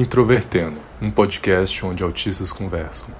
Introvertendo, um podcast onde autistas conversam.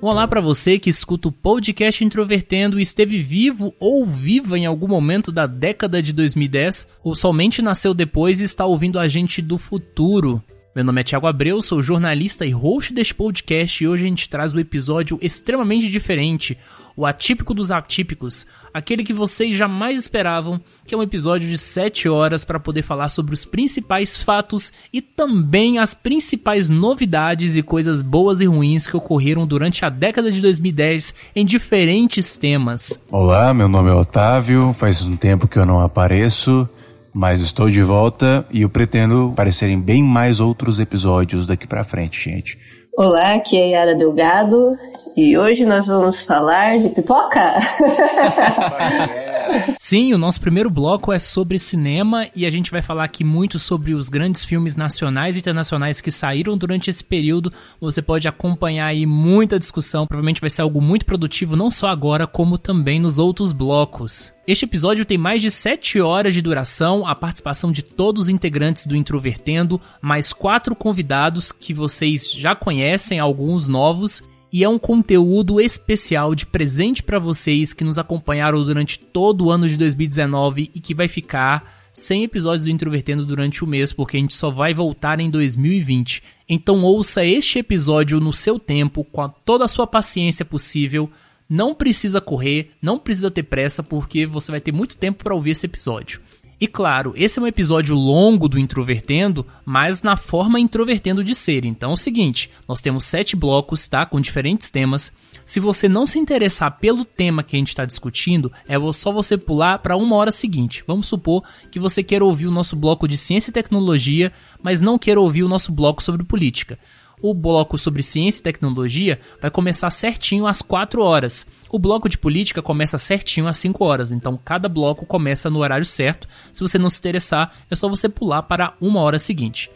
Olá para você que escuta o podcast Introvertendo e esteve vivo ou viva em algum momento da década de 2010 ou somente nasceu depois e está ouvindo a gente do futuro. Meu nome é Thiago Abreu, sou jornalista e host deste podcast e hoje a gente traz um episódio extremamente diferente, o atípico dos atípicos, aquele que vocês jamais esperavam, que é um episódio de 7 horas para poder falar sobre os principais fatos e também as principais novidades e coisas boas e ruins que ocorreram durante a década de 2010 em diferentes temas. Olá, meu nome é Otávio, faz um tempo que eu não apareço. Mas estou de volta e eu pretendo aparecer em bem mais outros episódios daqui pra frente, gente. Olá, aqui é Yara Delgado e hoje nós vamos falar de pipoca. Sim, o nosso primeiro bloco é sobre cinema e a gente vai falar aqui muito sobre os grandes filmes nacionais e internacionais que saíram durante esse período. Você pode acompanhar aí muita discussão, provavelmente vai ser algo muito produtivo, não só agora, como também nos outros blocos. Este episódio tem mais de 7 horas de duração, a participação de todos os integrantes do Introvertendo, mais quatro convidados que vocês já conhecem, alguns novos, e é um conteúdo especial de presente para vocês que nos acompanharam durante todo o ano de 2019 e que vai ficar 100 episódios do Introvertendo durante o mês, porque a gente só vai voltar em 2020. Então ouça este episódio no seu tempo, com toda a sua paciência possível. Não precisa correr, não precisa ter pressa, porque você vai ter muito tempo para ouvir esse episódio. E claro, esse é um episódio longo do Introvertendo, mas na forma introvertendo de ser. Então é o seguinte, nós temos sete blocos, tá? Com diferentes temas. Se você não se interessar pelo tema que a gente está discutindo, é só você pular para uma hora seguinte. Vamos supor que você queira ouvir o nosso bloco de ciência e tecnologia, mas não queira ouvir o nosso bloco sobre política. O bloco sobre ciência e tecnologia vai começar certinho às 4 horas. O bloco de política começa certinho às 5 horas, então cada bloco começa no horário certo. Se você não se interessar, é só você pular para uma hora seguinte.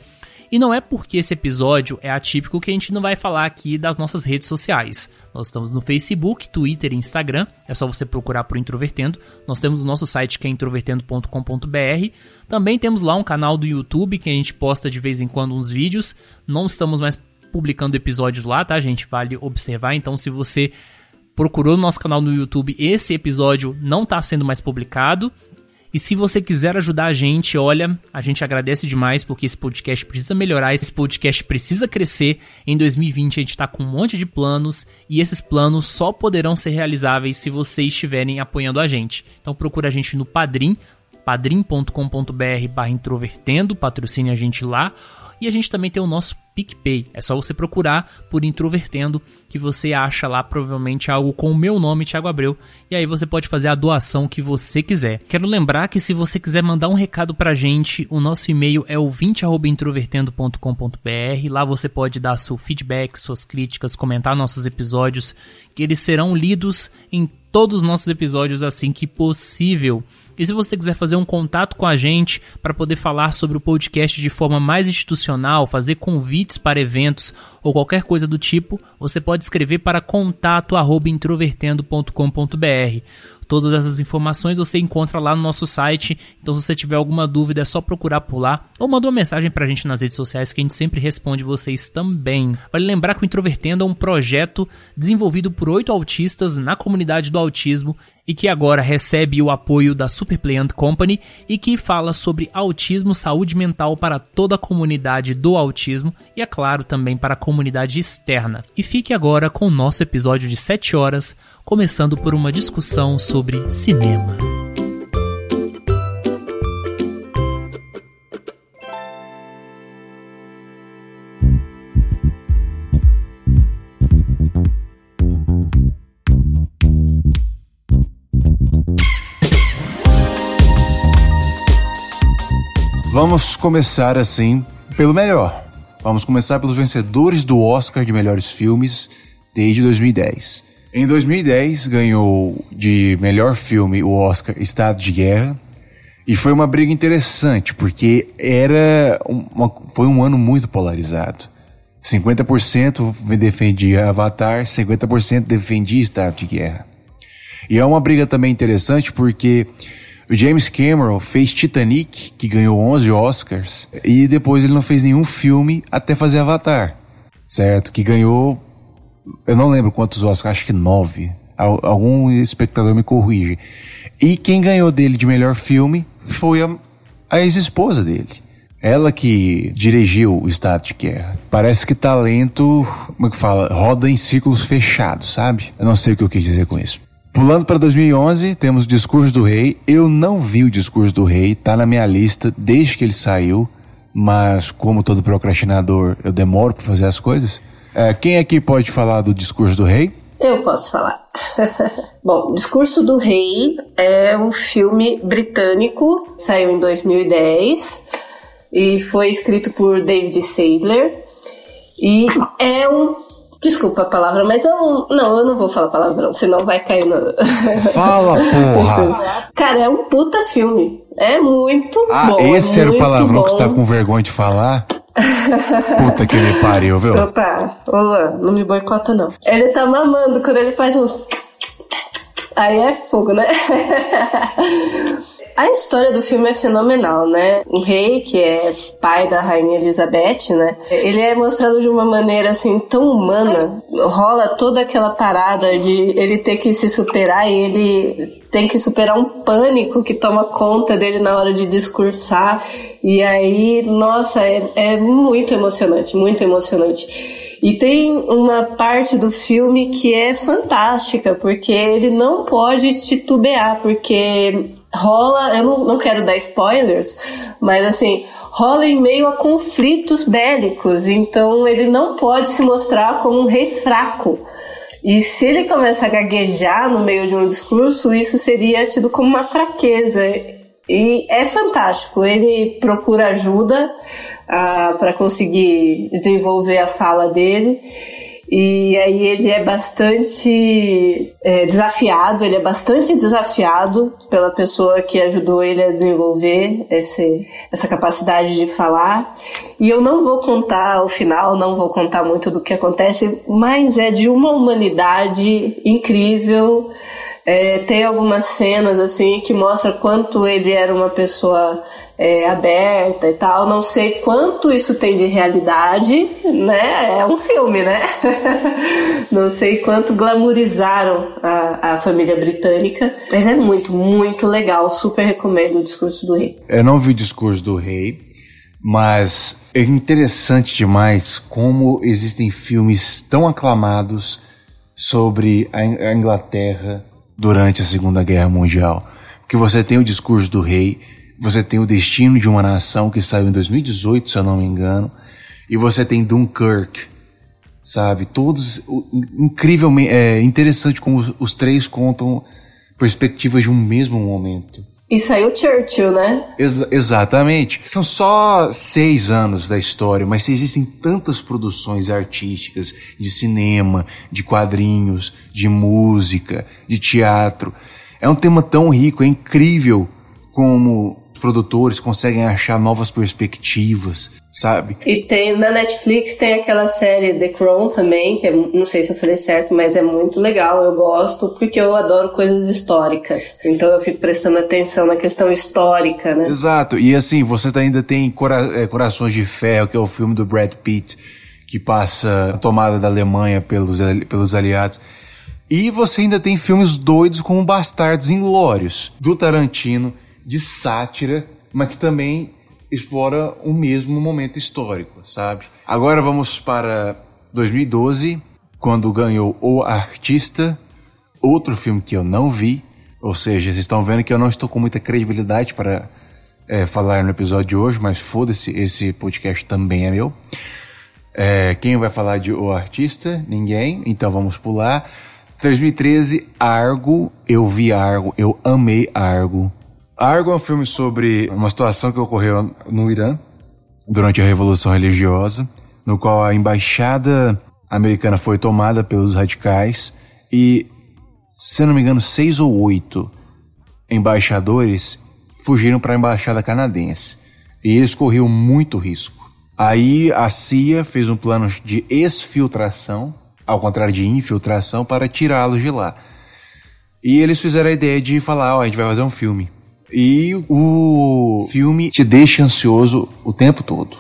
E não é porque esse episódio é atípico que a gente não vai falar aqui das nossas redes sociais. Nós estamos no Facebook, Twitter e Instagram. É só você procurar por Introvertendo. Nós temos o nosso site que é introvertendo.com.br. Também temos lá um canal do YouTube que a gente posta de vez em quando uns vídeos. Não estamos mais publicando episódios lá, tá, gente? Vale observar. Então, se você procurou no nosso canal no YouTube, esse episódio não está sendo mais publicado. E se você quiser ajudar a gente, olha, a gente agradece demais porque esse podcast precisa melhorar, esse podcast precisa crescer. Em 2020 a gente está com um monte de planos e esses planos só poderão ser realizáveis se vocês estiverem apoiando a gente. Então procura a gente no Padrim, padrim.com.br barra introvertendo, patrocine a gente lá. E a gente também tem o nosso PicPay. É só você procurar por Introvertendo que você acha lá provavelmente algo com o meu nome, Thiago Abreu, e aí você pode fazer a doação que você quiser. Quero lembrar que se você quiser mandar um recado pra gente, o nosso e-mail é ouvinte@introvertendo.com.br. Lá você pode dar seu feedback, suas críticas, comentar nossos episódios, que eles serão lidos em todos os nossos episódios assim que possível. E se você quiser fazer um contato com a gente para poder falar sobre o podcast de forma mais institucional, fazer convites para eventos ou qualquer coisa do tipo, você pode escrever para contato@introvertendo.com.br. Todas essas informações você encontra lá no nosso site. Então, se você tiver alguma dúvida, é só procurar por lá ou mandar uma mensagem pra gente nas redes sociais que a gente sempre responde vocês também. Vale lembrar que o Introvertendo é um projeto desenvolvido por oito autistas na comunidade do autismo e que agora recebe o apoio da Superplay Company e que fala sobre autismo, saúde mental para toda a comunidade do autismo e, é claro, também para a comunidade externa. E fique agora com o nosso episódio de 7 horas, começando por uma discussão sobre cinema. Vamos começar assim pelo melhor. Vamos começar pelos vencedores do Oscar de melhores filmes desde 2010. Em 2010 ganhou de melhor filme o Oscar Estado de Guerra. E foi uma briga interessante, porque era uma, foi um ano muito polarizado. 50% defendia Avatar, 50% defendia Estado de Guerra. E é uma briga também interessante porque o James Cameron fez Titanic, que ganhou 11 Oscars, e depois ele não fez nenhum filme até fazer Avatar, certo? Que ganhou, eu não lembro quantos Oscars, acho que nove. Algum espectador me corrige. E quem ganhou dele de melhor filme foi a, a ex-esposa dele. Ela que dirigiu o Estado de Guerra. Parece que talento, como é que fala? Roda em círculos fechados, sabe? Eu não sei o que eu quis dizer com isso. Pulando para 2011, temos o Discurso do Rei. Eu não vi o Discurso do Rei, tá na minha lista desde que ele saiu, mas como todo procrastinador, eu demoro para fazer as coisas. É, quem aqui pode falar do Discurso do Rei? Eu posso falar. Bom, Discurso do Rei é um filme britânico, saiu em 2010 e foi escrito por David Sadler. E é um Desculpa a palavra, mas eu não, eu não vou falar palavrão, senão vai cair no. Fala, porra! Cara, é um puta filme. É muito ah, bom. Esse é era o palavrão bom. que você tava com vergonha de falar? Puta que me pariu, viu? Opa, Luan, não me boicota não. Ele tá mamando quando ele faz uns. Aí é fogo, né? A história do filme é fenomenal, né? Um rei que é pai da rainha Elizabeth, né? Ele é mostrado de uma maneira assim tão humana. Rola toda aquela parada de ele ter que se superar e ele tem que superar um pânico que toma conta dele na hora de discursar. E aí, nossa, é, é muito emocionante, muito emocionante. E tem uma parte do filme que é fantástica, porque ele não pode titubear, porque rola, eu não, não quero dar spoilers, mas assim, rola em meio a conflitos bélicos, então ele não pode se mostrar como um rei fraco. E se ele começa a gaguejar no meio de um discurso, isso seria tido como uma fraqueza. E é fantástico, ele procura ajuda uh, para conseguir desenvolver a fala dele. E aí ele é bastante é, desafiado, ele é bastante desafiado pela pessoa que ajudou ele a desenvolver esse, essa capacidade de falar. E eu não vou contar o final, não vou contar muito do que acontece, mas é de uma humanidade incrível. É, tem algumas cenas assim que mostra quanto ele era uma pessoa é, aberta e tal. Não sei quanto isso tem de realidade, né? É um filme, né? Não sei quanto glamorizaram a, a família britânica, mas é muito, muito legal. Super recomendo o Discurso do Rei. Eu não vi o Discurso do Rei, mas é interessante demais como existem filmes tão aclamados sobre a Inglaterra durante a Segunda Guerra Mundial. Porque você tem o Discurso do Rei, você tem o Destino de uma Nação, que saiu em 2018, se eu não me engano. E você tem Dunkirk, sabe? Todos, incrivelmente, é interessante como os, os três contam perspectivas de um mesmo momento. E saiu Churchill, né? Ex exatamente. São só seis anos da história, mas existem tantas produções artísticas, de cinema, de quadrinhos, de música, de teatro. É um tema tão rico, é incrível como produtores conseguem achar novas perspectivas, sabe? E tem na Netflix tem aquela série The Crown também, que é, não sei se eu falei certo, mas é muito legal, eu gosto, porque eu adoro coisas históricas. Então eu fico prestando atenção na questão histórica, né? Exato. E assim, você ainda tem Cora é, Corações de Ferro, que é o filme do Brad Pitt, que passa a tomada da Alemanha pelos, pelos aliados. E você ainda tem filmes doidos como Bastardos Inglórios, do Tarantino, de sátira, mas que também explora o mesmo momento histórico, sabe? Agora vamos para 2012, quando ganhou O Artista, outro filme que eu não vi, ou seja, vocês estão vendo que eu não estou com muita credibilidade para é, falar no episódio de hoje, mas foda-se, esse podcast também é meu. É, quem vai falar de O Artista? Ninguém, então vamos pular. 2013, Argo, eu vi Argo, eu amei Argo. Argo é um filme sobre uma situação que ocorreu no Irã durante a Revolução Religiosa, no qual a embaixada americana foi tomada pelos radicais e, se não me engano, seis ou oito embaixadores fugiram para a embaixada canadense. E eles corriam muito risco. Aí a CIA fez um plano de exfiltração, ao contrário de infiltração, para tirá-los de lá. E eles fizeram a ideia de falar, ó, a gente vai fazer um filme. E o filme te deixa ansioso o tempo todo.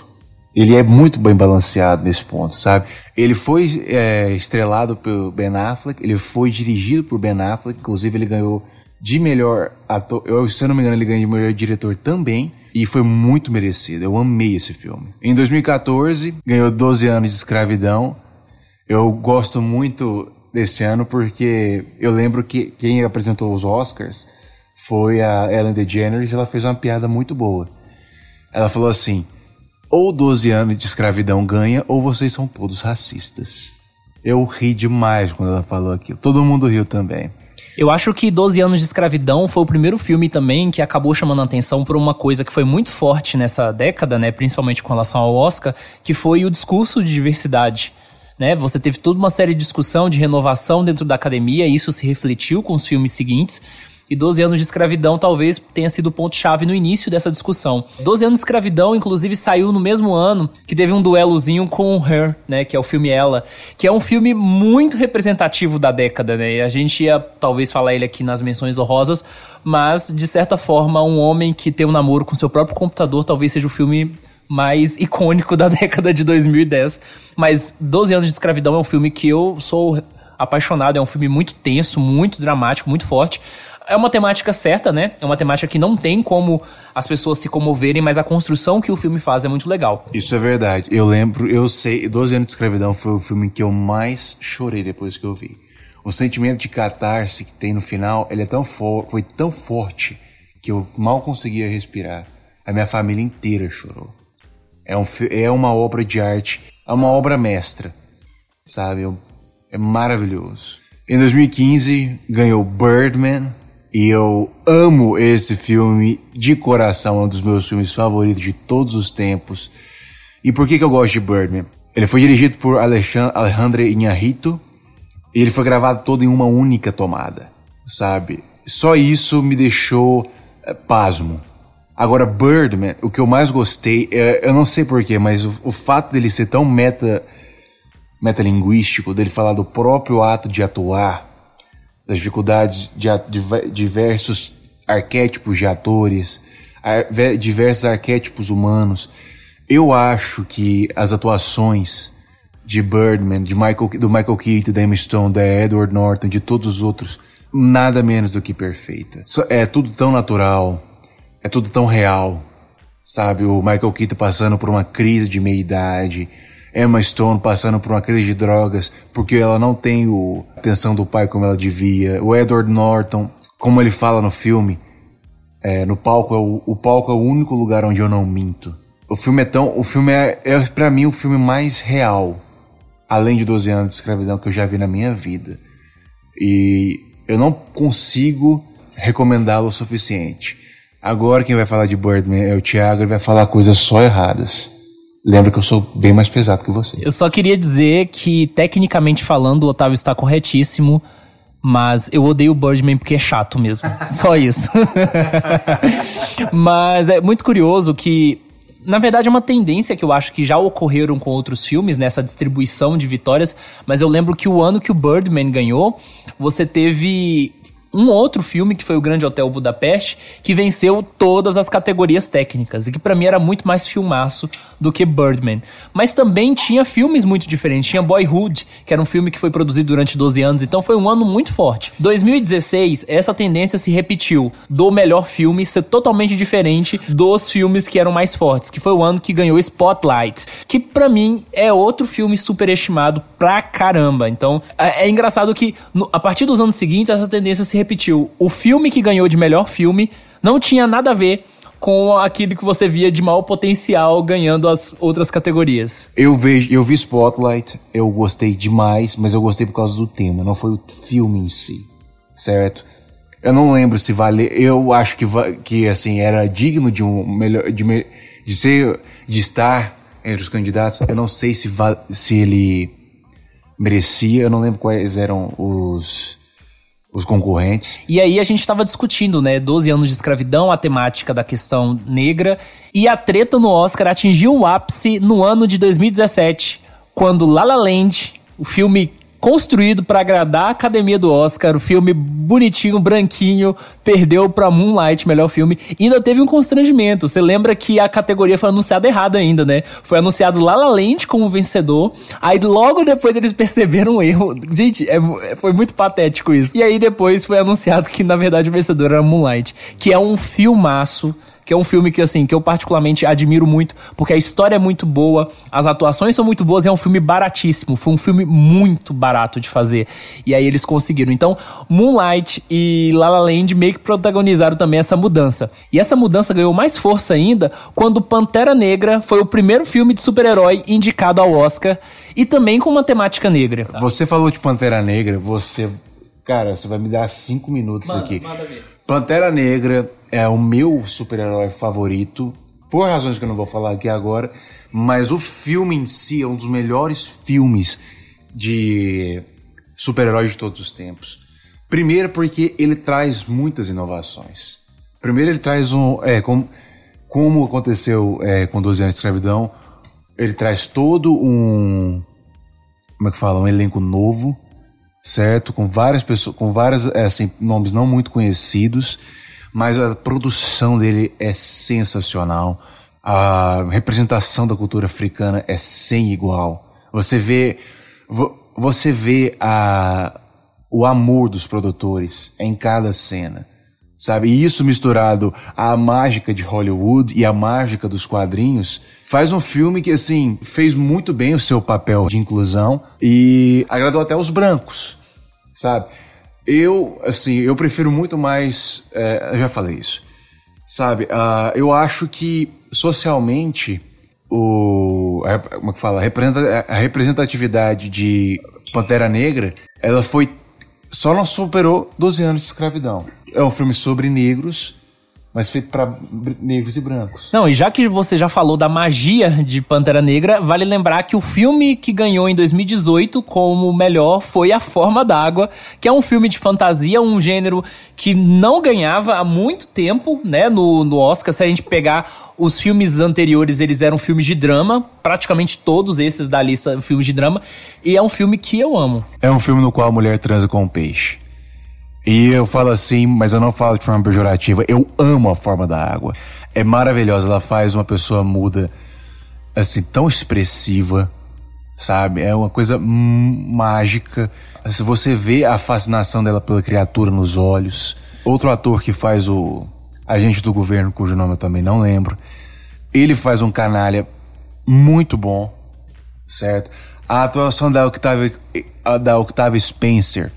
Ele é muito bem balanceado nesse ponto, sabe? Ele foi é, estrelado pelo Ben Affleck, ele foi dirigido por Ben Affleck, inclusive ele ganhou de melhor ator, eu, se eu não me engano ele ganhou de melhor diretor também, e foi muito merecido, eu amei esse filme. Em 2014, ganhou 12 anos de escravidão, eu gosto muito desse ano porque eu lembro que quem apresentou os Oscars foi a Ellen DeGeneres ela fez uma piada muito boa. Ela falou assim: ou 12 anos de escravidão ganha, ou vocês são todos racistas. Eu ri demais quando ela falou aquilo. Todo mundo riu também. Eu acho que 12 anos de escravidão foi o primeiro filme também que acabou chamando a atenção por uma coisa que foi muito forte nessa década, né, principalmente com relação ao Oscar, que foi o discurso de diversidade. Né? Você teve toda uma série de discussão de renovação dentro da academia, e isso se refletiu com os filmes seguintes. E 12 anos de escravidão talvez tenha sido o ponto-chave no início dessa discussão. 12 anos de escravidão, inclusive, saiu no mesmo ano que teve um duelozinho com Her, né? Que é o filme Ela. Que é um filme muito representativo da década, né? E a gente ia talvez falar ele aqui nas menções honrosas, mas de certa forma, um homem que tem um namoro com seu próprio computador talvez seja o filme mais icônico da década de 2010. Mas 12 anos de escravidão é um filme que eu sou apaixonado, é um filme muito tenso, muito dramático, muito forte. É uma temática certa, né? É uma temática que não tem como as pessoas se comoverem, mas a construção que o filme faz é muito legal. Isso é verdade. Eu lembro, eu sei, 12 anos de escravidão foi o filme que eu mais chorei depois que eu vi. O sentimento de catarse que tem no final, ele é tão for, foi tão forte que eu mal conseguia respirar. A minha família inteira chorou. É, um, é uma obra de arte, é uma obra mestra, sabe? É maravilhoso. Em 2015 ganhou Birdman, e eu amo esse filme de coração, é um dos meus filmes favoritos de todos os tempos. E por que, que eu gosto de Birdman? Ele foi dirigido por Alejandro Inharrito e ele foi gravado todo em uma única tomada, sabe? Só isso me deixou é, pasmo. Agora, Birdman, o que eu mais gostei, é, eu não sei porquê, mas o, o fato dele ser tão meta, metalinguístico, dele falar do próprio ato de atuar, das dificuldades de, de diversos arquétipos de atores, diversos arquétipos humanos. Eu acho que as atuações de Birdman, de Michael, do Michael Keaton, da Emma Stone, da Edward Norton, de todos os outros, nada menos do que perfeita. É tudo tão natural, é tudo tão real, sabe? O Michael Keaton passando por uma crise de meia-idade, Emma Stone passando por uma crise de drogas porque ela não tem a atenção do pai como ela devia. O Edward Norton, como ele fala no filme, é, no palco é o, o, palco é o único lugar onde eu não minto. O filme é tão, o filme é, é para mim o filme mais real, além de 12 anos de escravidão que eu já vi na minha vida. E eu não consigo recomendá-lo o suficiente. Agora quem vai falar de Birdman é o Thiago, ele vai falar coisas só erradas. Lembra que eu sou bem mais pesado que você. Eu só queria dizer que, tecnicamente falando, o Otávio está corretíssimo. Mas eu odeio o Birdman porque é chato mesmo. Só isso. mas é muito curioso que, na verdade, é uma tendência que eu acho que já ocorreram com outros filmes nessa distribuição de vitórias. Mas eu lembro que o ano que o Birdman ganhou, você teve um outro filme, que foi o Grande Hotel Budapeste, que venceu todas as categorias técnicas e que para mim era muito mais filmaço do que Birdman. Mas também tinha filmes muito diferentes. Tinha Boyhood, que era um filme que foi produzido durante 12 anos, então foi um ano muito forte. 2016, essa tendência se repetiu do melhor filme ser totalmente diferente dos filmes que eram mais fortes, que foi o ano que ganhou Spotlight, que para mim é outro filme superestimado pra caramba. Então é, é engraçado que no, a partir dos anos seguintes essa tendência se repetiu. O filme que ganhou de melhor filme não tinha nada a ver com aquilo que você via de maior potencial ganhando as outras categorias. Eu vejo, eu vi Spotlight, eu gostei demais, mas eu gostei por causa do tema, não foi o filme em si, certo? Eu não lembro se vale, eu acho que que assim era digno de um melhor de, de ser de estar entre os candidatos. Eu não sei se se ele merecia, eu não lembro quais eram os os concorrentes. E aí a gente estava discutindo, né, 12 anos de escravidão, a temática da questão negra, e a treta no Oscar atingiu o ápice no ano de 2017, quando La La Land, o filme construído para agradar a academia do Oscar, o filme bonitinho, branquinho, perdeu para Moonlight, melhor filme. E ainda teve um constrangimento. Você lembra que a categoria foi anunciada errado ainda, né? Foi anunciado La La Land como vencedor. Aí logo depois eles perceberam o erro. Gente, é, foi muito patético isso. E aí depois foi anunciado que na verdade o vencedor era Moonlight, que é um filmaço que é um filme que, assim, que eu particularmente admiro muito, porque a história é muito boa, as atuações são muito boas e é um filme baratíssimo. Foi um filme muito barato de fazer. E aí eles conseguiram. Então, Moonlight e La La Land meio que protagonizaram também essa mudança. E essa mudança ganhou mais força ainda quando Pantera Negra foi o primeiro filme de super-herói indicado ao Oscar e também com uma temática negra. Você falou de Pantera Negra, você. Cara, você vai me dar cinco minutos manda, aqui. Manda ver. Pantera Negra é o meu super-herói favorito, por razões que eu não vou falar aqui agora, mas o filme em si é um dos melhores filmes de super-herói de todos os tempos. Primeiro porque ele traz muitas inovações. Primeiro ele traz um... É, como, como aconteceu é, com 12 anos de escravidão, ele traz todo um... Como é que fala? Um elenco novo, certo? Com várias pessoas, com vários é, assim, nomes não muito conhecidos mas a produção dele é sensacional. A representação da cultura africana é sem igual. Você vê, você vê a, o amor dos produtores em cada cena, sabe? E isso misturado à mágica de Hollywood e à mágica dos quadrinhos faz um filme que assim fez muito bem o seu papel de inclusão e agradou até os brancos, sabe? Eu, assim, eu prefiro muito mais. É, já falei isso. Sabe, uh, eu acho que socialmente o. Como é que fala? A representatividade de Pantera Negra, ela foi. Só não superou 12 anos de escravidão. É um filme sobre negros mas feito para negros e brancos. Não, e já que você já falou da magia de Pantera Negra, vale lembrar que o filme que ganhou em 2018 como melhor foi A Forma d'Água, que é um filme de fantasia, um gênero que não ganhava há muito tempo, né, no, no Oscar. Se a gente pegar os filmes anteriores, eles eram filmes de drama, praticamente todos esses da lista filmes de drama, e é um filme que eu amo. É um filme no qual a mulher transa com um peixe. E eu falo assim, mas eu não falo de forma pejorativa. Eu amo a forma da água. É maravilhosa. Ela faz uma pessoa muda, assim, tão expressiva, sabe? É uma coisa mágica. Se você vê a fascinação dela pela criatura nos olhos. Outro ator que faz o agente do governo, cujo nome eu também não lembro. Ele faz um canalha muito bom, certo? A atuação da Octavia, da Octavia Spencer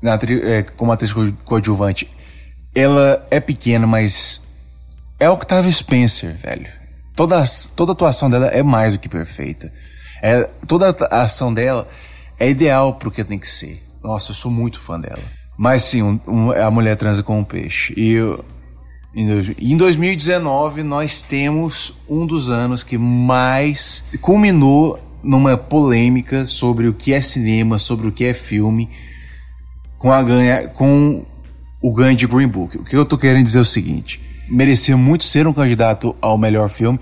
na, é, como atriz coadjuvante, ela é pequena, mas é Octavia Spencer, velho. Toda, toda atuação dela é mais do que perfeita. É, toda a ação dela é ideal pro que tem que ser. Nossa, eu sou muito fã dela. Mas sim, um, um, a mulher transa com um peixe. E eu, em 2019 nós temos um dos anos que mais culminou numa polêmica sobre o que é cinema, sobre o que é filme com a ganha, com o ganho de Green Book. O que eu tô querendo dizer é o seguinte: merecia muito ser um candidato ao melhor filme,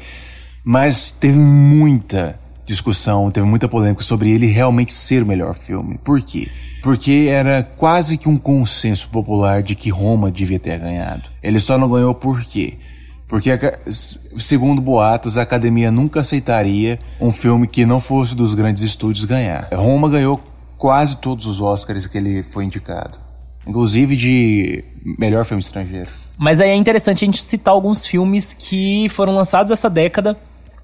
mas teve muita discussão, teve muita polêmica sobre ele realmente ser o melhor filme. Por quê? Porque era quase que um consenso popular de que Roma devia ter ganhado. Ele só não ganhou por quê? Porque, segundo boatos, a academia nunca aceitaria um filme que não fosse dos grandes estúdios ganhar. Roma ganhou quase todos os Oscars que ele foi indicado. Inclusive de melhor filme estrangeiro. Mas aí é interessante a gente citar alguns filmes que foram lançados essa década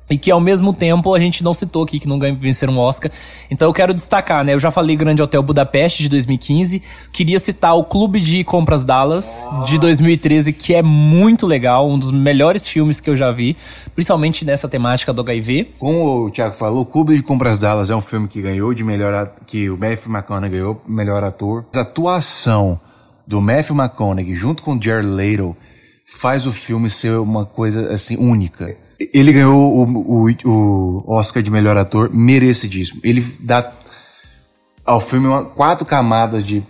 e que ao mesmo tempo a gente não citou aqui que não venceram um Oscar. Então eu quero destacar, né? Eu já falei Grande Hotel Budapeste de 2015, queria citar o Clube de Compras Dallas de 2013, que é muito legal, um dos melhores filmes que eu já vi, principalmente nessa temática do HIV. Como o Thiago falou, o Clube de Compras Dallas é um filme que ganhou de melhor que o Matthew McConaughey ganhou melhor ator. A atuação do Matthew McConaughey junto com Jared Leto faz o filme ser uma coisa assim única ele ganhou o, o, o, Oscar de melhor ator, merecidíssimo. Ele dá ao filme uma, quatro camadas de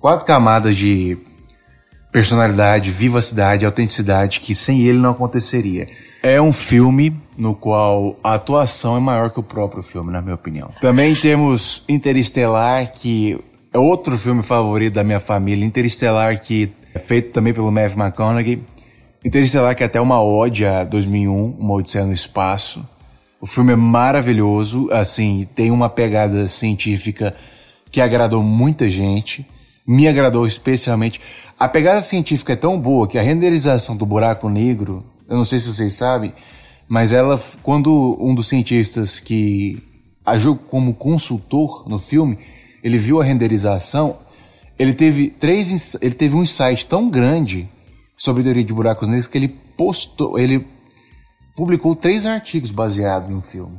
quatro camadas de personalidade, vivacidade, autenticidade que sem ele não aconteceria. É um filme no qual a atuação é maior que o próprio filme, na minha opinião. Também temos Interestelar, que é outro filme favorito da minha família. Interestelar, que é feito também pelo Matthew McConaughey. Interestelar, que é até uma ode a 2001, Uma Odisseia no Espaço. O filme é maravilhoso, assim, tem uma pegada científica que agradou muita gente. Me agradou especialmente. A pegada científica é tão boa que a renderização do buraco negro eu não sei se vocês sabem, mas ela, quando um dos cientistas que agiu como consultor no filme, ele viu a renderização, ele teve três, ele teve um insight tão grande sobre a teoria de buracos negros que ele postou, ele publicou três artigos baseados no filme,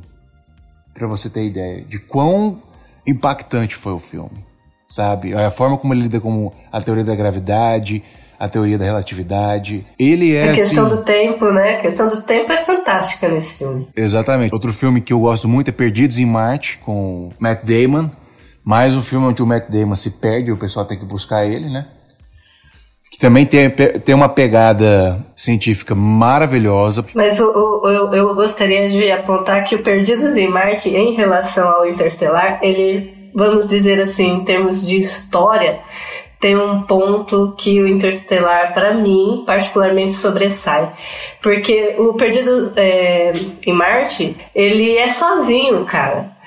para você ter ideia de quão impactante foi o filme, sabe? A forma como ele lida com a teoria da gravidade, a teoria da relatividade. Ele é. A questão assim... do tempo, né? A questão do tempo é fantástica nesse filme. Exatamente. Outro filme que eu gosto muito é Perdidos em Marte, com Matt Damon. Mais um filme onde o Matt Damon se perde e o pessoal tem que buscar ele, né? Que também tem, tem uma pegada científica maravilhosa. Mas eu, eu gostaria de apontar que o Perdidos em Marte, em relação ao Interstellar, ele, vamos dizer assim, em termos de história, tem um ponto que o Interstellar, para mim, particularmente sobressai. Porque o Perdido é, em Marte, ele é sozinho, cara.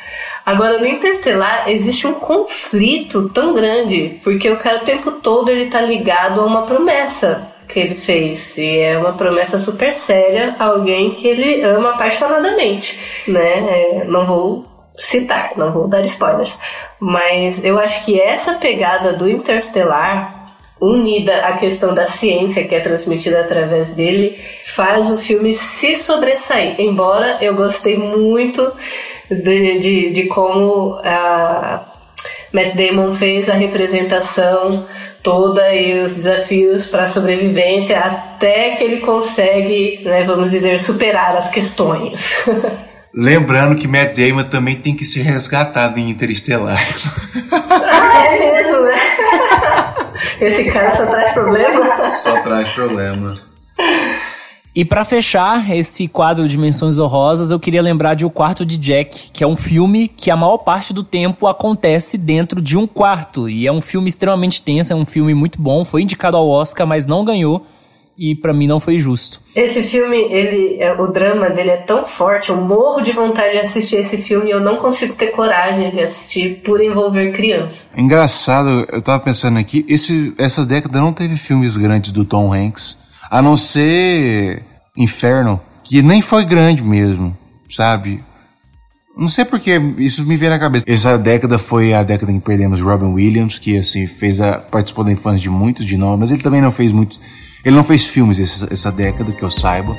Agora, no Interstellar, existe um conflito tão grande, porque o cara o tempo todo ele tá ligado a uma promessa que ele fez. E é uma promessa super séria a alguém que ele ama apaixonadamente, né? É, não vou citar, não vou dar spoilers. Mas eu acho que essa pegada do Interstellar, unida à questão da ciência que é transmitida através dele, faz o filme se sobressair. Embora eu gostei muito de, de, de como a Matt Damon fez a representação toda e os desafios para a sobrevivência até que ele consegue, né, vamos dizer, superar as questões. Lembrando que Matt Damon também tem que ser resgatado em Interestelar. Ah, é mesmo, né? Esse cara só traz problema. Só traz problema. E para fechar esse quadro de menções honrosas, eu queria lembrar de O Quarto de Jack, que é um filme que a maior parte do tempo acontece dentro de um quarto. E é um filme extremamente tenso, é um filme muito bom, foi indicado ao Oscar, mas não ganhou e para mim não foi justo. Esse filme, ele, é, o drama dele é tão forte, eu morro de vontade de assistir esse filme e eu não consigo ter coragem de assistir por envolver criança. Engraçado, eu tava pensando aqui, esse, essa década não teve filmes grandes do Tom Hanks, a não ser Inferno, que nem foi grande mesmo, sabe? Não sei porque isso me veio na cabeça. Essa década foi a década em que perdemos Robin Williams, que assim fez a participou da infância de muitos de nós, mas ele também não fez muito ele não fez filmes essa, essa década, que eu saiba.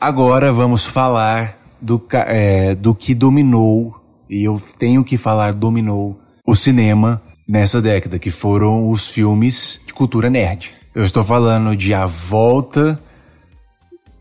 Agora vamos falar do, é, do que dominou, e eu tenho que falar dominou, o cinema nessa década, que foram os filmes de cultura nerd. Eu estou falando de A Volta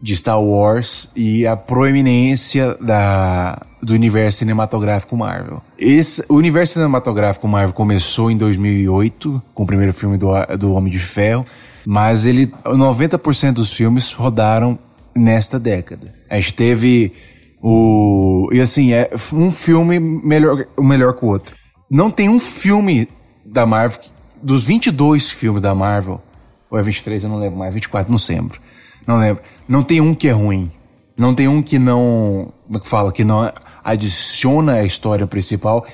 de Star Wars e a proeminência da, do universo cinematográfico Marvel. Esse, o universo cinematográfico Marvel começou em 2008, com o primeiro filme do, do Homem de Ferro, mas ele 90% dos filmes rodaram nesta década. A gente teve o... E assim, é um filme melhor, melhor que o outro. Não tem um filme da Marvel, dos 22 filmes da Marvel, ou é 23, eu não lembro mais, 24, não lembro. Não lembro. Não tem um que é ruim. Não tem um que não. Como é que fala? Que não adiciona a história principal.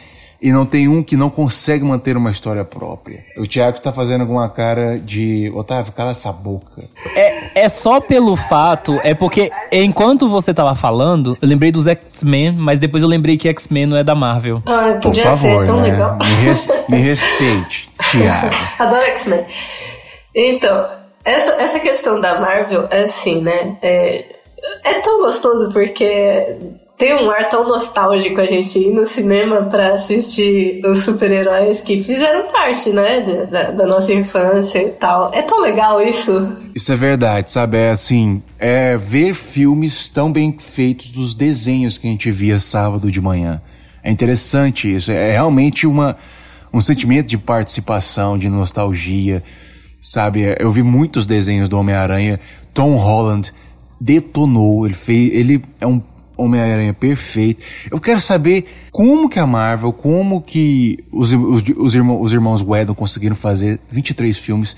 E não tem um que não consegue manter uma história própria. O Thiago está fazendo alguma cara de. Otávio, cala essa boca. É, é só pelo fato. É porque enquanto você tava falando, eu lembrei dos X-Men, mas depois eu lembrei que X-Men não é da Marvel. Ah, podia Por favor, ser tão né? legal. Me, res, me respeite, Thiago. Adoro X-Men. Então, essa, essa questão da Marvel é assim, né? É, é tão gostoso porque tem um ar tão nostálgico a gente ir no cinema para assistir os super-heróis que fizeram parte, né, da, da, nossa infância e tal. É tão legal isso. Isso é verdade, sabe? É assim, é ver filmes tão bem feitos dos desenhos que a gente via sábado de manhã. É interessante isso. É realmente uma, um sentimento de participação, de nostalgia, sabe? Eu vi muitos desenhos do Homem-Aranha. Tom Holland detonou. Ele fez, ele é um Homem-Aranha perfeito. Eu quero saber como que a Marvel, como que os, os, os, irmãos, os irmãos Whedon conseguiram fazer 23 filmes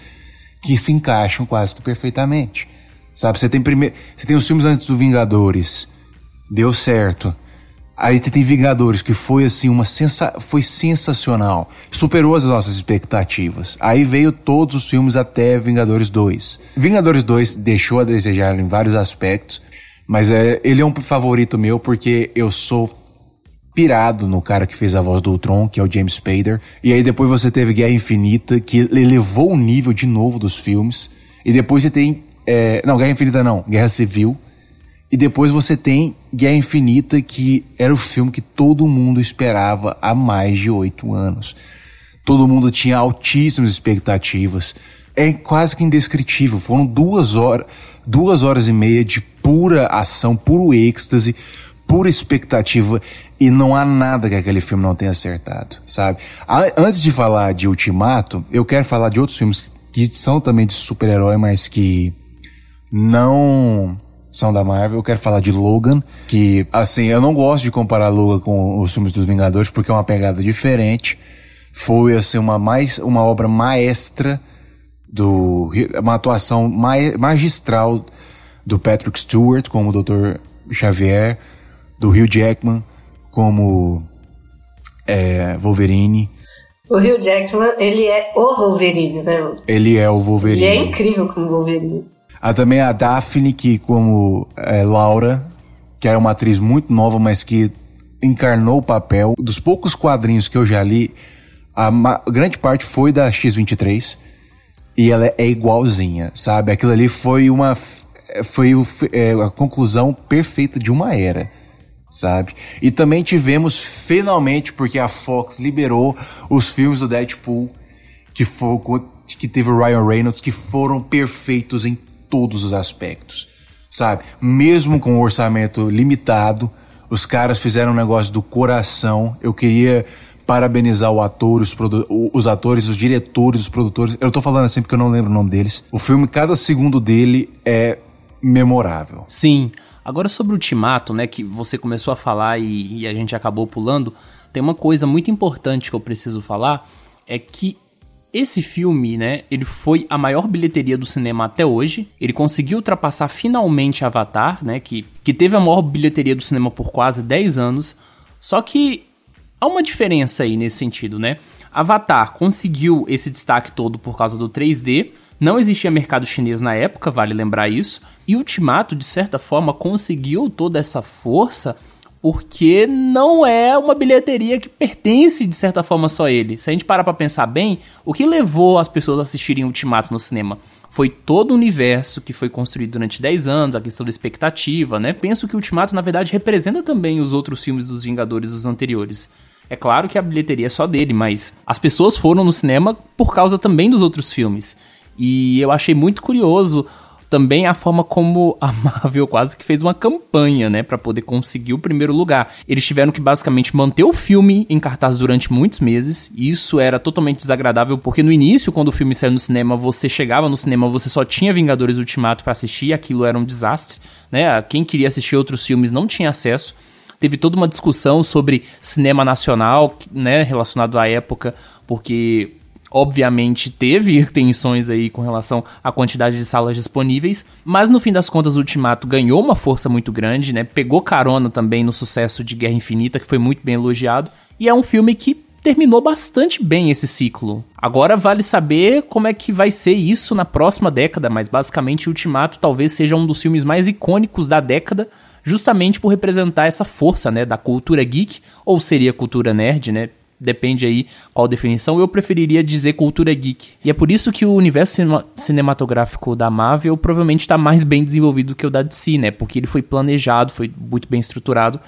que se encaixam quase que perfeitamente. Sabe, você tem primeiro, você tem os filmes antes do Vingadores, deu certo. Aí você tem Vingadores, que foi assim uma sensa foi sensacional, superou as nossas expectativas. Aí veio todos os filmes até Vingadores 2. Vingadores 2 deixou a desejar em vários aspectos, mas é, ele é um favorito meu porque eu sou pirado no cara que fez a voz do Ultron, que é o James Spader. E aí depois você teve Guerra Infinita, que elevou o nível de novo dos filmes. E depois você tem é, não, Guerra Infinita não, Guerra Civil. E depois você tem Guerra Infinita, que era o filme que todo mundo esperava há mais de oito anos. Todo mundo tinha altíssimas expectativas. É quase que indescritível. Foram duas horas, duas horas e meia de pura ação, puro êxtase, pura expectativa. E não há nada que aquele filme não tenha acertado, sabe? Antes de falar de Ultimato, eu quero falar de outros filmes que são também de super-herói, mas que não são da Marvel. Eu quero falar de Logan, que, assim, eu não gosto de comparar Logan com os filmes dos Vingadores, porque é uma pegada diferente. Foi, assim, uma, mais, uma obra maestra do... uma atuação magistral do Patrick Stewart como o Dr. Xavier, do Hugh Jackman como é, Wolverine. O Hugh Jackman, ele é o Wolverine, né? Ele é o Wolverine. Ele é incrível como Wolverine. Há também a Daphne, que como é, Laura, que é uma atriz muito nova, mas que encarnou o papel. Dos poucos quadrinhos que eu já li, a, grande parte foi da X-23. E ela é igualzinha, sabe? Aquilo ali foi uma... Foi o, é, a conclusão perfeita de uma era sabe? E também tivemos finalmente, porque a Fox liberou os filmes do Deadpool, que, foi, que teve o Ryan Reynolds, que foram perfeitos em todos os aspectos, sabe? Mesmo com um orçamento limitado, os caras fizeram um negócio do coração. Eu queria parabenizar o ator, os, os atores, os diretores, os produtores. Eu tô falando assim porque eu não lembro o nome deles. O filme, cada segundo dele é memorável. Sim. Agora sobre o Ultimato, né, que você começou a falar e, e a gente acabou pulando, tem uma coisa muito importante que eu preciso falar, é que esse filme, né, ele foi a maior bilheteria do cinema até hoje. Ele conseguiu ultrapassar finalmente Avatar, né, que, que teve a maior bilheteria do cinema por quase 10 anos. Só que há uma diferença aí nesse sentido, né? Avatar conseguiu esse destaque todo por causa do 3D. Não existia mercado chinês na época, vale lembrar isso. E Ultimato, de certa forma, conseguiu toda essa força porque não é uma bilheteria que pertence de certa forma só a ele. Se a gente parar para pensar bem, o que levou as pessoas a assistirem Ultimato no cinema foi todo o universo que foi construído durante 10 anos, a questão da expectativa, né? Penso que Ultimato na verdade representa também os outros filmes dos Vingadores dos anteriores. É claro que a bilheteria é só dele, mas as pessoas foram no cinema por causa também dos outros filmes. E eu achei muito curioso também a forma como a Marvel quase que fez uma campanha, né, para poder conseguir o primeiro lugar. Eles tiveram que basicamente manter o filme em cartaz durante muitos meses, e isso era totalmente desagradável porque no início, quando o filme saiu no cinema, você chegava no cinema, você só tinha Vingadores Ultimato para assistir, e aquilo era um desastre, né? Quem queria assistir outros filmes não tinha acesso. Teve toda uma discussão sobre cinema nacional, né, relacionado à época, porque obviamente teve tensões aí com relação à quantidade de salas disponíveis, mas no fim das contas o Ultimato ganhou uma força muito grande, né? Pegou carona também no sucesso de Guerra Infinita, que foi muito bem elogiado, e é um filme que terminou bastante bem esse ciclo. Agora vale saber como é que vai ser isso na próxima década, mas basicamente Ultimato talvez seja um dos filmes mais icônicos da década, justamente por representar essa força, né, da cultura geek, ou seria cultura nerd, né? Depende aí qual definição, eu preferiria dizer cultura geek. E é por isso que o universo cinema cinematográfico da Marvel provavelmente está mais bem desenvolvido que o da DC, né? Porque ele foi planejado, foi muito bem estruturado.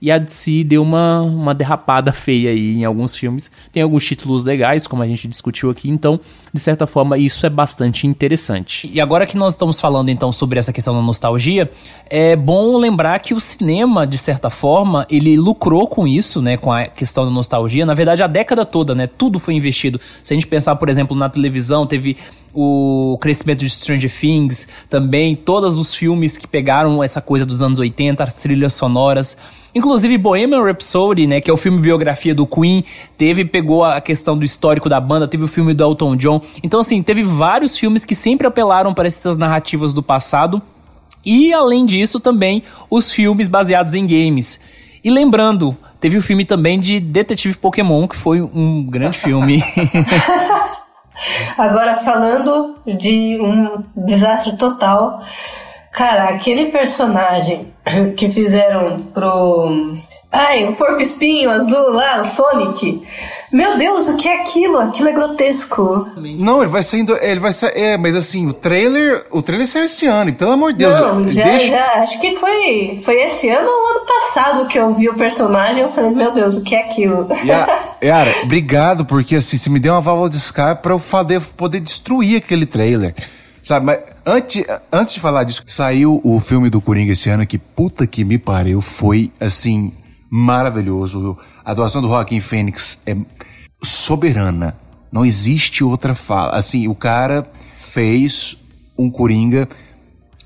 E a DC deu uma, uma derrapada feia aí em alguns filmes. Tem alguns títulos legais, como a gente discutiu aqui, então, de certa forma, isso é bastante interessante. E agora que nós estamos falando então sobre essa questão da nostalgia, é bom lembrar que o cinema, de certa forma, ele lucrou com isso, né, com a questão da nostalgia. Na verdade, a década toda, né, tudo foi investido. Se a gente pensar, por exemplo, na televisão, teve o crescimento de Stranger Things, também todos os filmes que pegaram essa coisa dos anos 80, as trilhas sonoras. Inclusive Bohemian Rhapsody, né, que é o filme biografia do Queen, teve pegou a questão do histórico da banda, teve o filme do Elton John. Então assim, teve vários filmes que sempre apelaram para essas narrativas do passado. E além disso, também os filmes baseados em games. E lembrando, teve o filme também de Detetive Pokémon, que foi um grande filme. Agora falando de um desastre total, Cara, aquele personagem que fizeram pro. Ai, o porco espinho azul lá, o Sonic. Meu Deus, o que é aquilo? Aquilo é grotesco. Não, ele vai saindo. Ele vai sair. É, mas assim, o trailer. O trailer saiu esse ano, e pelo amor de Deus. Não, já, deixa... já. Acho que foi, foi esse ano ou ano passado que eu vi o personagem. Eu falei, meu Deus, o que é aquilo? Yara, obrigado, porque assim, você me deu uma válvula de escape pra eu poder destruir aquele trailer. Sabe, mas antes, antes de falar disso, saiu o filme do Coringa esse ano que puta que me pariu, foi assim maravilhoso. A atuação do Joaquim Fênix é soberana. Não existe outra fala. Assim, o cara fez um Coringa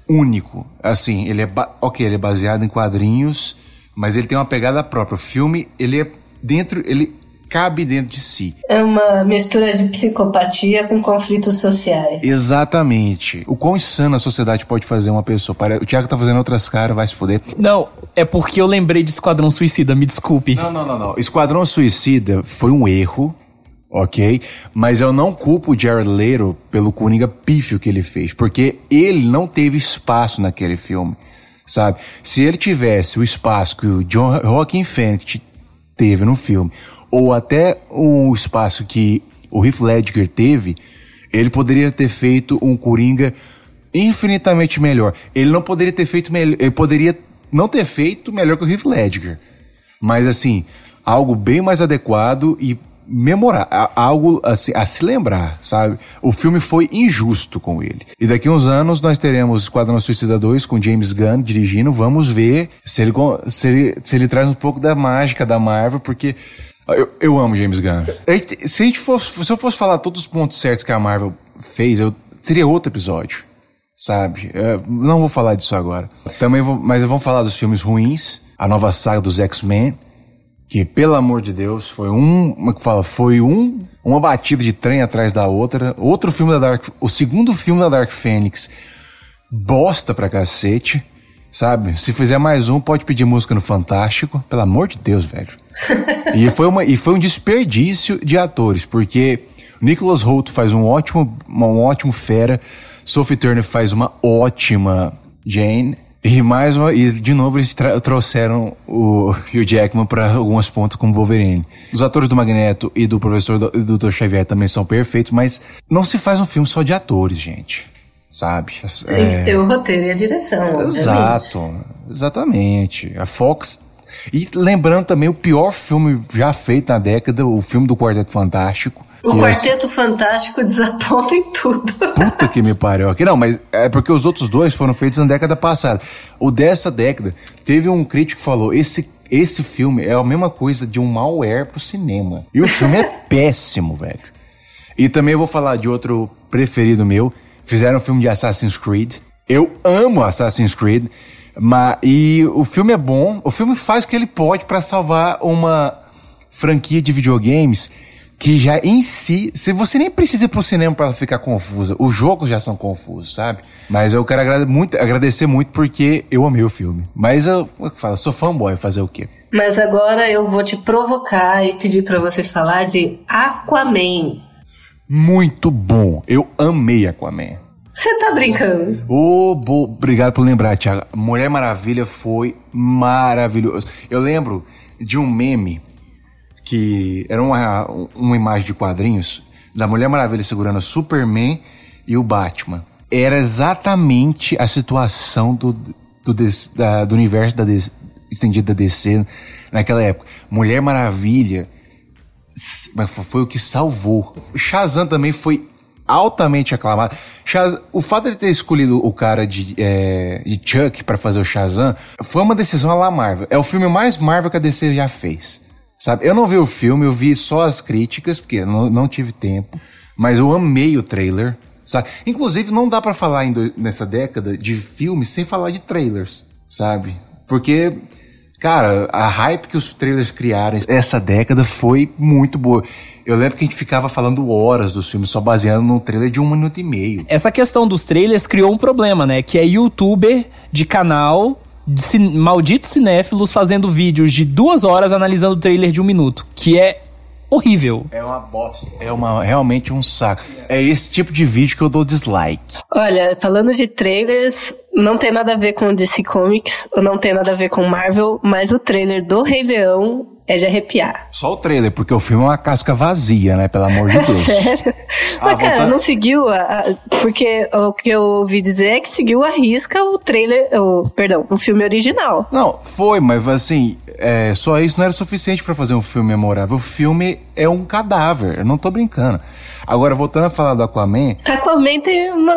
único. Assim, ele é OK, ele é baseado em quadrinhos, mas ele tem uma pegada própria. O filme, ele é dentro, ele cabe dentro de si. É uma mistura de psicopatia com conflitos sociais. Exatamente. O quão insano a sociedade pode fazer uma pessoa. O Thiago tá fazendo outras caras, vai se foder. Não, é porque eu lembrei de Esquadrão Suicida, me desculpe. Não, não, não, não. Esquadrão Suicida foi um erro, ok? Mas eu não culpo o Jared Leto pelo Coringa pífio que ele fez, porque ele não teve espaço naquele filme, sabe? Se ele tivesse o espaço que o John Joaquin Phoenix teve no filme, ou até o espaço que o Heath Ledger teve, ele poderia ter feito um Coringa infinitamente melhor. Ele não poderia ter feito melhor, ele poderia não ter feito melhor que o Heath Ledger. Mas assim, algo bem mais adequado e memorar, algo assim, a se lembrar, sabe? O filme foi injusto com ele. E daqui a uns anos nós teremos Esquadrão Suicida 2 com James Gunn dirigindo. Vamos ver se ele, se ele, se ele traz um pouco da mágica da Marvel, porque eu, eu amo James Gunn. Se, a gente fosse, se eu fosse falar todos os pontos certos que a Marvel fez, eu, seria outro episódio. Sabe? Eu não vou falar disso agora. Também vou, mas vamos falar dos filmes ruins. A nova saga dos X-Men. Que, pelo amor de Deus, foi um. Como é que fala? Foi um. Uma batida de trem atrás da outra. Outro filme da Dark. O segundo filme da Dark Phoenix. Bosta pra cacete. Sabe? Se fizer mais um, pode pedir música no Fantástico. Pelo amor de Deus, velho. e, foi uma, e foi um desperdício de atores, porque Nicholas Holt faz um ótimo, um ótimo fera, Sophie Turner faz uma ótima Jane. E mais uma, e de novo eles trouxeram o Hugh Jackman para alguns pontos como Wolverine. Os atores do Magneto e do professor do, do Dr. Xavier também são perfeitos, mas não se faz um filme só de atores, gente sabe? Tem é... que ter o roteiro e a direção. Exato, exatamente. A Fox. E lembrando também o pior filme já feito na década, o filme do Quarteto Fantástico. O Quarteto é... Fantástico desaponta em tudo. Puta que me pariu aqui. Não, mas é porque os outros dois foram feitos na década passada. O dessa década, teve um crítico que falou: esse, esse filme é a mesma coisa de um malware pro cinema. E o filme é péssimo, velho. E também eu vou falar de outro preferido meu, Fizeram um filme de Assassin's Creed. Eu amo Assassin's Creed. Mas, e o filme é bom. O filme faz o que ele pode para salvar uma franquia de videogames que já em si, se você nem precisa ir pro cinema para ficar confusa, os jogos já são confusos, sabe? Mas eu quero agrade muito, agradecer muito porque eu amei o filme. Mas eu, eu falo, sou fanboy, fazer o quê? Mas agora eu vou te provocar e pedir para você falar de Aquaman muito bom. Eu amei Aquaman. Você tá brincando? Oh, bo... Obrigado por lembrar, Thiago. Mulher Maravilha foi maravilhoso. Eu lembro de um meme que era uma, uma imagem de quadrinhos da Mulher Maravilha segurando o Superman e o Batman. Era exatamente a situação do, do, da, do universo da, estendida da DC naquela época. Mulher Maravilha foi o que salvou. Shazam também foi altamente aclamado. Shaz... O fato de ter escolhido o cara de, é, de Chuck para fazer o Shazam foi uma decisão à la Marvel. É o filme mais Marvel que a DC já fez. Sabe? Eu não vi o filme, eu vi só as críticas, porque não, não tive tempo. Mas eu amei o trailer. Sabe? Inclusive, não dá para falar do, nessa década de filmes sem falar de trailers, sabe? Porque, cara, a hype que os trailers criaram essa década foi muito boa. Eu lembro que a gente ficava falando horas dos filmes, só baseando num trailer de um minuto e meio. Essa questão dos trailers criou um problema, né? Que é youtuber de canal de malditos cinéfilos fazendo vídeos de duas horas analisando o trailer de um minuto. Que é horrível. É uma bosta. É uma, realmente um saco. É esse tipo de vídeo que eu dou dislike. Olha, falando de trailers, não tem nada a ver com DC Comics, não tem nada a ver com Marvel, mas o trailer do Rei Leão é de arrepiar. Só o trailer, porque o filme é uma casca vazia, né? Pelo amor de Deus. Sério? Ah, Mas, cara, não seguiu a, a, Porque o que eu ouvi dizer é que seguiu a risca o trailer. O, perdão, o filme original. Não, foi, mas assim, é, só isso não era suficiente para fazer um filme memorável. O filme é um cadáver, eu não tô brincando. Agora, voltando a falar do Aquaman. Aquaman tem uma.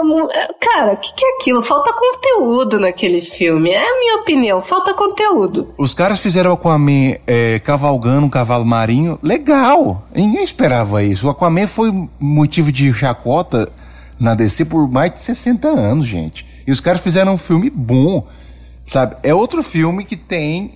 Cara, o que, que, é aquilo? Falta conteúdo naquele filme. É a minha opinião, falta conteúdo. Os caras fizeram o Aquaman é, cavalgando um cavalo marinho. Legal! Ninguém esperava isso. O Aquaman foi motivo de chacota na DC por mais de 60 anos, gente. E os caras fizeram um filme bom. Sabe? É outro filme que tem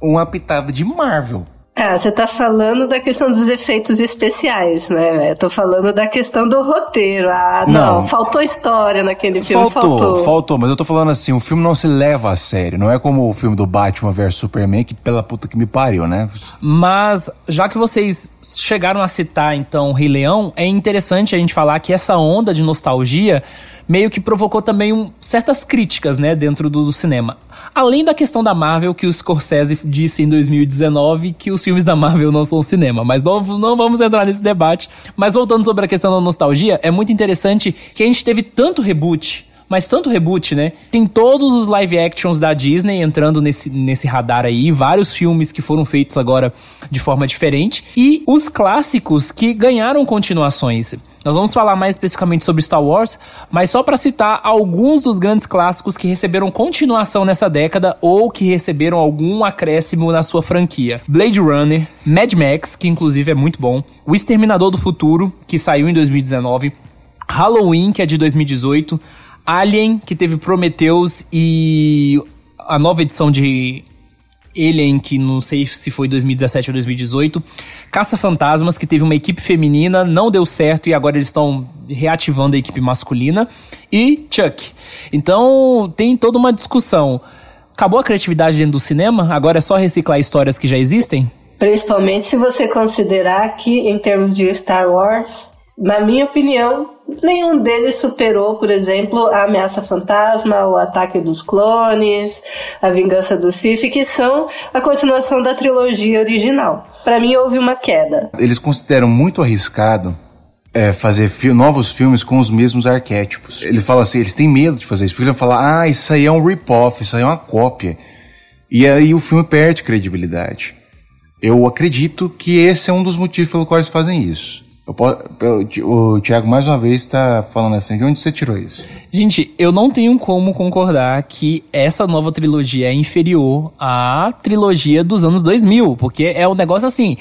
uma pitada de Marvel. Você tá falando da questão dos efeitos especiais, né? Eu tô falando da questão do roteiro. Ah, não, não faltou história naquele filme. Faltou, faltou, faltou, mas eu tô falando assim, o filme não se leva a sério. Não é como o filme do Batman vs Superman, que pela puta que me pariu, né? Mas, já que vocês chegaram a citar, então, Rei Leão, é interessante a gente falar que essa onda de nostalgia meio que provocou também um, certas críticas, né, dentro do, do, cinema. Além da questão da Marvel, que o Scorsese disse em 2019 que os filmes da Marvel não são cinema. Mas não, não vamos entrar nesse debate. Mas voltando sobre a questão da nostalgia, é muito interessante que a gente teve tanto reboot mas tanto reboot, né? Tem todos os live actions da Disney entrando nesse, nesse radar aí, vários filmes que foram feitos agora de forma diferente, e os clássicos que ganharam continuações. Nós vamos falar mais especificamente sobre Star Wars, mas só para citar alguns dos grandes clássicos que receberam continuação nessa década ou que receberam algum acréscimo na sua franquia: Blade Runner, Mad Max, que inclusive é muito bom, O Exterminador do Futuro, que saiu em 2019, Halloween, que é de 2018, Alien, que teve Prometheus e a nova edição de Alien, que não sei se foi 2017 ou 2018. Caça Fantasmas, que teve uma equipe feminina, não deu certo e agora eles estão reativando a equipe masculina. E Chuck. Então tem toda uma discussão. Acabou a criatividade dentro do cinema? Agora é só reciclar histórias que já existem? Principalmente se você considerar que, em termos de Star Wars, na minha opinião, nenhum deles superou, por exemplo, a Ameaça Fantasma, o Ataque dos Clones, a Vingança do Sith, que são a continuação da trilogia original. Para mim, houve uma queda. Eles consideram muito arriscado é, fazer fi novos filmes com os mesmos arquétipos. Ele fala assim, eles têm medo de fazer isso, porque eles vão falar, ah, isso aí é um rip-off, isso aí é uma cópia. E aí o filme perde credibilidade. Eu acredito que esse é um dos motivos pelo qual eles fazem isso. Eu, eu, o Thiago mais uma vez está falando assim, de onde você tirou isso? Gente, eu não tenho como concordar que essa nova trilogia é inferior à trilogia dos anos 2000, porque é um negócio assim,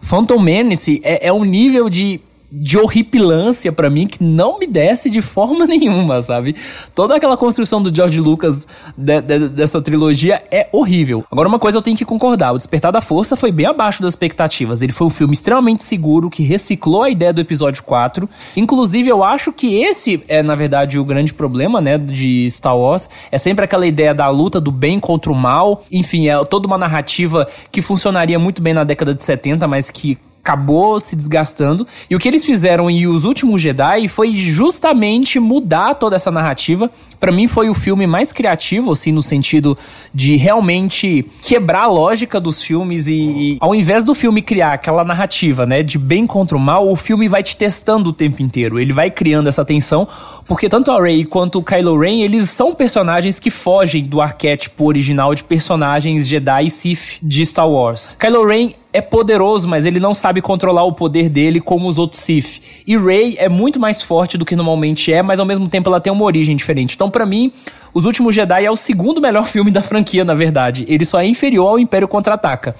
Phantom Menace é, é um nível de de horripilância para mim que não me desce de forma nenhuma, sabe? Toda aquela construção do George Lucas de, de, dessa trilogia é horrível. Agora, uma coisa eu tenho que concordar: O Despertar da Força foi bem abaixo das expectativas. Ele foi um filme extremamente seguro que reciclou a ideia do episódio 4. Inclusive, eu acho que esse é, na verdade, o grande problema, né, de Star Wars. É sempre aquela ideia da luta do bem contra o mal. Enfim, é toda uma narrativa que funcionaria muito bem na década de 70, mas que acabou se desgastando. E o que eles fizeram em Os Últimos Jedi foi justamente mudar toda essa narrativa. para mim foi o filme mais criativo, assim, no sentido de realmente quebrar a lógica dos filmes e, e, ao invés do filme criar aquela narrativa, né, de bem contra o mal, o filme vai te testando o tempo inteiro. Ele vai criando essa tensão, porque tanto a Rey quanto o Kylo Ren, eles são personagens que fogem do arquétipo original de personagens Jedi e Sith de Star Wars. Kylo Ren é poderoso, mas ele não sabe controlar o poder dele como os outros Sith. E Rey é muito mais forte do que normalmente é, mas ao mesmo tempo ela tem uma origem diferente. Então, para mim, Os Últimos Jedi é o segundo melhor filme da franquia, na verdade. Ele só é inferior ao Império Contra-Ataca.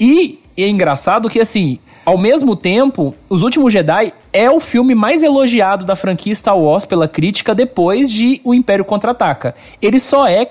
E é engraçado que, assim, ao mesmo tempo, Os Últimos Jedi é o filme mais elogiado da franquia Star Wars pela crítica depois de O Império Contra-Ataca. Ele só é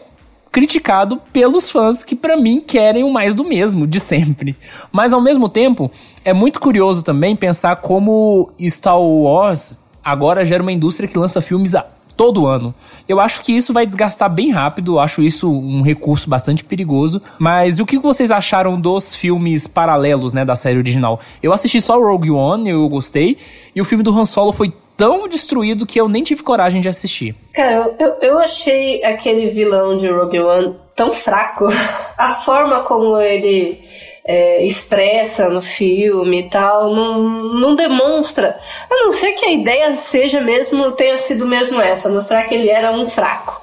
criticado pelos fãs que para mim querem o mais do mesmo de sempre. Mas ao mesmo tempo, é muito curioso também pensar como Star Wars agora gera uma indústria que lança filmes a todo ano. Eu acho que isso vai desgastar bem rápido, acho isso um recurso bastante perigoso. Mas o que vocês acharam dos filmes paralelos, né, da série original? Eu assisti só Rogue One, eu gostei, e o filme do Han Solo foi tão destruído que eu nem tive coragem de assistir. Cara, eu, eu achei aquele vilão de Rogue One tão fraco. A forma como ele é, expressa no filme e tal, não, não demonstra. A não ser que a ideia seja mesmo, tenha sido mesmo essa, mostrar que ele era um fraco.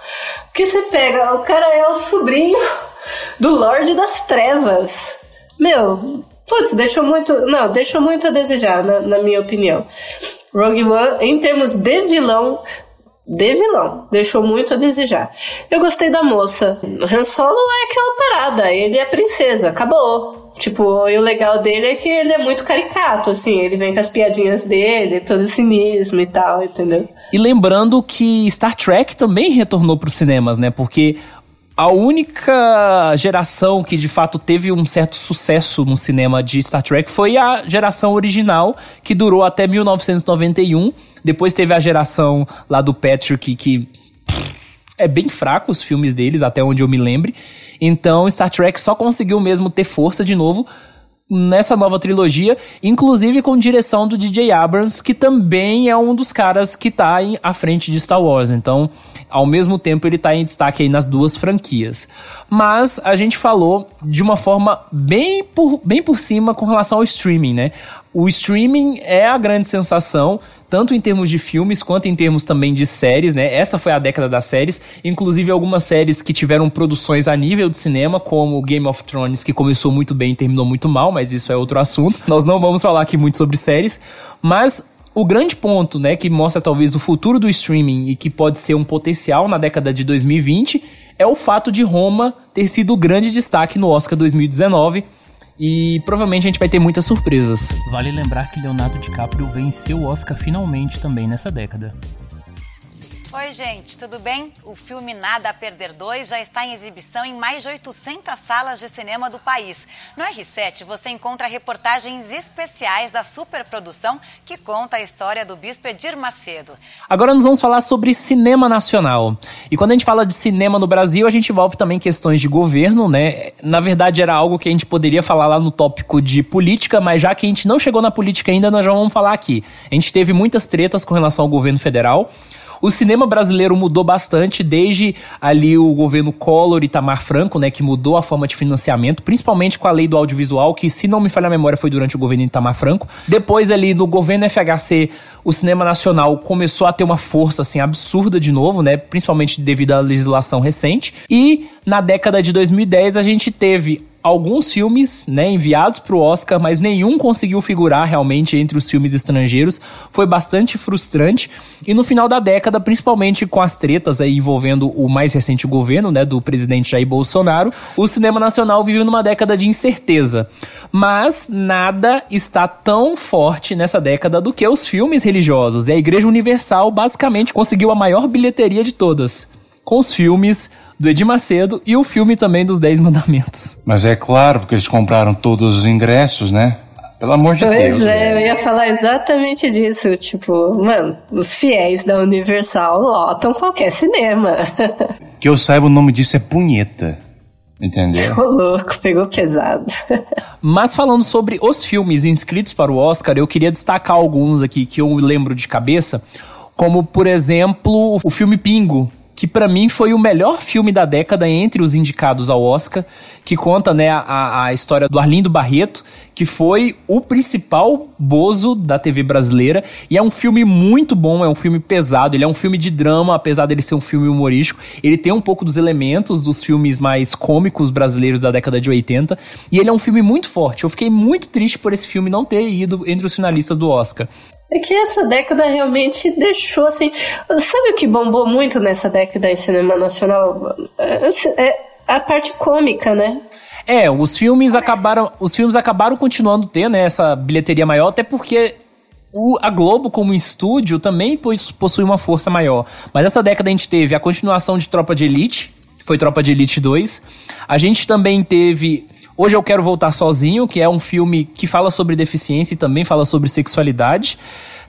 Porque você pega, o cara é o sobrinho do Lorde das Trevas. Meu, putz, deixou muito. Não, deixou muito a desejar, na, na minha opinião. Rogue One, em termos de vilão, de vilão. Deixou muito a desejar. Eu gostei da moça. Han Solo é aquela parada, ele é princesa, acabou. Tipo, e o legal dele é que ele é muito caricato, assim, ele vem com as piadinhas dele, todo cinismo e tal, entendeu? E lembrando que Star Trek também retornou para os cinemas, né? Porque a única geração que de fato teve um certo sucesso no cinema de Star Trek foi a geração original, que durou até 1991. Depois teve a geração lá do Patrick, que é bem fraco os filmes deles, até onde eu me lembre. Então Star Trek só conseguiu mesmo ter força de novo nessa nova trilogia, inclusive com direção do DJ Abrams, que também é um dos caras que tá em, à frente de Star Wars. Então, ao mesmo tempo, ele tá em destaque aí nas duas franquias. Mas a gente falou de uma forma bem por, bem por cima com relação ao streaming, né? O streaming é a grande sensação, tanto em termos de filmes quanto em termos também de séries, né? Essa foi a década das séries, inclusive algumas séries que tiveram produções a nível de cinema, como Game of Thrones, que começou muito bem e terminou muito mal, mas isso é outro assunto. Nós não vamos falar aqui muito sobre séries, mas o grande ponto, né, que mostra talvez o futuro do streaming e que pode ser um potencial na década de 2020 é o fato de Roma ter sido o grande destaque no Oscar 2019 e provavelmente a gente vai ter muitas surpresas. Vale lembrar que Leonardo DiCaprio venceu o Oscar finalmente também nessa década. Oi, gente, tudo bem? O filme Nada a Perder 2 já está em exibição em mais de 800 salas de cinema do país. No R7 você encontra reportagens especiais da superprodução que conta a história do bispo Edir Macedo. Agora nós vamos falar sobre cinema nacional. E quando a gente fala de cinema no Brasil, a gente envolve também questões de governo, né? Na verdade, era algo que a gente poderia falar lá no tópico de política, mas já que a gente não chegou na política ainda, nós já vamos falar aqui. A gente teve muitas tretas com relação ao governo federal. O cinema brasileiro mudou bastante desde ali o governo Collor e Itamar Franco, né, que mudou a forma de financiamento, principalmente com a lei do audiovisual, que se não me falha a memória foi durante o governo Itamar Franco. Depois ali no governo FHC, o cinema nacional começou a ter uma força assim absurda de novo, né, principalmente devido à legislação recente. E na década de 2010 a gente teve alguns filmes, né, enviados para o Oscar, mas nenhum conseguiu figurar realmente entre os filmes estrangeiros. Foi bastante frustrante. E no final da década, principalmente com as tretas aí envolvendo o mais recente governo, né, do presidente Jair Bolsonaro, o cinema nacional vive numa década de incerteza. Mas nada está tão forte nessa década do que os filmes religiosos. E a Igreja Universal basicamente conseguiu a maior bilheteria de todas, com os filmes do Edir Macedo e o filme também dos Dez Mandamentos. Mas é claro, porque eles compraram todos os ingressos, né? Pelo amor de pois Deus. Pois é, eu ia falar exatamente disso. Tipo, mano, os fiéis da Universal lotam qualquer cinema. Que eu saiba, o nome disso é punheta. Entendeu? Ô louco, pegou pesado. Mas falando sobre os filmes inscritos para o Oscar, eu queria destacar alguns aqui que eu lembro de cabeça, como por exemplo o filme Pingo, que para mim foi o melhor filme da década entre os indicados ao Oscar, que conta né, a, a história do Arlindo Barreto, que foi o principal bozo da TV brasileira. E é um filme muito bom, é um filme pesado, ele é um filme de drama, apesar dele ser um filme humorístico. Ele tem um pouco dos elementos dos filmes mais cômicos brasileiros da década de 80. E ele é um filme muito forte. Eu fiquei muito triste por esse filme não ter ido entre os finalistas do Oscar. É que essa década realmente deixou assim. Sabe o que bombou muito nessa década em cinema nacional? É, é a parte cômica, né? É, os filmes acabaram, os filmes acabaram continuando ter né, essa bilheteria maior, até porque o, a Globo, como estúdio, também possui uma força maior. Mas essa década a gente teve a continuação de Tropa de Elite, foi Tropa de Elite 2. A gente também teve Hoje Eu Quero Voltar Sozinho, que é um filme que fala sobre deficiência e também fala sobre sexualidade.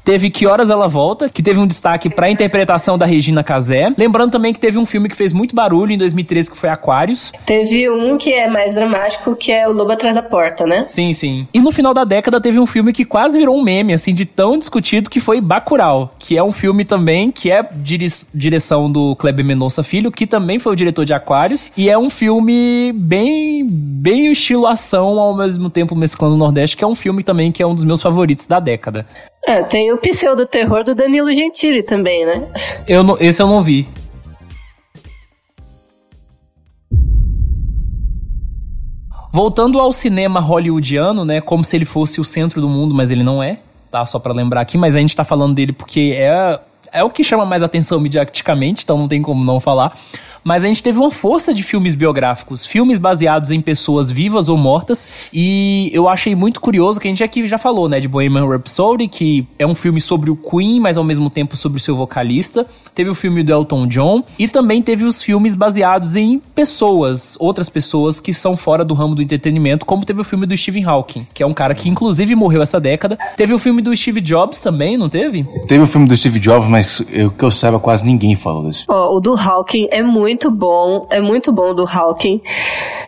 Teve Que Horas Ela Volta, que teve um destaque para a interpretação da Regina Casé. Lembrando também que teve um filme que fez muito barulho em 2013, que foi Aquários. Teve um que é mais dramático, que é O Lobo Atrás da Porta, né? Sim, sim. E no final da década teve um filme que quase virou um meme, assim, de tão discutido, que foi Bacurau, que é um filme também que é dire direção do Kleber Mendonça Filho, que também foi o diretor de Aquários, e é um filme bem, bem estilo ação, ao mesmo tempo mesclando o Nordeste, que é um filme também que é um dos meus favoritos da década. É, tem o pseudo-terror do Danilo Gentili também, né? Eu não, esse eu não vi. Voltando ao cinema hollywoodiano, né, como se ele fosse o centro do mundo, mas ele não é, tá? Só para lembrar aqui, mas a gente tá falando dele porque é é o que chama mais atenção mediaticamente, então não tem como não falar. Mas a gente teve uma força de filmes biográficos, filmes baseados em pessoas vivas ou mortas, e eu achei muito curioso que a gente aqui já falou, né, de Bohemian Rhapsody, que é um filme sobre o Queen, mas ao mesmo tempo sobre o seu vocalista. Teve o filme do Elton John e também teve os filmes baseados em pessoas, outras pessoas que são fora do ramo do entretenimento, como teve o filme do Stephen Hawking, que é um cara que inclusive morreu essa década. Teve o filme do Steve Jobs também, não teve? Teve o filme do Steve Jobs, mas eu, que eu saiba quase ninguém falou desse. Oh, o do Hawking é muito muito bom, é muito bom do Hawking.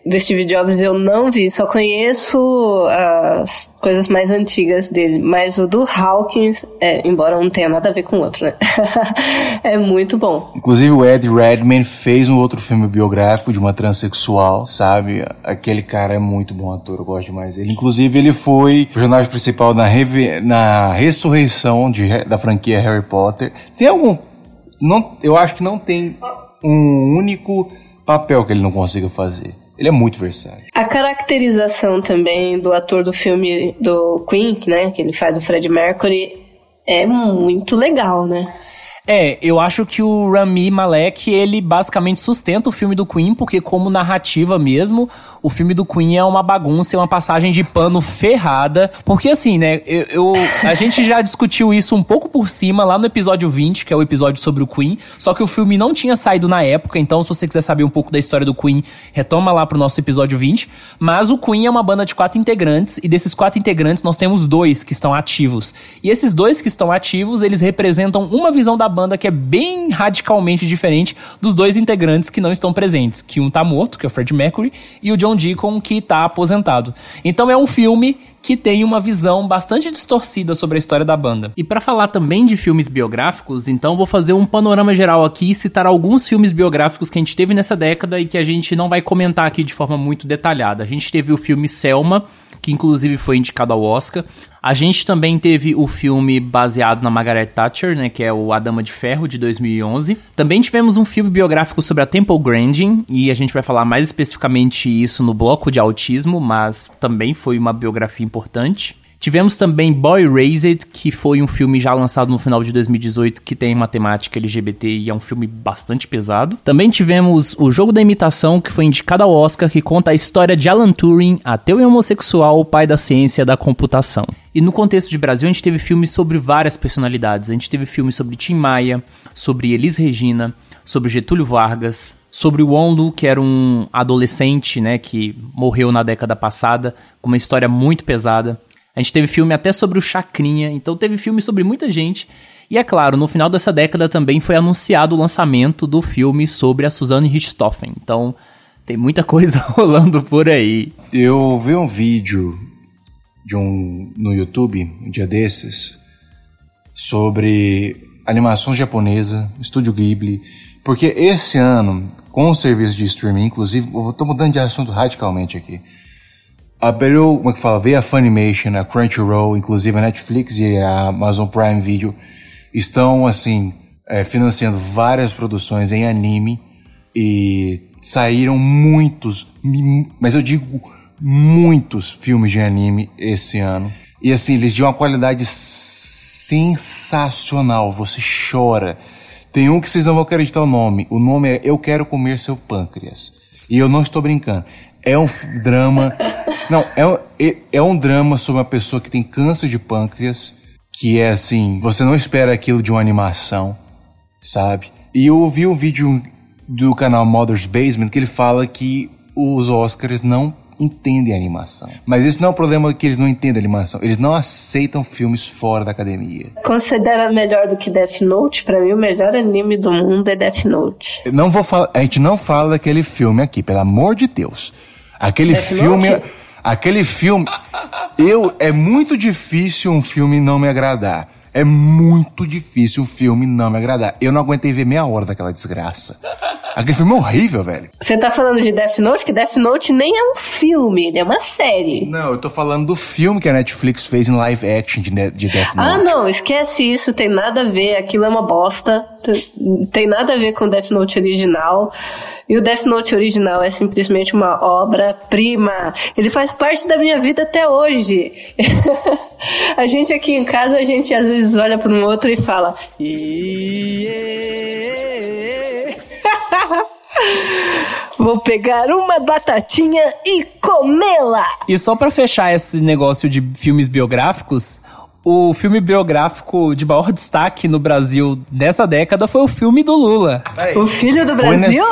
Do Steve Jobs eu não vi, só conheço as coisas mais antigas dele. Mas o do Hawkins, é, embora não tenha nada a ver com o outro, né? é muito bom. Inclusive o Ed Redman fez um outro filme biográfico de uma transexual, sabe? Aquele cara é muito bom ator, eu gosto demais dele. Inclusive ele foi o personagem principal na, na ressurreição de, da franquia Harry Potter. Tem algum... Não, eu acho que não tem um único papel que ele não consiga fazer. Ele é muito versátil. A caracterização também do ator do filme do Queen, né, que ele faz o Fred Mercury, é muito legal, né? É, eu acho que o Rami Malek, ele basicamente sustenta o filme do Queen, porque como narrativa mesmo, o filme do Queen é uma bagunça, é uma passagem de pano ferrada. Porque assim, né, eu, eu, a gente já discutiu isso um pouco por cima lá no episódio 20, que é o episódio sobre o Queen, só que o filme não tinha saído na época, então se você quiser saber um pouco da história do Queen, retoma lá pro nosso episódio 20. Mas o Queen é uma banda de quatro integrantes, e desses quatro integrantes nós temos dois que estão ativos. E esses dois que estão ativos, eles representam uma visão da banda que é bem radicalmente diferente dos dois integrantes que não estão presentes, que um tá morto, que é o Fred Mercury, e o John Deacon, que tá aposentado. Então é um filme que tem uma visão bastante distorcida sobre a história da banda. E para falar também de filmes biográficos, então vou fazer um panorama geral aqui e citar alguns filmes biográficos que a gente teve nessa década e que a gente não vai comentar aqui de forma muito detalhada. A gente teve o filme Selma, que inclusive foi indicado ao Oscar. A gente também teve o filme baseado na Margaret Thatcher, né, que é o A Dama de Ferro, de 2011. Também tivemos um filme biográfico sobre a Temple Grandin, e a gente vai falar mais especificamente isso no bloco de autismo, mas também foi uma biografia importante. Tivemos também Boy Raised, que foi um filme já lançado no final de 2018 que tem uma temática LGBT e é um filme bastante pesado. Também tivemos O Jogo da Imitação, que foi indicado ao Oscar, que conta a história de Alan Turing, ateu e homossexual, pai da ciência da computação. E no contexto de Brasil, a gente teve filmes sobre várias personalidades. A gente teve filmes sobre Tim Maia, sobre Elis Regina, sobre Getúlio Vargas, sobre o Ondo, que era um adolescente, né, que morreu na década passada, com uma história muito pesada. A gente teve filme até sobre o Chacrinha, então teve filme sobre muita gente. E é claro, no final dessa década também foi anunciado o lançamento do filme sobre a Suzanne Richthofen. Então tem muita coisa rolando por aí. Eu vi um vídeo de um no YouTube um dia desses sobre animação japonesa, Estúdio Ghibli, Porque esse ano, com o serviço de streaming, inclusive, eu estou mudando de assunto radicalmente aqui. Abriu, como é que fala? Veio a Funimation, a Crunchyroll, inclusive a Netflix e a Amazon Prime Video estão, assim, é, financiando várias produções em anime e saíram muitos, mas eu digo muitos filmes de anime esse ano. E assim, eles de uma qualidade sensacional, você chora. Tem um que vocês não vão acreditar o nome. O nome é Eu Quero Comer Seu Pâncreas. E eu não estou brincando. É um drama. Não, é um, é, um drama sobre uma pessoa que tem câncer de pâncreas. Que é assim, você não espera aquilo de uma animação, sabe? E eu ouvi um vídeo do canal Mother's Basement que ele fala que os Oscars não entendem animação. Mas isso não é um problema que eles não entendem animação. Eles não aceitam filmes fora da academia. Considera melhor do que Death Note? Para mim, o melhor anime do mundo é Death Note. não vou falar, a gente não fala daquele filme aqui, pelo amor de Deus. Aquele Death filme, Note? aquele filme, eu é muito difícil um filme não me agradar. É muito difícil um filme não me agradar. Eu não aguentei ver meia hora daquela desgraça. Aquele filme é horrível, velho. Você tá falando de Death Note? Que Death Note nem é um filme, ele é uma série. Não, eu tô falando do filme que a Netflix fez em live action de, de Death ah, Note. Ah, não, esquece isso, tem nada a ver, aquilo é uma bosta. Tem nada a ver com Death Note original. E o Death Note original é simplesmente uma obra-prima. Ele faz parte da minha vida até hoje. a gente aqui em casa, a gente às vezes olha para um outro e fala. Vou pegar uma batatinha e comê-la. E só para fechar esse negócio de filmes biográficos, o filme biográfico de maior destaque no Brasil dessa década foi o filme do Lula. O filho do Brasil?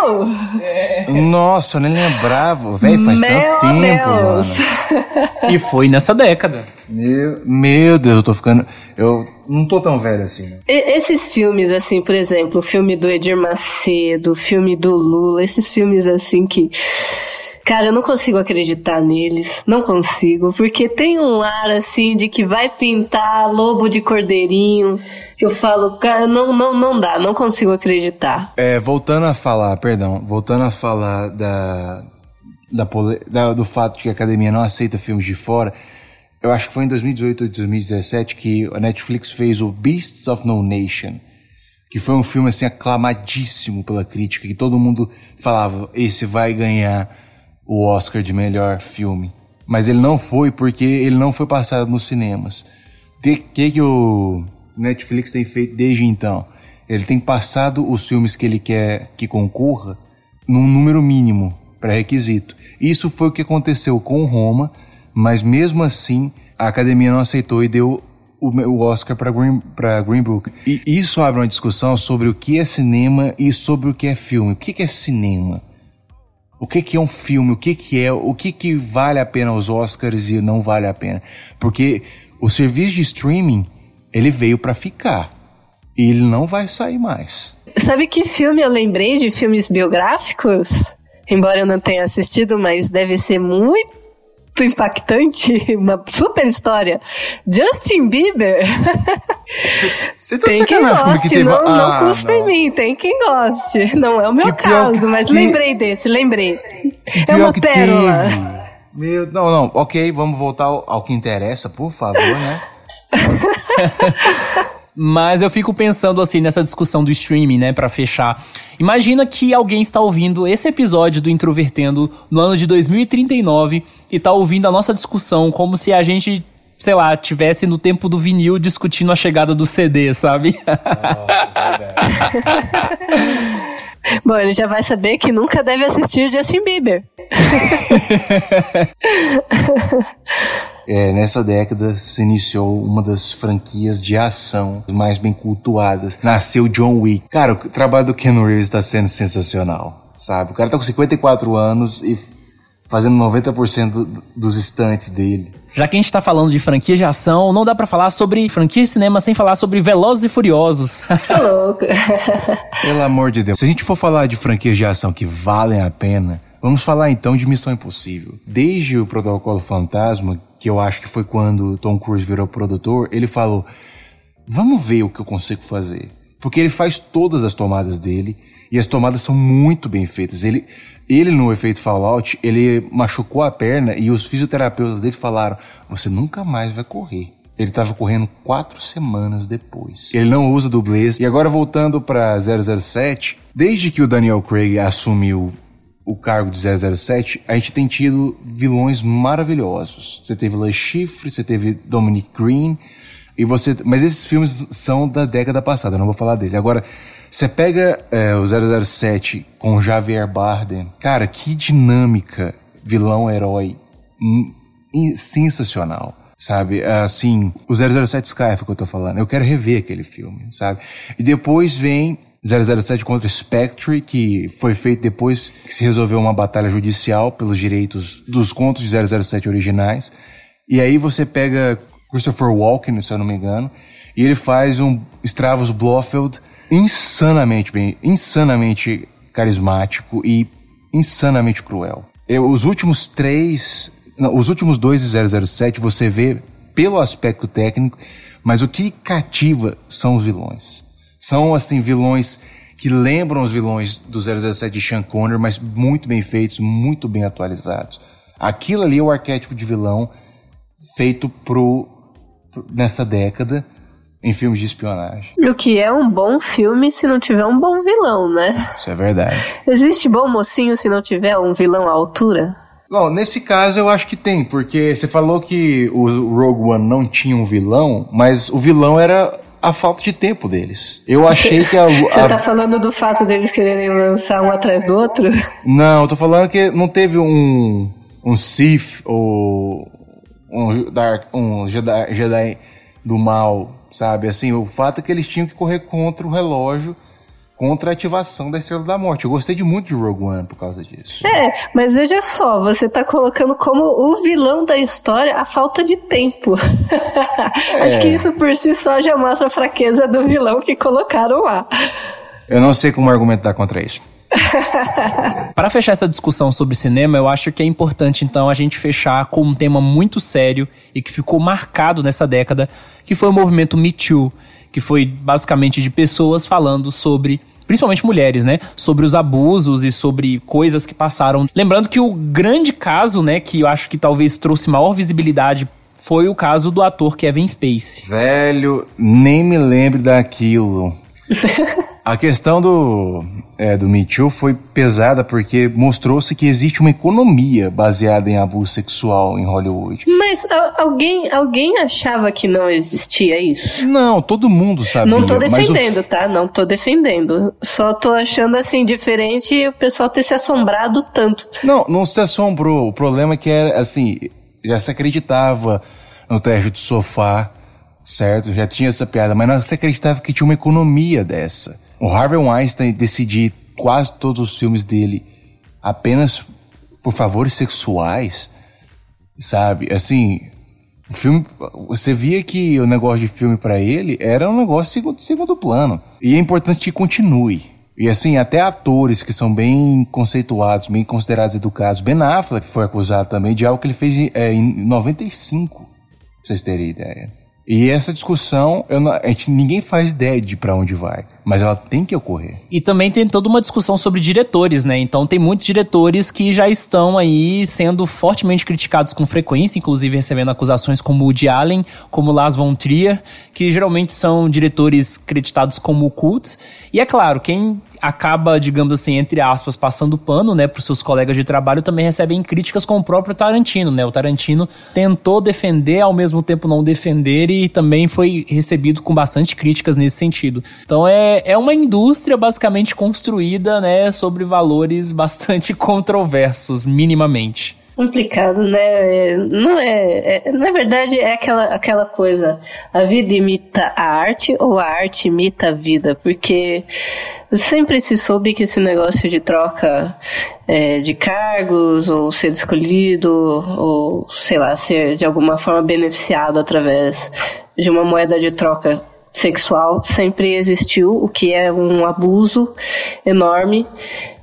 Nesse... Nossa, eu nem lembrava, velho, faz Meu tanto tempo. E foi nessa década. Meu, meu Deus, eu tô ficando. Eu não tô tão velho assim. Né? Esses filmes, assim, por exemplo, o filme do Edir Macedo, o filme do Lula, esses filmes assim que Cara, eu não consigo acreditar neles. Não consigo. Porque tem um ar assim de que vai pintar lobo de cordeirinho. Eu falo, cara, não, não, não dá. Não consigo acreditar. É, voltando a falar, perdão. Voltando a falar da, da, da, do fato de que a academia não aceita filmes de fora. Eu acho que foi em 2018 ou 2017 que a Netflix fez o Beasts of No Nation. Que foi um filme assim aclamadíssimo pela crítica, que todo mundo falava, esse vai ganhar o Oscar de melhor filme. Mas ele não foi porque ele não foi passado nos cinemas. O que, que o Netflix tem feito desde então? Ele tem passado os filmes que ele quer que concorra num número mínimo, pré-requisito. Isso foi o que aconteceu com Roma, mas mesmo assim a academia não aceitou e deu o Oscar para Green, Green Book. E isso abre uma discussão sobre o que é cinema e sobre o que é filme. O que é cinema? O que, que é um filme? O que, que é? O que, que vale a pena os Oscars e não vale a pena? Porque o serviço de streaming ele veio para ficar e ele não vai sair mais. Sabe que filme eu lembrei de filmes biográficos? Embora eu não tenha assistido, mas deve ser muito muito impactante, uma super história. Justin Bieber. Vocês estão tem quem goste, que teve... não, ah, não cuspa em mim, tem quem goste. Não é o meu que caso, mas que... lembrei desse, lembrei. É uma pérola. Teve. Meu, não, não, ok, vamos voltar ao, ao que interessa, por favor, né? Mas eu fico pensando assim nessa discussão do streaming, né, para fechar. Imagina que alguém está ouvindo esse episódio do Introvertendo no ano de 2039 e tá ouvindo a nossa discussão como se a gente sei lá, tivesse no tempo do vinil discutindo a chegada do CD, sabe? Nossa, Bom, ele já vai saber que nunca deve assistir Justin Bieber. É, nessa década se iniciou uma das franquias de ação mais bem cultuadas. Nasceu John Wick. Cara, o trabalho do Ken Reeves está sendo sensacional, sabe? O cara tá com 54 anos e fazendo 90% dos estantes dele. Já que a gente tá falando de franquia de ação, não dá para falar sobre franquia de cinema sem falar sobre Velozes e Furiosos. Tá louco. Pelo amor de Deus. Se a gente for falar de franquias de ação que valem a pena, vamos falar então de Missão Impossível. Desde o Protocolo Fantasma, que eu acho que foi quando Tom Cruise virou produtor, ele falou: "Vamos ver o que eu consigo fazer". Porque ele faz todas as tomadas dele E as tomadas são muito bem feitas. Ele, ele no efeito Fallout, ele machucou a perna e os fisioterapeutas dele falaram: você nunca mais vai correr. Ele estava correndo quatro semanas depois. Ele não usa dublês. E agora voltando para 007, desde que o Daniel Craig assumiu o cargo de 007, a gente tem tido vilões maravilhosos. Você teve Le Chiffre, você teve Dominic Green, e você, mas esses filmes são da década passada, não vou falar dele. Agora, você pega é, o 007 com Javier Bardem, cara, que dinâmica vilão-herói hum, sensacional sabe? Assim, o 007 Skyfall que eu tô falando, eu quero rever aquele filme, sabe? E depois vem 007 contra Spectre, que foi feito depois que se resolveu uma batalha judicial pelos direitos dos contos de 007 originais. E aí você pega Christopher Walken, se eu não me engano, e ele faz um Stravos Blofeld insanamente bem, insanamente carismático e insanamente cruel. Eu, os últimos três, não, os últimos dois de 007 você vê pelo aspecto técnico, mas o que cativa são os vilões. São, assim, vilões que lembram os vilões do 007 de Sean Connery, mas muito bem feitos, muito bem atualizados. Aquilo ali é o arquétipo de vilão feito pro, pro nessa década em filmes de espionagem. O que é um bom filme se não tiver um bom vilão, né? Isso é verdade. Existe bom mocinho se não tiver um vilão à altura? Bom, nesse caso eu acho que tem, porque você falou que o Rogue One não tinha um vilão, mas o vilão era a falta de tempo deles. Eu achei que a. Você a... tá falando do fato deles quererem lançar um atrás do outro? Não, eu tô falando que não teve um. um Sith ou. um, um Jedi, Jedi do mal, sabe? Assim, o fato é que eles tinham que correr contra o relógio contra a ativação da Estrela da Morte. Eu gostei de muito de Rogue One por causa disso. É, mas veja só, você tá colocando como o vilão da história a falta de tempo. É. Acho que isso por si só já mostra a fraqueza do vilão que colocaram lá. Eu não sei como argumentar contra isso. Para fechar essa discussão sobre cinema, eu acho que é importante então a gente fechar com um tema muito sério e que ficou marcado nessa década, que foi o movimento Me Too, que foi basicamente de pessoas falando sobre principalmente mulheres, né, sobre os abusos e sobre coisas que passaram. Lembrando que o grande caso, né, que eu acho que talvez trouxe maior visibilidade foi o caso do ator Kevin Spacey. Velho, nem me lembre daquilo. A questão do, é, do Me Too foi pesada porque mostrou-se que existe uma economia baseada em abuso sexual em Hollywood. Mas alguém, alguém achava que não existia isso? Não, todo mundo sabia. Não tô defendendo, o... tá? Não tô defendendo. Só tô achando assim diferente o pessoal ter se assombrado tanto. Não, não se assombrou. O problema é que era assim, já se acreditava no teste de sofá certo? Já tinha essa piada, mas não se acreditava que tinha uma economia dessa. O Harvey Weinstein decidir quase todos os filmes dele apenas por favores sexuais, sabe? Assim, o filme, você via que o negócio de filme para ele era um negócio segundo, segundo plano. E é importante que continue. E assim, até atores que são bem conceituados, bem considerados educados. Ben Affleck foi acusado também de algo que ele fez é, em 95, pra vocês terem ideia. E essa discussão, não, a gente, ninguém faz ideia de para onde vai, mas ela tem que ocorrer. E também tem toda uma discussão sobre diretores, né? Então tem muitos diretores que já estão aí sendo fortemente criticados com frequência, inclusive recebendo acusações como o de Allen, como Lars von Trier, que geralmente são diretores creditados como cults. E é claro, quem acaba, digamos assim, entre aspas, passando pano, né, para seus colegas de trabalho, também recebem críticas com o próprio Tarantino, né? O Tarantino tentou defender, ao mesmo tempo não defender e também foi recebido com bastante críticas nesse sentido. Então é, é uma indústria basicamente construída, né, sobre valores bastante controversos, minimamente complicado, né? É, não é, é, na verdade é aquela, aquela coisa, a vida imita a arte ou a arte imita a vida, porque sempre se soube que esse negócio de troca é, de cargos ou ser escolhido ou sei lá ser de alguma forma beneficiado através de uma moeda de troca sexual sempre existiu, o que é um abuso enorme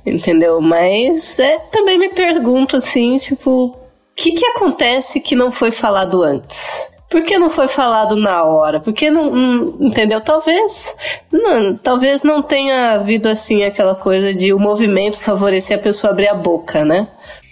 entendeu? Mas é, também me pergunto assim, tipo, o que, que acontece que não foi falado antes? Por que não foi falado na hora? Porque não, não entendeu? Talvez, não, talvez não tenha havido assim aquela coisa de o movimento favorecer a pessoa abrir a boca, né?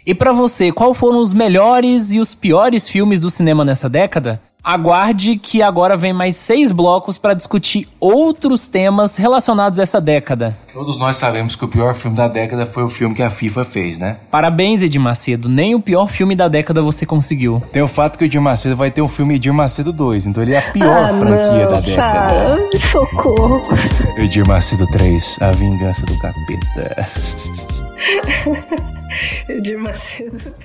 E para você, qual foram os melhores e os piores filmes do cinema nessa década? Aguarde que agora vem mais seis blocos para discutir outros temas relacionados a essa década. Todos nós sabemos que o pior filme da década foi o filme que a FIFA fez, né? Parabéns, Edir Macedo. Nem o pior filme da década você conseguiu. Tem o fato que o Edir Macedo vai ter um filme Edir Macedo 2, então ele é a pior ah, franquia não, da década. Cara, socorro. Edir Macedo 3, A Vingança do Capeta. Edir Macedo.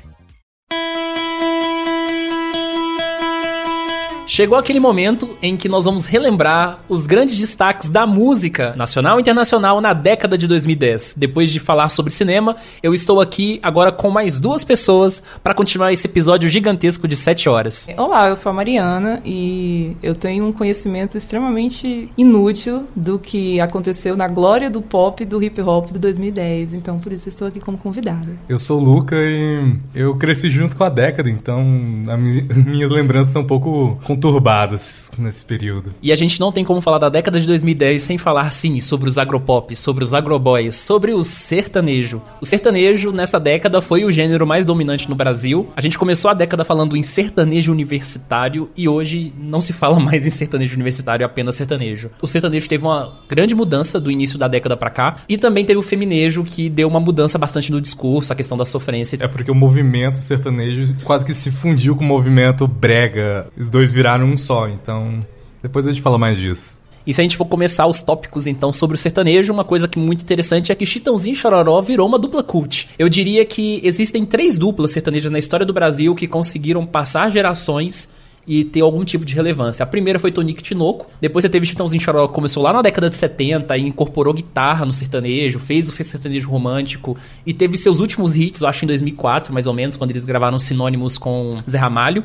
Chegou aquele momento em que nós vamos relembrar os grandes destaques da música nacional e internacional na década de 2010. Depois de falar sobre cinema, eu estou aqui agora com mais duas pessoas para continuar esse episódio gigantesco de 7 horas. Olá, eu sou a Mariana e eu tenho um conhecimento extremamente inútil do que aconteceu na glória do pop e do hip hop de 2010. Então, por isso estou aqui como convidada. Eu sou o Luca e eu cresci junto com a década, então minhas lembranças são um pouco conturbadas nesse período. E a gente não tem como falar da década de 2010 sem falar, sim, sobre os agropop, sobre os agroboys, sobre o sertanejo. O sertanejo, nessa década, foi o gênero mais dominante no Brasil. A gente começou a década falando em sertanejo universitário e hoje não se fala mais em sertanejo universitário, é apenas sertanejo. O sertanejo teve uma grande mudança do início da década para cá e também teve o feminejo que deu uma mudança bastante no discurso, a questão da sofrência. É porque o movimento sertanejo quase que se fundiu com o movimento brega. Os dois viraram um só, então depois a gente fala mais disso. E se a gente for começar os tópicos então sobre o sertanejo, uma coisa que muito interessante é que Chitãozinho e Chororó virou uma dupla cult. Eu diria que existem três duplas sertanejas na história do Brasil que conseguiram passar gerações e ter algum tipo de relevância. A primeira foi Tonique Tinoco, depois você teve Chitãozinho Chororó que começou lá na década de 70 e incorporou guitarra no sertanejo, fez o sertanejo romântico e teve seus últimos hits, eu acho em 2004, mais ou menos, quando eles gravaram Sinônimos com Zé Ramalho.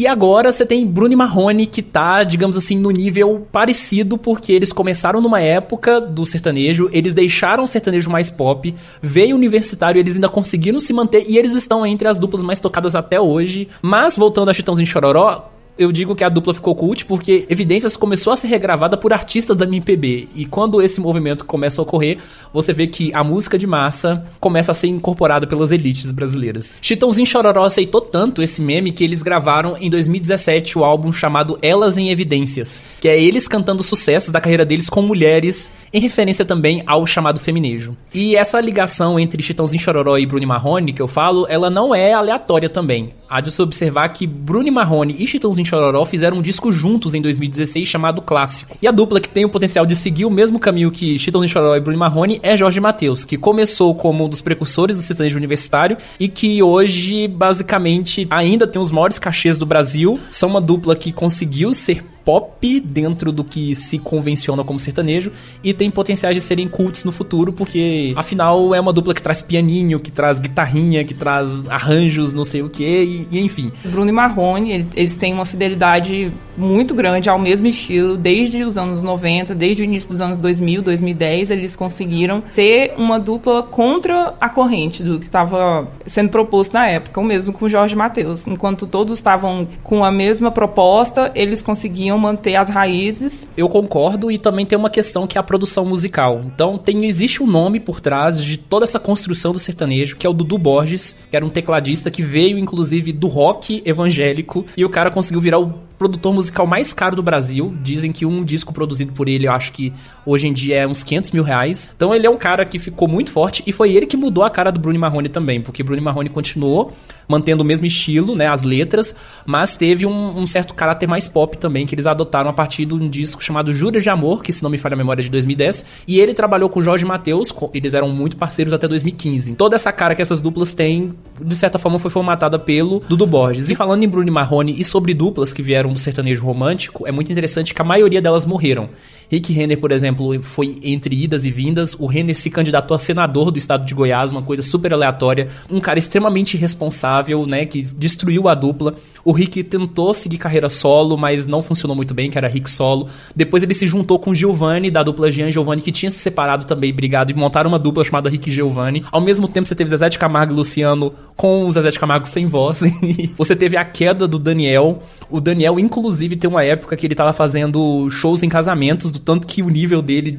E agora você tem Bruno Marrone que tá, digamos assim, no nível parecido, porque eles começaram numa época do sertanejo, eles deixaram o sertanejo mais pop, veio universitário, eles ainda conseguiram se manter e eles estão entre as duplas mais tocadas até hoje. Mas voltando a Chitãozinho Chororó, eu digo que a dupla ficou cult porque Evidências começou a ser regravada por artistas da MPB. E quando esse movimento começa a ocorrer, você vê que a música de massa começa a ser incorporada pelas elites brasileiras. Chitãozinho Chororó aceitou tanto esse meme que eles gravaram em 2017 o álbum chamado Elas em Evidências, que é eles cantando sucessos da carreira deles com mulheres, em referência também ao chamado feminejo. E essa ligação entre Chitãozinho Chororó e Bruno Marrone que eu falo, ela não é aleatória também. Há de se observar que Bruno Marrone e Chitãozinho Chororó fizeram um disco juntos em 2016 chamado Clássico. E a dupla que tem o potencial de seguir o mesmo caminho que Chitãozinho Chororó e Bruno Marrone é Jorge Mateus, que começou como um dos precursores do sertanejo universitário e que hoje basicamente ainda tem os maiores cachês do Brasil. São uma dupla que conseguiu ser pop dentro do que se convenciona como sertanejo e tem potenciais de serem cultos no futuro, porque afinal é uma dupla que traz pianinho, que traz guitarrinha, que traz arranjos, não sei o que, e, e, enfim. Bruno e Marrone, eles têm uma fidelidade muito grande ao mesmo estilo, desde os anos 90, desde o início dos anos 2000, 2010, eles conseguiram ser uma dupla contra a corrente do que estava sendo proposto na época, o mesmo com Jorge Mateus. Enquanto todos estavam com a mesma proposta, eles conseguiam manter as raízes. Eu concordo e também tem uma questão que é a produção musical. Então tem existe um nome por trás de toda essa construção do sertanejo, que é o Dudu Borges, que era um tecladista que veio inclusive do rock evangélico e o cara conseguiu virar o produtor musical mais caro do Brasil. Dizem que um disco produzido por ele, eu acho que hoje em dia é uns 500 mil reais. Então ele é um cara que ficou muito forte e foi ele que mudou a cara do Bruno Marrone também, porque Bruno Marrone continuou mantendo o mesmo estilo, né, as letras, mas teve um, um, certo caráter mais pop também, que eles adotaram a partir de um disco chamado Juras de Amor, que se não me falha a memória é de 2010, e ele trabalhou com Jorge Matheus, eles eram muito parceiros até 2015. Toda essa cara que essas duplas têm, de certa forma, foi formatada pelo Dudu Borges. E falando em Bruno Marrone e sobre duplas que vieram do sertanejo romântico, é muito interessante que a maioria delas morreram. Rick Renner, por exemplo, foi entre idas e vindas. O Renner se candidatou a senador do estado de Goiás, uma coisa super aleatória. Um cara extremamente irresponsável, né, que destruiu a dupla. O Rick tentou seguir carreira solo, mas não funcionou muito bem, que era Rick solo. Depois ele se juntou com Giovanni, da dupla Jean Giovanni, que tinha se separado também, brigado, e montaram uma dupla chamada Rick Giovanni. Ao mesmo tempo, você teve Zezé de Camargo e Luciano com o Zezé de Camargo sem voz. você teve a queda do Daniel. O Daniel inclusive, tem uma época que ele tava fazendo shows em casamentos, do tanto que o nível dele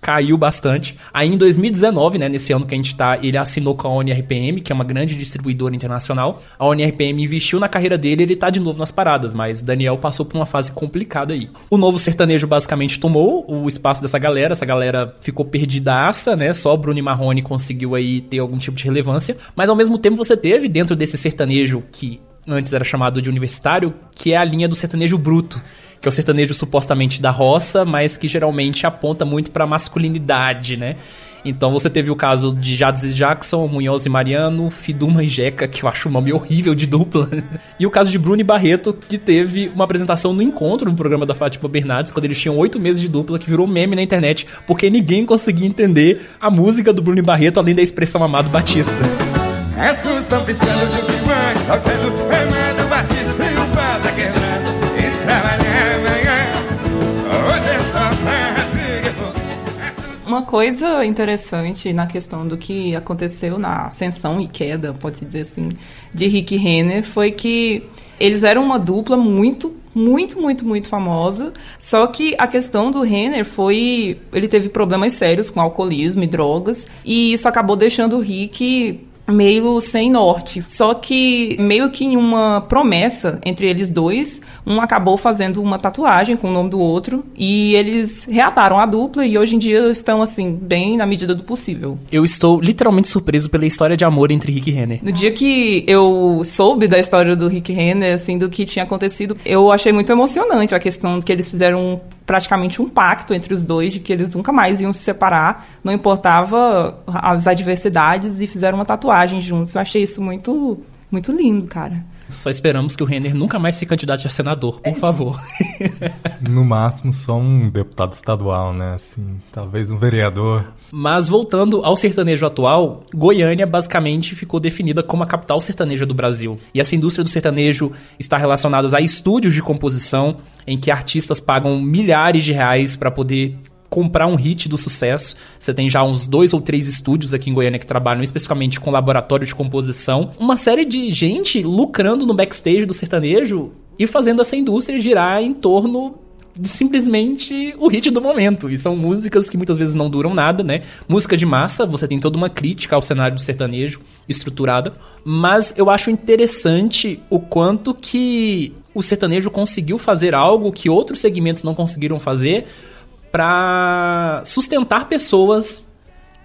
caiu bastante. Aí em 2019, né, nesse ano que a gente tá, ele assinou com a ONRPM, que é uma grande distribuidora internacional. A ONRPM investiu na carreira dele, ele tá de novo nas paradas, mas Daniel passou por uma fase complicada aí. O novo sertanejo basicamente tomou o espaço dessa galera, essa galera ficou perdidaça, né? Só Bruno e Marrone conseguiu aí ter algum tipo de relevância, mas ao mesmo tempo você teve dentro desse sertanejo que antes era chamado de universitário, que é a linha do sertanejo bruto, que é o sertanejo supostamente da roça, mas que geralmente aponta muito para masculinidade, né? Então você teve o caso de Jades e Jackson, Munhoz e Mariano, Fiduma e Jeca, que eu acho um nome horrível de dupla. e o caso de Bruno e Barreto, que teve uma apresentação no encontro no programa da Fátima Bernardes, quando eles tinham oito meses de dupla, que virou meme na internet, porque ninguém conseguia entender a música do Bruno e Barreto, além da expressão Amado Batista. Uma coisa interessante na questão do que aconteceu na ascensão e queda, pode-se dizer assim, de Rick Renner foi que eles eram uma dupla muito, muito, muito, muito famosa. Só que a questão do Renner foi. Ele teve problemas sérios com alcoolismo e drogas. E isso acabou deixando o Rick meio sem norte. Só que meio que em uma promessa entre eles dois, um acabou fazendo uma tatuagem com o nome do outro e eles reataram a dupla e hoje em dia estão assim bem na medida do possível. Eu estou literalmente surpreso pela história de amor entre Rick e Renner. No dia que eu soube da história do Rick Renner, assim, do que tinha acontecido, eu achei muito emocionante a questão que eles fizeram praticamente um pacto entre os dois de que eles nunca mais iam se separar, não importava as adversidades e fizeram uma tatuagem juntos. Eu achei isso muito muito lindo, cara. Só esperamos que o Renner nunca mais se candidate a senador, por favor. no máximo, só um deputado estadual, né? Assim, talvez um vereador. Mas voltando ao sertanejo atual, Goiânia basicamente ficou definida como a capital sertaneja do Brasil. E essa indústria do sertanejo está relacionada a estúdios de composição, em que artistas pagam milhares de reais para poder comprar um hit do sucesso. Você tem já uns dois ou três estúdios aqui em Goiânia que trabalham especificamente com laboratório de composição. Uma série de gente lucrando no backstage do sertanejo e fazendo essa indústria girar em torno de simplesmente o hit do momento. E são músicas que muitas vezes não duram nada, né? Música de massa, você tem toda uma crítica ao cenário do sertanejo estruturada. Mas eu acho interessante o quanto que o sertanejo conseguiu fazer algo que outros segmentos não conseguiram fazer para sustentar pessoas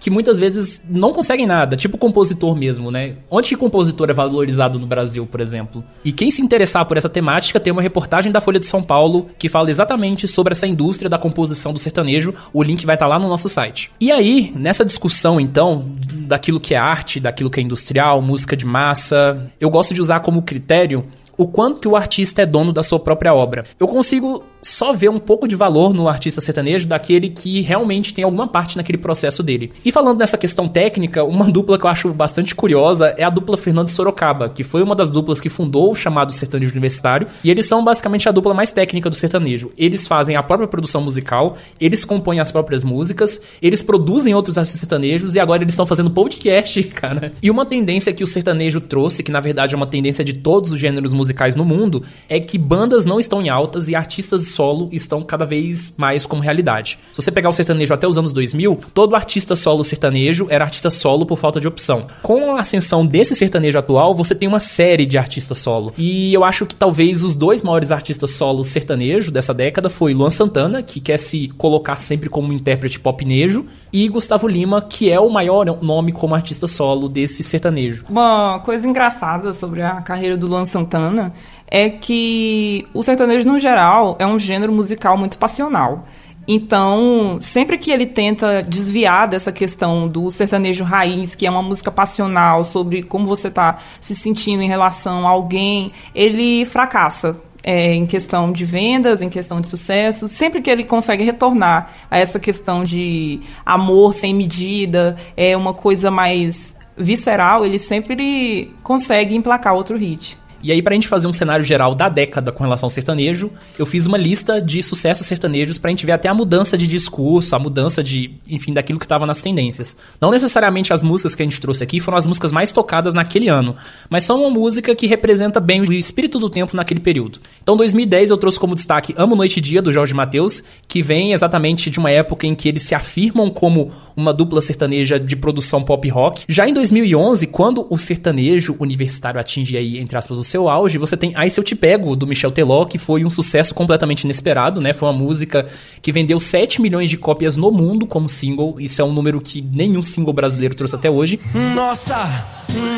que muitas vezes não conseguem nada, tipo compositor mesmo, né? Onde que compositor é valorizado no Brasil, por exemplo? E quem se interessar por essa temática tem uma reportagem da Folha de São Paulo que fala exatamente sobre essa indústria da composição do sertanejo. O link vai estar tá lá no nosso site. E aí, nessa discussão então daquilo que é arte, daquilo que é industrial, música de massa, eu gosto de usar como critério o quanto que o artista é dono da sua própria obra. Eu consigo só ver um pouco de valor no artista sertanejo daquele que realmente tem alguma parte naquele processo dele. E falando nessa questão técnica, uma dupla que eu acho bastante curiosa é a dupla Fernando Sorocaba, que foi uma das duplas que fundou o chamado sertanejo universitário, e eles são basicamente a dupla mais técnica do sertanejo. Eles fazem a própria produção musical, eles compõem as próprias músicas, eles produzem outros artistas sertanejos e agora eles estão fazendo podcast, cara. E uma tendência que o sertanejo trouxe, que na verdade é uma tendência de todos os gêneros musicais no mundo é que bandas não estão em altas e artistas solo estão cada vez mais como realidade. Se você pegar o sertanejo até os anos 2000, todo artista solo sertanejo era artista solo por falta de opção. Com a ascensão desse sertanejo atual, você tem uma série de artistas solo. E eu acho que talvez os dois maiores artistas solo sertanejo dessa década foi Luan Santana, que quer se colocar sempre como intérprete popnejo, e Gustavo Lima, que é o maior nome como artista solo desse sertanejo. Uma coisa engraçada sobre a carreira do Luan Santana é que o sertanejo, no geral, é um gênero musical muito passional. Então, sempre que ele tenta desviar dessa questão do sertanejo raiz, que é uma música passional sobre como você está se sentindo em relação a alguém, ele fracassa. É, em questão de vendas, em questão de sucesso, sempre que ele consegue retornar a essa questão de amor sem medida, é uma coisa mais visceral, ele sempre consegue emplacar outro hit. E aí, pra gente fazer um cenário geral da década com relação ao sertanejo, eu fiz uma lista de sucessos sertanejos pra gente ver até a mudança de discurso, a mudança de, enfim, daquilo que tava nas tendências. Não necessariamente as músicas que a gente trouxe aqui foram as músicas mais tocadas naquele ano, mas são uma música que representa bem o espírito do tempo naquele período. Então, 2010 eu trouxe como destaque Amo Noite e Dia, do Jorge Mateus, que vem exatamente de uma época em que eles se afirmam como uma dupla sertaneja de produção pop rock. Já em 2011, quando o sertanejo universitário atinge aí, entre aspas, o seu auge, você tem Ai Se Eu Te Pego, do Michel Teló, que foi um sucesso completamente inesperado, né? Foi uma música que vendeu 7 milhões de cópias no mundo como single. Isso é um número que nenhum single brasileiro trouxe até hoje. Nossa,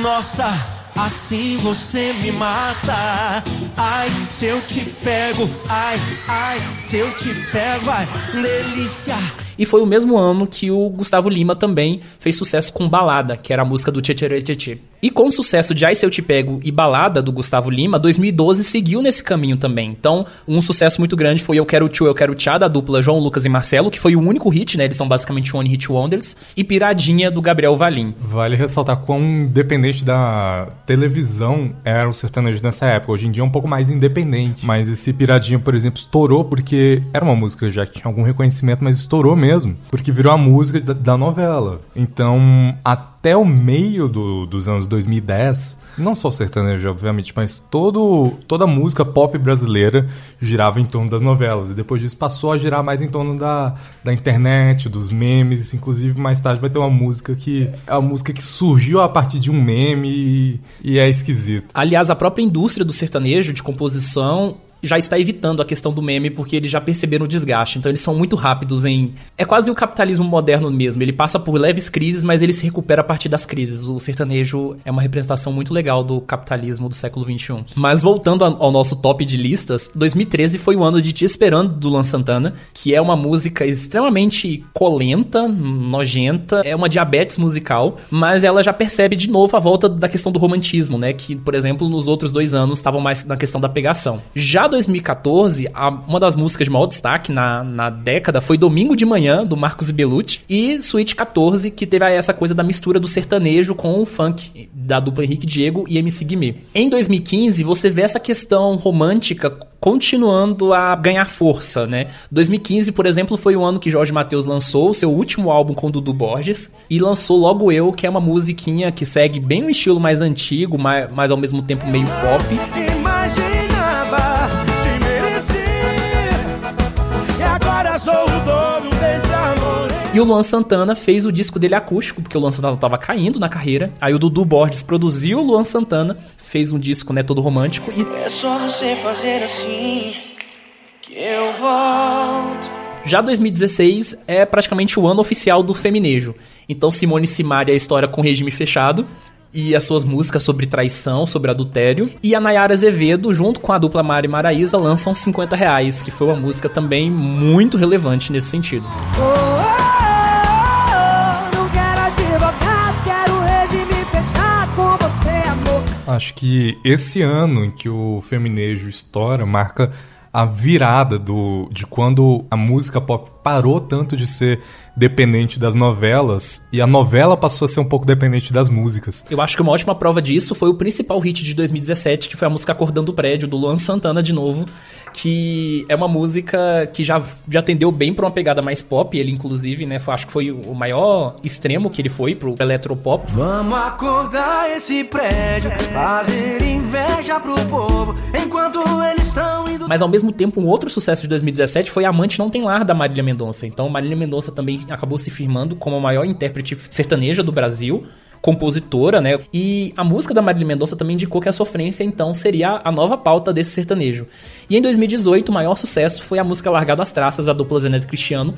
nossa. Assim você me mata. Ai, se eu te pego. Ai, ai, se eu te pego. Ai, delícia. E foi o mesmo ano que o Gustavo Lima também fez sucesso com Balada, que era a música do Tchê Tchê Tchê. E com o sucesso de Ai Se Eu Te Pego e Balada do Gustavo Lima, 2012 seguiu nesse caminho também. Então, um sucesso muito grande foi Eu Quero Tchu, Eu Quero Tchá, da dupla João Lucas e Marcelo, que foi o único hit, né? Eles são basicamente One Hit Wonders. E Piradinha, do Gabriel Valim. Vale ressaltar quão independente da televisão era o sertanejo nessa época. Hoje em dia é um pouco mais independente. Mas esse Piradinha, por exemplo, estourou porque era uma música já que tinha algum reconhecimento, mas estourou mesmo. Porque virou a música da, da novela. Então, até o meio do, dos anos 2010, não só o sertanejo, obviamente, mas todo, toda a música pop brasileira girava em torno das novelas. E depois disso passou a girar mais em torno da, da internet, dos memes. Inclusive, mais tarde vai ter uma música que é a música que surgiu a partir de um meme e, e é esquisito. Aliás, a própria indústria do sertanejo, de composição, já está evitando a questão do meme porque eles já perceberam o desgaste. Então eles são muito rápidos em. É quase o capitalismo moderno mesmo. Ele passa por leves crises, mas ele se recupera a partir das crises. O sertanejo é uma representação muito legal do capitalismo do século XXI. Mas voltando ao nosso top de listas, 2013 foi o ano de Te Esperando do Luan Santana, que é uma música extremamente colenta, nojenta, é uma diabetes musical, mas ela já percebe de novo a volta da questão do romantismo, né? Que, por exemplo, nos outros dois anos estavam mais na questão da pegação. Já 2014, a, uma das músicas de maior destaque na, na década foi Domingo de Manhã, do Marcos Belucci, e Suite 14, que teve essa coisa da mistura do sertanejo com o funk, da dupla Henrique Diego e MC Guimê. Em 2015, você vê essa questão romântica continuando a ganhar força, né? 2015, por exemplo, foi o ano que Jorge Mateus lançou o seu último álbum com Dudu Borges e lançou Logo Eu, que é uma musiquinha que segue bem um estilo mais antigo, mas, mas ao mesmo tempo meio pop. E o Luan Santana fez o disco dele acústico, porque o Luan Santana tava caindo na carreira. Aí o Dudu Borges produziu o Luan Santana, fez um disco, né, todo romântico e É só você fazer assim que eu volto. Já 2016 é praticamente o ano oficial do feminejo. Então Simone Simaria é a história com regime fechado e as suas músicas sobre traição, sobre adultério. E a Nayara Azevedo, junto com a dupla Mari Maraíza, lançam 50 reais, que foi uma música também muito relevante nesse sentido. Não Acho que esse ano em que o feminejo estoura marca a virada do de quando a música pop parou tanto de ser dependente das novelas e a novela passou a ser um pouco dependente das músicas. Eu acho que uma ótima prova disso foi o principal hit de 2017, que foi a música Acordando o Prédio, do Luan Santana de novo, que é uma música que já, já atendeu bem pra uma pegada mais pop, ele inclusive, né, foi- acho que foi o maior extremo que ele foi pro eletropop. Vamos acordar esse prédio, fazer inveja pro povo, enquanto eles estão indo. Mas ao mesmo tempo, um outro sucesso de 2017 foi Amante Não Tem Lar, da Marília Mendonça. Então, Marília Mendonça também acabou se firmando como a maior intérprete sertaneja do Brasil, compositora, né? E a música da Marília Mendonça também indicou que a sofrência, então, seria a nova pauta desse sertanejo. E em 2018, o maior sucesso foi a música Largado às Traças, da dupla Zeneto Cristiano,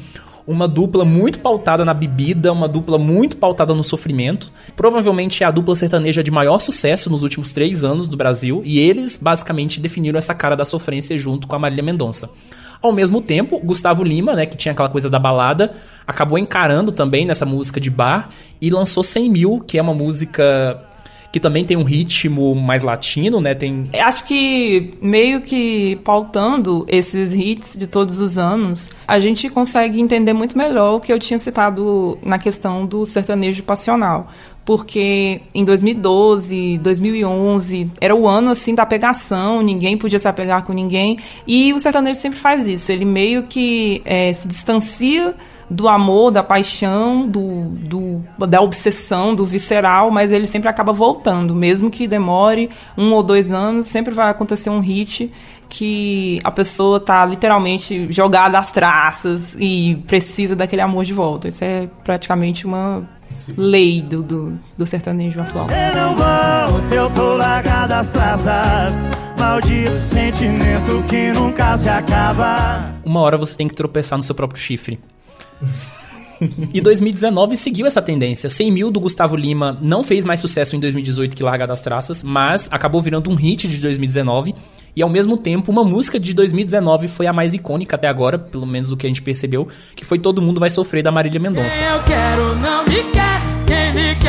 uma dupla muito pautada na bebida, uma dupla muito pautada no sofrimento. Provavelmente é a dupla sertaneja de maior sucesso nos últimos três anos do Brasil, e eles basicamente definiram essa cara da sofrência junto com a Marília Mendonça. Ao mesmo tempo, Gustavo Lima, né, que tinha aquela coisa da balada, acabou encarando também nessa música de bar e lançou 100 mil, que é uma música que também tem um ritmo mais latino, né? Tem Acho que meio que pautando esses hits de todos os anos, a gente consegue entender muito melhor o que eu tinha citado na questão do sertanejo passional. Porque em 2012, 2011 era o ano assim da pegação, ninguém podia se apegar com ninguém e o sertanejo sempre faz isso. Ele meio que é, se distancia do amor, da paixão, do, do, da obsessão, do visceral, mas ele sempre acaba voltando, mesmo que demore um ou dois anos, sempre vai acontecer um hit que a pessoa tá literalmente jogada às traças e precisa daquele amor de volta. Isso é praticamente uma lei do, do, do sertanejo atual. Você não volta, eu tô largada às traças. Maldito sentimento que nunca se acaba. Uma hora você tem que tropeçar no seu próprio chifre. E 2019 seguiu essa tendência. 100 mil do Gustavo Lima não fez mais sucesso em 2018 que Larga das Traças, mas acabou virando um hit de 2019. E ao mesmo tempo, uma música de 2019 foi a mais icônica até agora, pelo menos do que a gente percebeu, que foi Todo Mundo Vai Sofrer da Marília Mendonça. Eu quero, não me quer.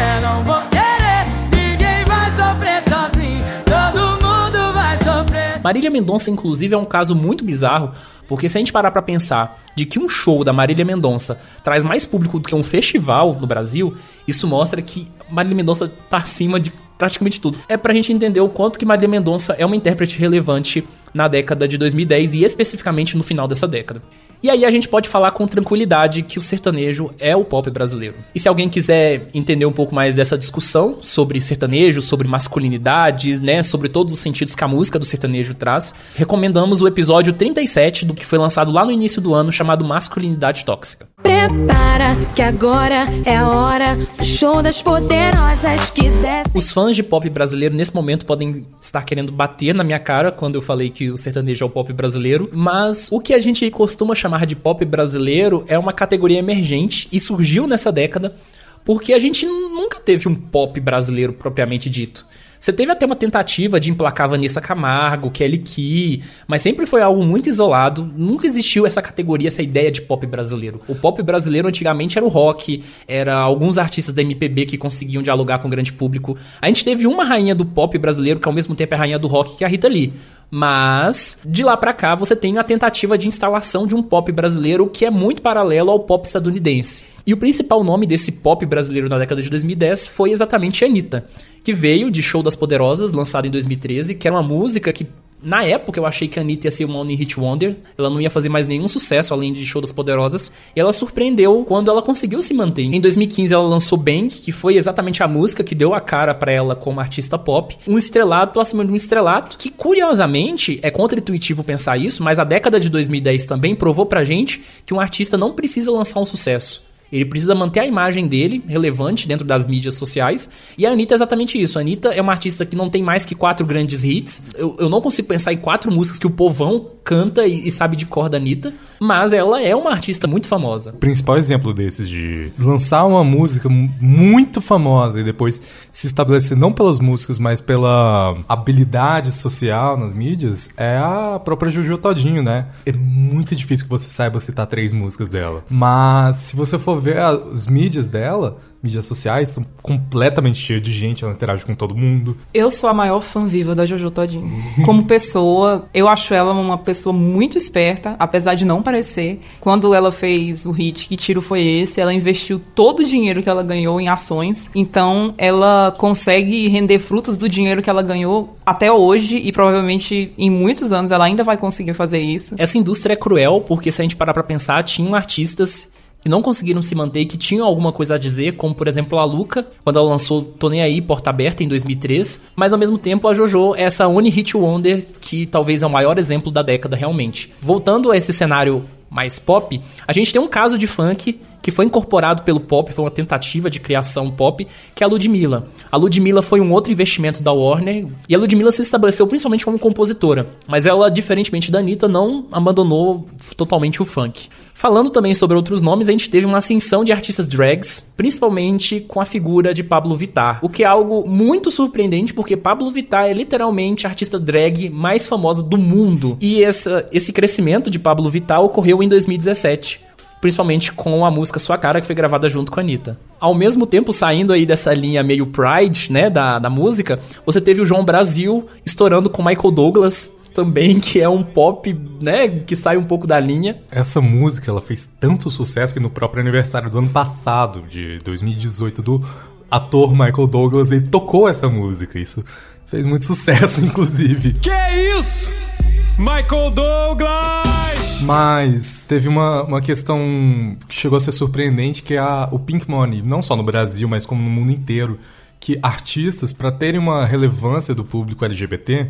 Quer, não vou querer. Ninguém vai sofrer sozinho. Todo mundo vai sofrer. Marília Mendonça, inclusive, é um caso muito bizarro, porque se a gente parar pra pensar de que um show da Marília Mendonça traz mais público do que um festival no Brasil, isso mostra que Marília Mendonça tá acima de praticamente tudo. É pra gente entender o quanto que Marília Mendonça é uma intérprete relevante na década de 2010 e especificamente no final dessa década. E aí a gente pode falar com tranquilidade que o sertanejo é o pop brasileiro. E se alguém quiser entender um pouco mais dessa discussão sobre sertanejo, sobre masculinidade, né, sobre todos os sentidos que a música do sertanejo traz, recomendamos o episódio 37 do que foi lançado lá no início do ano chamado Masculinidade Tóxica. Prepara que agora é a hora do show das poderosas que desce. Os fãs de pop brasileiro nesse momento podem estar querendo bater na minha cara quando eu falei que o sertanejo é o pop brasileiro, mas o que a gente costuma chamar de pop brasileiro é uma categoria emergente e surgiu nessa década porque a gente nunca teve um pop brasileiro propriamente dito. Você teve até uma tentativa de emplacar Vanessa Camargo, Kelly Key, mas sempre foi algo muito isolado. Nunca existiu essa categoria, essa ideia de pop brasileiro. O pop brasileiro antigamente era o rock, era alguns artistas da MPB que conseguiam dialogar com o grande público. A gente teve uma rainha do pop brasileiro que ao mesmo tempo é rainha do rock, que é a Rita Lee. Mas de lá pra cá você tem a tentativa de instalação de um pop brasileiro que é muito paralelo ao pop estadunidense. E o principal nome desse pop brasileiro na década de 2010 foi exatamente Anitta, que veio de Show das Poderosas, lançado em 2013, que era uma música que na época eu achei que a Anitta ia ser uma Only Hit Wonder, ela não ia fazer mais nenhum sucesso além de Show das Poderosas, e ela surpreendeu quando ela conseguiu se manter. Em 2015 ela lançou Bang, que foi exatamente a música que deu a cara para ela como artista pop, um estrelato acima de um estrelato, que curiosamente é contra-intuitivo pensar isso, mas a década de 2010 também provou pra gente que um artista não precisa lançar um sucesso. Ele precisa manter a imagem dele relevante dentro das mídias sociais. E a Anitta é exatamente isso. A Anitta é uma artista que não tem mais que quatro grandes hits. Eu, eu não consigo pensar em quatro músicas que o povão canta e, e sabe de cor da Anitta. Mas ela é uma artista muito famosa. O principal exemplo desses de lançar uma música mu- muito famosa e depois se estabelecer não pelas músicas, mas pela habilidade social nas mídias é a própria Jojo Todinho, né? É muito difícil que você saiba citar três músicas dela. Mas se você for ver as mídias dela, mídias sociais, são completamente cheias de gente, ela interage com todo mundo. Eu sou a maior fã viva da Jojo Todinho. Como pessoa, eu acho ela uma pessoa muito esperta, apesar de não parecer. Quando ela fez o hit Que Tiro Foi Esse, ela investiu todo o dinheiro que ela ganhou em ações. Então, ela consegue render frutos do dinheiro que ela ganhou até hoje e provavelmente em muitos anos ela ainda vai conseguir fazer isso. Essa indústria é cruel porque se a gente parar pra pensar, tinham artistas não conseguiram se manter e que tinham alguma coisa a dizer, como por exemplo a Luca, quando ela lançou Tô Nem Aí, Porta Aberta, em 2003. Mas ao mesmo tempo a JoJo é essa One Hit Wonder que talvez é o maior exemplo da década realmente. Voltando a esse cenário mais pop, a gente tem um caso de funk que foi incorporado pelo pop, foi uma tentativa de criação pop, que é a Ludmilla. A Ludmilla foi um outro investimento da Warner, e a Ludmilla se estabeleceu principalmente como compositora, mas ela, diferentemente da Anitta, não abandonou totalmente o funk. Falando também sobre outros nomes, a gente teve uma ascensão de artistas drags, principalmente com a figura de Pablo Vittar, o que é algo muito surpreendente, porque Pablo Vittar é literalmente a artista drag mais famosa do mundo. E essa, esse crescimento de Pablo Vittar ocorreu em 2017 principalmente com a música Sua Cara, que foi gravada junto com a Anitta. Ao mesmo tempo, saindo aí dessa linha meio Pride, né, da, da música, você teve o João Brasil estourando com Michael Douglas, também, que é um pop, né, que sai um pouco da linha. Essa música ela fez tanto sucesso que no próprio aniversário do ano passado, de 2018, do ator Michael Douglas ele tocou essa música. Isso fez muito sucesso, inclusive. Que isso? Michael Douglas! Mas teve uma, uma questão que chegou a ser surpreendente, que é a, o Pink Money, não só no Brasil, mas como no mundo inteiro, que artistas, para terem uma relevância do público LGBT,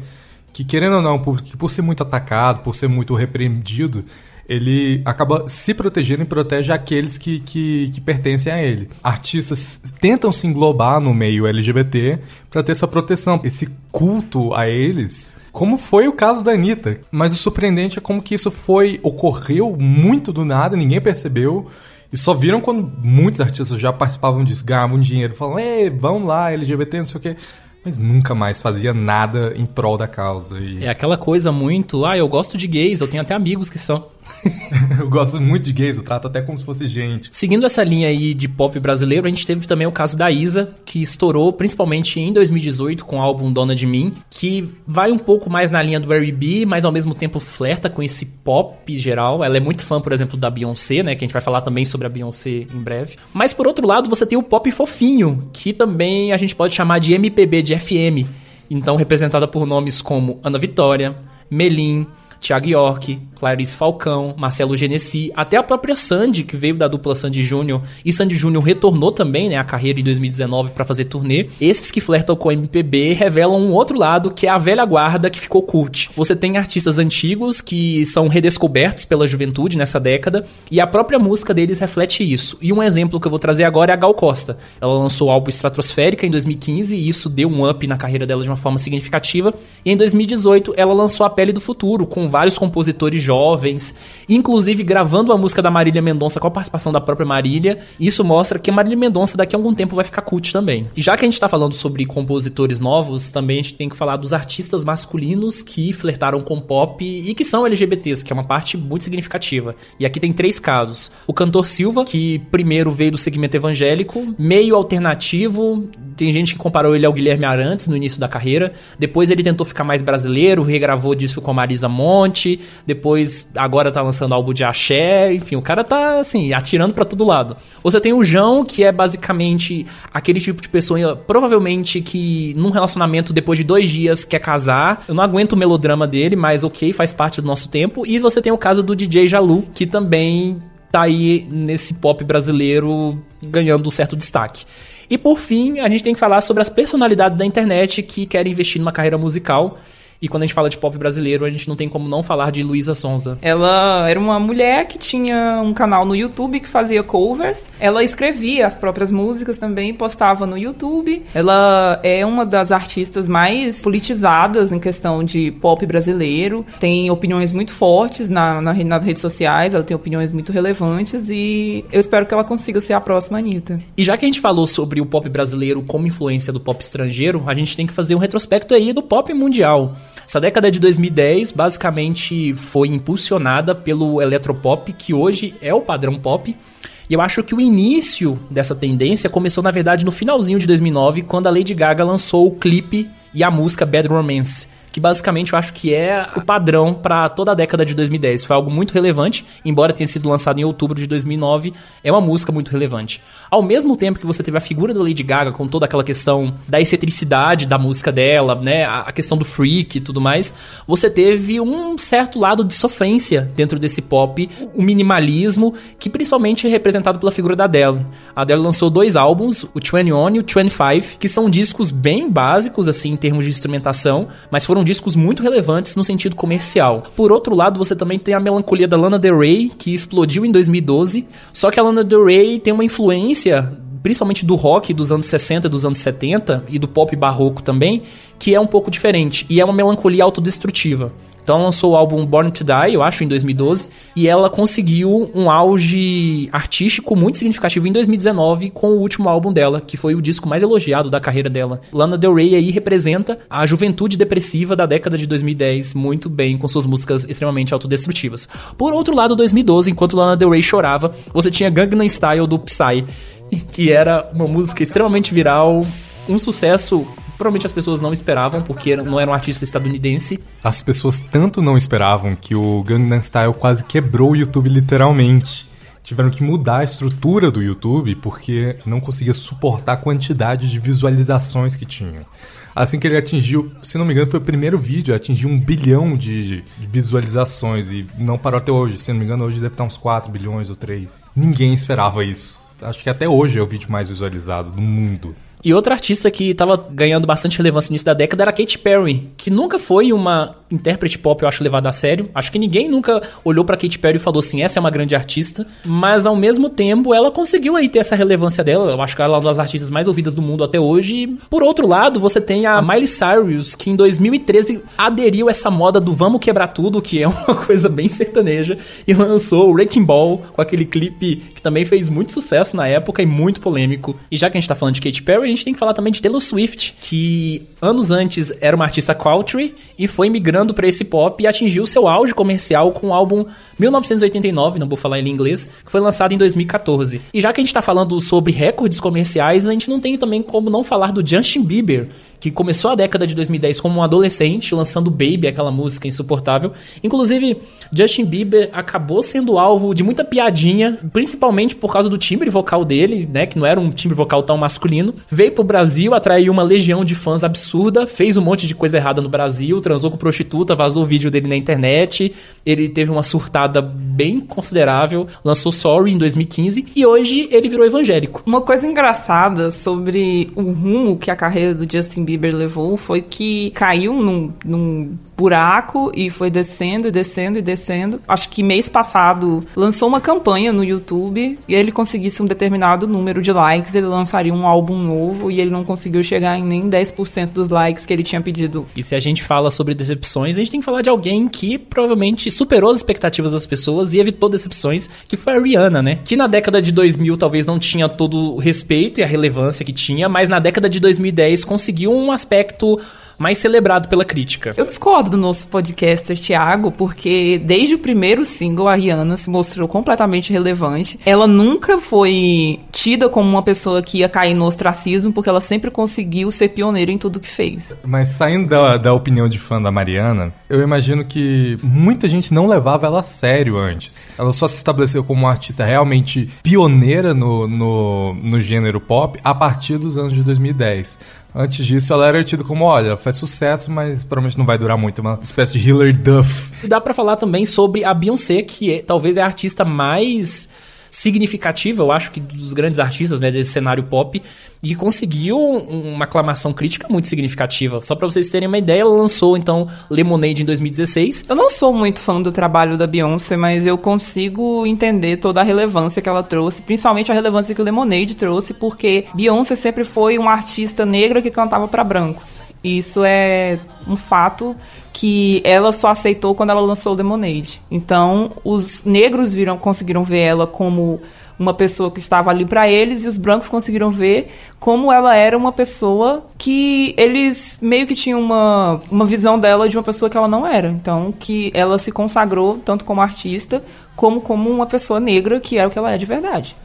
que querendo ou não, é um público que por ser muito atacado, por ser muito repreendido, ele acaba se protegendo e protege aqueles que, que, que, pertencem a ele. Artistas tentam se englobar no meio LGBT para ter essa proteção, esse culto a eles, como foi o caso da Anitta. Mas o surpreendente é como que isso foi, ocorreu muito do nada, ninguém percebeu. E só viram quando muitos artistas já participavam disso, ganhavam dinheiro, falam, ei, vamos lá, LGBT, não sei o quê mas nunca mais fazia nada em prol da causa. E... É aquela coisa muito, ah, eu gosto de gays, eu tenho até amigos que são. eu gosto muito de gays, eu trato até como se fosse gente. Seguindo essa linha aí de pop brasileiro, a gente teve também o caso da Isa, que estourou principalmente em 2018 com o álbum Dona de Mim, que vai um pouco mais na linha do Barry B, mas ao mesmo tempo flerta com esse pop geral. Ela é muito fã, por exemplo, da Beyoncé, né, que a gente vai falar também sobre a Beyoncé em breve. Mas por outro lado, você tem o pop fofinho, que também a gente pode chamar de MPB de FM. Então representada por nomes como Ana Vitória, Melim, Thiago York, Clarice Falcão, Marcelo Genesi, até a própria Sandy, que veio da dupla Sandy Júnior, e Sandy Júnior retornou também, né, a carreira em 2019 para fazer turnê. Esses que flertam com o MPB revelam um outro lado, que é a velha guarda que ficou cult. Você tem artistas antigos que são redescobertos pela juventude nessa década, e a própria música deles reflete isso. E um exemplo que eu vou trazer agora é a Gal Costa. Ela lançou o álbum Estratosférica em 2015 e isso deu um up na carreira dela de uma forma significativa. E em 2018 ela lançou A Pele do Futuro, com vários compositores jovens, inclusive gravando a música da Marília Mendonça com a participação da própria Marília. Isso mostra que a Marília Mendonça daqui a algum tempo vai ficar cult também. E já que a gente tá falando sobre compositores novos, também a gente tem que falar dos artistas masculinos que flertaram com pop e que são LGBTs, que é uma parte muito significativa. E aqui tem três casos. O cantor Silva, que primeiro veio do segmento evangélico, meio alternativo, tem gente que comparou ele ao Guilherme Arantes no início da carreira. Depois ele tentou ficar mais brasileiro, regravou disco com a Marisa Monte. Depois, agora tá lançando álbum de axé. Enfim, o cara tá, assim, atirando para todo lado. Você tem o João, que é basicamente aquele tipo de pessoa, provavelmente, que num relacionamento, depois de dois dias, quer casar. Eu não aguento o melodrama dele, mas ok, faz parte do nosso tempo. E você tem o caso do DJ Jalu, que também tá aí nesse pop brasileiro ganhando um certo destaque. E por fim, a gente tem que falar sobre as personalidades da internet que querem investir numa carreira musical e quando a gente fala de pop brasileiro, a gente não tem como não falar de Luísa Sonza. Ela era uma mulher que tinha um canal no YouTube que fazia covers. Ela escrevia as próprias músicas também, postava no YouTube. Ela é uma das artistas mais politizadas em questão de pop brasileiro. Tem opiniões muito fortes na, na, nas redes sociais, ela tem opiniões muito relevantes e eu espero que ela consiga ser a próxima Anitta. E já que a gente falou sobre o pop brasileiro como influência do pop estrangeiro, a gente tem que fazer um retrospecto aí do pop mundial. Essa década de 2010 basicamente foi impulsionada pelo eletropop, que hoje é o padrão pop. E eu acho que o início dessa tendência começou, na verdade, no finalzinho de 2009, quando a Lady Gaga lançou o clipe e a música Bad Romance que basicamente eu acho que é o padrão para toda a década de 2010. Foi algo muito relevante, embora tenha sido lançado em outubro de 2009, é uma música muito relevante. Ao mesmo tempo que você teve a figura da Lady Gaga com toda aquela questão da excentricidade da música dela, né, a questão do freak e tudo mais, você teve um certo lado de sofrência dentro desse pop, um minimalismo, que principalmente é representado pela figura da Adele. A Adele lançou dois álbuns, o 21 e o 25, que são discos bem básicos assim em termos de instrumentação, mas foram discos muito relevantes no sentido comercial. Por outro lado, você também tem a melancolia da Lana Del Rey, que explodiu em 2012, só que a Lana Del Rey tem uma influência principalmente do rock dos anos 60, dos anos 70 e do pop barroco também, que é um pouco diferente e é uma melancolia autodestrutiva. Então ela lançou o álbum Born to Die, eu acho, em 2012, e ela conseguiu um auge artístico muito significativo em 2019 com o último álbum dela, que foi o disco mais elogiado da carreira dela. Lana Del Rey aí representa a juventude depressiva da década de 2010 muito bem com suas músicas extremamente autodestrutivas. Por outro lado, 2012, enquanto Lana Del Rey chorava, você tinha Gangnam Style do Psy, que era uma música extremamente viral, um sucesso Provavelmente as pessoas não esperavam, porque não era um artista estadunidense. As pessoas tanto não esperavam que o Gangnam Style quase quebrou o YouTube literalmente. tiveram que mudar a estrutura do YouTube porque não conseguia suportar a quantidade de visualizações que tinha. Assim que ele atingiu, se não me engano, foi o primeiro vídeo, atingiu um bilhão de visualizações e não parou até hoje. Se não me engano, hoje deve estar uns 4 bilhões ou 3. Ninguém esperava isso. Acho que até hoje é o vídeo mais visualizado do mundo. E outra artista que estava ganhando bastante relevância no início da década era Katy Perry, que nunca foi uma intérprete pop, eu acho, levada a sério. Acho que ninguém nunca olhou para Katy Perry e falou assim, essa é uma grande artista. Mas ao mesmo tempo, ela conseguiu aí ter essa relevância dela. Eu acho que ela é uma das artistas mais ouvidas do mundo até hoje. E, por outro lado, você tem a Miley Cyrus, que em 2013 aderiu essa moda do vamos quebrar tudo, que é uma coisa bem sertaneja, e lançou o Wrecking Ball com aquele clipe que também fez muito sucesso na época e muito polêmico. E já que a gente tá falando de Katy Perry, gente tem que falar também de Taylor Swift, que anos antes era uma artista country e foi migrando para esse pop e atingiu seu auge comercial com o álbum 1989, não vou falar ele em inglês, que foi lançado em 2014. E já que a gente tá falando sobre recordes comerciais, a gente não tem também como não falar do Justin Bieber, que começou a década de 2010 como um adolescente, lançando Baby, aquela música insuportável. Inclusive, Justin Bieber acabou sendo alvo de muita piadinha, principalmente por causa do timbre vocal dele, né, que não era um timbre vocal tão masculino. Pro Brasil, atraiu uma legião de fãs absurda, fez um monte de coisa errada no Brasil, transou com prostituta, vazou o vídeo dele na internet, ele teve uma surtada bem considerável, lançou Sorry em 2015 e hoje ele virou evangélico. Uma coisa engraçada sobre o rumo que a carreira do Justin Bieber levou foi que caiu num, num buraco e foi descendo e descendo e descendo. Acho que mês passado lançou uma campanha no YouTube e ele conseguisse um determinado número de likes, ele lançaria um álbum novo e ele não conseguiu chegar em nem 10% dos likes que ele tinha pedido. E se a gente fala sobre decepções, a gente tem que falar de alguém que provavelmente superou as expectativas das pessoas e evitou decepções, que foi a Rihanna, né? Que na década de 2000 talvez não tinha todo o respeito e a relevância que tinha, mas na década de 2010 conseguiu um aspecto mais celebrado pela crítica. Eu discordo do nosso podcaster Thiago, porque desde o primeiro single a Rihanna se mostrou completamente relevante. Ela nunca foi tida como uma pessoa que ia cair no ostracismo, porque ela sempre conseguiu ser pioneira em tudo que fez. Mas saindo da, da opinião de fã da Mariana, eu imagino que muita gente não levava ela a sério antes. Ela só se estabeleceu como uma artista realmente pioneira no, no, no gênero pop a partir dos anos de 2010. Antes disso, ela era tida como, olha, faz sucesso, mas provavelmente não vai durar muito. Uma espécie de Hilary Duff. E dá pra falar também sobre a Beyoncé, que é, talvez é a artista mais significativa, eu acho que dos grandes artistas né, desse cenário pop, e conseguiu uma aclamação crítica muito significativa. Só para vocês terem uma ideia, ela lançou então Lemonade em 2016. Eu não sou muito fã do trabalho da Beyoncé, mas eu consigo entender toda a relevância que ela trouxe, principalmente a relevância que o Lemonade trouxe, porque Beyoncé sempre foi uma artista negra que cantava para brancos. Isso é um fato que ela só aceitou quando ela lançou Lemonade. Então, os negros viram, conseguiram ver ela como uma pessoa que estava ali para eles e os brancos conseguiram ver como ela era uma pessoa que eles meio que tinham uma, uma visão dela de uma pessoa que ela não era. Então, que ela se consagrou tanto como artista como como uma pessoa negra que era o que ela é de verdade.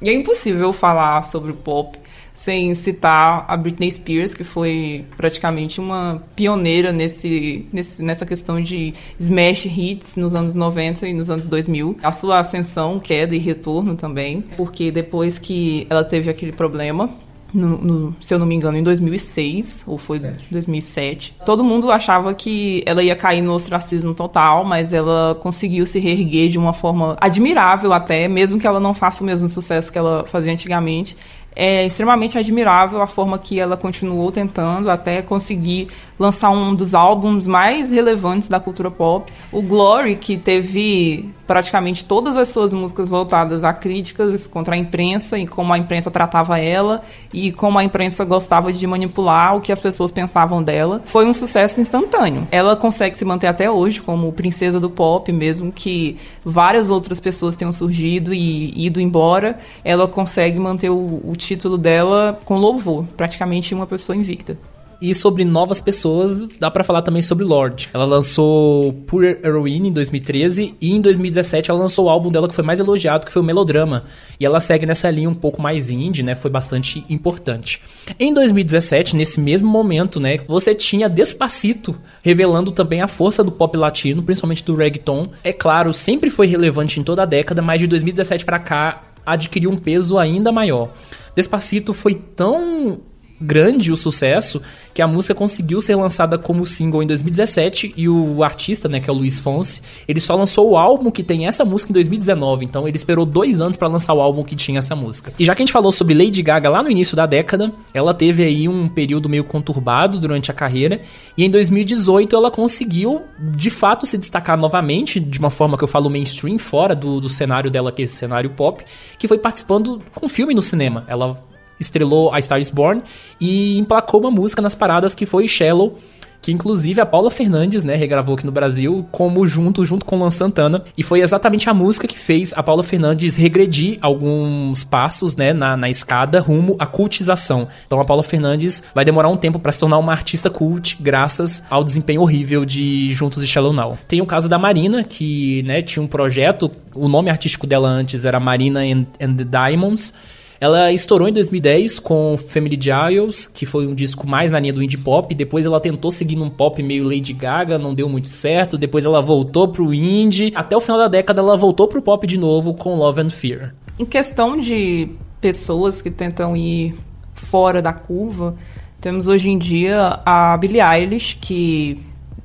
E é impossível falar sobre pop sem citar a Britney Spears, que foi praticamente uma pioneira nesse, nesse, nessa questão de smash hits nos anos 90 e nos anos 2000. A sua ascensão, queda e retorno também, porque depois que ela teve aquele problema no, no, se eu não me engano, em 2006, ou foi Sete. 2007. Todo mundo achava que ela ia cair no ostracismo total, mas ela conseguiu se reerguer de uma forma admirável até, mesmo que ela não faça o mesmo sucesso que ela fazia antigamente é extremamente admirável a forma que ela continuou tentando até conseguir lançar um dos álbuns mais relevantes da cultura pop. O Glory, que teve praticamente todas as suas músicas voltadas a críticas contra a imprensa e como a imprensa tratava ela e como a imprensa gostava de manipular o que as pessoas pensavam dela. Foi um sucesso instantâneo. Ela consegue se manter até hoje como princesa do pop, mesmo que várias outras pessoas tenham surgido e ido embora, ela consegue manter o, o título dela com louvor, praticamente uma pessoa invicta. E sobre novas pessoas, dá pra falar também sobre Lorde. Ela lançou Pure Heroine em 2013 e em 2017 ela lançou o álbum dela que foi mais elogiado, que foi o Melodrama. E ela segue nessa linha um pouco mais indie, né? Foi bastante importante. Em 2017, nesse mesmo momento, né, você tinha Despacito revelando também a força do pop latino, principalmente do reggaeton. É claro, sempre foi relevante em toda a década, mas de 2017 para cá adquiriu um peso ainda maior. Despacito foi tão grande o sucesso que a música conseguiu ser lançada como single em 2017 e o artista, né, que é o Luiz Fonse, ele só lançou o álbum que tem essa música em 2019, então ele esperou dois anos para lançar o álbum que tinha essa música. E já que a gente falou sobre Lady Gaga lá no início da década, ela teve aí um período meio conturbado durante a carreira e em 2018 ela conseguiu de fato se destacar novamente de uma forma que eu falo mainstream, fora do, do cenário dela, que é esse cenário pop, que foi participando com filme no cinema. Ela estrelou A Star Is Born e emplacou uma música nas paradas que foi Shallow, que inclusive a Paula Fernandes, né, regravou aqui no Brasil como junto junto com Luan Santana, e foi exatamente a música que fez a Paula Fernandes regredir alguns passos, né, na, na escada rumo à cultização. Então a Paula Fernandes vai demorar um tempo para se tornar uma artista cult graças ao desempenho horrível de Juntos e Shallow Now. Tem o caso da Marina, que, né, tinha um projeto, o nome artístico dela antes era Marina and, and the Diamonds, ela estourou em 2010 com Family Giles, que foi um disco mais na linha do indie pop. Depois ela tentou seguir num pop meio Lady Gaga, não deu muito certo. Depois ela voltou pro indie. Até o final da década ela voltou pro pop de novo com Love and Fear. Em questão de pessoas que tentam ir fora da curva, temos hoje em dia a Billie Eilish, que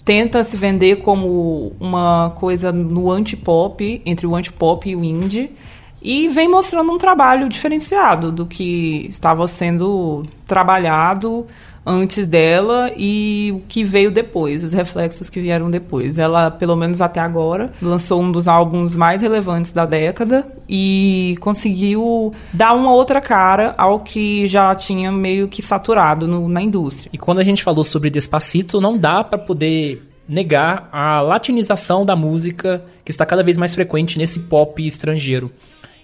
tenta se vender como uma coisa no anti-pop, entre o anti-pop e o indie e vem mostrando um trabalho diferenciado do que estava sendo trabalhado antes dela e o que veio depois, os reflexos que vieram depois. Ela, pelo menos até agora, lançou um dos álbuns mais relevantes da década e conseguiu dar uma outra cara ao que já tinha meio que saturado no, na indústria. E quando a gente falou sobre Despacito, não dá para poder negar a latinização da música que está cada vez mais frequente nesse pop estrangeiro.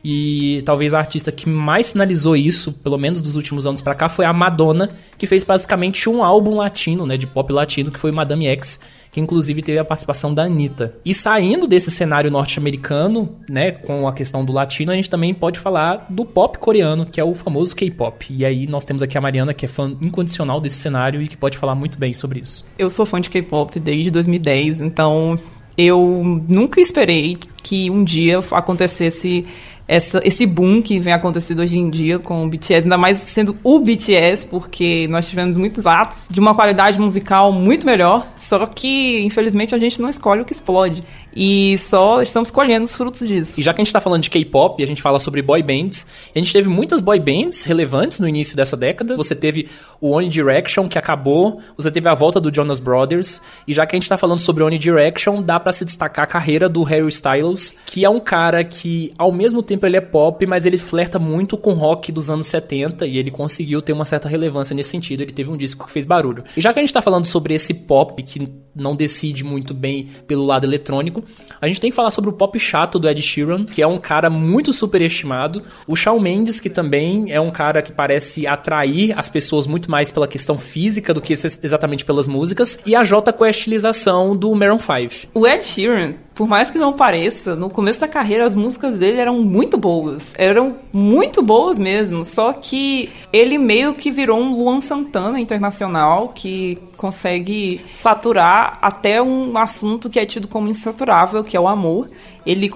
E talvez a artista que mais sinalizou isso, pelo menos dos últimos anos para cá, foi a Madonna, que fez basicamente um álbum latino, né, de pop latino, que foi Madame X, que inclusive teve a participação da Anitta. E saindo desse cenário norte-americano, né, com a questão do latino, a gente também pode falar do pop coreano, que é o famoso K-pop. E aí nós temos aqui a Mariana, que é fã incondicional desse cenário e que pode falar muito bem sobre isso. Eu sou fã de K-pop desde 2010, então eu nunca esperei que um dia acontecesse essa, esse boom que vem acontecendo hoje em dia com o BTS, ainda mais sendo o BTS, porque nós tivemos muitos atos de uma qualidade musical muito melhor, só que infelizmente a gente não escolhe o que explode. E só estamos colhendo os frutos disso. E já que a gente tá falando de K-pop, a gente fala sobre boy bands, a gente teve muitas boy bands relevantes no início dessa década. Você teve o One Direction, que acabou, você teve a volta do Jonas Brothers, e já que a gente tá falando sobre One Direction, dá para se destacar a carreira do Harry Styles, que é um cara que, ao mesmo tempo, ele é pop, mas ele flerta muito com rock dos anos 70, e ele conseguiu ter uma certa relevância nesse sentido. Ele teve um disco que fez barulho. E já que a gente tá falando sobre esse pop que não decide muito bem pelo lado eletrônico, a gente tem que falar sobre o pop chato do Ed Sheeran, que é um cara muito superestimado. O Shawn Mendes, que também é um cara que parece atrair as pessoas muito mais pela questão física do que exatamente pelas músicas. E a J Questilização do Maroon 5. O Ed Sheeran, por mais que não pareça, no começo da carreira as músicas dele eram muito boas. Eram muito boas mesmo. Só que ele meio que virou um Luan Santana internacional que consegue saturar até um assunto que é tido como insaturável, que é o amor. Ele,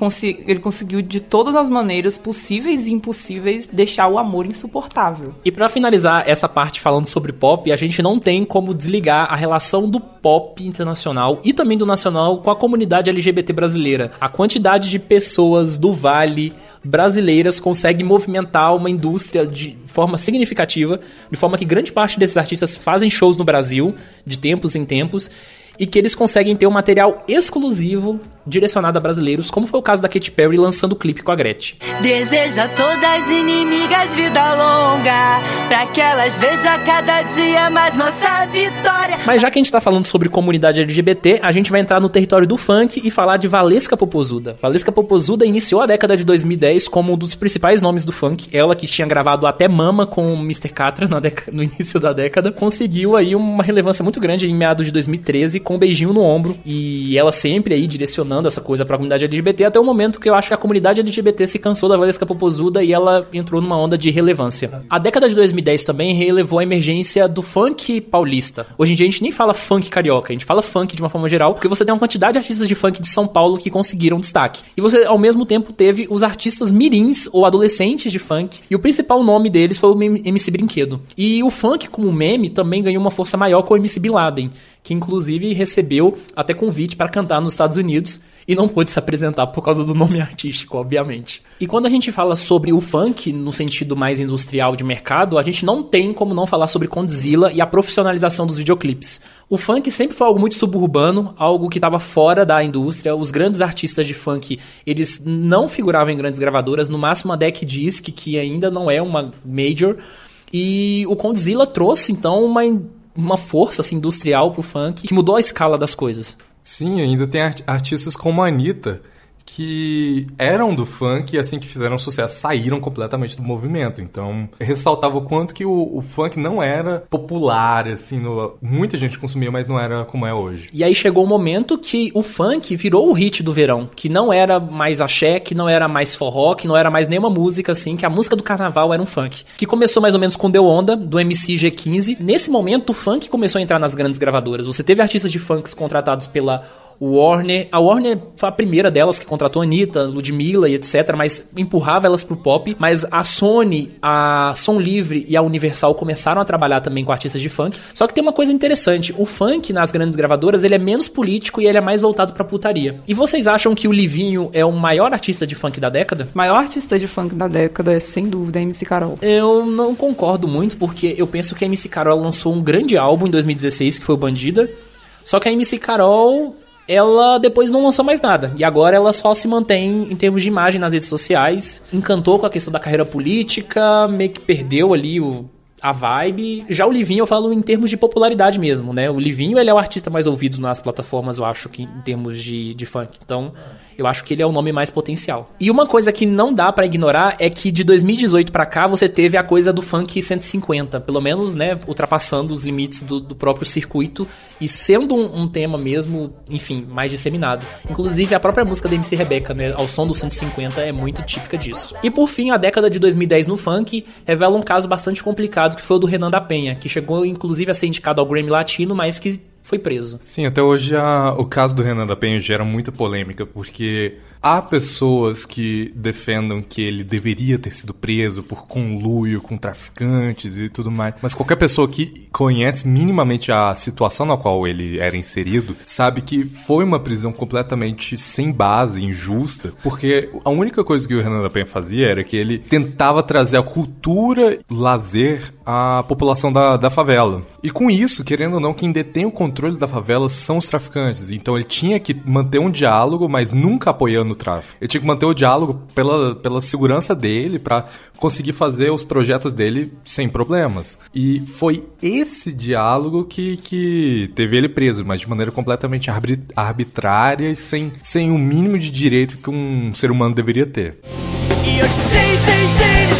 ele conseguiu de todas as maneiras possíveis e impossíveis deixar o amor insuportável. E para finalizar essa parte falando sobre pop, a gente não tem como desligar a relação do pop internacional e também do nacional com a comunidade LGBT brasileira. A quantidade de pessoas do Vale brasileiras consegue movimentar uma indústria de forma significativa, de forma que grande parte desses artistas fazem shows no Brasil de tempos em tempos e que eles conseguem ter um material exclusivo direcionado a brasileiros, como foi o caso da Katy Perry lançando o clipe com a Gretchen. Deseja todas inimigas vida longa, pra que elas vejam cada dia mais nossa vitória. Mas já que a gente tá falando sobre comunidade LGBT, a gente vai entrar no território do funk e falar de Valesca Popozuda. Valesca Popozuda iniciou a década de 2010 como um dos principais nomes do funk. Ela que tinha gravado até Mama com o Mr. Catra no início da década, conseguiu aí uma relevância muito grande em meados de 2013 com um beijinho no ombro e ela sempre aí direcionando essa coisa pra comunidade LGBT até o momento que eu acho que a comunidade LGBT se cansou da Valesca Popozuda e ela entrou numa onda de relevância. A década de 2010 também relevou a emergência do funk paulista. Hoje em dia a gente nem fala funk carioca, a gente fala funk de uma forma geral, porque você tem uma quantidade de artistas de funk de São Paulo que conseguiram destaque. E você, ao mesmo tempo, teve os artistas mirins ou adolescentes de funk, e o principal nome deles foi o MC Brinquedo. E o funk como meme também ganhou uma força maior com o MC Bin Laden, que inclusive recebeu até convite para cantar nos Estados Unidos e não pôde se apresentar por causa do nome artístico, obviamente. E quando a gente fala sobre o funk no sentido mais industrial de mercado, a gente não tem como não falar sobre Condzilla e a profissionalização dos videoclipes. O funk sempre foi algo muito suburbano, algo que estava fora da indústria. Os grandes artistas de funk, eles não figuravam em grandes gravadoras, no máximo a Deck Disc, que ainda não é uma major. E o Condzilla trouxe então uma uma força assim, industrial pro funk que mudou a escala das coisas. Sim, ainda tem artistas como a Anitta, que eram do funk e assim que fizeram sucesso saíram completamente do movimento. Então, ressaltava o quanto que o, o funk não era popular, assim, no, muita gente consumia, mas não era como é hoje. E aí chegou o um momento que o funk virou o hit do verão, que não era mais axé, que não era mais forró, que não era mais nenhuma música assim, que a música do carnaval era um funk. Que começou mais ou menos com Deu Onda, do MC G15. Nesse momento, o funk começou a entrar nas grandes gravadoras. Você teve artistas de funks contratados pela Warner. A Warner foi a primeira delas que contratou a Anitta, Ludmilla e etc, mas empurrava elas pro pop. Mas a Sony, a Som Livre e a Universal começaram a trabalhar também com artistas de funk. Só que tem uma coisa interessante: o funk nas grandes gravadoras ele é menos político e ele é mais voltado pra putaria. E vocês acham que o Livinho é o maior artista de funk da década? maior artista de funk da década é sem dúvida a MC Carol. Eu não concordo muito, porque eu penso que a MC Carol lançou um grande álbum em 2016, que foi o Bandida. Só que a MC Carol ela depois não lançou mais nada. E agora ela só se mantém em termos de imagem nas redes sociais. Encantou com a questão da carreira política, meio que perdeu ali o, a vibe. Já o Livinho eu falo em termos de popularidade mesmo, né? O Livinho ele é o artista mais ouvido nas plataformas, eu acho que em termos de, de funk. Então, eu acho que ele é o nome mais potencial. E uma coisa que não dá para ignorar é que de 2018 para cá você teve a coisa do funk 150, pelo menos, né, ultrapassando os limites do, do próprio circuito e sendo um, um, tema mesmo, enfim, mais disseminado. Inclusive a própria música da MC Rebeca, né, ao som do 150 é muito típica disso. E por fim, a década de 2010 no funk revela um caso bastante complicado que foi o do Renan da Penha, que chegou inclusive a ser indicado ao Grammy Latino, mas que foi preso. Sim, até hoje a, o caso do Renan da Penha gera muita polêmica, porque há pessoas que defendam que ele deveria ter sido preso por conluio com traficantes e tudo mais. Mas qualquer pessoa que conhece minimamente a situação na qual ele era inserido sabe que foi uma prisão completamente sem base, injusta, porque a única coisa que o Renan da Penha fazia era que ele tentava trazer a cultura lazer à população da, da favela. E com isso, querendo ou não, quem detém o controle da favela são os traficantes. Então ele tinha que manter um diálogo, mas nunca apoiando no tráfico. Ele tinha que manter o diálogo pela, pela segurança dele para conseguir fazer os projetos dele sem problemas. E foi esse diálogo que, que teve ele preso, mas de maneira completamente arbitrária e sem, sem o mínimo de direito que um ser humano deveria ter. E eu sei, sei, sei,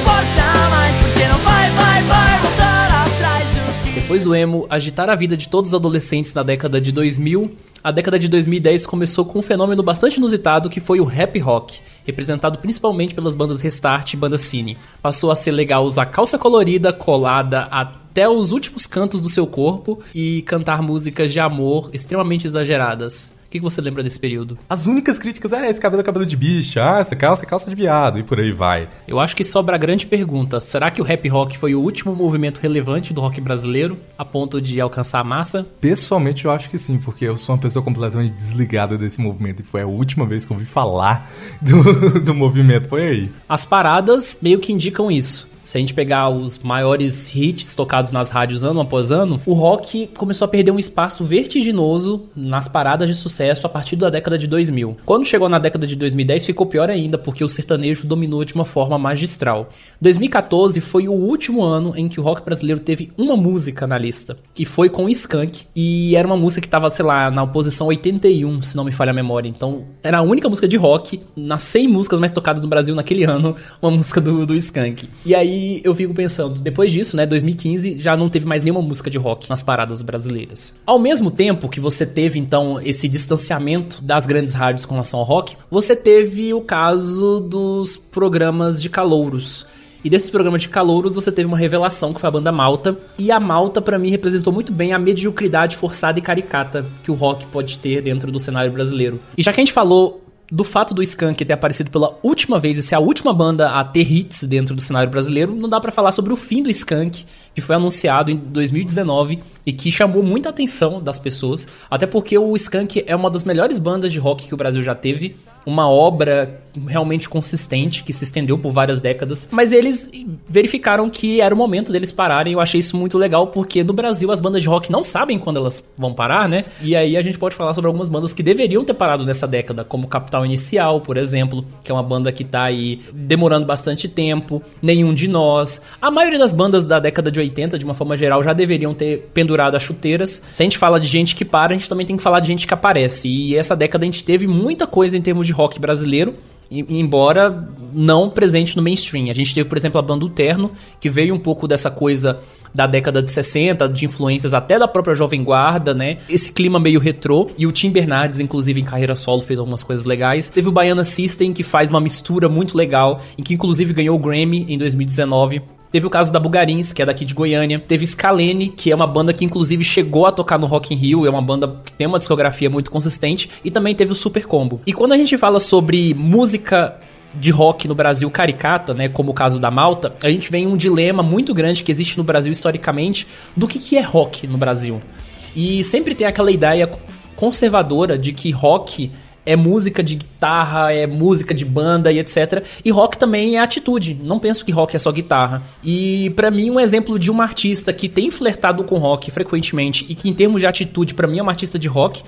Depois do emo agitar a vida de todos os adolescentes na década de 2000, a década de 2010 começou com um fenômeno bastante inusitado que foi o rap rock, representado principalmente pelas bandas Restart e Banda Cine. Passou a ser legal usar calça colorida colada até os últimos cantos do seu corpo e cantar músicas de amor extremamente exageradas que, que você lembra desse período? As únicas críticas eram esse cabelo é cabelo de bicho, ah, essa calça é calça de viado, e por aí vai. Eu acho que sobra a grande pergunta: será que o rap rock foi o último movimento relevante do rock brasileiro a ponto de alcançar a massa? Pessoalmente, eu acho que sim, porque eu sou uma pessoa completamente desligada desse movimento e foi a última vez que eu ouvi falar do, do movimento, foi aí. As paradas meio que indicam isso. Se a gente pegar os maiores hits tocados nas rádios ano após ano, o rock começou a perder um espaço vertiginoso nas paradas de sucesso a partir da década de 2000. Quando chegou na década de 2010 ficou pior ainda, porque o sertanejo dominou de uma forma magistral. 2014 foi o último ano em que o rock brasileiro teve uma música na lista, e foi com Skank, e era uma música que estava, sei lá, na posição 81, se não me falha a memória. Então, era a única música de rock nas 100 músicas mais tocadas no Brasil naquele ano, uma música do, do Skank. E aí eu fico pensando, depois disso, né, 2015, já não teve mais nenhuma música de rock nas paradas brasileiras. Ao mesmo tempo que você teve, então, esse distanciamento das grandes rádios com relação ao rock, você teve o caso dos programas de calouros. E desses programas de calouros, você teve uma revelação que foi a banda Malta. E a Malta, para mim, representou muito bem a mediocridade forçada e caricata que o rock pode ter dentro do cenário brasileiro. E já que a gente falou do fato do Skank ter aparecido pela última vez e ser a última banda a ter hits dentro do cenário brasileiro, não dá para falar sobre o fim do Skank, que foi anunciado em 2019 e que chamou muita atenção das pessoas, até porque o Skank é uma das melhores bandas de rock que o Brasil já teve uma obra realmente consistente que se estendeu por várias décadas, mas eles verificaram que era o momento deles pararem. Eu achei isso muito legal porque no Brasil as bandas de rock não sabem quando elas vão parar, né? E aí a gente pode falar sobre algumas bandas que deveriam ter parado nessa década, como Capital Inicial, por exemplo, que é uma banda que tá aí demorando bastante tempo, Nenhum de Nós. A maioria das bandas da década de 80, de uma forma geral, já deveriam ter pendurado as chuteiras. Se a gente fala de gente que para, a gente também tem que falar de gente que aparece. E essa década a gente teve muita coisa em termos de rock brasileiro, embora não presente no mainstream. A gente teve, por exemplo, a banda Terno, que veio um pouco dessa coisa da década de 60, de influências até da própria Jovem Guarda, né? Esse clima meio retrô. E o Tim Bernardes, inclusive, em carreira solo, fez algumas coisas legais. Teve o Baiana System, que faz uma mistura muito legal, e que inclusive ganhou o Grammy em 2019 Teve o caso da Bugarins, que é daqui de Goiânia. Teve Scalene, que é uma banda que inclusive chegou a tocar no Rock in Rio, é uma banda que tem uma discografia muito consistente. E também teve o Super Combo. E quando a gente fala sobre música de rock no Brasil caricata, né, como o caso da Malta, a gente vem um dilema muito grande que existe no Brasil historicamente do que, que é rock no Brasil. E sempre tem aquela ideia conservadora de que rock é música de guitarra, é música de banda e etc. E rock também é atitude. Não penso que rock é só guitarra. E para mim um exemplo de uma artista que tem flertado com rock frequentemente e que em termos de atitude para mim é uma artista de rock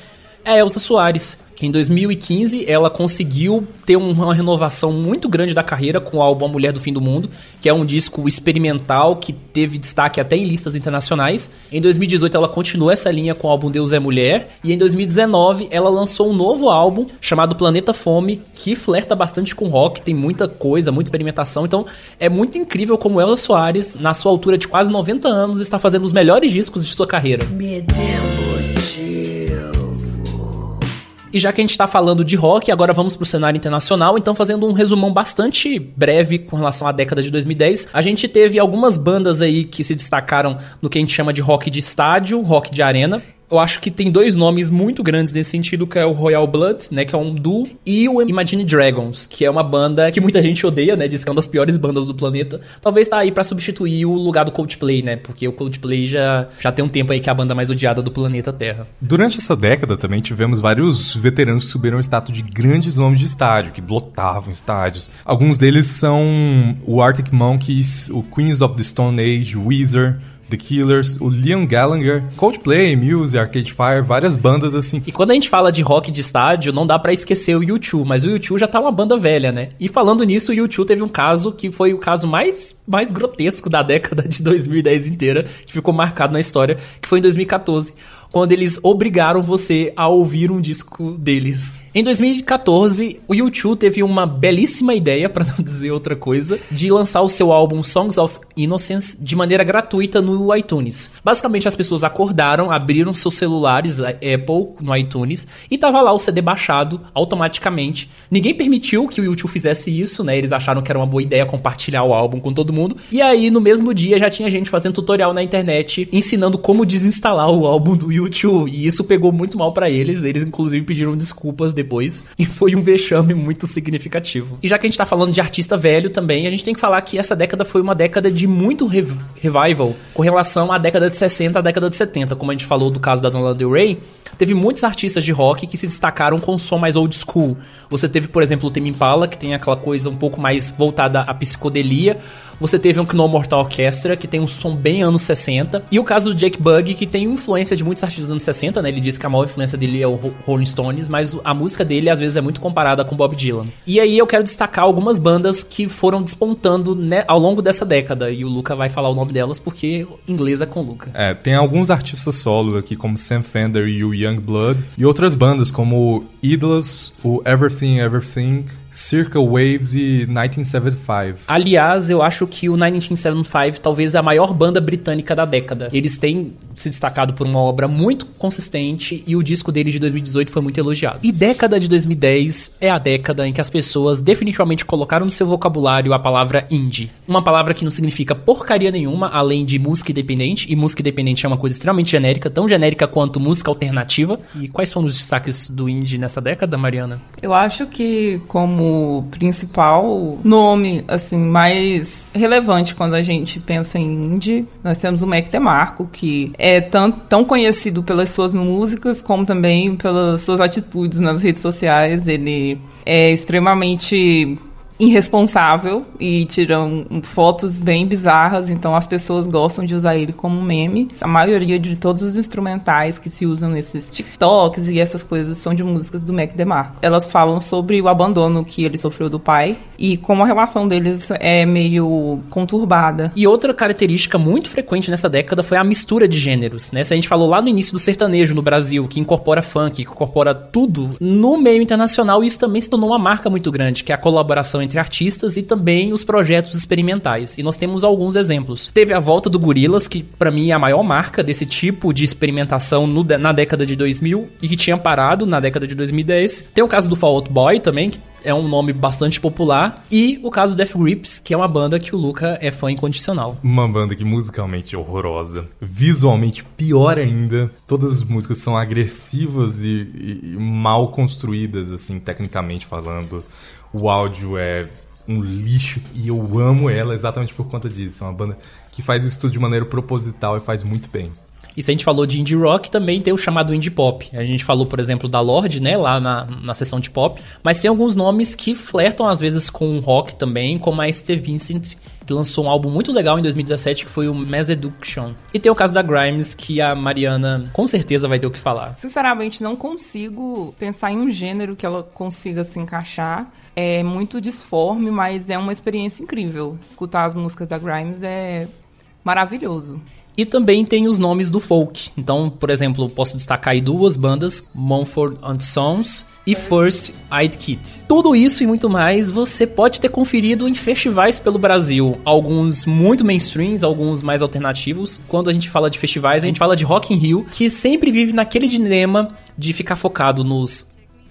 é a Elsa Soares. Em 2015, ela conseguiu ter uma renovação muito grande da carreira com o álbum A Mulher do Fim do Mundo, que é um disco experimental que teve destaque até em listas internacionais. Em 2018, ela continuou essa linha com o álbum Deus é Mulher. E em 2019, ela lançou um novo álbum chamado Planeta Fome, que flerta bastante com rock, tem muita coisa, muita experimentação. Então, é muito incrível como Elza Soares, na sua altura de quase 90 anos, está fazendo os melhores discos de sua carreira. Me e já que a gente está falando de rock, agora vamos para o cenário internacional, então fazendo um resumão bastante breve com relação à década de 2010, a gente teve algumas bandas aí que se destacaram no que a gente chama de rock de estádio, rock de arena eu acho que tem dois nomes muito grandes nesse sentido, que é o Royal Blood, né, que é um duo, e o Imagine Dragons, que é uma banda que muita gente odeia, né, diz que é uma das piores bandas do planeta. Talvez tá aí para substituir o lugar do Coldplay, né, porque o Coldplay já, já tem um tempo aí que é a banda mais odiada do planeta Terra. Durante essa década também tivemos vários veteranos que subiram o status de grandes nomes de estádio, que lotavam estádios. Alguns deles são o Arctic Monkeys, o Queens of the Stone Age, Weezer, The Killers, o Liam Gallagher, Coldplay, Muse, Arcade Fire, várias bandas assim. E quando a gente fala de rock de estádio, não dá para esquecer o U2, mas o U2 já tá uma banda velha, né? E falando nisso, o U2 teve um caso que foi o caso mais, mais grotesco da década de 2010 inteira, que ficou marcado na história, que foi em 2014 quando eles obrigaram você a ouvir um disco deles. Em 2014, o U2 teve uma belíssima ideia, para não dizer outra coisa, de lançar o seu álbum Songs of Innocence de maneira gratuita no iTunes. Basicamente, as pessoas acordaram, abriram seus celulares Apple no iTunes e tava lá o CD baixado automaticamente. Ninguém permitiu que o U2 fizesse isso, né? Eles acharam que era uma boa ideia compartilhar o álbum com todo mundo. E aí, no mesmo dia, já tinha gente fazendo tutorial na internet ensinando como desinstalar o álbum do U2 Mewtwo. E isso pegou muito mal para eles. Eles, inclusive, pediram desculpas depois. E foi um vexame muito significativo. E já que a gente tá falando de artista velho também, a gente tem que falar que essa década foi uma década de muito rev revival com relação à década de 60 à década de 70. Como a gente falou do caso da Donald Del Rey, teve muitos artistas de rock que se destacaram com um som mais old school. Você teve, por exemplo, o Tame Impala, que tem aquela coisa um pouco mais voltada à psicodelia. Você teve um Kno Mortal Orchestra, que tem um som bem anos 60. E o caso do Jake Bugg, que tem influência de muitos artistas dos anos 60, né? Ele disse que a maior influência dele é o Rolling Stones, mas a música dele às vezes é muito comparada com Bob Dylan. E aí eu quero destacar algumas bandas que foram despontando né, ao longo dessa década. E o Luca vai falar o nome delas porque inglês é com Luca. É, tem alguns artistas solo aqui, como Sam Fender e o Young Blood, e outras bandas como Idlers, o Everything Everything, Circle Waves e 1975. Aliás, eu acho que o 1975 talvez é a maior banda britânica da década. Eles têm se destacado por uma obra muito consistente e o disco dele de 2018 foi muito elogiado. E década de 2010 é a década em que as pessoas definitivamente colocaram no seu vocabulário a palavra indie. Uma palavra que não significa porcaria nenhuma, além de música independente, e música independente é uma coisa extremamente genérica, tão genérica quanto música alternativa. E quais foram os destaques do indie nessa década, Mariana? Eu acho que como como principal nome, assim, mais relevante quando a gente pensa em indie. Nós temos o Mac DeMarco, que é tão, tão conhecido pelas suas músicas, como também pelas suas atitudes nas redes sociais. Ele é extremamente irresponsável e tiram fotos bem bizarras, então as pessoas gostam de usar ele como meme. A maioria de todos os instrumentais que se usam nesses TikToks e essas coisas são de músicas do Mac DeMarco. Elas falam sobre o abandono que ele sofreu do pai e como a relação deles é meio conturbada. E outra característica muito frequente nessa década foi a mistura de gêneros, né? Se a gente falou lá no início do sertanejo no Brasil, que incorpora funk, que incorpora tudo no meio internacional, isso também se tornou uma marca muito grande, que é a colaboração entre artistas e também os projetos experimentais. E nós temos alguns exemplos. Teve a volta do Gorillaz, que para mim é a maior marca desse tipo de experimentação no, na década de 2000 e que tinha parado na década de 2010. Tem o caso do Fall Out Boy também, que é um nome bastante popular. E o caso Death Grips, que é uma banda que o Luca é fã incondicional. Uma banda que musicalmente é horrorosa, visualmente pior ainda. Todas as músicas são agressivas e, e, e mal construídas, assim, tecnicamente falando. O áudio é um lixo e eu amo ela exatamente por conta disso. É uma banda que faz isso tudo de maneira proposital e faz muito bem. E se a gente falou de indie rock, também tem o chamado indie pop. A gente falou, por exemplo, da Lorde, né, lá na, na seção de pop, mas tem alguns nomes que flertam às vezes com rock também, como a Steve Vincent, que lançou um álbum muito legal em 2017, que foi o Mass Education. E tem o caso da Grimes, que a Mariana com certeza vai ter o que falar. Sinceramente, não consigo pensar em um gênero que ela consiga se encaixar é muito disforme, mas é uma experiência incrível. Escutar as músicas da Grimes é maravilhoso. E também tem os nomes do folk. Então, por exemplo, posso destacar aí duas bandas, Mumford Sons e First Aid Kit. Tudo isso e muito mais você pode ter conferido em festivais pelo Brasil. Alguns muito mainstreams, alguns mais alternativos. Quando a gente fala de festivais, a gente fala de Rock in Rio, que sempre vive naquele dilema de ficar focado nos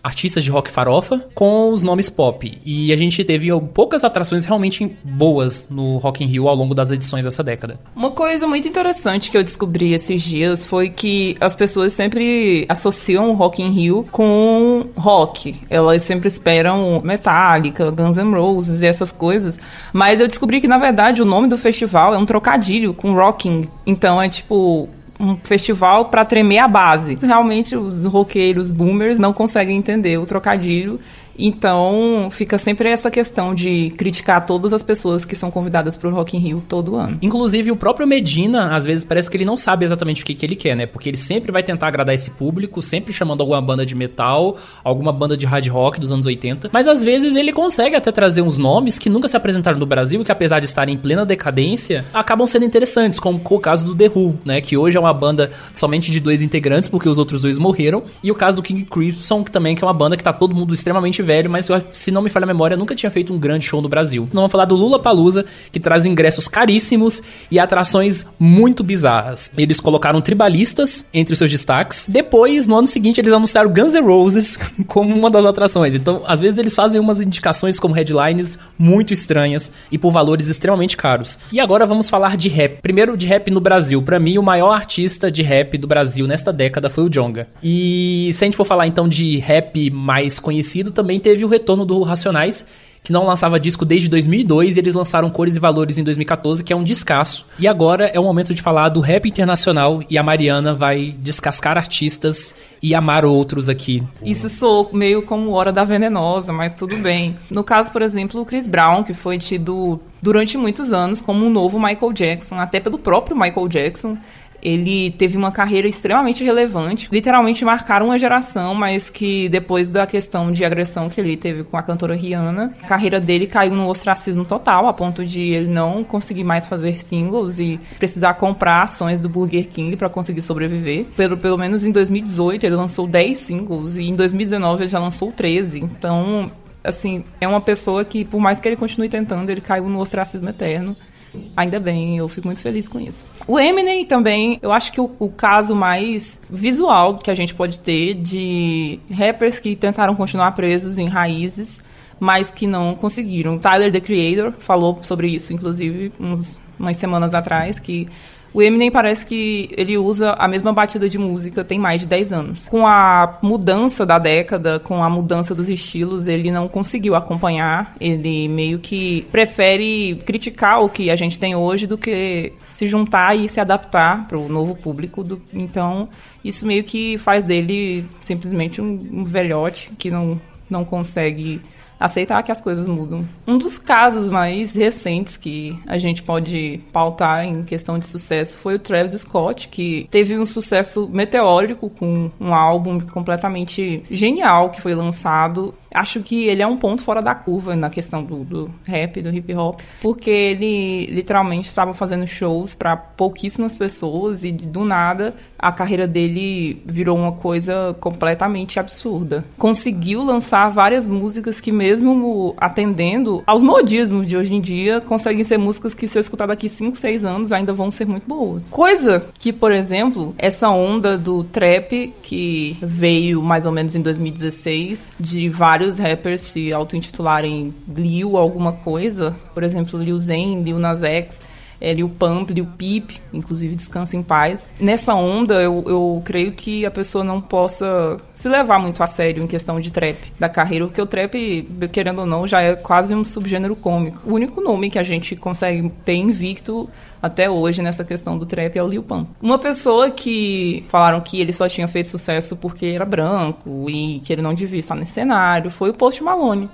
artistas de rock farofa com os nomes pop. E a gente teve poucas atrações realmente boas no Rock in Rio ao longo das edições dessa década. Uma coisa muito interessante que eu descobri esses dias foi que as pessoas sempre associam o Rock in Rio com rock. Elas sempre esperam Metallica, Guns N' Roses e essas coisas. Mas eu descobri que, na verdade, o nome do festival é um trocadilho com rocking. Então é tipo um festival para tremer a base. Realmente os roqueiros boomers não conseguem entender o trocadilho então, fica sempre essa questão de criticar todas as pessoas que são convidadas para o Rock in Rio todo ano. Inclusive, o próprio Medina, às vezes, parece que ele não sabe exatamente o que, que ele quer, né? Porque ele sempre vai tentar agradar esse público, sempre chamando alguma banda de metal, alguma banda de hard rock dos anos 80. Mas, às vezes, ele consegue até trazer uns nomes que nunca se apresentaram no Brasil e que, apesar de estarem em plena decadência, acabam sendo interessantes, como o caso do The Who, né? Que hoje é uma banda somente de dois integrantes, porque os outros dois morreram. E o caso do King Crimson, que também que é uma banda que tá todo mundo extremamente velho, mas se não me falha a memória, nunca tinha feito um grande show no Brasil. Então vamos falar do Lula Palusa, que traz ingressos caríssimos e atrações muito bizarras. Eles colocaram tribalistas entre os seus destaques. Depois, no ano seguinte, eles anunciaram Guns N' Roses como uma das atrações. Então, às vezes eles fazem umas indicações como headlines muito estranhas e por valores extremamente caros. E agora vamos falar de rap. Primeiro de rap no Brasil. Para mim, o maior artista de rap do Brasil nesta década foi o Jonga. E se a gente for falar então de rap mais conhecido, também teve o retorno do Racionais, que não lançava disco desde 2002 e eles lançaram Cores e Valores em 2014, que é um descasso. E agora é o momento de falar do rap internacional e a Mariana vai descascar artistas e amar outros aqui. Isso soou meio como Hora da Venenosa, mas tudo bem. No caso, por exemplo, o Chris Brown, que foi tido durante muitos anos como um novo Michael Jackson, até pelo próprio Michael Jackson. Ele teve uma carreira extremamente relevante, literalmente marcaram uma geração, mas que depois da questão de agressão que ele teve com a cantora Rihanna, a carreira dele caiu no ostracismo total, a ponto de ele não conseguir mais fazer singles e precisar comprar ações do Burger King para conseguir sobreviver. Pelo, pelo menos em 2018 ele lançou 10 singles e em 2019 ele já lançou 13. Então, assim, é uma pessoa que, por mais que ele continue tentando, ele caiu no ostracismo eterno. Ainda bem, eu fico muito feliz com isso. O Eminem também, eu acho que o, o, caso mais visual que a gente pode ter de rappers que tentaram continuar presos em raízes, mas que não conseguiram. Tyler, The Creator, falou sobre isso, inclusive, uns, umas semanas atrás, que o Eminem parece que ele usa a mesma batida de música tem mais de 10 anos. Com a mudança da década, com a mudança dos estilos, ele não conseguiu acompanhar. Ele meio que prefere criticar o que a gente tem hoje do que se juntar e se adaptar para o novo público. Do... Então, isso meio que faz dele simplesmente um, um velhote que não, não consegue aceitar que as coisas mudam. Um dos casos mais recentes que a gente pode pautar em questão de sucesso foi o Travis Scott, que teve um sucesso meteórico com um álbum completamente genial que foi lançado. Acho que ele é um ponto fora da curva na questão do, do rap, do hip hop, porque ele literalmente estava fazendo shows para pouquíssimas pessoas e do nada a carreira dele virou uma coisa completamente absurda. Conseguiu lançar várias músicas que mesmo atendendo aos modismos de hoje em dia, conseguem ser músicas que, se eu escutar daqui 5, 6 anos, ainda vão ser muito boas. Coisa que, por exemplo, essa onda do trap que veio mais ou menos em 2016, de vários rappers se auto-intitularem Lil alguma coisa, por exemplo, Lil Zen, Lil Nas X, é, Lil Pump, Lil Peep, inclusive Descansa em Paz. Nessa onda, eu, eu creio que a pessoa não possa se levar muito a sério em questão de trap da carreira, porque o trap, querendo ou não, já é quase um subgênero cômico. O único nome que a gente consegue ter invicto até hoje nessa questão do trap é o Lil Pump. Uma pessoa que falaram que ele só tinha feito sucesso porque era branco e que ele não devia estar nesse cenário foi o Post Malone,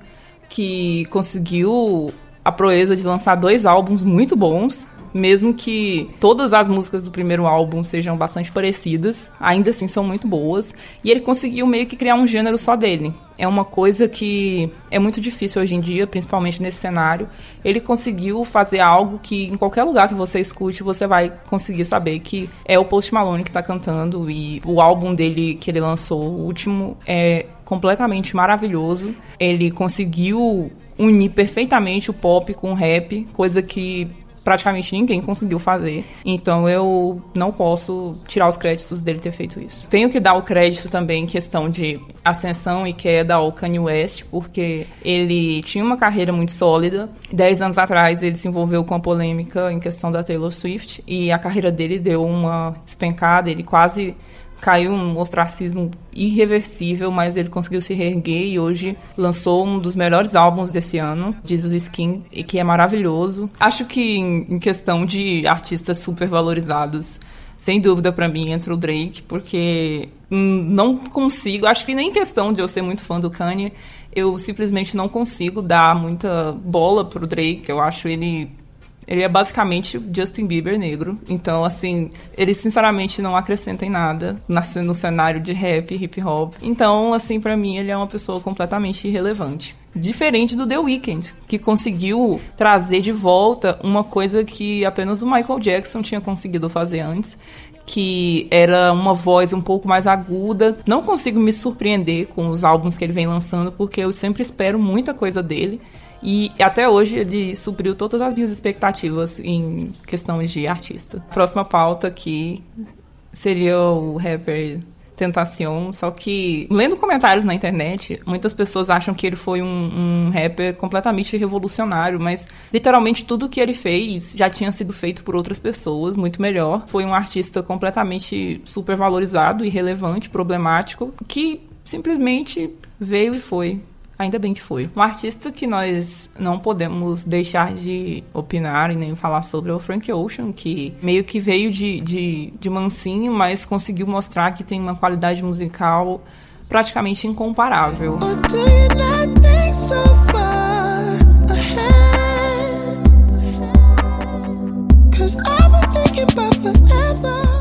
que conseguiu a proeza de lançar dois álbuns muito bons, mesmo que todas as músicas do primeiro álbum sejam bastante parecidas, ainda assim são muito boas. E ele conseguiu meio que criar um gênero só dele. É uma coisa que é muito difícil hoje em dia, principalmente nesse cenário. Ele conseguiu fazer algo que em qualquer lugar que você escute, você vai conseguir saber que é o Post Malone que está cantando. E o álbum dele que ele lançou, o último, é completamente maravilhoso. Ele conseguiu unir perfeitamente o pop com o rap, coisa que praticamente ninguém conseguiu fazer. Então eu não posso tirar os créditos dele ter feito isso. Tenho que dar o crédito também em questão de ascensão e queda ao Kanye West, porque ele tinha uma carreira muito sólida. Dez anos atrás ele se envolveu com a polêmica em questão da Taylor Swift e a carreira dele deu uma despencada, ele quase caiu um ostracismo irreversível, mas ele conseguiu se reerguer e hoje lançou um dos melhores álbuns desse ano, Jesus Skin, e que é maravilhoso. Acho que em questão de artistas super valorizados, sem dúvida para mim entra o Drake, porque não consigo, acho que nem em questão de eu ser muito fã do Kanye, eu simplesmente não consigo dar muita bola pro Drake. Eu acho ele ele é basicamente Justin Bieber negro. Então, assim, ele sinceramente não acrescenta em nada no cenário de rap, hip hop. Então, assim, para mim, ele é uma pessoa completamente irrelevante. Diferente do The Weeknd, que conseguiu trazer de volta uma coisa que apenas o Michael Jackson tinha conseguido fazer antes, que era uma voz um pouco mais aguda. Não consigo me surpreender com os álbuns que ele vem lançando, porque eu sempre espero muita coisa dele. E até hoje ele supriu todas as minhas expectativas em questões de artista. Próxima pauta aqui seria o rapper Tentacion, só que lendo comentários na internet, muitas pessoas acham que ele foi um, um, rapper completamente revolucionário, mas literalmente tudo que ele fez já tinha sido feito por outras pessoas, muito melhor. Foi um artista completamente super valorizado, irrelevante, problemático, que simplesmente veio e foi Ainda bem que foi. Um artista que nós não podemos deixar de opinar e nem falar sobre é o Frank Ocean, que meio que veio de, de, de mansinho, mas conseguiu mostrar que tem uma qualidade musical praticamente incomparável.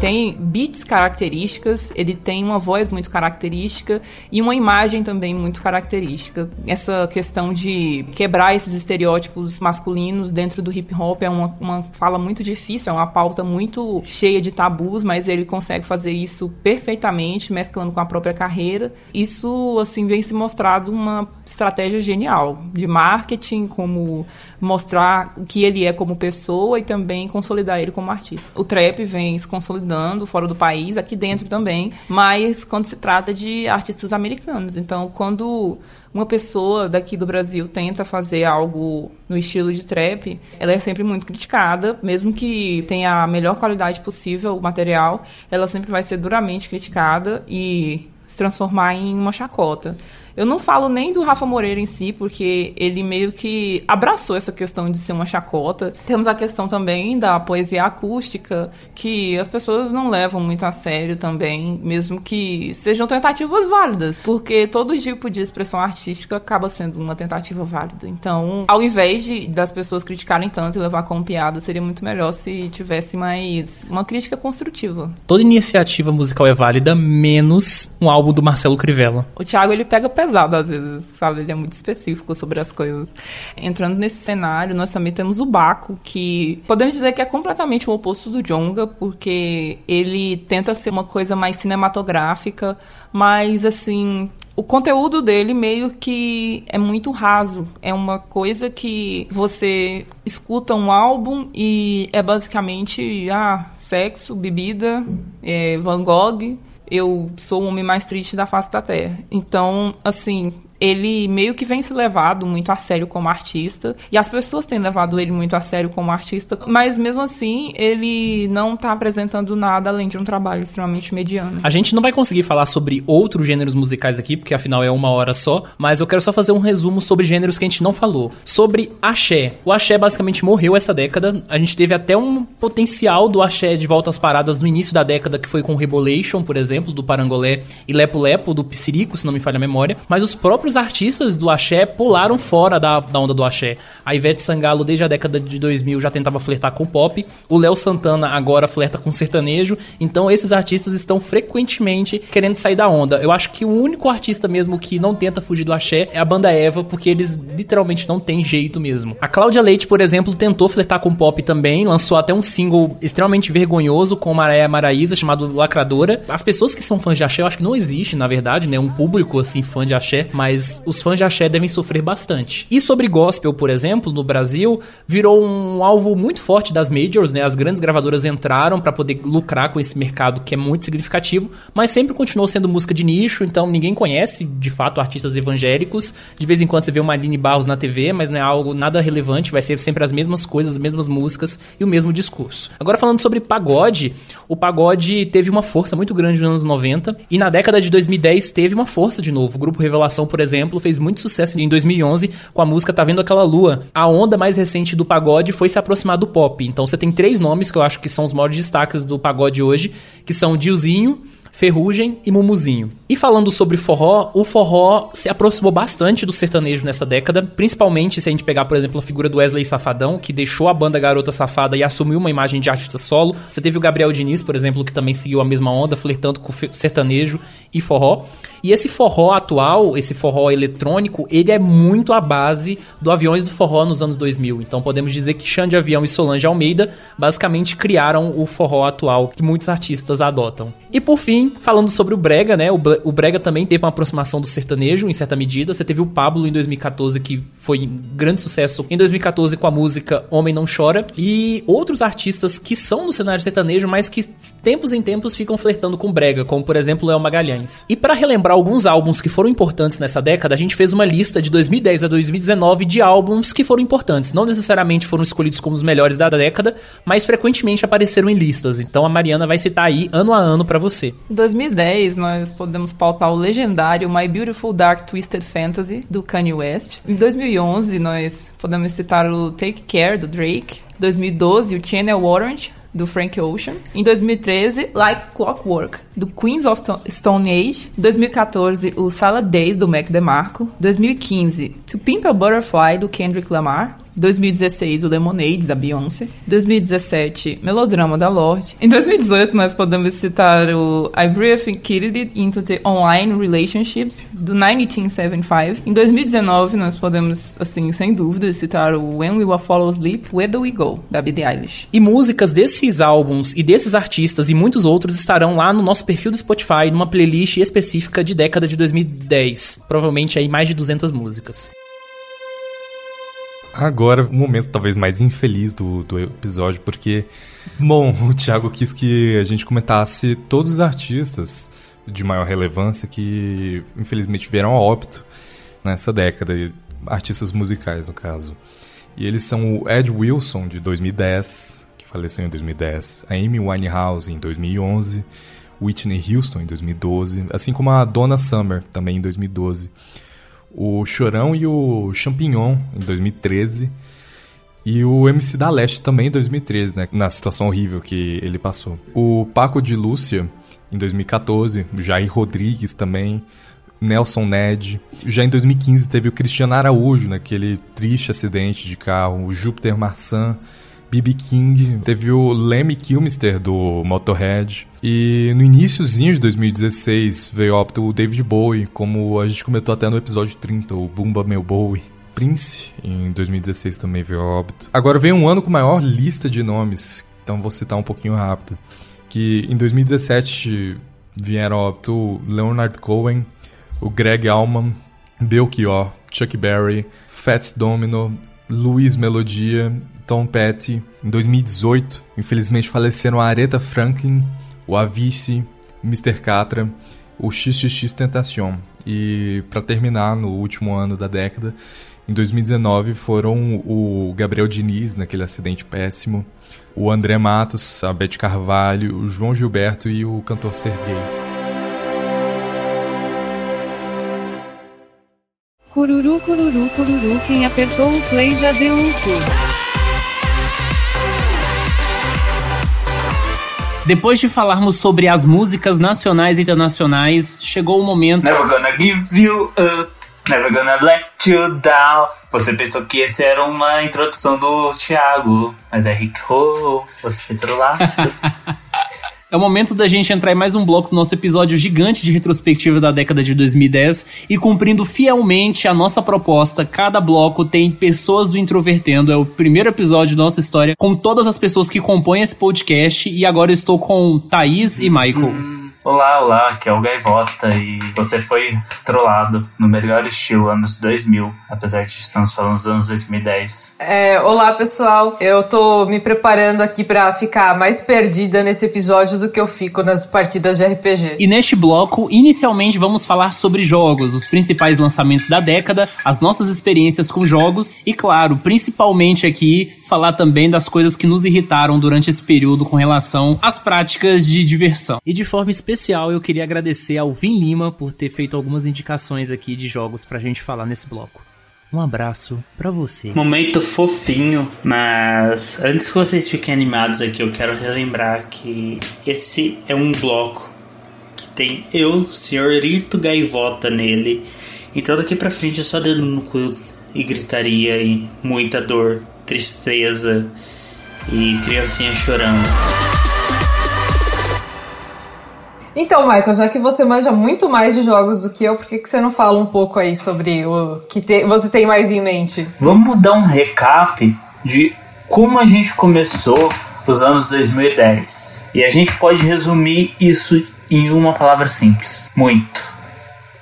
Tem beats características, ele tem uma voz muito característica e uma imagem também muito característica. Essa questão de quebrar esses estereótipos masculinos dentro do hip hop é uma, uma fala muito difícil, é uma pauta muito cheia de tabus, mas ele consegue fazer isso perfeitamente, mesclando com a própria carreira. Isso, assim, vem se mostrado uma estratégia genial de marketing, como mostrar o que ele é como pessoa e também consolidar ele como artista. O trap vem se consolidando fora do país, aqui dentro também, mas quando se trata de artistas americanos. Então, quando uma pessoa daqui do Brasil tenta fazer algo no estilo de trap, ela é sempre muito criticada, mesmo que tenha a melhor qualidade possível o material, ela sempre vai ser duramente criticada e se transformar em uma chacota. Eu não falo nem do Rafa Moreira em si, porque ele meio que abraçou essa questão de ser uma chacota. Temos a questão também da poesia acústica, que as pessoas não levam muito a sério também, mesmo que sejam tentativas válidas, porque todo tipo de expressão artística acaba sendo uma tentativa válida. Então, ao invés de das pessoas criticarem tanto e levar como piada, seria muito melhor se tivesse mais uma crítica construtiva. Toda iniciativa musical é válida, menos um álbum do Marcelo Crivella. O Thiago, ele pega pesado pesado às vezes, sabe? Ele é muito específico sobre as coisas. Entrando nesse cenário, nós também temos o Baco, que podemos dizer que é completamente o oposto do Jonga, porque ele tenta ser uma coisa mais cinematográfica, mas assim, o conteúdo dele meio que é muito raso. É uma coisa que você escuta um álbum e é basicamente ah, sexo, bebida, é, Van Gogh eu sou o homem mais triste da face da Terra. Então, assim, ele meio que vem se levado muito a sério como artista, e as pessoas têm levado ele muito a sério como artista, mas mesmo assim, ele não está apresentando nada além de um trabalho extremamente mediano. A gente não vai conseguir falar sobre outros gêneros musicais aqui, porque afinal é uma hora só, mas eu quero só fazer um resumo sobre gêneros que a gente não falou. Sobre axé. O axé basicamente morreu essa década, a gente teve até um potencial do axé de volta às paradas no início da década, que foi com Rebolation, por exemplo, do Parangolé, e Lepo Lepo, do Psirico, se não me falha a memória, mas os próprios próprios artistas do axé pularam fora da, da onda do axé. A Ivete Sangalo, desde a década de 2000, já tentava flertar com pop. O Léo Santana agora flerta com sertanejo. Então, esses artistas estão frequentemente querendo sair da onda. Eu acho que o único artista mesmo que não tenta fugir do axé é a banda Eva, porque eles literalmente não têm jeito mesmo. A Cláudia Leite, por exemplo, tentou flertar com pop também, lançou até um single extremamente vergonhoso com Maraia Maraísa, chamado Lacradora. As pessoas que são fãs de axé, eu acho que não existe, na verdade, né? Um público assim, fã de axé, mas mas os fãs de axé devem sofrer bastante. E sobre gospel, por exemplo, no Brasil, virou um alvo muito forte das majors, né? As grandes gravadoras entraram para poder lucrar com esse mercado que é muito significativo, mas sempre continuou sendo música de nicho, então ninguém conhece de fato artistas evangélicos. De vez em quando você vê uma Aline Barros na TV, mas não é algo nada relevante, vai ser sempre as mesmas coisas, as mesmas músicas e o mesmo discurso. Agora falando sobre pagode, o pagode teve uma força muito grande nos anos 90 e na década de 2010 teve uma força de novo. O grupo Revelação, por exemplo, exemplo, fez muito sucesso em 2011 com a música Tá Vendo Aquela Lua. A onda mais recente do pagode foi se aproximar do pop. Então você tem três nomes que eu acho que são os maiores destaques do pagode hoje, que são Diozinho, Ferrugem e Mumuzinho. E falando sobre forró, o forró se aproximou bastante do sertanejo nessa década, principalmente se a gente pegar, por exemplo, a figura do Wesley Safadão, que deixou a banda Garota Safada e assumiu uma imagem de artista solo. Você teve o Gabriel Diniz, por exemplo, que também seguiu a mesma onda, flertando com sertanejo e forró. E esse forró atual, esse forró eletrônico, ele é muito a base do Aviões do Forró nos anos 2000. Então podemos dizer que Xande Avião e Solange Almeida basicamente criaram o forró atual que muitos artistas adotam. E por fim, falando sobre o Brega, né? O Brega também teve uma aproximação do sertanejo em certa medida. Você teve o Pablo em 2014 que foi um grande sucesso em 2014 com a música Homem Não Chora e outros artistas que são do cenário sertanejo, mas que tempos em tempos ficam flertando com brega, como por exemplo Léo Magalhães. E para relembrar alguns álbuns que foram importantes nessa década, a gente fez uma lista de 2010 a 2019 de álbuns que foram importantes. Não necessariamente foram escolhidos como os melhores da década, mas frequentemente apareceram em listas. Então a Mariana vai citar aí ano a ano para você. Em 2010, nós podemos pautar o legendário My Beautiful Dark Twisted Fantasy do Kanye West. Em 2011, nós podemos citar o Take Care do Drake. 2012, o Channel Orange do Frank Ocean. Em 2013, Like Clockwork, do Queens of Stone Age. 2014, o Salad Days, do Mac DeMarco. 2015, To Pimp a Butterfly, do Kendrick Lamar. 2016, o Lemonade, da Beyoncé. 2017, Melodrama, da Lorde. Em 2018, nós podemos citar o I Briefly Kid into the Online Relationships, do 1975. Em 2019, nós podemos, assim, sem dúvida, citar o When We Will Follow Sleep, Where Do We Go, da Billie Eilish. E músicas desses álbuns e desses artistas e muitos outros estarão lá no nosso perfil do Spotify, numa playlist específica de década de 2010. Provavelmente aí mais de 200 músicas. Agora, o momento talvez mais infeliz do, do episódio, porque, bom, o Thiago quis que a gente comentasse todos os artistas de maior relevância que, infelizmente, vieram a óbito nessa década, artistas musicais, no caso. E eles são o Ed Wilson, de 2010, que faleceu em 2010, a Amy Winehouse, em 2011, Whitney Houston, em 2012, assim como a Donna Summer, também em 2012 o Chorão e o Champignon em 2013 e o MC da Leste também em 2013, né, na situação horrível que ele passou. O Paco de Lúcia em 2014, o Jair Rodrigues também, Nelson Ned. Já em 2015 teve o Cristiano Araújo naquele triste acidente de carro, o Júpiter Marçan B.B. King, teve o Lemmy Kilmister do Motorhead. E no iníciozinho de 2016 veio óbito o David Bowie, como a gente comentou até no episódio 30, o Bumba Meu Bowie. Prince, em 2016 também veio óbito. Agora vem um ano com maior lista de nomes, então vou citar um pouquinho rápido. Que em 2017 vieram óbito Leonard Cohen, o Greg Allman, Belchior, Chuck Berry, Fats Domino, Luiz Melodia, Tom Petty. Em 2018, infelizmente faleceram a Aretha Franklin, o Avicii, Mr. Catra, o XXX Tentacion. E para terminar, no último ano da década, em 2019 foram o Gabriel Diniz, naquele acidente péssimo, o André Matos, a Beth Carvalho, o João Gilberto e o cantor Serguei. Cururu, cururu, cururu, quem apertou o play já deu um cu. Depois de falarmos sobre as músicas nacionais e internacionais, chegou o momento. Never gonna give you up. Never gonna let you down. Você pensou que esse era uma introdução do Thiago, mas é Rick Ho, você foi trollado. É o momento da gente entrar em mais um bloco do nosso episódio gigante de retrospectiva da década de 2010 e cumprindo fielmente a nossa proposta. Cada bloco tem pessoas do Introvertendo. É o primeiro episódio da nossa história com todas as pessoas que compõem esse podcast. E agora eu estou com Thaís e Michael. Olá, olá, aqui é o Gaivota e você foi trollado no melhor estilo anos 2000, apesar de estamos falando dos anos 2010. É, olá pessoal, eu tô me preparando aqui para ficar mais perdida nesse episódio do que eu fico nas partidas de RPG. E neste bloco, inicialmente vamos falar sobre jogos, os principais lançamentos da década, as nossas experiências com jogos e, claro, principalmente aqui, falar também das coisas que nos irritaram durante esse período com relação às práticas de diversão. E de forma específica, especial eu queria agradecer ao Vim Lima por ter feito algumas indicações aqui de jogos pra gente falar nesse bloco. Um abraço para você. Momento fofinho, mas antes que vocês fiquem animados aqui, eu quero relembrar que esse é um bloco que tem eu, senhorito Gaivota nele. Então daqui pra frente é só dedo no cu e gritaria e muita dor, tristeza e criancinha chorando. Então, Michael, já que você manja muito mais de jogos do que eu, por que, que você não fala um pouco aí sobre o que te, você tem mais em mente? Vamos dar um recap de como a gente começou os anos 2010. E a gente pode resumir isso em uma palavra simples: muito.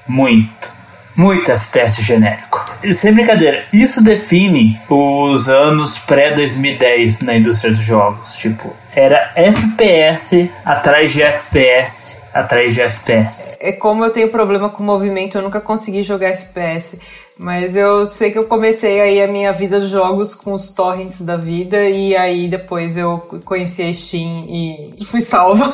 Muito. Muito FPS genérico. Sem brincadeira, isso define os anos pré-2010 na indústria dos jogos. Tipo, era FPS atrás de FPS atrás de FPS. É como eu tenho problema com movimento, eu nunca consegui jogar FPS. Mas eu sei que eu comecei aí a minha vida de jogos com os torrents da vida e aí depois eu conheci a Steam e fui salva.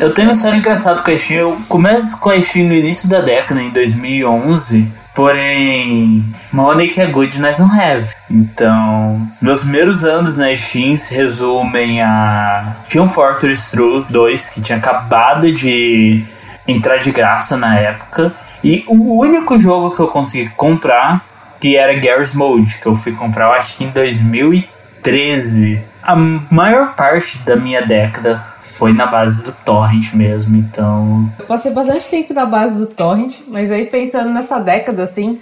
Eu tenho uma história engraçada com a Steam. Eu começo com a Steam no início da década, em 2011. Porém, money que é good nós não have. Então, meus primeiros anos na Steam se resumem a Team Fortress 2, que tinha acabado de entrar de graça na época. E o único jogo que eu consegui comprar, que era Garry's Mode, que eu fui comprar, eu acho que em 2013. A maior parte da minha década foi na base do torrent mesmo, então. Eu passei bastante tempo na base do torrent, mas aí pensando nessa década assim,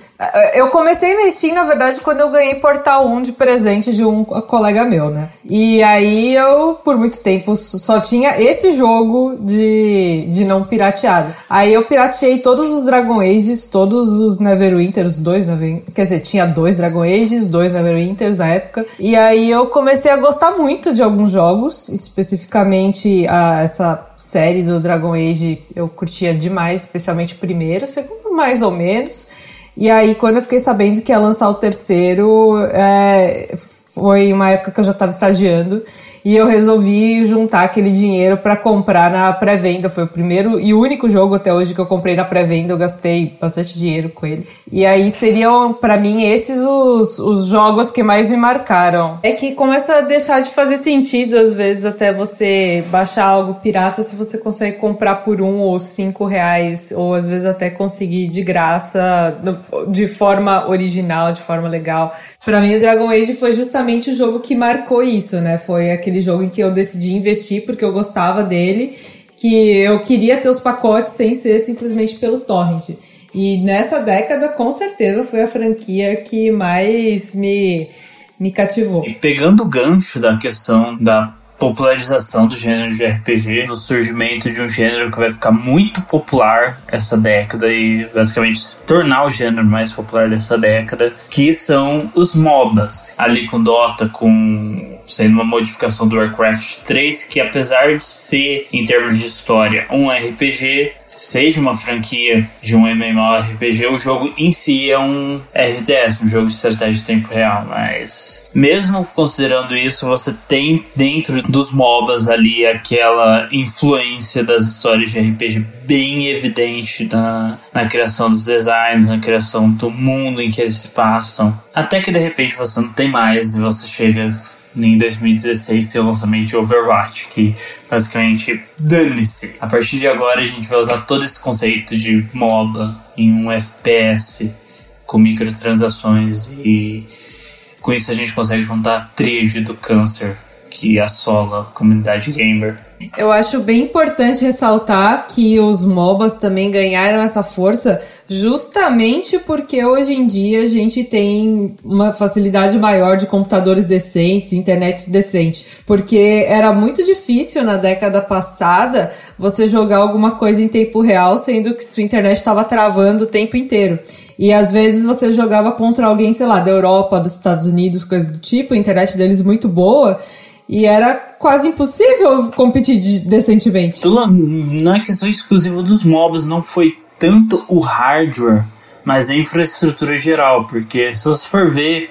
eu comecei na Steam, na verdade, quando eu ganhei Portal 1 de presente de um colega meu, né? E aí eu, por muito tempo, só tinha esse jogo de, de não pirateado. Aí eu pirateei todos os Dragon Ages, todos os Neverwinter, os dois Neverwinter. Quer dizer, tinha dois Dragon Ages, dois Neverwinters na época. E aí eu comecei a gostar muito de alguns jogos, especificamente a, essa série do Dragon Age eu curtia demais, especialmente o primeiro, o segundo mais ou menos. E aí, quando eu fiquei sabendo que ia lançar o terceiro, é, foi uma época que eu já estava estagiando e eu resolvi juntar aquele dinheiro para comprar na pré-venda. Foi o primeiro e único jogo até hoje que eu comprei na pré-venda. Eu gastei bastante dinheiro com ele. E aí seriam, para mim, esses os, os jogos que mais me marcaram. É que começa a deixar de fazer sentido, às vezes, até você baixar algo pirata se você consegue comprar por um ou cinco reais, ou às vezes até conseguir de graça, de forma original, de forma legal. Para mim, o Dragon Age foi justamente o jogo que marcou isso, né? Foi aquele jogo em que eu decidi investir porque eu gostava dele, que eu queria ter os pacotes sem ser simplesmente pelo torrent. E nessa década, com certeza, foi a franquia que mais me, me cativou. E pegando o gancho da questão da popularização do gênero de RPG, o surgimento de um gênero que vai ficar muito popular essa década e basicamente se tornar o gênero mais popular dessa década, que são os MOBAs. Ali com Dota, com sendo uma modificação do Warcraft 3, que apesar de ser, em termos de história, um RPG, seja uma franquia de um MMORPG, o jogo em si é um RTS, um jogo de estratégia de tempo real, mas mesmo considerando isso, você tem dentro dos MOBAs ali aquela influência das histórias de RPG bem evidente na, na criação dos designs, na criação do mundo em que eles se passam. Até que de repente você não tem mais e você chega em 2016 tem o lançamento de Overwatch, que basicamente dane-se. A partir de agora a gente vai usar todo esse conceito de MOBA em um FPS com microtransações e com isso a gente consegue juntar a tríade do câncer que assola a comunidade gamer. Eu acho bem importante ressaltar que os MOBAs também ganharam essa força justamente porque hoje em dia a gente tem uma facilidade maior de computadores decentes, internet decente. Porque era muito difícil na década passada você jogar alguma coisa em tempo real, sendo que sua internet estava travando o tempo inteiro. E às vezes você jogava contra alguém, sei lá, da Europa, dos Estados Unidos, coisa do tipo, a internet deles muito boa. E era quase impossível competir decentemente. Não é questão exclusiva dos MOBs, não foi tanto o hardware, mas a infraestrutura geral, porque se você for ver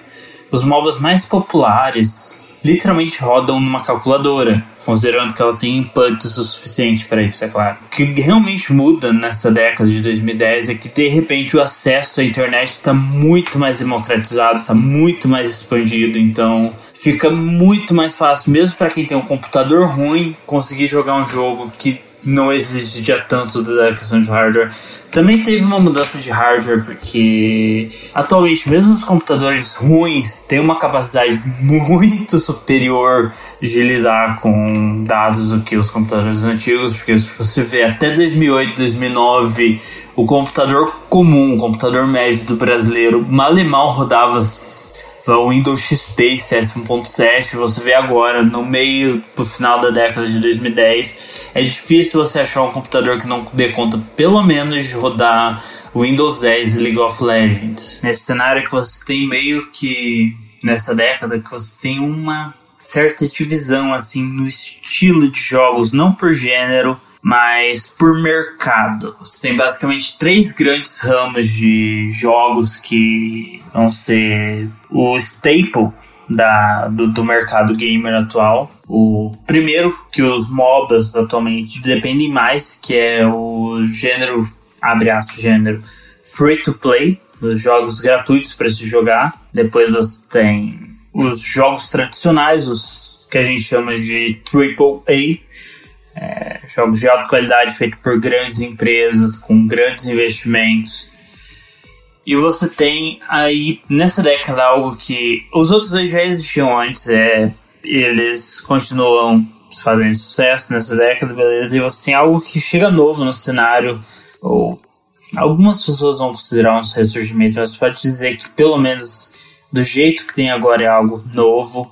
os MOBAs mais populares, literalmente rodam numa calculadora considerando que ela tem input o suficiente para isso, é claro. O que realmente muda nessa década de 2010 é que de repente o acesso à internet está muito mais democratizado, está muito mais expandido, então fica muito mais fácil, mesmo para quem tem um computador ruim, conseguir jogar um jogo que não exigia tanto da questão de hardware. Também teve uma mudança de hardware, porque atualmente, mesmo os computadores ruins têm uma capacidade muito superior de lidar com dados do que os computadores antigos, porque se você vê até 2008, 2009, o computador comum, o computador médio do brasileiro, mal e mal rodava o Windows XP CS 1.7, você vê agora, no meio pro final da década de 2010, é difícil você achar um computador que não dê conta pelo menos de rodar Windows 10 e League of Legends. Nesse cenário que você tem meio que nessa década que você tem uma certa divisão assim no estilo de jogos, não por gênero, mas por mercado. Você tem basicamente três grandes ramos de jogos que vão ser o staple da, do, do mercado gamer atual. O primeiro, que os MOBAs atualmente dependem mais, que é o gênero, abre aspas, gênero free to play, os jogos gratuitos para se jogar. Depois você tem os jogos tradicionais, os que a gente chama de AAA, é, jogos de alta qualidade feitos por grandes empresas, com grandes investimentos. E você tem aí nessa década algo que os outros dois já existiam antes, é, eles continuam fazendo sucesso nessa década, beleza? E você tem algo que chega novo no cenário, ou algumas pessoas vão considerar um ressurgimento, mas pode dizer que pelo menos do jeito que tem agora é algo novo,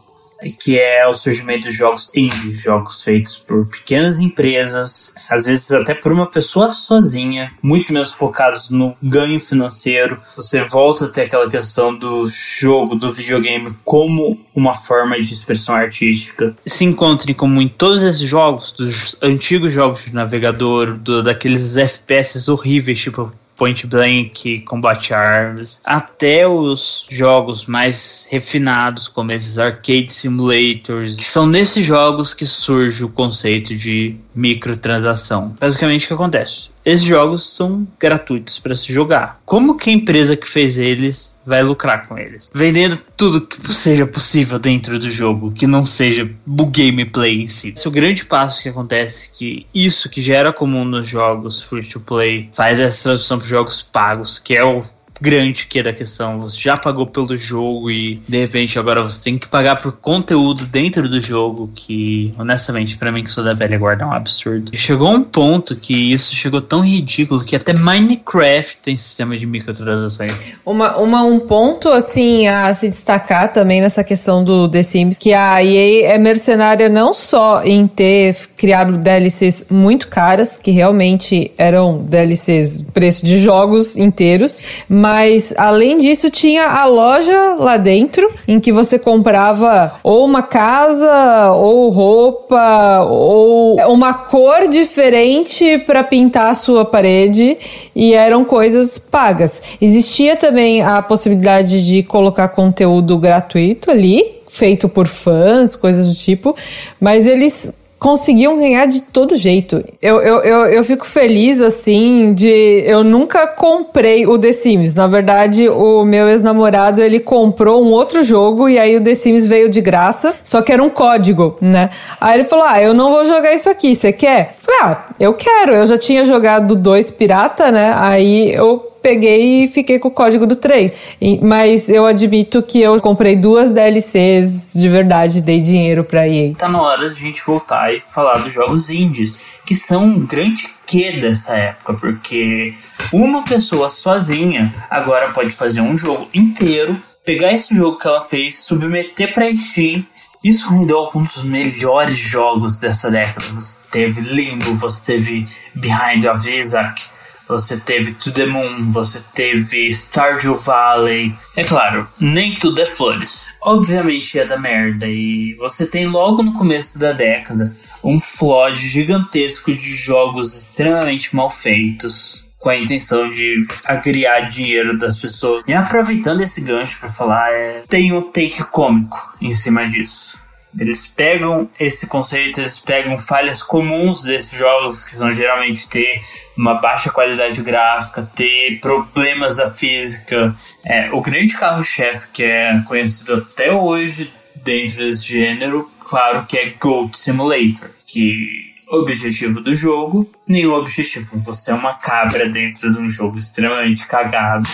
que é o surgimento de jogos indie, jogos feitos por pequenas empresas, às vezes até por uma pessoa sozinha, muito menos focados no ganho financeiro. Você volta a ter aquela questão do jogo, do videogame como uma forma de expressão artística. Se encontre como em todos esses jogos, dos antigos jogos de navegador, do, daqueles FPS horríveis, tipo point blank, combate arms, até os jogos mais refinados, como esses arcade simulators, são nesses jogos que surge o conceito de microtransação. Basicamente o que acontece? Esses jogos são gratuitos para se jogar. Como que a empresa que fez eles vai lucrar com eles. Vendendo tudo que seja possível dentro do jogo, que não seja o gameplay em si. Esse é o grande passo que acontece, que isso que já era comum nos jogos free to play, faz essa tradução para jogos pagos, que é o grande que é da questão. Você já pagou pelo jogo e de repente agora você tem que pagar por conteúdo dentro do jogo que, honestamente, para mim que sou da velha guarda é um absurdo. E chegou um ponto que isso chegou tão ridículo que até Minecraft tem sistema de microtransações. Uma, uma, um ponto assim a se destacar também nessa questão do The Sims, que a EA é mercenária não só em ter criado DLCs muito caras, que realmente eram DLCs preço de jogos inteiros, mas mas além disso, tinha a loja lá dentro em que você comprava ou uma casa, ou roupa, ou uma cor diferente para pintar a sua parede e eram coisas pagas. Existia também a possibilidade de colocar conteúdo gratuito ali, feito por fãs, coisas do tipo, mas eles conseguiam ganhar de todo jeito. Eu, eu, eu, eu fico feliz, assim, de. Eu nunca comprei o The Sims. Na verdade, o meu ex-namorado ele comprou um outro jogo e aí o The Sims veio de graça, só que era um código, né? Aí ele falou: Ah, eu não vou jogar isso aqui, você quer? Eu falei: Ah, eu quero. Eu já tinha jogado dois pirata, né? Aí eu peguei e fiquei com o código do 3. E, mas eu admito que eu comprei duas DLCs de verdade, dei dinheiro pra EA. Tá na hora de a gente voltar e falar dos jogos indies, que são um grande que dessa época, porque uma pessoa sozinha agora pode fazer um jogo inteiro, pegar esse jogo que ela fez, submeter pra Steam isso rendeu alguns dos melhores jogos dessa década. Você teve Limbo, você teve Behind of Isaac, você teve To The Moon, você teve Stardew Valley. É claro, nem tudo é flores. Obviamente é da merda e você tem logo no começo da década um flood gigantesco de jogos extremamente mal feitos com a intenção de agriar dinheiro das pessoas. E aproveitando esse gancho para falar, é, tem um take cômico em cima disso. Eles pegam esse conceito, eles pegam falhas comuns desses jogos, que são geralmente ter uma baixa qualidade gráfica, ter problemas da física. É, o grande carro-chefe que é conhecido até hoje dentro desse gênero, claro que é Goat Simulator, que objetivo do jogo, nenhum objetivo. Você é uma cabra dentro de um jogo extremamente cagado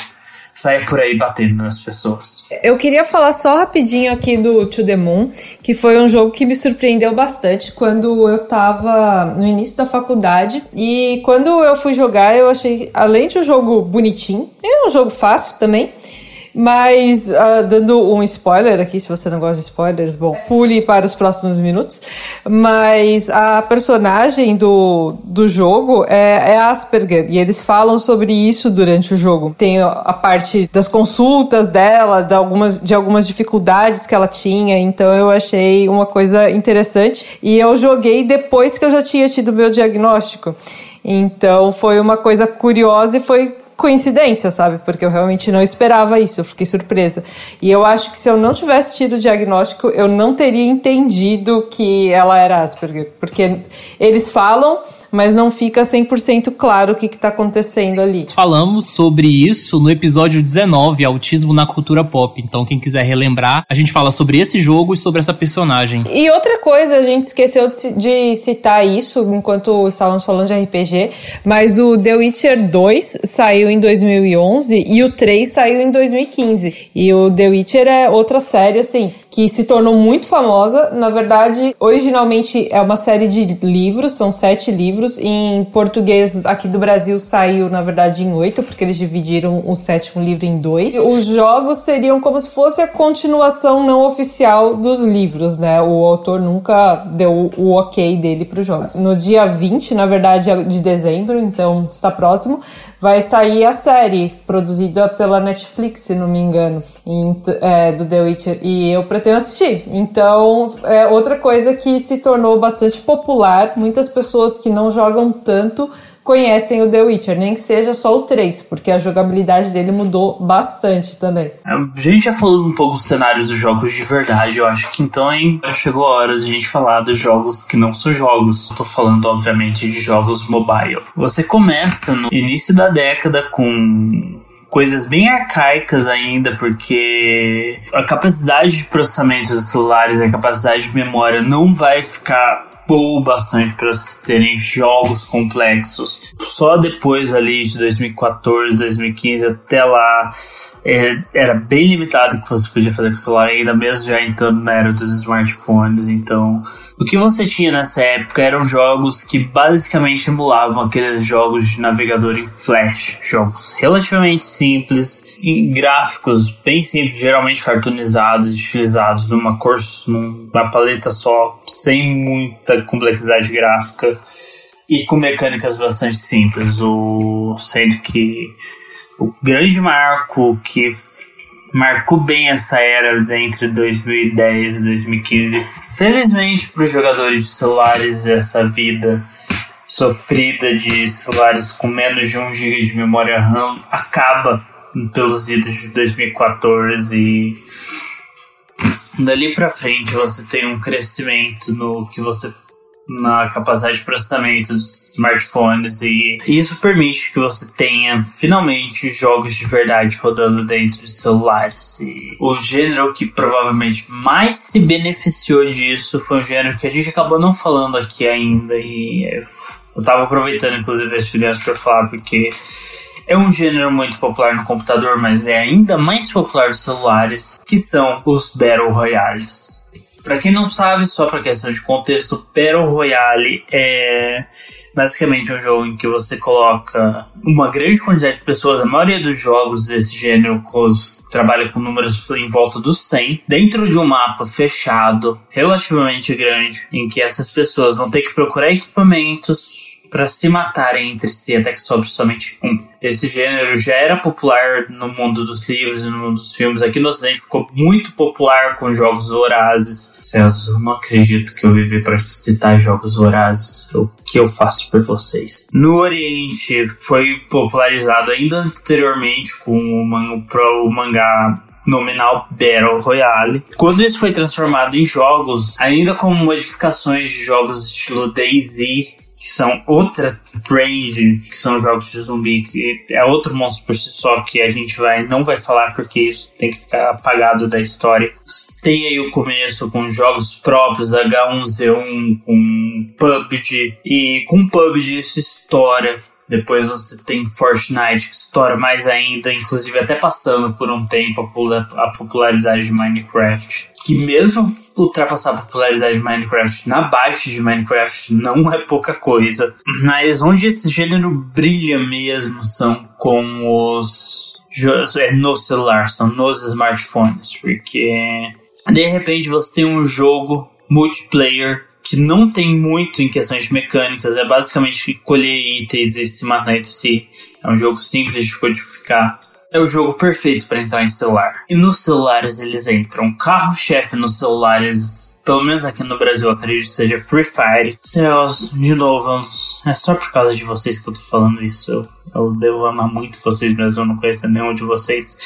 saia por aí batendo nas pessoas. Eu queria falar só rapidinho aqui do To The Moon, que foi um jogo que me surpreendeu bastante quando eu tava no início da faculdade. E quando eu fui jogar, eu achei, além de um jogo bonitinho, é um jogo fácil também. Mas, uh, dando um spoiler aqui, se você não gosta de spoilers, bom, pule para os próximos minutos. Mas a personagem do, do jogo é, é Asperger, e eles falam sobre isso durante o jogo. Tem a parte das consultas dela, de algumas, de algumas dificuldades que ela tinha, então eu achei uma coisa interessante. E eu joguei depois que eu já tinha tido meu diagnóstico. Então foi uma coisa curiosa e foi coincidência, sabe? Porque eu realmente não esperava isso, eu fiquei surpresa. E eu acho que se eu não tivesse tido o diagnóstico, eu não teria entendido que ela era Asperger. Porque eles falam mas não fica 100% claro o que está acontecendo ali. Falamos sobre isso no episódio 19, Autismo na Cultura Pop. Então, quem quiser relembrar, a gente fala sobre esse jogo e sobre essa personagem. E outra coisa, a gente esqueceu de citar isso enquanto estávamos falando de RPG, mas o The Witcher 2 saiu em 2011 e o 3 saiu em 2015. E o The Witcher é outra série, assim, que se tornou muito famosa. Na verdade, originalmente é uma série de livros, são sete livros. Em português, aqui do Brasil, saiu, na verdade, em oito, porque eles dividiram o sétimo livro em dois. Os jogos seriam como se fosse a continuação não oficial dos livros, né? O autor nunca deu o ok dele para os jogos. No dia 20, na verdade, de dezembro, então está próximo, vai sair a série produzida pela Netflix, se não me engano, é, do The Witcher. E eu pretendo assistir. Então, é outra coisa que se tornou bastante popular. Muitas pessoas que não jogam tanto conhecem o The Witcher, nem que seja só o 3, porque a jogabilidade dele mudou bastante também. A gente já falou um pouco do cenário dos jogos de verdade, eu acho que então hein, chegou a hora de a gente falar dos jogos que não são jogos. Estou falando, obviamente, de jogos mobile. Você começa no início da década com coisas bem arcaicas ainda, porque a capacidade de processamento dos celulares, a capacidade de memória não vai ficar boa bastante para terem jogos complexos. Só depois ali de 2014, 2015 até lá é, era bem limitado o que você podia fazer com o celular, ainda mesmo já entrando na era dos smartphones. Então, o que você tinha nessa época eram jogos que basicamente emulavam aqueles jogos de navegador em flash. Jogos relativamente simples, em gráficos bem simples, geralmente cartoonizados, estilizados numa cor, numa paleta só, sem muita complexidade gráfica e com mecânicas bastante simples, o, sendo que o grande marco que marcou bem essa era entre 2010 e 2015. Felizmente para os jogadores de celulares, essa vida sofrida de celulares com menos de 1 GB de memória RAM acaba pelos idos de 2014 e dali para frente você tem um crescimento no que você na capacidade de processamento dos smartphones e isso permite que você tenha finalmente jogos de verdade rodando dentro de celulares. E o gênero que provavelmente mais se beneficiou disso foi um gênero que a gente acabou não falando aqui ainda e eu tava aproveitando inclusive esses ganhos para falar porque é um gênero muito popular no computador, mas é ainda mais popular nos celulares, que são os Battle Royales. Para quem não sabe, só para questão de contexto, Battle Royale é basicamente um jogo em que você coloca uma grande quantidade de pessoas, a maioria dos jogos desse gênero trabalha com números em volta dos 100, dentro de um mapa fechado, relativamente grande, em que essas pessoas vão ter que procurar equipamentos, para se matarem entre si, até que sobre somente um. Esse gênero já era popular no mundo dos livros e no mundo dos filmes. Aqui no Ocidente ficou muito popular com jogos vorazes. Celso, não acredito que eu vivi para citar jogos vorazes. O que eu faço por vocês? No Oriente foi popularizado ainda anteriormente com o, man o mangá nominal Battle Royale. Quando isso foi transformado em jogos, ainda com modificações de jogos estilo DayZ que são outra range, que são jogos de zumbi, que é outro monstro por si só, que a gente vai não vai falar porque isso tem que ficar apagado da história. Tem aí o começo com jogos próprios, H1Z1, com PUBG, e com PUBG isso estoura depois você tem Fortnite, que estoura mais ainda, inclusive até passando por um tempo a popularidade de Minecraft. Que mesmo ultrapassar a popularidade de Minecraft na baixa de Minecraft não é pouca coisa. Mas onde esse gênero brilha mesmo são com os é no celular, são nos smartphones, porque de repente você tem um jogo multiplayer que não tem muito em questões mecânicas, é basicamente colher itens e se matar entre si. É um jogo simples de codificar. É o jogo perfeito para entrar em celular. E nos celulares eles entram. Carro-chefe nos celulares, pelo menos aqui no Brasil, acredito que seja Free Fire. Céus, de novo, é só por causa de vocês que eu tô falando isso. Eu, eu devo amar muito vocês, mas eu não conheço nenhum de vocês.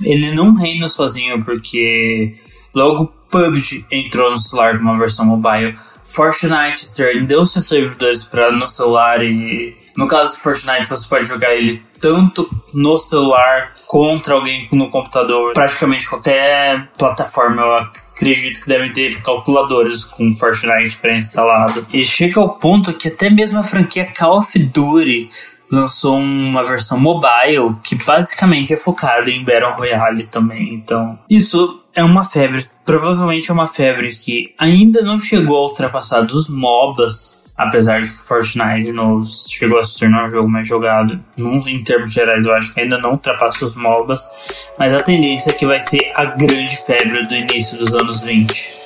Ele não reina sozinho porque logo PUBG entrou no celular com uma versão mobile. Fortnite estendeu seus servidores para no celular e no caso do Fortnite você pode jogar ele tanto no celular contra alguém no computador. Praticamente qualquer plataforma eu acredito que devem ter calculadores com Fortnite pré-instalado. E chega ao ponto que até mesmo a franquia Call of Duty lançou uma versão mobile que basicamente é focada em Battle Royale também. Então, isso é uma febre, provavelmente é uma febre que ainda não chegou a ultrapassar dos MOBAs, apesar de que Fortnite de novo chegou a se tornar um jogo mais jogado. Num, em termos gerais, eu acho que ainda não ultrapassa os MOBAs, mas a tendência é que vai ser a grande febre do início dos anos 20.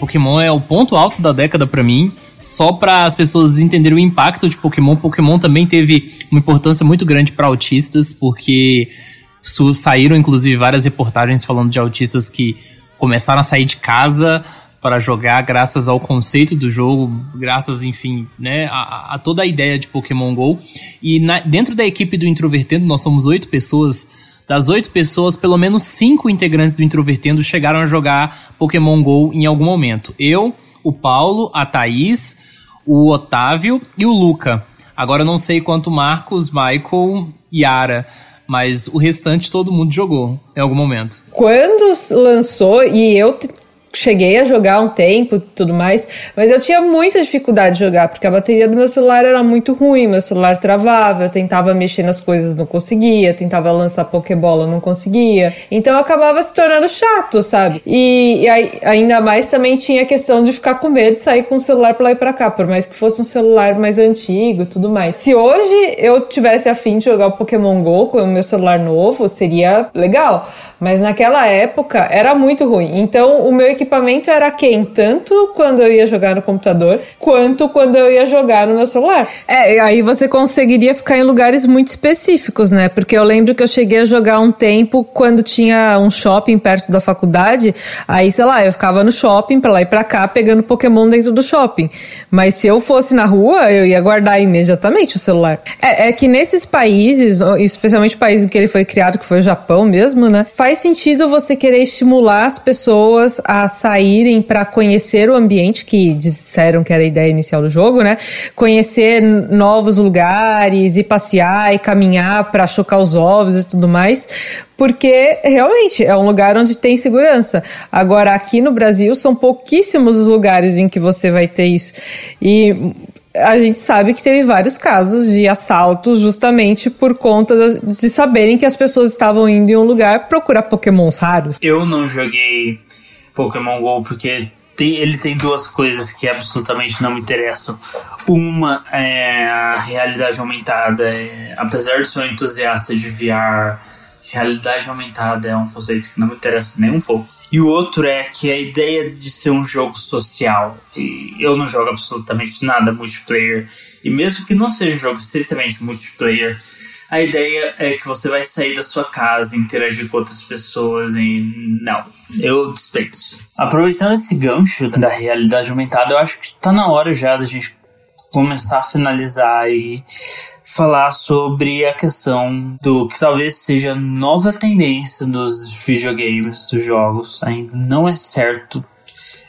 Pokémon é o ponto alto da década para mim. Só para as pessoas entenderem o impacto de Pokémon, Pokémon também teve uma importância muito grande para autistas, porque saíram inclusive várias reportagens falando de autistas que começaram a sair de casa para jogar graças ao conceito do jogo, graças, enfim, né, a, a toda a ideia de Pokémon GO. E na, dentro da equipe do Introvertendo, nós somos oito pessoas das oito pessoas, pelo menos cinco integrantes do Introvertendo chegaram a jogar Pokémon GO em algum momento. Eu, o Paulo, a Thaís, o Otávio e o Luca. Agora eu não sei quanto Marcos, Michael e Yara, mas o restante todo mundo jogou em algum momento. Quando lançou, e eu cheguei a jogar um tempo tudo mais, mas eu tinha muita dificuldade de jogar, porque a bateria do meu celular era muito ruim, meu celular travava, eu tentava mexer nas coisas, não conseguia, tentava lançar Pokébola, não conseguia. Então acabava se tornando chato, sabe? E, e aí, ainda mais também tinha a questão de ficar com medo de sair com o celular pra lá e pra cá, por mais que fosse um celular mais antigo tudo mais. Se hoje eu tivesse afim de jogar o Pokémon GO com o meu celular novo, seria legal. Mas naquela época era muito ruim. Então o meu equipamento era quem? Tanto quando eu ia jogar no computador, quanto quando eu ia jogar no meu celular. É, aí você conseguiria ficar em lugares muito específicos, né? Porque eu lembro que eu cheguei a jogar um tempo quando tinha um shopping perto da faculdade. Aí, sei lá, eu ficava no shopping pra lá e pra cá pegando Pokémon dentro do shopping. Mas se eu fosse na rua, eu ia guardar imediatamente o celular. É, é que nesses países, especialmente o país em que ele foi criado, que foi o Japão mesmo, né? faz sentido você querer estimular as pessoas a saírem para conhecer o ambiente, que disseram que era a ideia inicial do jogo, né? Conhecer novos lugares e passear e caminhar para chocar os ovos e tudo mais, porque realmente é um lugar onde tem segurança. Agora, aqui no Brasil, são pouquíssimos os lugares em que você vai ter isso. E a gente sabe que teve vários casos de assaltos justamente por conta de saberem que as pessoas estavam indo em um lugar procurar pokémons raros. Eu não joguei Pokémon GO porque tem, ele tem duas coisas que absolutamente não me interessam. Uma é a realidade aumentada. É, apesar de ser um entusiasta de VR, realidade aumentada é um conceito que não me interessa nem um pouco. E o outro é que a ideia de ser um jogo social, e eu não jogo absolutamente nada multiplayer, e mesmo que não seja um jogo estritamente multiplayer, a ideia é que você vai sair da sua casa, interagir com outras pessoas e não, eu dispenso. Aproveitando esse gancho da realidade aumentada, eu acho que está na hora já da gente começar a finalizar e falar sobre a questão do que talvez seja nova tendência dos videogames, dos jogos. Ainda não é certo.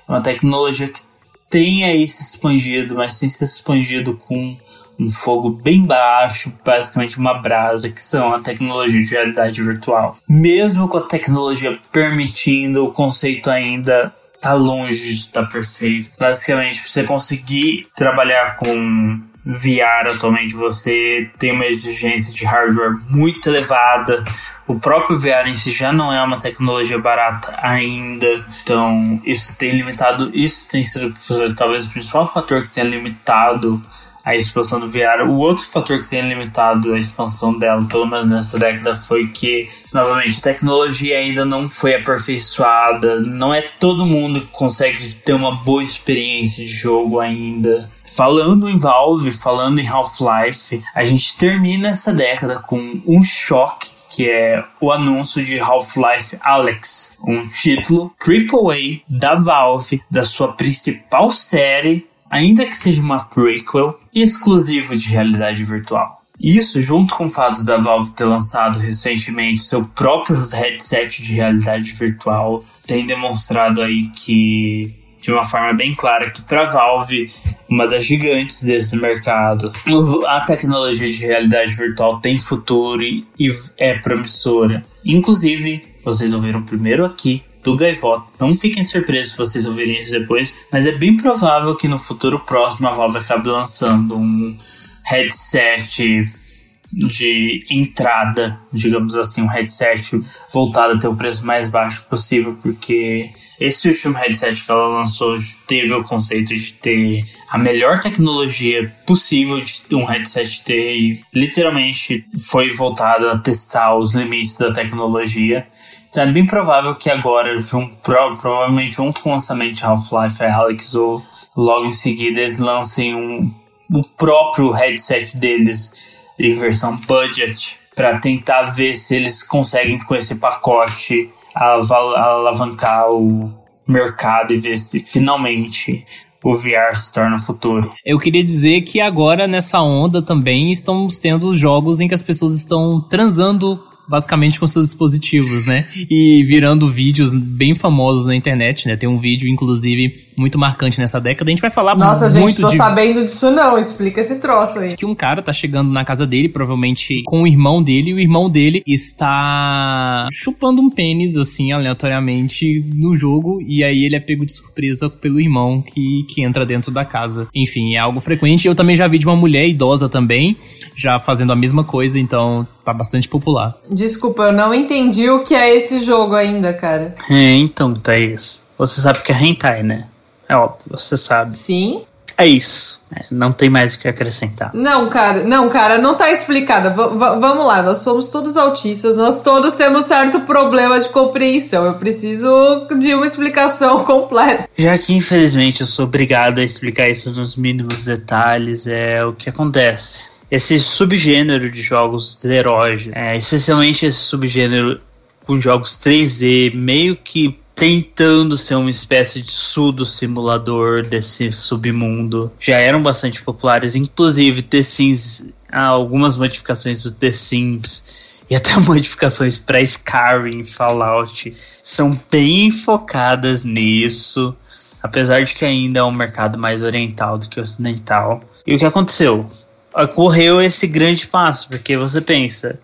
É uma tecnologia que tem aí se expandido, mas tem se expandido com um fogo bem baixo, basicamente uma brasa, que são a tecnologia de realidade virtual. Mesmo com a tecnologia permitindo, o conceito ainda tá longe de estar perfeito. Basicamente, pra você conseguir trabalhar com VR atualmente, você tem uma exigência de hardware muito elevada. O próprio VR em si já não é uma tecnologia barata ainda. Então, isso tem limitado, isso tem sido talvez o principal fator que tenha limitado a expansão do VR. O outro fator que tem limitado a expansão dela, pelo menos nessa década, foi que, novamente, a tecnologia ainda não foi aperfeiçoada. Não é todo mundo que consegue ter uma boa experiência de jogo ainda. Falando em Valve, falando em Half-Life, a gente termina essa década com um choque que é o anúncio de Half-Life Alyx, um título AAA da Valve, da sua principal série ainda que seja uma prequel, exclusivo de realidade virtual. Isso, junto com o fato da Valve ter lançado recentemente seu próprio headset de realidade virtual, tem demonstrado aí que, de uma forma bem clara, que para Valve, uma das gigantes desse mercado, a tecnologia de realidade virtual tem futuro e é promissora. Inclusive, vocês ouviram primeiro aqui do Gaivota. Não fiquem surpresos se vocês ouvirem isso depois, mas é bem provável que no futuro próximo a Valve acabe lançando um headset de entrada, digamos assim, um headset voltado a ter o preço mais baixo possível, porque esse último headset que ela lançou teve o conceito de ter a melhor tecnologia possível de um headset ter e literalmente foi voltado a testar os limites da tecnologia então, é bem provável que agora, jun, pro, provavelmente junto com o lançamento de Half-Life Alyx, ou logo em seguida eles lancem um, o próprio headset deles em versão budget para tentar ver se eles conseguem com esse pacote alavancar o mercado e ver se finalmente o VR se torna o futuro. Eu queria dizer que agora nessa onda também estamos tendo jogos em que as pessoas estão transando basicamente com seus dispositivos, né? E virando vídeos bem famosos na internet, né? Tem um vídeo, inclusive, muito marcante nessa década. A gente vai falar Nossa, muito gente, tô de... sabendo disso não. Explica esse troço aí. Que um cara tá chegando na casa dele, provavelmente com o irmão dele, e o irmão dele está chupando um pênis, assim, aleatoriamente no jogo, e aí ele é pego de surpresa pelo irmão que, que entra dentro da casa. Enfim, é algo frequente. Eu também já vi de uma mulher idosa também, já fazendo a mesma coisa, então tá bastante popular. Desculpa, eu não entendi o que é esse jogo ainda, cara. É, então, Thaís. Você sabe que é hentai, né? É óbvio, você sabe. Sim. É isso. É, não tem mais o que acrescentar. Não, cara, não, cara, não tá explicada. Vamos lá, nós somos todos autistas, nós todos temos certo problema de compreensão. Eu preciso de uma explicação completa. Já que infelizmente eu sou obrigado a explicar isso nos mínimos detalhes, é o que acontece. Esse subgênero de jogos de herói, é, especialmente esse subgênero com jogos 3D, meio que tentando ser uma espécie de sudo simulador desse submundo. Já eram bastante populares, inclusive The Sims, algumas modificações do The Sims e até modificações para Skyrim, Fallout são bem focadas nisso, apesar de que ainda é um mercado mais oriental do que ocidental. E o que aconteceu? Ocorreu esse grande passo, porque você pensa,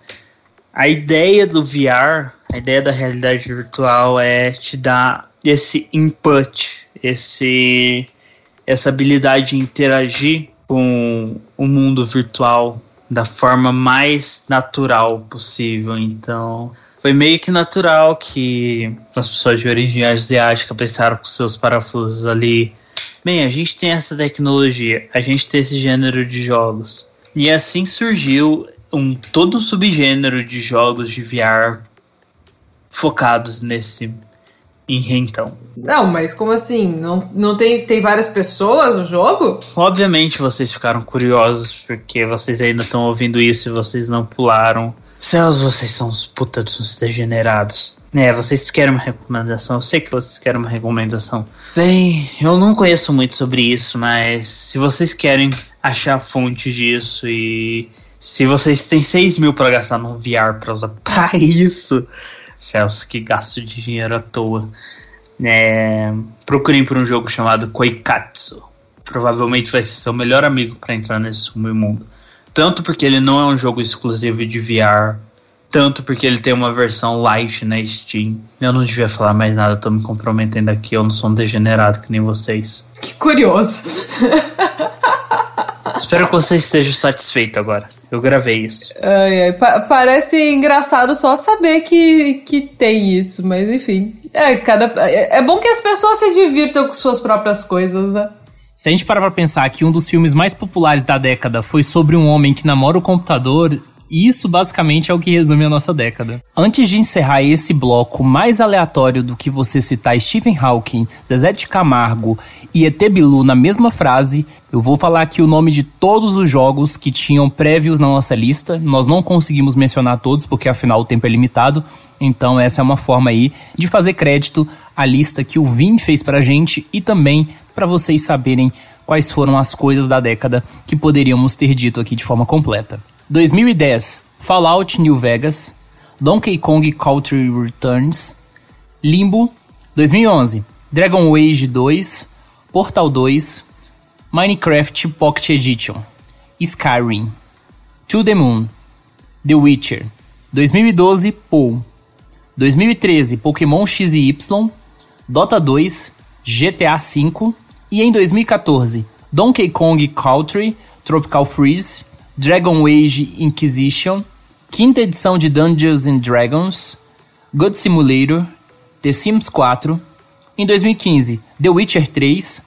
a ideia do VR a ideia da realidade virtual é te dar esse input, esse essa habilidade de interagir com o mundo virtual da forma mais natural possível. Então, foi meio que natural que as pessoas de origem asiática pensaram com seus parafusos ali. Bem, a gente tem essa tecnologia, a gente tem esse gênero de jogos. E assim surgiu um todo subgênero de jogos de VR focados nesse então. Não, mas como assim? Não, não tem, tem várias pessoas no jogo? Obviamente vocês ficaram curiosos porque vocês ainda estão ouvindo isso e vocês não pularam. Céus, vocês são os putas dos degenerados. É, vocês querem uma recomendação? Eu sei que vocês querem uma recomendação. Bem, eu não conheço muito sobre isso, mas se vocês querem achar a fonte disso e se vocês têm 6 mil para gastar num VR para usar pra isso, Celso, que gasto de dinheiro à toa. É, procurem por um jogo chamado Koikatsu. Provavelmente vai ser seu melhor amigo para entrar nesse mundo. Tanto porque ele não é um jogo exclusivo de VR, tanto porque ele tem uma versão light na Steam. Eu não devia falar mais nada, tô me comprometendo aqui, eu não sou um degenerado que nem vocês. Que curioso. Espero que você esteja satisfeito agora. Eu gravei isso. Ai, ai, pa parece engraçado só saber que, que tem isso, mas enfim. É, cada, é, é bom que as pessoas se divirtam com suas próprias coisas, né? Se a gente parar pra pensar que um dos filmes mais populares da década foi sobre um homem que namora o computador, isso basicamente é o que resume a nossa década. Antes de encerrar esse bloco mais aleatório do que você citar Stephen Hawking, Zezé de Camargo e ET Bilu na mesma frase, eu vou falar aqui o nome de todos os jogos que tinham prévios na nossa lista. Nós não conseguimos mencionar todos porque afinal o tempo é limitado. Então essa é uma forma aí de fazer crédito à lista que o Vim fez pra gente e também para vocês saberem quais foram as coisas da década que poderíamos ter dito aqui de forma completa. 2010, Fallout New Vegas, Donkey Kong Country Returns, Limbo, 2011, Dragon Age 2, Portal 2, Minecraft Pocket Edition, Skyrim, To the Moon, The Witcher, 2012, Paul, 2013, Pokémon XY, Dota 2, GTA V e em 2014, Donkey Kong Country Tropical Freeze, Dragon Age Inquisition, quinta edição de Dungeons and Dragons, God Simulator, The Sims 4, em 2015, The Witcher 3,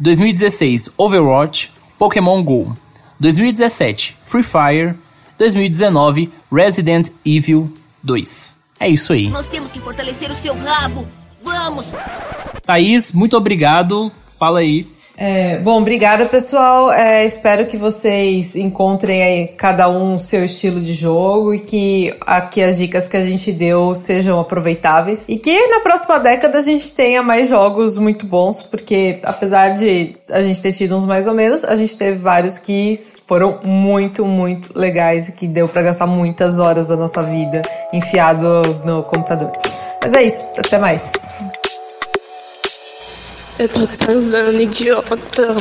2016, Overwatch, Pokémon Go, 2017, Free Fire, 2019, Resident Evil 2. É isso aí. Nós temos que fortalecer o seu rabo. Vamos! Thaís, muito obrigado. Fala aí. É, bom, obrigada pessoal. É, espero que vocês encontrem aí cada um o seu estilo de jogo e que aqui as dicas que a gente deu sejam aproveitáveis e que na próxima década a gente tenha mais jogos muito bons, porque apesar de a gente ter tido uns mais ou menos, a gente teve vários que foram muito, muito legais e que deu para gastar muitas horas da nossa vida enfiado no computador. Mas é isso, até mais. Eu tô transando, idiota.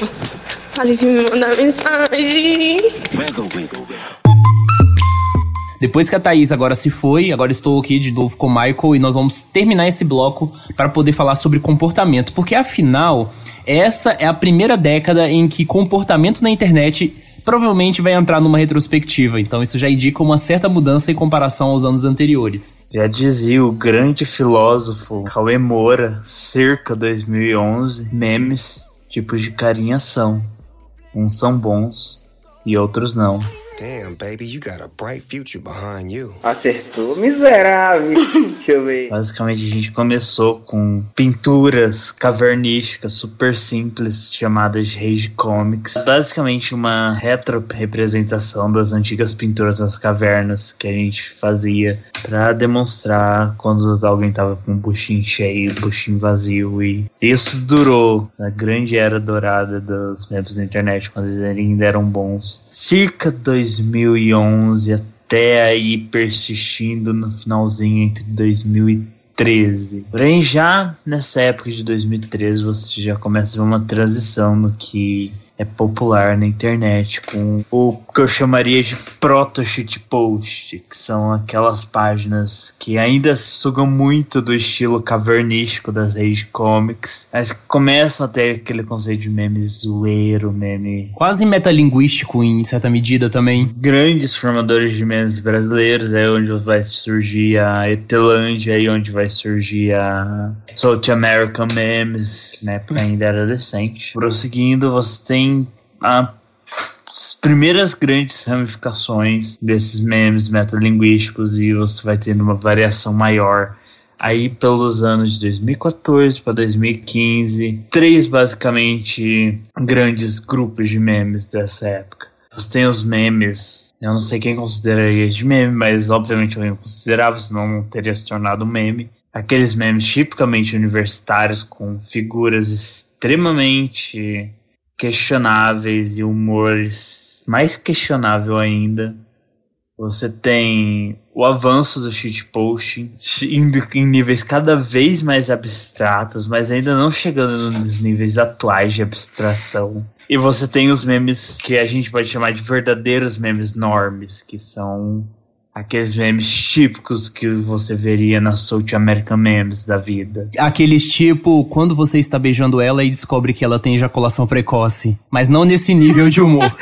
Pare de me mandar mensagem. Depois que a Thaís agora se foi, agora estou aqui de novo com o Michael e nós vamos terminar esse bloco para poder falar sobre comportamento, porque afinal, essa é a primeira década em que comportamento na internet provavelmente vai entrar numa retrospectiva, então isso já indica uma certa mudança em comparação aos anos anteriores. Já dizia o grande filósofo Cauê Moura, cerca 2011, memes tipos de carinha são. Uns são bons e outros não. Damn, baby, you got a bright future behind you. Acertou, miserável. Deixa eu ver. Basicamente, a gente começou com pinturas cavernísticas super simples, chamadas de Rage Comics. Basicamente, uma retro-representação das antigas pinturas das cavernas que a gente fazia para demonstrar quando alguém tava com um buchinho cheio, buchinho vazio. E isso durou na grande era dourada dos memes da internet, quando eles ainda eram bons. Circa 2011 até aí persistindo no finalzinho entre 2013. Porém, já nessa época de 2013 você já começa a ver uma transição no que é popular na internet, com o que eu chamaria de proto shitpost, que são aquelas páginas que ainda sugam muito do estilo cavernístico das Rage Comics, mas começam a ter aquele conceito de meme zoeiro, meme... Quase metalinguístico em certa medida também. Grandes formadores de memes brasileiros, é onde vai surgir a Etelândia, aí onde vai surgir a South American Memes, né, porque ainda era adolescente. Prosseguindo, você tem a as primeiras grandes ramificações desses memes metalinguísticos e você vai tendo uma variação maior aí pelos anos de 2014 para 2015. Três basicamente grandes grupos de memes dessa época. Você tem os memes, eu não sei quem consideraria de meme, mas obviamente eu ia considerar, senão não teria se tornado meme. Aqueles memes tipicamente universitários com figuras extremamente questionáveis e humores mais questionável ainda. Você tem o avanço do shitposting indo em níveis cada vez mais abstratos, mas ainda não chegando nos níveis atuais de abstração. E você tem os memes que a gente pode chamar de verdadeiros memes normes, que são Aqueles memes típicos que você veria na South American Memes da vida. Aqueles tipo, quando você está beijando ela e descobre que ela tem ejaculação precoce. Mas não nesse nível de humor.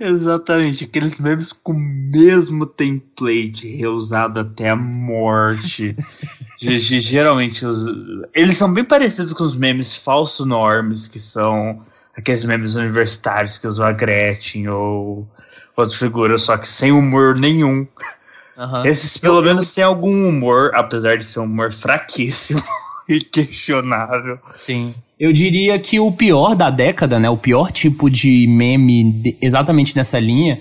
Exatamente, aqueles memes com o mesmo template reusado até a morte. Ge- ge- Geralmente, os- eles são bem parecidos com os memes falso normes, que são aqueles memes universitários que usam a Gretchen ou outras figuras, só que sem humor nenhum. Esses pelo menos têm algum humor, apesar de ser um humor fraquíssimo e questionável. Sim. Eu diria que o pior da década, né? O pior tipo de meme de- exatamente nessa linha,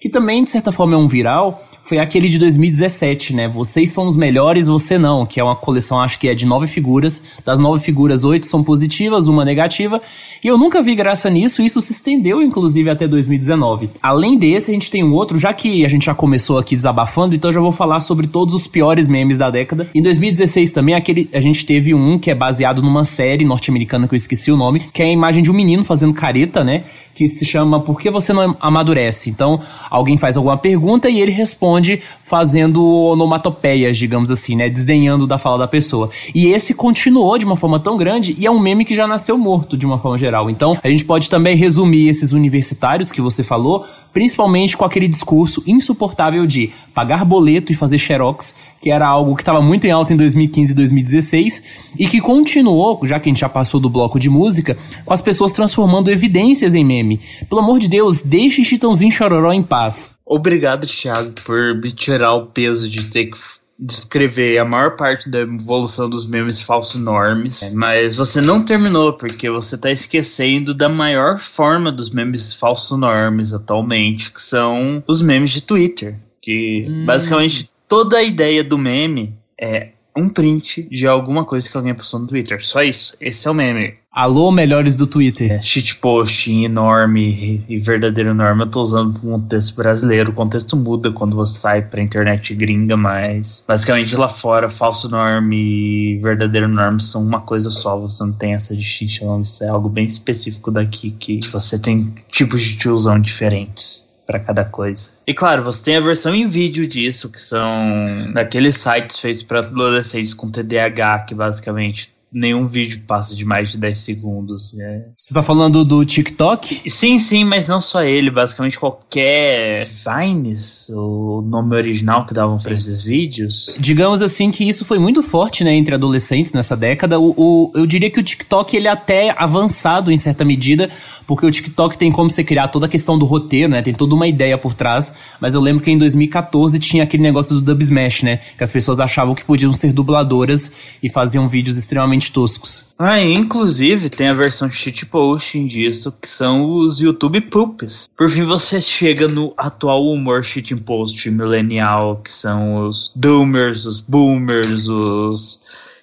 que também de certa forma é um viral, foi aquele de 2017, né? Vocês são os melhores, você não, que é uma coleção, acho que é de nove figuras. Das nove figuras, oito são positivas, uma negativa. E eu nunca vi graça nisso, e isso se estendeu, inclusive, até 2019. Além desse, a gente tem um outro, já que a gente já começou aqui desabafando, então já vou falar sobre todos os piores memes da década. Em 2016 também, aquele, a gente teve um que é baseado numa série norte-americana que eu esqueci o nome, que é a imagem de um menino fazendo careta, né? Que se chama Por que você não amadurece? Então, alguém faz alguma pergunta e ele responde fazendo onomatopeias, digamos assim, né? Desdenhando da fala da pessoa. E esse continuou de uma forma tão grande e é um meme que já nasceu morto de uma forma geral. Então, a gente pode também resumir esses universitários que você falou, principalmente com aquele discurso insuportável de pagar boleto e fazer xerox, que era algo que estava muito em alta em 2015 e 2016 e que continuou, já que a gente já passou do bloco de música, com as pessoas transformando evidências em meme. Pelo amor de Deus, deixe Chitãozinho Chororó em paz. Obrigado, Thiago, por me tirar o peso de ter que descrever a maior parte da evolução dos memes falso normes, mas você não terminou porque você tá esquecendo da maior forma dos memes falso normes atualmente, que são os memes de Twitter, que basicamente toda a ideia do meme é um print de alguma coisa que alguém postou no Twitter, só isso. Esse é o meme. Alô, melhores do Twitter. É, shitpost enorme e, verdadeiro enorme. Eu tô usando pro contexto brasileiro. O contexto muda quando você sai pra internet gringa, mas basicamente lá fora, falso norme e verdadeiro norme são uma coisa só. Você não tem essa distinção. Isso é algo bem específico daqui que você tem tipos de tiozão diferentes para cada coisa. E claro, você tem a versão em vídeo disso, que são daqueles sites feitos para adolescentes com TDAH, que basicamente nenhum vídeo passa de mais de 10 segundos. É. Você tá falando do TikTok? Sim, sim, mas não só ele, basicamente qualquer Vines, o nome original que davam para esses vídeos. Digamos assim que isso foi muito forte, né, entre adolescentes nessa década. O, o- eu diria que o TikTok ele é até avançado em certa medida, porque o TikTok tem como você criar toda a questão do roteiro, né, tem toda uma ideia por trás. Mas eu lembro que em 2014 tinha aquele negócio do Dub Smash, né, que as pessoas achavam que podiam ser dubladoras e faziam vídeos extremamente toscos. Ah, inclusive tem a versão shitposting disso, que são os YouTube poops. Por fim, você chega no atual humor shitpost millennial, que são os doomers, os boomers, os...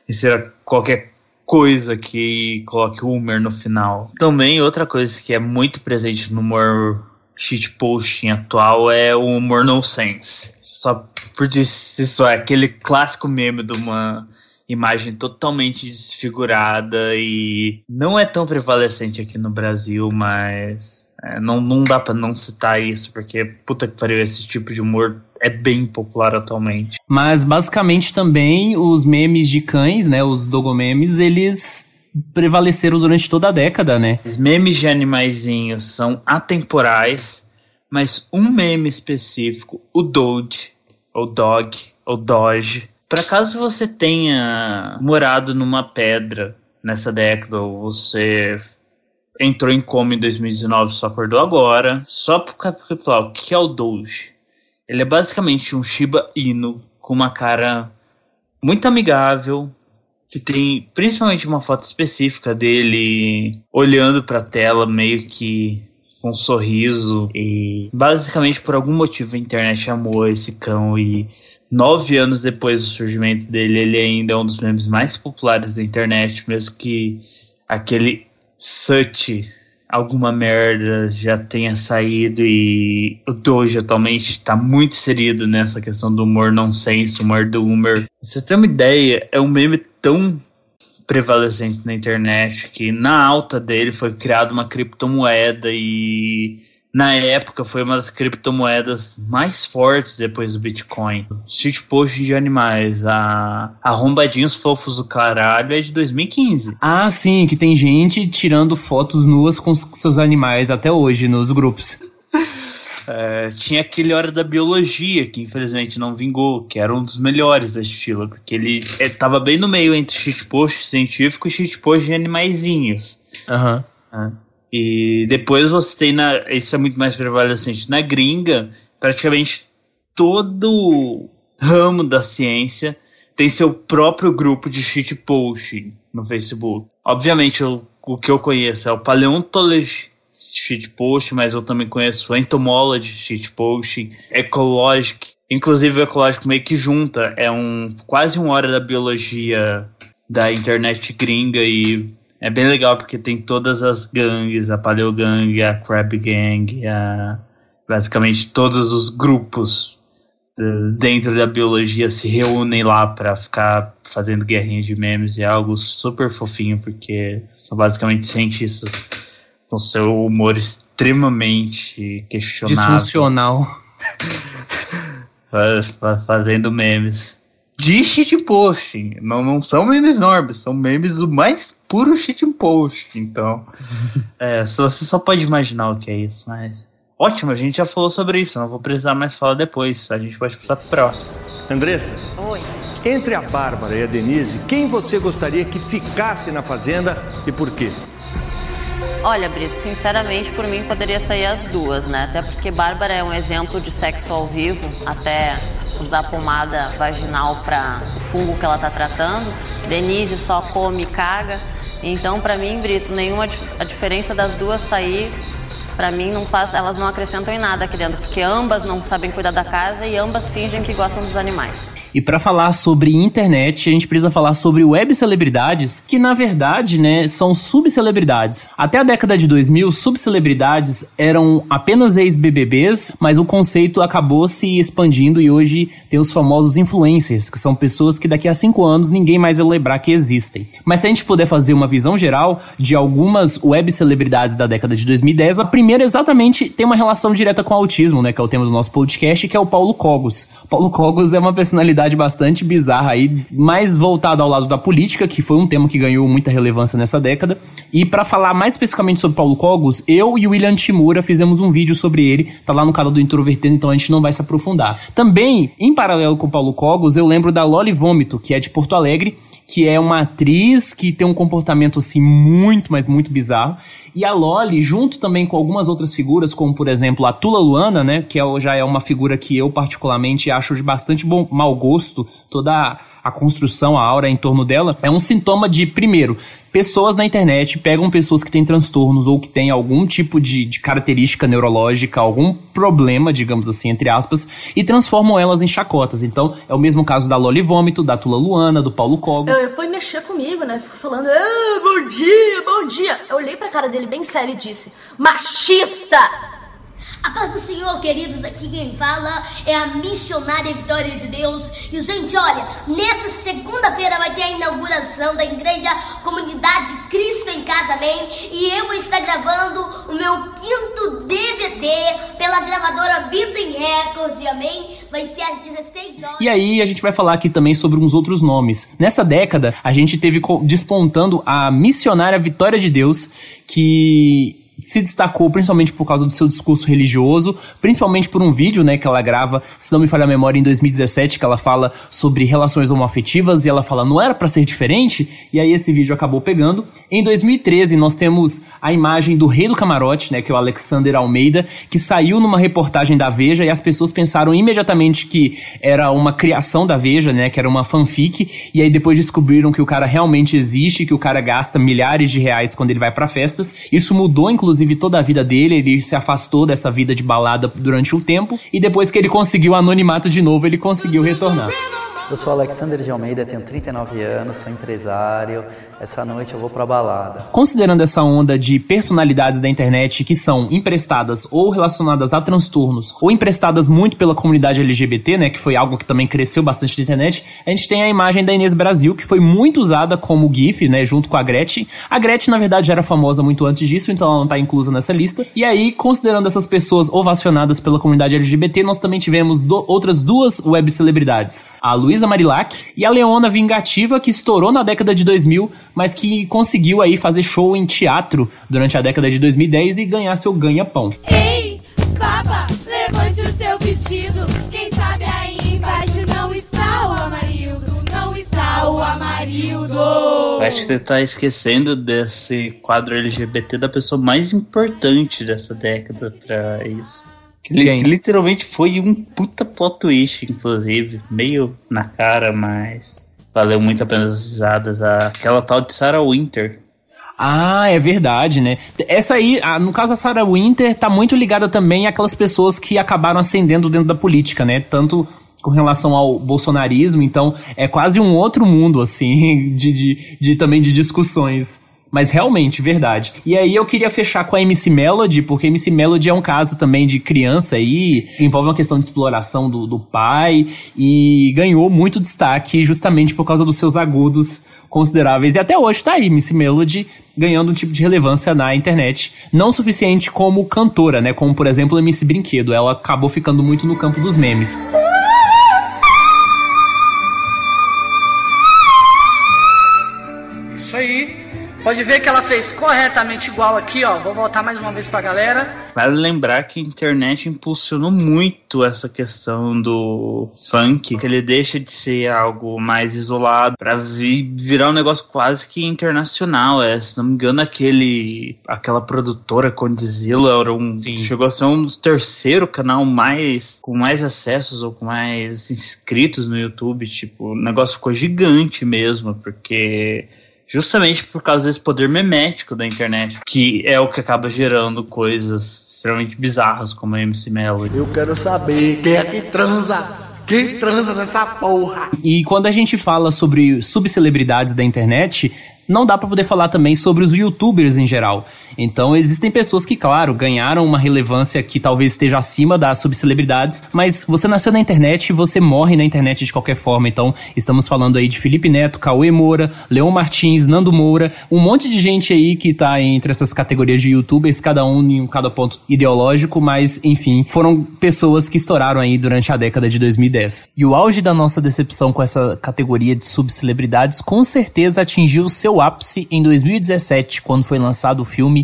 E será qualquer coisa que coloque humor no final. Também outra coisa que é muito presente no humor shitposting atual é o humor nonsense. Só por isso é aquele clássico meme de uma imagem totalmente desfigurada e não é tão prevalecente aqui no Brasil, mas é, não, não dá pra não citar isso, porque puta que pariu, esse tipo de humor é bem popular atualmente. Mas basicamente também os memes de cães, né, os dogomemes, eles prevaleceram durante toda a década, né? Os memes de animaizinhos são atemporais, mas um meme específico, o Doge, ou Dog, ou Doge, para caso você tenha morado numa pedra nessa década, ou você entrou em coma em 2019 só acordou agora, só para recapitular, o que é o Doge? Ele é basicamente um Shiba Inu com uma cara muito amigável, que tem principalmente uma foto específica dele olhando para a tela meio que com um sorriso e basicamente por algum motivo a internet amou esse cão e nove anos depois do surgimento dele ele ainda é um dos memes mais populares da internet mesmo que aquele Such alguma merda já tenha saído e o Doge atualmente está muito inserido nessa questão do humor nonsense, humor doomer. Pra Você tem uma ideia, é um meme tão prevalecente na internet que na alta dele foi criada uma criptomoeda e na época foi uma das criptomoedas mais fortes depois do Bitcoin. Shitpost de animais, a Arrombadinhos Fofos do Caralho é de 2015. Ah, sim, que tem gente tirando fotos nuas com seus animais até hoje nos grupos. É, tinha aquele Hora da Biologia, que infelizmente não vingou, que era um dos melhores da estilo, porque ele estava bem no meio entre shitpost científico e shitpost de animaizinhos. Aham. Uhum. E depois você tem na. Isso é muito mais prevalecente. Na gringa, praticamente todo ramo da ciência tem seu próprio grupo de shitposting no Facebook. Obviamente, o, o que eu conheço é o Paleontology shitpost, mas eu também conheço Entomology shitposting, Ecologic. Inclusive, o Ecologic meio que junta. É um quase uma hora da biologia da internet gringa e é bem legal porque tem todas as gangues, a Paleo Gang, a Crab Gang, a, basicamente todos os grupos de, dentro da biologia se reúnem lá para ficar fazendo guerrinha de memes e é algo super fofinho porque são basicamente cientistas com seu humor extremamente questionável. Disfuncional. fazendo memes de shitposting. Não, não são memes normais, são memes do mais puro shitpost. Então, é, só, você só pode imaginar o que é isso, mas. Ótimo, a gente já falou sobre isso, não vou precisar mais falar depois. A gente pode passar pro próximo. Andressa. Oi. Entre a Bárbara e a Denise, quem você gostaria que ficasse na fazenda e por quê? Olha, Brito, sinceramente, por mim poderia sair as duas, né? Até porque Bárbara é um exemplo de sexo ao vivo, até usar pomada vaginal para o fungo que ela tá tratando. Denise só come e caga. Então, para mim, Brito, nenhuma a diferença das duas sair, para mim não faz, elas não acrescentam em nada aqui dentro, porque ambas não sabem cuidar da casa e ambas fingem que gostam dos animais. E para falar sobre internet, a gente precisa falar sobre web celebridades, que na verdade, né, são subcelebridades. Até a década de 2000, subcelebridades eram apenas ex-BBBs, mas o conceito acabou se expandindo e hoje tem os famosos influencers, que são pessoas que daqui a cinco anos ninguém mais vai lembrar que existem. Mas se a gente puder fazer uma visão geral de algumas web celebridades da década de 2010, a primeira exatamente tem uma relação direta com o autismo, né, que é o tema do nosso podcast, que é o Paulo Cogos. Paulo Cogos é uma personalidade bastante bizarra aí, mais voltada ao lado da política, que foi um tema que ganhou muita relevância nessa década. E para falar mais especificamente sobre Paulo Cogos, eu e o William Timura fizemos um vídeo sobre ele, tá lá no canal do Introvertendo, então a gente não vai se aprofundar. Também, em paralelo com Paulo Cogos, eu lembro da Loli Vômito, que é de Porto Alegre, que é uma atriz que tem um comportamento assim muito, mas muito bizarro. E a Loli, junto também com algumas outras figuras, como por exemplo a Tula Luana, né, que é, já é uma figura que eu particularmente acho de bastante bom mau gosto, toda a construção, a aura em torno dela, é um sintoma de, primeiro, pessoas na internet pegam pessoas que têm transtornos ou que têm algum tipo de, de, característica neurológica, algum problema, digamos assim, entre aspas, e transformam elas em chacotas. Então, é o mesmo caso da Loli Vômito, da Tula Luana, do Paulo Cogos. Ele foi mexer comigo, né? Ficou falando, ah, bom dia, bom dia. Eu olhei pra cara dele bem sério e disse, machista! A paz do Senhor, queridos, aqui quem fala é a missionária Vitória de Deus. E, gente, olha, nessa segunda-feira vai ter a inauguração da igreja Comunidade Cristo em Casa, amém? E eu vou estar gravando o meu quinto DVD pela gravadora Vitem Records, amém? Vai ser às 16 horas. E aí, a gente vai falar aqui também sobre uns outros nomes. Nessa década, a gente teve despontando a missionária Vitória de Deus, que se destacou principalmente por causa do seu discurso religioso, principalmente por um vídeo, né, que ela grava, se não me falha a memória, em 2017, que ela fala sobre relações homoafetivas e ela fala, não era para ser diferente? E aí esse vídeo acabou pegando. Em 2013, nós temos a imagem do rei do camarote, né, que é o Alexander Almeida, que saiu numa reportagem da Veja e as pessoas pensaram imediatamente que era uma criação da Veja, né, que era uma fanfic, e aí depois descobriram que o cara realmente existe, que o cara gasta milhares de reais quando ele vai para festas. Isso mudou, inclusive, inclusive toda a vida dele, ele se afastou dessa vida de balada durante um tempo e depois que ele conseguiu anonimato de novo, ele conseguiu retornar. Eu sou Alexander de Almeida, tenho 39 anos, sou empresário, essa noite eu vou pra balada. Considerando essa onda de personalidades da internet que são emprestadas ou relacionadas a transtornos, ou emprestadas muito pela comunidade LGBT, né, que foi algo que também cresceu bastante na internet, a gente tem a imagem da Inês Brasil, que foi muito usada como GIF, né, junto com a Gretchen. A Gretchen, na verdade, já era famosa muito antes disso, então ela não tá inclusa nessa lista. E aí, considerando essas pessoas ovacionadas pela comunidade LGBT, nós também tivemos do outras duas web celebridades, a Luísa Marilac e a Leona Vingativa, que estourou na década de 2000, mas que conseguiu aí fazer show em teatro durante a década de 2010 e ganhar seu ganha-pão. Ei, papa, levante o seu vestido. Quem sabe aí embaixo não está o Amarildo. Não está o Amarildo. Acho que você tá esquecendo desse quadro LGBT da pessoa mais importante dessa década pra isso. Que literalmente foi um puta plot twist, inclusive. Meio na cara, mas valeu muito a pena as risadas. Aquela tal de Sarah Winter. Ah, é verdade, né? Essa aí, no caso a Sarah Winter, tá muito ligada também àquelas pessoas que acabaram ascendendo dentro da política, né? Tanto com relação ao bolsonarismo, então é quase um outro mundo, assim, de, de, de também de discussões. Mas realmente, verdade. E aí eu queria fechar com a MC Melody, porque MC Melody é um caso também de criança aí, envolve uma questão de exploração do, do pai, e ganhou muito destaque justamente por causa dos seus agudos consideráveis. E até hoje tá aí, Missy Melody ganhando um tipo de relevância na internet. Não suficiente como cantora, né? Como, por exemplo, a MC Brinquedo. Ela acabou ficando muito no campo dos memes. Pode ver que ela fez corretamente igual aqui, ó. Vou voltar mais uma vez pra galera. Vale lembrar que a internet impulsionou muito essa questão do funk, que ele deixa de ser algo mais isolado pra vi- virar um negócio quase que internacional. É, se não me engano, aquele aquela produtora Condzilla era um chegou a ser um dos terceiro canal mais com mais acessos ou com mais inscritos no YouTube, tipo, o negócio ficou gigante mesmo, porque Justamente por causa desse poder memético da internet, que é o que acaba gerando coisas extremamente bizarras como a MC Melody. Eu quero saber quem é que transa. Quem transa nessa porra? E quando a gente fala sobre subcelebridades da internet, não dá pra poder falar também sobre os youtubers em geral. Então existem pessoas que, claro, ganharam uma relevância que talvez esteja acima das subcelebridades, mas você nasceu na internet e você morre na internet de qualquer forma. Então estamos falando aí de Felipe Neto, Cauê Moura, Leon Martins, Nando Moura, um monte de gente aí que tá entre essas categorias de youtubers, cada um em cada ponto ideológico, mas enfim, foram pessoas que estouraram aí durante a década de 2010. E o auge da nossa decepção com essa categoria de subcelebridades com certeza atingiu seu ápice em 2017, quando foi lançado o filme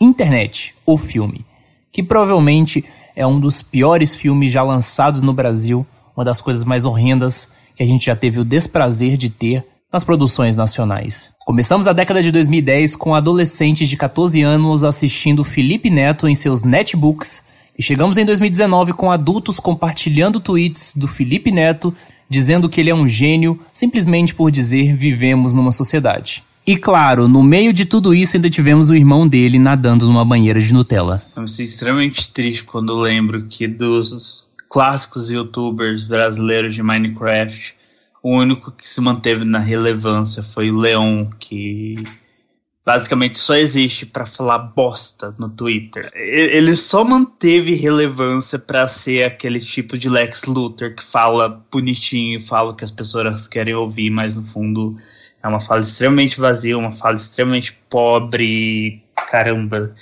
Internet, o filme, que provavelmente é um dos piores filmes já lançados no Brasil, uma das coisas mais horrendas que a gente já teve o desprazer de ter nas produções nacionais. Começamos a década de 2010 com adolescentes de 14 anos assistindo Felipe Neto em seus netbooks e chegamos em 2019 com adultos compartilhando tweets do Felipe Neto dizendo que ele é um gênio simplesmente por dizer vivemos numa sociedade. E claro, no meio de tudo isso ainda tivemos o irmão dele nadando numa banheira de Nutella. Eu me sinto extremamente triste quando lembro que dos clássicos youtubers brasileiros de Minecraft, o único que se manteve na relevância foi o Leon, que basicamente só existe pra falar bosta no Twitter. Ele só manteve relevância pra ser aquele tipo de Lex Luthor que fala bonitinho, fala o que as pessoas querem ouvir, mas no fundo é uma fala extremamente vazia, uma fala extremamente pobre. Caramba.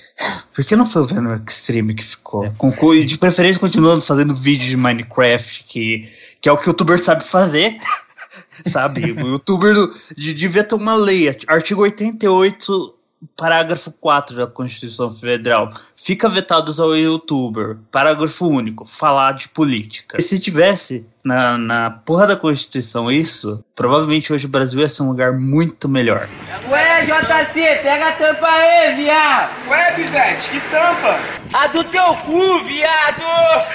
Por que não foi o Venom Extreme que ficou? Com, co- de preferência continuando fazendo vídeo de Minecraft, que, que é o que o youtuber sabe fazer. sabe? O youtuber do- de- devia ter uma lei, artigo 88, parágrafo 4 da Constituição Federal. Fica vetados ao youtuber, parágrafo único, falar de política. E se tivesse na, na porra da Constituição isso, provavelmente hoje o Brasil ia ser um lugar muito melhor. Ué, JC, pega a tampa aí, viado. Ué, Pivete, que tampa? A do teu cu, viado.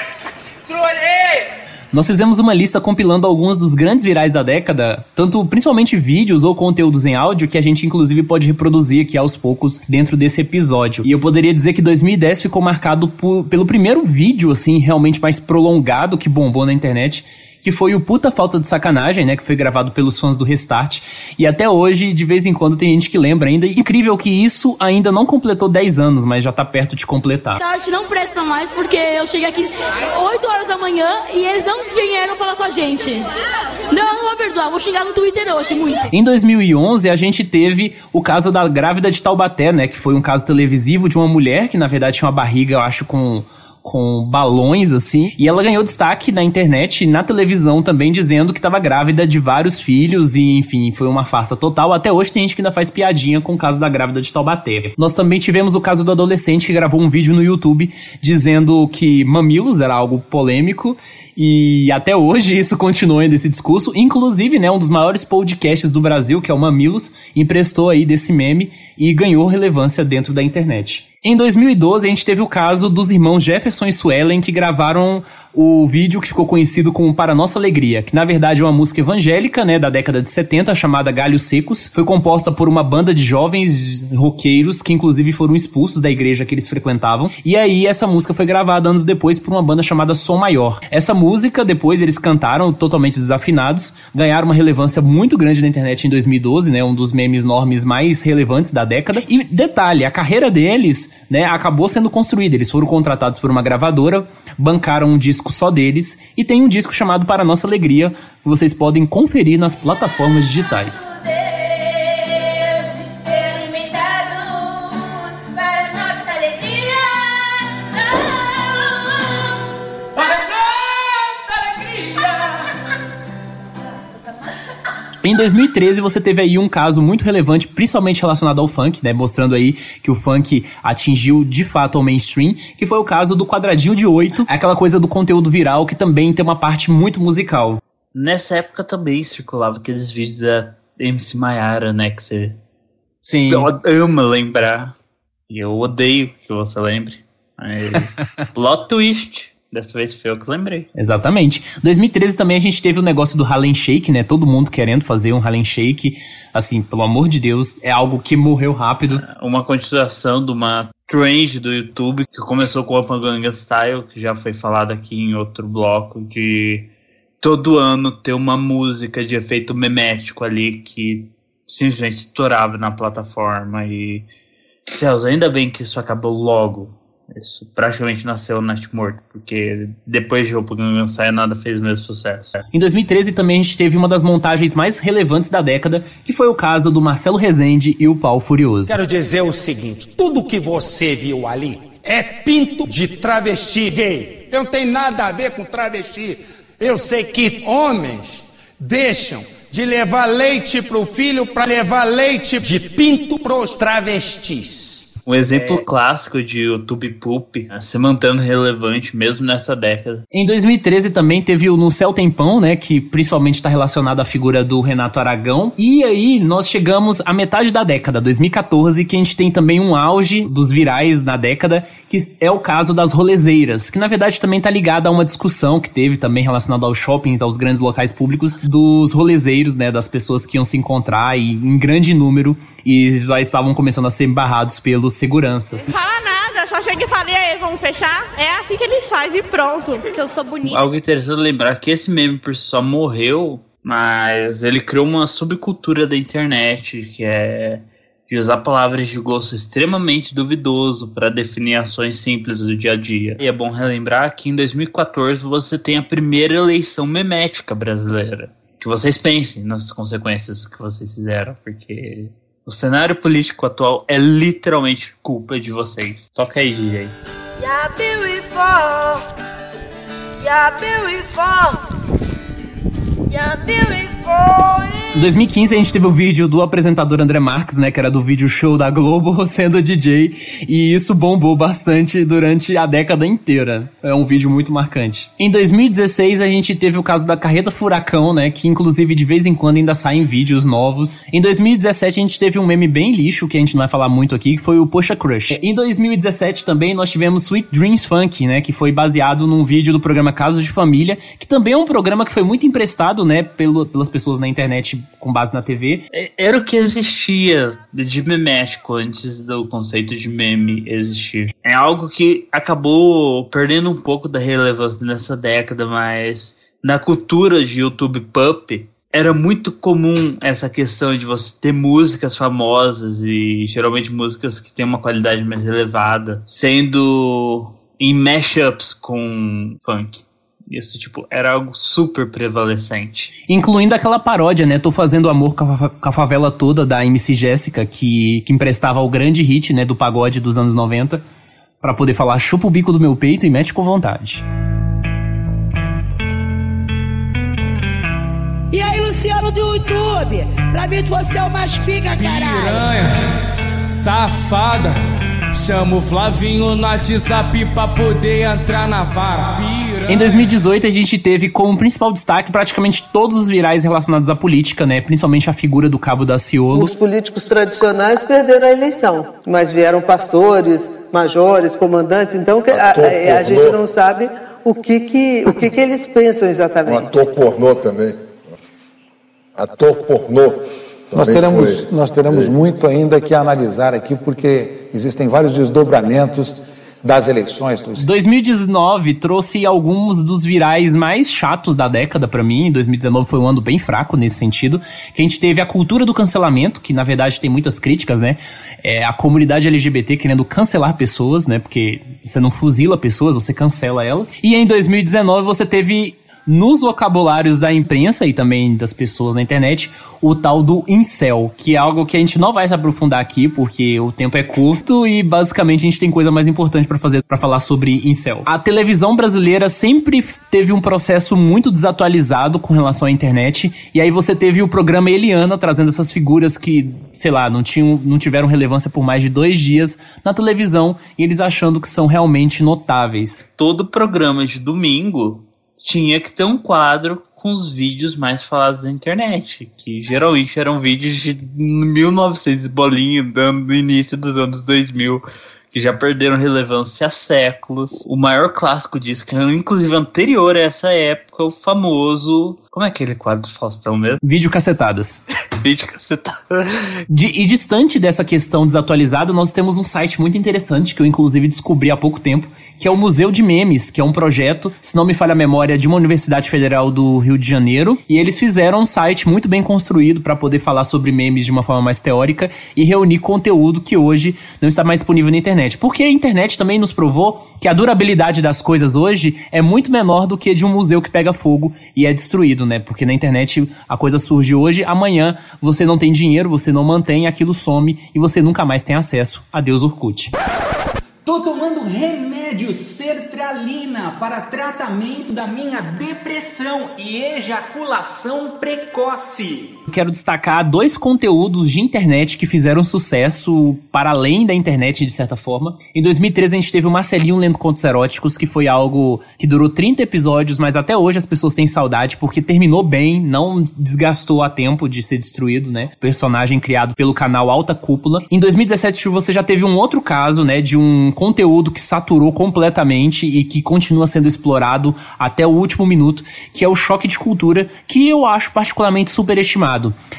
Trolei. Nós fizemos uma lista compilando alguns dos grandes virais da década, tanto principalmente vídeos ou conteúdos em áudio que a gente inclusive pode reproduzir aqui aos poucos dentro desse episódio. E eu poderia dizer que 2010 ficou marcado por- pelo primeiro vídeo assim realmente mais prolongado que bombou na internet, que foi o Puta Falta de Sacanagem, né? Que foi gravado pelos fãs do Restart. E até hoje, de vez em quando, tem gente que lembra ainda. Incrível que isso ainda não completou 10 anos, mas já tá perto de completar. Restart não presta mais porque eu cheguei aqui 8 horas da manhã e eles não vieram falar com a gente. Não, não vou perdoar, vou xingar no Twitter hoje, muito. Em 2011, a gente teve o caso da grávida de Taubaté, né? Que foi um caso televisivo de uma mulher que, na verdade, tinha uma barriga, eu acho, com com balões assim, e ela ganhou destaque na internet e na televisão também dizendo que estava grávida de vários filhos e enfim, foi uma farsa total. Até hoje tem gente que ainda faz piadinha com o caso da grávida de Taubaté. Nós também tivemos o caso do adolescente que gravou um vídeo no YouTube dizendo que mamilos era algo polêmico e até hoje isso continua ainda esse discurso. Inclusive, né, um dos maiores podcasts do Brasil, que é o Mamilos, emprestou aí desse meme e ganhou relevância dentro da internet. Em 2012, a gente teve o caso dos irmãos Jefferson e Suellen, que gravaram o vídeo que ficou conhecido como Para Nossa Alegria, que na verdade é uma música evangélica, né, da década de 70, chamada Galhos Secos. Foi composta por uma banda de jovens roqueiros, que inclusive foram expulsos da igreja que eles frequentavam. E aí, essa música foi gravada anos depois por uma banda chamada Som Maior. Essa música, depois eles cantaram totalmente desafinados, ganharam uma relevância muito grande na internet em 2012, né, um dos memes normes mais relevantes da década. E detalhe, a carreira deles né, acabou sendo construída. Eles foram contratados por uma gravadora, bancaram um disco só deles e tem um disco chamado Para Nossa Alegria, que vocês podem conferir nas plataformas digitais. Em 2013 você teve aí um caso muito relevante, principalmente relacionado ao funk, né, mostrando aí que o funk atingiu de fato o mainstream, que foi o caso do quadradinho de oito, aquela coisa do conteúdo viral que também tem uma parte muito musical. Nessa época também circulava aqueles vídeos da MC Maiara, né, que você Sim. ama lembrar. E eu odeio que você lembre. Mas, plot twist. Dessa vez foi eu que lembrei. Exatamente. 2013 também a gente teve o negócio do Harlem Shake, né? Todo mundo querendo fazer um Harlem Shake. Assim, pelo amor de Deus, é algo que morreu rápido. Uma continuação de uma trend do YouTube que começou com o Open Gangnam Style, que já foi falado aqui em outro bloco, de todo ano ter uma música de efeito memético ali que simplesmente estourava na plataforma e... Céus, ainda bem que isso acabou logo. Isso praticamente nasceu na morto, porque depois de Open Gangnam Style nada fez o mesmo sucesso. Em 2013 também a gente teve uma das montagens mais relevantes da década, que foi o caso do Marcelo Rezende e o Pau Furioso. Quero dizer o seguinte: tudo que você viu ali é pinto de travesti gay. Eu não tenho nada a ver com travesti. Eu sei que homens deixam de levar leite pro filho para levar leite de pinto pros travestis. Um exemplo clássico de YouTube Poop né, se mantendo relevante mesmo nessa década. Em 2013 também teve o No Céu Tempão, né? Que principalmente está relacionado à figura do Renato Aragão. E aí nós chegamos à metade da década, 2014, que a gente tem também um auge dos virais na década, que é o caso das rolezeiras, que na verdade também está ligado a uma discussão que teve também relacionada aos shoppings, aos grandes locais públicos, dos rolezeiros, né? Das pessoas que iam se encontrar e, em grande número e já estavam começando a ser barrados pelos seguranças. Fala nada, só chega e fala, e aí, vamos fechar? É assim que eles fazem e pronto. Que eu sou bonita. Algo interessante lembrar que esse meme por si só morreu, mas ele criou uma subcultura da internet que é de usar palavras de gosto extremamente duvidoso para definir ações simples do dia a dia. E é bom relembrar que em 2014 você tem a primeira eleição memética brasileira. Que vocês pensem nas consequências que vocês fizeram, porque o cenário político atual é literalmente culpa de vocês. Toca aí, DJ. You're beautiful. You're beautiful. You're beautiful. Em 2015 a gente teve o vídeo do apresentador André Marques, né, que era do vídeo show da Globo, sendo DJ, e isso bombou bastante durante a década inteira. É um vídeo muito marcante. Em 2016 a gente teve o caso da Carreta Furacão, né, que inclusive de vez em quando ainda saem vídeos novos. Em 2017 a gente teve um meme bem lixo, que a gente não vai falar muito aqui, que foi o Poxa Crush. Em 2017 também nós tivemos Sweet Dreams Funk, né, que foi baseado num vídeo do programa Casos de Família, que também é um programa que foi muito emprestado, né, pelo, pelas pessoas na internet com base na TV. Era o que existia de memético antes do conceito de meme existir. É algo que acabou perdendo um pouco da relevância nessa década, mas na cultura de YouTube Pup, era muito comum essa questão de você ter músicas famosas e geralmente músicas que têm uma qualidade mais elevada, sendo em mashups com funk. Isso, tipo, era algo super prevalecente. Incluindo aquela paródia, né? Tô fazendo amor com a, com a favela toda da MC Jéssica, que, que emprestava o grande hit, né, do pagode dos anos 90, para poder falar chupa o bico do meu peito e mete com vontade. E aí, Luciano do YouTube? Pra mim, você é o mais pica, caralho. Piranha, safada. Chama o Flavinho no WhatsApp pra poder entrar na vara. Piranha. Em 2018, a gente teve como principal destaque praticamente todos os virais relacionados à política, né? Principalmente a figura do Cabo da Ciolo. Os políticos tradicionais perderam a eleição, mas vieram pastores, majores, comandantes, então a, a, a gente não sabe o que que, o que que eles pensam Um exatamente. ator pornô também. Ator pornô. Nós teremos, nós teremos muito ainda que analisar aqui, porque existem vários desdobramentos das eleições. dos- 2019 trouxe alguns dos virais mais chatos da década pra mim. 2019 foi um ano bem fraco nesse sentido. Que a gente teve a cultura do cancelamento, que na verdade tem muitas críticas, né? É, a comunidade LGBT querendo cancelar pessoas, né? Porque você não fuzila pessoas, você cancela elas. E em 2019 você teve nos vocabulários da imprensa e também das pessoas na internet, o tal do incel, que é algo que a gente não vai se aprofundar aqui, porque o tempo é curto e basicamente a gente tem coisa mais importante pra fazer para falar sobre incel. A televisão brasileira sempre teve um processo muito desatualizado com relação à internet, e aí você teve o programa Eliana trazendo essas figuras que, sei lá, não, tinham, não tiveram relevância por mais de dois dias na televisão, e eles achando que são realmente notáveis. Todo programa de domingo tinha que ter um quadro com os vídeos mais falados na internet, que geralmente eram vídeos de 1900 bolinho, dando no início dos anos 2000, que já perderam relevância há séculos. O maior clássico disso, que é inclusive anterior a essa época, o famoso. Como é aquele quadro do Faustão mesmo? Vídeo cacetadas. Vídeo cacetado. De- e distante dessa questão desatualizada, nós temos um site muito interessante que eu inclusive descobri há pouco tempo, que é o Museu de Memes, que é um projeto, se não me falha a memória, de uma Universidade Federal do Rio de Janeiro. E eles fizeram um site muito bem construído para poder falar sobre memes de uma forma mais teórica e reunir conteúdo que hoje não está mais disponível na internet. Porque a internet também nos provou que a durabilidade das coisas hoje é muito menor do que de um museu que pega fogo e é destruído, né? Porque na internet a coisa surge hoje, amanhã você não tem dinheiro, você não mantém, aquilo some e você nunca mais tem acesso. Adeus Orkut. Tô tomando remédio sertralina para tratamento da minha depressão e ejaculação precoce. Quero destacar dois conteúdos de internet que fizeram sucesso para além da internet, de certa forma. Em 2013, a gente teve o Marcelinho lendo contos eróticos, que foi algo que durou 30 episódios, mas até hoje as pessoas têm saudade, porque terminou bem, não desgastou a tempo de ser destruído, né? Personagem criado pelo canal Alta Cúpula. Em 2017, você já teve um outro caso, né, de um conteúdo que saturou completamente e que continua sendo explorado até o último minuto, que é o Choque de Cultura, que eu acho particularmente superestimado.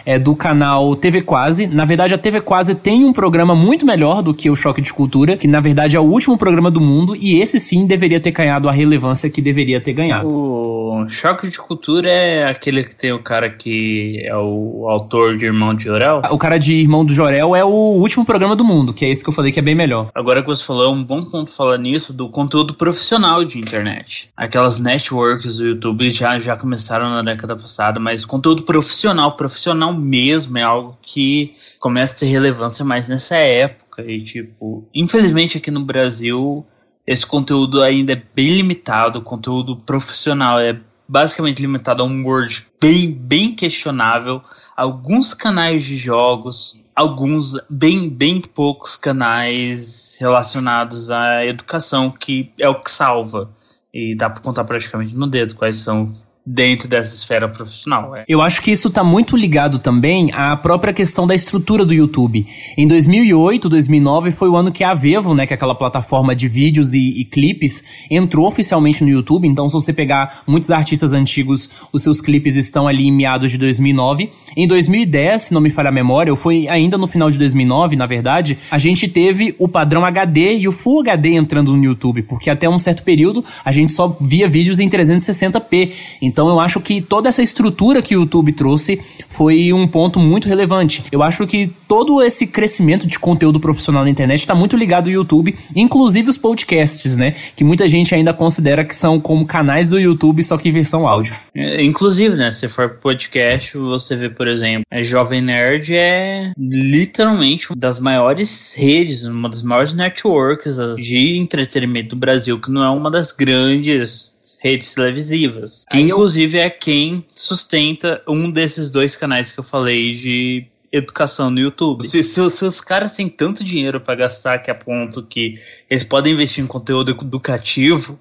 É do canal TV Quase. Na verdade, a TV Quase tem um programa muito melhor do que o Choque de Cultura, que na verdade é o último programa do mundo, e esse sim deveria ter ganhado a relevância que deveria ter ganhado. O Choque de Cultura é aquele que tem o cara que é o autor de Irmão de Jorel? O cara de Irmão do Jorel é o último programa do mundo, que é esse que eu falei que é bem melhor. Agora que você falou, é um bom ponto falar nisso do conteúdo profissional de internet. Aquelas networks do YouTube já, já começaram na década passada, mas conteúdo profissional, profissional mesmo, é algo que começa a ter relevância mais nessa época. E, tipo, infelizmente aqui no Brasil, esse conteúdo ainda é bem limitado, o conteúdo profissional é basicamente limitado a um Word bem, bem questionável. Alguns canais de jogos, alguns bem, bem poucos canais relacionados à educação, que é o que salva. E dá pra contar praticamente no dedo quais são dentro dessa esfera profissional. É. Eu acho que isso tá muito ligado também à própria questão da estrutura do YouTube. Em 2008, 2009 foi o ano que a Vevo, né, que é aquela plataforma de vídeos e, e clipes, entrou oficialmente no YouTube. Então, se você pegar muitos artistas antigos, os seus clipes estão ali em meados de 2009. Em 2010, se não me falha a memória, ou foi ainda no final de 2009, na verdade, a gente teve o padrão HD e o Full HD entrando no YouTube, porque até um certo período a gente só via vídeos em 360p. Então eu acho que toda essa estrutura que o YouTube trouxe foi um ponto muito relevante. Eu acho que todo esse crescimento de conteúdo profissional na internet está muito ligado ao YouTube, inclusive os podcasts, né? Que muita gente ainda considera que são como canais do YouTube, só que em versão áudio. É, inclusive, né? Se for podcast, você vê, por exemplo, a Jovem Nerd é literalmente uma das maiores redes, uma das maiores networks de entretenimento do Brasil, que não é uma das grandes redes televisivas. Que, inclusive, é quem sustenta um desses dois canais que eu falei de educação no YouTube. Se, se, se os caras têm tanto dinheiro para gastar que a ponto que eles podem investir em conteúdo educativo,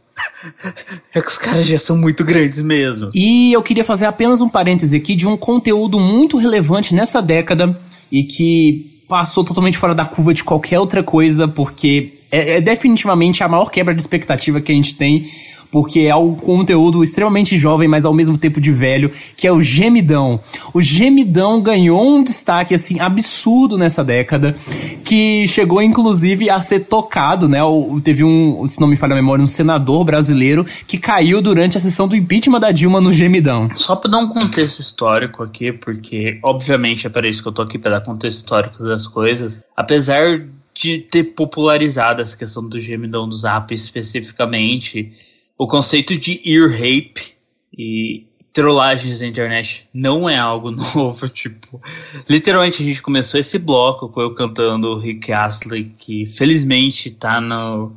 é que os caras já são muito grandes mesmo. E eu queria fazer apenas um parêntese aqui de um conteúdo muito relevante nessa década e que passou totalmente fora da curva de qualquer outra coisa, porque é, é definitivamente a maior quebra de expectativa que a gente tem porque é um conteúdo extremamente jovem, mas ao mesmo tempo de velho, que é o Gemidão. O Gemidão ganhou um destaque assim absurdo nessa década, que chegou inclusive a ser tocado, né? O, teve um, se não me falha a memória, um senador brasileiro que caiu durante a sessão do impeachment da Dilma no Gemidão. Só para dar um contexto histórico aqui, porque obviamente é para isso que eu tô aqui para dar contexto histórico das coisas. Apesar de ter popularizado essa questão do gemidão do Zap especificamente, o conceito de ear rape e trollagens na internet não é algo novo, tipo, literalmente a gente começou esse bloco com eu cantando Rick Astley, que felizmente tá no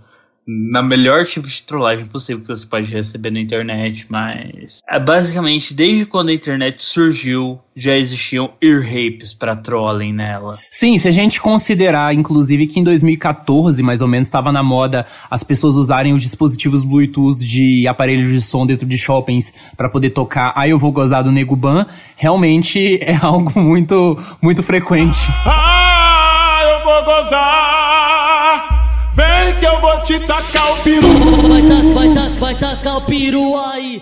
na melhor tipo de trollagem possível que você pode receber na internet, mas é basicamente desde quando a internet surgiu já existiam ear rapes para trolling nela. Sim, se a gente considerar inclusive que em 2014 mais ou menos estava na moda as pessoas usarem os dispositivos Bluetooth de aparelhos de som dentro de shoppings para poder tocar "Ah, eu vou gozar do Nego Ban", realmente é algo muito muito frequente. Ah, eu vou gozar. Que eu vou te tacar o peru. Vai, tac, vai, tac, vai tacar o peru aí.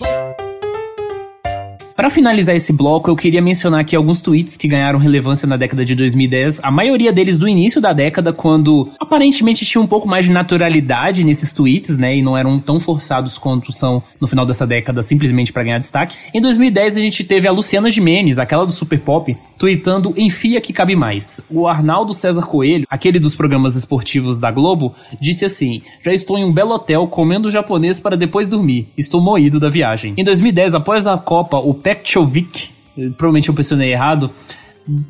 Para finalizar esse bloco, eu queria mencionar aqui alguns tweets que ganharam relevância na década de 2010. A maioria deles do início da década, quando aparentemente tinha um pouco mais de naturalidade nesses tweets, né? E não eram tão forçados quanto são no final dessa década, simplesmente para ganhar destaque. Em 2010, a gente teve a Luciana Jimenez, aquela do Super Pop, tweetando Enfia que cabe mais. O Arnaldo César Coelho, aquele dos programas esportivos da Globo, disse assim: Já estou em um belo hotel comendo japonês para depois dormir. Estou moído da viagem. Em 2010, após a Copa, o Pekchovic, provavelmente eu pressionei errado,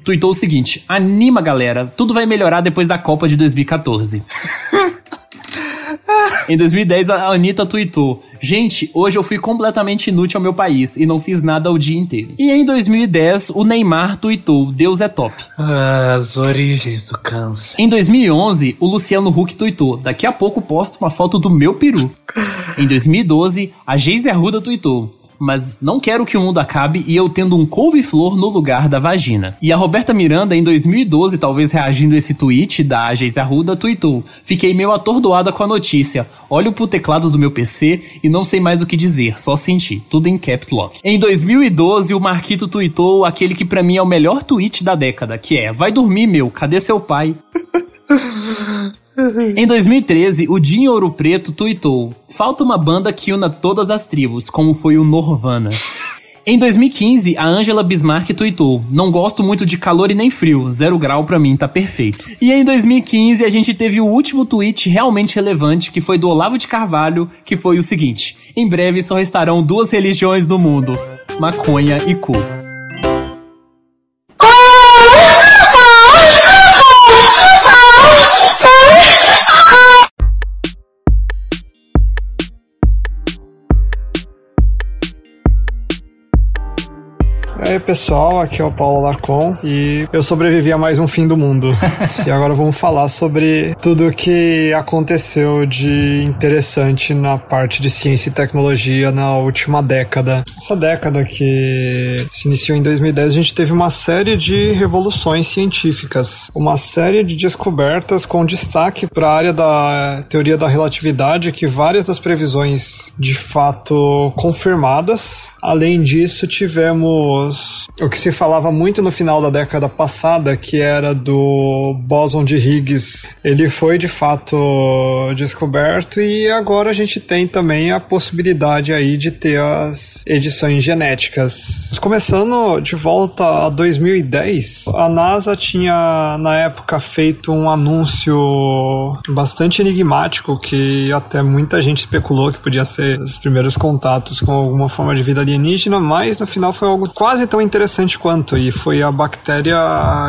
tweetou o seguinte: Anima, galera, tudo vai melhorar depois da Copa de 2014. em 2010, a Anitta tweetou: Gente, hoje eu fui completamente inútil ao meu país e não fiz nada o dia inteiro. E em 2010, o Neymar tweetou: Deus é top. Ah, as origens do câncer. Em 2011, o Luciano Huck tweetou: Daqui a pouco posto uma foto do meu peru. em 2012, a Geise Arruda tweetou: mas não quero que o mundo acabe e eu tendo um couve-flor no lugar da vagina. E a Roberta Miranda, em 2012, talvez reagindo a esse tweet da Geise Arruda, tweetou: Fiquei meio atordoada com a notícia. Olho pro teclado do meu PC e não sei mais o que dizer, só senti. Tudo em caps lock. Em 2012, o Marquito tweetou aquele que para mim é o melhor tweet da década, que é: Vai dormir, meu, cadê seu pai? Em 2013, o Dinho Ouro Preto tweetou: Falta uma banda que una todas as tribos, como foi o Norvana. Em 2015, a Angela Bismarck tweetou: Não gosto muito de calor e nem frio, zero grau pra mim tá perfeito. E em 2015, a gente teve o último tweet realmente relevante, que foi do Olavo de Carvalho, que foi o seguinte: Em breve só restarão duas religiões no mundo: maconha e cu. Aí pessoal, aqui é o Paulo Larcon e eu sobrevivi a mais um fim do mundo. e agora vamos falar sobre tudo que aconteceu de interessante na parte de ciência e tecnologia na última década. Essa década que se iniciou em 2010, a gente teve uma série de revoluções científicas, uma série de descobertas com destaque para a área da teoria da relatividade, que várias das previsões de fato confirmadas. Além disso, tivemos o que se falava muito no final da década passada, que era do bóson de Higgs. Ele foi de fato descoberto e agora a gente tem também a possibilidade aí de ter as edições genéticas. Começando de volta a 2010, a NASA tinha na época feito um anúncio bastante enigmático que até muita gente especulou que podia ser os primeiros contatos com alguma forma de vida alienígena, mas no final foi algo quase tão interessante quanto e foi a bactéria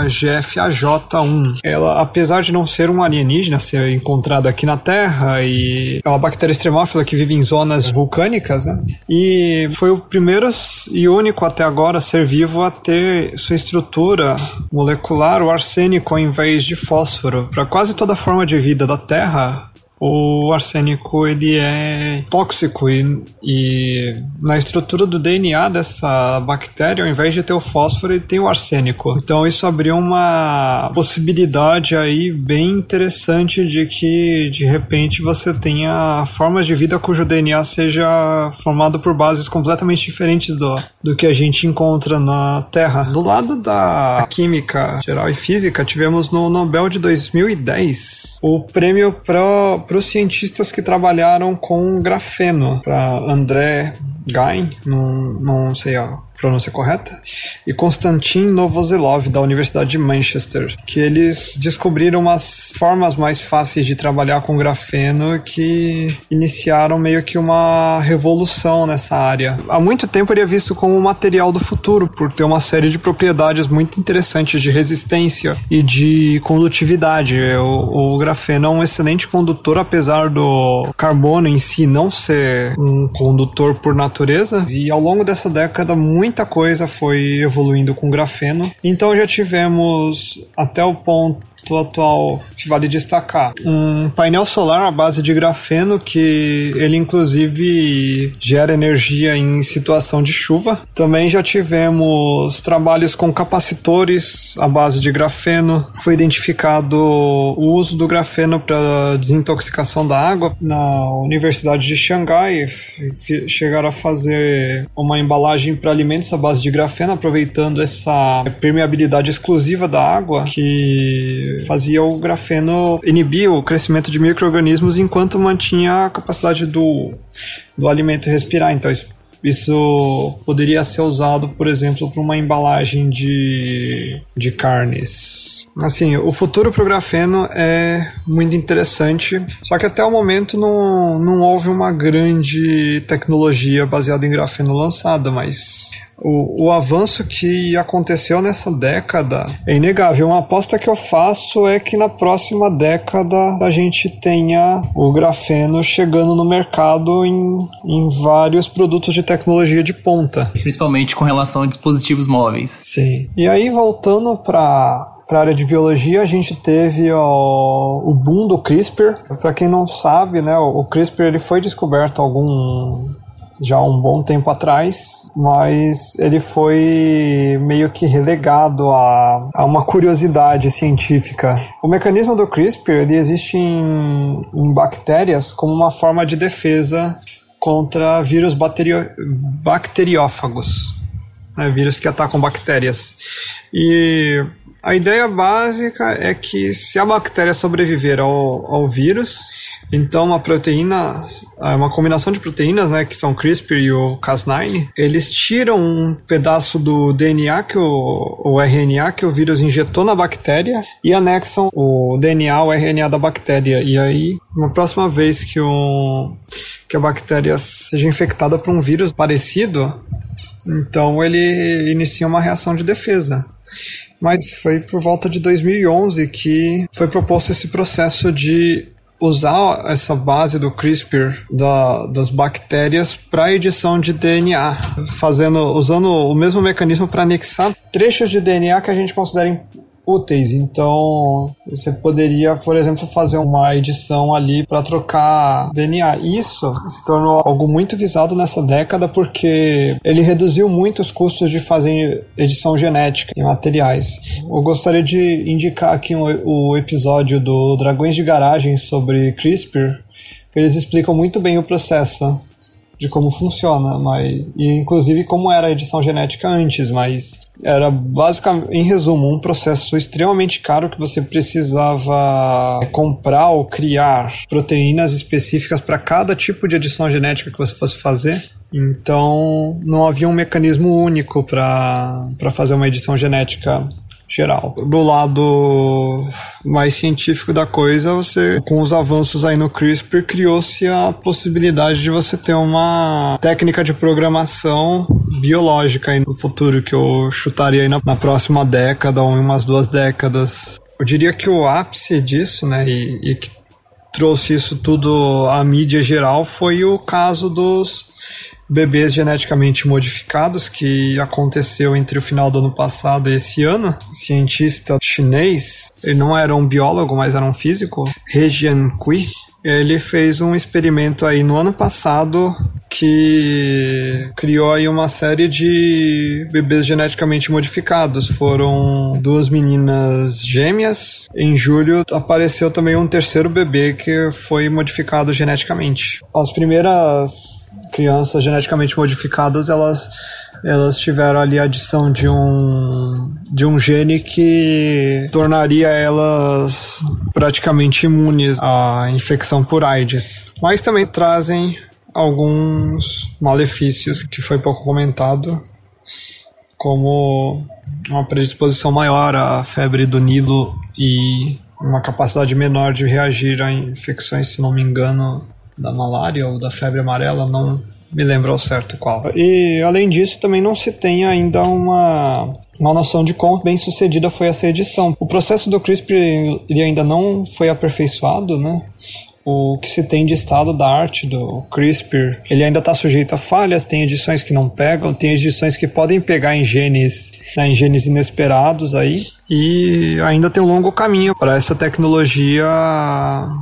GFAJ1. Ela, apesar de não ser um alienígena, ser encontrada aqui na Terra e é uma bactéria extremófila que vive em zonas vulcânicas, né? E foi o primeiro e único até agora ser vivo a ter sua estrutura molecular, o arsênico, ao invés de fósforo. Para quase toda forma de vida da Terra, o arsênico ele é tóxico e, e, na estrutura do DNA dessa bactéria, ao invés de ter o fósforo, ele tem o arsênico. Então isso abriu uma possibilidade aí bem interessante de que de repente você tenha formas de vida cujo DNA seja formado por bases completamente diferentes do, do que a gente encontra na Terra. Do lado da química geral e física, tivemos no Nobel de 2010 o prêmio para para os cientistas que trabalharam com grafeno, para André Gain, não, não sei a pronúncia correta, e Konstantin Novoselov, da Universidade de Manchester, que eles descobriram umas formas mais fáceis de trabalhar com grafeno que iniciaram meio que uma revolução nessa área. Há muito tempo ele é visto como um material do futuro, por ter uma série de propriedades muito interessantes de resistência e de condutividade. O, o grafeno é um excelente condutor, apesar do carbono em si não ser um condutor por natureza, e ao longo dessa década, muito muita coisa foi evoluindo com grafeno. Então já tivemos até o ponto atual que vale destacar. Um painel solar à base de grafeno que ele inclusive gera energia em situação de chuva. Também já tivemos trabalhos com capacitores à base de grafeno. Foi identificado o uso do grafeno para desintoxicação da água na Universidade de Xangai. Chegaram a fazer uma embalagem para alimentos à base de grafeno, aproveitando essa permeabilidade exclusiva da água que fazia o grafeno inibir o crescimento de micro-organismos enquanto mantinha a capacidade do, do alimento respirar. Então, isso, isso poderia ser usado, por exemplo, para uma embalagem de, de carnes. Assim, o futuro para o grafeno é muito interessante, só que até o momento não, não houve uma grande tecnologia baseada em grafeno lançada, mas o, o avanço que aconteceu nessa década é inegável. Uma aposta que eu faço é que na próxima década a gente tenha o grafeno chegando no mercado em, em vários produtos de tecnologia de ponta. Principalmente com relação a dispositivos móveis. Sim. E aí, voltando para para a área de biologia, a gente teve ó, o boom do CRISPR. Para quem não sabe, né, o CRISPR ele foi descoberto algum já há um bom tempo atrás, mas ele foi meio que relegado a, a uma curiosidade científica. O mecanismo do CRISPR ele existe em, em bactérias como uma forma de defesa contra vírus bacterio, bacteriófagos, né, vírus que atacam bactérias. E a ideia básica é que se a bactéria sobreviver ao, ao vírus, então, uma proteína, é uma combinação de proteínas, né, que são o CRISPR e o Cas9, eles tiram um pedaço do DNA que o, o RNA que o vírus injetou na bactéria e anexam o DNA, o RNA da bactéria. E aí, uma próxima vez que, o, que a bactéria seja infectada por um vírus parecido, então ele inicia uma reação de defesa mas foi por volta de 2011 que foi proposto esse processo de usar essa base do CRISPR da, das bactérias para edição de DNA, fazendo usando o mesmo mecanismo para anexar trechos de DNA que a gente considera úteis. Então, você poderia, por exemplo, fazer uma edição ali para trocar DNA. Isso se tornou algo muito visado nessa década porque ele reduziu muito os custos de fazer edição genética em materiais. Eu gostaria de indicar aqui um, o episódio do Dragões de Garagem sobre CRISPR, eles explicam muito bem o processo. De como funciona, mas e inclusive como era a edição genética antes, mas era basicamente, em resumo, um processo extremamente caro que você precisava comprar ou criar proteínas específicas para cada tipo de edição genética que você fosse fazer. Então, não havia um mecanismo único para fazer uma edição genética geral. Do lado mais científico da coisa, você, com os avanços aí no CRISPR, criou-se a possibilidade de você ter uma técnica de programação biológica aí no futuro, que eu chutaria aí na, na próxima década ou em umas duas décadas. Eu diria que o ápice disso, né, e, e que trouxe isso tudo à mídia geral foi o caso dos bebês geneticamente modificados que aconteceu entre o final do ano passado e esse ano. Um cientista chinês, ele não era um biólogo, mas era um físico, He Jiankui, ele fez um experimento aí no ano passado que criou aí uma série de bebês geneticamente modificados. Foram duas meninas gêmeas. Em julho apareceu também um terceiro bebê que foi modificado geneticamente. As primeiras crianças geneticamente modificadas, elas elas tiveram ali a adição de um de um gene que tornaria elas praticamente imunes à infecção por AIDS. Mas também trazem alguns malefícios que foi pouco comentado, como uma predisposição maior à febre do Nilo e uma capacidade menor de reagir a infecções, se não me engano, da malária ou da febre amarela, não me lembro ao certo qual. E além disso, também não se tem ainda uma, uma noção de quão bem sucedida foi essa edição. O processo do CRISPR ele ainda não foi aperfeiçoado, né? O que se tem de estado da arte do CRISPR, ele ainda está sujeito a falhas, tem edições que não pegam, tem edições que podem pegar em genes, né, em genes inesperados aí, e ainda tem um longo caminho para essa tecnologia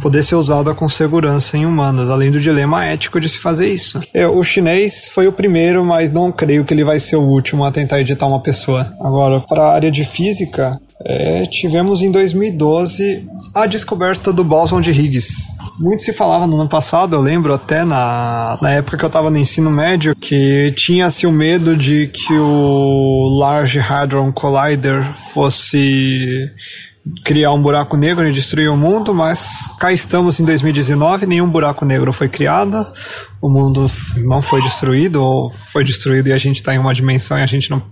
poder ser usada com segurança em humanos, além do dilema ético de se fazer isso. É, o chinês foi o primeiro, mas não creio que ele vai ser o último a tentar editar uma pessoa. Agora, para a área de física, é, tivemos em 2012 a descoberta do bóson de Higgs. Muito se falava no ano passado, eu lembro até na, na época que eu estava no ensino médio, que tinha-se o medo de que o Large Hadron Collider fosse criar um buraco negro e destruir o mundo, mas cá estamos em 2019, nenhum buraco negro foi criado, o mundo não foi destruído, ou foi destruído e a gente está em uma dimensão e a gente não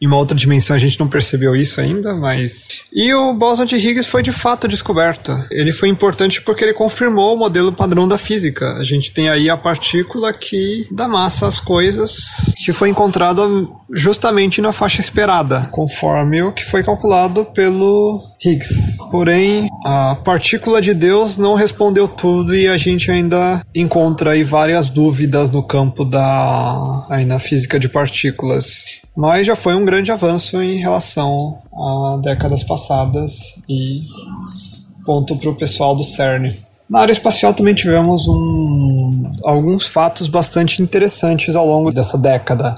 em uma outra dimensão a gente não percebeu isso ainda, mas. E o bóson de Higgs foi de fato descoberto. Ele foi importante porque ele confirmou o modelo padrão da física. A gente tem aí a partícula que dá massa às coisas, que foi encontrada justamente na faixa esperada, conforme o que foi calculado pelo Higgs. Porém, a partícula de Deus não respondeu tudo e a gente ainda encontra aí várias dúvidas no campo da aí na física de partículas. Mas já foi um grande avanço em relação a décadas passadas e ponto para o pessoal do CERN. Na área espacial também tivemos um, alguns fatos bastante interessantes ao longo dessa década.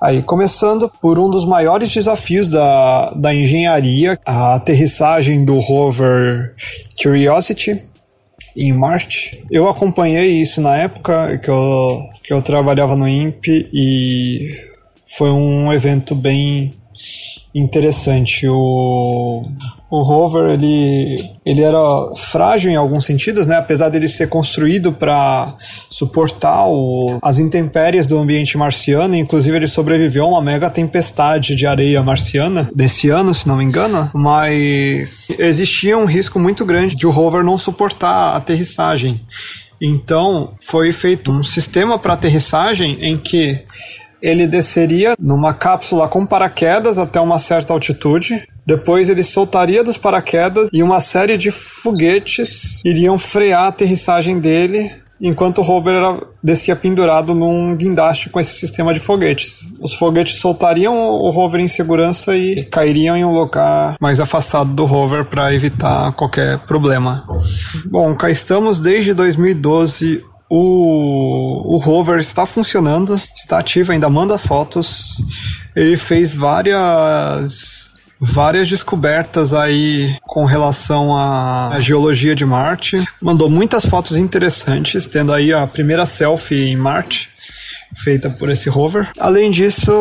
Aí, começando por um dos maiores desafios da, da engenharia, a aterrissagem do rover Curiosity em Marte. Eu acompanhei isso na época que eu, que eu trabalhava no INPE e foi um evento bem interessante. O, o rover ele, ele era frágil em alguns sentidos, né? apesar dele ser construído para suportar o, as intempéries do ambiente marciano. Inclusive, ele sobreviveu a uma mega tempestade de areia marciana desse ano, se não me engano. Mas existia um risco muito grande de o rover não suportar a aterrissagem. Então, foi feito um sistema para aterrissagem em que ele desceria numa cápsula com paraquedas até uma certa altitude. Depois ele soltaria dos paraquedas e uma série de foguetes iriam frear a aterrissagem dele enquanto o rover era, descia pendurado num guindaste com esse sistema de foguetes. Os foguetes soltariam o rover em segurança e cairiam em um lugar mais afastado do rover para evitar qualquer problema. Bom, cá estamos desde 2012 o, o rover está funcionando, está ativo, ainda manda fotos. Ele fez várias várias descobertas aí com relação à geologia de Marte. Mandou muitas fotos interessantes, tendo aí a primeira selfie em Marte feita por esse rover. Além disso,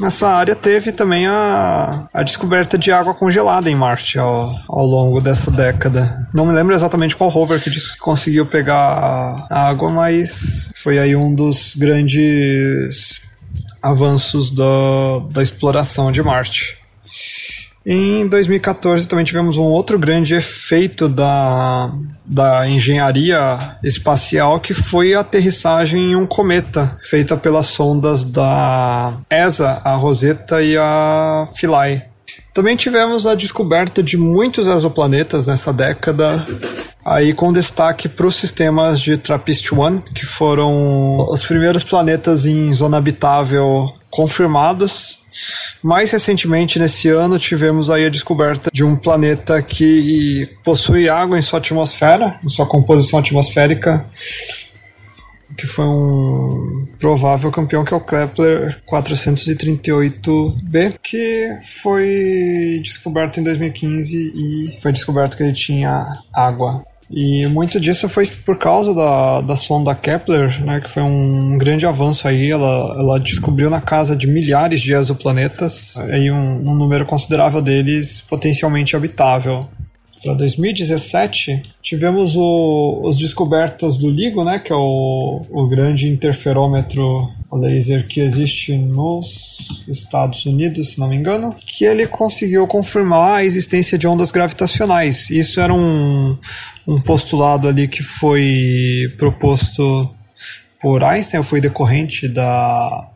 nessa área teve também a, a descoberta de água congelada em Marte ao, ao longo dessa década. Não me lembro exatamente qual rover que conseguiu pegar a água, mas foi aí um dos grandes avanços da, da exploração de Marte. Em 2014 também tivemos um outro grande efeito da, da engenharia espacial que foi a aterrissagem em um cometa feita pelas sondas da ESA, a Rosetta e a Philae. Também tivemos a descoberta de muitos exoplanetas nessa década, aí com destaque para os sistemas de TRAPPIST-1, que foram os primeiros planetas em zona habitável confirmados mais recentemente, nesse ano, tivemos aí a descoberta de um planeta que possui água em sua atmosfera, em sua composição atmosférica, que foi um provável campeão, que é o Kepler 438b, que foi descoberto em 2015 e foi descoberto que ele tinha água. E muito disso foi por causa da, da sonda Kepler, né, que foi um grande avanço aí. Ela, ela descobriu na casa de milhares de exoplanetas e um, um número considerável deles potencialmente habitável para 2017, tivemos o, os descobertas do LIGO, né, que é o, o grande interferômetro laser que existe nos Estados Unidos, se não me engano, que ele conseguiu confirmar a existência de ondas gravitacionais. Isso era um, um postulado ali que foi proposto por Einstein, foi decorrente da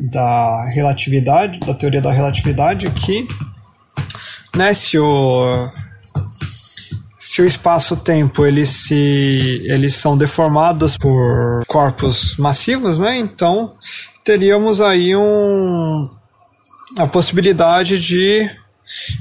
da relatividade, da teoria da relatividade, que né, se o se o espaço-tempo eles se eles são deformados por corpos massivos, né? Então teríamos aí um a possibilidade de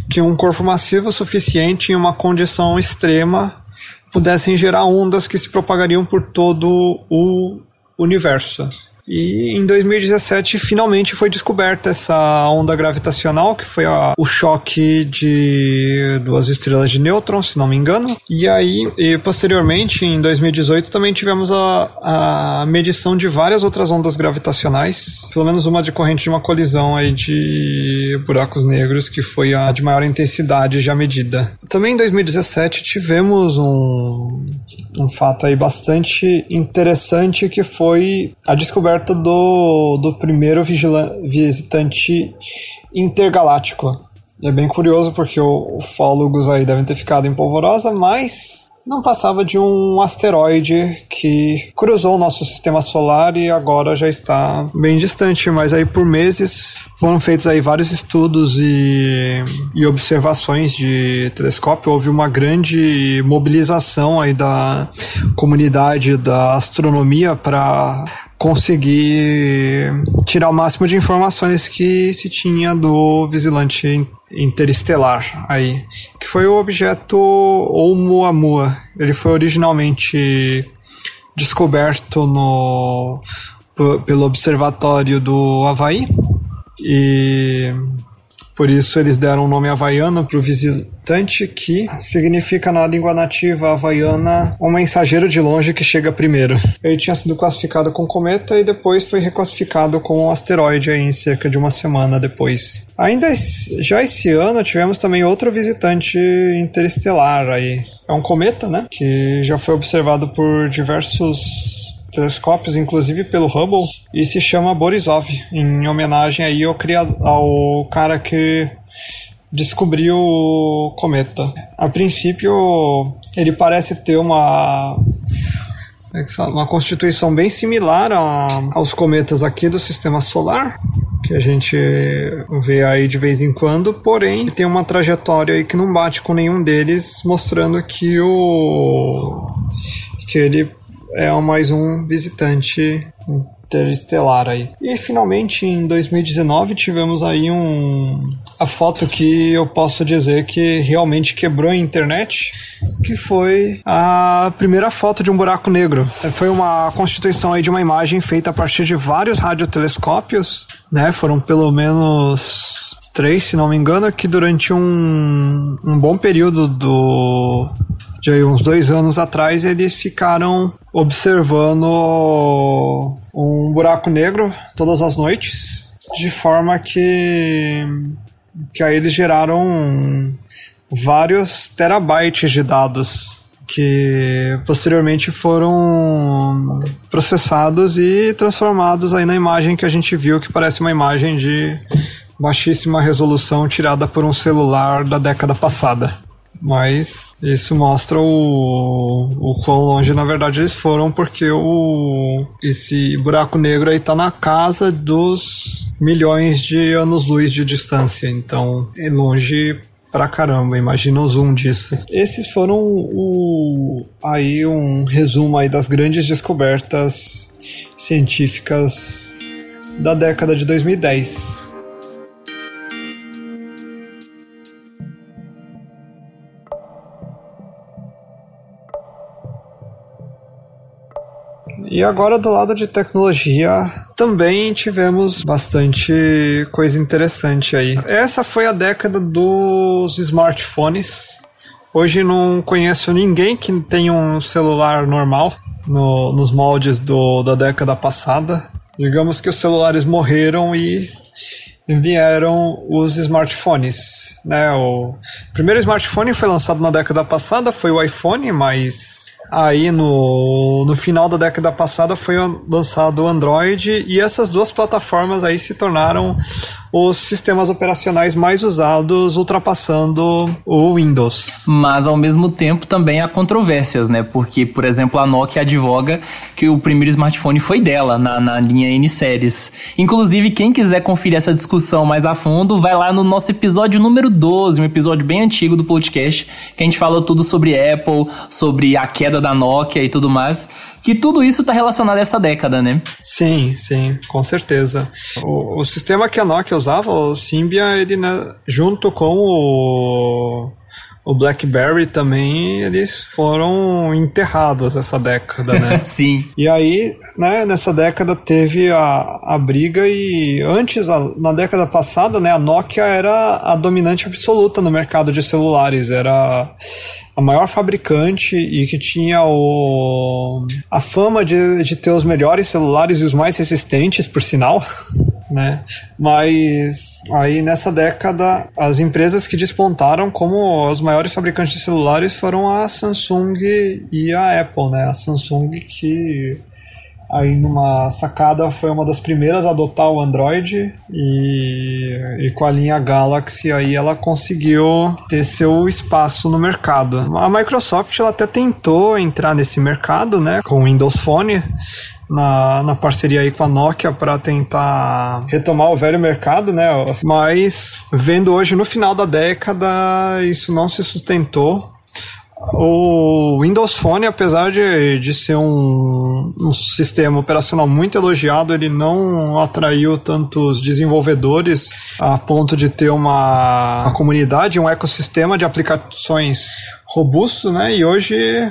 que um corpo massivo suficiente em uma condição extrema pudessem gerar ondas que se propagariam por todo o universo. E em 2017 finalmente foi descoberta essa onda gravitacional, que foi a, o choque de duas estrelas de nêutrons, se não me engano. E aí, e posteriormente, em 2018, também tivemos a, a medição de várias outras ondas gravitacionais, pelo menos uma de corrente de uma colisão aí de buracos negros, que foi a de maior intensidade já medida. Também em 2017 tivemos um, um fato aí bastante interessante que foi a descoberta do, do primeiro visitante intergaláctico. É bem curioso porque os ufólogos aí devem ter ficado em polvorosa, mas não passava de um asteroide que cruzou o nosso sistema solar e agora já está bem distante, mas aí por meses foram feitos aí vários estudos e, e observações de telescópio, houve uma grande mobilização aí da comunidade da astronomia para conseguir tirar o máximo de informações que se tinha do vigilante interestelar aí, que foi o objeto Oumuamua. Ele foi originalmente descoberto no pelo observatório do Havaí e por isso eles deram o nome havaiano para o visitante, que significa na língua nativa havaiana um mensageiro de longe que chega primeiro. Ele tinha sido classificado com cometa e depois foi reclassificado como um asteroide aí em cerca de uma semana depois. Ainda já esse ano tivemos também outro visitante interestelar aí. É um cometa, né? Que já foi observado por diversos telescópios, inclusive pelo Hubble, e se chama Borisov, em homenagem aí ao, ao cara que descobriu o cometa. A princípio, ele parece ter uma é uma constituição bem similar a, aos cometas aqui do sistema solar, que a gente vê aí de vez em quando, porém tem uma trajetória aí que não bate com nenhum deles, mostrando que o que ele é mais um visitante interestelar aí. E finalmente em 2019 tivemos aí um a foto que eu posso dizer que realmente quebrou a internet, que foi a primeira foto de um buraco negro. Foi uma constituição aí de uma imagem feita a partir de vários radiotelescópios, né? Foram pelo menos três, se não me engano, que durante um, um bom período do de uns dois anos atrás eles ficaram observando um buraco negro todas as noites, de forma que que aí eles geraram vários terabytes de dados que posteriormente foram processados e transformados aí na imagem que a gente viu, que parece uma imagem de baixíssima resolução tirada por um celular da década passada. Mas isso mostra o, o quão longe na verdade eles foram, porque o, esse buraco negro aí tá na casa dos milhões de anos-luz de distância. Então é longe pra caramba, imagina o zoom disso. Esses foram o, aí um resumo aí das grandes descobertas científicas da década de 2010. E agora do lado de tecnologia também tivemos bastante coisa interessante aí. Essa foi a década dos smartphones. Hoje não conheço ninguém que tenha um celular normal no, nos moldes do, da década passada. Digamos que os celulares morreram e vieram os smartphones. Né? O primeiro smartphone foi lançado na década passada, foi o iPhone, mas Aí no, no final da década passada foi lançado o Android e essas duas plataformas aí se tornaram os sistemas operacionais mais usados, ultrapassando o Windows. Mas ao mesmo tempo também há controvérsias, né? Porque, por exemplo, a Nokia advoga que o primeiro smartphone foi dela, na, na linha N-Series. Inclusive, quem quiser conferir essa discussão mais a fundo, vai lá no nosso episódio número 12, um episódio bem antigo do podcast, que a gente fala tudo sobre Apple, sobre a queda da Nokia e tudo mais que tudo isso está relacionado a essa década, né? Sim, sim, com certeza. O, o sistema que a Nokia usava, o Symbian, ele, né, junto com o o BlackBerry também, eles foram enterrados essa década, né? Sim. E aí, né, nessa década teve a, a briga e antes, a, na década passada, né, a Nokia era a dominante absoluta no mercado de celulares, era a maior fabricante e que tinha o, a fama de, de ter os melhores celulares e os mais resistentes, por sinal. Né? Mas aí nessa década as empresas que despontaram como os maiores fabricantes de celulares foram a Samsung e a Apple, né? A Samsung que aí numa sacada foi uma das primeiras a adotar o Android e, e, com a linha Galaxy aí ela conseguiu ter seu espaço no mercado. A Microsoft ela até tentou entrar nesse mercado, né, com o Windows Phone, na, na parceria aí com a Nokia para tentar retomar o velho mercado, né? Mas vendo hoje no final da década, isso não se sustentou. O Windows Phone, apesar de, de ser um, um sistema operacional muito elogiado, ele não atraiu tantos desenvolvedores a ponto de ter uma, uma comunidade, um ecossistema de aplicações robusto, né? E hoje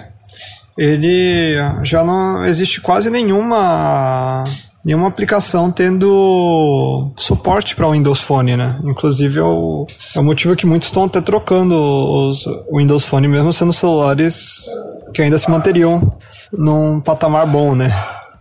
ele já não existe quase nenhuma nenhuma aplicação tendo suporte para o Windows Phone, né? Inclusive é o, é o motivo que muitos estão até trocando os Windows Phone, mesmo sendo celulares que ainda se manteriam num patamar bom, né?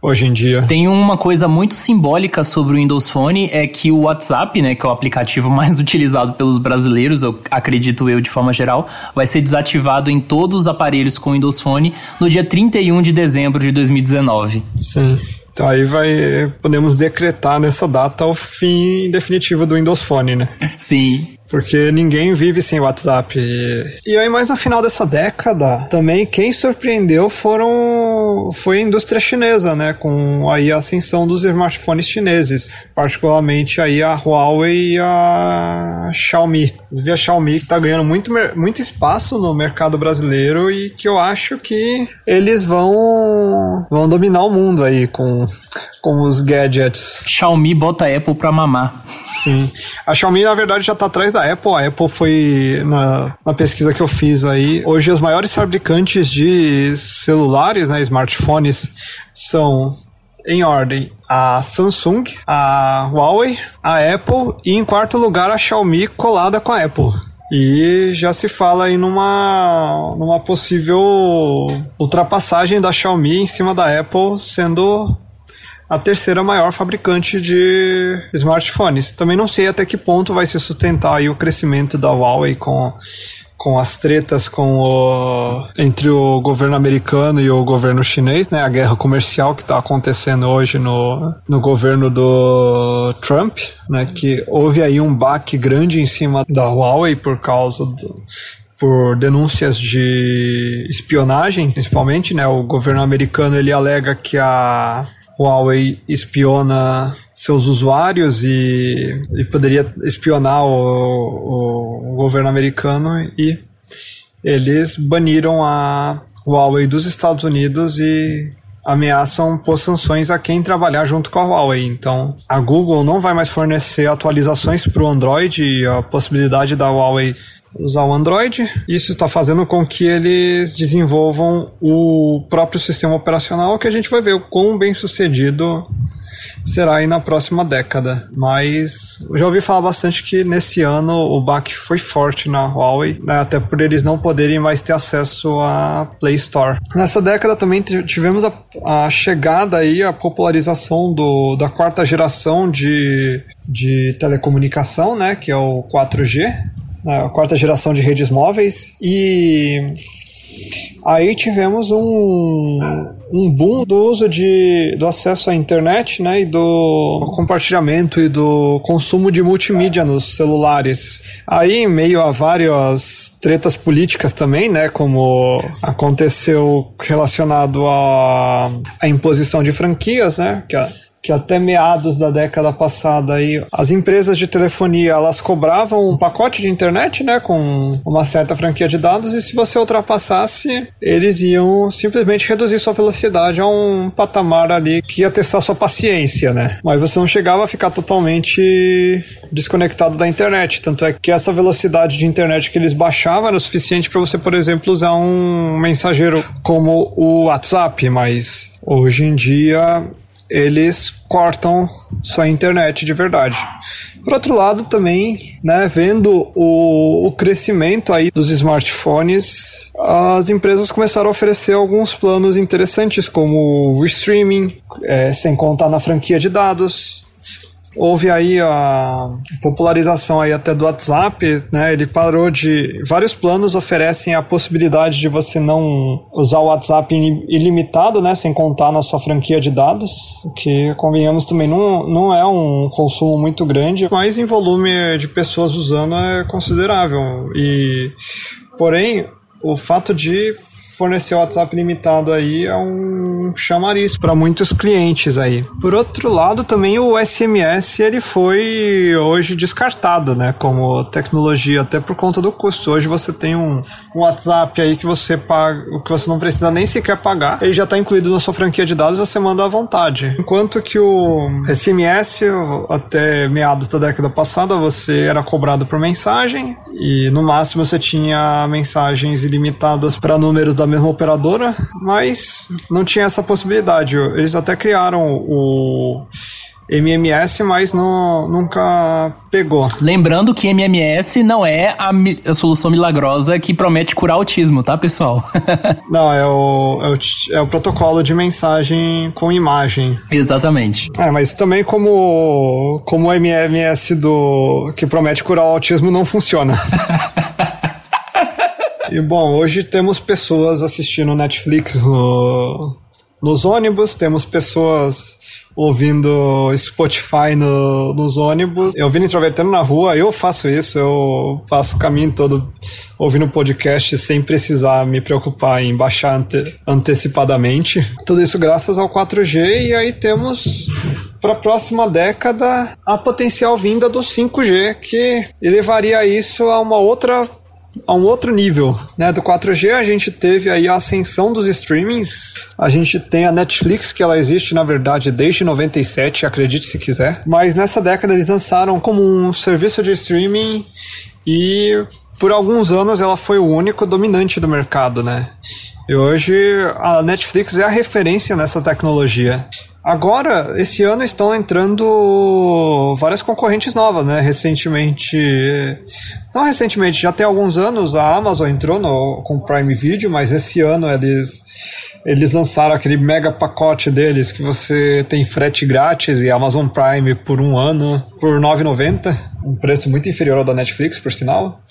Hoje em dia. Tem uma coisa muito simbólica sobre o Windows Phone, é que o WhatsApp, né, que é o aplicativo mais utilizado pelos brasileiros, eu acredito eu de forma geral, vai ser desativado em todos os aparelhos com Windows Phone no dia 31 de dezembro de 2019. Sim. Então aí vai podemos decretar nessa data o fim definitivo do Windows Phone, né? Sim. Porque ninguém vive sem WhatsApp. E aí, mais no final dessa década, também quem surpreendeu foram foi a indústria chinesa, né? Com aí a ascensão dos smartphones chineses. Particularmente aí a Huawei e a Xiaomi. Vi a Xiaomi que tá ganhando muito, muito espaço no mercado brasileiro e que eu acho que eles vão, vão dominar o mundo aí com, com os gadgets. Xiaomi bota a Apple pra mamar. Sim. A Xiaomi, na verdade, já tá atrás da Apple. A Apple foi, na, na pesquisa que eu fiz aí, hoje os maiores fabricantes de celulares, né, smartphones, são em ordem a Samsung, a Huawei, a Apple e em quarto lugar a Xiaomi colada com a Apple. E já se fala aí numa, numa possível ultrapassagem da Xiaomi em cima da Apple, sendo a terceira maior fabricante de smartphones. Também não sei até que ponto vai se sustentar aí o crescimento da Huawei com com as tretas com o, entre o governo americano e o governo chinês, né? A guerra comercial que está acontecendo hoje no, no governo do Trump, né? Que houve aí um baque grande em cima da Huawei por causa do, por denúncias de espionagem, principalmente, né? O governo americano ele alega que a Huawei espiona seus usuários e, e poderia espionar o, o, governo americano e eles baniram a Huawei dos Estados Unidos e ameaçam pôr sanções a quem trabalhar junto com a Huawei. Então, a Google não vai mais fornecer atualizações para o Android e a possibilidade da Huawei usar o Android. Isso está fazendo com que eles desenvolvam o próprio sistema operacional que a gente vai ver o quão bem sucedido será aí na próxima década. Mas eu já ouvi falar bastante que nesse ano o baque foi forte na Huawei, né, até por eles não poderem mais ter acesso à Play Store. Nessa década também tivemos a, a chegada aí, a popularização do, da quarta geração de, de telecomunicação, né, que é o 4G, a quarta geração de redes móveis e aí tivemos um, um boom do uso de, do acesso à internet né, e do compartilhamento e do consumo de multimídia nos celulares. Aí, em meio a várias tretas políticas também, né, como aconteceu relacionado à, à imposição de franquias, né, que a que até meados da década passada aí, as empresas de telefonia elas cobravam um pacote de internet, né, com uma certa franquia de dados e se você ultrapassasse, eles iam simplesmente reduzir sua velocidade a um patamar ali que ia testar sua paciência, né? Mas você não chegava a ficar totalmente desconectado da internet, tanto é que essa velocidade de internet que eles baixavam era suficiente para você, por exemplo, usar um mensageiro como o WhatsApp, mas hoje em dia eles cortam sua internet de verdade. Por outro lado, também, né, vendo o, o, crescimento aí dos smartphones, as empresas começaram a oferecer alguns planos interessantes, como o streaming, é, sem contar na franquia de dados, houve aí a popularização aí até do WhatsApp, né? Ele parou de vários planos oferecem a possibilidade de você não usar o WhatsApp ilimitado, né, sem contar na sua franquia de dados, que convenhamos também não, não é um consumo muito grande, mas em volume de pessoas usando é considerável. E porém, o fato de fornecer o WhatsApp limitado aí é um chamariz para muitos clientes aí. Por outro lado, também o SMS ele foi hoje descartado, né, como tecnologia até por conta do custo. Hoje você tem um, WhatsApp aí que você paga, que você não precisa nem sequer pagar, ele já está incluído na sua franquia de dados, você manda à vontade. Enquanto que o SMS até meados da década passada você era cobrado por mensagem e no máximo você tinha mensagens ilimitadas para números da mesma operadora, mas não tinha essa possibilidade. Eles até criaram o MMS, mas não, nunca pegou. Lembrando que MMS não é a, a, solução milagrosa que promete curar autismo, tá, pessoal? não, é o, é o, é, o, protocolo de mensagem com imagem. Exatamente. É, mas também como, como o MMS do, que promete curar o autismo não funciona. E bom, hoje temos pessoas assistindo Netflix no, nos ônibus, temos pessoas ouvindo Spotify no, nos ônibus. Eu vindo introvertendo na rua, eu faço isso, eu passo o caminho todo ouvindo podcast sem precisar me preocupar em baixar ante, antecipadamente. Tudo isso graças ao 4G e aí temos para a próxima década a potencial vinda do 5G que elevaria isso a uma outra a um outro nível, né? Do 4G a gente teve aí a ascensão dos streamings. A gente tem a Netflix, que ela existe na verdade desde 97, acredite se quiser. Mas nessa década eles lançaram como um serviço de streaming e por alguns anos ela foi o único dominante do mercado, né? E hoje a Netflix é a referência nessa tecnologia. Agora, esse ano estão entrando várias concorrentes novas, né? Recentemente. Não recentemente, já tem alguns anos a Amazon entrou no, com o Prime Video, mas esse ano eles, eles lançaram aquele mega pacote deles que você tem frete grátis e Amazon Prime por um ano por R$ 9,90 um preço muito inferior ao da Netflix, por sinal.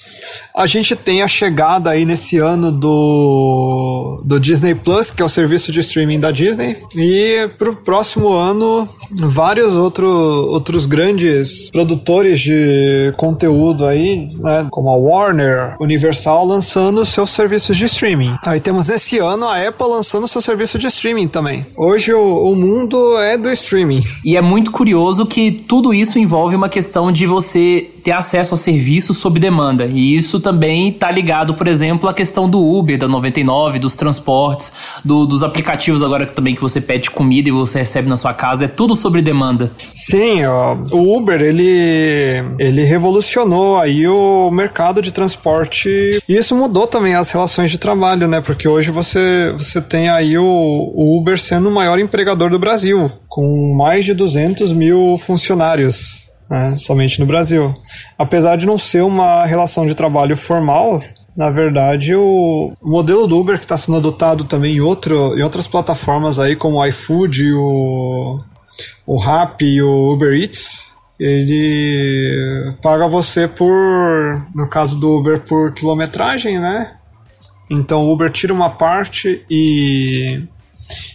A gente tem a chegada aí nesse ano do, do Disney Plus, que é o serviço de streaming da Disney, e pro próximo ano, vários outro, outros grandes produtores de conteúdo aí, né, como a Warner, Universal, lançando seus serviços de streaming. Aí temos nesse ano a Apple lançando seu serviço de streaming também. Hoje o, o mundo é do streaming. E é muito curioso que tudo isso envolve uma questão de você ter acesso a serviços sob demanda. E isso também está ligado, por exemplo, à questão do Uber, da 99, dos transportes, do, dos aplicativos agora também que você pede comida e você recebe na sua casa. É tudo sobre demanda. Sim, ó, o Uber, ele, ele revolucionou aí o mercado de transporte e isso mudou também as relações de trabalho, né? Porque hoje você, você tem aí o, o Uber sendo o maior empregador do Brasil, com mais de 200 mil funcionários né, somente no Brasil. Apesar de não ser uma relação de trabalho formal, na verdade, o modelo do Uber que está sendo adotado também em, outro, em outras plataformas aí, como o iFood, o, o Rappi e o Uber Eats, ele paga você por, no caso do Uber, por quilometragem, né? Então o Uber tira uma parte e,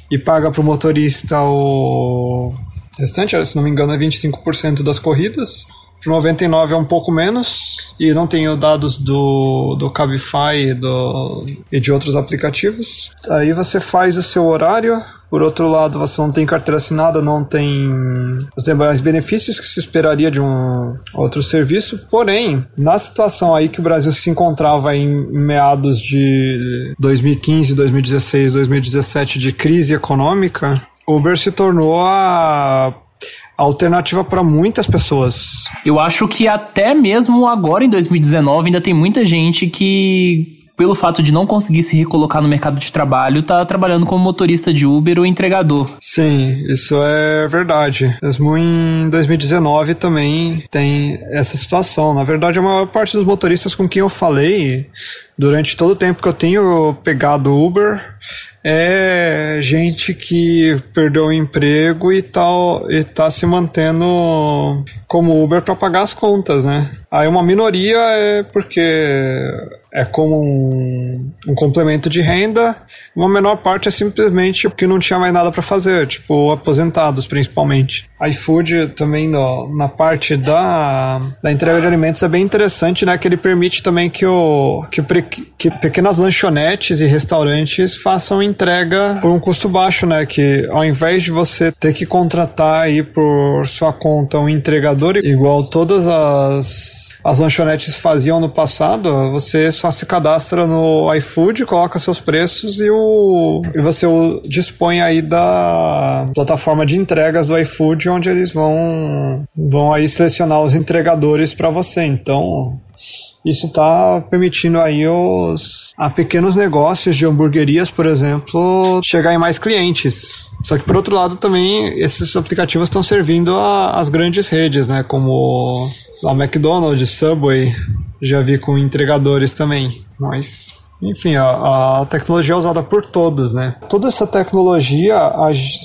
e paga para o motorista o, restante, se não me engano, é 25% das corridas. Pro 99 é um pouco menos. E não tenho dados do, do Cabify do, e de outros aplicativos. Aí você faz o seu horário. Por outro lado, você não tem carteira assinada, não tem os demais benefícios que se esperaria de um outro serviço. Porém, na situação aí que o Brasil se encontrava em meados de 2015, 2016, 2017 de crise econômica, Uber se tornou a alternativa para muitas pessoas. Eu acho que até mesmo agora em 2019 ainda tem muita gente que pelo fato de não conseguir se recolocar no mercado de trabalho, tá trabalhando como motorista de Uber ou entregador. Sim, isso é verdade. Mesmo em 2019 também tem essa situação. Na verdade, a maior parte dos motoristas com quem eu falei durante todo o tempo que eu tenho pegado Uber é gente que perdeu o emprego e tal e tá se mantendo como Uber para pagar as contas, né? Aí uma minoria é porque é como um, um, complemento de renda, uma menor parte é simplesmente porque não tinha mais nada para fazer, tipo aposentados principalmente. iFood também no, na parte da, da entrega de alimentos é bem interessante, né? Que ele permite também que, o, que, que pequenas lanchonetes e restaurantes façam entrega por um custo baixo, né? Que ao invés de você ter que contratar aí por sua conta um entregador igual todas as as lanchonetes faziam no passado, você só se cadastra no iFood, coloca seus preços e, o, e você o, dispõe aí da plataforma de entregas do iFood, onde eles vão, vão aí selecionar os entregadores para você. Então, isso está permitindo aí os a pequenos negócios de hamburguerias, por exemplo, chegar em mais clientes. Só que por outro lado também esses aplicativos estão servindo às grandes redes, né, como a McDonald's, Subway, já vi com entregadores também. Mas, enfim, a, a, tecnologia é usada por todos, né? Toda essa tecnologia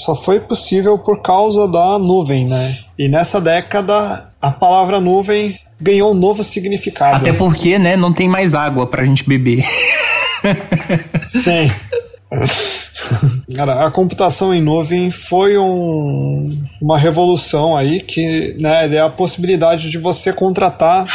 só foi possível por causa da nuvem, né? E nessa década, a palavra nuvem ganhou um novo significado. Até porque, né, não tem mais água pra gente beber. Sim. Cara, a computação em nuvem foi um, uma revolução aí que né, é a possibilidade de você contratar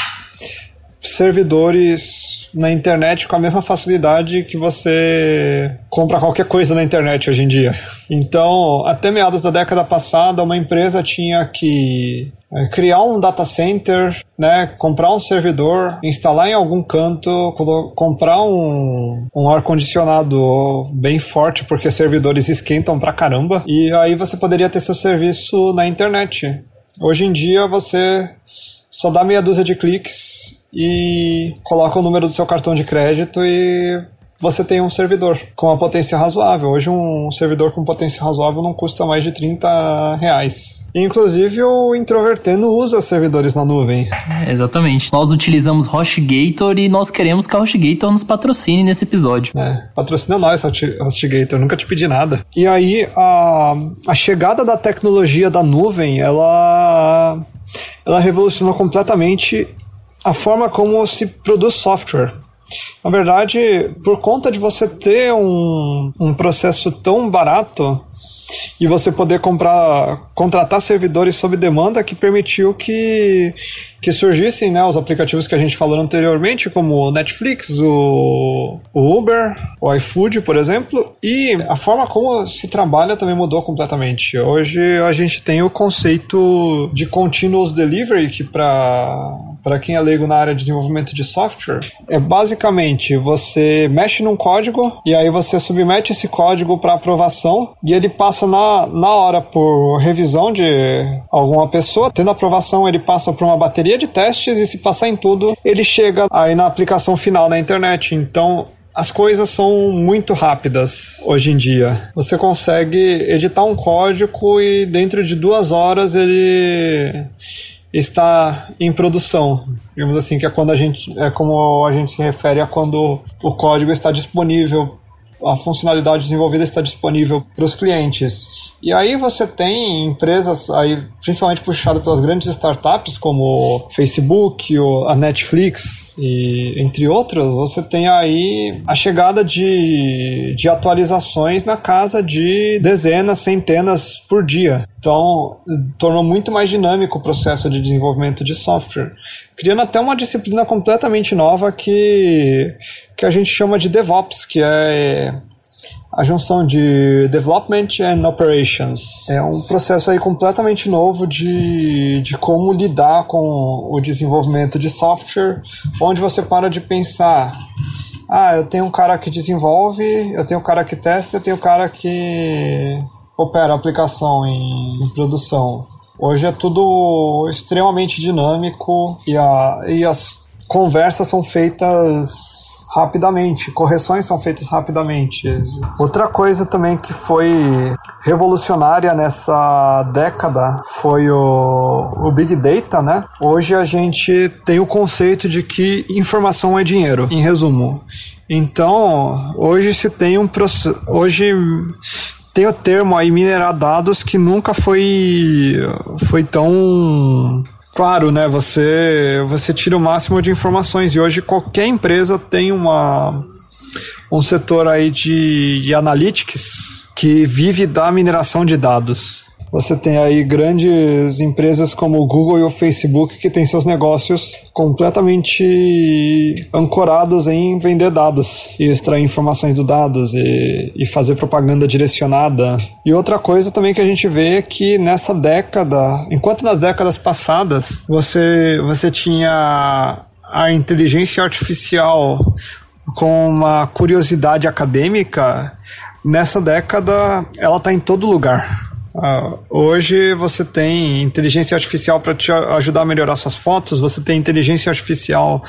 servidores na internet com a mesma facilidade que você compra qualquer coisa na internet hoje em dia. Então, até meados da década passada, uma empresa tinha que criar um data center, né, comprar um servidor, instalar em algum canto, comprar um, um ar-condicionado bem forte, porque servidores esquentam pra caramba, e aí você poderia ter seu serviço na internet. Hoje em dia você só dá meia dúzia de cliques e coloca o número do seu cartão de crédito e você tem um servidor com uma potência razoável. Hoje um servidor com potência razoável não custa mais de 30 reais. Inclusive o Introvertendo usa servidores na nuvem. É, exatamente. Nós utilizamos HostGator e nós queremos que a HostGator nos patrocine nesse episódio. É, patrocina nós, HostGator. Nunca te pedi nada. E aí a, a chegada da tecnologia da nuvem, ela ela revolucionou completamente a forma como se produz software. Na verdade, por conta de você ter um, um processo tão barato e você poder comprar, contratar servidores sob demanda que permitiu que que surgissem né, os aplicativos que a gente falou anteriormente, como o Netflix, o, o Uber, o iFood, por exemplo, e a forma como se trabalha também mudou completamente. Hoje a gente tem o conceito de continuous delivery, que para quem é leigo na área de desenvolvimento de software, é basicamente você mexe num código e aí você submete esse código para aprovação e ele passa na, na hora por revisão de alguma pessoa, tendo aprovação ele passa por uma bateria bateria de testes e se passar em tudo, ele chega aí na aplicação final na internet. Então, as coisas são muito rápidas hoje em dia. Você consegue editar um código e dentro de duas horas ele está em produção. Digamos assim, que é quando a gente é como a gente se refere a quando o código está disponível, a funcionalidade desenvolvida está disponível para os clientes. E aí você tem empresas, aí, principalmente puxado pelas grandes startups como Facebook, a Netflix e entre outras, você tem aí a chegada de, de atualizações na casa de dezenas, centenas por dia. Então, tornou muito mais dinâmico o processo de desenvolvimento de software, criando até uma disciplina completamente nova que, que a gente chama de DevOps, que é a junção de Development and Operations. É um processo aí completamente novo de, de como lidar com o desenvolvimento de software, onde você para de pensar ah, eu tenho um cara que desenvolve, eu tenho um cara que testa, eu tenho um cara que opera a aplicação em, em produção. Hoje é tudo extremamente dinâmico e, a, e as conversas são feitas rapidamente, correções são feitas rapidamente. Outra coisa também que foi revolucionária nessa década foi o, o Big Data, né? Hoje a gente tem o conceito de que informação é dinheiro, em resumo. Então, hoje se tem um. Hoje tem o termo aí minerar dados que nunca foi, foi tão Claro, né? Você, você tira o máximo de informações e hoje qualquer empresa tem uma um setor aí de, de analytics que vive da mineração de dados. Você tem aí grandes empresas como o Google e o Facebook que têm seus negócios completamente ancorados em vender dados e extrair informações do dados e, e fazer propaganda direcionada. E outra coisa também que a gente vê é que nessa década, enquanto nas décadas passadas você, você tinha a inteligência artificial com uma curiosidade acadêmica, nessa década ela está em todo lugar Uh, hoje você tem inteligência artificial para te ajudar a melhorar suas fotos, você tem inteligência artificial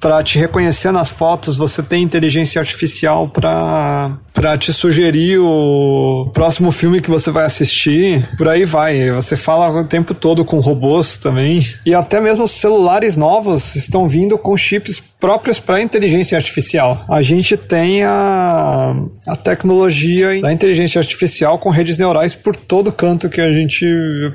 para te reconhecer nas fotos, você tem inteligência artificial para te sugerir o próximo filme que você vai assistir. Por aí vai. Você fala o tempo todo com robôs também. E até mesmo os celulares novos estão vindo com chips próprios para inteligência artificial. A gente tem a, a tecnologia da inteligência artificial com redes neurais por todo canto que a gente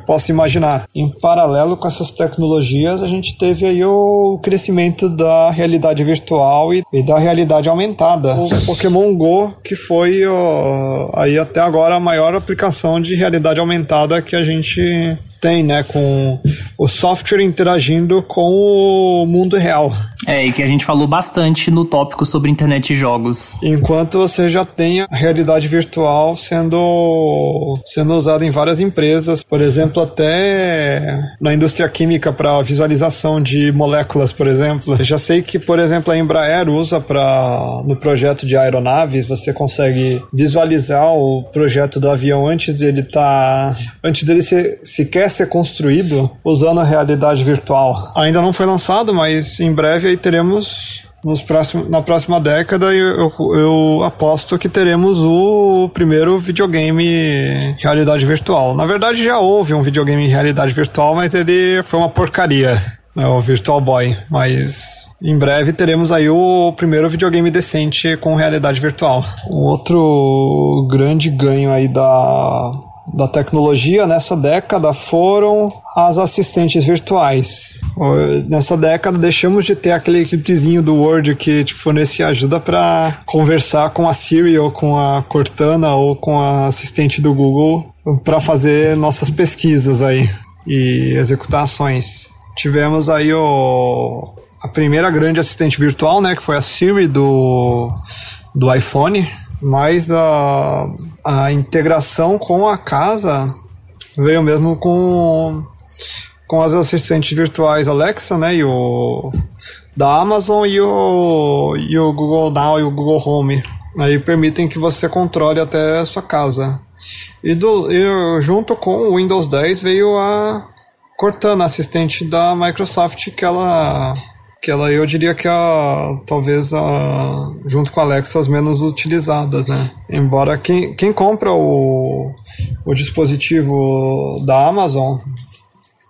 possa imaginar. Em paralelo com essas tecnologias, a gente teve aí o crescimento da realidade virtual e, e da realidade aumentada. O Pokémon Go, que foi ó, aí até agora a maior aplicação de realidade aumentada que a gente tem, né, com o software interagindo com o mundo real. É, e que a gente falou bastante no tópico sobre internet e jogos. Enquanto você já tem a realidade virtual sendo, sendo usada em várias empresas, por exemplo, até na indústria química para visualização de moléculas, por exemplo. Eu já sei que, por exemplo, a Embraer usa para no projeto de aeronaves, você consegue visualizar o projeto do avião antes dele tá antes dele ser, sequer ser construído usando a realidade virtual. Ainda não foi lançado, mas em breve aí teremos nos próximos, na próxima década eu, eu, eu, aposto que teremos o primeiro videogame realidade virtual. Na verdade já houve um videogame realidade virtual, mas ele foi uma porcaria, né, o Virtual Boy. Mas em breve teremos aí o primeiro videogame decente com realidade virtual. Um outro grande ganho aí da da tecnologia nessa década foram as assistentes virtuais. Nessa década deixamos de ter aquele equipezinho do Word que te fornecia ajuda para conversar com a Siri ou com a Cortana ou com a assistente do Google para fazer nossas pesquisas aí e executar ações. Tivemos aí o a primeira grande assistente virtual, né, que foi a Siri do do iPhone, mas a, a integração com a casa veio mesmo com, com as assistentes virtuais Alexa, né? E o da Amazon e o, e o Google Now e o Google Home. Aí permitem que você controle até a sua casa. E, do, e junto com o Windows 10 veio a Cortana, assistente da Microsoft, que ela que ela eu diria que a talvez a junto com a Alexa as menos utilizadas, né? Embora quem, quem compra o, o dispositivo da Amazon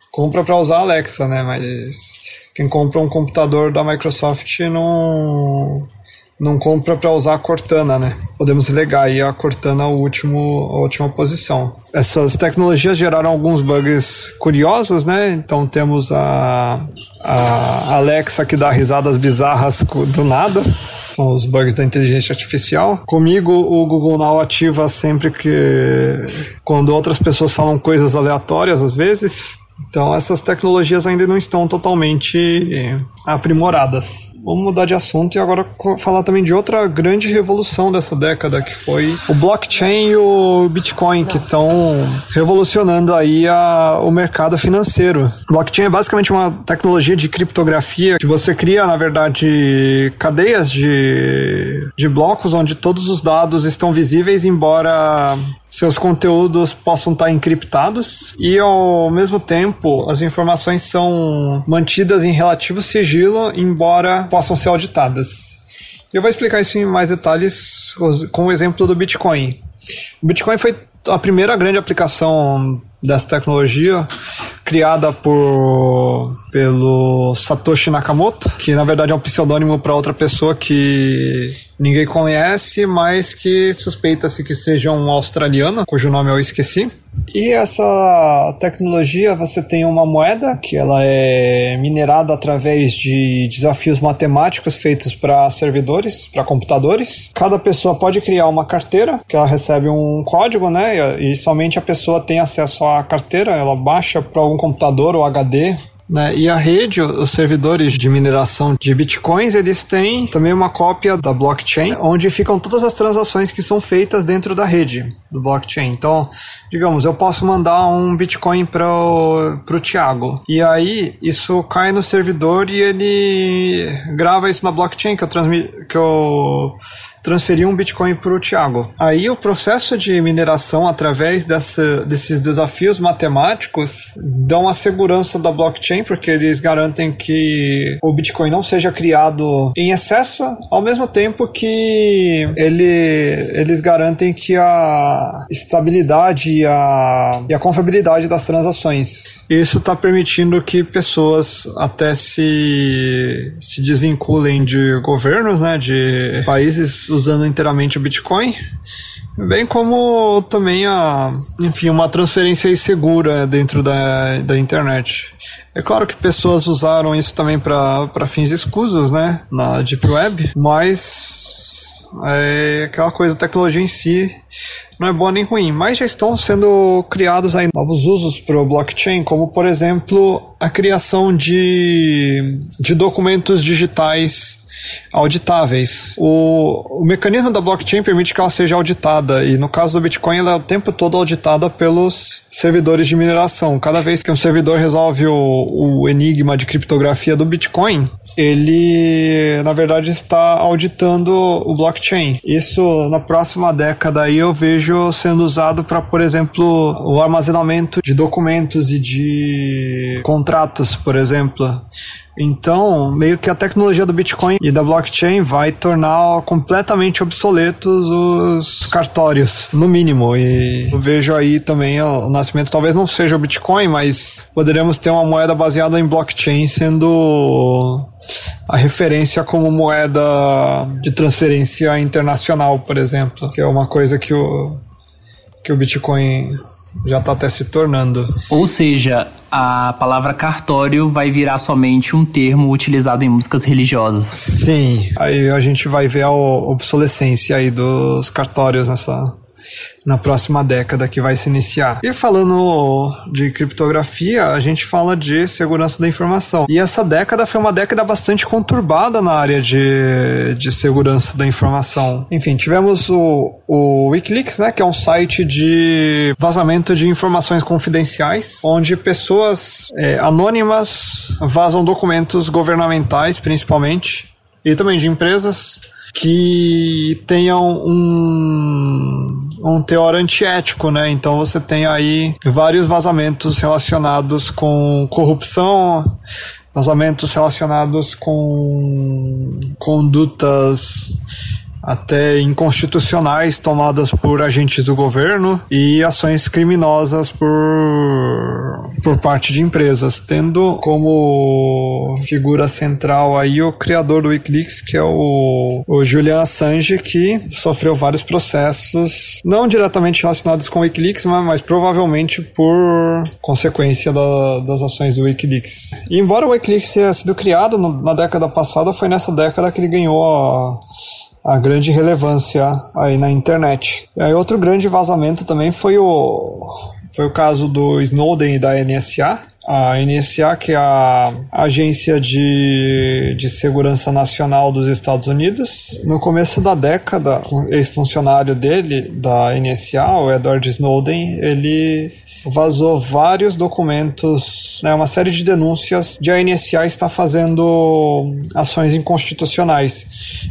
compra para usar a Alexa, né? Mas quem compra um computador da Microsoft não não compra para usar a Cortana, né? Podemos legar aí a Cortana a, último, última posição. Essas tecnologias geraram alguns bugs curiosos, né? Então temos a, a Alexa que dá risadas bizarras do nada. São os bugs da inteligência artificial. Comigo, o Google Now ativa sempre que. quando outras pessoas falam coisas aleatórias, às vezes. Então, essas tecnologias ainda não estão totalmente aprimoradas. Vamos mudar de assunto e agora falar também de outra grande revolução dessa década, que foi o blockchain e o Bitcoin, que estão revolucionando aí a, o mercado financeiro. Blockchain é basicamente uma tecnologia de criptografia que você cria, na verdade, cadeias de, de blocos onde todos os dados estão visíveis, embora seus conteúdos possam estar encriptados e ao mesmo tempo as informações são mantidas em relativo sigilo, embora possam ser auditadas. Eu vou explicar isso em mais detalhes com o exemplo do Bitcoin. O Bitcoin foi a primeira grande aplicação dessa tecnologia criada por pelo Satoshi Nakamoto, que na verdade é um pseudônimo para outra pessoa que ninguém conhece, mas que suspeita-se que seja um australiano, cujo nome eu esqueci. E essa tecnologia, você tem uma moeda que ela é minerada através de desafios matemáticos feitos para servidores, para computadores. Cada pessoa pode criar uma carteira, que ela recebe um código, né? E somente a pessoa tem acesso à carteira, ela baixa para algum computador ou HD né? E a rede, os servidores de mineração de bitcoins, eles têm também uma cópia da blockchain, onde ficam todas as transações que são feitas dentro da rede do blockchain. Então, digamos, eu posso mandar um bitcoin para o Thiago. E aí, isso cai no servidor e ele grava isso na blockchain que eu, transmi que eu transferir um Bitcoin para o Thiago. Aí o processo de mineração através dessa, desses desafios matemáticos dão a segurança da blockchain, porque eles garantem que o Bitcoin não seja criado em excesso, ao mesmo tempo que ele, eles garantem que a estabilidade e a, e a confiabilidade das transações. Isso está permitindo que pessoas até se, se desvinculem de governos, né, de países usando inteiramente o Bitcoin, bem como também a, enfim, uma transferência segura dentro da, da internet. É claro que pessoas usaram isso também para fins escusos, né, na Deep Web, mas É aquela coisa, a tecnologia em si não é boa nem ruim, mas já estão sendo criados aí novos usos para o blockchain, como por exemplo a criação de, de documentos digitais auditáveis. O, o mecanismo da blockchain permite que ela seja auditada, e no caso do Bitcoin, ela é o tempo todo auditada pelos servidores de mineração. Cada vez que um servidor resolve o, o enigma de criptografia do Bitcoin, ele, na verdade, está auditando o blockchain. Isso, na próxima década, aí eu vejo sendo usado para, por exemplo, o armazenamento de documentos e de contratos, por exemplo. Então, meio que a tecnologia do Bitcoin e da blockchain vai tornar completamente obsoletos os cartórios, no mínimo. E eu vejo aí também o nascimento, talvez não seja o Bitcoin, mas poderemos ter uma moeda baseada em blockchain sendo a referência como moeda de transferência internacional, por exemplo, que é uma coisa que o, que o Bitcoin já está até se tornando. Ou seja, a palavra cartório vai virar somente um termo utilizado em músicas religiosas. Sim, aí a gente vai ver a obsolescência aí dos cartórios nessa na próxima década que vai se iniciar. E falando de criptografia, a gente fala de segurança da informação. E essa década foi uma década bastante conturbada na área de, de segurança da informação. Enfim, tivemos o, o Wikileaks, né, que é um site de vazamento de informações confidenciais, onde pessoas é, anônimas vazam documentos governamentais, principalmente, e também de empresas que tenham um, um teor antiético, né? Então você tem aí vários vazamentos relacionados com corrupção, vazamentos relacionados com condutas até inconstitucionais tomadas por agentes do governo e ações criminosas por, por parte de empresas, tendo como figura central aí o criador do Wikileaks, que é o, o Julian Assange, que sofreu vários processos, não diretamente relacionados com o Wikileaks, mas, mas provavelmente por consequência da, das ações do Wikileaks. E embora o Wikileaks tenha sido criado no, na década passada, foi nessa década que ele ganhou a a grande relevância aí na internet. E aí outro grande vazamento também foi o foi o caso do Snowden e da NSA. A NSA, que é a Agência de, de Segurança Nacional dos Estados Unidos, no começo da década, ex-funcionário dele, da NSA, o Edward Snowden, ele vazou vários documentos, né, uma série de denúncias de a NSA estar fazendo ações inconstitucionais.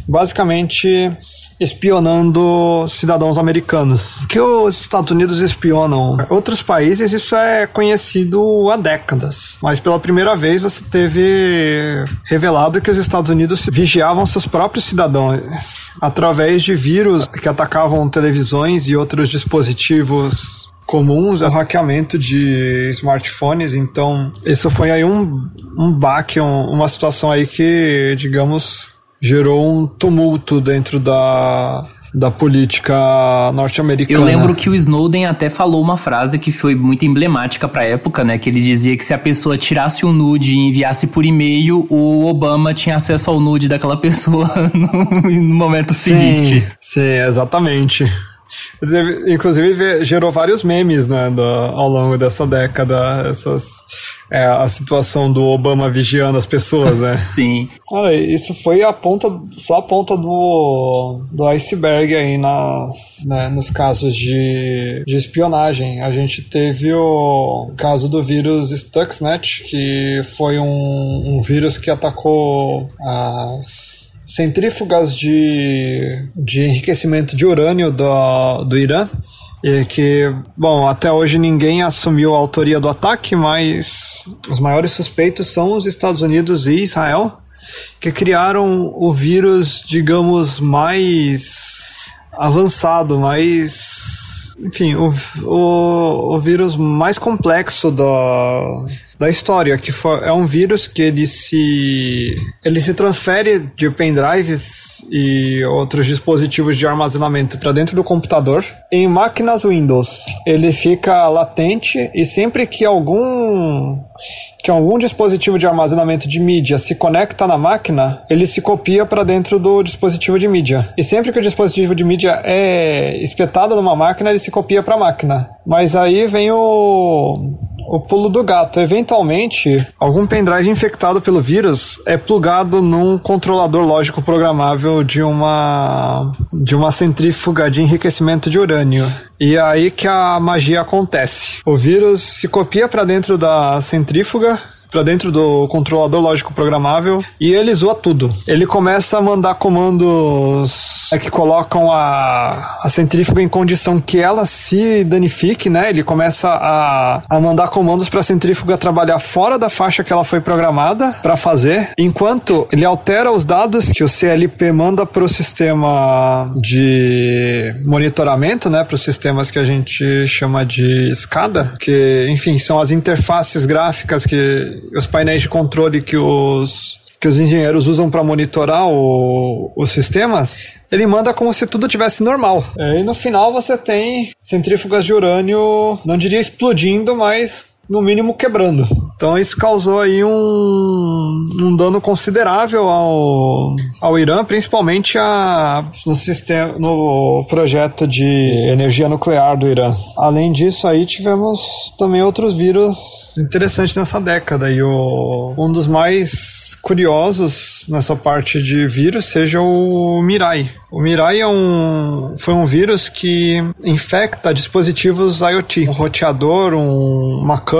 Basicamente espionando cidadãos americanos. Que os Estados Unidos espionam outros países, isso é conhecido há décadas. Mas pela primeira vez você teve revelado que os Estados Unidos vigiavam seus próprios cidadãos através de vírus que atacavam televisões e outros dispositivos comuns é o hackeamento de smartphones, então isso foi aí um, um baque, um, uma situação aí que, digamos, gerou um tumulto dentro da, da política norte-americana. Eu lembro que o Snowden até falou uma frase que foi muito emblemática para a época, né? Que ele dizia que se a pessoa tirasse o nude e enviasse por e-mail, o Obama tinha acesso ao nude daquela pessoa no, no momento sim, seguinte. Sim, exatamente. Inclusive gerou vários memes né, do, ao longo dessa década, essas, é, a situação do Obama vigiando as pessoas, né? Sim. Cara, isso foi a ponta, só a ponta do, do iceberg aí nas, né, nos casos de, de espionagem. A gente teve o caso do vírus Stuxnet, que foi um, um vírus que atacou as centrífugas de, de enriquecimento de urânio do, do Irã. E que, bom, até hoje ninguém assumiu a autoria do ataque, mas os maiores suspeitos são os Estados Unidos e Israel, que criaram o vírus, digamos, mais avançado, mais. Enfim, o, o, o vírus mais complexo da, da história, que foi, é um vírus que ele se ele se transfere de pendrives e outros dispositivos de armazenamento para dentro do computador em máquinas Windows. Ele fica latente e sempre que algum que algum dispositivo de armazenamento de mídia se conecta na máquina, ele se copia para dentro do dispositivo de mídia. E sempre que o dispositivo de mídia é espetado numa máquina, ele se copia para a máquina. Mas aí vem o o pulo do gato. Eventualmente, algum pendrive infectado pelo vírus é plugado num controlador lógico programável de uma de uma centrífuga de enriquecimento de urânio. E é aí que a magia acontece. O vírus se copia para dentro da centrífuga para dentro do controlador lógico programável e ele zoa tudo. Ele começa a mandar comandos é, que colocam a, a centrífuga em condição que ela se danifique, né? Ele começa a, a mandar comandos para a centrífuga trabalhar fora da faixa que ela foi programada para fazer, enquanto ele altera os dados que o CLP manda para o sistema de monitoramento, né? Para os sistemas que a gente chama de SCADA, que, enfim, são as interfaces gráficas que os painéis de controle que os que os engenheiros usam para monitorar o, os sistemas, ele manda como se tudo tivesse normal. E no final você tem centrífugas de urânio, não diria explodindo, mas no mínimo quebrando. Então isso causou aí um, um dano considerável ao, ao Irã, principalmente a, no, sistema, no projeto de energia nuclear do Irã. Além disso, aí tivemos também outros vírus interessantes nessa década. E o, um dos mais curiosos nessa parte de vírus seja o Mirai. O Mirai é um, foi um vírus que infecta dispositivos IoT, um roteador, um, uma câmera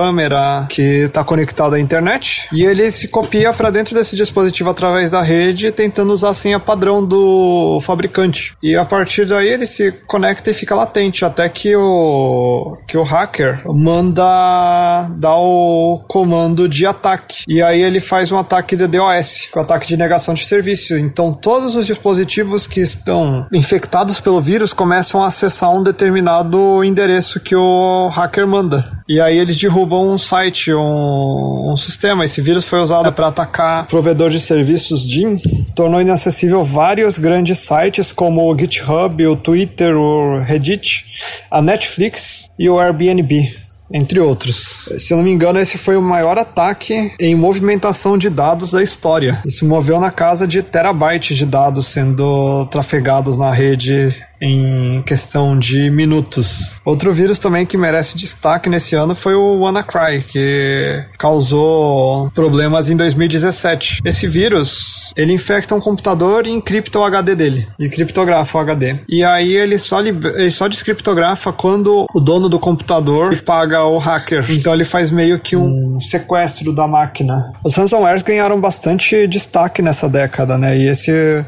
que está conectado à internet e ele se copia para dentro desse dispositivo através da rede, tentando usar a senha padrão do fabricante. E a partir daí ele se conecta e fica latente até que o que o hacker manda dar o comando de ataque. E aí ele faz um ataque de DOS, o um ataque de negação de serviço. Então todos os dispositivos que estão infectados pelo vírus começam a acessar um determinado endereço que o hacker manda. E aí eles derrubam um site, um, um sistema. Esse vírus foi usado para atacar provedor de serviços DIN, tornou inacessível vários grandes sites como o GitHub, o Twitter, o Reddit, a Netflix e o Airbnb entre outros. Se eu não me engano, esse foi o maior ataque em movimentação de dados da história. Isso moveu na casa de terabytes de dados sendo trafegados na rede em questão de minutos. Outro vírus também que merece destaque nesse ano foi o WannaCry, que causou problemas em 2017. Esse vírus, ele infecta um computador e encripta o HD dele, e criptografa o HD. E aí ele só, ele só descriptografa quando o dono do computador paga o hacker. Então ele faz meio que um sequestro da máquina. Os ransomwares ganharam bastante destaque nessa década, né? E esse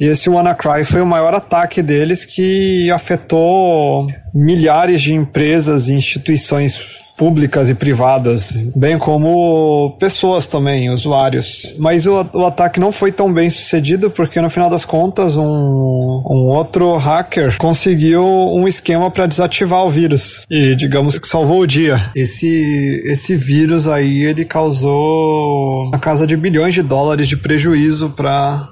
e esse WannaCry foi o maior ataque deles que afetou milhares de empresas e instituições públicas e privadas, bem como pessoas também, usuários. Mas o, o, ataque não foi tão bem sucedido porque no final das contas um, um outro hacker conseguiu um esquema para desativar o vírus e digamos que salvou o dia. Esse esse vírus aí ele causou a casa de bilhões de dólares de prejuízo para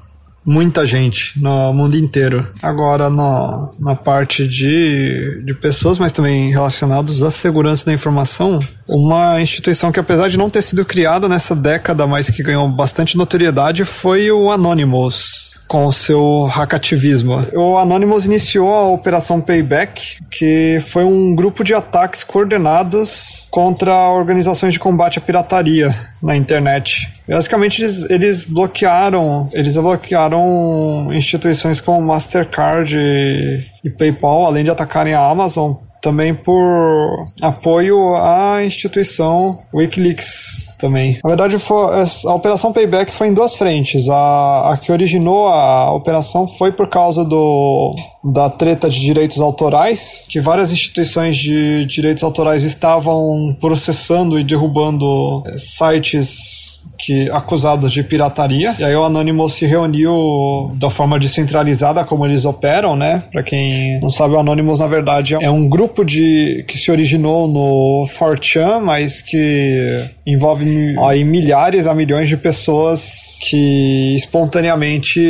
muita gente no mundo inteiro. Agora, no, na parte de, de pessoas, mas também relacionados à segurança da informação, uma instituição que, apesar de não ter sido criada nessa década, mas que ganhou bastante notoriedade, foi o Anonymous, com o seu hackativismo. O Anonymous iniciou a Operação Payback, que foi um grupo de ataques coordenados contra organizações de combate à pirataria na internet. Basicamente, eles, eles bloquearam, eles bloquearam instituições como Mastercard e, e PayPal, além de atacarem a Amazon também por apoio à instituição Wikileaks também. Na verdade, foi, a operação Payback foi em duas frentes. A, a que originou a operação foi por causa do, da treta de direitos autorais, que várias instituições de direitos autorais estavam processando e derrubando sites que acusados de pirataria. E aí o Anonymous se reuniu da forma descentralizada como eles operam, né? Para quem não sabe, o Anonymous na verdade é um grupo de que se originou no 4chan, mas que envolve aí milhares a milhões de pessoas que espontaneamente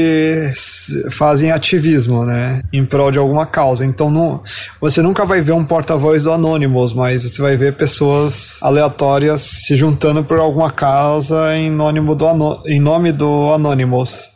fazem ativismo, né, em prol de alguma causa. Então não, você nunca vai ver um porta-voz do Anonymous, mas você vai ver pessoas aleatórias se juntando por alguma causa em nome do, em nome do Anonymous.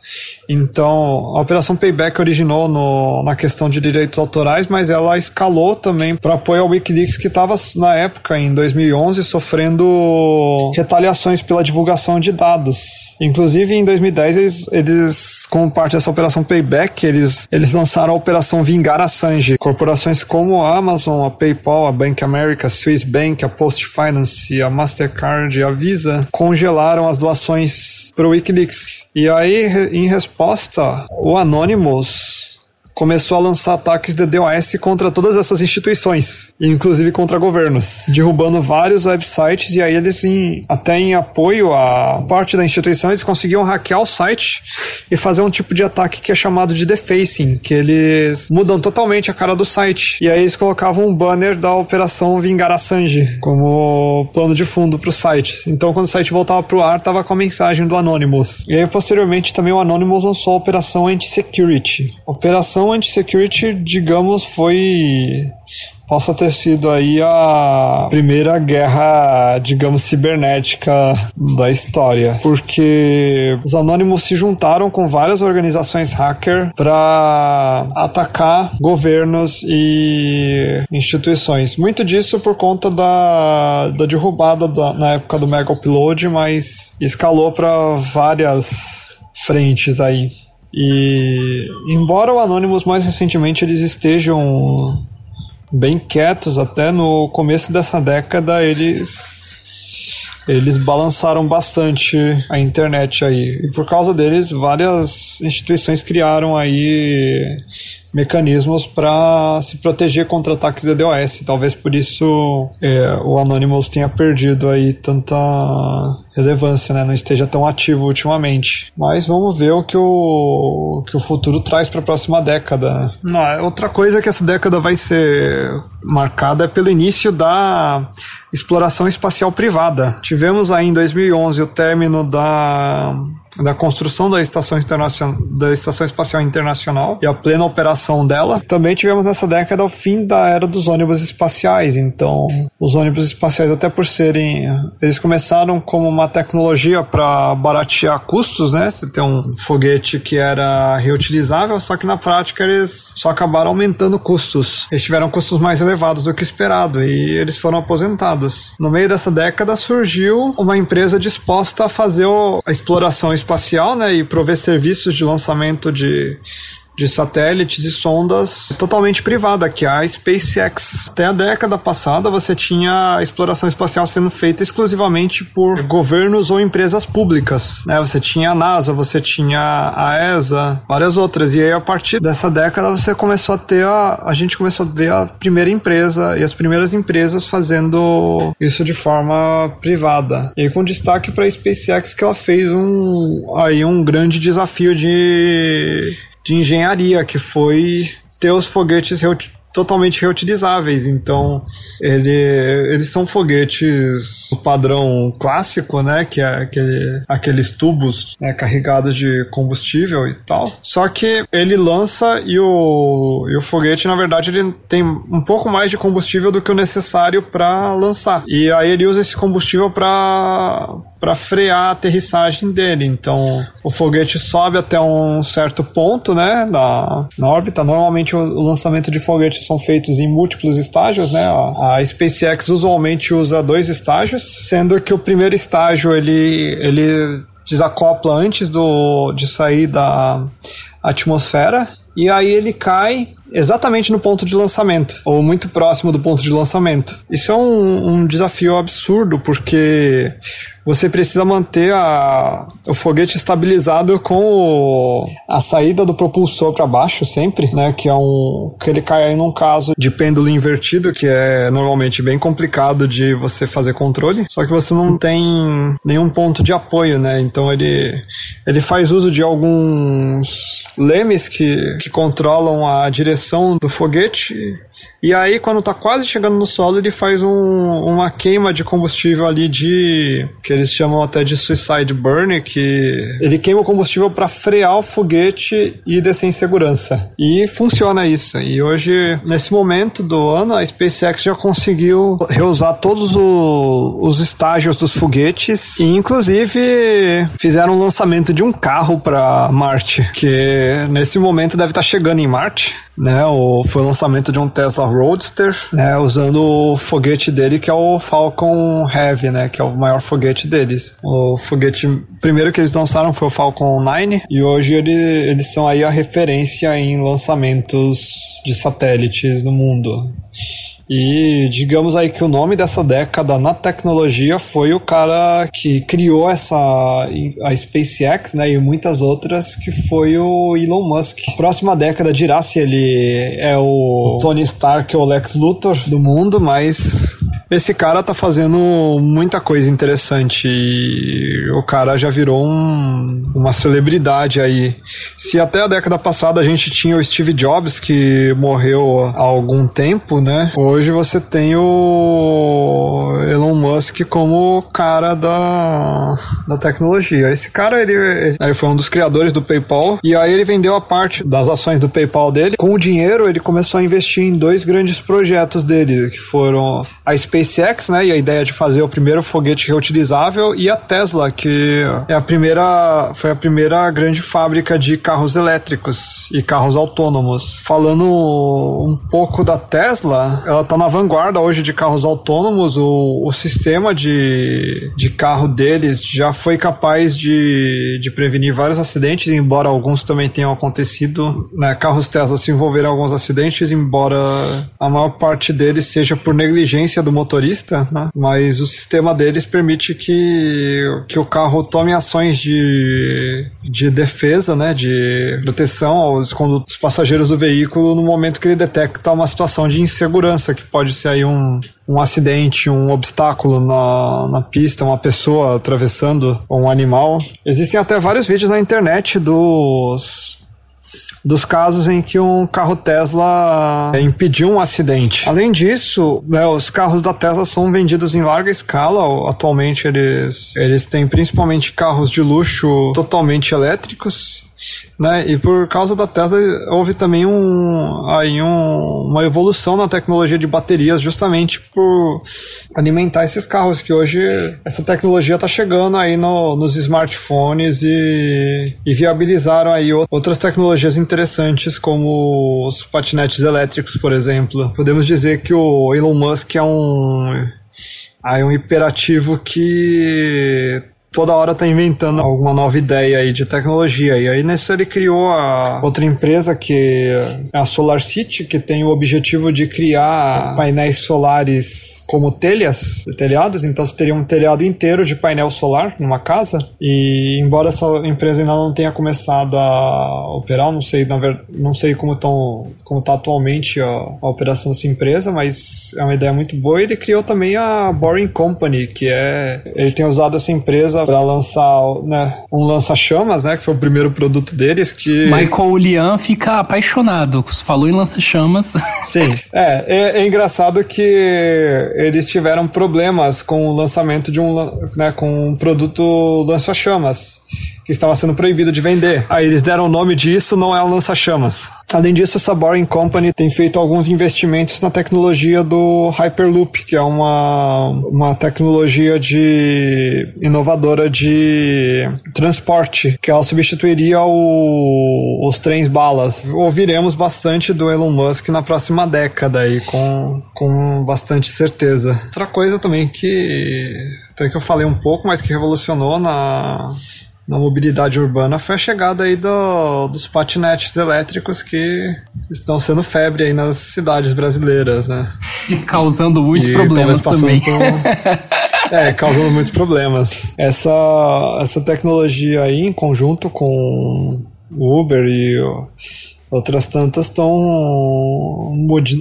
Então, a Operação Payback originou no, na questão de direitos autorais, mas ela escalou também para apoio ao Wikileaks, que estava, na época, em 2011, sofrendo retaliações pela divulgação de dados. Inclusive, em 2010, eles, eles como parte dessa Operação Payback, eles, eles lançaram a Operação Vingar Assange. Corporações como a Amazon, a PayPal, a Bank America, a Swiss Bank, a Post Finance, a Mastercard e a Visa congelaram as doações para o Wikileaks. E aí, em resposta, o Anonymous começou a lançar ataques de DOS contra todas essas instituições, inclusive contra governos, derrubando vários websites e aí eles, em, até em apoio à parte da instituição, eles conseguiam hackear o site e fazer um tipo de ataque que é chamado de defacing, que eles mudam totalmente a cara do site. E aí eles colocavam um banner da operação Vingar Assange como plano de fundo para o site. Então quando o site voltava para o ar, tava com a mensagem do Anonymous. E aí posteriormente também o Anonymous lançou a operação Anti-Security. Operação operação anti-security, digamos, foi possa ter sido aí a primeira guerra, digamos, cibernética da história, porque os anônimos se juntaram com várias organizações hacker para atacar governos e instituições. Muito disso por conta da, da derrubada da, na época do Mega Upload, mas escalou para várias frentes aí. E embora o Anonymous mais recentemente eles estejam bem quietos até no começo dessa década eles eles balançaram bastante a internet aí. E por causa deles, várias instituições criaram aí mecanismos para se proteger contra ataques de DOS. Talvez por isso é, o Anonymous tenha perdido aí tanta relevância, né? Não esteja tão ativo ultimamente. Mas vamos ver o que o, que o futuro traz para a próxima década. Não, outra coisa que essa década vai ser marcada é pelo início da exploração espacial privada. Tivemos aí em 2011 o término da da construção da estação, internacional, da estação espacial internacional e a plena operação dela. Também tivemos nessa década o fim da era dos ônibus espaciais. Então, os ônibus espaciais, até por serem, eles começaram como uma tecnologia para baratear custos, né? Você tem um foguete que era reutilizável, só que na prática eles só acabaram aumentando custos. Eles tiveram custos mais elevados do que esperado e eles foram aposentados. No meio dessa década surgiu uma empresa disposta a fazer a exploração espacial, né, e prover serviços de lançamento de de satélites e sondas totalmente privada, que é a SpaceX. Até a década passada você tinha a exploração espacial sendo feita exclusivamente por governos ou empresas públicas. Né? Você tinha a NASA, você tinha a ESA, várias outras. E aí a partir dessa década você começou a ter a. A gente começou a ver a primeira empresa e as primeiras empresas fazendo isso de forma privada. E aí, com destaque para a SpaceX que ela fez um aí um grande desafio de de engenharia, que foi ter os foguetes totalmente reutilizáveis. Então, ele, eles são foguetes do padrão clássico, né? Que é aquele, aqueles tubos né, carregados de combustível e tal. Só que ele lança e o, e o foguete, na verdade, ele tem um pouco mais de combustível do que o necessário para lançar. E aí ele usa esse combustível para para frear a aterrissagem dele. Então, o foguete sobe até um certo ponto, né, na, na órbita. Normalmente, o, o lançamento de foguetes são feitos em múltiplos estágios, né? A, a SpaceX usualmente usa dois estágios, sendo que o primeiro estágio ele, ele desacopla antes do, de sair da atmosfera e aí ele cai exatamente no ponto de lançamento, ou muito próximo do ponto de lançamento. Isso é um, um desafio absurdo, porque você precisa manter a, o foguete estabilizado com o, a saída do propulsor para baixo sempre, né? Que é um que ele cai aí num caso de pêndulo invertido, que é normalmente bem complicado de você fazer controle. Só que você não tem nenhum ponto de apoio, né? Então ele ele faz uso de alguns lemes que, que controlam a direção do foguete e aí, quando tá quase chegando no solo, ele faz um, uma queima de combustível ali de. que eles chamam até de suicide burn, que ele queima o combustível para frear o foguete e descer em segurança. E funciona isso. E hoje, nesse momento do ano, a SpaceX já conseguiu reusar todos o, os estágios dos foguetes e, inclusive, fizeram o um lançamento de um carro para Marte, que nesse momento deve estar tá chegando em Marte né? O, foi o lançamento de um Tesla Roadster, né? Usando o foguete dele que é o Falcon Heavy, né? Que é o maior foguete deles. O foguete primeiro que eles lançaram foi o Falcon 9 e hoje ele, eles são aí a referência em lançamentos de satélites no mundo. E digamos aí que o nome dessa década na tecnologia foi o cara que criou essa a SpaceX, né, e muitas outras que foi o Elon Musk. A próxima década dirá se ele é o Tony Stark ou o Lex Luthor do mundo, mas esse cara tá fazendo muita coisa interessante e o cara já virou um, uma celebridade aí. Se até a década passada a gente tinha o Steve Jobs que morreu há algum tempo, né? Hoje você tem o Elon Musk como cara da, da tecnologia. Esse cara, ele, ele foi um dos criadores do PayPal e aí ele vendeu a parte das ações do PayPal dele. Com o dinheiro, ele começou a investir em dois grandes projetos dele, que foram a SpaceX, né, e a ideia de fazer o primeiro foguete reutilizável e a Tesla, que é a primeira foi a primeira grande fábrica de carros elétricos e carros autônomos. Falando um pouco da Tesla, ela está na vanguarda hoje de carros autônomos. O, o sistema de, de carro deles já foi capaz de, de prevenir vários acidentes, embora alguns também tenham acontecido. Né? Carros Tesla se envolveram em alguns acidentes, embora a maior parte deles seja por negligência do né? mas o sistema deles permite que, que o carro tome ações de, de defesa, né? de proteção aos os passageiros do veículo no momento que ele detecta uma situação de insegurança, que pode ser aí um, um acidente, um obstáculo na, na pista, uma pessoa atravessando um animal. Existem até vários vídeos na internet dos dos casos em que um carro Tesla é, impediu um acidente. Além disso, né, os carros da Tesla são vendidos em larga escala. Atualmente eles, eles têm principalmente carros de luxo totalmente elétricos né? E por causa da Tesla houve também um, aí um, uma evolução na tecnologia de baterias justamente por alimentar esses carros que hoje essa tecnologia está chegando aí no, nos smartphones e, e viabilizaram aí outras tecnologias interessantes como os patinetes elétricos, por exemplo. Podemos dizer que o Elon Musk é um aí um hiperativo que toda hora tá inventando alguma nova ideia aí de tecnologia. E aí nisso ele criou a outra empresa que é a Solar City, que tem o objetivo de criar painéis solares como telhas, telhados. Então você teria um telhado inteiro de painel solar numa casa. E embora essa empresa ainda não tenha começado a operar, não sei, na ver, não sei como tão, como tá atualmente a, a operação dessa empresa, mas é uma ideia muito boa. E ele criou também a Boring Company, que é ele tem usado essa empresa para lançar né, um lança-chamas, né? Que foi o primeiro produto deles. Que... Michael Lian fica apaixonado. Falou em lança-chamas. Sim. É, é, é, engraçado que eles tiveram problemas com o lançamento de um, né, com um produto lança-chamas que estava sendo proibido de vender. Aí eles deram o nome disso, não é um lança-chamas. Além disso, essa Boring Company tem feito alguns investimentos na tecnologia do Hyperloop, que é uma, uma tecnologia de inovadora de transporte, que ela substituiria o, os trens balas. Ouviremos bastante do Elon Musk na próxima década aí, com, com bastante certeza. Outra coisa também que até que eu falei um pouco, mas que revolucionou na na mobilidade urbana foi a chegada aí do, dos patinetes elétricos que estão sendo febre aí nas cidades brasileiras, né? E causando muitos e problemas também. É, causando muitos problemas. Essa, essa tecnologia aí, em conjunto com o Uber e Outras tantas estão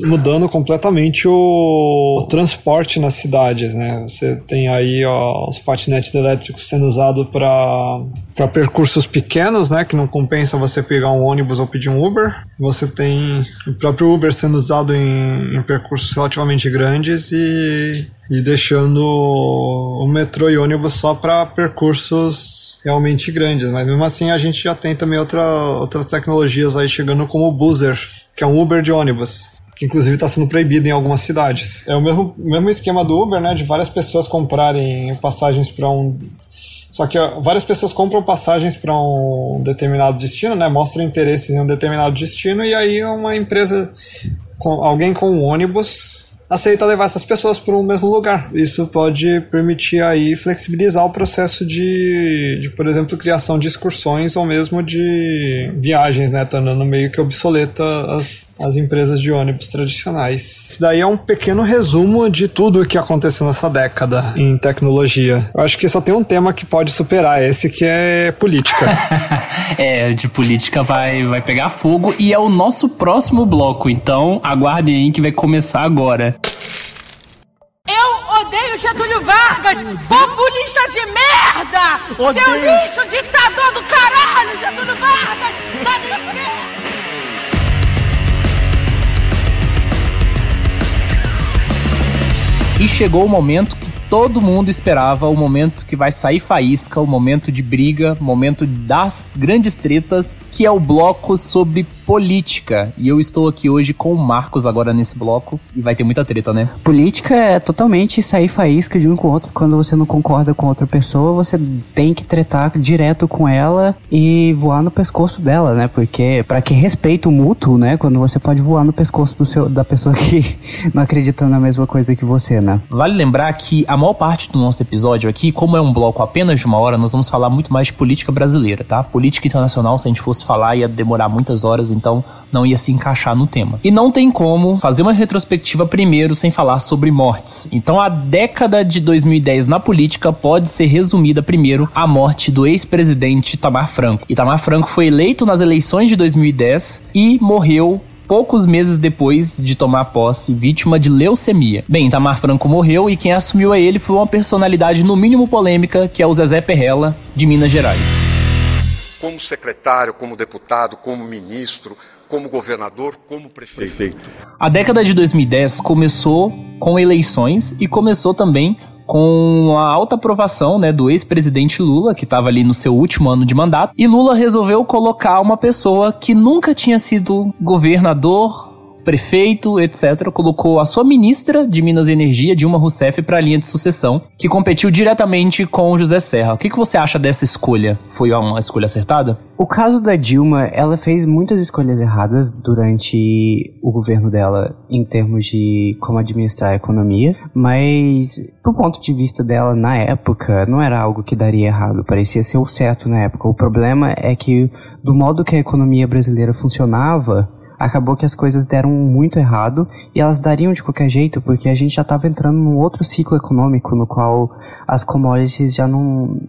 mudando completamente o, o, transporte nas cidades, né? Você tem aí ó, os patinetes elétricos sendo usados para percursos pequenos, né? Que não compensa você pegar um ônibus ou pedir um Uber. Você tem o próprio Uber sendo usado em, em percursos relativamente grandes e, e deixando o metrô e ônibus só para percursos realmente grandes, mas mesmo assim a gente já tem também outra, outras tecnologias aí chegando como o Buzzer, que é um Uber de ônibus. Que inclusive está sendo proibido em algumas cidades. É o mesmo, mesmo esquema do Uber, né? De várias pessoas comprarem passagens para um só que ó, várias pessoas compram passagens para um determinado destino, né? Mostram interesses em um determinado destino e aí uma empresa, com, alguém com um ônibus aceita levar essas pessoas para o mesmo lugar. Isso pode permitir aí flexibilizar o processo de, de, por exemplo, criação de excursões ou mesmo de viagens, né? Tornando meio que obsoleta as, as empresas de ônibus tradicionais. Isso daí é um pequeno resumo de tudo o que aconteceu nessa década em tecnologia. Eu acho que só tem um tema que pode superar esse, que é política. é, de política vai, vai pegar fogo e é o nosso próximo bloco, então aguardem aí que vai começar agora. Eu odeio Getúlio Vargas, populista de merda! Odeio. Seu lixo, ditador do caralho, Getúlio Vargas! Tá de E chegou o momento que todo mundo esperava o momento que vai sair faísca, o momento de briga, o momento das grandes tretas, que é o bloco sobre política. E eu estou aqui hoje com o Marcos agora nesse bloco e vai ter muita treta, né? Política é totalmente sair faísca de um com o outro. Quando você não concorda com outra pessoa, você tem que tretar direto com ela e voar no pescoço dela, né? Porque para que respeito mútuo, né? Quando você pode voar no pescoço do seu, da pessoa que não acredita na mesma coisa que você, né? Vale lembrar que a maior parte do nosso episódio aqui, como é um bloco apenas de uma hora, nós vamos falar muito mais de política brasileira, tá? Política internacional, se a gente fosse falar, ia demorar muitas horas, então não ia se encaixar no tema. E não tem como fazer uma retrospectiva primeiro sem falar sobre mortes. Então a década de 2010 na política pode ser resumida primeiro à morte do ex-presidente Itamar Franco. Itamar Franco foi eleito nas eleições de 2010 e morreu poucos meses depois de tomar posse, vítima de leucemia. Bem, Tamar Franco morreu e quem assumiu a ele foi uma personalidade no mínimo polêmica, que é o Zezé Perrella, de Minas Gerais. Como secretário, como deputado, como ministro, como governador, como prefeito. prefeito. A década de 2010 começou com eleições e começou também com a alta aprovação né, do ex-presidente Lula, que estava ali no seu último ano de mandato, e Lula resolveu colocar uma pessoa que nunca tinha sido governador, prefeito, etc., colocou a sua ministra de Minas e Energia, Dilma Rousseff, para a linha de sucessão, que competiu diretamente com José Serra. O que, que você acha dessa escolha? Foi uma escolha acertada? O caso da Dilma, ela fez muitas escolhas erradas durante o governo dela em termos de como administrar a economia, mas do ponto de vista dela na época, não era algo que daria errado, parecia ser o certo na época. O problema é que do modo que a economia brasileira funcionava, acabou que as coisas deram muito errado e elas dariam de qualquer jeito, porque a gente já estava entrando num outro ciclo econômico no qual as commodities já não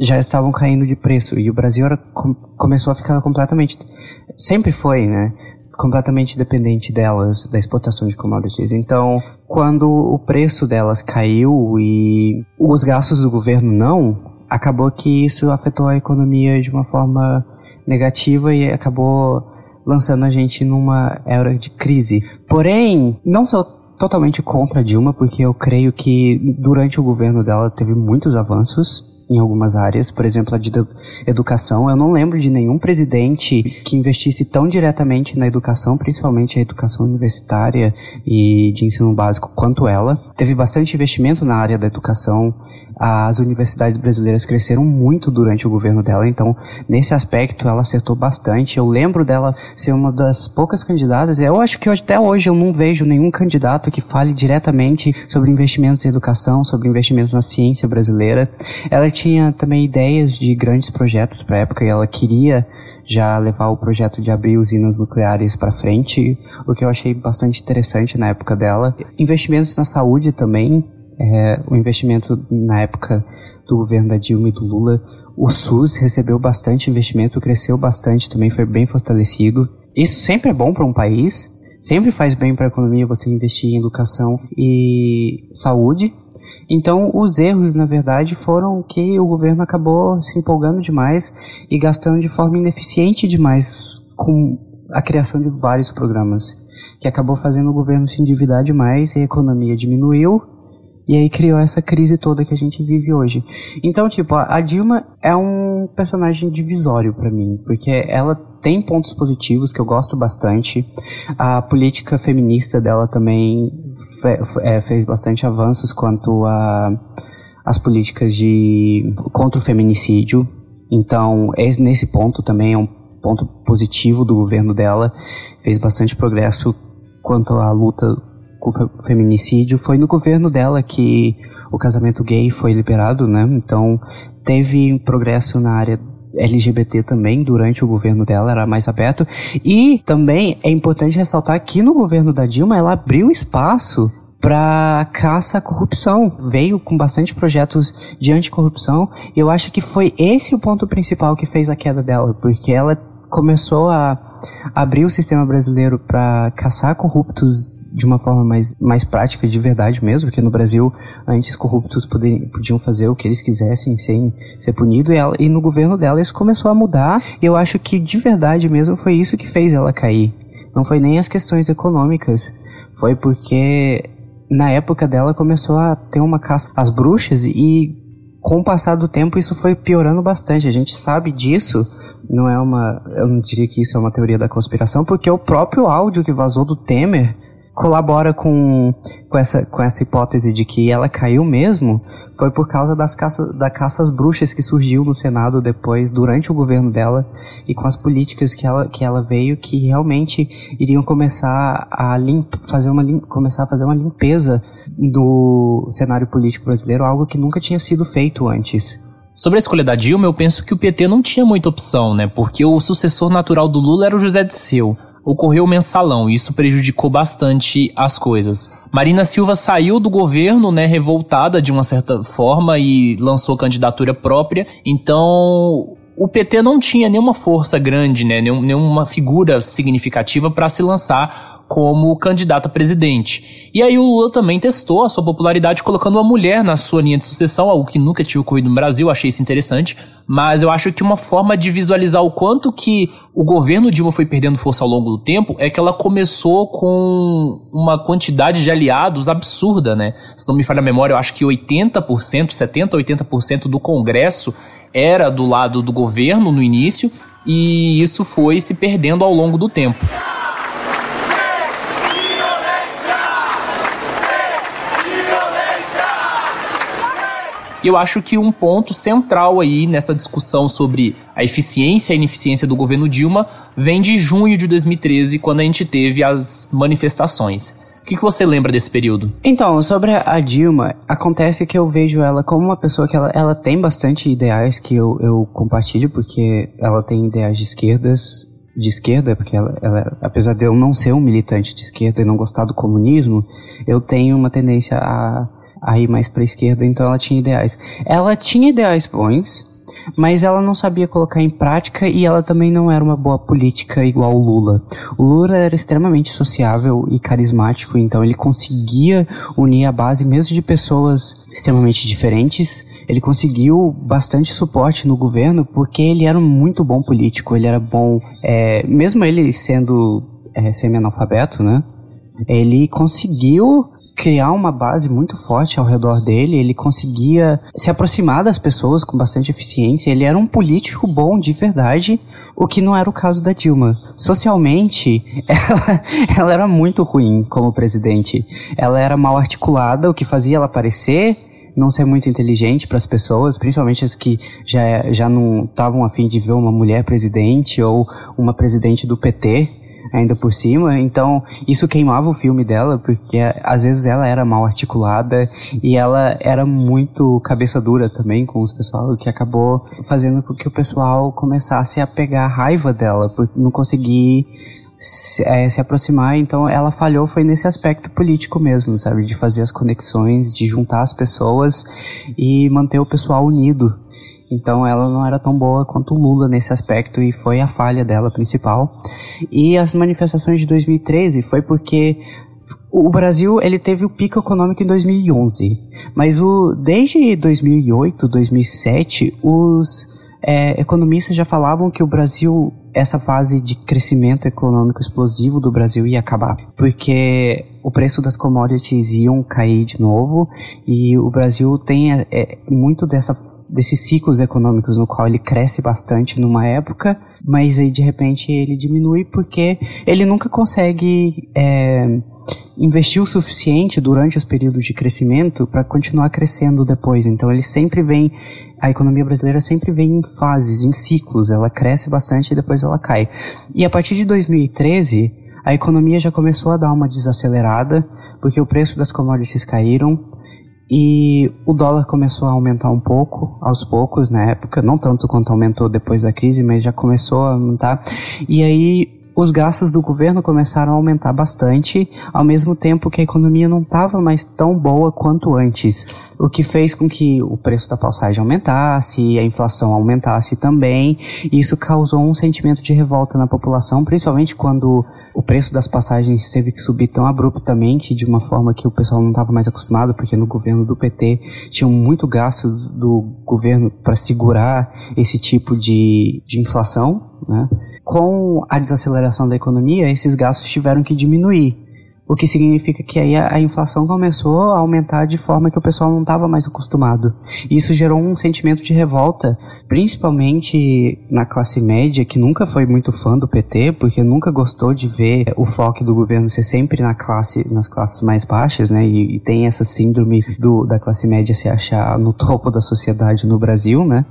já estavam caindo de preço e o Brasil era, com, começou a ficar completamente sempre foi, né? completamente dependente delas, da exportação de commodities. Então, quando o preço delas caiu e os gastos do governo não, acabou que isso afetou a economia de uma forma negativa e acabou lançando a gente numa era de crise. Porém, não sou totalmente contra a Dilma, porque eu creio que durante o governo dela teve muitos avanços em algumas áreas, por exemplo, a de educação. Eu não lembro de nenhum presidente que investisse tão diretamente na educação, principalmente a educação universitária e de ensino básico, quanto ela. Teve bastante investimento na área da educação As universidades brasileiras cresceram muito durante o governo dela, então nesse aspecto ela acertou bastante. Eu lembro dela ser uma das poucas candidatas. Eu acho que até hoje eu não vejo nenhum candidato que fale diretamente sobre investimentos em educação, sobre investimentos na ciência brasileira. Ela tinha também ideias de grandes projetos para a época e ela queria já levar o projeto de abrir usinas nucleares para frente, o que eu achei bastante interessante na época dela. Investimentos na saúde também, é, o investimento na época do governo da Dilma e do Lula, o SUS recebeu bastante investimento, cresceu bastante, também foi bem fortalecido. Isso sempre é bom para um país, sempre faz bem para a economia você investir em educação e saúde. Então, os erros, na verdade, foram que o governo acabou se empolgando demais e gastando de forma ineficiente demais com a criação de vários programas, que acabou fazendo o governo se endividar demais e a economia diminuiu e aí criou essa crise toda que a gente vive hoje. Então, tipo, a Dilma é um personagem divisório para mim, porque ela tem pontos positivos que eu gosto bastante. A política feminista dela também fe é, fez bastante avanços quanto a as políticas de contra o feminicídio. Então, nesse ponto também é um ponto positivo do governo dela. Fez bastante progresso quanto à luta com o feminicídio. Foi no governo dela que o casamento gay foi liberado, né? Então teve progresso na área LGBT também durante o governo dela era mais aberto e também é importante ressaltar que no governo da Dilma ela abriu espaço para caça à corrupção. Veio com bastante projetos de anticorrupção e eu acho que foi esse o ponto principal que fez a queda dela, porque ela começou a abrir o sistema brasileiro para caçar corruptos de uma forma mais, mais prática, de verdade mesmo, porque no Brasil antes corruptos podiam, podiam fazer o que eles quisessem sem ser punido, e, ela, e no governo dela isso começou a mudar, e eu acho que de verdade mesmo foi isso que fez ela cair. Não foi nem as questões econômicas, foi porque na época dela começou a ter uma caça às bruxas e com o passar do tempo isso foi piorando bastante. A gente sabe disso não é uma. Eu não diria que isso é uma teoria da conspiração, porque o próprio áudio que vazou do Temer colabora com, com, essa, com essa hipótese de que ela caiu mesmo foi por causa das caça, da caça às bruxas que surgiu no Senado depois, durante o governo dela, e com as políticas que ela, que ela veio, que realmente iriam começar a limp, fazer uma, começar a fazer uma limpeza do cenário político brasileiro, algo que nunca tinha sido feito antes. Sobre a escolha da Dilma, eu penso que o PT não tinha muita opção, né? Porque o sucessor natural do Lula era o José Disseu. Ocorreu o mensalão e isso prejudicou bastante as coisas. Marina Silva saiu do governo, né, revoltada de uma certa forma e lançou candidatura própria. Então, o PT não tinha nenhuma força grande, né, nenhuma figura significativa para se lançar como candidato a presidente. E aí o Lula também testou a sua popularidade colocando uma mulher na sua linha de sucessão, algo que nunca tinha ocorrido no Brasil, achei isso interessante, mas eu acho que uma forma de visualizar o quanto que o governo Dilma foi perdendo força ao longo do tempo é que ela começou com uma quantidade de aliados absurda, né? Se não me falha a memória, eu acho que 80%, 70, 80% do Congresso era do lado do governo no início, e isso foi se perdendo ao longo do tempo. E eu acho que um ponto central aí nessa discussão sobre a eficiência e a ineficiência do governo Dilma vem de junho de 2013, quando a gente teve as manifestações. O que, que você lembra desse período? Então, sobre a Dilma, acontece que eu vejo ela como uma pessoa que ela, ela tem bastante ideais que eu, eu compartilho, porque ela tem ideais de esquerdas, de esquerda, porque ela, ela, apesar de eu não ser um militante de esquerda e não gostar do comunismo, eu tenho uma tendência a a ir mais para esquerda, então ela tinha ideais. Ela tinha ideais bons, mas ela não sabia colocar em prática e ela também não era uma boa política igual o Lula. O Lula era extremamente sociável e carismático, então ele conseguia unir a base mesmo de pessoas extremamente diferentes. Ele conseguiu bastante suporte no governo porque ele era um muito bom político, ele era bom, é, mesmo ele sendo é, semi-analfabeto, né? Ele conseguiu criar uma base muito forte ao redor dele, ele conseguia se aproximar das pessoas com bastante eficiência, ele era um político bom de verdade, o que não era o caso da Dilma. Socialmente, ela, ela era muito ruim como presidente. Ela era mal articulada, o que fazia ela parecer não ser muito inteligente para as pessoas, principalmente as que já, já não estavam afim de ver uma mulher presidente ou uma presidente do PT ainda por cima, então isso queimava o filme dela, porque às vezes ela era mal articulada e ela era muito cabeça dura também com os pessoal, o que acabou fazendo com que o pessoal começasse a pegar a raiva dela por não conseguir se, é, se aproximar, então ela falhou foi nesse aspecto político mesmo, sabe, de fazer as conexões, de juntar as pessoas e manter o pessoal unido. Então ela não era tão boa quanto o Lula nesse aspecto e foi a falha dela principal. E as manifestações de 2013 foi porque o Brasil ele teve o pico econômico em 2011, mas o desde 2008, 2007 os é, economistas já falavam que o Brasil essa fase de crescimento econômico explosivo do Brasil ia acabar, porque o preço das commodities iam cair de novo e o Brasil tem é, é, muito dessa, desses ciclos econômicos no qual ele cresce bastante numa época, mas aí de repente ele diminui porque ele nunca consegue é, investir o suficiente durante os períodos de crescimento para continuar crescendo depois. Então ele sempre vem a economia brasileira sempre vem em fases, em ciclos. Ela cresce bastante e depois ela cai. E a partir de 2013, a economia já começou a dar uma desacelerada, porque o preço das commodities caíram e o dólar começou a aumentar um pouco, aos poucos, na época, não tanto quanto aumentou depois da crise, mas já começou a aumentar. E aí os gastos do governo começaram a aumentar bastante, ao mesmo tempo que a economia não estava mais tão boa quanto antes, o que fez com que o preço da passagem aumentasse, a inflação aumentasse também. E isso causou um sentimento de revolta na população, principalmente quando o preço das passagens teve que subir tão abruptamente, de uma forma que o pessoal não estava mais acostumado, porque no governo do PT tinham muito gasto do governo para segurar esse tipo de, de inflação, né? Com a desaceleração da economia, esses gastos tiveram que diminuir. O que significa que aí a, inflação começou a aumentar de forma que o pessoal não estava mais acostumado. Isso gerou um sentimento de revolta, principalmente na classe média, que nunca foi muito fã do PT, porque nunca gostou de ver o foco do governo ser sempre na classe, nas classes mais baixas, né? E, e tem essa síndrome do, da classe média se achar no topo da sociedade no Brasil, né?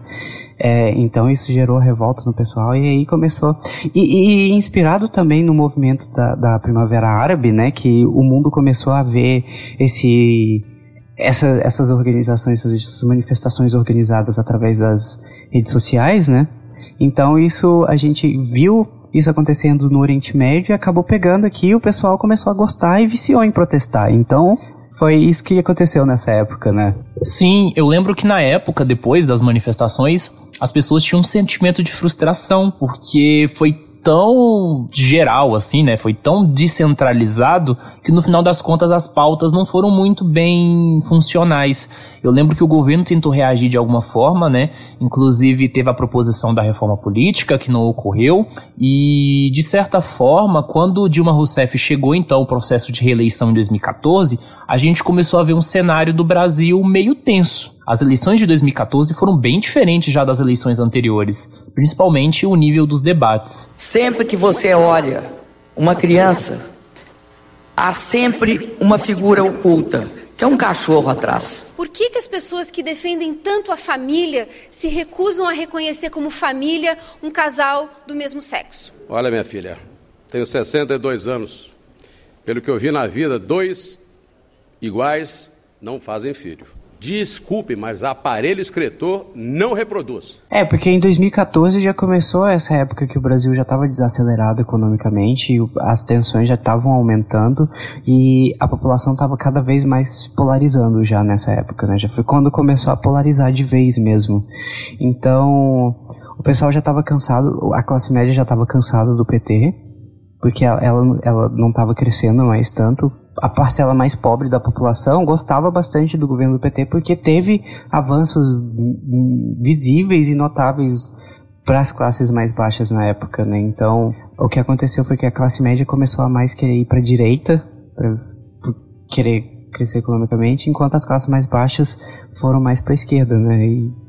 É, então isso gerou revolta no pessoal e aí começou. E, e inspirado também no movimento da, da, Primavera Árabe, né? Que o mundo começou a ver esse. Essa, essas organizações, essas manifestações organizadas através das redes sociais, né? Então isso a gente viu isso acontecendo no Oriente Médio e acabou pegando aqui o pessoal começou a gostar e viciou em protestar. Então foi isso que aconteceu nessa época, né? Sim, eu lembro que na época, depois das manifestações, as pessoas tinham um sentimento de frustração, porque foi tão geral assim, né? Foi tão descentralizado que no final das contas as pautas não foram muito bem funcionais. Eu lembro que o governo tentou reagir de alguma forma, né? Inclusive teve a proposição da reforma política que não ocorreu e de certa forma, quando Dilma Rousseff chegou então ao processo de reeleição em 2014, a gente começou a ver um cenário do Brasil meio tenso as eleições de 2014 foram bem diferentes já das eleições anteriores, principalmente o nível dos debates. Sempre que você olha uma criança, há sempre uma figura oculta, que é um cachorro atrás. Por que, que as pessoas que defendem tanto a família se recusam a reconhecer como família um casal do mesmo sexo? Olha, minha filha, tenho 62 anos. Pelo que eu vi na vida, dois iguais não fazem filho. Desculpe, mas aparelho escritor não reproduz. É, porque em 2014 já começou essa época que o Brasil já estava desacelerado economicamente, as tensões já estavam aumentando e a população estava cada vez mais polarizando já nessa época, né? Já foi quando começou a polarizar de vez mesmo. Então, o pessoal já estava cansado, a classe média já estava cansada do PT, porque ela, ela não estava crescendo mais tanto a parcela mais pobre da população gostava bastante do governo do PT porque teve avanços visíveis e notáveis para as classes mais baixas na época, né? Então, o que aconteceu foi que a classe média começou a mais querer ir para a direita, para querer crescer economicamente, enquanto as classes mais baixas foram mais para a esquerda, né? E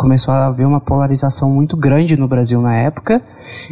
começou a haver uma polarização muito grande no Brasil na época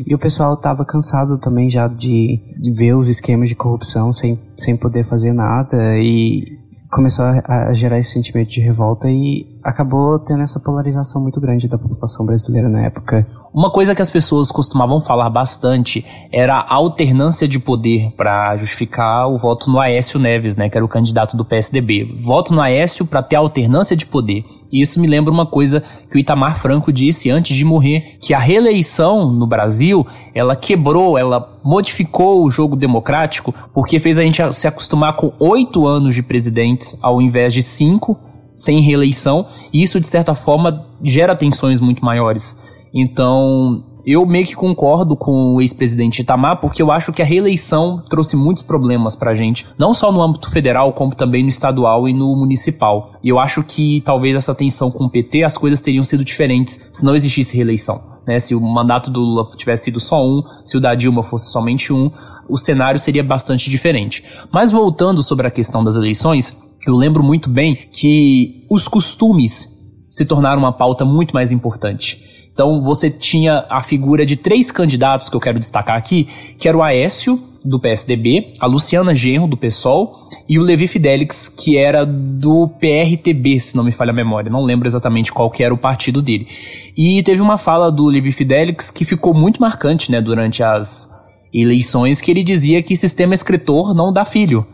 e o pessoal estava cansado também já de, de ver os esquemas de corrupção sem, sem poder fazer nada e começou a, a, gerar esse sentimento de revolta e acabou tendo essa polarização muito grande da população brasileira na época. Uma coisa que as pessoas costumavam falar bastante era a alternância de poder para justificar o voto no Aécio Neves, né, que era o candidato do PSDB. Voto no Aécio para ter alternância de poder. E isso me lembra uma coisa que o Itamar Franco disse antes de morrer, que a reeleição no Brasil, ela quebrou, ela modificou o jogo democrático, porque fez a gente se acostumar com oito anos de presidentes ao invés de cinco, sem reeleição, e isso, de certa forma, gera tensões muito maiores. Então, eu meio que concordo com o ex-presidente Itamar, porque eu acho que a reeleição trouxe muitos problemas pra gente, não só no âmbito federal, como também no estadual e no municipal. E eu acho que talvez essa tensão com o PT, as coisas teriam sido diferentes se não existisse reeleição. Né? Se o mandato do Lula tivesse sido só um, se o da Dilma fosse somente um, o cenário seria bastante diferente. Mas voltando sobre a questão das eleições, eu lembro muito bem que os costumes se tornaram uma pauta muito mais importante. Então você tinha a figura de três candidatos que eu quero destacar aqui, que era o Aécio, do PSDB, a Luciana Genro, do PSOL, e o Levi Fidelix, que era do PRTB, se não me falha a memória. Não lembro exatamente qual que era o partido dele. E teve uma fala do Levi Fidelix que ficou muito marcante né, durante as eleições, que ele dizia que sistema escritor não dá filho.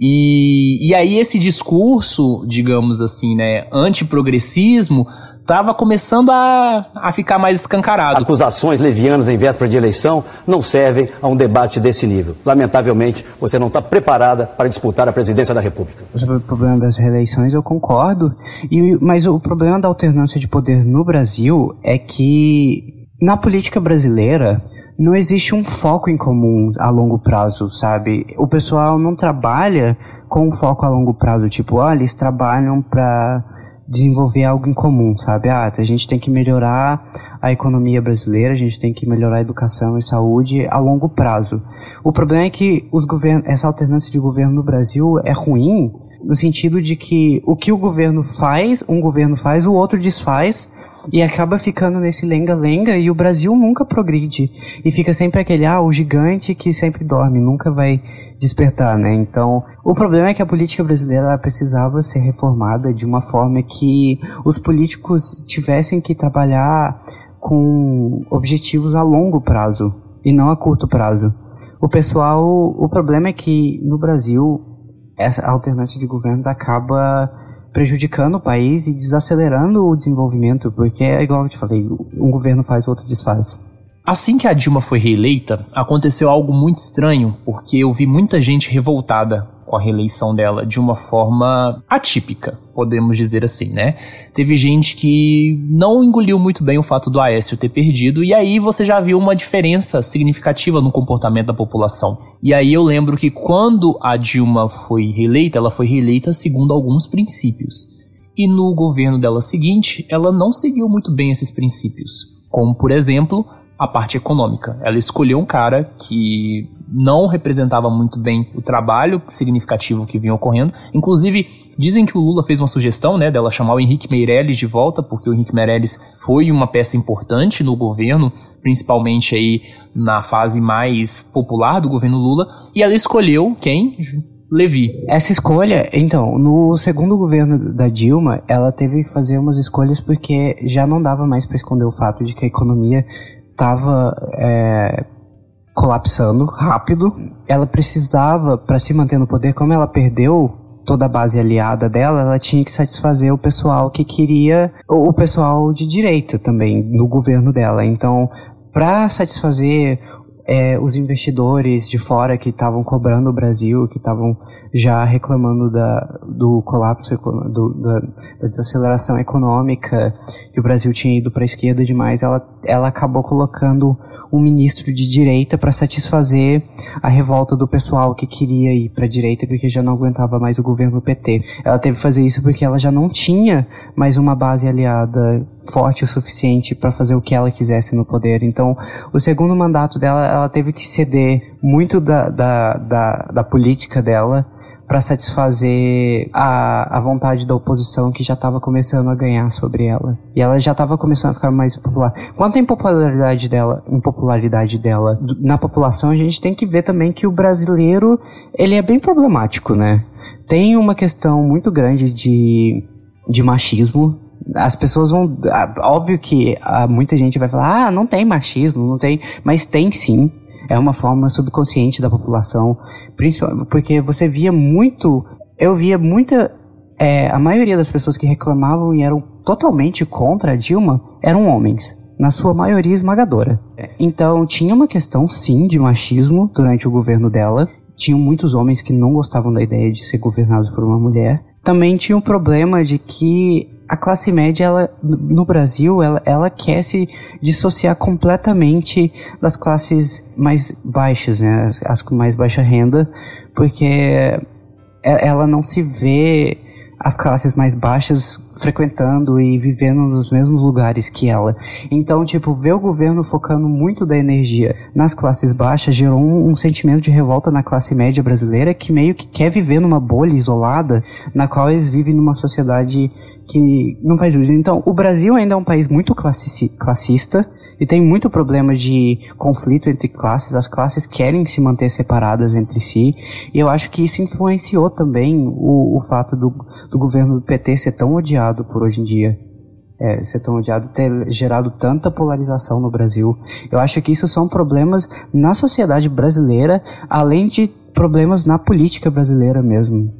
E, e aí esse discurso, digamos assim, né, antiprogressismo, estava começando a, a ficar mais escancarado. Acusações levianas em véspera de eleição não servem a um debate desse nível. Lamentavelmente, você não está preparada para disputar a presidência da República. Sobre o problema das reeleições, eu concordo. E, mas o problema da alternância de poder no Brasil é que, na política brasileira, não existe um foco em comum a longo prazo, sabe? O pessoal não trabalha com um foco a longo prazo, tipo, ah, eles trabalham para desenvolver algo em comum, sabe? Ah, a gente tem que melhorar a economia brasileira, a gente tem que melhorar a educação e saúde a longo prazo. O problema é que os governos, essa alternância de governo no Brasil é ruim no sentido de que o que o governo faz, um governo faz, o outro desfaz e acaba ficando nesse lenga-lenga e o Brasil nunca progride e fica sempre aquele ah, o gigante que sempre dorme, nunca vai despertar, né? Então, o problema é que a política brasileira precisava ser reformada de uma forma que os políticos tivessem que trabalhar com objetivos a longo prazo e não a curto prazo. O pessoal, o problema é que no Brasil essa alternância de governos acaba prejudicando o país e desacelerando o desenvolvimento, porque é igual eu te falei, um governo faz, o outro desfaz. Assim que a Dilma foi reeleita, aconteceu algo muito estranho, porque eu vi muita gente revoltada com a reeleição dela de uma forma atípica, podemos dizer assim, né? Teve gente que não engoliu muito bem o fato do Aécio ter perdido, e aí você já viu uma diferença significativa no comportamento da população. E aí eu lembro que quando a Dilma foi reeleita, ela foi reeleita segundo alguns princípios. E no governo dela seguinte, ela não seguiu muito bem esses princípios. Como, por exemplo, a parte econômica. Ela escolheu um cara que não representava muito bem o trabalho significativo que vinha ocorrendo. Inclusive, dizem que o Lula fez uma sugestão, né, dela chamar o Henrique Meirelles de volta, porque o Henrique Meirelles foi uma peça importante no governo, principalmente aí na fase mais popular do governo Lula, e ela escolheu quem? Levi. Essa escolha, então, no segundo governo da Dilma, ela teve que fazer umas escolhas porque já não dava mais para esconder o fato de que a economia estava é, colapsando rápido. Ela precisava, para se manter no poder, como ela perdeu toda a base aliada dela, ela tinha que satisfazer o pessoal que queria, o pessoal de direita também, no governo dela. Então, para satisfazer é, os investidores de fora que estavam cobrando o Brasil, que estavam já reclamando da, do colapso, do, da, da, desaceleração econômica, que o Brasil tinha ido para a esquerda demais, ela, ela acabou colocando um ministro de direita para satisfazer a revolta do pessoal que queria ir para a direita porque já não aguentava mais o governo PT. Ela teve que fazer isso porque ela já não tinha mais uma base aliada forte o suficiente para fazer o que ela quisesse no poder. Então, o segundo mandato dela, ela teve que ceder muito da, da, da, da política dela para satisfazer a, a vontade da oposição que já estava começando a ganhar sobre ela. E ela já estava começando a ficar mais popular. Quanto à impopularidade dela, impopularidade dela na população, a gente tem que ver também que o brasileiro, ele é bem problemático, né? Tem uma questão muito grande de, de machismo as pessoas vão. Óbvio que muita gente vai falar, ah, não tem machismo, não tem. Mas tem sim. É uma forma subconsciente da população. Principalmente porque você via muito. Eu via muita. É, a maioria das pessoas que reclamavam e eram totalmente contra a Dilma eram homens. Na sua maioria esmagadora. Então tinha uma questão sim de machismo durante o governo dela. Tinham muitos homens que não gostavam da ideia de ser governados por uma mulher. Também tinha o problema de que a classe média, ela, no Brasil, ela, ela quer se dissociar completamente das classes mais baixas, né? As, as com mais baixa renda, porque ela não se vê as classes mais baixas frequentando e vivendo nos mesmos lugares que ela. Então, tipo, ver o governo focando muito da energia nas classes baixas gerou um, um, sentimento de revolta na classe média brasileira que meio que quer viver numa bolha isolada na qual eles vivem numa sociedade que não faz uso. Então, o Brasil ainda é um país muito classista e tem muito problema de conflito entre classes. As classes querem se manter separadas entre si. E eu acho que isso influenciou também o, o fato do, do governo do PT ser tão odiado por hoje em dia. É, ser tão odiado, ter gerado tanta polarização no Brasil. Eu acho que isso são problemas na sociedade brasileira, além de problemas na política brasileira mesmo.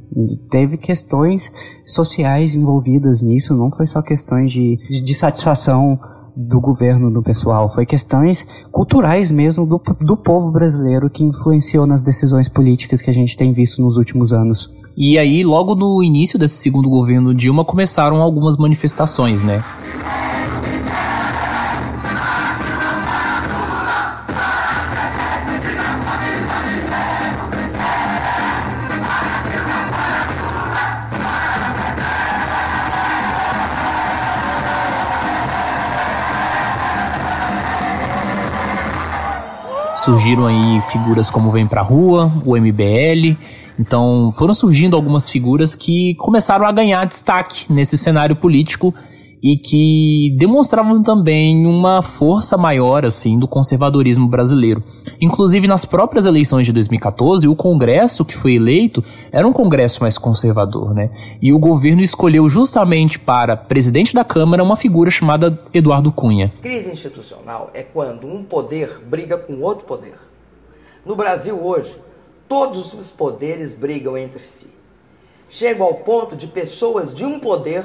Teve questões sociais envolvidas nisso, não foi só questões de, de, de satisfação do governo do pessoal, foi questões culturais mesmo do, do povo brasileiro que influenciou nas decisões políticas que a gente tem visto nos últimos anos. E aí, logo no início desse segundo governo Dilma, começaram algumas manifestações, né? Surgiram aí figuras como Vem Pra Rua, o MBL. Então foram surgindo algumas figuras que começaram a ganhar destaque nesse cenário político e que demonstravam também uma força maior assim do conservadorismo brasileiro. Inclusive nas próprias eleições de 2014, o Congresso que foi eleito era um Congresso mais conservador, né? E o governo escolheu justamente para presidente da Câmara uma figura chamada Eduardo Cunha. Crise institucional é quando um poder briga com outro poder. No Brasil hoje, todos os poderes brigam entre si. Chegam ao ponto de pessoas de um poder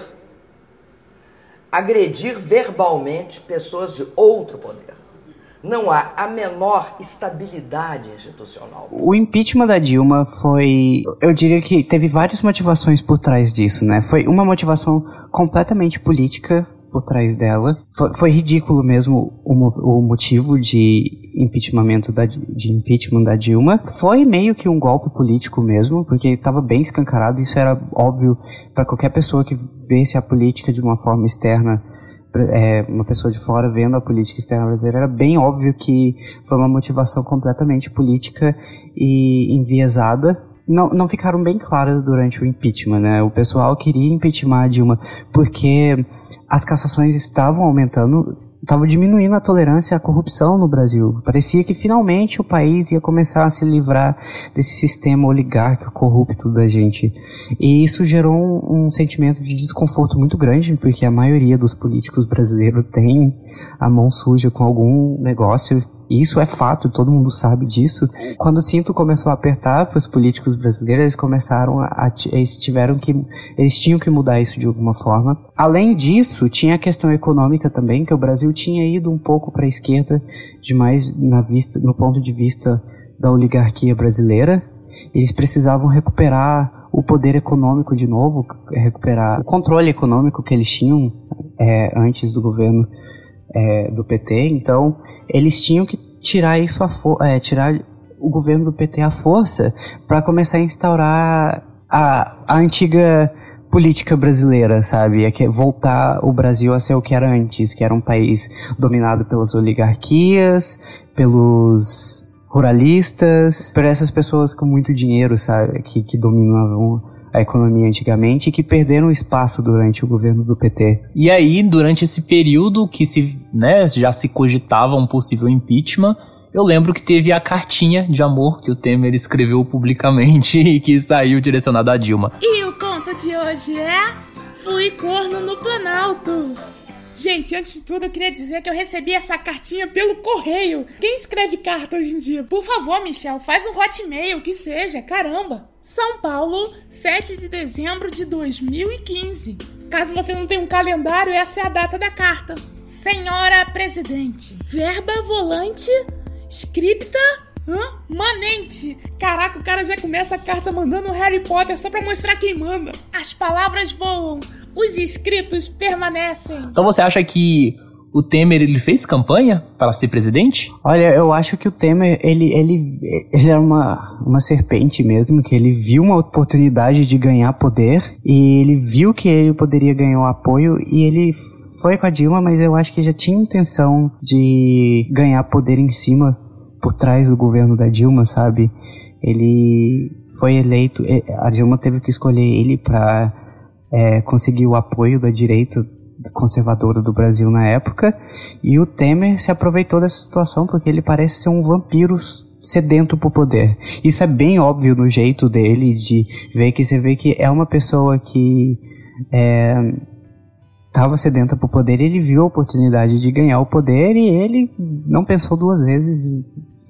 agredir verbalmente pessoas de outro poder. Não há a menor estabilidade institucional. O impeachment da Dilma foi. Eu diria que teve várias motivações por trás disso, né? Foi uma motivação completamente política por trás dela. Foi, foi ridículo mesmo o, o, motivo de impeachment da, de impeachment da Dilma. Foi meio que um golpe político mesmo, porque estava bem escancarado. Isso era óbvio para qualquer pessoa que vesse a política de uma forma externa. É, uma pessoa de fora vendo a política externa brasileira, era bem óbvio que foi uma motivação completamente política e enviesada não, não ficaram bem claras durante o impeachment, né? O pessoal queria impeachment a Dilma porque as cassações estavam aumentando, estava diminuindo a tolerância à corrupção no Brasil. Parecia que finalmente o país ia começar a se livrar desse sistema oligárquico corrupto da gente. E isso gerou um, um, sentimento de desconforto muito grande, porque a maioria dos políticos brasileiros tem a mão suja com algum negócio isso é fato, todo mundo sabe disso. Quando o cinto começou a apertar para os políticos brasileiros, eles começaram a, eles tiveram que eles tinham que mudar isso de alguma forma. Além disso, tinha a questão econômica também, que o Brasil tinha ido um pouco para a esquerda demais na vista, no ponto de vista da oligarquia brasileira. Eles precisavam recuperar o poder econômico de novo, recuperar o controle econômico que eles tinham é, antes do governo é, do PT, então eles tinham que tirar isso a é, tirar o governo do PT à força para começar a instaurar a, a antiga política brasileira, sabe? É que voltar o Brasil a ser o que era antes, que era um país dominado pelas oligarquias, pelos ruralistas, para essas pessoas com muito dinheiro, sabe, que, que dominavam a economia antigamente e que perderam espaço durante o governo do PT. E aí, durante esse período que se, né, já se cogitava um possível impeachment, eu lembro que teve a cartinha de amor que o Temer escreveu publicamente e que saiu direcionada a Dilma. E o conto de hoje é Fui corno no Planalto. Gente, antes de tudo, eu queria dizer que eu recebi essa cartinha pelo correio. Quem escreve carta hoje em dia? Por favor, Michel, faz um hotmail, que seja, caramba. São Paulo, 7 de dezembro de 2015. Caso você não tenha um calendário, essa é a data da carta. Senhora Presidente, verba volante, scripta Hã? Manente! Caraca, o cara já começa a carta mandando Harry Potter só pra mostrar quem manda. As palavras voam, os escritos permanecem. Então você acha que o Temer ele fez campanha para ser presidente? Olha, eu acho que o Temer ele ele ele é uma uma serpente mesmo, que ele viu uma oportunidade de ganhar poder e ele viu que ele poderia ganhar o apoio e ele foi com a Dilma, mas eu acho que já tinha intenção de ganhar poder em cima por trás do governo da Dilma, sabe? Ele foi eleito, a Dilma teve que escolher ele para é, conseguir o apoio da direita conservadora do Brasil na época, e o Temer se aproveitou dessa situação porque ele parece ser um vampiro sedento por poder. Isso é bem óbvio no jeito dele de ver que você vê que é uma pessoa que é, estava sedenta por poder, ele viu a oportunidade de ganhar o poder e ele não pensou duas vezes,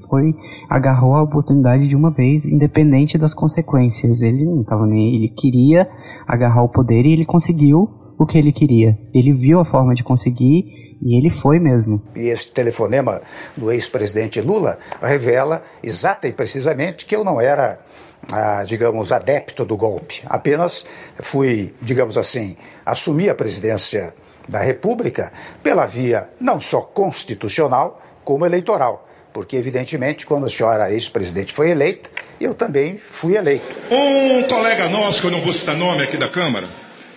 foi agarrou a oportunidade de uma vez, independente das consequências. Ele não estava nem, ele queria agarrar o poder e ele conseguiu o que ele queria. Ele viu a forma de conseguir e ele foi mesmo. E esse telefonema do ex-presidente Lula revela exata e precisamente que eu não era, ah, digamos, adepto do golpe. Apenas fui, digamos assim, assumir a presidência da República pela via não só constitucional, como eleitoral. Porque, evidentemente, quando a senhora ex-presidente foi eleita, eu também fui eleito. Um colega nosso, que eu não vou citar nome aqui da Câmara,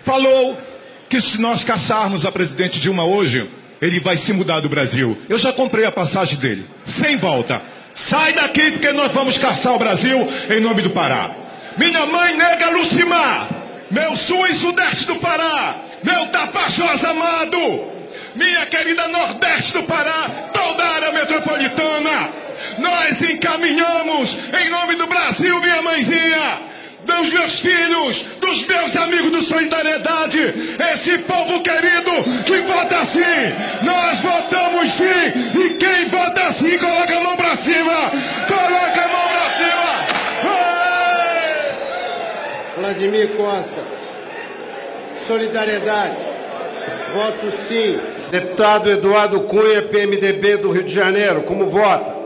falou que se nós caçarmos a presidente Dilma hoje, ele vai se mudar do Brasil. Eu já comprei a passagem dele, sem volta. Sai daqui porque nós vamos caçar o Brasil em nome do Pará. Minha mãe nega Lucimar, meu sul e sudeste do Pará, meu Tapajós amado, minha querida nordeste do Pará, toda a área metropolitana. Nós encaminhamos em nome do Brasil, minha mãezinha dos meus filhos, dos meus amigos do Solidariedade, esse povo querido que vota sim, nós votamos sim, e quem vota sim, coloca a mão pra cima, coloca a mão pra cima. Vladimir Costa, Solidariedade, voto sim. Deputado Eduardo Cunha, PMDB do Rio de Janeiro, como vota?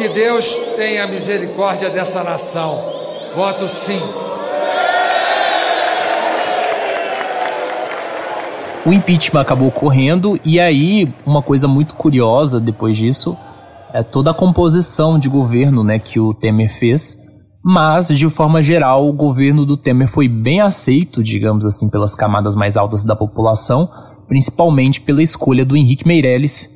Que Deus tenha misericórdia dessa nação. Voto sim. O impeachment acabou ocorrendo e aí uma coisa muito curiosa depois disso é toda a composição de governo, né, que o Temer fez. Mas de forma geral, o governo do Temer foi bem aceito, digamos assim, pelas camadas mais altas da população, principalmente pela escolha do Henrique Meirelles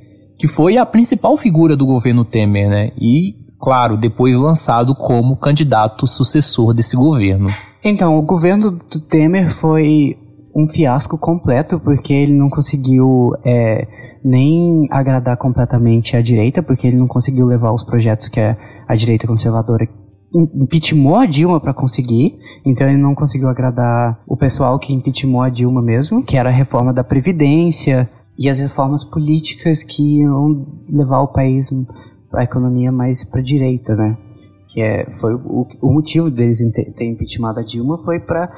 que foi a principal figura do governo Temer, né? E, claro, depois lançado como candidato sucessor desse governo. Então, o governo do Temer foi um fiasco completo, porque ele não conseguiu é, nem agradar completamente a direita, porque ele não conseguiu levar os projetos que a, a direita conservadora impeachmentou a Dilma para conseguir, então ele não conseguiu agradar o pessoal que impeachmentou a Dilma mesmo, que era a reforma da Previdência, e as reformas políticas que iam levar o país, a economia mais para a direita, né? Que é, foi o, o motivo deles ter, impeachmentado a Dilma foi para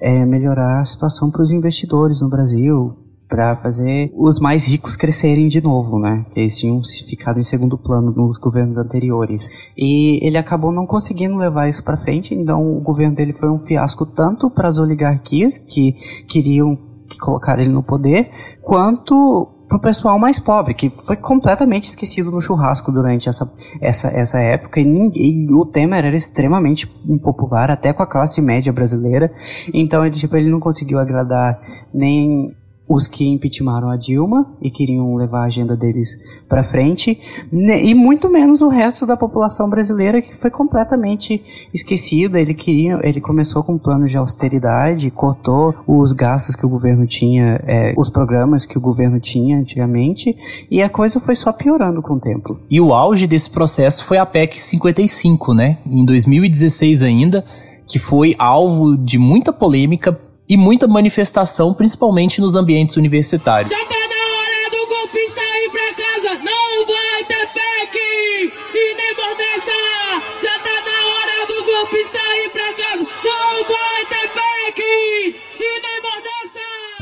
é, melhorar a situação para os investidores no Brasil, para fazer os mais ricos crescerem de novo, né? Que eles tinham ficado em segundo plano nos governos anteriores. E ele acabou não conseguindo levar isso para frente, então o governo dele foi um fiasco tanto para as oligarquias que queriam que colocaram ele no poder, quanto pro pessoal mais pobre, que foi completamente esquecido no churrasco durante essa, essa, essa época, e, ninguém, e o Temer era extremamente impopular, até com a classe média brasileira, então ele, tipo, ele não conseguiu agradar nem os que impeachmentaram a Dilma e queriam levar a agenda deles para frente, e muito menos o resto da população brasileira que foi completamente esquecida. Ele queria, ele começou com planos de austeridade, cortou os gastos que o governo tinha, é, os programas que o governo tinha antigamente, e a coisa foi só piorando com o tempo. E o auge desse processo foi a PEC 55, né? Em 2016 ainda, que foi alvo de muita polêmica e muita manifestação, principalmente nos ambientes universitários.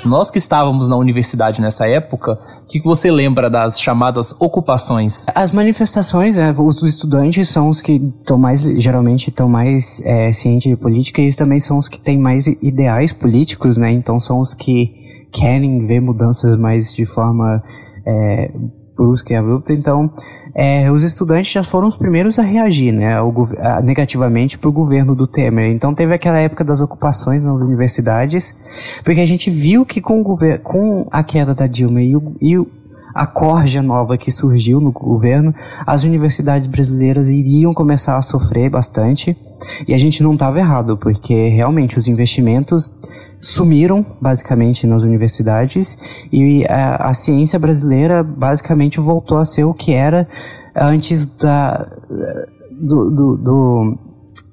Nós que estávamos na universidade nessa época, o que, você lembra das chamadas ocupações? As manifestações, né, os estudantes são os que estão mais, geralmente, estão mais é, cientes de política e eles também são os que têm mais ideais políticos, né? Então são os que querem ver mudanças mais de forma é, brusca e abrupta. Então, é, os estudantes já foram os primeiros a reagir, né, ao, a, negativamente para o governo do Temer. Então teve aquela época das ocupações nas universidades, porque a gente viu que com, o com a queda da Dilma e, o, e a corja nova que surgiu no governo, as universidades brasileiras iriam começar a sofrer bastante. E a gente não estava errado, porque realmente os investimentos sumiram basicamente nas universidades e a, a, ciência brasileira basicamente voltou a ser o que era antes da, do, do, do,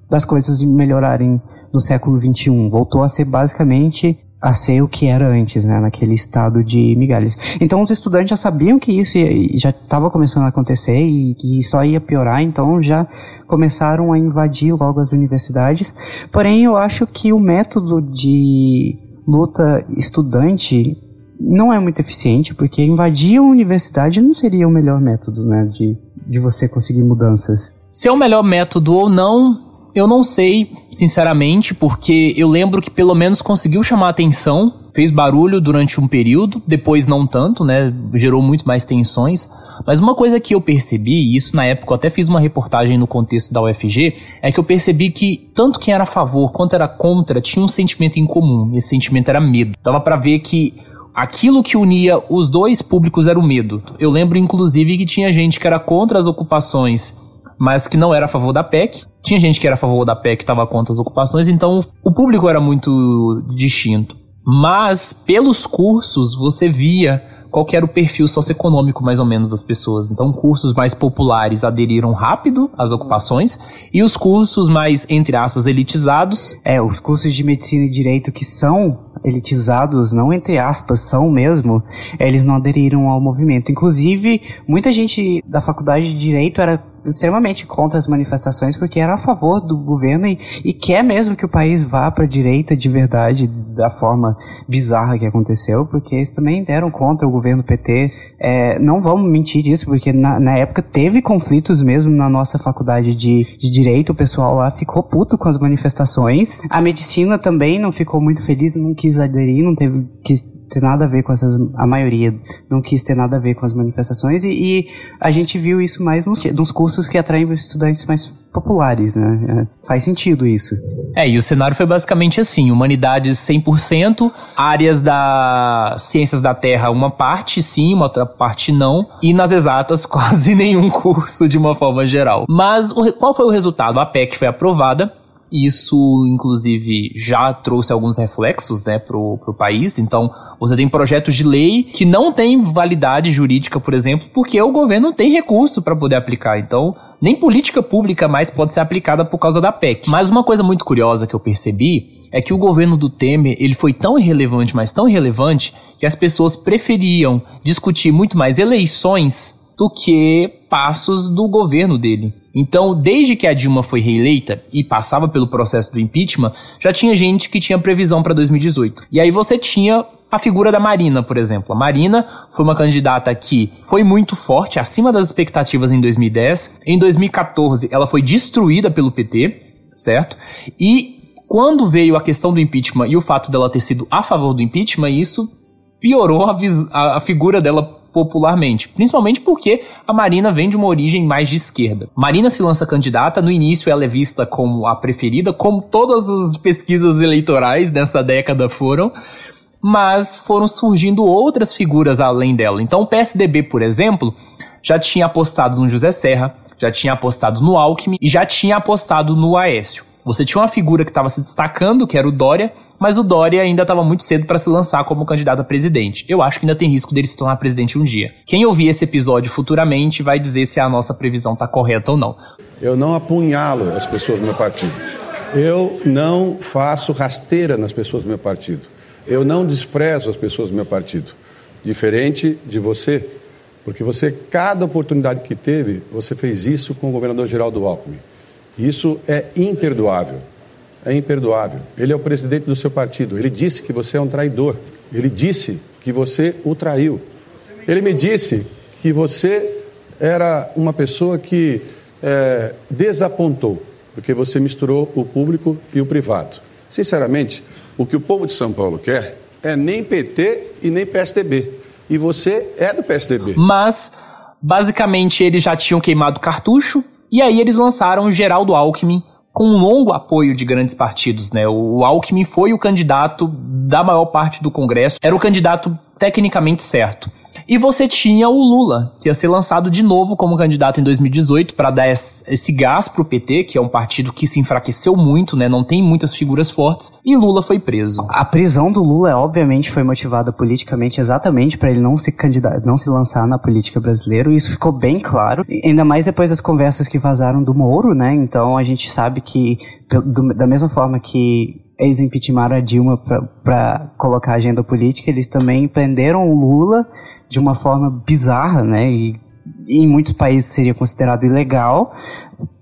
das coisas melhorarem no século XXI. Voltou a ser basicamente a ser o que era antes, né, naquele estado de migalhas. Então os estudantes já sabiam que isso ia, já estava começando a acontecer e que só ia piorar, então já começaram a invadir logo as universidades. Porém, eu acho que o método de luta estudante não é muito eficiente, porque invadir a universidade não seria o melhor método, né, de, de você conseguir mudanças. Se é o melhor método ou não, eu não sei, sinceramente, porque eu lembro que pelo menos conseguiu chamar atenção, fez barulho durante um período, depois não tanto, né? Gerou muito mais tensões. Mas uma coisa que eu percebi, e isso na época eu até fiz uma reportagem no contexto da UFG, é que eu percebi que tanto quem era a favor quanto era contra tinha um sentimento em comum. Esse sentimento era medo. Dava para ver que aquilo que unia os dois públicos era o medo. Eu lembro, inclusive, que tinha gente que era contra as ocupações mas que não era a favor da PEC. Tinha gente que era a favor da PEC estava contra as ocupações, então o público era muito distinto. Mas pelos cursos você via qual era o perfil socioeconômico mais ou menos das pessoas. Então, cursos mais populares aderiram rápido às ocupações e os cursos mais, entre aspas, elitizados. É, os cursos de medicina e direito que são elitizados, não entre aspas, são mesmo, eles não aderiram ao movimento. Inclusive, muita gente da faculdade de direito era extremamente contra as manifestações porque era a favor do governo e, e quer mesmo que o país vá para a direita de verdade da forma bizarra que aconteceu, porque eles também deram contra o governo PT. É, não vamos mentir disso, porque na, na, época teve conflitos mesmo na nossa faculdade de, de direito, o pessoal lá ficou puto com as manifestações. A medicina também não ficou muito feliz, não quis aderir, não teve quis ter nada a ver com essas. A maioria não quis ter nada a ver com as manifestações e, e a gente viu isso mais nos, nos cursos que atraem estudantes mais populares, né? É, faz sentido isso. É, e o cenário foi basicamente assim: humanidades 100%, áreas da ciências da Terra, uma parte sim, uma outra parte não, e nas exatas, quase nenhum curso de uma forma geral. Mas o, qual foi o resultado? A PEC foi aprovada isso, inclusive, já trouxe alguns reflexos né, para o país. Então, você tem projetos de lei que não têm validade jurídica, por exemplo, porque o governo não tem recurso para poder aplicar. Então, nem política pública mais pode ser aplicada por causa da PEC. Mas uma coisa muito curiosa que eu percebi é que o governo do Temer ele foi tão irrelevante, mas tão irrelevante, que as pessoas preferiam discutir muito mais eleições do que passos do governo dele. Então, desde que a Dilma foi reeleita e passava pelo processo do impeachment, já tinha gente que tinha previsão para 2018. E aí você tinha a figura da Marina, por exemplo. A Marina foi uma candidata que foi muito forte, acima das expectativas em 2010. Em 2014, ela foi destruída pelo PT, certo? E quando veio a questão do impeachment e o fato dela ter sido a favor do impeachment, isso piorou a, a, figura dela popularmente, principalmente porque a Marina vem de uma origem mais de esquerda. Marina se lança candidata, no início ela é vista como a preferida, como todas as pesquisas eleitorais dessa década foram, mas foram surgindo outras figuras além dela. Então o PSDB, por exemplo, já tinha apostado no José Serra, já tinha apostado no Alckmin e já tinha apostado no Aécio. Você tinha uma figura que estava se destacando, que era o Dória, mas o Dória ainda estava muito cedo para se lançar como candidato a presidente. Eu acho que ainda tem risco dele se tornar presidente um dia. Quem ouvir esse episódio futuramente vai dizer se a nossa previsão está correta ou não. Eu não apunhalo as pessoas do meu partido. Eu não faço rasteira nas pessoas do meu partido. Eu não desprezo as pessoas do meu partido. Diferente de você, porque você, cada oportunidade que teve, você fez isso com o governador Geraldo Alckmin. Isso é imperdoável. É imperdoável. Ele é o presidente do seu partido. Ele disse que você é um traidor. Ele disse que você o traiu. Ele me disse que você era uma pessoa que é, desapontou, porque você misturou o público e o privado. Sinceramente, o que o povo de São Paulo quer é nem PT e nem PSDB. E você é do PSDB. Mas, basicamente, eles já tinham queimado cartucho, e aí eles lançaram o Geraldo Alckmin com um longo apoio de grandes partidos, né? O Alckmin foi o candidato da maior parte do Congresso, era o candidato tecnicamente certo. E você tinha o Lula, que ia ser lançado de novo como candidato em 2018 para dar esse gás pro PT, que é um partido que se enfraqueceu muito, né? Não tem muitas figuras fortes, e Lula foi preso. A prisão do Lula, obviamente, foi motivada politicamente exatamente para ele não se candidatar, não se lançar na política brasileira, e isso ficou bem claro, ainda mais depois das conversas que vazaram do Moro, né? Então a gente sabe que da mesma forma que eles impeachmentaram a Dilma para colocar agenda política, eles também prenderam o Lula de uma forma bizarra, né? E em muitos países seria considerado ilegal,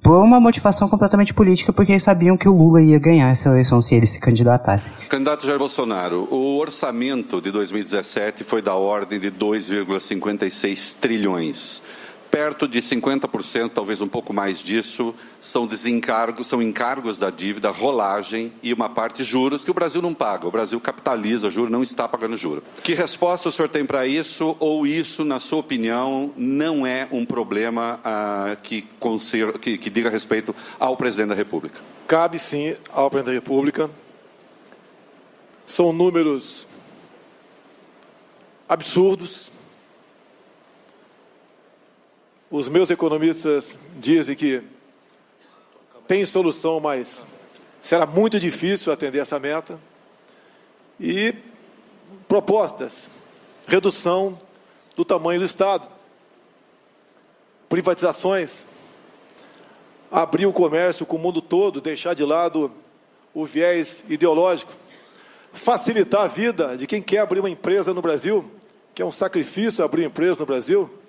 por uma motivação completamente política, porque eles sabiam que o Lula ia ganhar essa eleição se ele se candidatasse. Candidato Jair Bolsonaro, o orçamento de 2017 foi da ordem de 2,56 trilhões perto de 50%, talvez um pouco mais disso, são desencargos, são encargos da dívida, rolagem e uma parte juros que o Brasil não paga. O Brasil capitaliza juros, não está pagando juros. Que resposta o senhor tem para isso? Ou isso, na sua opinião, não é um problema ah, que, que, que diga respeito ao presidente da República? Cabe sim ao presidente da República. São números absurdos os meus economistas dizem que tem solução, mas será muito difícil atender essa meta. E propostas: redução do tamanho do Estado, privatizações, abrir o comércio com o mundo todo, deixar de lado o viés ideológico, facilitar a vida de quem quer abrir uma empresa no Brasil, que é um sacrifício abrir uma empresa no Brasil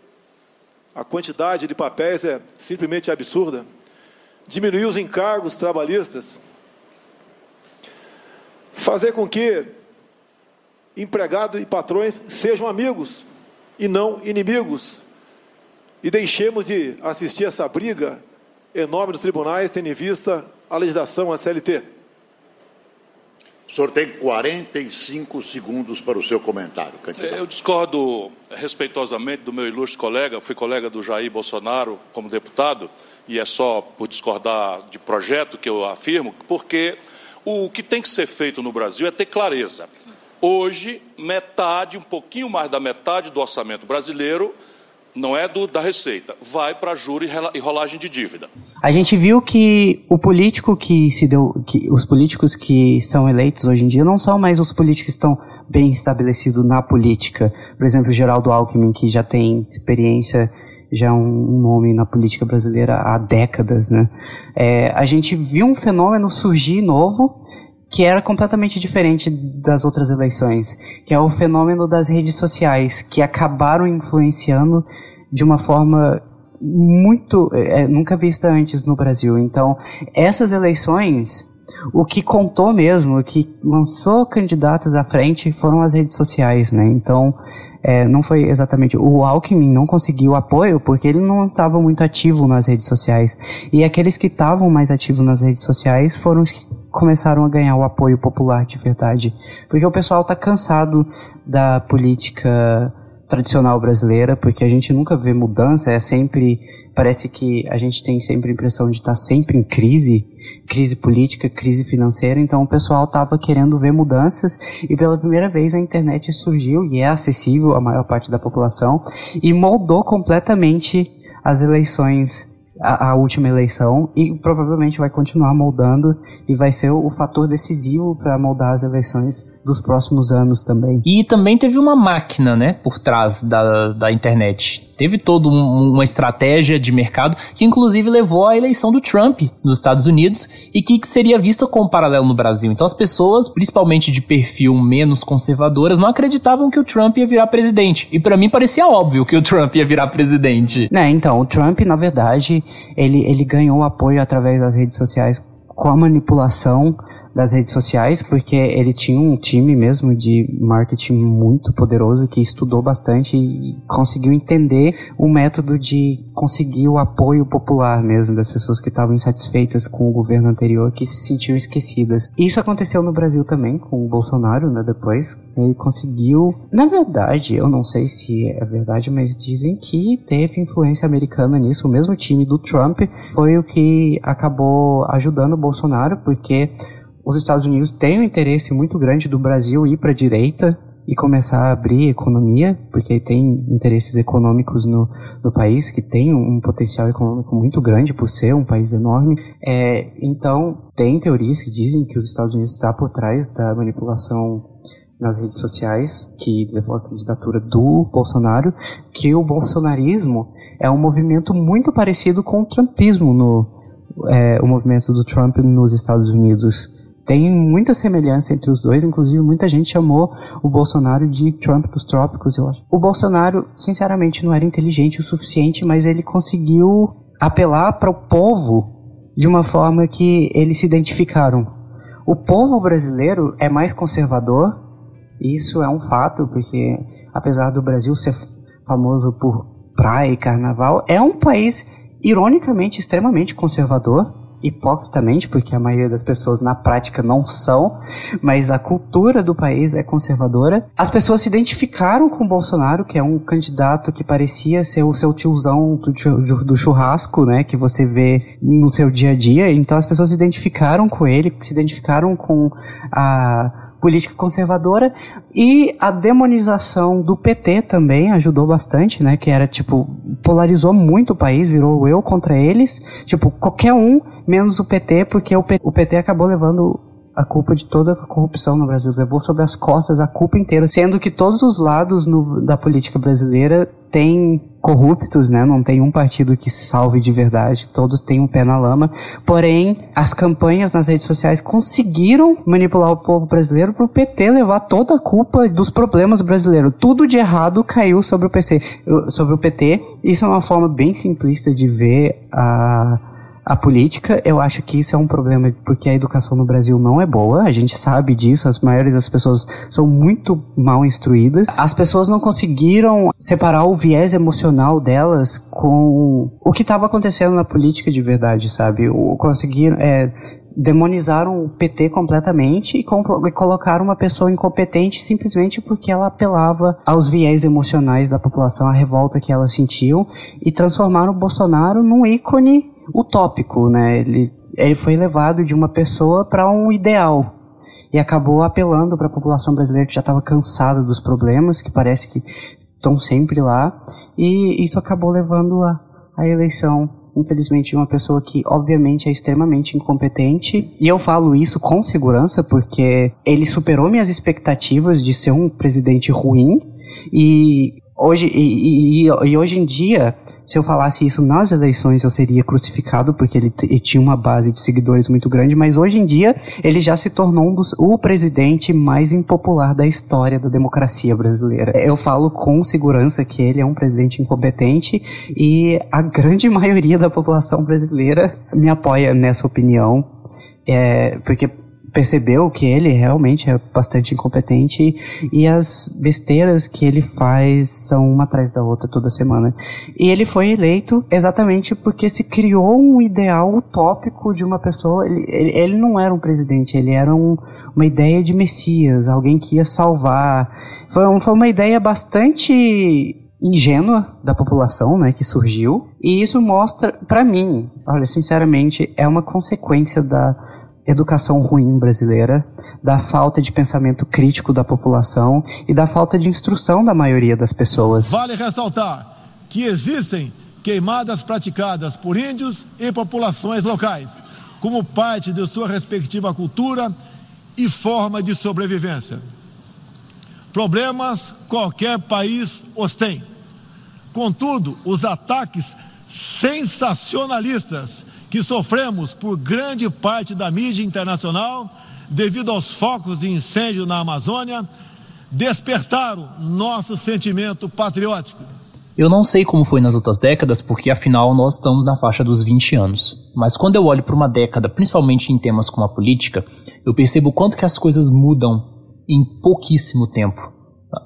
a quantidade de papéis é simplesmente absurda. Diminuir os encargos trabalhistas. Fazer com que empregado e patrões sejam amigos e não inimigos. E deixemos de assistir essa briga enorme dos tribunais, tendo em vista a legislação, a CLT. O senhor tem 45 segundos para o seu comentário, candidato. Eu discordo respeitosamente do meu ilustre colega, fui colega do Jair Bolsonaro como deputado, e é só por discordar de projeto que eu afirmo, porque o que tem que ser feito no Brasil é ter clareza. Hoje, metade, um pouquinho mais da metade do orçamento brasileiro não é do, da receita, vai para juro e rolagem de dívida. A gente viu que o político que se deu, que os políticos que são eleitos hoje em dia não são mais os políticos que estão bem estabelecidos na política. Por exemplo, Geraldo Alckmin, que já tem experiência, já é um nome na política brasileira há décadas, né? É, a gente viu um fenômeno surgir novo, que era completamente diferente das outras eleições, que é o fenômeno das redes sociais, que acabaram influenciando de uma forma muito é, nunca vista antes no Brasil. Então, essas eleições, o que contou mesmo, o que lançou candidatos à frente foram as redes sociais, né? Então, é, não foi exatamente. O Alckmin não conseguiu apoio porque ele não estava muito ativo nas redes sociais. E aqueles que estavam mais ativos nas redes sociais foram os que começaram a ganhar o apoio popular de verdade. Porque o pessoal está cansado da política tradicional brasileira, porque a gente nunca vê mudança, é sempre. Parece que a gente tem sempre a impressão de estar tá sempre em crise. crise política, crise financeira, então o pessoal estava querendo ver mudanças e pela primeira vez a internet surgiu e é acessível à maior parte da população e moldou completamente as eleições a, a, última eleição e provavelmente vai continuar moldando e vai ser o, o fator decisivo para moldar as eleições dos próximos anos também. E também teve uma máquina, né, por trás da, da internet. Teve toda um, uma estratégia de mercado que, inclusive, levou à eleição do Trump nos Estados Unidos e que, que seria vista como paralelo no Brasil. Então, as pessoas, principalmente de perfil menos conservadoras, não acreditavam que o Trump ia virar presidente. E para mim parecia óbvio que o Trump ia virar presidente. Né, então, o Trump, na verdade, ele, ele ganhou apoio através das redes sociais com a manipulação das redes sociais, porque ele tinha um time mesmo de marketing muito poderoso que estudou bastante e conseguiu entender o método de conseguir o apoio popular mesmo das pessoas que estavam insatisfeitas com o governo anterior, que se sentiam esquecidas. Isso aconteceu no Brasil também com o Bolsonaro, né, depois. Ele conseguiu, na verdade, eu não sei se é verdade, mas dizem que teve influência americana nisso. O mesmo time do Trump foi o que acabou ajudando o Bolsonaro, porque os Estados Unidos têm um interesse muito grande do Brasil ir para a direita e começar a abrir economia, porque tem interesses econômicos no, no país, que tem um potencial econômico muito grande por ser um país enorme. É, então, tem teorias que dizem que os Estados Unidos está por trás da manipulação nas redes sociais, que levou à candidatura do Bolsonaro, que o bolsonarismo é um movimento muito parecido com o trumpismo no é, o movimento do Trump nos Estados Unidos tem muita semelhança entre os dois, inclusive muita gente chamou o Bolsonaro de Trump dos trópicos, eu acho. O Bolsonaro, sinceramente, não era inteligente o suficiente, mas ele conseguiu apelar para o povo de uma forma que eles se identificaram. O povo brasileiro é mais conservador, isso é um fato, porque apesar do Brasil ser famoso por praia e carnaval, é um país ironicamente extremamente conservador hipocritamente, porque a maioria das pessoas na prática não são, mas a cultura do país é conservadora. As pessoas se identificaram com o Bolsonaro, que é um candidato que parecia ser o seu tiozão do churrasco, né, que você vê no seu dia a dia. Então as pessoas se identificaram com ele, se identificaram com a política conservadora e a demonização do PT também ajudou bastante, né? Que era tipo polarizou muito o país, virou eu contra eles, tipo qualquer um menos o PT, porque o PT, acabou levando a culpa de toda a corrupção no Brasil, levou sobre as costas a culpa inteira, sendo que todos os lados no, da política brasileira têm corruptos, né? Não tem um partido que salve de verdade, todos têm um pé na lama. Porém, as campanhas nas redes sociais conseguiram manipular o povo brasileiro para o PT levar toda a culpa dos problemas brasileiros. Tudo de errado caiu sobre o PC, sobre o PT. Isso é uma forma bem simplista de ver a a política, eu acho que isso é um problema porque a educação no Brasil não é boa, a gente sabe disso, as maiores das pessoas são muito mal instruídas. As pessoas não conseguiram separar o viés emocional delas com o que estava acontecendo na política de verdade, sabe? O, é, demonizaram o PT completamente e, e, colocaram uma pessoa incompetente simplesmente porque ela apelava aos viés emocionais da população, a revolta que elas sentiam, e transformaram o Bolsonaro num ícone utópico, né? Ele, ele foi levado de uma pessoa para um ideal e acabou apelando para a população brasileira que já estava cansada dos problemas, que parece que estão sempre lá, e isso acabou levando a, a eleição infelizmente, de uma pessoa que, obviamente, é extremamente incompetente. E eu falo isso com segurança porque ele superou minhas expectativas de ser um presidente ruim. E hoje, e, e, e hoje em dia, se eu falasse isso nas eleições, eu seria crucificado, porque ele, ele, tinha uma base de seguidores muito grande, mas hoje em dia ele já se tornou um dos, o presidente mais impopular da história da democracia brasileira. Eu falo com segurança que ele é um presidente incompetente e a grande maioria da população brasileira me apoia nessa opinião. É, porque percebeu que ele realmente é bastante incompetente e as besteiras que ele faz são uma atrás da outra toda semana. E ele foi eleito exatamente porque se criou um ideal utópico de uma pessoa. Ele, ele, ele não era um presidente, ele era um, uma ideia de Messias, alguém que ia salvar. Foi, foi uma ideia bastante ingênua da população, né, que surgiu, e isso mostra, para mim, olha, sinceramente, é uma consequência da educação ruim brasileira, da falta de pensamento crítico da população e da falta de instrução da maioria das pessoas. Vale ressaltar que existem queimadas praticadas por índios e populações locais, como parte de sua respectiva cultura e forma de sobrevivência. Problemas qualquer país os tem. Contudo, os ataques sensacionalistas que sofremos por grande parte da mídia internacional, devido aos focos de incêndio na Amazônia, despertaram nosso sentimento patriótico. Eu não sei como foi nas outras décadas, porque afinal nós estamos na faixa dos 20 anos. Mas quando eu olho para uma década, principalmente em temas como a política, eu percebo quanto que as coisas mudam em pouquíssimo tempo.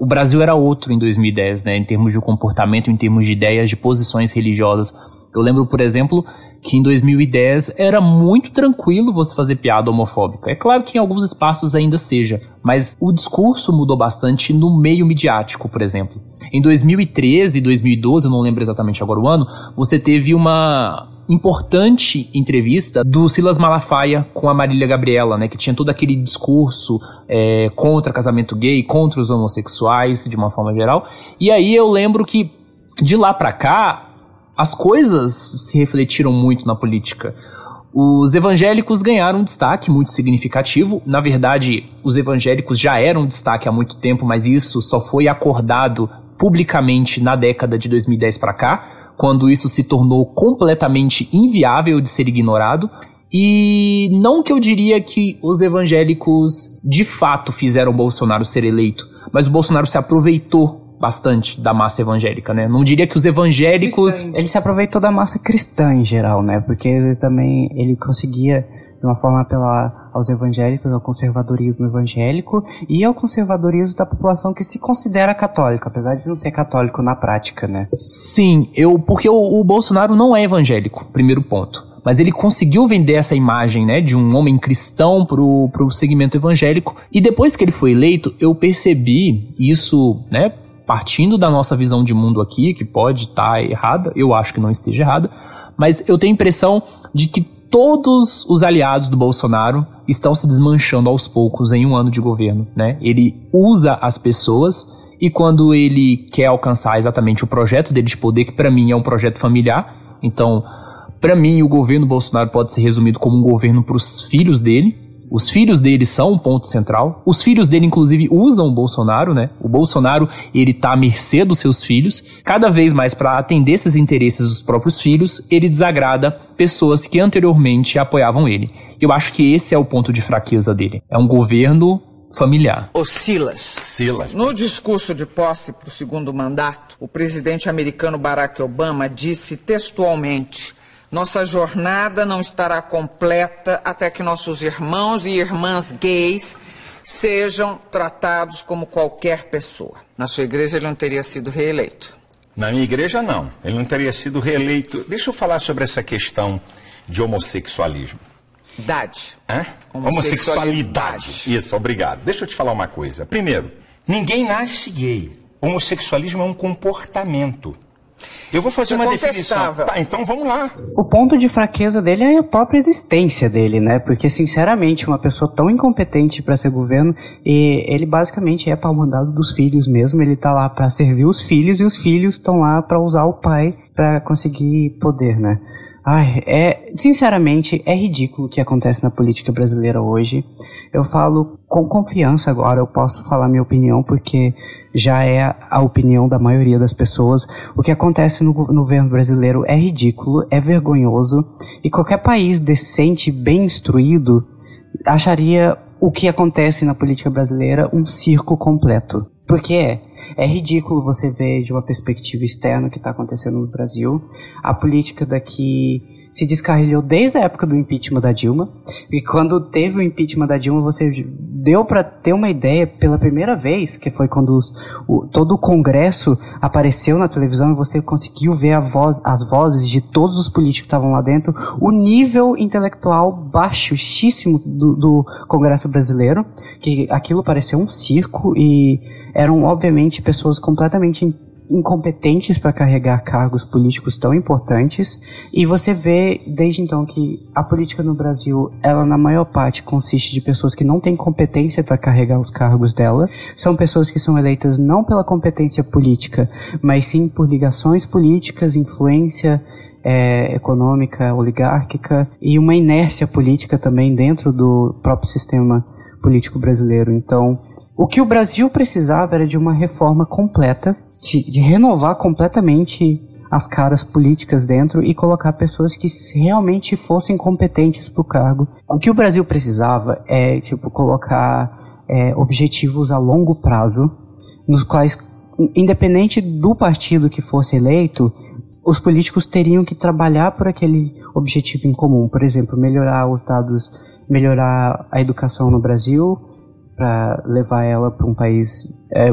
O Brasil era outro em 2010, né, em termos de comportamento, em termos de ideias, de posições religiosas. Eu lembro, por exemplo, que em 2010 era muito tranquilo você fazer piada homofóbica. É claro que em alguns espaços ainda seja, mas o discurso mudou bastante no meio midiático, por exemplo. Em 2013 e 2012, eu não lembro exatamente agora o ano, você teve uma importante entrevista do Silas Malafaia com a Marília Gabriela, né, que tinha todo aquele discurso é, contra casamento gay, contra os homossexuais, de uma forma geral. E aí eu lembro que de lá para cá as coisas se refletiram muito na política. Os evangélicos ganharam um destaque muito significativo. Na verdade, os evangélicos já eram destaque há muito tempo, mas isso só foi acordado publicamente na década de 2010 para cá, quando isso se tornou completamente inviável de ser ignorado. E não que eu diria que os evangélicos de fato fizeram Bolsonaro ser eleito, mas o Bolsonaro se aproveitou bastante da massa evangélica, né? Não diria que os evangélicos... Cristã. Ele se aproveitou da massa cristã em geral, né? Porque ele também, ele conseguia de uma forma apelar aos evangélicos, ao conservadorismo evangélico e ao conservadorismo da população que se considera católica, apesar de não ser católico na prática, né? Sim, eu porque o, o Bolsonaro não é evangélico, primeiro ponto. Mas ele conseguiu vender essa imagem, né, de um homem cristão pro, pro segmento evangélico. E depois que ele foi eleito, eu percebi isso, né, partindo da nossa visão de mundo aqui, que pode estar tá errada, eu acho que não esteja errada, mas eu tenho a impressão de que todos os aliados do Bolsonaro estão se desmanchando aos poucos em um ano de governo, né? Ele usa as pessoas e quando ele quer alcançar exatamente o projeto dele de poder, que para mim é um projeto familiar, então, para mim o governo Bolsonaro pode ser resumido como um governo para os filhos dele, os filhos dele são um ponto central. Os filhos dele, inclusive, usam o Bolsonaro, né? O Bolsonaro, ele tá à mercê dos seus filhos. Cada vez mais, para atender esses interesses dos próprios filhos, ele desagrada pessoas que anteriormente apoiavam ele. Eu acho que esse é o ponto de fraqueza dele. É um governo familiar. O Silas. Silas. No discurso de posse para o segundo mandato, o presidente americano Barack Obama disse textualmente nossa jornada não estará completa até que nossos irmãos e irmãs gays sejam tratados como qualquer pessoa. Na sua igreja ele não teria sido reeleito. Na minha igreja não, ele não teria sido reeleito. Deixa eu falar sobre essa questão de homossexualismo. Idade. Hã? Homossexualidade. Isso, obrigado. Deixa eu te falar uma coisa. Primeiro, ninguém nasce gay. Homossexualismo é um comportamento. Eu vou fazer Isso uma definição. Tá, então vamos lá. O ponto de fraqueza dele é a própria existência dele, né? Porque, sinceramente, uma pessoa tão incompetente para ser governo, e ele basicamente é pau mandado dos filhos mesmo. Ele tá lá para servir os filhos e os filhos estão lá para usar o pai para conseguir poder, né? Ai, é, sinceramente, é ridículo o que acontece na política brasileira hoje. Eu falo com confiança agora, eu posso falar minha opinião, porque já é a opinião da maioria das pessoas. O que acontece no, no governo brasileiro é ridículo, é vergonhoso, e qualquer país decente, bem instruído, acharia o que acontece na política brasileira um circo completo. Porque é, é ridículo você ver de uma perspectiva externa o que está acontecendo no Brasil. A política daqui se descarrilhou desde a época do impeachment da Dilma. E quando teve o impeachment da Dilma, você deu para ter uma ideia pela primeira vez, que foi quando o, todo o Congresso apareceu na televisão e você conseguiu ver voz, as vozes de todos os políticos que estavam lá dentro, o nível intelectual baixíssimo do, do Congresso brasileiro, que aquilo pareceu um circo e eram obviamente pessoas completamente incompetentes para carregar cargos políticos tão importantes e você vê desde então que a política no Brasil, ela na maior parte consiste de pessoas que não têm competência para carregar os cargos dela, são pessoas que são eleitas não pela competência política, mas sim por ligações políticas, influência é, econômica, oligárquica e uma inércia política também dentro do próprio sistema político brasileiro. Então, o que o Brasil precisava era de uma reforma completa, de, de renovar completamente as caras políticas dentro e colocar pessoas que realmente fossem competentes para o cargo. O que o Brasil precisava é, tipo, colocar é, objetivos a longo prazo, nos quais, independente do partido que fosse eleito, os políticos teriam que trabalhar por aquele objetivo em comum. Por exemplo, melhorar os dados, melhorar a educação no Brasil, para levar ela para um país, é,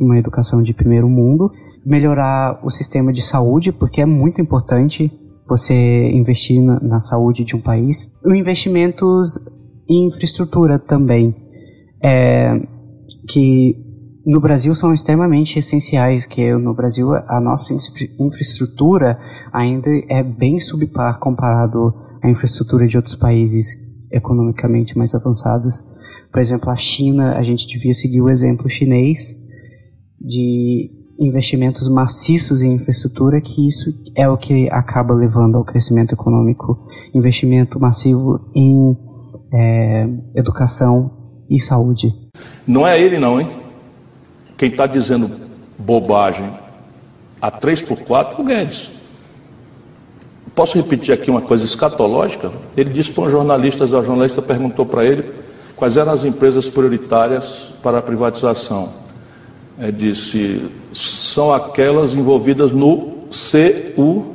uma educação de primeiro mundo, melhorar o sistema de saúde, porque é muito importante você investir na, na saúde de um país. Investimentos em infraestrutura também, é, que no Brasil são extremamente essenciais, que no Brasil a nossa infraestrutura ainda é bem subpar comparado à infraestrutura de outros países economicamente mais avançados. Por exemplo, a China, a gente devia seguir o exemplo chinês de investimentos maciços em infraestrutura, que isso é o que acaba levando ao crescimento econômico. Investimento massivo em é, educação e saúde. Não é ele não, hein? Quem está dizendo bobagem a 3 por 4 é o Guedes. Posso repetir aqui uma coisa escatológica? Ele disse para um jornalista, a jornalista perguntou para ele quais eram as empresas prioritárias para a privatização. Ele disse, são aquelas envolvidas no CU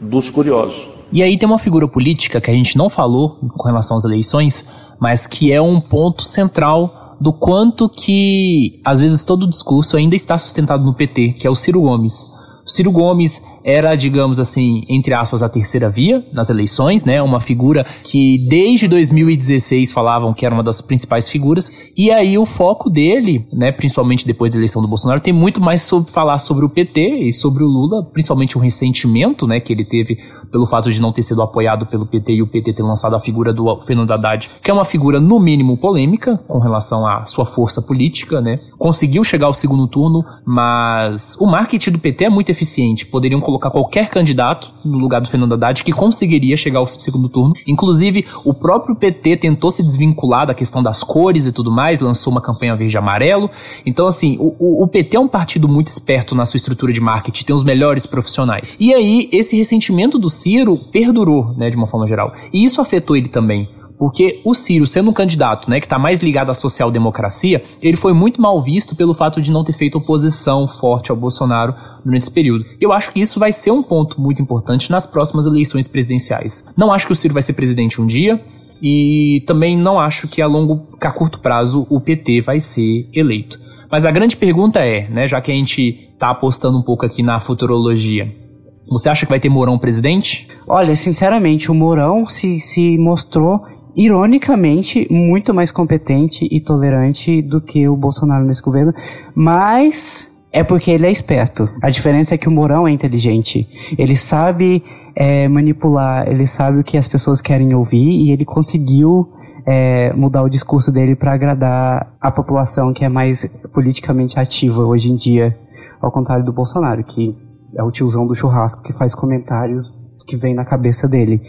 dos curiosos. E aí tem uma figura política que a gente não falou com relação às eleições, mas que é um ponto central do quanto que, às vezes, todo o discurso ainda está sustentado no PT, que é o Ciro Gomes. O Ciro Gomes era, digamos assim, entre aspas, a terceira via nas eleições, né? Uma figura que desde 2016 falavam que era uma das principais figuras. E aí o foco dele, né, principalmente depois da eleição do Bolsonaro, tem muito mais sobre falar sobre o PT e sobre o Lula, principalmente o ressentimento, né, que ele teve pelo fato de não ter sido apoiado pelo PT e o PT ter lançado a figura do Fernando Haddad, que é uma figura no mínimo polêmica com relação à sua força política, né? Conseguiu chegar ao segundo turno, mas o marketing do PT é muito eficiente. Poderiam colocar qualquer candidato no lugar do Fernando Haddad que conseguiria chegar ao segundo turno. Inclusive, o próprio PT tentou se desvincular da questão das cores e tudo mais, lançou uma campanha verde e amarelo. Então, assim, o, o PT é um partido muito esperto na sua estrutura de marketing, tem os melhores profissionais. E aí, esse ressentimento do Ciro perdurou, né, de uma forma geral. E isso afetou ele também. Porque o Ciro, sendo um candidato né, que está mais ligado à social-democracia, ele foi muito mal visto pelo fato de não ter feito oposição forte ao Bolsonaro durante esse período. Eu acho que isso vai ser um ponto muito importante nas próximas eleições presidenciais. Não acho que o Ciro vai ser presidente um dia, e também não acho que a longo, que a curto prazo o PT vai ser eleito. Mas a grande pergunta é, né, já que a gente está apostando um pouco aqui na futurologia, você acha que vai ter Mourão presidente? Olha, sinceramente, o Mourão se, se mostrou ironicamente muito mais competente e tolerante do que o Bolsonaro nesse governo, mas é porque ele é esperto. A diferença é que o Mourão é inteligente. Ele sabe é, manipular, ele sabe o que as pessoas querem ouvir e ele conseguiu é, mudar o discurso dele para agradar a população que é mais politicamente ativa hoje em dia, ao contrário do Bolsonaro, que é o tiozão do churrasco que faz comentários que vem na cabeça dele.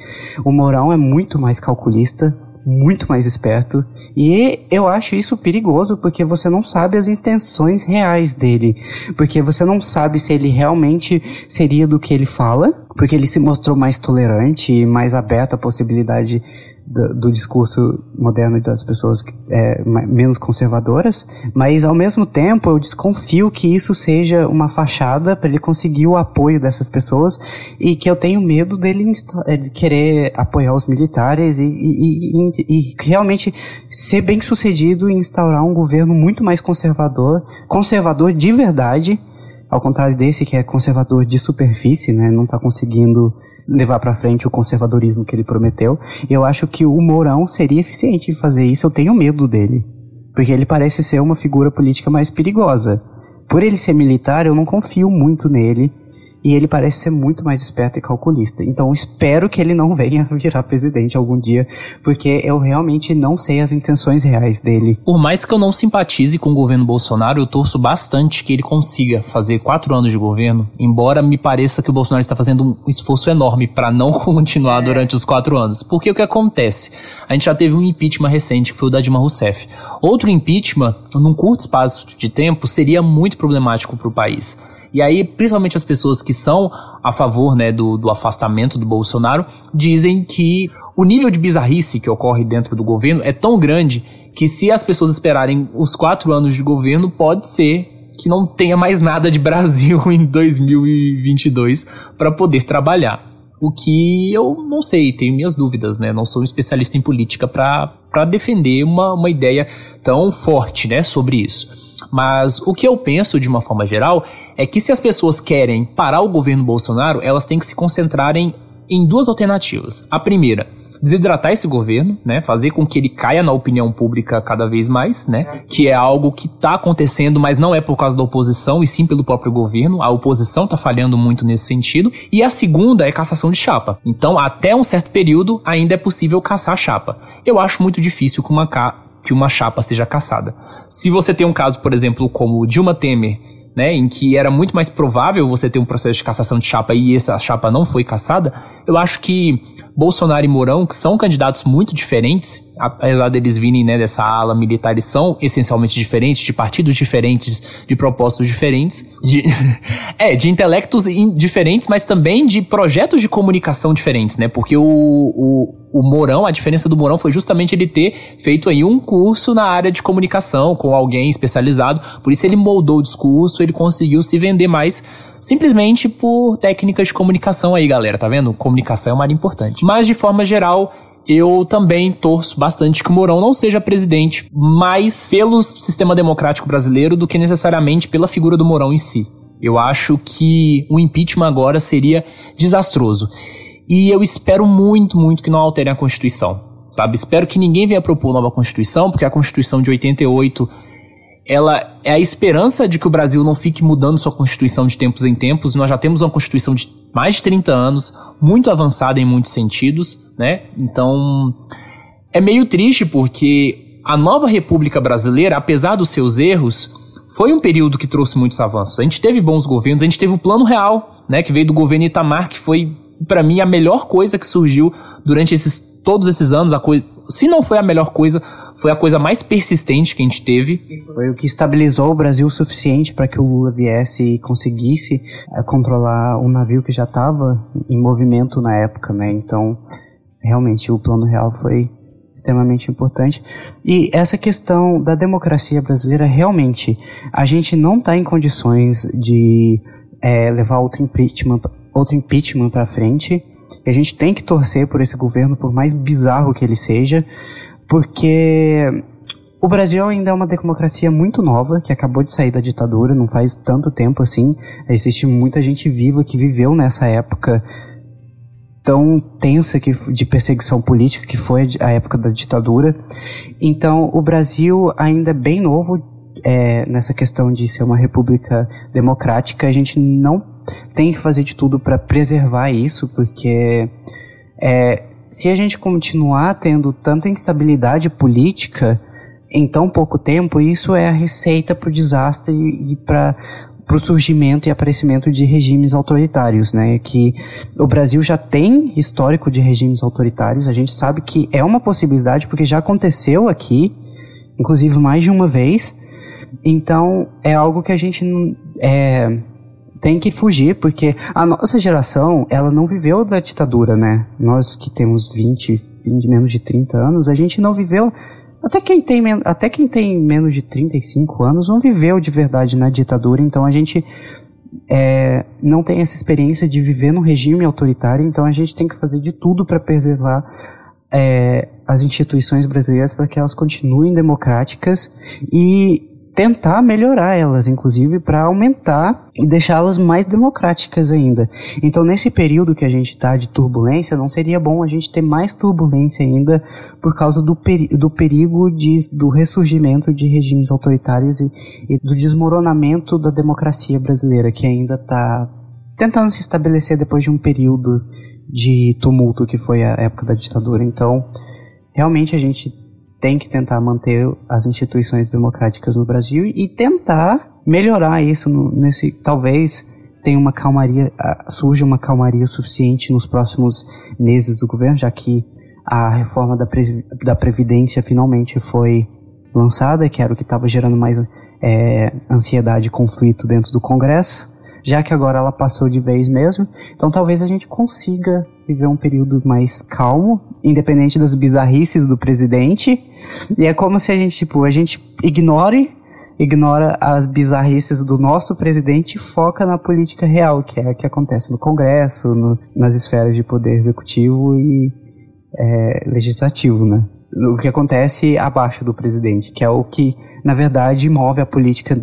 O Mourão é muito mais calculista, muito mais esperto, e eu acho isso perigoso porque você não sabe as intenções reais dele, porque você não sabe se ele realmente seria do que ele fala, porque ele se mostrou mais tolerante e mais aberto à possibilidade do, discurso moderno das pessoas é, menos conservadoras, mas ao mesmo tempo eu desconfio que isso seja uma fachada para ele conseguir o apoio dessas pessoas e que eu tenho medo dele é, de querer apoiar os militares e, e, e, e realmente ser bem sucedido em instaurar um governo muito mais conservador, conservador de verdade, ao contrário desse que é conservador de superfície, né, não está conseguindo levar para frente o conservadorismo que ele prometeu. Eu acho que o Mourão seria eficiente em fazer isso. Eu tenho medo dele, porque ele parece ser uma figura política mais perigosa. por ele ser militar, eu não confio muito nele e ele parece ser muito mais esperto e calculista. Então espero que ele não venha virar presidente algum dia, porque eu realmente não sei as intenções reais dele. Por mais que eu não simpatize com o governo Bolsonaro, eu torço bastante que ele consiga fazer quatro anos de governo, embora me pareça que o Bolsonaro está fazendo um esforço enorme para não continuar durante os quatro anos. Porque o que acontece? A gente já teve um impeachment recente, que foi o da Dilma Rousseff. Outro impeachment, num curto espaço de tempo, seria muito problemático para o país. E aí, principalmente as pessoas que são a favor né, do, do afastamento do Bolsonaro, dizem que o nível de bizarrice que ocorre dentro do governo é tão grande que se as pessoas esperarem os quatro anos de governo, pode ser que não tenha mais nada de Brasil em 2022 para poder trabalhar. O que eu não sei, tenho minhas dúvidas, né? Não sou um especialista em política para defender uma, uma ideia tão forte né, sobre isso. Mas o que eu penso, de uma forma geral, é que se as pessoas querem parar o governo Bolsonaro, elas têm que se concentrarem em duas alternativas. A primeira, desidratar esse governo, né, fazer com que ele caia na opinião pública cada vez mais, né, que é algo que está acontecendo, mas não é por causa da oposição e sim pelo próprio governo. A oposição está falhando muito nesse sentido. E a segunda é cassação de chapa. Então, até um certo período ainda é possível caçar a chapa. Eu acho muito difícil que uma que uma chapa seja caçada. Se você tem um caso, por exemplo, como Dilma Temer, né, em que era muito mais provável você ter um processo de cassação de chapa e essa chapa não foi caçada, eu acho que Bolsonaro e Mourão, que são candidatos muito diferentes, apesar deles virem né, dessa ala militar, eles são essencialmente diferentes, de partidos diferentes, de propósitos diferentes, de, é, de intelectos diferentes, mas também de projetos de comunicação diferentes, né? Porque o, o, o Mourão, a diferença do Mourão foi justamente ele ter feito aí um curso na área de comunicação com alguém especializado, por isso ele moldou o discurso, ele conseguiu se vender mais simplesmente por técnicas de comunicação aí, galera, tá vendo? Comunicação é uma área importante. Mas de forma geral, eu também torço bastante que o Mourão não seja presidente, mais pelo sistema democrático brasileiro do que necessariamente pela figura do Mourão em si. Eu acho que o impeachment agora seria desastroso. E eu espero muito, muito que não alterem a Constituição. Sabe? Espero que ninguém venha propor nova Constituição, porque a Constituição de 88 ela é a esperança de que o Brasil não fique mudando sua Constituição de tempos em tempos. Nós já temos uma Constituição de mais de 30 anos, muito avançada em muitos sentidos, né? Então, é meio triste porque a nova República Brasileira, apesar dos seus erros, foi um período que trouxe muitos avanços. A gente teve bons governos, a gente teve o Plano Real, né, que veio do governo Itamar, que foi para mim a melhor coisa que surgiu durante esses todos esses anos, a coisa, se não foi a melhor coisa, foi a coisa mais persistente que a gente teve. Foi o que estabilizou o Brasil o suficiente para que o Lula viesse e conseguisse é, controlar um navio que já estava em movimento na época, né? Então, realmente, o plano real foi extremamente importante. E essa questão da democracia brasileira, realmente, a gente não está em condições de é, levar outro impeachment, outro impeachment para frente. E a gente tem que torcer por esse governo, por mais bizarro que ele seja, porque o Brasil ainda é uma democracia muito nova, que acabou de sair da ditadura, não faz tanto tempo assim. Existe muita gente viva que viveu nessa época tão tensa que, de perseguição política que foi a época da ditadura. Então, o Brasil ainda é bem novo é, nessa questão de ser uma república democrática. A gente não tem que fazer de tudo para preservar isso, porque é, se a gente continuar tendo tanta instabilidade política em tão pouco tempo, isso é a receita para o desastre e, para para o surgimento e aparecimento de regimes autoritários, né? Que o Brasil já tem histórico de regimes autoritários, a gente sabe que é uma possibilidade porque já aconteceu aqui, inclusive mais de uma vez. Então é algo que a gente é, tem que fugir, porque a nossa geração, ela não viveu da ditadura, né? Nós que temos 20, 20 menos de 30 anos, a gente não viveu até quem, tem, até quem tem menos de 35 anos não viveu de verdade na ditadura, então a gente é, não tem essa experiência de viver num regime autoritário, então a gente tem que fazer de tudo para preservar é, as instituições brasileiras para que elas continuem democráticas e tentar melhorar elas, inclusive para aumentar e deixá-las mais democráticas ainda. Então, nesse período que a gente está de turbulência, não seria bom a gente ter mais turbulência ainda por causa do, peri do perigo de, do ressurgimento de regimes autoritários e, e do desmoronamento da democracia brasileira, que ainda está tentando se estabelecer depois de um período de tumulto que foi a época da ditadura. Então, realmente a gente tem que tentar manter as instituições democráticas no Brasil e tentar melhorar isso no, nesse talvez tenha uma calmaria surja uma calmaria suficiente nos próximos meses do governo já que a reforma da, da previdência finalmente foi lançada que era o que estava gerando mais é, ansiedade e conflito dentro do Congresso já que agora ela passou de vez mesmo então talvez a gente consiga viver um período mais calmo, independente das bizarrices do presidente. E é como se a gente, tipo, a gente ignore ignora as bizarrices do nosso presidente e foca na política real, que é o que acontece no Congresso, no, nas esferas de poder executivo e é, legislativo, né? O que acontece abaixo do presidente, que é o que, na verdade, move a política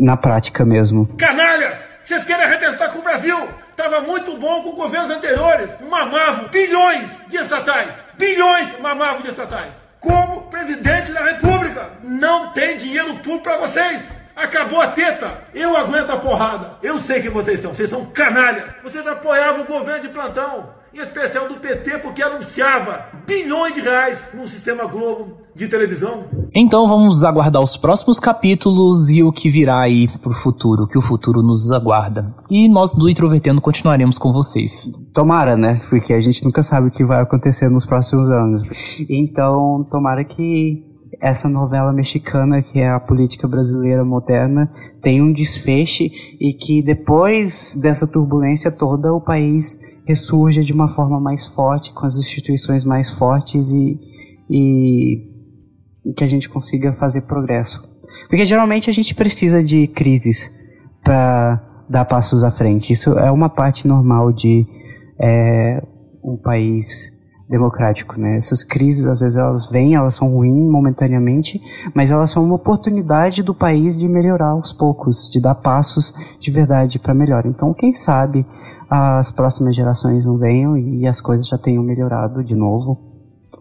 na prática mesmo. Canalhas! Vocês querem arrebentar com o Brasil! Estava muito bom com governos anteriores. Mamavam bilhões de estatais. Bilhões mamavam de estatais. Como presidente da República, não tem dinheiro público para vocês. Acabou a teta. Eu aguento a porrada. Eu sei que vocês são. Vocês são canalhas. Vocês apoiavam o governo de plantão em especial do PT, porque anunciava bilhões de reais no sistema Globo de televisão. Então vamos aguardar os próximos capítulos e o que virá aí pro futuro, que o futuro nos aguarda. E nós do Introvertendo continuaremos com vocês. Tomara, né? Porque a gente nunca sabe o que vai acontecer nos próximos anos. Então, tomara que essa novela mexicana que é a política brasileira moderna tenha um desfeche e que depois dessa turbulência toda o país ressurja de uma forma mais forte, com as instituições mais fortes e, e que a gente consiga fazer progresso. Porque geralmente a gente precisa de crises para dar passos à frente. Isso é uma parte normal de é, um país democrático, né? Essas crises às vezes elas vêm, elas são ruins momentaneamente, mas elas são uma oportunidade do país de melhorar aos poucos, de dar passos de verdade para melhor. Então, quem sabe as próximas gerações não venham e as coisas já tenham melhorado de novo.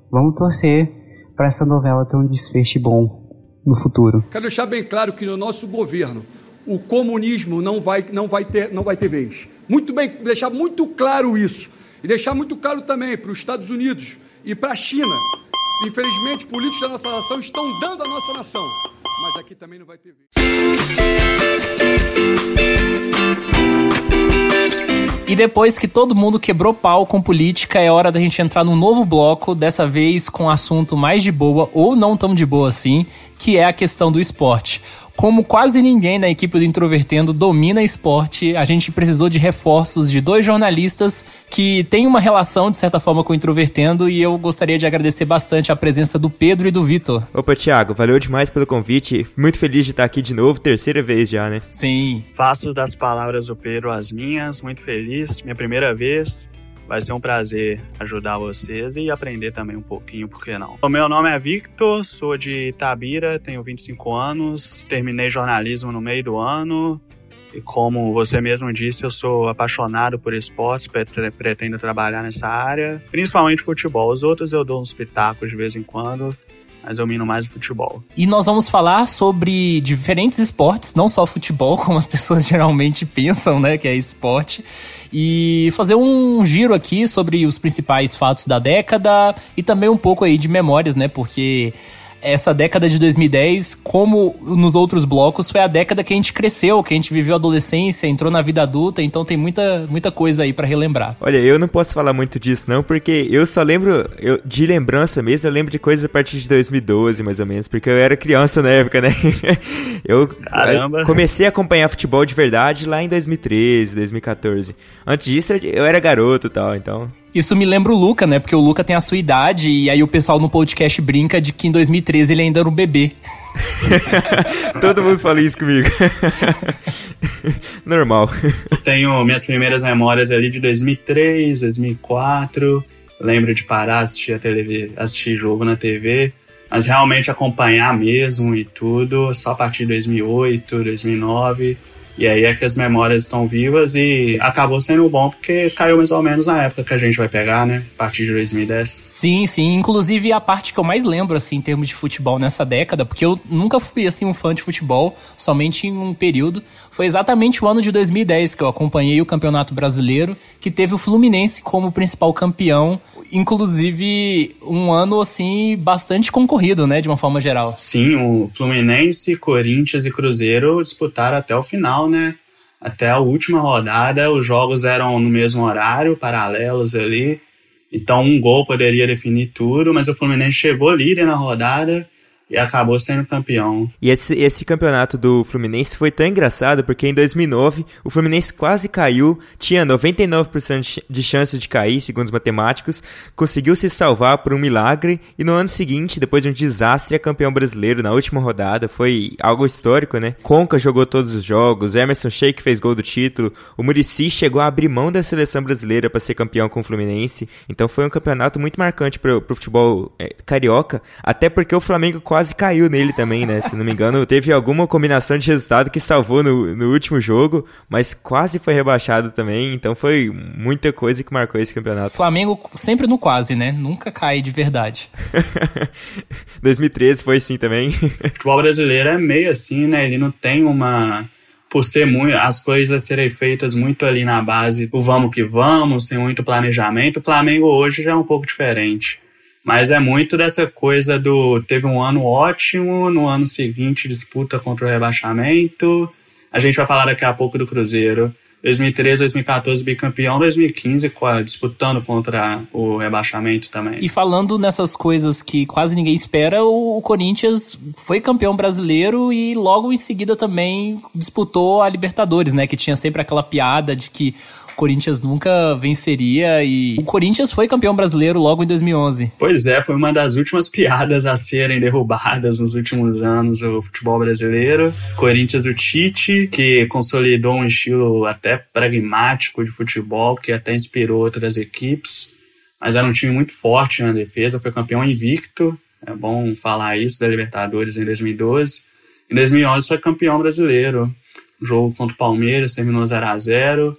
Vamos torcer para essa novela ter um desfecho bom no futuro. Quero deixar bem claro que no nosso governo o comunismo não vai, não vai, ter, não vai ter vez. Muito bem, deixar muito claro isso. E deixar muito claro também para os Estados Unidos e para a China. Infelizmente, políticos da nossa nação estão dando a nossa nação. Mas aqui também não vai ter vez. E depois que todo mundo quebrou pau com política, é hora da gente entrar num novo bloco, dessa vez com um assunto mais de boa, ou não tão de boa assim, que é a questão do esporte como quase ninguém na equipe do Introvertendo domina esporte, a gente precisou de reforços de dois jornalistas que têm uma relação, de certa forma, com o Introvertendo e eu gostaria de agradecer bastante a presença do Pedro e do Vitor. Opa, Thiago, valeu demais pelo convite. Muito feliz de estar aqui de novo, terceira vez já, né? Sim. Faço das palavras do Pedro as minhas, muito feliz, minha primeira vez. Vai ser um prazer ajudar vocês e aprender também um pouquinho, por que não? O meu nome é Victor, sou de Itabira, tenho 25 anos, terminei jornalismo no meio do ano. E como você mesmo disse, eu sou apaixonado por esportes, pretendo trabalhar nessa área, principalmente futebol. Os outros eu dou uns pitacos de vez em quando, mas eu mino mais o futebol. E nós vamos falar sobre diferentes esportes, não só futebol, como as pessoas geralmente pensam, né, que é esporte, e fazer um giro aqui sobre os principais fatos da década e também um pouco aí de memórias, né, porque essa década de 2010, como nos outros blocos, foi a década que a gente cresceu, que a gente viveu a adolescência, entrou na vida adulta, então tem muita, muita coisa aí para relembrar. Olha, eu não posso falar muito disso não, porque eu só lembro eu, de lembrança mesmo, eu lembro de coisas a partir de 2012, mais ou menos, porque eu era criança na época, né? eu Caramba. comecei a acompanhar futebol de verdade lá em 2013, 2014. Antes disso eu era garoto e tal, então isso me lembra o Luca, né? Porque o Luca tem a sua idade e aí o pessoal no podcast brinca de que em 2013 ele ainda era um bebê. Todo mundo fala isso comigo. Normal. Tenho minhas primeiras memórias ali de 2003, 2004. Lembro de parar, assistir a TV, assistir jogo na TV. Mas realmente acompanhar mesmo e tudo, só a partir de 2008, 2009. E aí é que as memórias estão vivas e acabou sendo bom porque caiu mais ou menos na época que a gente vai pegar, né? A partir de 2010. Sim, sim. Inclusive a parte que eu mais lembro, assim, em termos de futebol nessa década, porque eu nunca fui, assim, um fã de futebol, somente em um período. Foi exatamente o ano de 2010 que eu acompanhei o Campeonato Brasileiro, que teve o Fluminense como principal campeão inclusive um ano assim bastante concorrido, né, de uma forma geral. Sim, o Fluminense, Corinthians e Cruzeiro disputaram até o final, né? Até a última rodada, os jogos eram no mesmo horário, paralelos ali. Então um gol poderia definir tudo, mas o Fluminense chegou líder na rodada e acabou sendo campeão. E esse, esse campeonato do Fluminense foi tão engraçado porque em 2009 o Fluminense quase caiu, tinha 99% de chance de cair, segundo os matemáticos, conseguiu se salvar por um milagre e no ano seguinte, depois de um desastre, é campeão brasileiro na última rodada. Foi algo histórico, né? Conca jogou todos os jogos, Emerson Sheik fez gol do título, o Murici chegou a abrir mão da seleção brasileira para ser campeão com o Fluminense. Então foi um campeonato muito marcante para o futebol é, carioca, até porque o Flamengo quase quase caiu nele também, né? Se não me engano, teve alguma combinação de resultado que salvou no, no último jogo, mas quase foi rebaixado também. Então foi muita coisa que marcou esse campeonato. Flamengo sempre no quase, né? Nunca cai de verdade. 2013 foi assim também. O futebol brasileiro é meio assim, né? Ele não tem uma por ser muito as coisas serem feitas muito ali na base do vamos que vamos, sem muito planejamento, o Flamengo hoje já é um pouco diferente. Mas é muito dessa coisa do. Teve um ano ótimo, no ano seguinte disputa contra o rebaixamento. A gente vai falar daqui a pouco do Cruzeiro. 2013, 2014 bicampeão, 2015 disputando contra o rebaixamento também. E falando nessas coisas que quase ninguém espera, o, Corinthians foi campeão brasileiro e logo em seguida também disputou a Libertadores, né? Que tinha sempre aquela piada de que Corinthians nunca venceria e o Corinthians foi campeão brasileiro logo em 2011. Pois é, foi uma das últimas piadas a serem derrubadas nos últimos anos o futebol brasileiro. Corinthians o Tite, que consolidou um estilo até pragmático de futebol, que até inspirou outras equipes, mas era um time muito forte na defesa, foi campeão invicto, é bom falar isso da Libertadores em 2012. Em 2011 foi campeão brasileiro. O jogo contra o Palmeiras terminou 0 a 0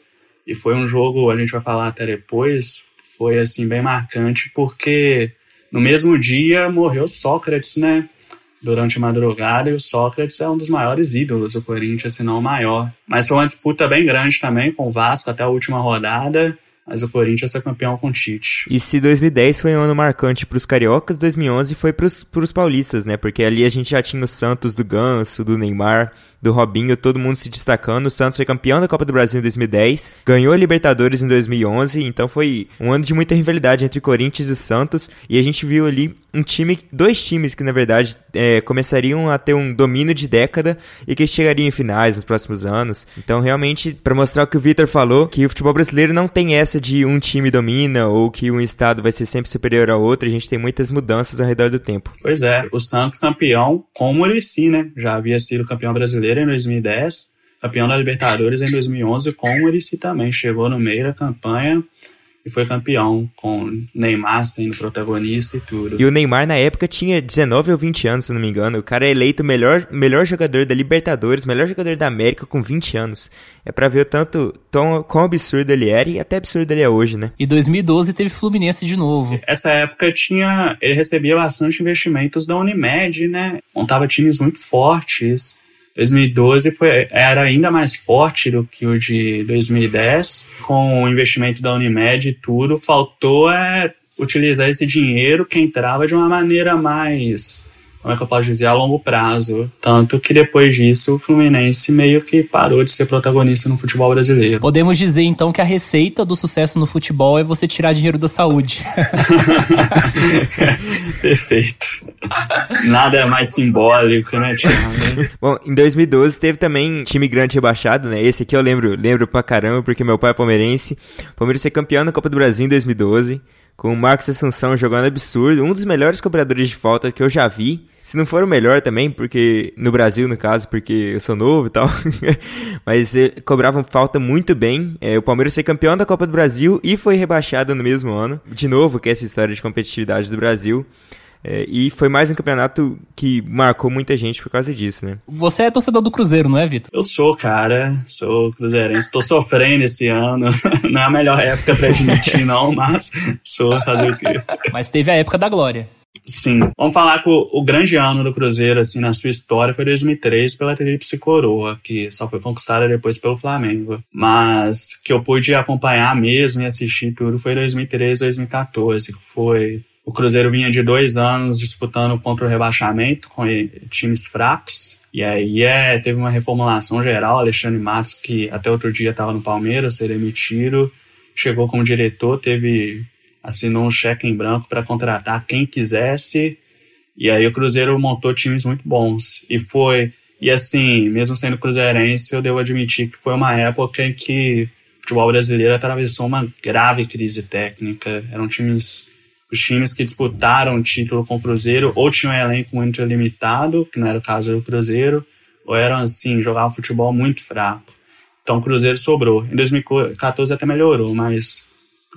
e foi um jogo, a gente vai falar até depois, foi assim bem marcante porque no mesmo dia morreu Sócrates, né? Durante a madrugada, e o Sócrates é um dos maiores ídolos do Corinthians, se não o maior. Mas foi uma disputa bem grande também com o Vasco até a última rodada mas o Corinthians é campeão com o Tite. E se 2010 foi um ano marcante para os cariocas, 2011 foi para os paulistas, né? Porque ali a gente já tinha o Santos do Ganso, do Neymar, do Robinho, todo mundo se destacando. O Santos foi campeão da Copa do Brasil em 2010, ganhou a Libertadores em 2011, então foi um ano de muita rivalidade entre Corinthians e Santos, e a gente viu ali um time, dois times que na verdade é, começariam a ter um domínio de década e que chegariam em finais nos próximos anos. Então, realmente, para mostrar o que o Vitor falou, que o futebol brasileiro não tem essa de um time domina ou que um estado vai ser sempre superior ao outro, a gente tem muitas mudanças ao redor do tempo. Pois é, o Santos campeão com o Muricy, né? Já havia sido campeão brasileiro Brasileiro em 2010, campeão da Libertadores em 2011, com o Muricy também. Chegou no meio da campanha e foi campeão, com Neymar sendo protagonista e tudo. E o Neymar na época tinha 19 ou 20 anos, se não me engano. O cara é eleito melhor, melhor jogador da Libertadores, melhor jogador da América com 20 anos. É pra ver o tanto tão, quão absurdo ele era e até absurdo ele é hoje, né? E 2012 teve Fluminense de novo. Essa época tinha. Ele recebia bastante investimentos da Unimed, né? Montava times muito fortes 2012 foi, era ainda mais forte do que o de 2010, com o investimento da Unimed e tudo, faltou é, utilizar esse dinheiro que entrava de uma maneira mais como é que eu posso dizer, a longo prazo. Tanto que depois disso o Fluminense meio que parou de ser protagonista no futebol brasileiro. Podemos dizer então que a receita do sucesso no futebol é você tirar dinheiro da saúde. Perfeito. Nada mais simbólico, né, Thiago? Bom, em 2012 teve também time grande rebaixado, né? Esse aqui eu lembro, lembro pra caramba, porque meu pai é palmeirense. O Palmeiras foi campeão da Copa do Brasil em 2012 com o Marcos Assunção jogando absurdo, um dos melhores cobradores de falta que eu já vi. Se não for o melhor também, porque no Brasil, no caso, porque eu sou novo e tal. Mas cobravam falta muito bem. É, o Palmeiras foi campeão da Copa do Brasil e foi rebaixado no mesmo ano. De novo, que é essa história de competitividade do Brasil. É, e foi mais um campeonato que marcou muita gente por causa disso, né? Você é torcedor do Cruzeiro, não é, Vitor? Eu sou, cara. Sou cruzeirense. Tô sofrendo esse ano. Não é a melhor época pra admitir, não, mas sou fazer o quê? Mas teve a época da glória. Sim. Vamos falar que o, o, grande ano do Cruzeiro, assim, na sua história foi 2003 pela Tríplice Coroa, que só foi conquistada depois pelo Flamengo. Mas que eu pude acompanhar mesmo e assistir tudo foi 2013, 2014, que foi o Cruzeiro vinha de dois anos disputando contra o rebaixamento com times fracos. E aí é, teve uma reformulação geral. Alexandre Matos, que até outro dia estava no Palmeiras, ser demitido, chegou como diretor, teve assinou um cheque em branco para contratar quem quisesse. E aí o Cruzeiro montou times muito bons. E foi. E assim, mesmo sendo cruzeirense, eu devo admitir que foi uma época em que o futebol brasileiro atravessou uma grave crise técnica. Eram times os times que disputaram o título com o Cruzeiro ou tinham um elenco muito limitado, que não era o caso do Cruzeiro, ou eram assim, jogavam futebol muito fraco. Então o Cruzeiro sobrou. Em 2014 até melhorou, mas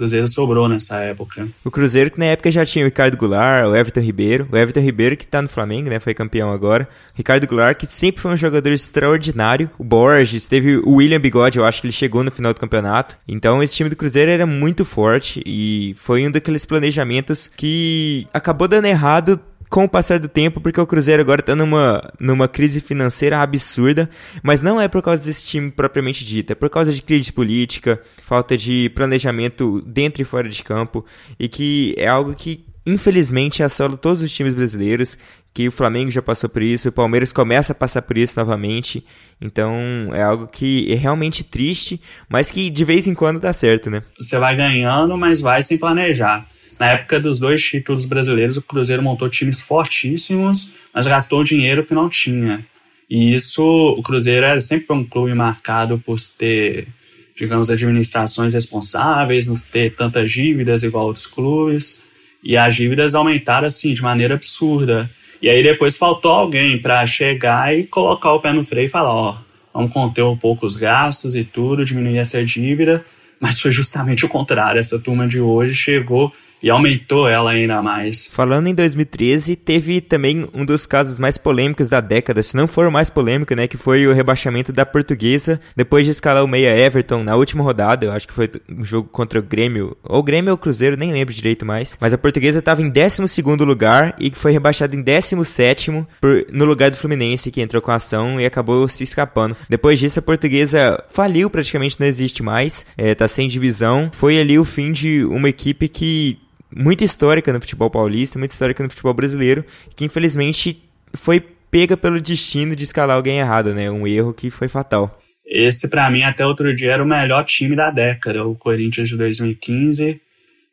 Cruzeiro sobrou nessa época. O Cruzeiro que na época já tinha o Ricardo Goulart, o Everton Ribeiro. O Everton Ribeiro que tá no Flamengo, né? Foi campeão agora. Ricardo Goulart que sempre foi um jogador extraordinário. O Borges, teve o William Bigode, eu acho que ele chegou no final do campeonato. Então esse time do Cruzeiro era muito forte e foi um daqueles planejamentos que acabou dando errado com o passar do tempo, porque o Cruzeiro agora está numa, numa crise financeira absurda, mas não é por causa desse time propriamente dito, é por causa de crise política, falta de planejamento dentro e fora de campo, e que é algo que infelizmente assola todos os times brasileiros, que o Flamengo já passou por isso, o Palmeiras começa a passar por isso novamente, então é algo que é realmente triste, mas que de vez em quando dá certo, né? Você vai ganhando, mas vai sem planejar. Na época dos dois títulos brasileiros, o Cruzeiro montou times fortíssimos, mas gastou dinheiro que não tinha. E isso, o Cruzeiro era, sempre foi um clube marcado por ter, digamos, administrações responsáveis, não ter tantas dívidas igual outros clubes. E as dívidas aumentaram assim de maneira absurda. E aí depois faltou alguém para chegar e colocar o pé no freio e falar, ó, vamos conter um pouco os gastos e tudo, diminuir essa dívida. Mas foi justamente o contrário. Essa turma de hoje chegou e aumentou ela ainda mais. Falando em 2013, teve também um dos casos mais polêmicos da década, se não for o mais polêmico, né, que foi o rebaixamento da Portuguesa depois de escalar o meia Everton na última rodada, eu acho que foi um jogo contra o Grêmio, ou Grêmio ou Cruzeiro, nem lembro direito mais, mas a Portuguesa estava em 12 lugar e foi rebaixada em 17 por, no lugar do Fluminense, que entrou com a ação e acabou se escapando. Depois disso, a Portuguesa faliu, praticamente não existe mais, é, tá sem divisão. Foi ali o fim de uma equipe que muito histórica no futebol paulista, muito histórica no futebol brasileiro, que infelizmente foi pega pelo destino de escalar alguém errado, né? Um erro que foi fatal. Esse, para mim, até outro dia era o melhor time da década, o Corinthians de 2015.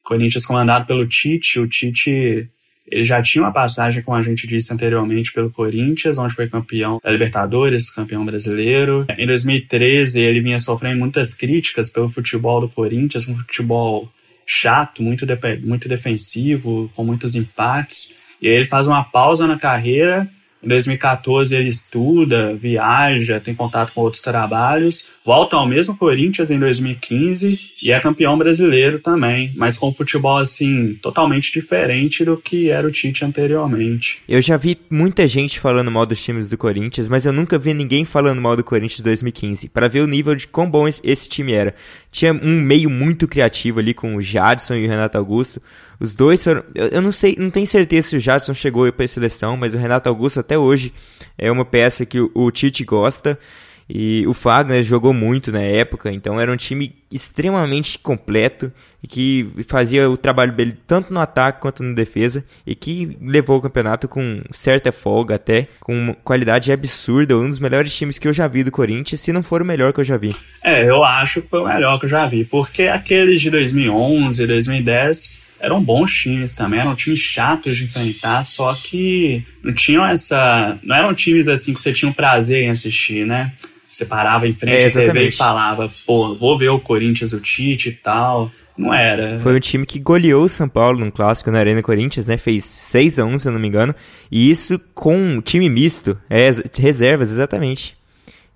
Corinthians comandado pelo Tite. O Tite ele já tinha uma passagem, como a gente disse anteriormente, pelo Corinthians, onde foi campeão da Libertadores, campeão brasileiro. Em 2013, ele vinha sofrendo muitas críticas pelo futebol do Corinthians, um futebol chato, muito, de, muito defensivo, com muitos empates. E aí ele faz uma pausa na carreira. Em 2014 ele estuda, viaja, tem contato com outros trabalhos, volta ao mesmo Corinthians em 2015 e é campeão brasileiro também, mas com futebol assim totalmente diferente do que era o Tite anteriormente. Eu já vi muita gente falando mal dos times do Corinthians, mas eu nunca vi ninguém falando mal do Corinthians 2015, para ver o nível de quão bom esse time era. Tinha um meio muito criativo ali com o Jadson e o Renato Augusto. Os dois foram. Eu, não sei, não tenho certeza se o Jadson chegou para a seleção, mas o Renato Augusto até hoje é uma peça que o, o Tite gosta. E o Fagner jogou muito na época, então era um time extremamente completo e que fazia o trabalho dele tanto no ataque quanto na defesa e que levou o campeonato com certa folga até, com uma qualidade absurda, um dos melhores times que eu já vi do Corinthians, se não for o melhor que eu já vi. É, eu acho que foi o melhor que eu já vi, porque aqueles de 2011, 2010 eram bons times também, eram times chatos de enfrentar, só que não tinham essa. Não eram times assim que você tinha um prazer em assistir, né? Você parava em frente é, à TV e falava, pô, vou ver o Corinthians, o Tite e tal. Não era. Foi um time que goleou o São Paulo num clássico na Arena Corinthians, né? Fez 6 a 1 se eu não me engano. E isso com um time misto. É, reservas, exatamente.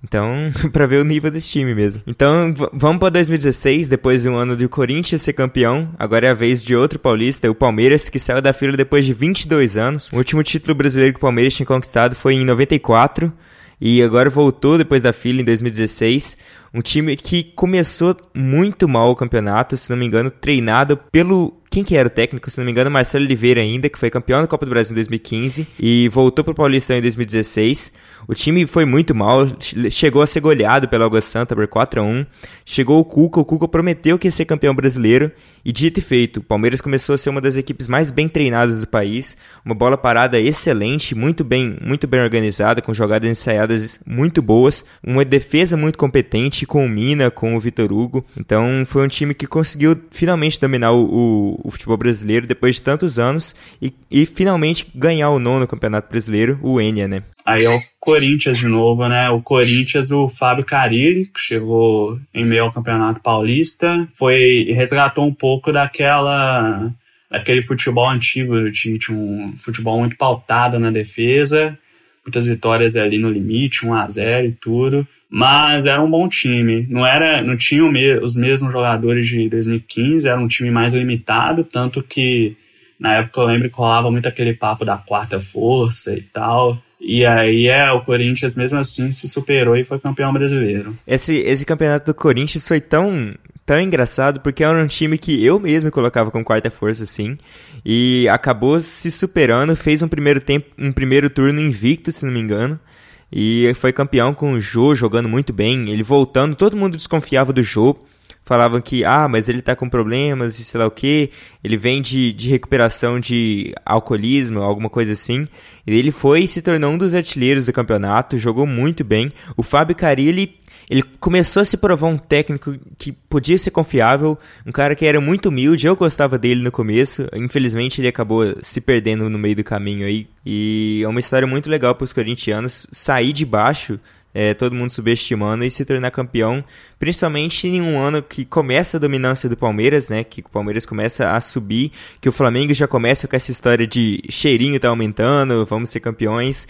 Então, para ver o nível desse time mesmo. Então, vamos para 2016, depois de um ano do Corinthians ser campeão. Agora é a vez de outro paulista, o Palmeiras, que saiu da fila depois de 22 anos. O último título brasileiro que o Palmeiras tinha conquistado foi em 94 e agora voltou depois da fila em 2016. Um time que começou muito mal o campeonato, se não me engano, treinado pelo quem que era o técnico, se não me engano, Marcelo Oliveira ainda, que foi campeão da Copa do Brasil em 2015 e voltou para o Paulistão em 2016. O time foi muito mal, chegou a ser goleado pela Água Santa por 4 a 1 Chegou o Cuca, o Cuca prometeu que ia ser campeão brasileiro, e dito e feito, o Palmeiras começou a ser uma das equipes mais bem treinadas do país, uma bola parada excelente, muito bem, muito bem organizada, com jogadas ensaiadas muito boas, uma defesa muito competente, com o Mina, com o Vitor Hugo. Então foi um time que conseguiu finalmente dominar o, o, o futebol brasileiro depois de tantos anos e, e finalmente ganhar o nono campeonato brasileiro, o Enia, né? Aí é o Corinthians de novo, né? O Corinthians, o Fábio Carilli, que chegou em meio ao Campeonato Paulista, foi resgatou um pouco daquela daquele futebol antigo do Tite, um futebol muito pautado na defesa, muitas vitórias ali no limite, 1 a 0 e tudo, mas era um bom time. Não era, não tinha os mesmos jogadores de 2015, era um time mais limitado, tanto que na época eu lembro que rolava muito aquele papo da quarta força e tal. E aí é, o Corinthians mesmo assim se superou e foi campeão brasileiro. Esse, esse campeonato do Corinthians foi tão, tão engraçado porque era um time que eu mesmo colocava com quarta força, assim, e acabou se superando, fez um primeiro tempo, um primeiro turno invicto, se não me engano. E foi campeão com o Jô jogando muito bem, ele voltando, todo mundo desconfiava do Jô falavam que, ah, mas ele tá com problemas e sei lá o que, ele vem de, de recuperação de alcoolismo, alguma coisa assim. E ele foi e se tornou um dos artilheiros do campeonato, jogou muito bem. O Fábio Carilli, ele começou a se provar um técnico que podia ser confiável, um cara que era muito humilde, eu gostava dele no começo, infelizmente ele acabou se perdendo no meio do caminho aí. E é uma história muito legal para os corintianos sair de baixo é, todo mundo subestimando e se tornar campeão, principalmente em um ano que começa a dominância do Palmeiras, né? Que o Palmeiras começa a subir, que o Flamengo já começa com essa história de cheirinho tá aumentando, vamos ser campeões.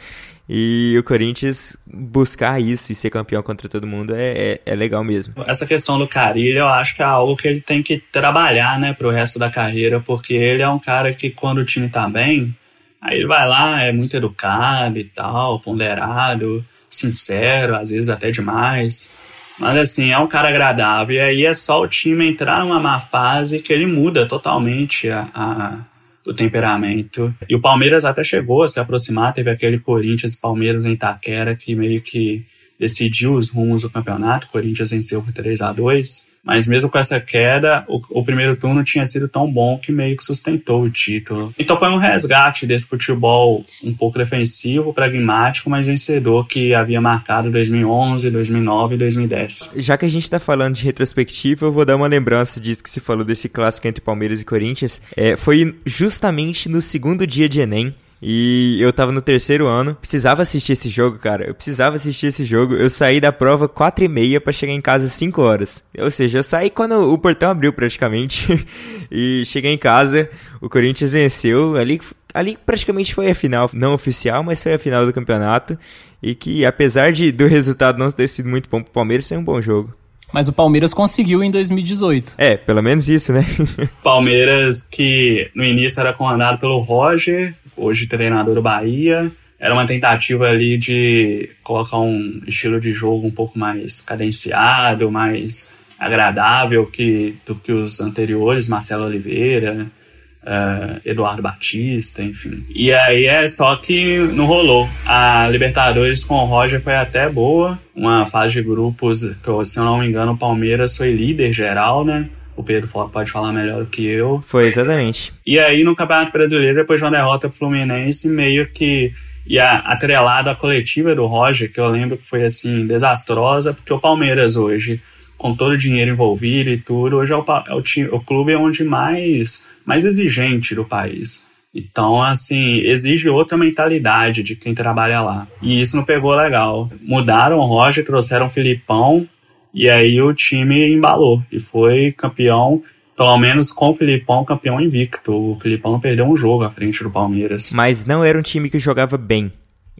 E o Corinthians buscar isso e ser campeão contra todo mundo é, é, é, legal mesmo. Essa questão do Carilho, eu acho que é algo que ele tem que trabalhar, né, pro resto da carreira, porque ele é um cara que quando o time tá bem, aí ele vai lá, é muito educado e tal, ponderado, sincero, às vezes até demais. Mas assim, é um cara agradável. E aí é só o time entrar numa má fase que ele muda totalmente a, a, o temperamento. E o Palmeiras até chegou a se aproximar, teve aquele Corinthians Palmeiras em Itaquera que meio que decidiu os rumos do campeonato. Corinthians venceu por 3 a 2 mas mesmo com essa queda, o, o, primeiro turno tinha sido tão bom que meio que sustentou o título. Então foi um resgate desse futebol um pouco defensivo, pragmático, mas vencedor que havia marcado 2011, 2009 e 2010. Já que a gente está falando de retrospectiva, eu vou dar uma lembrança disso que se falou desse clássico entre Palmeiras e Corinthians. É, foi justamente no segundo dia de Enem, e eu tava no terceiro ano, precisava assistir esse jogo, cara. Eu precisava assistir esse jogo. Eu saí da prova quatro e meia para chegar em casa cinco horas. Ou seja, eu saí quando o portão abriu praticamente. e cheguei em casa, o Corinthians venceu. Ali, ali praticamente foi a final, não oficial, mas foi a final do campeonato. E que apesar de, do resultado não ter sido muito bom pro Palmeiras, foi um bom jogo. Mas o Palmeiras conseguiu em 2018. É, pelo menos isso, né? Palmeiras que no início era comandado pelo Roger, hoje treinador do Bahia. Era uma tentativa ali de colocar um estilo de jogo um pouco mais cadenciado, mais agradável que, do que os anteriores, Marcelo Oliveira, uh, Eduardo Batista, enfim. E aí é só que não rolou. A Libertadores com o Roger foi até boa, uma fase de grupos, que, se eu não me engano, o Palmeiras foi líder geral, né? o Pedro pode falar melhor do que eu. Foi, exatamente. E aí no Campeonato Brasileiro, depois de uma derrota pro Fluminense, meio que ia atrelado à coletiva do Roger, que eu lembro que foi assim, desastrosa, porque o Palmeiras hoje, com todo o dinheiro envolvido e tudo, hoje é o, é o, o clube onde mais, mais exigente do país. Então, assim, exige outra mentalidade de quem trabalha lá. E isso não pegou legal. Mudaram o Roger, trouxeram o Filipão, e aí o time embalou e foi campeão, pelo menos com o Filipão, campeão invicto. O Filipão não perdeu um jogo à frente do Palmeiras. Mas não era um time que jogava bem.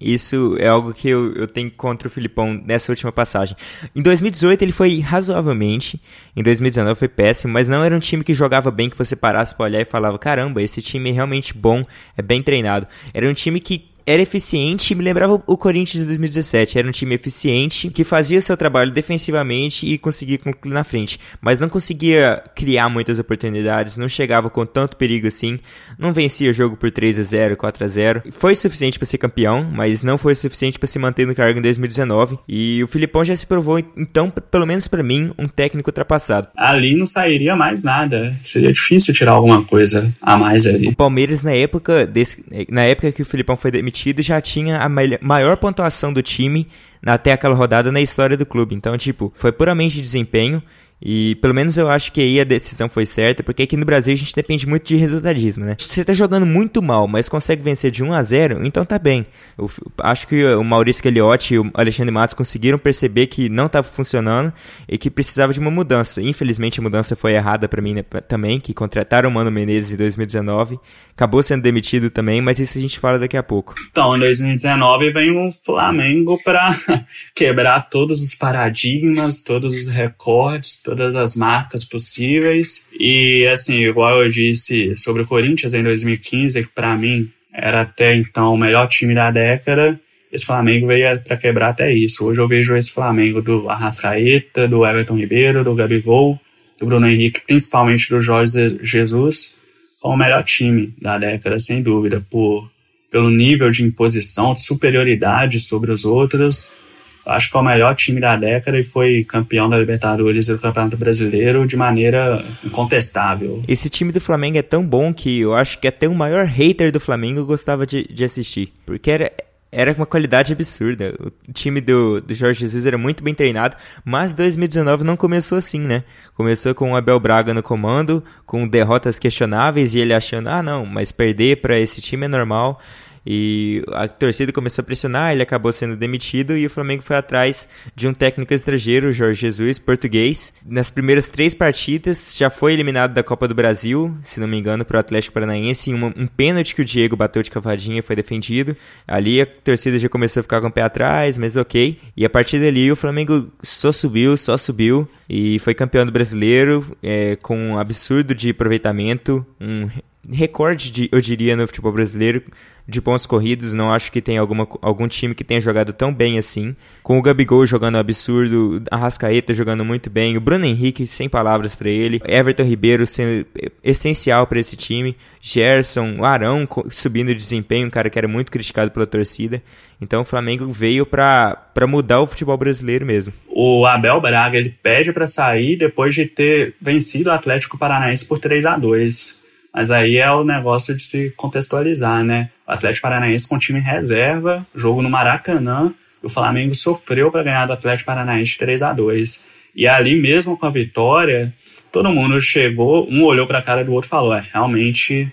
Isso é algo que eu, eu tenho contra o Filipão nessa última passagem. Em 2018 ele foi razoavelmente, em 2019 foi péssimo, mas não era um time que jogava bem, que você parasse para olhar e falava: caramba, esse time é realmente bom, é bem treinado. Era um time que era eficiente, me lembrava o Corinthians de 2017. Era um time eficiente que fazia o seu trabalho defensivamente e conseguia concluir na frente, mas não conseguia criar muitas oportunidades, não chegava com tanto perigo assim, não vencia o jogo por 3 a 0, 4 a 0. Foi suficiente para ser campeão, mas não foi suficiente para se manter no cargo em 2019. E o Filipão já se provou, então, pelo menos para mim, um técnico ultrapassado. Ali não sairia mais nada. Seria difícil tirar alguma coisa a mais ali. O Palmeiras na época desse, na época que o Filipão foi demitido demitido já tinha a maior pontuação do time até aquela rodada na história do clube. Então, tipo, foi puramente desempenho. E pelo menos eu acho que aí a decisão foi certa, porque aqui no Brasil a gente depende muito de resultadismo, né? Se você tá jogando muito mal, mas consegue vencer de 1 a 0, então tá bem. Eu acho que o Maurício Gagliotti e o Alexandre Matos conseguiram perceber que não estava funcionando e que precisava de uma mudança. Infelizmente a mudança foi errada para mim né, também, que contrataram o Mano Menezes em 2019, acabou sendo demitido também, mas isso a gente fala daqui a pouco. Então, em 2019 vem o Flamengo para quebrar todos os paradigmas, todos os recordes, todas as marcas possíveis. E assim, igual eu disse sobre o Corinthians em 2015, que para mim era até então o melhor time da década, esse Flamengo veio para quebrar até isso. Hoje eu vejo esse Flamengo do Arrascaeta, do Everton Ribeiro, do Gabigol, do Bruno Henrique, principalmente do Jorge Jesus, como o melhor time da década, sem dúvida, por pelo nível de imposição, de superioridade sobre os outros acho que é o melhor time da década e foi campeão da Libertadores e do Campeonato Brasileiro de maneira incontestável. Esse time do Flamengo é tão bom que eu acho que até o maior hater do Flamengo gostava de, de assistir. Porque era, era uma qualidade absurda. O time do, do Jorge Jesus era muito bem treinado, mas 2019 não começou assim, né? Começou com o Abel Braga no comando, com derrotas questionáveis e ele achando, ah não, mas perder para esse time é normal e a torcida começou a pressionar, ele acabou sendo demitido e o Flamengo foi atrás de um técnico estrangeiro, Jorge Jesus, português. Nas primeiras três partidas já foi eliminado da Copa do Brasil, se não me engano, para o Atlético Paranaense, um, um pênalti que o Diego bateu de cavadinha foi defendido. Ali a torcida já começou a ficar com o pé atrás, mas ok. E a partir dali o Flamengo só subiu, só subiu e foi campeão do brasileiro é, com um absurdo de aproveitamento, um recorde, de, eu diria, no futebol brasileiro de pontos corridos. Não acho que tem alguma, algum time que tenha jogado tão bem assim. Com o Gabigol jogando absurdo, a Rascaeta jogando muito bem, o Bruno Henrique sem palavras para ele, Everton Ribeiro sendo essencial para esse time, Gerson, o Arão subindo de desempenho, um cara que era muito criticado pela torcida. Então o Flamengo veio para mudar o futebol brasileiro mesmo. O Abel Braga ele pede para sair depois de ter vencido o Atlético Paranaense por 3 a 2 mas aí é o negócio de se contextualizar, né? O Atlético Paranaense com time reserva, jogo no Maracanã, o Flamengo sofreu para ganhar do Atlético Paranaense 3 a 2 E ali mesmo com a vitória, todo mundo chegou, um olhou para a cara do outro e falou: é, realmente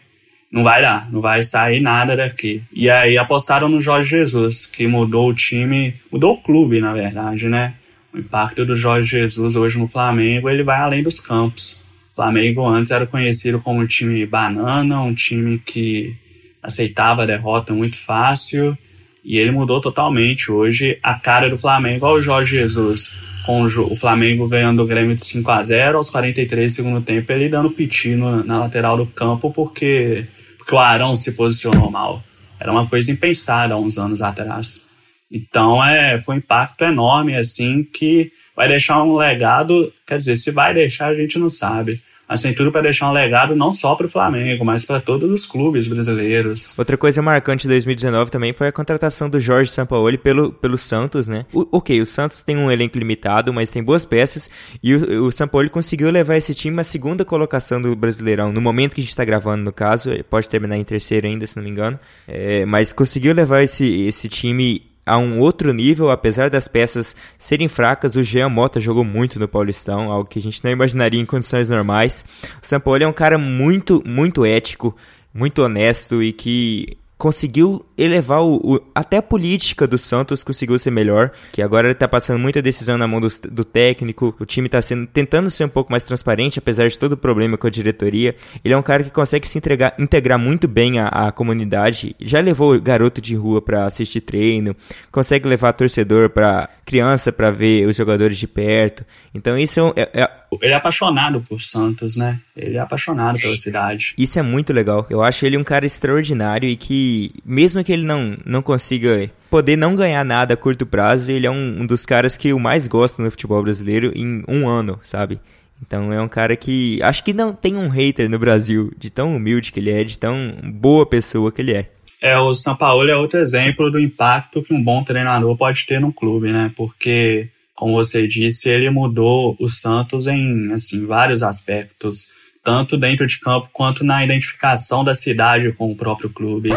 não vai dar, não vai sair nada daqui. E aí apostaram no Jorge Jesus, que mudou o time, mudou o clube, na verdade, né? O impacto do Jorge Jesus hoje no Flamengo, ele vai além dos campos. Flamengo antes era conhecido como um time banana, um time que aceitava a derrota muito fácil, e ele mudou totalmente. Hoje, a cara do Flamengo é o Jorge Jesus, com o Flamengo ganhando o Grêmio de 5 a 0 aos 43 do segundo tempo, ele dando piti na lateral do campo porque, porque o Arão se posicionou mal. Era uma coisa impensada há uns anos atrás. Então, é, foi um impacto enorme, assim, que vai deixar um legado, quer dizer, se vai deixar a gente não sabe, assim, tudo para deixar um legado não só para o Flamengo, mas para todos os clubes brasileiros. Outra coisa marcante de 2019 também foi a contratação do Jorge Sampaoli pelo, pelo Santos, né? O, ok, o Santos tem um elenco limitado, mas tem boas peças e o, o Sampaoli conseguiu levar esse time à segunda colocação do Brasileirão, no momento que a gente está gravando, no caso, pode terminar em terceiro ainda, se não me engano, é, mas conseguiu levar esse, esse time a um outro nível, apesar das peças serem fracas, o Jean Mota jogou muito no Paulistão, algo que a gente não imaginaria em condições normais. O Sampaoli é um cara muito, muito ético, muito honesto e que conseguiu elevar o, o, até a política do Santos conseguiu ser melhor, que agora ele tá passando muita decisão na mão do, do técnico, o time tá sendo, tentando ser um pouco mais transparente, apesar de todo o problema com a diretoria. Ele é um cara que consegue se entregar, integrar muito bem a, a comunidade, já levou garoto de rua para assistir treino, consegue levar torcedor para criança para ver os jogadores de perto. Então isso é, é, Ele é apaixonado por Santos, né? Ele é apaixonado pela cidade. Isso é muito legal. Eu acho ele um cara extraordinário e que, mesmo que ele não, não consiga poder não ganhar nada a curto prazo, ele é um, um dos caras que eu mais gosto no futebol brasileiro em um ano, sabe? Então é um cara que acho que não tem um hater no Brasil, de tão humilde que ele é, de tão boa pessoa que ele é. É, o São Paulo é outro exemplo do impacto que um bom treinador pode ter no clube, né? Porque, como você disse, ele mudou o Santos em assim, vários aspectos, tanto dentro de campo quanto na identificação da cidade com o próprio clube.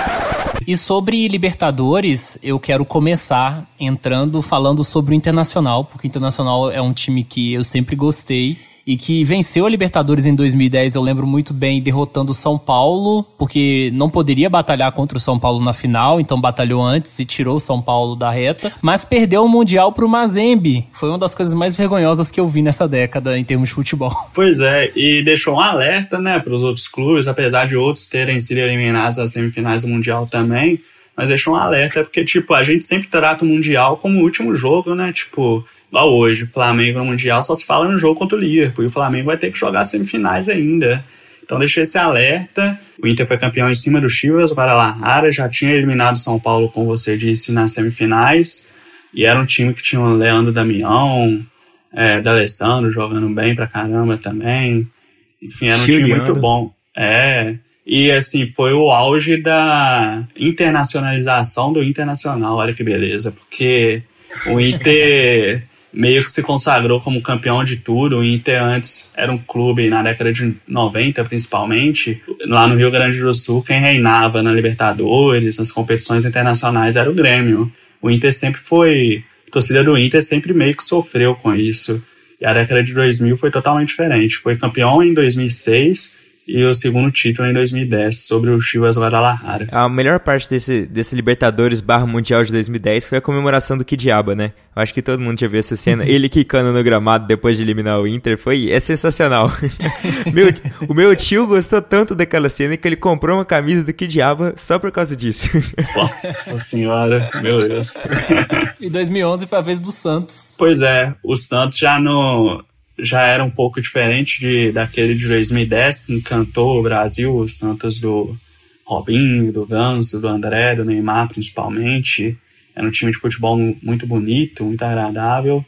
E sobre Libertadores, eu quero começar entrando falando sobre o Internacional, porque o Internacional é um time que eu sempre gostei e que venceu a Libertadores em 2010, eu lembro muito bem, derrotando o São Paulo, porque não poderia batalhar contra o São Paulo na final, então batalhou antes e tirou o São Paulo da reta, mas perdeu o Mundial pro Mazembe. Foi uma das coisas mais vergonhosas que eu vi nessa década em termos de futebol. Pois é, e deixou um alerta, né, para os outros clubes, apesar de outros terem sido eliminados nas semifinais do Mundial também, mas deixou um alerta porque, tipo, a gente sempre trata o Mundial como o último jogo, né, tipo igual hoje, Flamengo no Mundial só se fala no jogo contra o Liverpool, e o Flamengo vai ter que jogar semifinais ainda. Então deixei esse alerta. O Inter foi campeão em cima do Chivas, Guadalajara, já tinha eliminado São Paulo, como você disse, nas semifinais. E era um time que tinha o Leandro Damião, é, D'Alessandro jogando bem pra caramba também. Enfim, era um time muito bom. É. E assim, foi o auge da internacionalização do Internacional, olha que beleza, porque o Inter meio que se consagrou como campeão de tudo. O Inter antes era um clube, na década de 90 principalmente, lá no Rio Grande do Sul, quem reinava na Libertadores, nas competições internacionais era o Grêmio. O Inter sempre foi. A torcida do Inter sempre meio que sofreu com isso. E a década de 2000 foi totalmente diferente. Foi campeão em 2006 e o segundo título em 2010 sobre o Chivas Guadalajara. A melhor parte desse, desse Libertadores barra Mundial de 2010 foi a comemoração do Kidiaba, né? Eu acho que todo mundo já viu essa cena. Ele quicando no gramado depois de eliminar o Inter foi é sensacional. meu, o meu tio gostou tanto daquela cena que ele comprou uma camisa do Kidiaba só por causa disso. Nossa senhora, meu Deus. e 2011 foi a vez do Santos. Pois é, o Santos já no já era um pouco diferente de, daquele de 2010, que encantou o Brasil, o Santos do Robinho, do Ganso, do André, do Neymar principalmente. Era um time de futebol muito bonito, muito agradável.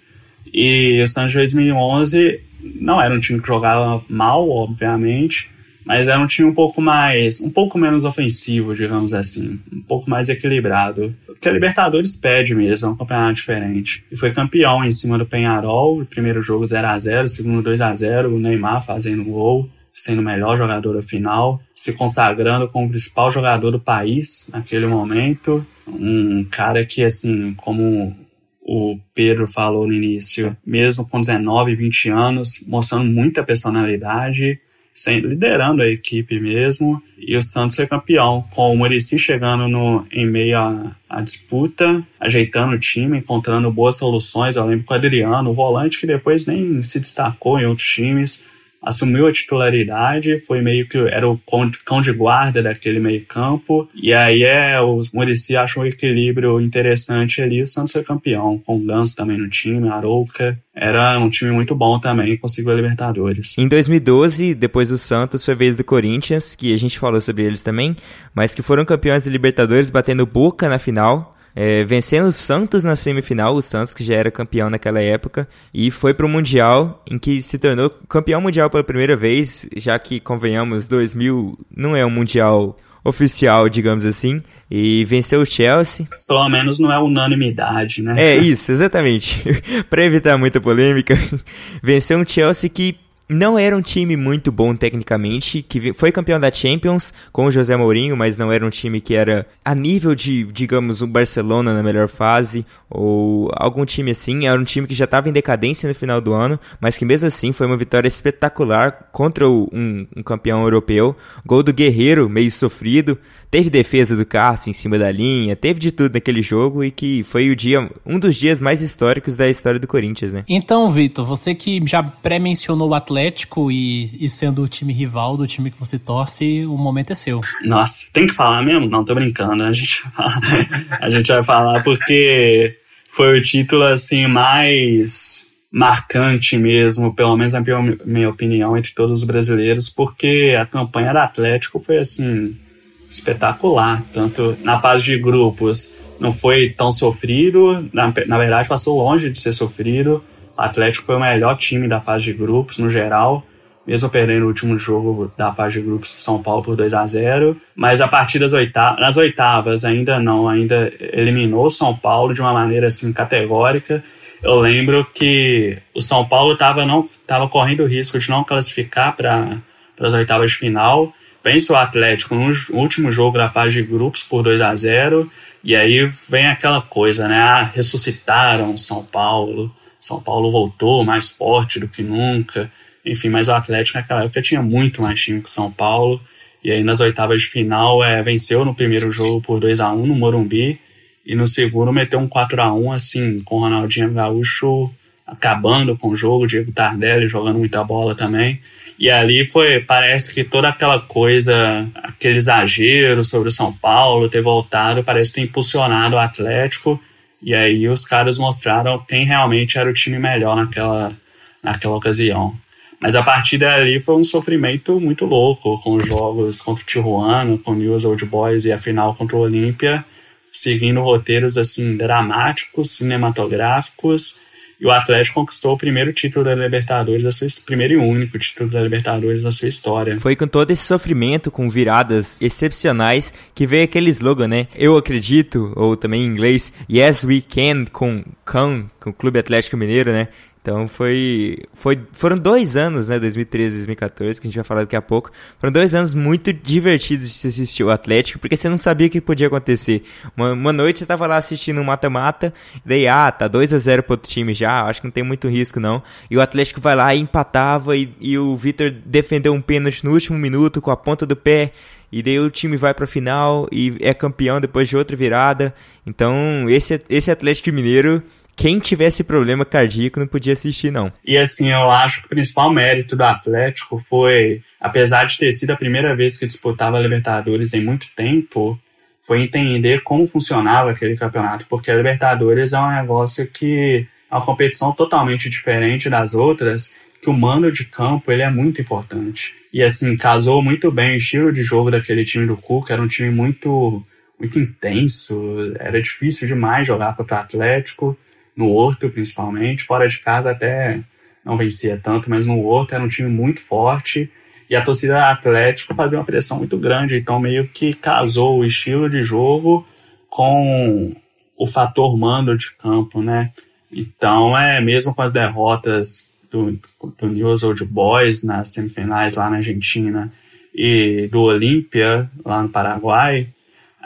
E o Santos de 2011 não era um time que jogava mal, obviamente, mas era um time um pouco mais, um pouco menos ofensivo, digamos assim, um pouco mais equilibrado. O que a Libertadores pede mesmo, é um campeonato diferente. E foi campeão em cima do Penharol, o primeiro jogo 0 a 0 o segundo 2 a 0 o Neymar fazendo gol, sendo o melhor jogador da final, se consagrando como o principal jogador do país naquele momento. Um cara que, assim, como o Pedro falou no início, mesmo com 19, 20 anos, mostrando muita personalidade, sem, liderando a equipe mesmo, e o Santos foi campeão, com o Murici chegando no, em meio à, à disputa, ajeitando o time, encontrando boas soluções. Eu lembro com o Adriano, o volante que depois nem se destacou em outros times, assumiu a titularidade, foi meio que era o cão de guarda daquele meio campo, e aí é, o Murici achou um equilíbrio interessante ali, o Santos foi campeão, com o Ganso também no time, Arouca, era um time muito bom também, conseguiu a Libertadores. Em 2012, depois do Santos, foi vez do Corinthians, que a gente falou sobre eles também, mas que foram campeões da Libertadores, batendo Boca na final, é, vencendo o Santos na semifinal, o Santos que já era campeão naquela época, e foi para o Mundial, em que se tornou campeão mundial pela primeira vez, já que, convenhamos, 2000 não é um Mundial oficial, digamos assim, e venceu o Chelsea. Pelo menos não é unanimidade, né? É isso, exatamente. para evitar muita polêmica, venceu um Chelsea que não era um time muito bom tecnicamente, que foi campeão da Champions com o José Mourinho, mas não era um time que era a nível de, digamos, o Barcelona na melhor fase, ou algum time assim. Era um time que já estava em decadência no final do ano, mas que mesmo assim foi uma vitória espetacular contra um, um campeão europeu. Gol do Guerreiro, meio sofrido, teve defesa do Cássio em cima da linha, teve de tudo naquele jogo e que foi o dia, um dos dias mais históricos da história do Corinthians, né? Então, Vitor, você que já pré-mencionou o Atlético e, e sendo o time rival do time que você torce, o momento é seu. Nossa, tem que falar mesmo? Não, tô brincando. A gente, a gente vai falar porque foi o título assim mais marcante mesmo, pelo menos na minha, minha opinião, entre todos os brasileiros, porque a campanha do Atlético foi assim espetacular, tanto na fase de grupos não foi tão sofrido, na, na verdade passou longe de ser sofrido. O Atlético foi o melhor time da fase de grupos no geral, mesmo perdendo o último jogo da fase de grupos de São Paulo por 2 a 0 mas a partir das oitavas, nas oitavas ainda não, ainda eliminou São Paulo de uma maneira assim categórica. Eu lembro que o São Paulo estava não tava correndo o risco de não classificar para as oitavas de final. Vence o Atlético no último jogo da fase de grupos por 2 a 0 e aí vem aquela coisa, né? Ah, ressuscitaram São Paulo. São Paulo voltou mais forte do que nunca. Enfim, mas o Atlético naquela época tinha muito mais time que São Paulo. E aí nas oitavas de final é, venceu no primeiro jogo por 2 a 1 no Morumbi. E no segundo meteu um 4 a 1 assim, com o Ronaldinho Gaúcho acabando com o jogo, Diego Tardelli jogando muita bola também. E ali foi, parece que toda aquela coisa, aquele exagero sobre o São Paulo ter voltado, parece ter impulsionado o Atlético. E aí os caras mostraram quem realmente era o time melhor naquela, naquela ocasião. Mas a partir dali foi um sofrimento muito louco, com os jogos contra o Tijuana, com o News Old Boys e a final contra o Olímpia, seguindo roteiros assim dramáticos, cinematográficos e o Atlético conquistou o primeiro título da Libertadores, sua, primeiro e único título da Libertadores da sua história. Foi com todo esse sofrimento, com viradas excepcionais, que veio aquele slogan, né? Eu acredito, ou também em inglês, Yes We Can, com Can, com o Clube Atlético Mineiro, né? Então foi, foi foram dois anos, né, 2013 e 2014, que a gente vai falar daqui a pouco. Foram dois anos muito divertidos de se assistir o Atlético, porque você não sabia o que podia acontecer. Uma, uma noite você tava lá assistindo um mata-mata, daí, ah, tá 2 a 0 pro outro time já, acho que não tem muito risco não. E o Atlético vai lá e empatava, e, e o Vitor defendeu um pênalti no último minuto com a ponta do pé. E daí o time vai para a final e é campeão depois de outra virada. Então, esse, esse Atlético Mineiro quem tivesse problema cardíaco não podia assistir, não. E assim, eu acho que o principal mérito do Atlético foi, apesar de ter sido a primeira vez que disputava a Libertadores em muito tempo, foi entender como funcionava aquele campeonato, porque a Libertadores é um negócio que é uma competição totalmente diferente das outras, que o mando de campo ele é muito importante. E assim, casou muito bem o estilo de jogo daquele time do Cuca, era um time muito muito intenso, era difícil demais jogar contra o Atlético no Horto principalmente, fora de casa até não vencia tanto, mas no Horto era um time muito forte e a torcida Atlético fazia uma pressão muito grande, então meio que casou o estilo de jogo com o fator mando de campo, né? Então é mesmo com as derrotas do, do News Old Boys nas semifinais lá na Argentina e do Olímpia lá no Paraguai,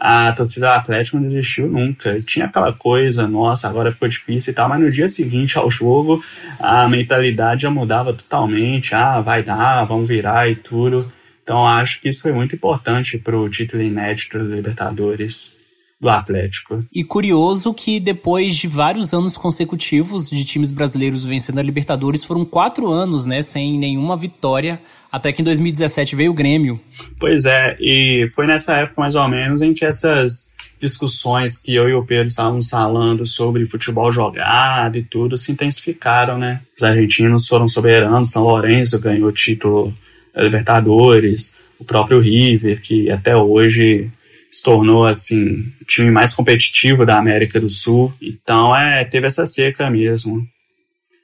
a torcida do Atlético não desistiu nunca. Tinha aquela coisa, nossa, agora ficou difícil e tal, mas no dia seguinte ao jogo a mentalidade já mudava totalmente. Ah, vai dar, vamos virar e tudo. Então acho que isso foi muito importante para o título inédito da Libertadores do Atlético. E curioso que depois de vários anos consecutivos de times brasileiros vencendo a Libertadores, foram quatro anos, né, sem nenhuma vitória até que em 2017 veio o Grêmio. Pois é, e foi nessa época mais ou menos em que essas discussões que eu e o Pedro estávamos falando sobre futebol jogado e tudo se intensificaram, né? Os argentinos foram soberanos, São Lourenço ganhou o título da Libertadores, o próprio River, que até hoje se tornou assim o time mais competitivo da América do Sul. Então é, teve essa seca mesmo.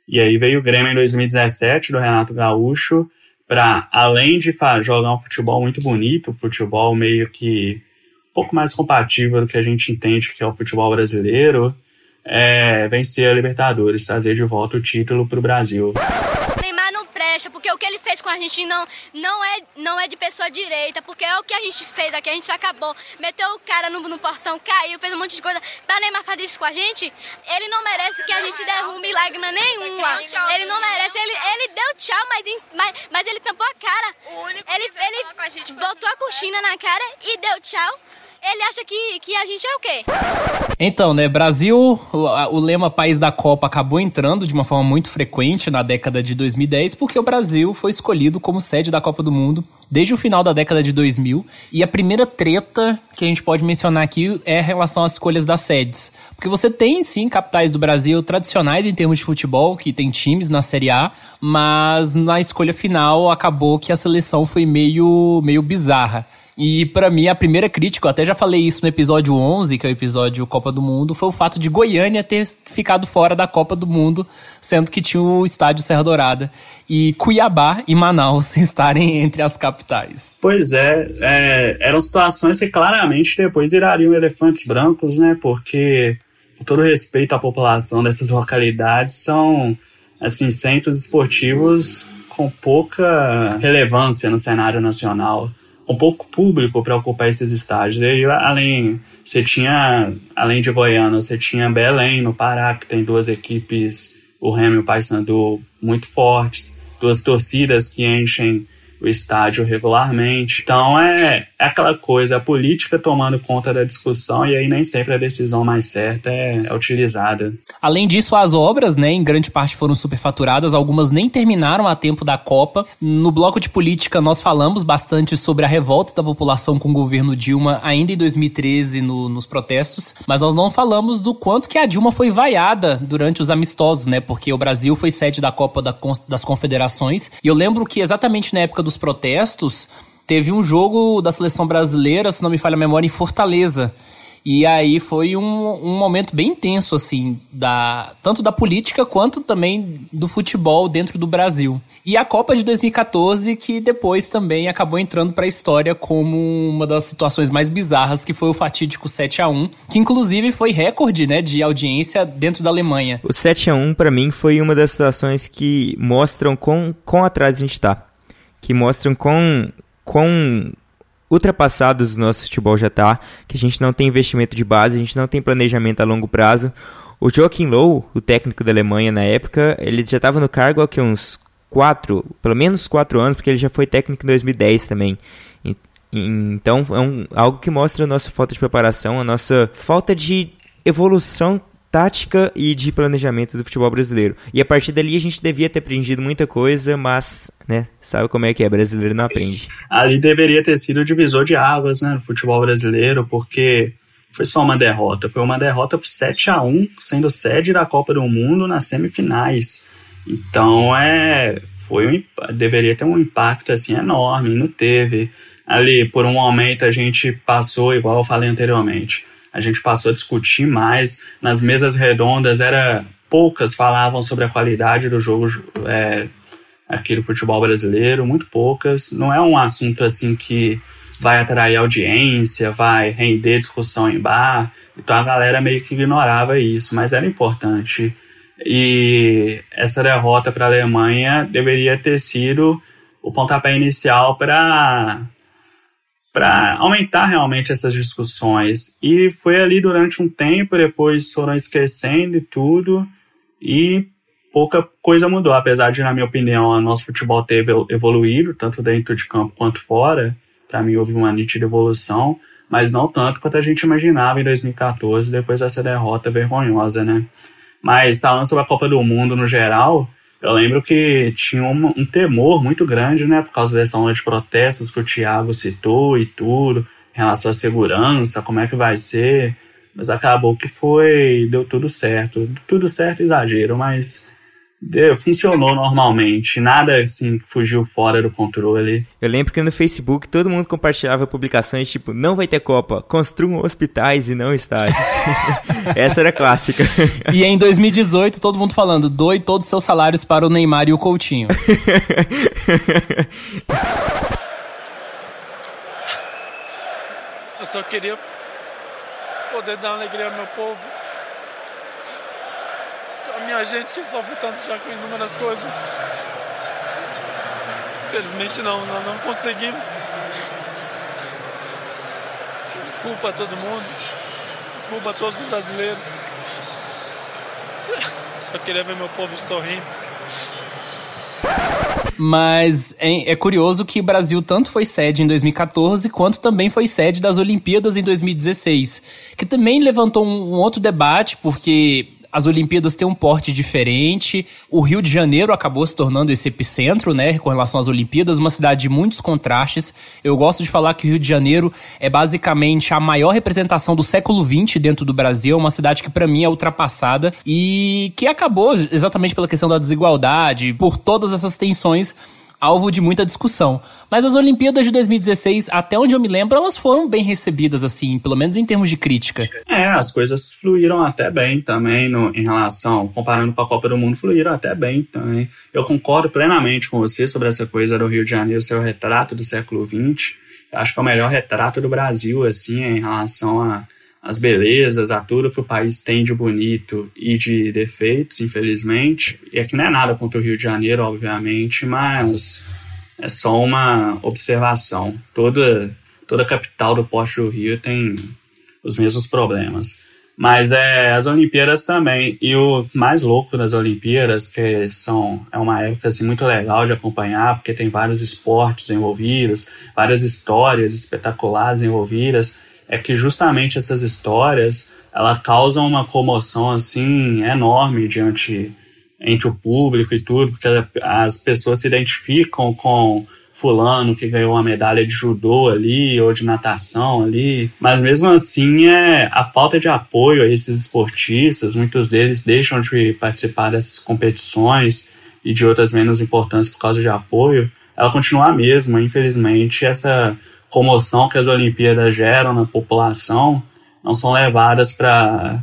E aí veio o Grêmio em 2017 do Renato Gaúcho para além de jogar um futebol muito bonito, futebol meio que um pouco mais compatível do que a gente entende que é o futebol brasileiro, é vencer a Libertadores, trazer de volta o título para o Brasil porque o que ele fez com a gente não, não, é, não é de pessoa direita, porque é o que a gente fez aqui, a gente acabou, meteu o cara no, no portão, caiu, fez um monte de coisa. Pra Neymar fazer isso com a gente, ele não merece que a gente derrume lágrima nenhuma. Ele não merece, ele, ele deu tchau, mas, mas, mas ele tampou a cara. Ele, ele botou a coxina na cara e deu tchau. Ele acha que, que a gente é o quê? Então, né, Brasil, o, lema País da Copa acabou entrando de uma forma muito frequente na década de 2010, porque o Brasil foi escolhido como sede da Copa do Mundo desde o final da década de 2000. E a primeira treta que a gente pode mencionar aqui é a relação às escolhas das sedes. Porque você tem, sim, capitais do Brasil tradicionais em termos de futebol, que tem times na Série A, mas na escolha final acabou que a seleção foi meio, meio bizarra. E para mim, a primeira crítica, eu até já falei isso no episódio 11, que é o episódio Copa do Mundo, foi o fato de Goiânia ter ficado fora da Copa do Mundo, sendo que tinha o estádio Serra Dourada. E Cuiabá e Manaus estarem entre as capitais. Pois é, é eram situações que claramente depois irariam elefantes brancos, né? Porque, com todo respeito à população dessas localidades, são, assim, centros esportivos com pouca relevância no cenário nacional um pouco público para ocupar esses estádios. E além, você tinha, além de Goiânia, você tinha Belém, no Pará, que tem duas equipes, o Remy e o Paysandu, muito fortes, duas torcidas que enchem o estádio regularmente. Então é, é aquela coisa, a política tomando conta da discussão e aí nem sempre a decisão mais certa é, é utilizada. Além disso, as obras, né, em grande parte foram superfaturadas, algumas nem terminaram a tempo da Copa. No bloco de política nós falamos bastante sobre a revolta da população com o governo Dilma ainda em 2013 no, nos protestos, mas nós não falamos do quanto que a Dilma foi vaiada durante os amistosos, né, porque o Brasil foi sede da Copa da, das Confederações e eu lembro que exatamente na época dos protestos, teve um jogo da seleção brasileira, se não me falha a memória, em Fortaleza. E aí foi um, um momento bem intenso, assim, da, tanto da política quanto também do futebol dentro do Brasil. E a Copa de 2014, que depois também acabou entrando para a história como uma das situações mais bizarras, que foi o fatídico 7 a 1 que inclusive foi recorde né, de audiência dentro da Alemanha. O 7 a 1 para mim, foi uma das situações que mostram quão, quão atrás a gente está que mostram quão, quão ultrapassados o nosso futebol já está, que a gente não tem investimento de base, a gente não tem planejamento a longo prazo. O Joachim Low, o técnico da Alemanha na época, ele já estava no cargo há uns quatro, pelo menos quatro anos, porque ele já foi técnico em 2010 também. Então é um, algo que mostra a nossa falta de preparação, a nossa falta de evolução tática e de planejamento do futebol brasileiro. E a partir dali a gente devia ter aprendido muita coisa, mas, né, sabe como é que é, brasileiro não aprende. Ali deveria ter sido o divisor de águas, né, no futebol brasileiro, porque foi só uma derrota, foi uma derrota por 7 a 1 sendo sede da Copa do Mundo nas semifinais. Então, é, foi um, deveria ter um impacto assim enorme, não teve. Ali, por um momento, a gente passou, igual eu falei anteriormente, a gente passou a discutir mais. Nas mesas redondas, era poucas falavam sobre a qualidade do jogo é, aqui do futebol brasileiro, muito poucas. Não é um assunto assim que vai atrair audiência, vai render discussão em bar. Então a galera meio que ignorava isso, mas era importante. E essa derrota para a Alemanha deveria ter sido o pontapé inicial para para aumentar realmente essas discussões. E foi ali durante um tempo, depois foram esquecendo e tudo, e pouca coisa mudou, apesar de, na minha opinião, o nosso futebol ter evoluído, tanto dentro de campo quanto fora. Para mim, houve uma nítida evolução, mas não tanto quanto a gente imaginava em 2014, depois dessa derrota vergonhosa, né? Mas falando sobre a Copa do Mundo no geral, eu lembro que tinha um, um, temor muito grande, né, por causa dessa onda de protestos que o Thiago citou e tudo, em relação à segurança, como é que vai ser. Mas acabou que foi, deu tudo certo. Tudo certo, exagero, mas funcionou normalmente, nada assim fugiu fora do controle. Eu lembro que no Facebook todo mundo compartilhava publicações tipo: não vai ter Copa, construam hospitais e não estádios. Essa era clássica. e em 2018 todo mundo falando: doe todos os seus salários para o Neymar e o Coutinho. Eu só queria poder dar alegria ao meu povo a minha gente que sofre tanto já com inúmeras coisas. Infelizmente não, não, não conseguimos. Desculpa a todo mundo. Desculpa a todos os brasileiros. Só queria ver meu povo sorrindo. Mas é, curioso que o Brasil tanto foi sede em 2014 quanto também foi sede das Olimpíadas em 2016, que também levantou um outro debate, porque as Olimpíadas têm um porte diferente. O Rio de Janeiro acabou se tornando esse epicentro, né, com relação às Olimpíadas, uma cidade de muitos contrastes. Eu gosto de falar que o Rio de Janeiro é basicamente a maior representação do século XX dentro do Brasil, é uma cidade que para mim é ultrapassada e que acabou exatamente pela questão da desigualdade, por todas essas tensões alvo de muita discussão. Mas as Olimpíadas de 2016, até onde eu me lembro, elas foram bem recebidas, assim, pelo menos em termos de crítica. É, as coisas fluíram até bem também no, em relação, comparando com a Copa do Mundo, fluíram até bem também. Eu concordo plenamente com você sobre essa coisa do Rio de Janeiro ser o retrato do século XX. acho que é o melhor retrato do Brasil, assim, em relação a as belezas, a tudo que o país tem de bonito e de defeitos, infelizmente. E aqui não é nada contra o Rio de Janeiro, obviamente, mas é só uma observação. Toda, toda capital do Porto do Rio tem os mesmos problemas. Mas é as Olimpíadas também. E o mais louco das Olimpíadas, que são é uma época assim, muito legal de acompanhar, porque tem vários esportes envolvidos, várias histórias espetaculares envolvidas é que justamente essas histórias ela causam uma comoção assim enorme diante entre o público e tudo, porque as pessoas se identificam com fulano que ganhou uma medalha de judô ali ou de natação ali, mas mesmo assim é a falta de apoio a esses esportistas, muitos deles deixam de participar dessas competições e de outras menos importantes por causa de apoio, ela continua a mesma, infelizmente essa comoção que as Olimpíadas geram na população não são levadas para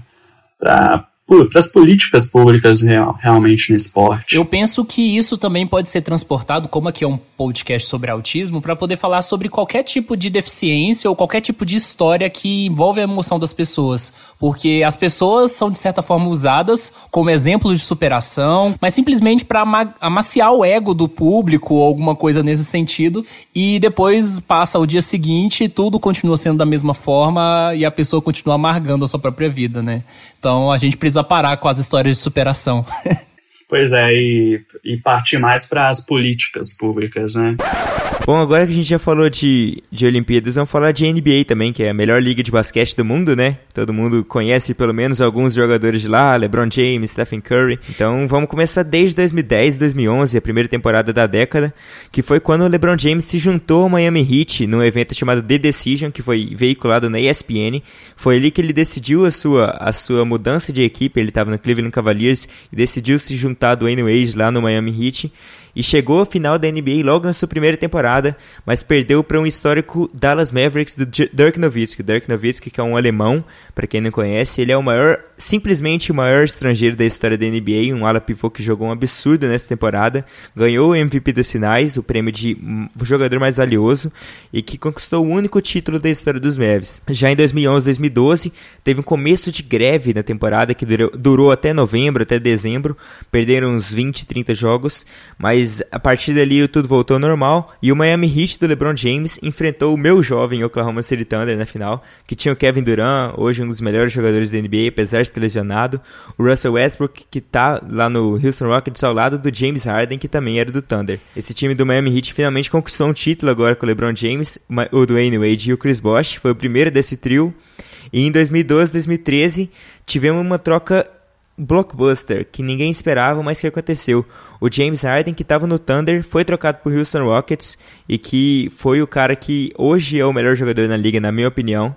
para as políticas públicas real, realmente no esporte. Eu penso que isso também pode ser transportado, como aqui é um podcast sobre autismo, para poder falar sobre qualquer tipo de deficiência ou qualquer tipo de história que envolve a emoção das pessoas. Porque as pessoas são, de certa forma, usadas como exemplo de superação, mas simplesmente para amaciar o ego do público ou alguma coisa nesse sentido. E depois passa o dia seguinte tudo continua sendo da mesma forma e a pessoa continua amargando a sua própria vida, né? Então a gente precisa parar com as histórias de superação. Pois é, e, e partir mais para as políticas públicas, né? Bom, agora que a gente já falou de, de Olimpíadas, vamos falar de NBA também, que é a melhor liga de basquete do mundo, né? Todo mundo conhece pelo menos alguns jogadores de lá, LeBron James, Stephen Curry. Então vamos começar desde 2010, 2011, a primeira temporada da década, que foi quando o LeBron James se juntou ao Miami Heat num evento chamado The Decision, que foi veiculado na ESPN. Foi ali que ele decidiu a sua, a sua mudança de equipe, ele estava no Cleveland Cavaliers e decidiu se juntar do Wayne Wade lá no Miami Heat e chegou à final da NBA logo na sua primeira temporada, mas perdeu para um histórico Dallas Mavericks do Dirk Nowitzki. Dirk Nowitzki, que é um alemão, para quem não conhece, ele é o maior, simplesmente o maior estrangeiro da história da NBA, um ala pivô que jogou um absurdo nessa temporada, ganhou o MVP dos finais, o prêmio de jogador mais valioso, e que conquistou o único título da história dos Mavs. Já em 2011, 2012, teve um começo de greve na temporada que durou, durou até novembro, até dezembro, perderam uns 20, 30 jogos, mas mas a partir dali tudo voltou ao normal e o Miami Heat do LeBron James enfrentou o meu jovem Oklahoma City Thunder na final, que tinha o Kevin Durant, hoje um dos melhores jogadores da NBA, apesar de ter lesionado, o Russell Westbrook, que está lá no Houston Rockets ao lado do James Harden, que também era do Thunder. Esse time do Miami Heat finalmente conquistou um título agora com o LeBron James, o Dwayne Wade e o Chris Bosh, foi o primeiro desse trio. E em 2012, 2013, tivemos uma troca blockbuster que ninguém esperava, mas que aconteceu. O James Harden, que estava no Thunder, foi trocado por Houston Rockets e que foi o cara que hoje é o melhor jogador na liga, na minha opinião.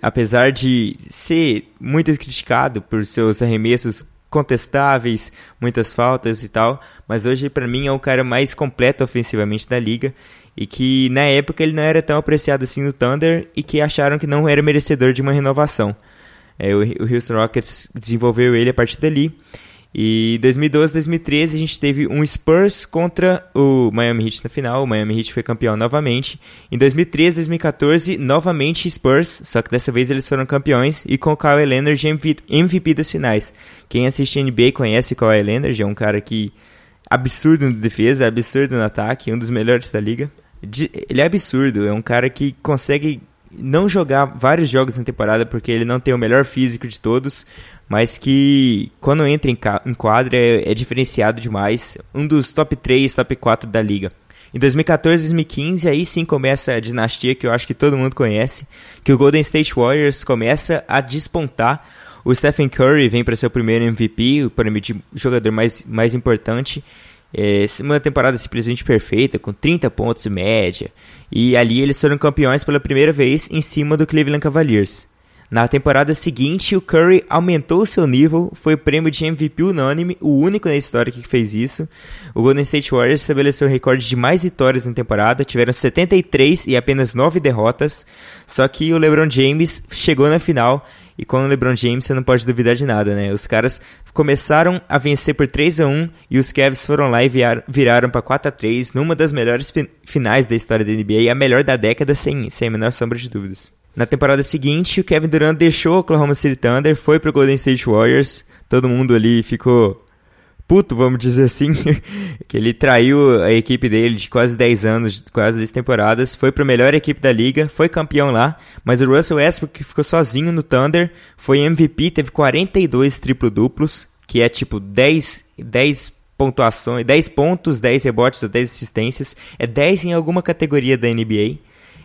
Apesar de ser muito criticado por seus arremessos contestáveis, muitas faltas e tal, mas hoje para mim é o cara mais completo ofensivamente da liga e que na época ele não era tão apreciado assim no Thunder e que acharam que não era merecedor de uma renovação. É, o, Houston Rockets desenvolveu ele a partir dali. E 2012, 2013 a gente teve um Spurs contra o Miami Heat na final. O Miami Heat foi campeão novamente. Em 2013, 2014, novamente Spurs, só que dessa vez eles foram campeões e com o Kawhi Leonard MVP das finais. Quem assiste NBA conhece o Kawhi Leonard, é um cara que absurdo na defesa, absurdo no ataque, um dos melhores da liga. Ele é absurdo, é um cara que consegue não jogar vários jogos na temporada porque ele não tem o melhor físico de todos, mas que quando entra em, em quadra é, é diferenciado demais. Um dos top 3, top 4 da liga. Em 2014 2015, aí sim começa a dinastia que eu acho que todo mundo conhece, que o Golden State Warriors começa a despontar. O Stephen Curry vem para ser o primeiro MVP, o prêmio de jogador mais, mais importante. É, uma temporada simplesmente perfeita, com 30 pontos de média. E ali eles foram campeões pela primeira vez em cima do Cleveland Cavaliers. Na temporada seguinte, o Curry aumentou seu nível, foi prêmio de MVP unânime, o único na história que fez isso. O Golden State Warriors estabeleceu o recorde de mais vitórias na temporada, tiveram 73 e apenas 9 derrotas. Só que o LeBron James chegou na final e com o LeBron James você não pode duvidar de nada, né? Os caras começaram a vencer por 3 a 1 e os Cavs foram lá e viraram para 4 a 3 numa das melhores finais da história da NBA, a melhor da década sem, sem a menor sombra de dúvidas. Na temporada seguinte, o Kevin Durant deixou o Oklahoma City Thunder, foi pro Golden State Warriors. Todo mundo ali ficou puto, vamos dizer assim, que ele traiu a equipe dele de quase 10 anos, quase 10 temporadas, foi para a melhor equipe da liga, foi campeão lá, mas o Russell Westbrook ficou sozinho no Thunder, foi MVP, teve 42 triplo-duplos, que é tipo 10, 10 pontuações, 10 pontos, 10 rebotes, 10 assistências, é 10 em alguma categoria da NBA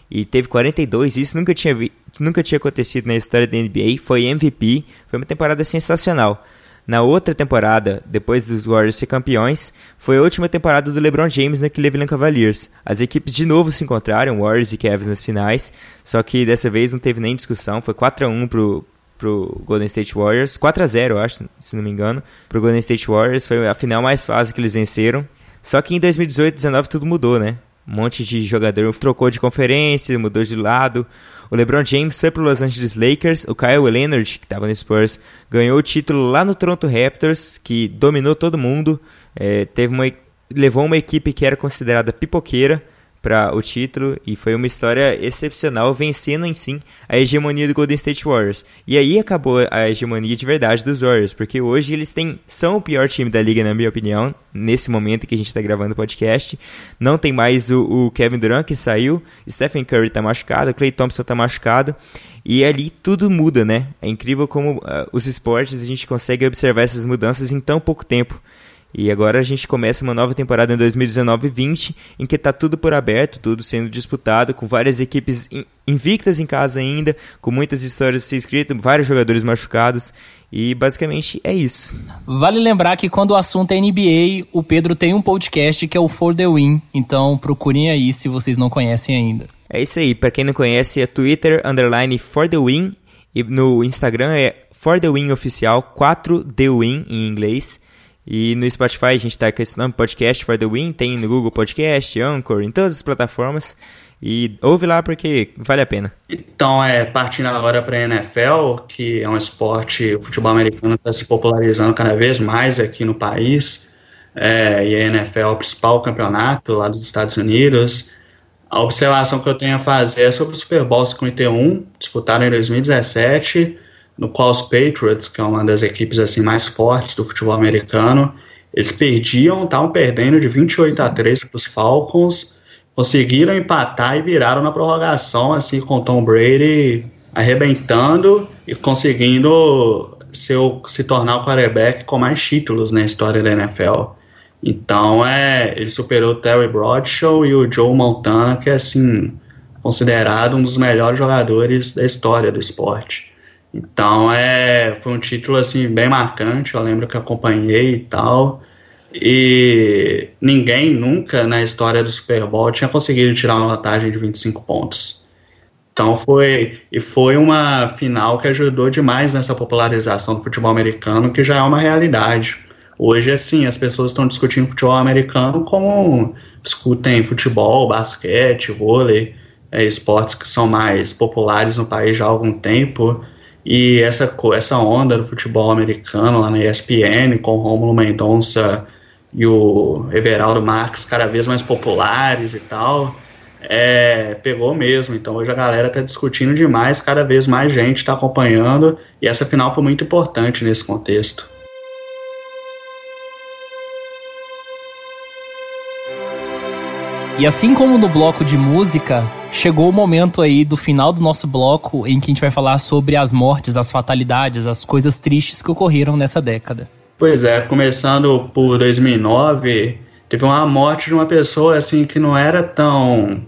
e teve 42. Isso nunca tinha, vi, nunca tinha acontecido na história da NBA. Foi MVP, foi uma temporada sensacional. Na outra temporada, depois dos Warriors ser campeões, foi a última temporada do LeBron James na Cleveland Cavaliers. As equipes de novo se encontraram, Warriors e Cavs nas finais, só que dessa vez não teve nem discussão, foi 4 a 1 pro pro Golden State Warriors, 4 a 0, eu acho, se não me engano, pro Golden State Warriors, foi a final mais fácil que eles venceram. Só que em 2018 2019 tudo mudou, né? Um monte de jogador trocou de conferência, mudou de lado. O LeBron James foi para Los Angeles Lakers. O Kyle Leonard, que estava no Spurs, ganhou o título lá no Toronto Raptors, que dominou todo mundo. É, teve uma, levou uma equipe que era considerada pipoqueira para o título e foi uma história excepcional, vencendo em sim a hegemonia do Golden State Warriors. E aí acabou a hegemonia de verdade dos Warriors, porque hoje eles têm são o pior time da liga na minha opinião, nesse momento que a gente está gravando o podcast. Não tem mais o, o, Kevin Durant que saiu, Stephen Curry está machucado, Klay Thompson está machucado. E ali tudo muda, né? É incrível como uh, os esportes a gente consegue observar essas mudanças em tão pouco tempo. E agora a gente começa uma nova temporada em 2019-20, em que está tudo por aberto, tudo sendo disputado, com várias equipes invictas em casa ainda, com muitas histórias a ser escritas, vários jogadores machucados. E basicamente é isso. Vale lembrar que quando o assunto é NBA, o Pedro tem um podcast que é o For the Win. Então procurem aí se vocês não conhecem ainda. É isso aí. Para quem não conhece, é Twitter underline For the Win. E no Instagram é For the Win Oficial, 4 The Win em inglês. E no Spotify a gente está com esse nome, Podcast for the Win, tem no Google Podcast, Anchor, em todas as plataformas. E ouve lá porque vale a pena. Então, é, partindo agora para a NFL, que é um esporte, o futebol americano está se popularizando cada vez mais aqui no país. É, e a NFL é o principal campeonato lá dos Estados Unidos. A observação que eu tenho a fazer é sobre o Super Bowl 51, disputado em 2017 no qual os Patriots, que é uma das equipes assim mais fortes do futebol americano, eles perdiam, estavam perdendo de 28 a 3 para os Falcons, conseguiram empatar e viraram na prorrogação, assim, com Tom Brady arrebentando e conseguindo seu, se tornar o quarterback com mais títulos na história da NFL. Então, é, ele superou o Terry Bradshaw e o Joe Montana, que é, assim, considerado um dos melhores jogadores da história do esporte. Então é, foi um título assim bem marcante, eu lembro que acompanhei e tal. E ninguém nunca na história do Super Bowl tinha conseguido tirar uma vantagem de 25 pontos. Então foi e foi uma final que ajudou demais nessa popularização do futebol americano, que já é uma realidade. Hoje assim, as pessoas estão discutindo futebol americano como discutem futebol, basquete, vôlei, é, esportes que são mais populares no país já há algum tempo. E essa, essa onda do futebol americano lá na ESPN, com o Romulo Mendonça e o Everaldo Marques cada vez mais populares e tal, é, pegou mesmo. Então hoje a galera está discutindo demais, cada vez mais gente está acompanhando, e essa final foi muito importante nesse contexto. E assim como no bloco de música, chegou o momento aí do final do nosso bloco em que a gente vai falar sobre as mortes, as fatalidades, as coisas tristes que ocorreram nessa década. Pois é, começando por 2009, teve uma morte de uma pessoa assim que não era tão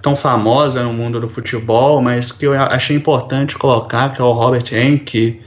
tão famosa no mundo do futebol, mas que eu achei importante colocar, que é o Robert Henke,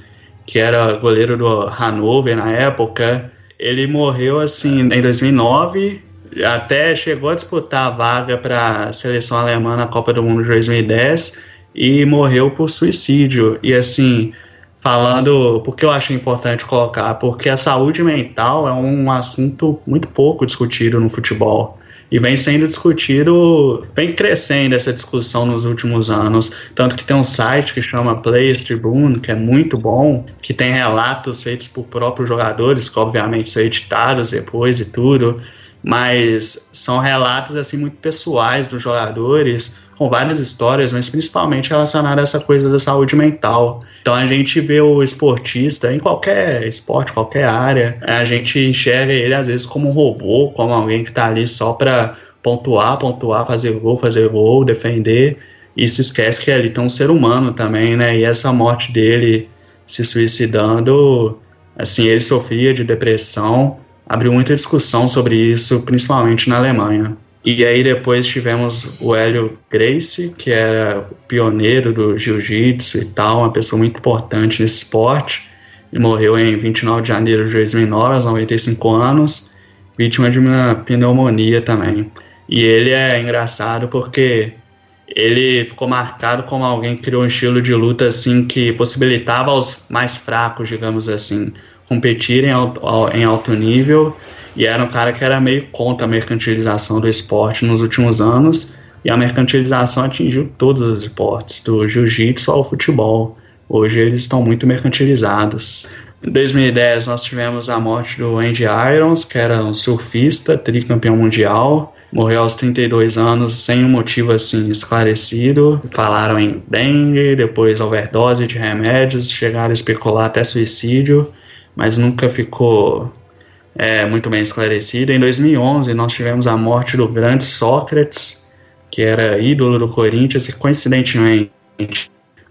que era goleiro do Hannover na época. Ele morreu assim em 2009, até chegou a disputar a vaga para a seleção alemã na Copa do Mundo de 2010 e morreu por suicídio. E assim, falando, porque eu acho importante colocar, porque a saúde mental é um assunto muito pouco discutido no futebol e vem sendo discutido, vem crescendo essa discussão nos últimos anos. Tanto que tem um site que chama Players Tribune, que é muito bom, que tem relatos feitos por próprios jogadores, que obviamente são editados depois e tudo, mas são relatos assim muito pessoais dos jogadores, com várias histórias, mas principalmente relacionadas a essa coisa da saúde mental. Então a gente vê o esportista em qualquer esporte, qualquer área, a gente enxerga ele às vezes como um robô, como alguém que está ali só para pontuar, pontuar, fazer gol, fazer gol, defender, e se esquece que ele tem um ser humano também, né? E essa morte dele se suicidando, assim, ele sofria de depressão, abriu muita discussão sobre isso, principalmente na Alemanha. E aí depois tivemos o Hélio Grace, que era pioneiro do jiu-jitsu e tal, uma pessoa muito importante nesse esporte. Ele morreu em 29 de janeiro de 2009, aos 95 anos, vítima de uma pneumonia também. E ele é engraçado porque ele ficou marcado como alguém que criou um estilo de luta assim que possibilitava aos mais fracos, digamos assim, competirem em alto nível e era um cara que era meio contra a mercantilização do esporte nos últimos anos, e a mercantilização atingiu todos os esportes, do jiu-jitsu ao futebol. Hoje eles estão muito mercantilizados. Em 2010 nós tivemos a morte do Andy Irons, que era um surfista, tricampeão mundial, morreu aos 32 anos sem um motivo assim esclarecido. Falaram em dengue, depois overdose de remédios, chegaram a especular até suicídio, mas nunca ficou é, muito bem esclarecida. Em 2011, nós tivemos a morte do grande Sócrates, que era ídolo do Corinthians, e coincidentemente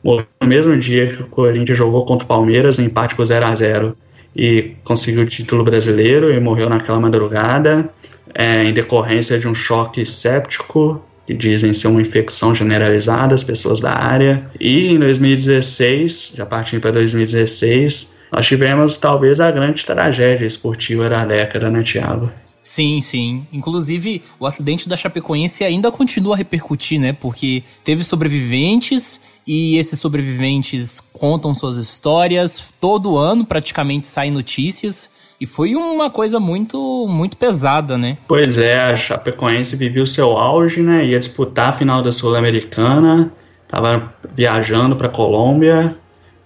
morreu no mesmo dia que o Corinthians jogou contra o Palmeiras, no empate por 0 a 0 e conseguiu o título brasileiro e morreu naquela madrugada é, em decorrência de um choque séptico que dizem ser uma infecção generalizada às pessoas da área. E em 2016, já partindo para 2016, nós tivemos talvez a grande tragédia esportiva da década, né, Thiago? Sim, sim. Inclusive, o acidente da Chapecoense ainda continua a repercutir, né? Porque teve sobreviventes e esses sobreviventes contam suas histórias. Todo ano, praticamente, saem notícias. E foi uma coisa muito muito pesada, né? Pois é, a Chapecoense vivia o seu auge, né? Ia disputar a final da Sul-Americana, tava viajando para Colômbia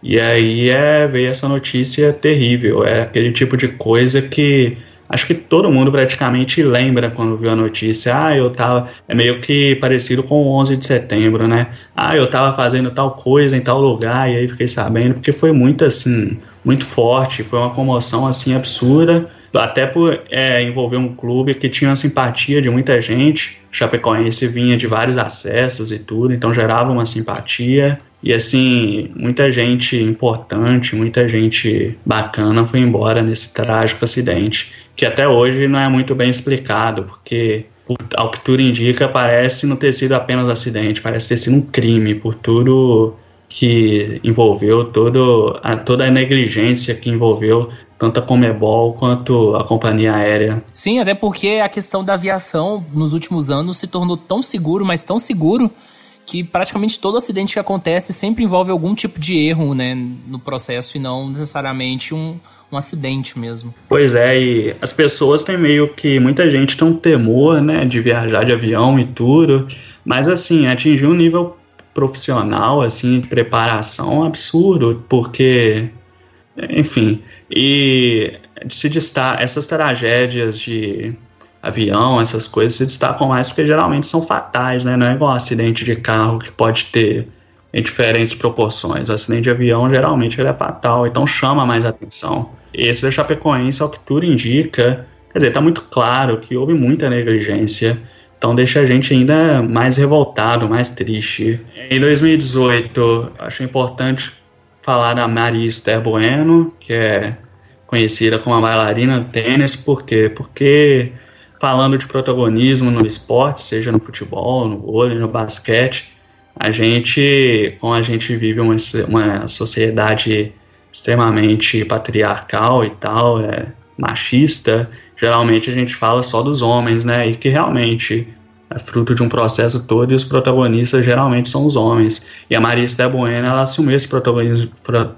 e aí é, veio essa notícia terrível. É aquele tipo de coisa que acho que todo mundo praticamente lembra quando viu a notícia. Ah, eu tava. É meio que parecido com o 11 de setembro, né? Ah, eu tava fazendo tal coisa em tal lugar e aí fiquei sabendo, porque foi muito assim, muito forte. Foi uma comoção assim absurda até por é, envolver um clube que tinha uma simpatia de muita gente. Chapecoense vinha de vários acessos e tudo, então gerava uma simpatia. E assim, muita gente importante, muita gente bacana foi embora nesse trágico acidente, que até hoje não é muito bem explicado, porque ao que tudo indica, parece não ter sido apenas um acidente, parece ter sido um crime por tudo que envolveu, todo a, toda a negligência que envolveu tanto a Comebol quanto a companhia aérea. Sim, até porque a questão da aviação nos últimos anos se tornou tão seguro, mas tão seguro que praticamente todo acidente que acontece sempre envolve algum tipo de erro né, no processo e não necessariamente um, um acidente mesmo. Pois é, e as pessoas têm meio que. Muita gente tem um temor né, de viajar de avião e tudo, mas assim, atingir um nível profissional, assim, de preparação absurdo, porque. Enfim, e se destaca essas tragédias de avião, essas coisas se destacam mais porque geralmente são fatais, né? Não é igual um acidente de carro que pode ter em diferentes proporções. O acidente de avião geralmente ele é fatal, então chama mais atenção. Esse da Chapecoense, ao que tudo indica, quer dizer, está muito claro que houve muita negligência Então deixa a gente ainda mais revoltado, mais triste. Em 2018, acho importante falar da Maria Esther Bueno, que é conhecida como a bailarina do tênis, por quê? Porque falando de protagonismo no esporte, seja no futebol, no vôlei, no basquete, a gente, como a gente vive uma, uma sociedade extremamente patriarcal e tal, é, machista, geralmente a gente fala só dos homens, né? E que realmente é fruto de um processo todo e os protagonistas geralmente são os homens. E a Maria Esther Bueno, ela assumiu esse protagonismo,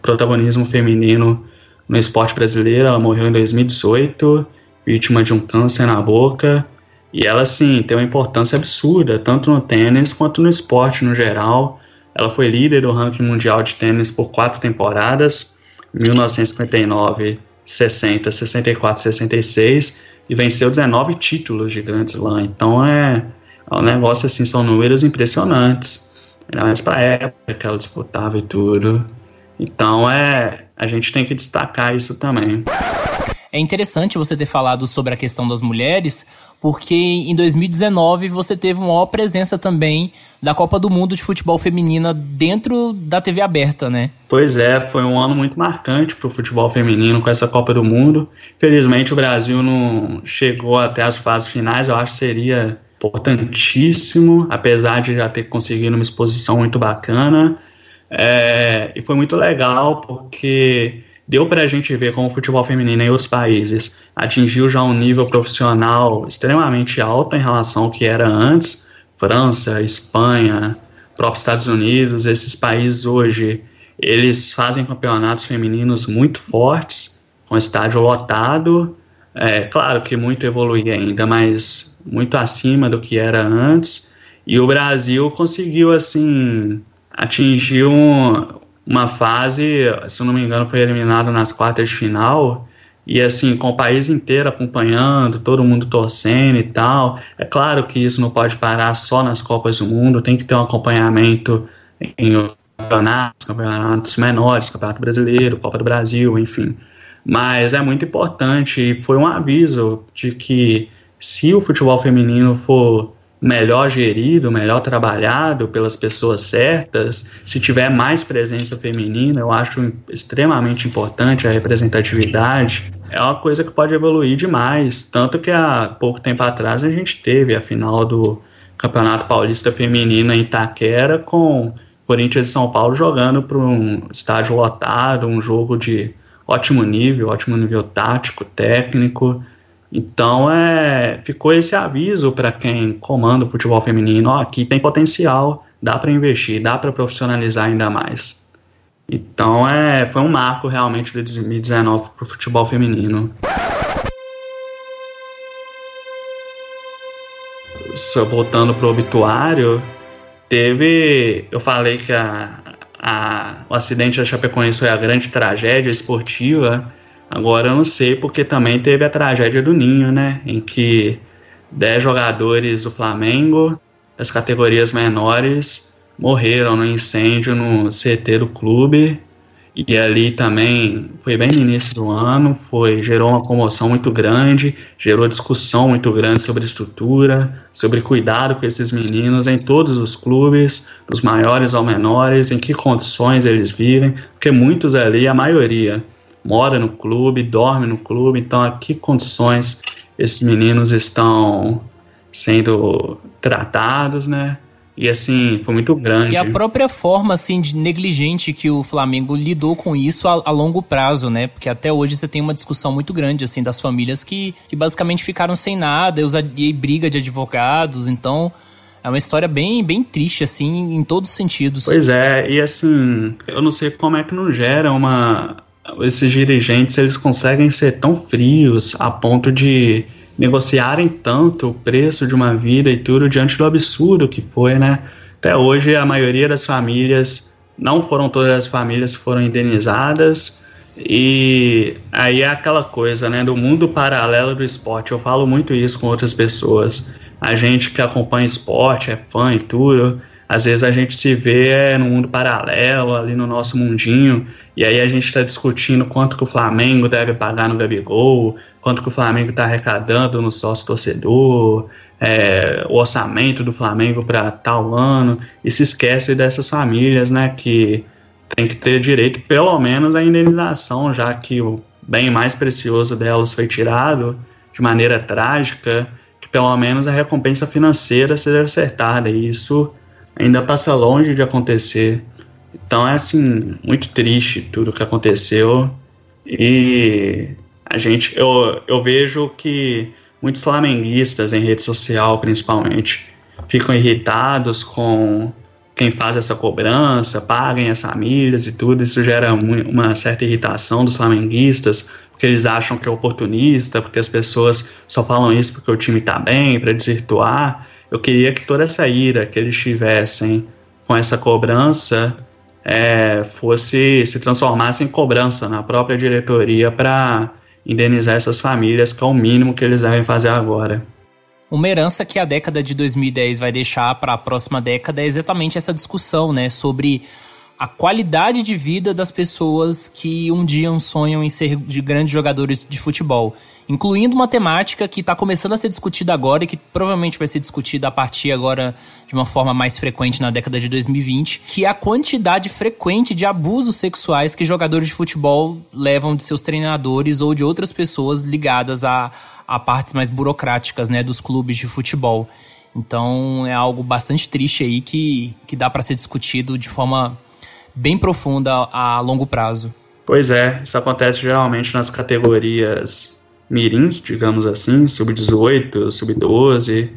protagonismo feminino no esporte brasileiro. Ela morreu em 2018, vítima de um câncer na boca. E ela, sim, tem uma importância absurda, tanto no tênis quanto no esporte no geral. Ela foi líder do ranking mundial de tênis por quatro temporadas, 1959 60, 64, 66 e venceu 19 títulos de Grand Slam. Então é, é um negócio assim, são números impressionantes. Ainda mais para a época que ela disputava e tudo. Então é, a gente tem que destacar isso também. É interessante você ter falado sobre a questão das mulheres, porque em 2019 você teve uma maior presença também da Copa do Mundo de Futebol Feminina dentro da TV aberta, né? Pois é, foi um ano muito marcante para o futebol feminino com essa Copa do Mundo. Felizmente o Brasil não chegou até as fases finais, eu acho que seria importantíssimo, apesar de já ter conseguido uma exposição muito bacana. É, e foi muito legal porque deu para a gente ver como o futebol feminino em outros países atingiu já um nível profissional extremamente alto em relação ao que era antes. França, Espanha, próprios Estados Unidos, esses países hoje, eles fazem campeonatos femininos muito fortes, com estádio lotado. É claro que muito evolui ainda, mas muito acima do que era antes. E o Brasil conseguiu, assim, atingir um, uma fase, se não me engano, foi eliminado nas quartas de final. E assim, com o país inteiro acompanhando, todo mundo torcendo e tal. É claro que isso não pode parar só nas Copas do Mundo, tem que ter um acompanhamento em campeonatos, campeonatos menores, Campeonato Brasileiro, Copa do Brasil, enfim. Mas é muito importante e foi um aviso de que se o futebol feminino for melhor gerido, melhor trabalhado pelas pessoas certas, se tiver mais presença feminina, eu acho extremamente importante a representatividade. É uma coisa que pode evoluir demais. Tanto que há pouco tempo atrás a gente teve a final do Campeonato Paulista Feminino em Itaquera com Corinthians e São Paulo jogando para um estádio lotado, um jogo de ótimo nível, ótimo nível tático, técnico. Então é, ficou esse aviso para quem comanda o futebol feminino, ó, aqui tem potencial, dá para investir, dá para profissionalizar ainda mais. Então é, foi um marco realmente de 2019 para o futebol feminino. Só voltando para o obituário, teve, eu falei que a, a, o acidente da Chapecoense foi a grande tragédia esportiva, Agora eu não sei porque também teve a tragédia do Ninho, né? Em que 10 jogadores do Flamengo, das categorias menores, morreram no incêndio no CT do clube. E ali também foi bem no início do ano, foi gerou uma comoção muito grande, gerou discussão muito grande sobre estrutura, sobre cuidado com esses meninos em todos os clubes, dos maiores ao menores, em que condições eles vivem, porque muitos ali, a maioria, mora no clube, dorme no clube, então a que condições esses meninos estão sendo tratados, né? E assim, foi muito grande. E a própria forma, assim, de negligente que o Flamengo lidou com isso a, a, longo prazo, né? Porque até hoje você tem uma discussão muito grande, assim, das famílias que, que basicamente ficaram sem nada, e, e briga de advogados, então... É uma história bem, bem triste, assim, em todos os sentidos. Pois é, e assim, eu não sei como é que não gera uma, esses dirigentes eles conseguem ser tão frios a ponto de negociarem tanto o preço de uma vida e tudo diante do absurdo que foi, né? Até hoje a maioria das famílias, não foram todas as famílias foram indenizadas e aí é aquela coisa, né, do mundo paralelo do esporte. Eu falo muito isso com outras pessoas. A gente que acompanha esporte, é fã e tudo, às vezes a gente se vê é, no mundo paralelo, ali no nosso mundinho, E aí a gente está discutindo quanto que o Flamengo deve pagar no Gabigol, quanto que o Flamengo está arrecadando no sócio torcedor, é, o orçamento do Flamengo para tal ano, e se esquece dessas famílias, né, que tem que ter direito pelo menos à indenização, já que o bem mais precioso delas foi tirado de maneira trágica, que pelo menos a recompensa financeira seja acertada, e isso ainda passa longe de acontecer. Então é assim, muito triste tudo que aconteceu. E a gente, eu, eu vejo que muitos flamenguistas em rede social, principalmente, ficam irritados com quem faz essa cobrança, paguem as famílias e tudo. Isso gera uma certa irritação dos flamenguistas, porque eles acham que é oportunista, porque as pessoas só falam isso porque o time está bem, para desvirtuar. Eu queria que toda essa ira que eles tivessem com essa cobrança é, fosse se transformasse em cobrança na própria diretoria para indenizar essas famílias, que é o mínimo que eles devem fazer agora. Uma herança que a década de 2010 vai deixar para a próxima década é exatamente essa discussão, né, sobre a qualidade de vida das pessoas que um dia sonham em ser de grandes jogadores de futebol incluindo uma temática que está começando a ser discutida agora e que provavelmente vai ser discutida a partir agora de uma forma mais frequente na década de 2020, que é a quantidade frequente de abusos sexuais que jogadores de futebol levam de seus treinadores ou de outras pessoas ligadas a, a partes mais burocráticas né, dos clubes de futebol. Então é algo bastante triste aí que, que dá para ser discutido de forma bem profunda a, a longo prazo. Pois é, isso acontece geralmente nas categorias mirins, digamos assim, sub-18, sub-12,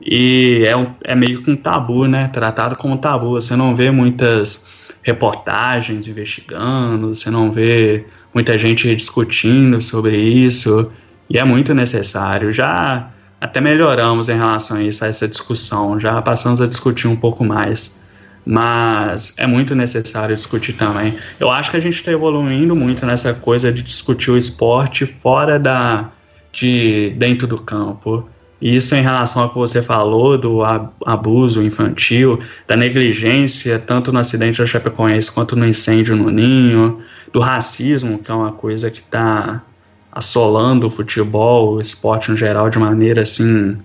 e é, um, é meio que um tabu, né? Tratado como tabu. Você não vê muitas reportagens investigando, você não vê muita gente discutindo sobre isso, e é muito necessário. Já até melhoramos em relação a isso, a essa discussão, já passamos a discutir um pouco mais mas é muito necessário discutir também. Eu acho que a gente está evoluindo muito nessa coisa de discutir o esporte fora da de dentro do campo. Isso em relação ao que você falou do abuso infantil, da negligência, tanto no acidente da Chapecoense quanto no incêndio no Ninho, do racismo, que é uma coisa que está assolando o futebol, o esporte no geral, de maneira assim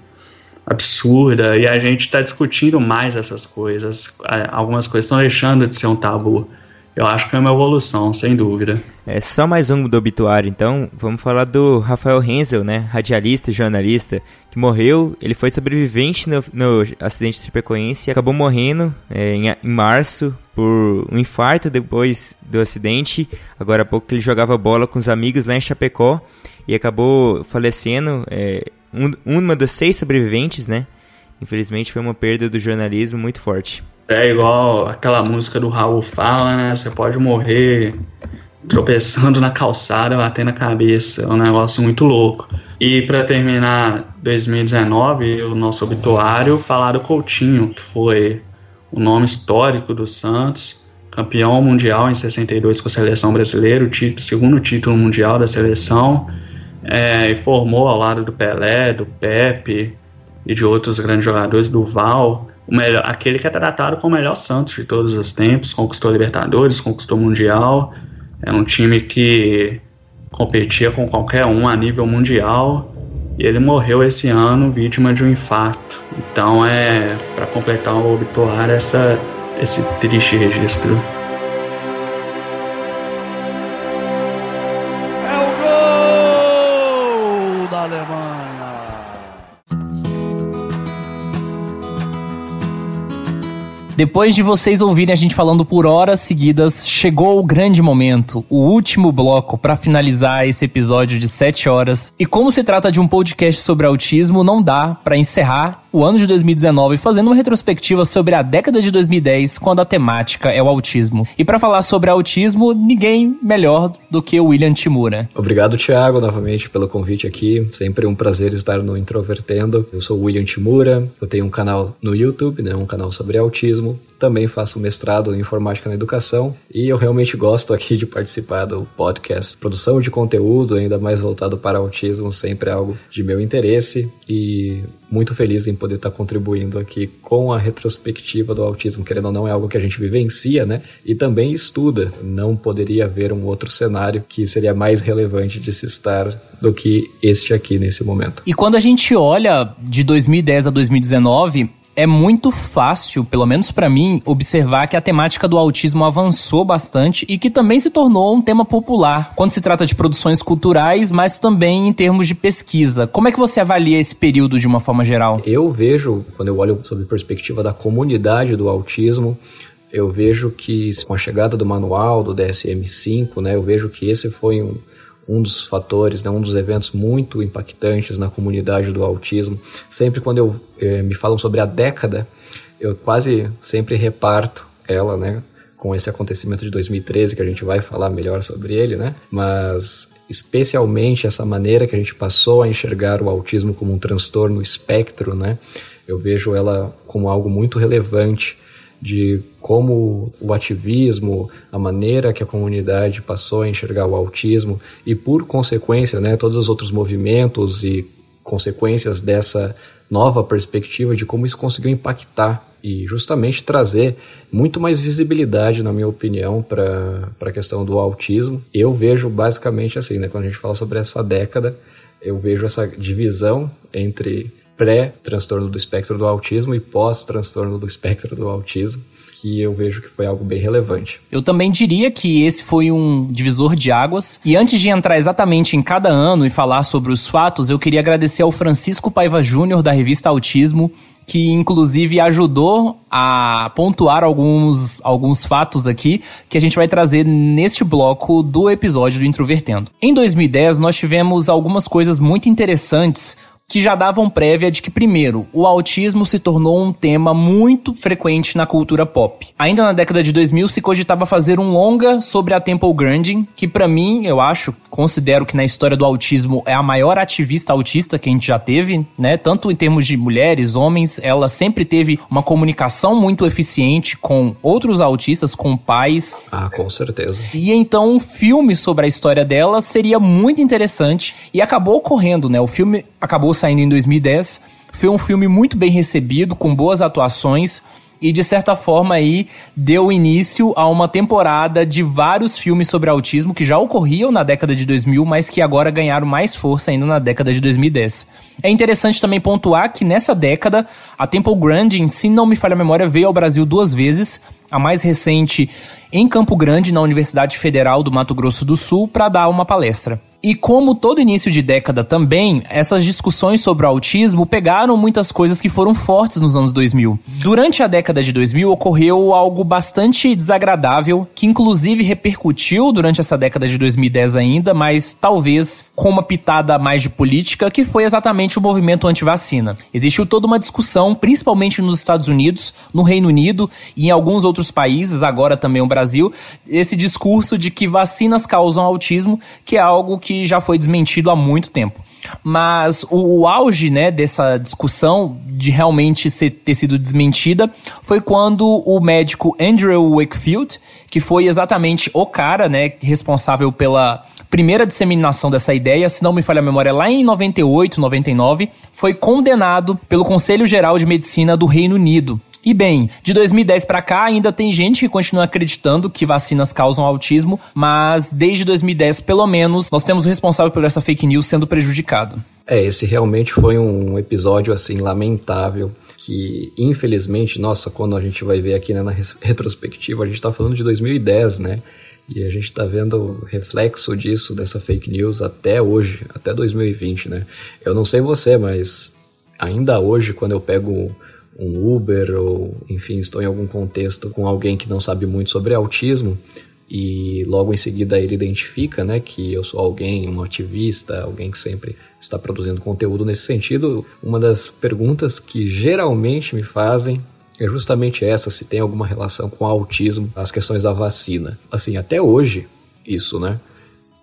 absurda e a gente está discutindo mais essas coisas. Algumas coisas estão deixando de ser um tabu. Eu acho que é uma evolução, sem dúvida. É só mais um do obituário, então. Vamos falar do Rafael Hensel, né? Radialista e jornalista, que morreu. Ele foi sobrevivente no, no acidente de Chapecoense e acabou morrendo é, em, em, março por um infarto depois do acidente. Agora há pouco ele jogava bola com os amigos lá em Chapecó e acabou falecendo. É, um, uma das seis sobreviventes, né? Infelizmente foi uma perda do jornalismo muito forte. É igual aquela música do Raul fala, né? Você pode morrer tropeçando na calçada, batendo a cabeça. É um negócio muito louco. E para terminar 2019, o nosso obituário falar do Coutinho, que foi o nome histórico do Santos, campeão mundial em 62 com a seleção brasileira, o título, segundo título mundial da seleção é, e formou ao lado do Pelé, do Pepe e de outros grandes jogadores, do Val, o melhor, aquele que é tratado como o melhor Santos de todos os tempos, conquistou Libertadores, conquistou Mundial, é um time que competia com qualquer um a nível mundial e ele morreu esse ano vítima de um infarto. Então é para completar o obituário essa, esse triste registro. Depois de vocês ouvirem a gente falando por horas seguidas, chegou o grande momento, o último bloco para finalizar esse episódio de 7 horas. E como se trata de um podcast sobre autismo, não dá para encerrar o ano de 2019 fazendo uma retrospectiva sobre a década de 2010, quando a temática é o autismo. E para falar sobre autismo, ninguém melhor do que o William Timura. Obrigado, Thiago, novamente pelo convite aqui. Sempre um prazer estar no Introvertendo. Eu sou o William Timura, eu tenho um canal no YouTube, né, um canal sobre autismo. Também faço mestrado em informática na educação e eu realmente gosto aqui de participar do podcast. Produção de conteúdo, ainda mais voltado para autismo, sempre é algo de meu interesse e muito feliz em poder estar contribuindo aqui com a retrospectiva do autismo, querendo ou não, é algo que a gente vivencia, né? E também estuda. Não poderia haver um outro cenário que seria mais relevante de se estar do que este aqui nesse momento. E quando a gente olha de 2010 a 2019, é muito fácil, pelo menos para mim, observar que a temática do autismo avançou bastante e que também se tornou um tema popular quando se trata de produções culturais, mas também em termos de pesquisa. Como é que você avalia esse período de uma forma geral? Eu vejo, quando eu olho sob perspectiva da comunidade do autismo, eu vejo que com a chegada do manual do DSM-5, né, eu vejo que esse foi um, um dos fatores, né, um dos eventos muito impactantes na comunidade do autismo. Sempre quando eu eh, me falam sobre a década, eu quase sempre reparto ela, né, com esse acontecimento de 2013 que a gente vai falar melhor sobre ele, né? Mas especialmente essa maneira que a gente passou a enxergar o autismo como um transtorno espectro, né? Eu vejo ela como algo muito relevante de como o ativismo, a maneira que a comunidade passou a enxergar o autismo e, por consequência, né, todos os outros movimentos e consequências dessa nova perspectiva de como isso conseguiu impactar e justamente trazer muito mais visibilidade, na minha opinião, para a questão do autismo. Eu vejo basicamente assim, né, quando a gente fala sobre essa década, eu vejo essa divisão entre pré-transtorno do espectro do autismo e pós-transtorno do espectro do autismo que eu vejo que foi algo bem relevante. Eu também diria que esse foi um divisor de águas. E antes de entrar exatamente em cada ano e falar sobre os fatos, eu queria agradecer ao Francisco Paiva Júnior da revista Autismo, que inclusive ajudou a pontuar alguns, alguns fatos aqui que a gente vai trazer neste bloco do episódio do Introvertendo. Em 2010, nós tivemos algumas coisas muito interessantes que já davam prévia de que, primeiro, o autismo se tornou um tema muito frequente na cultura pop. Ainda na década de 2000 se cogitava fazer um longa sobre a Temple Grandin, que para mim, eu acho, considero que na história do autismo é a maior ativista autista que a gente já teve, né? Tanto em termos de mulheres, homens, ela sempre teve uma comunicação muito eficiente com outros autistas, com pais. Ah, com certeza. E então um filme sobre a história dela seria muito interessante e acabou ocorrendo, né? O filme acabou saindo em 2010. Foi um filme muito bem recebido, com boas atuações e de certa forma aí deu início a uma temporada de vários filmes sobre autismo que já ocorriam na década de 2000, mas que agora ganharam mais força ainda na década de 2010. É interessante também pontuar que nessa década a Temple Grandin, se não me falha a memória, veio ao Brasil duas vezes, a mais recente em Campo Grande, na Universidade Federal do Mato Grosso do Sul, para dar uma palestra. E como todo início de década também, essas discussões sobre o autismo pegaram muitas coisas que foram fortes nos anos 2000. Durante a década de 2000 ocorreu algo bastante desagradável, que inclusive repercutiu durante essa década de 2010 ainda, mas talvez com uma pitada mais de política, que foi exatamente o movimento anti-vacina. Existiu toda uma discussão, principalmente nos Estados Unidos, no Reino Unido e em alguns outros países, agora também o Brasil, esse discurso de que vacinas causam autismo, que é algo que que já foi desmentido há muito tempo. Mas o, o auge né, dessa discussão de realmente ser, ter sido desmentida foi quando o médico Andrew Wakefield, que foi exatamente o cara né, responsável pela primeira disseminação dessa ideia, se não me falha a memória, lá em 98, 99, foi condenado pelo Conselho Geral de Medicina do Reino Unido e bem, de 2010 para cá ainda tem gente que continua acreditando que vacinas causam autismo, mas desde 2010, pelo menos, nós temos o responsável por essa fake news sendo prejudicado. É, esse realmente foi um episódio assim lamentável que infelizmente, nossa, quando a gente vai ver aqui né, na retrospectiva, a gente está falando de 2010, né? E a gente está vendo reflexo disso, dessa fake news, até hoje, até 2020, né? Eu não sei você, mas ainda hoje, quando eu pego um Uber ou, enfim, estou em algum contexto com alguém que não sabe muito sobre autismo e logo em seguida ele identifica, né, que eu sou alguém, um ativista, alguém que sempre está produzindo conteúdo nesse sentido, uma das perguntas que geralmente me fazem é justamente essa, se tem alguma relação com autismo, as questões da vacina. Assim, até hoje, isso, né?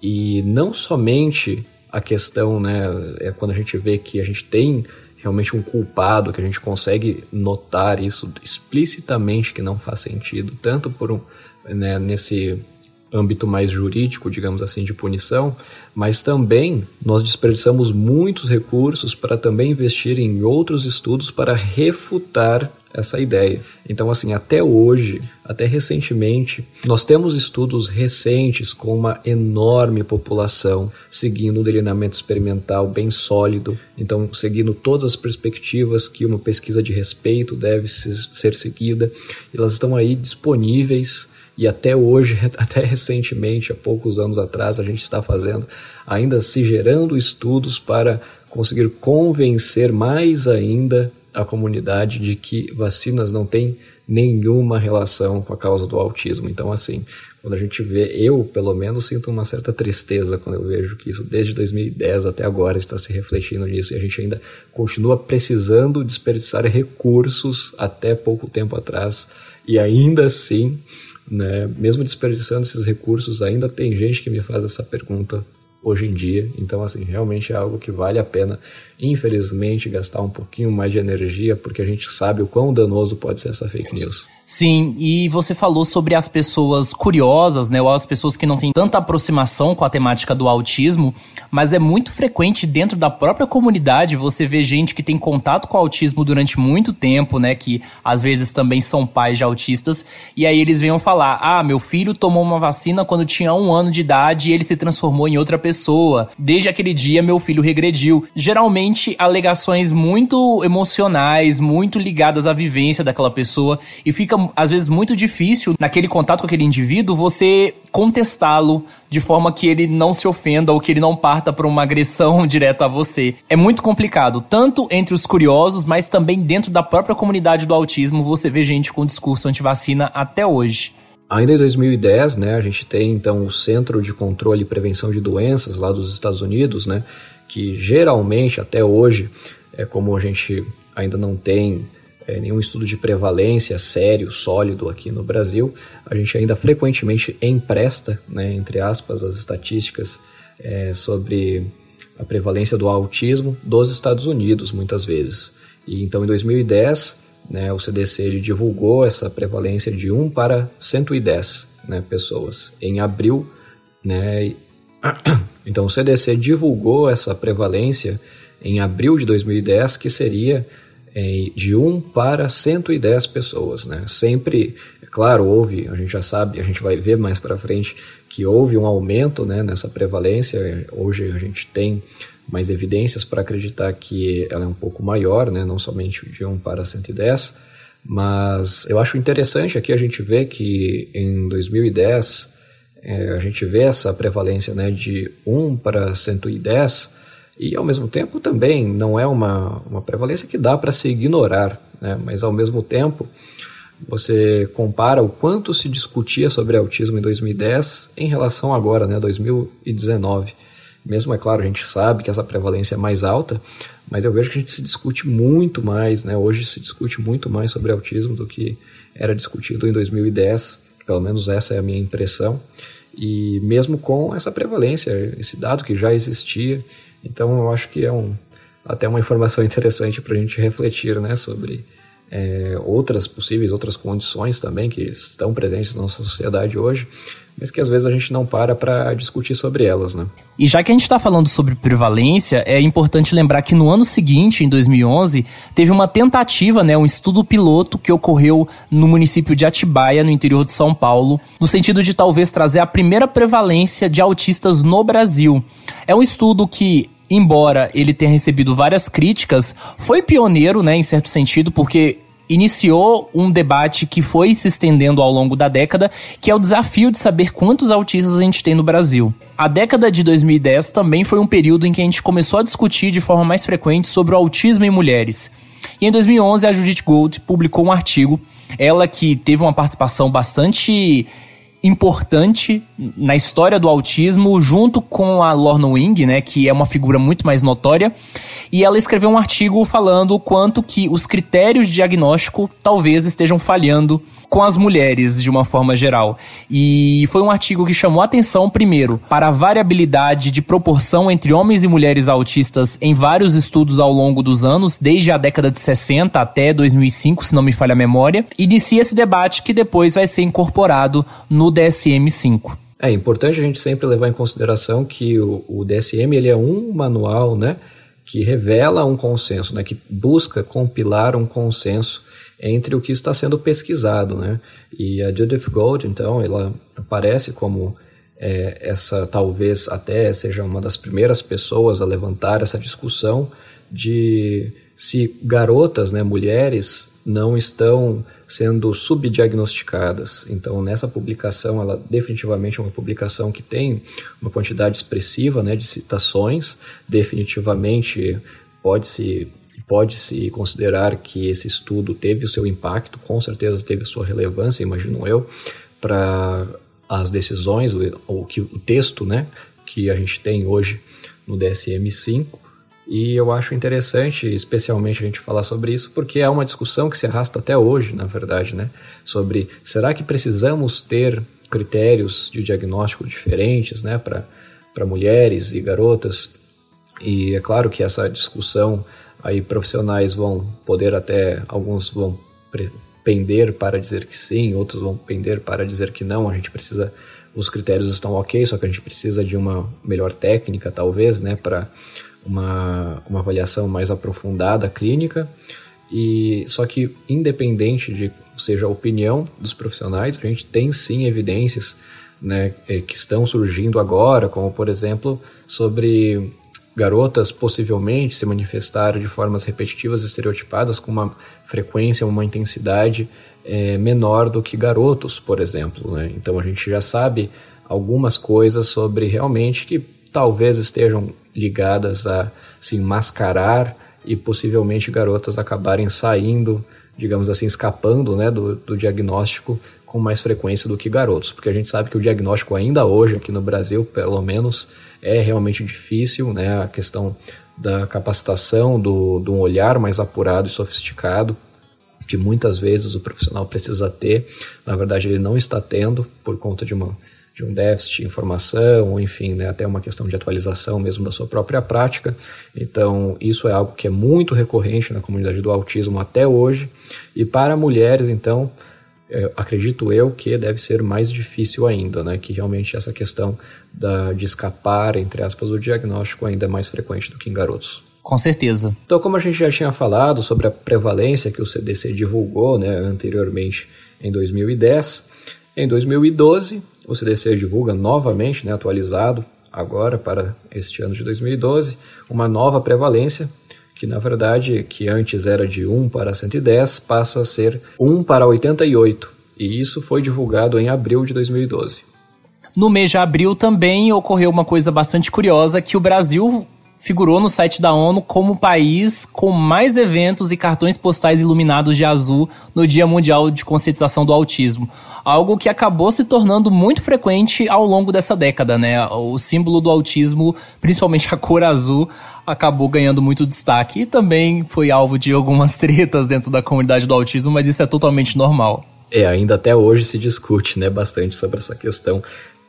E não somente a questão, né, é quando a gente vê que a gente tem realmente um culpado, que a gente consegue notar isso explicitamente que não faz sentido, tanto por um, né, nesse âmbito mais jurídico, digamos assim, de punição, mas também nós desperdiçamos muitos recursos para também investir em outros estudos para refutar essa ideia. Então, assim, até hoje, até recentemente, nós temos estudos recentes com uma enorme população seguindo um delineamento experimental bem sólido, então seguindo todas as perspectivas que uma pesquisa de respeito deve ser seguida, elas estão aí disponíveis e até hoje, até recentemente, há poucos anos atrás, a gente está fazendo, ainda se gerando estudos para conseguir convencer mais ainda a comunidade de que vacinas não têm nenhuma relação com a causa do autismo. Então, assim, quando a gente vê, eu pelo menos sinto uma certa tristeza quando eu vejo que isso desde 2010 até agora está se refletindo nisso e a gente ainda continua precisando desperdiçar recursos até pouco tempo atrás e ainda assim né? Mesmo desperdiçando esses recursos, ainda tem gente que me faz essa pergunta hoje em dia. Então, assim, realmente é algo que vale a pena, infelizmente, gastar um pouquinho mais de energia, porque a gente sabe o quão danoso pode ser essa fake news. Sim, e você falou sobre as pessoas curiosas, né, ou as pessoas que não têm tanta aproximação com a temática do autismo, mas é muito frequente dentro da própria comunidade você ver gente que tem contato com o autismo durante muito tempo, né, que às vezes também são pais de autistas, e aí eles venham falar: ah, meu filho tomou uma vacina quando tinha um ano de idade e ele se transformou em outra pessoa. Desde aquele dia, meu filho regrediu. Geralmente, alegações muito emocionais, muito ligadas à vivência daquela pessoa, e fica às vezes, muito difícil, naquele contato com aquele indivíduo, você contestá-lo de forma que ele não se ofenda ou que ele não parta para uma agressão direta a você. É muito complicado, tanto entre os curiosos, mas também dentro da própria comunidade do autismo, você vê gente com discurso anti-vacina até hoje. Ainda em 2010, né, a gente tem então o Centro de Controle e Prevenção de Doenças lá dos Estados Unidos, né, que geralmente até hoje, é como a gente ainda não tem é, nenhum estudo de prevalência sério, sólido aqui no Brasil, a gente ainda frequentemente empresta, né, entre aspas, as estatísticas é, sobre a prevalência do autismo dos Estados Unidos, muitas vezes. E então, em 2010, né, o CDC divulgou essa prevalência de 1 para 110 né, pessoas. Em abril, né, então o CDC divulgou essa prevalência em abril de 2010, que seria de 1 para 110 pessoas, né? Sempre, é claro, houve, a gente já sabe, a gente vai ver mais para frente que houve um aumento, né, nessa prevalência. Hoje a gente tem mais evidências para acreditar que ela é um pouco maior, né, não somente de 1 para 110, mas eu acho interessante aqui a gente ver que em 2010 é, a gente vê essa prevalência, né, de 1 para 110 e ao mesmo tempo também não é uma, uma prevalência que dá para se ignorar, né? mas ao mesmo tempo você compara o quanto se discutia sobre autismo em 2010 em relação agora, né, 2019. Mesmo, é claro, a gente sabe que essa prevalência é mais alta, mas eu vejo que a gente se discute muito mais, né, hoje se discute muito mais sobre autismo do que era discutido em 2010, pelo menos essa é a minha impressão. E mesmo com essa prevalência, esse dado que já existia, então eu acho que é um, até uma informação interessante para a gente refletir né, sobre é, outras possíveis, outras condições também que estão presentes na nossa sociedade hoje, mas que às vezes a gente não para para discutir sobre elas, né? E já que a gente está falando sobre prevalência, é importante lembrar que no ano seguinte, em 2011, teve uma tentativa, né, um estudo piloto que ocorreu no município de Atibaia, no interior de São Paulo, no sentido de talvez trazer a primeira prevalência de autistas no Brasil. É um estudo que embora ele tenha recebido várias críticas, foi pioneiro, né, em certo sentido, porque iniciou um debate que foi se estendendo ao longo da década, que é o desafio de saber quantos autistas a gente tem no Brasil. A década de 2010 também foi um período em que a gente começou a discutir de forma mais frequente sobre o autismo em mulheres. E em 2011 a Judith Gold publicou um artigo, ela que teve uma participação bastante importante na história do autismo, junto com a Lorna Wing, né, que é uma figura muito mais notória, e ela escreveu um artigo falando o quanto que os critérios de diagnóstico talvez estejam falhando com as mulheres de uma forma geral. E foi um artigo que chamou atenção, primeiro, para a variabilidade de proporção entre homens e mulheres autistas em vários estudos ao longo dos anos, desde a década de 60 até 2005, se não me falha a memória. Inicia esse debate que depois vai ser incorporado no DSM-5. É importante a gente sempre levar em consideração que o, o DSM ele é um manual, né, que revela um consenso, né, que busca compilar um consenso entre o que está sendo pesquisado, né? E a Judith Gold, então, ela aparece como é, essa talvez até seja uma das primeiras pessoas a levantar essa discussão de se garotas, né, mulheres, não estão sendo subdiagnosticadas. Então, nessa publicação, ela definitivamente é uma publicação que tem uma quantidade expressiva né, de citações, definitivamente pode-se pode-se considerar que esse estudo teve o seu impacto, com certeza teve sua relevância, imagino eu, para as decisões, ou que o texto né, que a gente tem hoje no DSM-5, e eu acho interessante, especialmente, a gente falar sobre isso, porque é uma discussão que se arrasta até hoje, na verdade, né? Sobre será que precisamos ter critérios de diagnóstico diferentes, né, para mulheres e garotas? E é claro que essa discussão aí profissionais vão poder até, alguns vão pender para dizer que sim, outros vão pender para dizer que não, a gente precisa, os critérios estão ok, só que a gente precisa de uma melhor técnica, talvez, né, para uma, uma avaliação mais aprofundada clínica, e só que independente de seja a opinião dos profissionais, a gente tem sim evidências né, eh, que estão surgindo agora, como por exemplo sobre garotas possivelmente se manifestaram de formas repetitivas e estereotipadas com uma frequência, uma intensidade é, menor do que garotos, por exemplo. Né? Então a gente já sabe algumas coisas sobre realmente que talvez estejam ligadas a se mascarar e possivelmente garotas acabarem saindo, digamos assim, escapando né, do, do diagnóstico com mais frequência do que garotos, porque a gente sabe que o diagnóstico ainda hoje aqui no Brasil, pelo menos, é realmente difícil, né? A questão da capacitação, do, do um olhar mais apurado e sofisticado, que muitas vezes o profissional precisa ter, na verdade ele não está tendo por conta de uma de um déficit de informação, ou enfim, né, até uma questão de atualização mesmo da sua própria prática. Então, isso é algo que é muito recorrente na comunidade do autismo até hoje. E para mulheres, então, é, acredito eu que deve ser mais difícil ainda, né? Que realmente essa questão da, de escapar, entre aspas, do diagnóstico ainda é mais frequente do que em garotos. Com certeza. Então, como a gente já tinha falado sobre a prevalência que o CDC divulgou né, anteriormente em 2010, em 2012 o CDC divulga novamente, né, atualizado agora para este ano de 2012, uma nova prevalência que na verdade, que antes era de 1 para 110, passa a ser 1 para 88, e isso foi divulgado em abril de 2012. No mês de abril também ocorreu uma coisa bastante curiosa, que o Brasil figurou no site da ONU como o país com mais eventos e cartões postais iluminados de azul no Dia Mundial de Conscientização do Autismo. Algo que acabou se tornando muito frequente ao longo dessa década, né? O símbolo do autismo, principalmente a cor azul, acabou ganhando muito destaque e também foi alvo de algumas tretas dentro da comunidade do autismo, mas isso é totalmente normal. É, ainda até hoje se discute, né, bastante sobre essa questão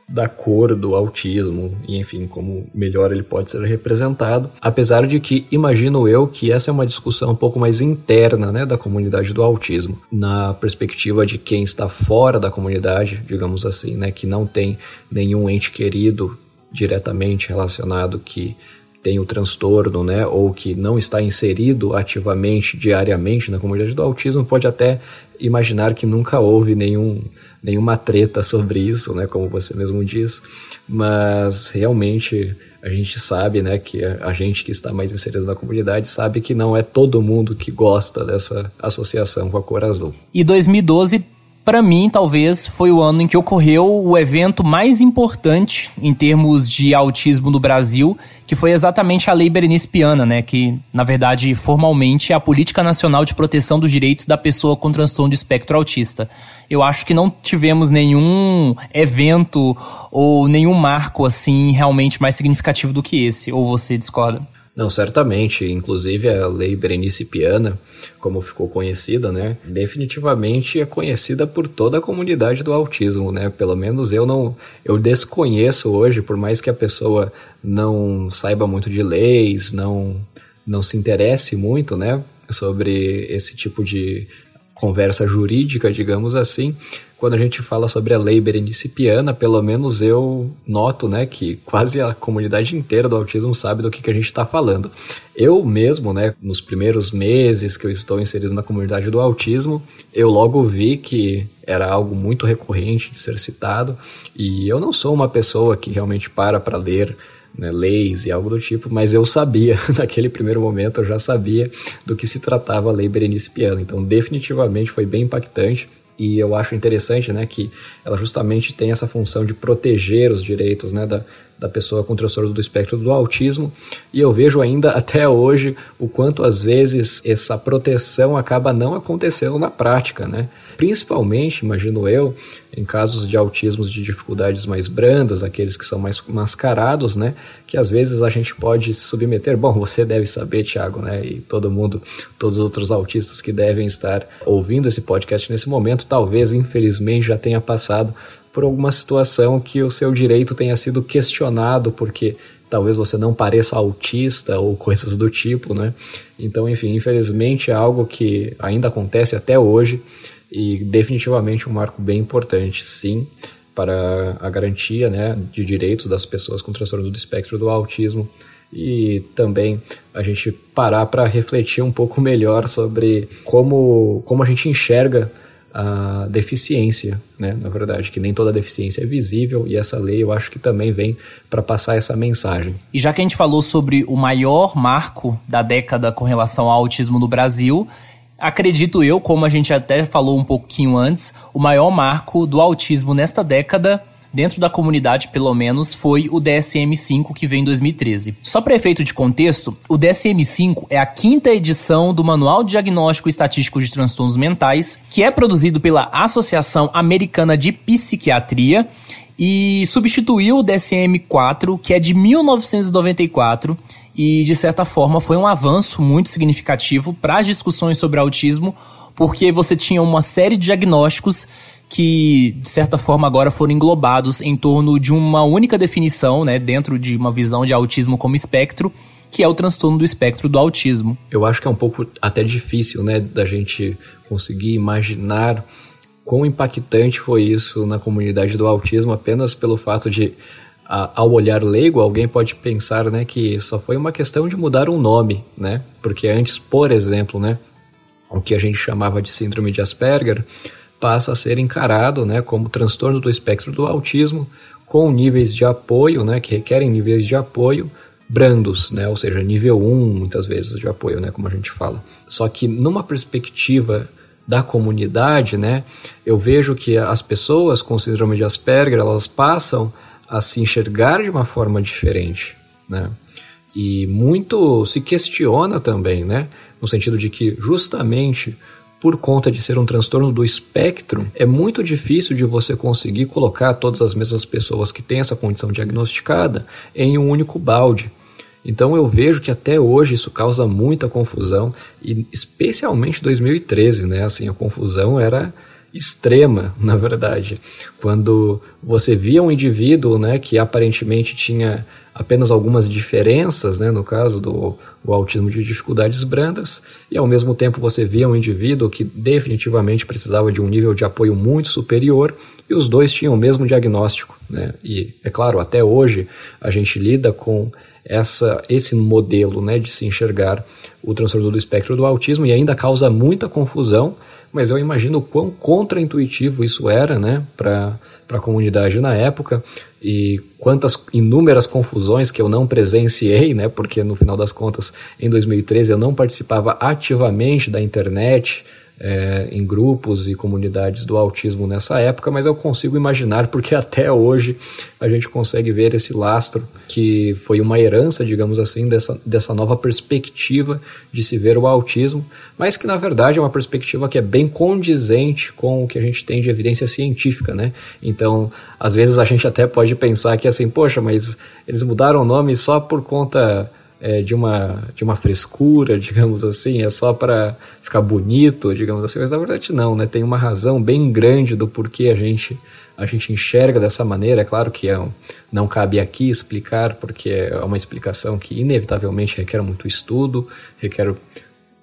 da cor do autismo e enfim como melhor ele pode ser representado. Apesar de que imagino eu que essa é uma discussão um pouco mais interna né da comunidade do autismo na perspectiva de quem está fora da comunidade digamos assim né que não tem nenhum ente querido diretamente relacionado que tem o transtorno, né, ou que não está inserido ativamente, diariamente na comunidade do autismo, pode até imaginar que nunca houve nenhum, nenhuma treta sobre isso, né, como você mesmo diz, mas realmente a gente sabe, né, que a gente que está mais inserido na comunidade sabe que não é todo mundo que gosta dessa associação com a cor azul. E 2012 para mim, talvez, foi o ano em que ocorreu o evento mais importante em termos de autismo no Brasil, que foi exatamente a Lei Berenice Piana, né? Que, na verdade, formalmente é a Política Nacional de Proteção dos Direitos da Pessoa com Transtorno de Espectro Autista. Eu acho que não tivemos nenhum evento ou nenhum marco, assim, realmente mais significativo do que esse. Ou você discorda? Não, certamente. Inclusive a Lei Berenice Piana, como ficou conhecida, né? Definitivamente é conhecida por toda a comunidade do autismo, né? Pelo menos eu não, eu desconheço hoje, por mais que a pessoa não saiba muito de leis, não, não se interesse muito, né? Sobre esse tipo de conversa jurídica, digamos assim, quando a gente fala sobre a lei berenicipiana, pelo menos eu noto né, que quase a comunidade inteira do autismo sabe do que, que a gente está falando. Eu mesmo, né, nos primeiros meses que eu estou inserido na comunidade do autismo, eu logo vi que era algo muito recorrente de ser citado, e eu não sou uma pessoa que realmente para para ler né, leis e algo do tipo, mas eu sabia, naquele primeiro momento, eu já sabia do que se tratava a lei Berenice Piano. Então, definitivamente foi bem impactante e eu acho interessante né, que ela justamente tem essa função de proteger os direitos né, da, da pessoa com transtorno do espectro do autismo, e eu vejo ainda até hoje o quanto às vezes essa proteção acaba não acontecendo na prática, né? Principalmente, imagino eu, em casos de autismos de dificuldades mais brandas, aqueles que são mais mascarados, né? Que às vezes a gente pode se submeter. Bom, você deve saber, Thiago, né? E todo mundo, todos os outros autistas que devem estar ouvindo esse podcast nesse momento, talvez, infelizmente, já tenha passado por alguma situação que o seu direito tenha sido questionado, porque talvez você não pareça autista ou coisas do tipo, né? Então, enfim, infelizmente é algo que ainda acontece até hoje e definitivamente um marco bem importante, sim, para a garantia né, de direitos das pessoas com transtorno do espectro do autismo e também a gente parar para refletir um pouco melhor sobre como, como a gente enxerga a deficiência, né? Na verdade, que nem toda deficiência é visível e essa lei eu acho que também vem para passar essa mensagem. E já que a gente falou sobre o maior marco da década com relação ao autismo no Brasil, acredito eu, como a gente até falou um pouquinho antes, o maior marco do autismo nesta década dentro da comunidade pelo menos, foi o DSM-5 que veio em 2013. Só para efeito de contexto, o DSM-5 é a quinta edição do Manual de Diagnóstico Estatístico de Transtornos Mentais, que é produzido pela Associação Americana de Psiquiatria e substituiu o DSM-4, que é de 1994 e de certa forma foi um avanço muito significativo para as discussões sobre autismo, porque você tinha uma série de diagnósticos que, de certa forma, agora foram englobados em torno de uma única definição, né, dentro de uma visão de autismo como espectro, que é o transtorno do espectro do autismo. Eu acho que é um pouco até difícil, né, da gente conseguir imaginar quão impactante foi isso na comunidade do autismo apenas pelo fato de ao olhar leigo, alguém pode pensar, né, que só foi uma questão de mudar um nome, né? Porque antes, por exemplo, né, o que a gente chamava de síndrome de Asperger passa a ser encarado, né, como transtorno do espectro do autismo, com níveis de apoio, né, que requerem níveis de apoio brandos, né, ou seja, nível 1, muitas vezes de apoio, né, como a gente fala. Só que numa perspectiva da comunidade, né, eu vejo que as pessoas com síndrome de Asperger, elas passam a se enxergar de uma forma diferente, né? E muito se questiona também, né? No sentido de que justamente por conta de ser um transtorno do espectro, é muito difícil de você conseguir colocar todas as mesmas pessoas que têm essa condição diagnosticada em um único balde. Então eu vejo que até hoje isso causa muita confusão e especialmente 2013, né? Assim, a confusão era extrema, na verdade. Quando você via um indivíduo né, que aparentemente tinha apenas algumas diferenças, né, no caso do autismo de dificuldades brandas, e ao mesmo tempo você via um indivíduo que definitivamente precisava de um nível de apoio muito superior, e os dois tinham o mesmo diagnóstico. Né? E, é claro, até hoje a gente lida com essa, esse modelo né, de se enxergar o transtorno do espectro do autismo e ainda causa muita confusão mas eu imagino o quão contraintuitivo isso era né, para a comunidade na época e quantas inúmeras confusões que eu não presenciei, né, porque no final das contas, em 2013, eu não participava ativamente da internet, é, em grupos e comunidades do autismo nessa época, mas eu consigo imaginar porque até hoje a gente consegue ver esse lastro que foi uma herança, digamos assim, dessa, dessa nova perspectiva de se ver o autismo, mas que na verdade é uma perspectiva que é bem condizente com o que a gente tem de evidência científica, né? Então, às vezes a gente até pode pensar que assim, poxa, mas eles mudaram o nome só por conta é, de, uma, de uma frescura, digamos assim, é só para ficar bonito, digamos assim, mas na verdade não, né? Tem uma razão bem grande do porquê a gente a gente enxerga dessa maneira. É claro que é um, não cabe aqui explicar, porque é uma explicação que inevitavelmente requer muito estudo, requer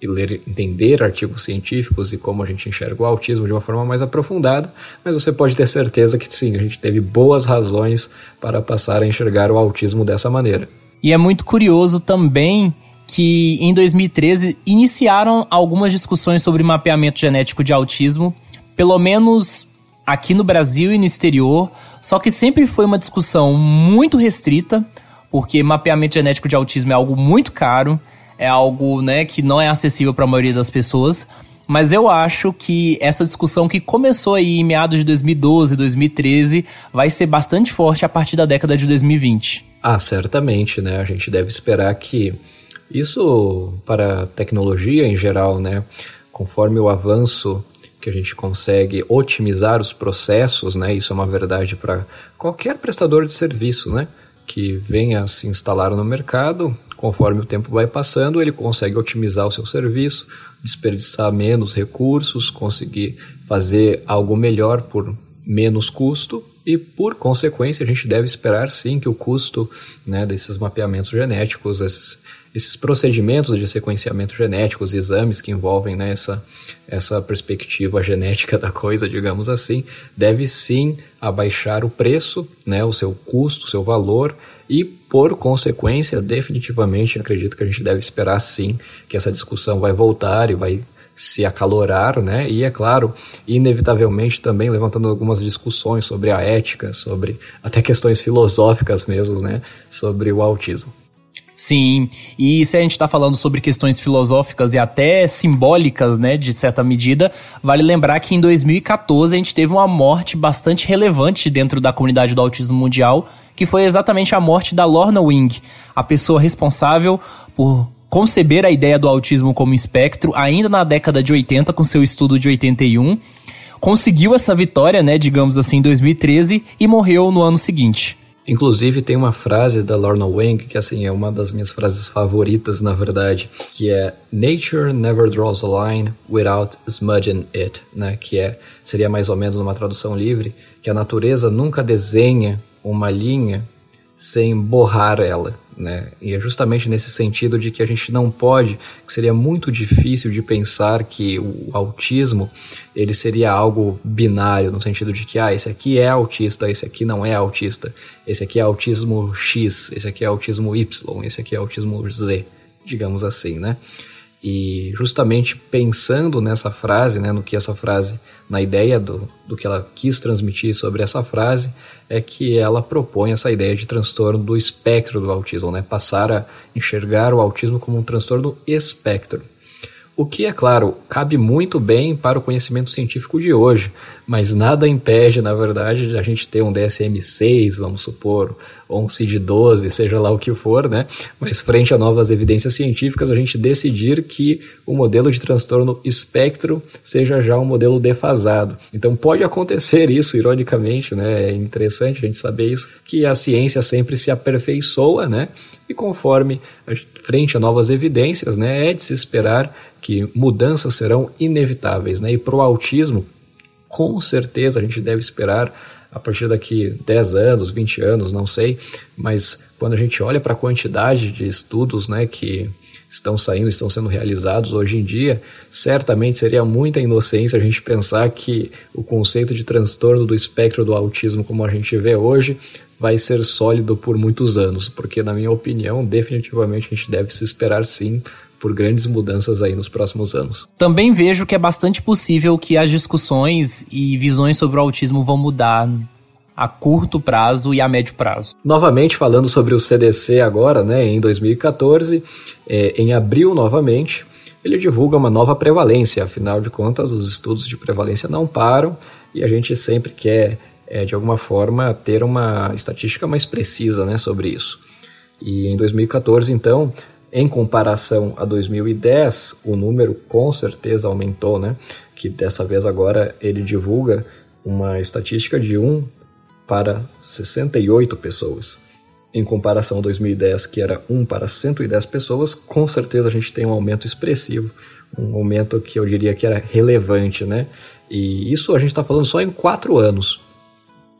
ler, entender artigos científicos e como a gente enxerga o autismo de uma forma mais aprofundada, mas você pode ter certeza que sim, a gente teve boas razões para passar a enxergar o autismo dessa maneira. E é muito curioso também que em 2013 iniciaram algumas discussões sobre mapeamento genético de autismo, pelo menos aqui no Brasil e no exterior, só que sempre foi uma discussão muito restrita, porque mapeamento genético de autismo é algo muito caro, é algo né, que não é acessível para a maioria das pessoas. Mas eu acho que essa discussão que começou aí em meados de 2012, 2013, vai ser bastante forte a partir da década de 2020. Ah, certamente, né? A gente deve esperar que isso para tecnologia em geral, né? Conforme o avanço que a gente consegue otimizar os processos, né? Isso é uma verdade para qualquer prestador de serviço, né? Que venha se instalar no mercado, conforme o tempo vai passando, ele consegue otimizar o seu serviço, desperdiçar menos recursos, conseguir fazer algo melhor por menos custo e, por consequência, a gente deve esperar sim que o custo né, desses mapeamentos genéticos, esses, esses procedimentos de sequenciamento genético, os exames que envolvem né, essa, essa perspectiva genética da coisa, digamos assim, deve sim abaixar o preço, né, o seu custo, o seu valor e, por consequência, definitivamente acredito que a gente deve esperar sim que essa discussão vai voltar e vai se acalorar, né? E é claro, inevitavelmente também levantando algumas discussões sobre a ética, sobre até questões filosóficas mesmo, né? Sobre o autismo. Sim, e se a gente está falando sobre questões filosóficas e até simbólicas, né, de certa medida, vale lembrar que em 2014 a gente teve uma morte bastante relevante dentro da comunidade do autismo mundial, que foi exatamente a morte da Lorna Wing, a pessoa responsável por conceber a ideia do autismo como espectro ainda na década de 80 com seu estudo de 81. Conseguiu essa vitória, né, digamos assim, em 2013 e morreu no ano seguinte. Inclusive tem uma frase da Lorna Wang que assim é uma das minhas frases favoritas na verdade, que é Nature never draws a line without smudging it, né? Que é seria mais ou menos numa tradução livre, que a natureza nunca desenha uma linha sem borrar ela, né? E é justamente nesse sentido de que a gente não pode, que seria muito difícil de pensar que o autismo ele seria algo binário no sentido de que ah, esse aqui é autista, esse aqui não é autista, esse aqui é autismo X, esse aqui é autismo Y, esse aqui é autismo Z, digamos assim, né? E justamente pensando nessa frase, né, no que essa frase, na ideia do, do que ela quis transmitir sobre essa frase, é que ela propõe essa ideia de transtorno do espectro do autismo, né, passar a enxergar o autismo como um transtorno espectro. O que, é claro, cabe muito bem para o conhecimento científico de hoje, mas nada impede, na verdade, de a gente ter um DSM-6, vamos supor, ou um CID-12, seja lá o que for, né? Mas frente a novas evidências científicas, a gente decidir que o modelo de transtorno espectro seja já um modelo defasado. Então pode acontecer isso, ironicamente, né? É interessante a gente saber isso, que a ciência sempre se aperfeiçoa, né? E conforme frente a novas evidências, né, é de se esperar que mudanças serão inevitáveis, né? E para o autismo, com certeza a gente deve esperar a partir daqui 10 anos, 20 anos, não sei, mas quando a gente olha para a quantidade de estudos, né, que estão saindo, estão sendo realizados hoje em dia, certamente seria muita inocência a gente pensar que o conceito de transtorno do espectro do autismo, como a gente vê hoje, vai ser sólido por muitos anos, porque, na minha opinião, definitivamente a gente deve se esperar sim por grandes mudanças aí nos próximos anos. Também vejo que é bastante possível que as discussões e visões sobre o autismo vão mudar a curto prazo e a médio prazo. Novamente falando sobre o CDC agora, né, em 2014, é, em abril novamente, ele divulga uma nova prevalência, afinal de contas os estudos de prevalência não param e a gente sempre quer é, de alguma forma, ter uma estatística mais precisa né, sobre isso. E em 2014, então, em comparação a 2010, o número com certeza aumentou, né? Que dessa vez agora ele divulga uma estatística de 1 para 68 pessoas. Em comparação a 2010, que era 1 para 110 pessoas, com certeza a gente tem um aumento expressivo, um aumento que eu diria que era relevante, né? E isso a gente está falando só em 4 anos.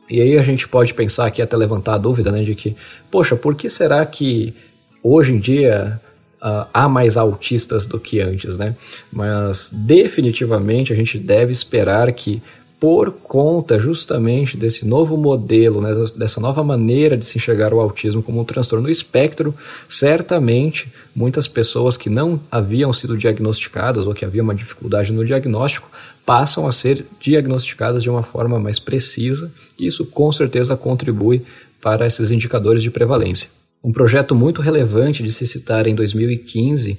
E aí a gente pode pensar aqui, até levantar a dúvida, né, de que, poxa, por que será que hoje em dia uh, há mais autistas do que antes, né? Mas definitivamente a gente deve esperar que por conta justamente desse novo modelo, né, dessa nova maneira de se enxergar o autismo como um transtorno do espectro, certamente muitas pessoas que não haviam sido diagnosticadas ou que havia uma dificuldade no diagnóstico passam a ser diagnosticadas de uma forma mais precisa. Isso com certeza contribui para esses indicadores de prevalência. Um projeto muito relevante de se citar em 2015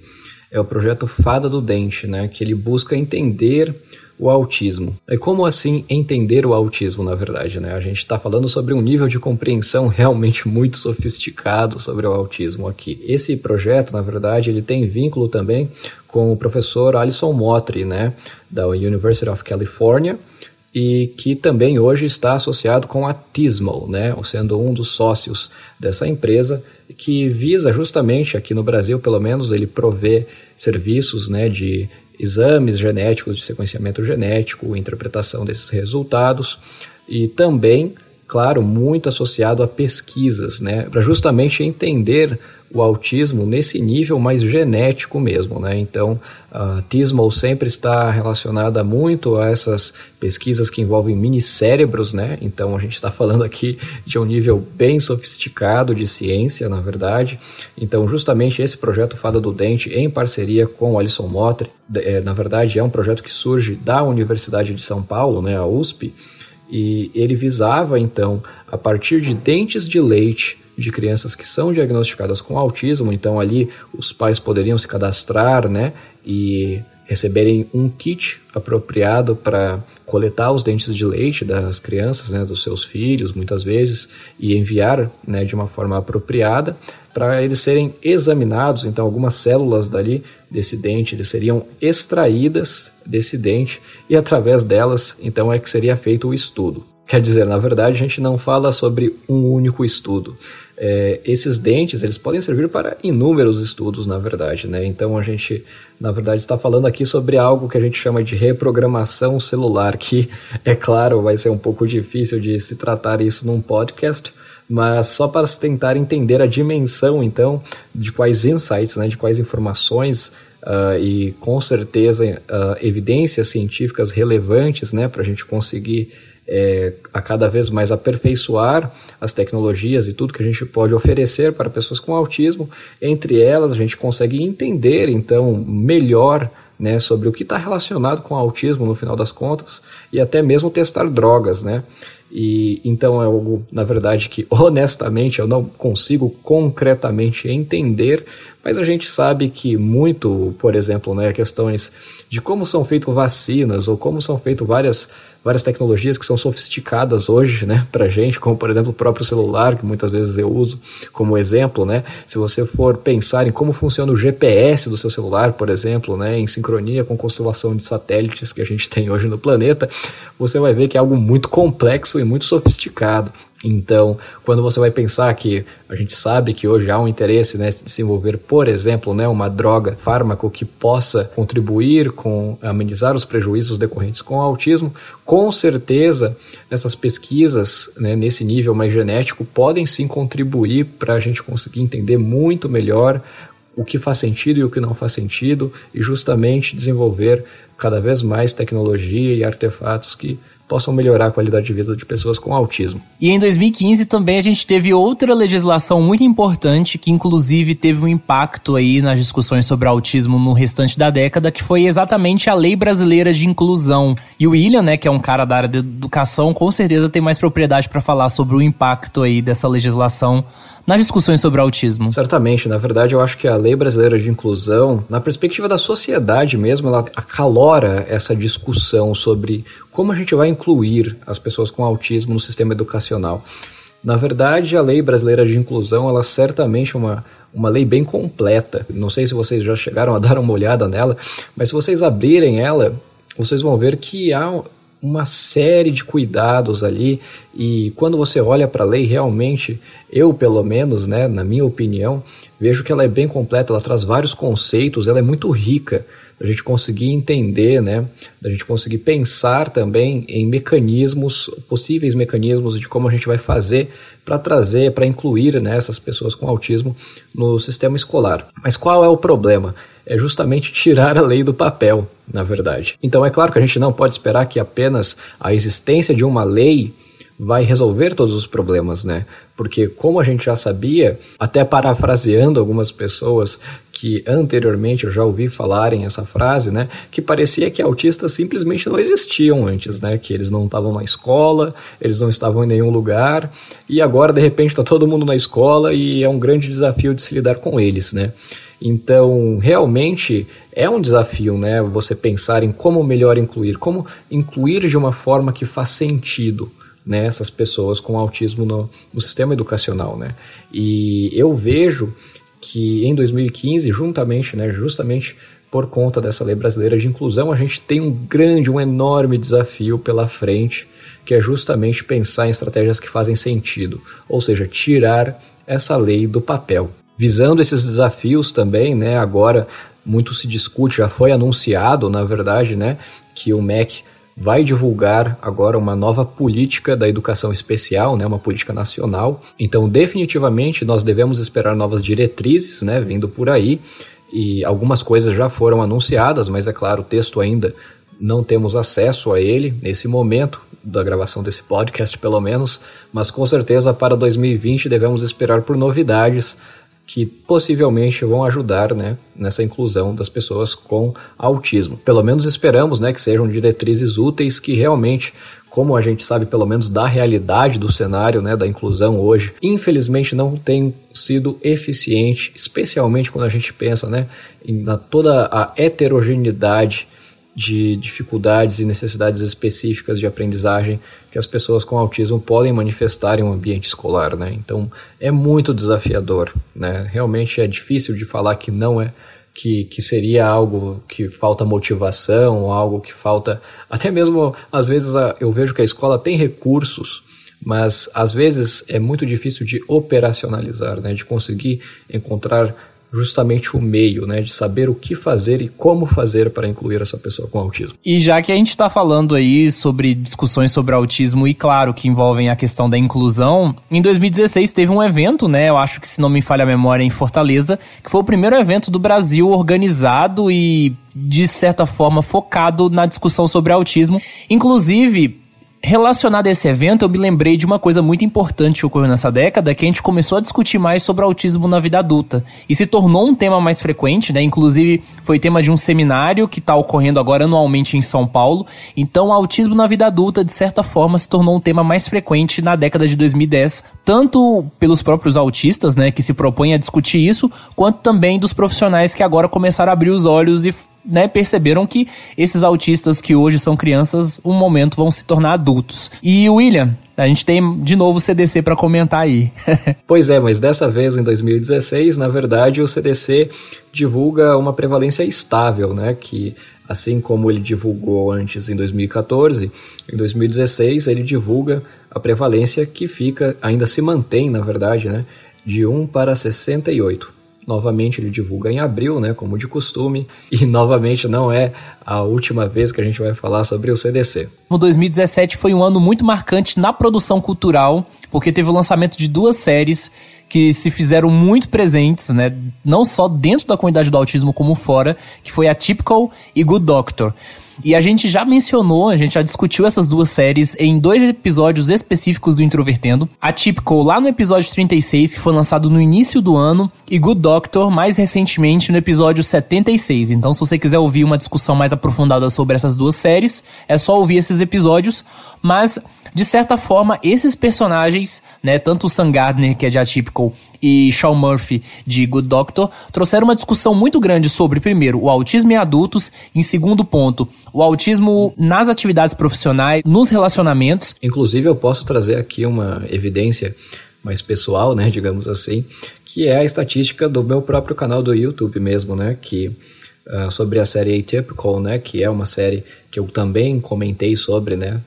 é o projeto Fada do Dente, né, que ele busca entender o autismo. E como assim entender o autismo, na verdade? Né? A gente está falando sobre um nível de compreensão realmente muito sofisticado sobre o autismo aqui. Esse projeto, na verdade, ele tem vínculo também com o professor Alison Motri, né, da University of California, e que também hoje está associado com a Tismal, né, sendo um dos sócios dessa empresa, que visa justamente, aqui no Brasil pelo menos, ele provê serviços né, de exames genéticos, de sequenciamento genético, interpretação desses resultados e também, claro, muito associado a pesquisas, né, para justamente entender o autismo nesse nível mais genético mesmo, né? Então, a Tismal sempre está relacionada muito a essas pesquisas que envolvem minicérebros, né? Então, a gente está falando aqui de um nível bem sofisticado de ciência, na verdade. Então, justamente esse projeto Fada do Dente, em parceria com o Alison Motter, é, na verdade é um projeto que surge da Universidade de São Paulo, né, a USP, e ele visava, então, a partir de dentes de leite de crianças que são diagnosticadas com autismo, então ali os pais poderiam se cadastrar, né, e receberem um kit apropriado para coletar os dentes de leite das crianças, né, dos seus filhos, muitas vezes, e enviar, né, de uma forma apropriada para eles serem examinados. Então, algumas células dali desse dente eles seriam extraídas desse dente e através delas, então, é que seria feito o estudo. Quer dizer, na verdade, a gente não fala sobre um único estudo é, esses dentes eles podem servir para inúmeros estudos, na verdade, né? Então a gente, na verdade, está falando aqui sobre algo que a gente chama de reprogramação celular, que é claro vai ser um pouco difícil de se tratar isso num podcast, mas só para tentar entender a dimensão, então, de quais insights, né, de quais informações uh, e com certeza uh, evidências científicas relevantes, né, para a gente conseguir é, a cada vez mais aperfeiçoar as tecnologias e tudo que a gente pode oferecer para pessoas com autismo. Entre elas, a gente consegue entender então melhor né, sobre o que está relacionado com autismo no final das contas e até mesmo testar drogas, né? E então é algo, na verdade, que honestamente eu não consigo concretamente entender, mas a gente sabe que muito, por exemplo, né, questões de como são feitas vacinas ou como são feitas várias várias tecnologias que são sofisticadas hoje, né, pra gente, como por exemplo o próprio celular, que muitas vezes eu uso como exemplo, né, se você for pensar em como funciona o GPS do seu celular, por exemplo, né, em sincronia com constelação de satélites que a gente tem hoje no planeta, você vai ver que é algo muito complexo e muito sofisticado. Então, quando você vai pensar que a gente sabe que hoje há um interesse né, de desenvolver, por exemplo, né, uma droga, fármaco que possa contribuir com amenizar os prejuízos decorrentes com o autismo, com certeza essas pesquisas né, nesse nível mais genético podem sim contribuir para a gente conseguir entender muito melhor o que faz sentido e o que não faz sentido e justamente desenvolver cada vez mais tecnologia e artefatos que possam melhorar a qualidade de vida de pessoas com autismo. E em 2015 também a gente teve outra legislação muito importante que inclusive teve um impacto aí nas discussões sobre autismo no restante da década, que foi exatamente a Lei Brasileira de Inclusão. E o William, né, que é um cara da área de educação, com certeza tem mais propriedade para falar sobre o impacto aí dessa legislação nas discussões sobre autismo? Certamente, na verdade, eu acho que a Lei Brasileira de Inclusão, na perspectiva da sociedade mesmo, ela acalora essa discussão sobre como a gente vai incluir as pessoas com autismo no sistema educacional. Na verdade, a Lei Brasileira de Inclusão, ela certamente é uma uma lei bem completa. Não sei se vocês já chegaram a dar uma olhada nela, mas se vocês abrirem ela, vocês vão ver que há uma série de cuidados ali e quando você olha para a lei realmente eu pelo menos né na minha opinião vejo que ela é bem completa ela traz vários conceitos ela é muito rica a gente conseguir entender, né, da gente conseguir pensar também em mecanismos, possíveis mecanismos de como a gente vai fazer para trazer, para incluir né, essas pessoas com autismo no sistema escolar. Mas qual é o problema? É justamente tirar a lei do papel, na verdade. Então é claro que a gente não pode esperar que apenas a existência de uma lei vai resolver todos os problemas, né? Porque como a gente já sabia, até parafraseando algumas pessoas que anteriormente eu já ouvi falarem essa frase, né, que parecia que autistas simplesmente não existiam antes, né, que eles não estavam na escola, eles não estavam em nenhum lugar, e agora de repente está todo mundo na escola e é um grande desafio de se lidar com eles, né? Então, realmente é um desafio, né? Você pensar em como melhor incluir, como incluir de uma forma que faz sentido, né, essas pessoas com autismo no, no sistema educacional, né? E eu vejo que em 2015, juntamente, né, justamente por conta dessa lei brasileira de inclusão, a gente tem um grande, um enorme desafio pela frente, que é justamente pensar em estratégias que fazem sentido, ou seja, tirar essa lei do papel. Visando esses desafios também, né, agora muito se discute, já foi anunciado, na verdade, né, que o MEC vai divulgar agora uma nova política da educação especial, né, uma política nacional. Então, definitivamente, nós devemos esperar novas diretrizes, né, vindo por aí. E algumas coisas já foram anunciadas, mas é claro, o texto ainda não temos acesso a ele nesse momento da gravação desse podcast, pelo menos. Mas com certeza para 2020 devemos esperar por novidades que possivelmente vão ajudar né, nessa inclusão das pessoas com autismo. Pelo menos esperamos né, que sejam diretrizes úteis que realmente como a gente sabe pelo menos da realidade do cenário né, da inclusão hoje, infelizmente não tem sido eficiente, especialmente quando a gente pensa né, em na toda a heterogeneidade de dificuldades e necessidades específicas de aprendizagem as pessoas com autismo podem manifestar em um ambiente escolar, né? Então é muito desafiador, né? Realmente é difícil de falar que não é que, que seria algo que falta motivação, algo que falta até mesmo às vezes eu vejo que a escola tem recursos, mas às vezes é muito difícil de operacionalizar, né? De conseguir encontrar justamente o meio, né, de saber o que fazer e como fazer para incluir essa pessoa com autismo. E já que a gente está falando aí sobre discussões sobre autismo e claro que envolvem a questão da inclusão, em 2016 teve um evento, né, eu acho que se não me falha a memória em Fortaleza, que foi o primeiro evento do Brasil organizado e de certa forma focado na discussão sobre autismo. Inclusive, Relacionado a esse evento, eu me lembrei de uma coisa muito importante que ocorreu nessa década, que a gente começou a discutir mais sobre autismo na vida adulta. E se tornou um tema mais frequente, né? Inclusive, foi tema de um seminário que está ocorrendo agora anualmente em São Paulo. Então, autismo na vida adulta, de certa forma, se tornou um tema mais frequente na década de 2010, tanto pelos próprios autistas, né, que se propõem a discutir isso, quanto também dos profissionais que agora começaram a abrir os olhos e né, perceberam que esses autistas que hoje são crianças, um momento vão se tornar adultos. E William, a gente tem de novo o CDC para comentar aí. pois é, mas dessa vez em 2016, na verdade, o CDC divulga uma prevalência estável, né, que assim como ele divulgou antes em 2014, em 2016 ele divulga a prevalência que fica, ainda se mantém, na verdade, né, de 1 para 68. Novamente ele divulga em abril, né, como de costume, e novamente não é a última vez que a gente vai falar sobre o CDC. O 2017 foi um ano muito marcante na produção cultural, porque teve o lançamento de duas séries que se fizeram muito presentes, né, não só dentro da comunidade do autismo como fora, que foi a Typical e Good Doctor. E a gente já mencionou, a gente já discutiu essas duas séries em dois episódios específicos do Introvertendo. A Typical lá no episódio 36, que foi lançado no início do ano, e Good Doctor mais recentemente no episódio 76. Então, se você quiser ouvir uma discussão mais aprofundada sobre essas duas séries, é só ouvir esses episódios. Mas de certa forma, esses personagens, né, tanto o Sam Gardner, que é de Atypical, e Sean Murphy, de Good Doctor, trouxeram uma discussão muito grande sobre, primeiro, o autismo em adultos, em segundo ponto, o autismo nas atividades profissionais, nos relacionamentos. Inclusive, eu posso trazer aqui uma evidência mais pessoal, né, digamos assim, que é a estatística do meu próprio canal do YouTube mesmo, né, que uh, sobre a série Atypical, né, que é uma série que eu também comentei sobre, né,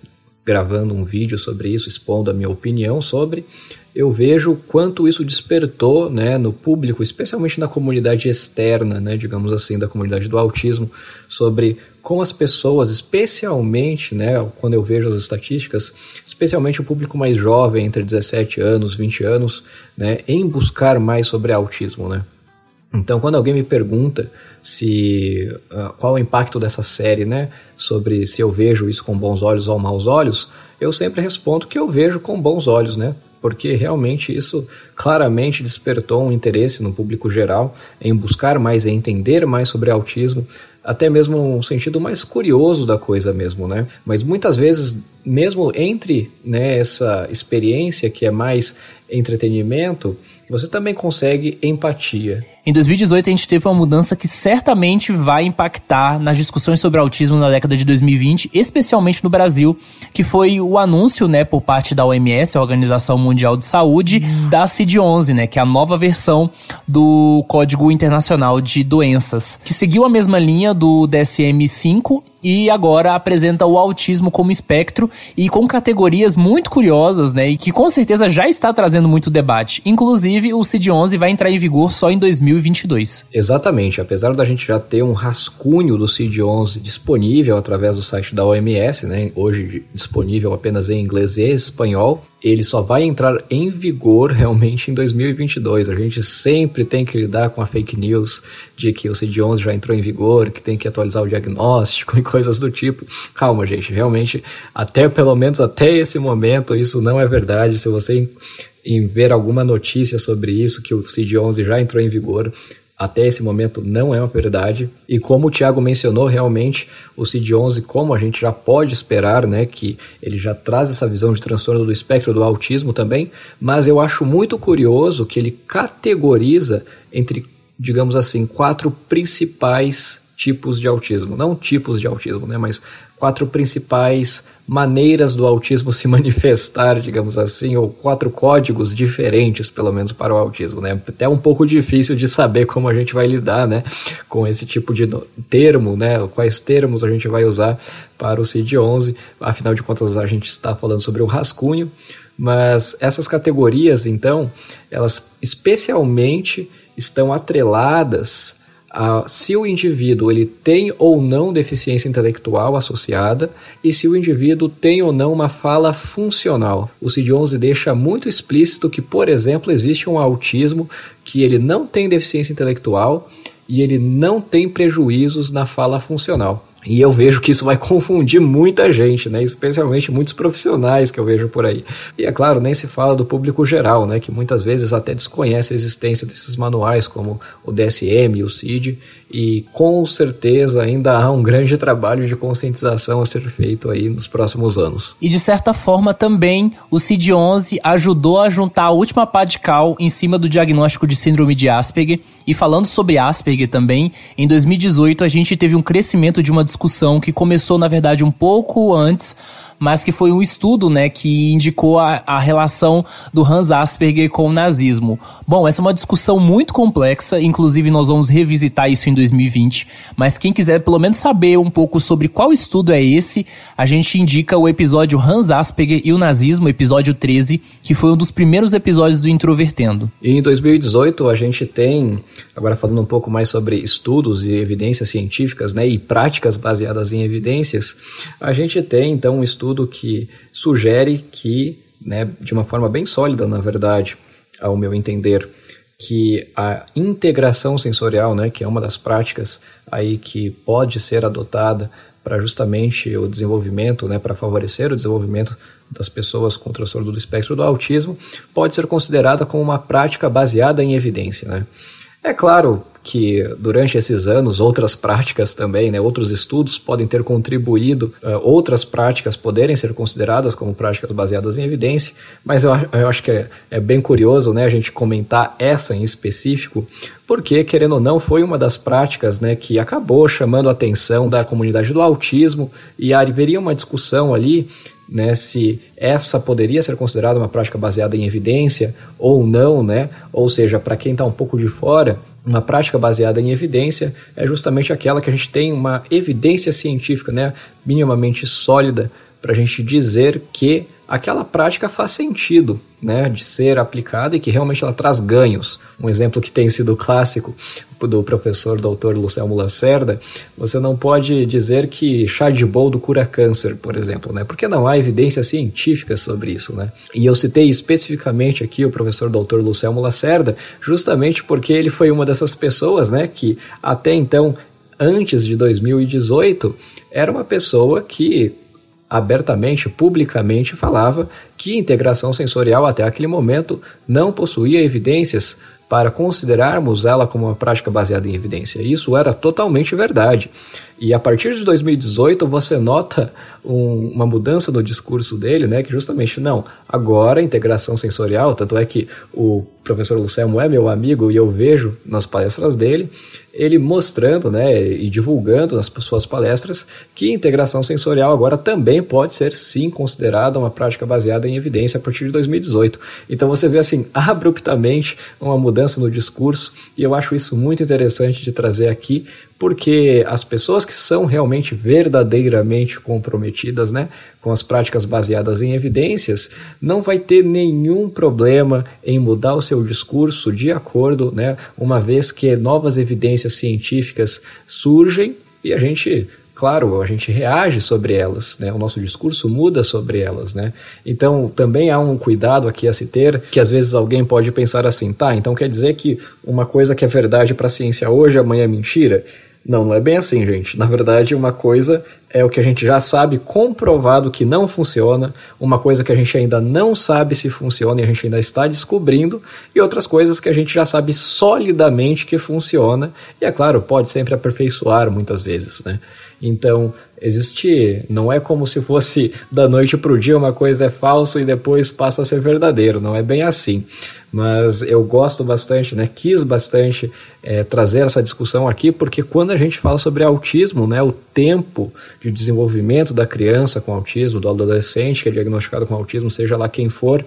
gravando um vídeo sobre isso, expondo a minha opinião sobre, eu vejo quanto isso despertou né, no público, especialmente na comunidade externa, né, digamos assim, da comunidade do autismo, sobre como as pessoas, especialmente, né, quando eu vejo as estatísticas, especialmente o público mais jovem, entre 17 anos, 20 anos, né, em buscar mais sobre autismo. Né. Então, quando alguém me pergunta se uh, qual o impacto dessa série, né, sobre se eu vejo isso com bons olhos ou maus olhos, eu sempre respondo que eu vejo com bons olhos, né? Porque realmente isso claramente despertou um interesse no público geral em buscar mais, em entender mais sobre autismo, até mesmo um sentido mais curioso da coisa mesmo, né? Mas muitas vezes, mesmo entre né, essa experiência que é mais entretenimento, você também consegue empatia. Em 2018, a gente teve uma mudança que certamente vai impactar nas discussões sobre autismo na década de 2020, especialmente no Brasil, que foi o anúncio, né, por parte da OMS, a Organização Mundial de Saúde, da CID-11, né, que é a nova versão do Código Internacional de Doenças, que seguiu a mesma linha do DSM-5 e agora apresenta o autismo como espectro e com categorias muito curiosas, né? E que com certeza já está trazendo muito debate. Inclusive, o CID-11 vai entrar em vigor só em 2022. Exatamente. Apesar da gente já ter um rascunho do CID-11 disponível através do site da OMS, né? Hoje disponível apenas em inglês e espanhol, ele só vai entrar em vigor realmente em 2022. A gente sempre tem que lidar com a fake news de que o CID-11 já entrou em vigor, que tem que atualizar o diagnóstico e coisas do tipo. Calma, gente, realmente, até pelo menos até esse momento, isso não é verdade. Se você em ver alguma notícia sobre isso, que o CID-11 já entrou em vigor, até esse momento não é uma verdade. E como o Thiago mencionou, realmente o CID-11, como a gente já pode esperar, né, que ele já traz essa visão de transtorno do espectro do autismo também, mas eu acho muito curioso que ele categoriza entre, digamos assim, quatro principais tipos de autismo, não tipos de autismo, né, mas quatro principais maneiras do autismo se manifestar, digamos assim, ou quatro códigos diferentes, pelo menos para o autismo, né? Até um pouco difícil de saber como a gente vai lidar, né, com esse tipo de termo, né? Quais termos a gente vai usar para o CID-11. Afinal de contas, a gente está falando sobre o rascunho, mas essas categorias, então, elas especialmente estão atreladas a, se o indivíduo ele tem ou não deficiência intelectual associada e se o indivíduo tem ou não uma fala funcional. O CID-11 deixa muito explícito que, por exemplo, existe um autismo que ele não tem deficiência intelectual e ele não tem prejuízos na fala funcional. E eu vejo que isso vai confundir muita gente, né? Especialmente muitos profissionais que eu vejo por aí. E é claro, nem se fala do público geral, né? Que muitas vezes até desconhece a existência desses manuais como o DSM e o CID. E com certeza ainda há um grande trabalho de conscientização a ser feito aí nos próximos anos. E de certa forma também o CID-11 ajudou a juntar a última pá de cal em cima do diagnóstico de síndrome de Asperger. E falando sobre Asperger também, em 2018 a gente teve um crescimento de uma discussão que começou, na verdade, um pouco antes, mas que foi um estudo, né, que indicou a, a relação do Hans Asperger com o nazismo. Bom, essa é uma discussão muito complexa, inclusive nós vamos revisitar isso em 2020, mas quem quiser pelo menos saber um pouco sobre qual estudo é esse, a gente indica o episódio Hans Asperger e o nazismo, episódio 13, que foi um dos primeiros episódios do Introvertendo. Em 2018 a gente tem, agora falando um pouco mais sobre estudos e evidências científicas, né, e práticas baseadas em evidências, a gente tem então um estudo estudo que sugere que, né, de uma forma bem sólida, na verdade, ao meu entender, que a integração sensorial, né, que é uma das práticas aí que pode ser adotada para justamente o desenvolvimento, né, para favorecer o desenvolvimento das pessoas com transtorno do espectro do autismo, pode ser considerada como uma prática baseada em evidência, né? É claro que durante esses anos outras práticas também, né, outros estudos podem ter contribuído, uh, outras práticas poderem ser consideradas como práticas baseadas em evidência, mas eu, eu acho que é, é, bem curioso né, a gente comentar essa em específico, porque, querendo ou não, foi uma das práticas né, que acabou chamando a atenção da comunidade do autismo e haveria uma discussão ali né, se essa poderia ser considerada uma prática baseada em evidência ou não, né? Ou seja, para quem está um pouco de fora, uma prática baseada em evidência é justamente aquela que a gente tem uma evidência científica, né, minimamente sólida para a gente dizer que aquela prática faz sentido, né, de ser aplicada e que realmente ela traz ganhos. Um exemplo que tem sido clássico do professor doutor Lucelmo Lacerda, você não pode dizer que chá de boldo cura câncer, por exemplo, né? Porque não há evidência científica sobre isso, né? E eu citei especificamente aqui o professor doutor Lucelmo Lacerda, justamente porque ele foi uma dessas pessoas, né, que até então, antes de 2018, era uma pessoa que abertamente, publicamente falava que integração sensorial até aquele momento não possuía evidências para considerarmos ela como uma prática baseada em evidência. Isso era totalmente verdade. E a partir de 2018 você nota um, uma mudança no discurso dele, né? Que justamente não, agora integração sensorial, tanto é que o professor Lucelmo é meu amigo e eu vejo nas palestras dele, ele mostrando, né, e divulgando nas suas palestras que integração sensorial agora também pode ser sim considerada uma prática baseada em evidência a partir de 2018. Então você vê assim abruptamente uma mudança no discurso e eu acho isso muito interessante de trazer aqui porque as pessoas que são realmente verdadeiramente comprometidas, né, com as práticas baseadas em evidências, não vai ter nenhum problema em mudar o seu discurso de acordo, né, uma vez que novas evidências científicas surgem e a gente claro, a gente reage sobre elas, né? O nosso discurso muda sobre elas, né? Então, também há um cuidado aqui a se ter, que às vezes alguém pode pensar assim, tá, então quer dizer que uma coisa que é verdade para a ciência hoje, amanhã é mentira? Não, não é bem assim, gente. Na verdade, uma coisa é o que a gente já sabe comprovado que não funciona, uma coisa que a gente ainda não sabe se funciona e a gente ainda está descobrindo, e outras coisas que a gente já sabe solidamente que funciona, e é claro, pode sempre aperfeiçoar muitas vezes, né? Então, existe, não é como se fosse da noite para o dia uma coisa é falsa e depois passa a ser verdadeiro, não é bem assim mas eu gosto bastante, né, quis bastante é, trazer essa discussão aqui, porque quando a gente fala sobre autismo, né, o tempo de desenvolvimento da criança com autismo, do adolescente que é diagnosticado com autismo, seja lá quem for,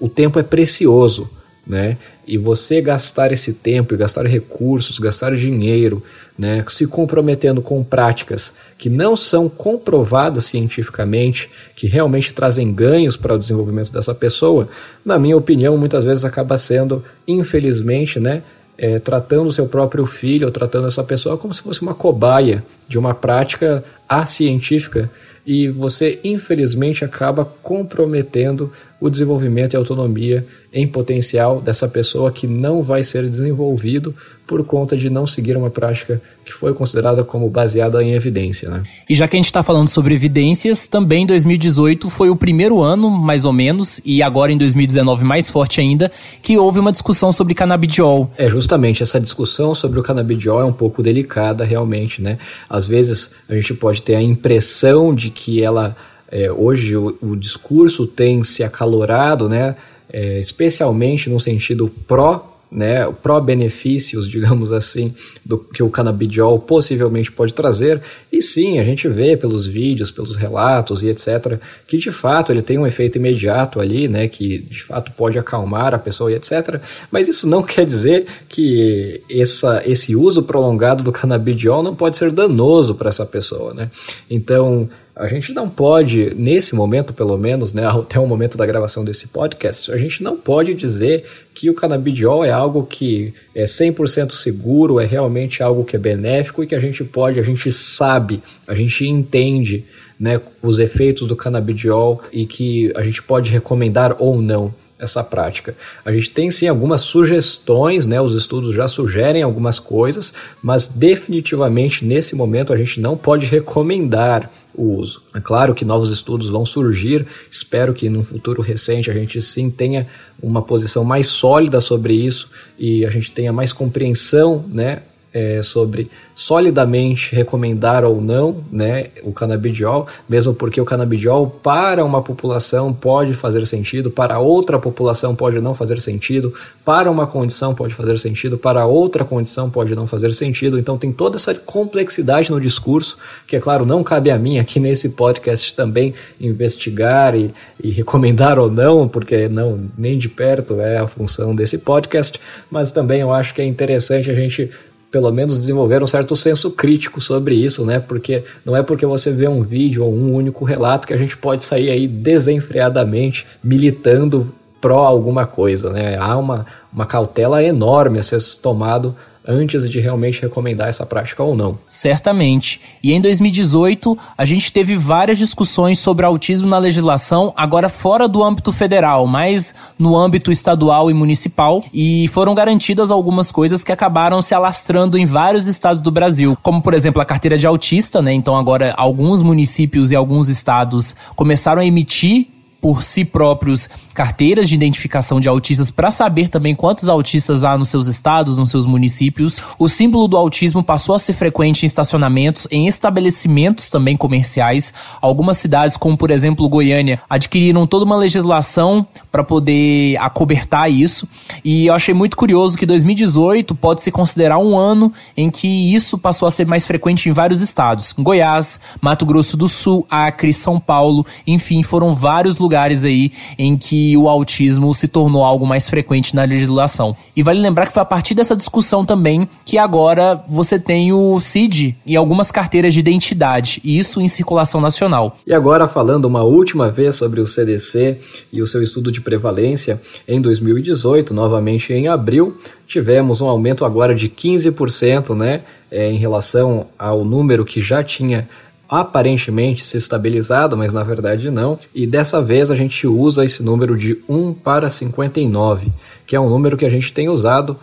o tempo é precioso, né? E você gastar esse tempo, gastar recursos, gastar dinheiro, né, se comprometendo com práticas que não são comprovadas cientificamente, que realmente trazem ganhos para o desenvolvimento dessa pessoa, na minha opinião, muitas vezes acaba sendo, infelizmente, né, é, tratando o seu próprio filho ou tratando essa pessoa como se fosse uma cobaia de uma prática acientífica. E você, infelizmente, acaba comprometendo o desenvolvimento e autonomia em potencial dessa pessoa que não vai ser desenvolvido por conta de não seguir uma prática que foi considerada como baseada em evidência. Né? E já que a gente está falando sobre evidências, também 2018 foi o primeiro ano, mais ou menos, e agora em 2019 mais forte ainda, que houve uma discussão sobre canabidiol. É, justamente, essa discussão sobre o canabidiol é um pouco delicada realmente, né? Às vezes a gente pode ter a impressão de que ela, é, hoje o, o discurso tem se acalorado, né? É, especialmente no sentido pró né, pró-benefícios, digamos assim, do que o canabidiol possivelmente pode trazer. E sim, a gente vê pelos vídeos, pelos relatos e etc, que de fato ele tem um efeito imediato ali, né, que de fato pode acalmar a pessoa e etc. Mas isso não quer dizer que essa, esse uso prolongado do canabidiol não pode ser danoso para essa pessoa, né? Então, a gente não pode, nesse momento pelo menos, né, até o momento da gravação desse podcast, a gente não pode dizer que o canabidiol é algo que é 100% seguro, é realmente algo que é benéfico e que a gente pode, a gente sabe, a gente entende né, os efeitos do canabidiol e que a gente pode recomendar ou não essa prática. A gente tem sim algumas sugestões, né? Os estudos já sugerem algumas coisas, mas definitivamente nesse momento a gente não pode recomendar o uso. É claro que novos estudos vão surgir, espero que no futuro recente a gente sim tenha uma posição mais sólida sobre isso e a gente tenha mais compreensão né, é, sobre solidamente recomendar ou não né, o canabidiol, mesmo porque o canabidiol para uma população pode fazer sentido, para outra população pode não fazer sentido, para uma condição pode fazer sentido, para outra condição pode não fazer sentido. Então tem toda essa complexidade no discurso, que é claro, não cabe a mim aqui nesse podcast também investigar e, e recomendar ou não, porque não nem de perto é a função desse podcast, mas também eu acho que é interessante a gente pelo menos desenvolver um certo senso crítico sobre isso, né? Porque não é porque você vê um vídeo ou um único relato que a gente pode sair aí desenfreadamente militando pró alguma coisa, né? Há uma, uma cautela enorme a ser tomado antes de realmente recomendar essa prática ou não. Certamente. E em 2018, a gente teve várias discussões sobre autismo na legislação, agora fora do âmbito federal, mas no âmbito estadual e municipal, e foram garantidas algumas coisas que acabaram se alastrando em vários estados do Brasil, como por exemplo a carteira de autista, né? Então agora alguns municípios e alguns estados começaram a emitir por si próprios carteiras de identificação de autistas para saber também quantos autistas há nos seus estados, nos seus municípios. O símbolo do autismo passou a ser frequente em estacionamentos, em estabelecimentos também comerciais. Algumas cidades, como por exemplo Goiânia, adquiriram toda uma legislação para poder acobertar isso. E eu achei muito curioso que 2018 pode se considerar um ano em que isso passou a ser mais frequente em vários estados. Goiás, Mato Grosso do Sul, Acre, São Paulo, enfim, foram vários lugares lugares aí em que o autismo se tornou algo mais frequente na legislação. E vale lembrar que foi a partir dessa discussão também que agora você tem o CID e algumas carteiras de identidade, e isso em circulação nacional. E agora falando uma última vez sobre o CDC e o seu estudo de prevalência, em 2018, novamente em abril, tivemos um aumento agora de 15%, né, é, em relação ao número que já tinha aparentemente se estabilizado, mas na verdade não. E dessa vez a gente usa esse número de 1 para 59, que é um número que a gente tem usado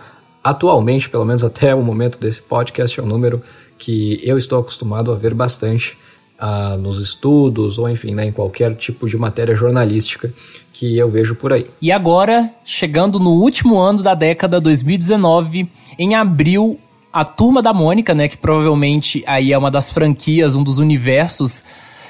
atualmente, pelo menos até o momento desse podcast, é um número que eu estou acostumado a ver bastante ah, nos estudos ou enfim, né, em qualquer tipo de matéria jornalística que eu vejo por aí. E agora, chegando no último ano da década 2019, em abril a Turma da Mônica, né, que provavelmente aí é uma das franquias, um dos universos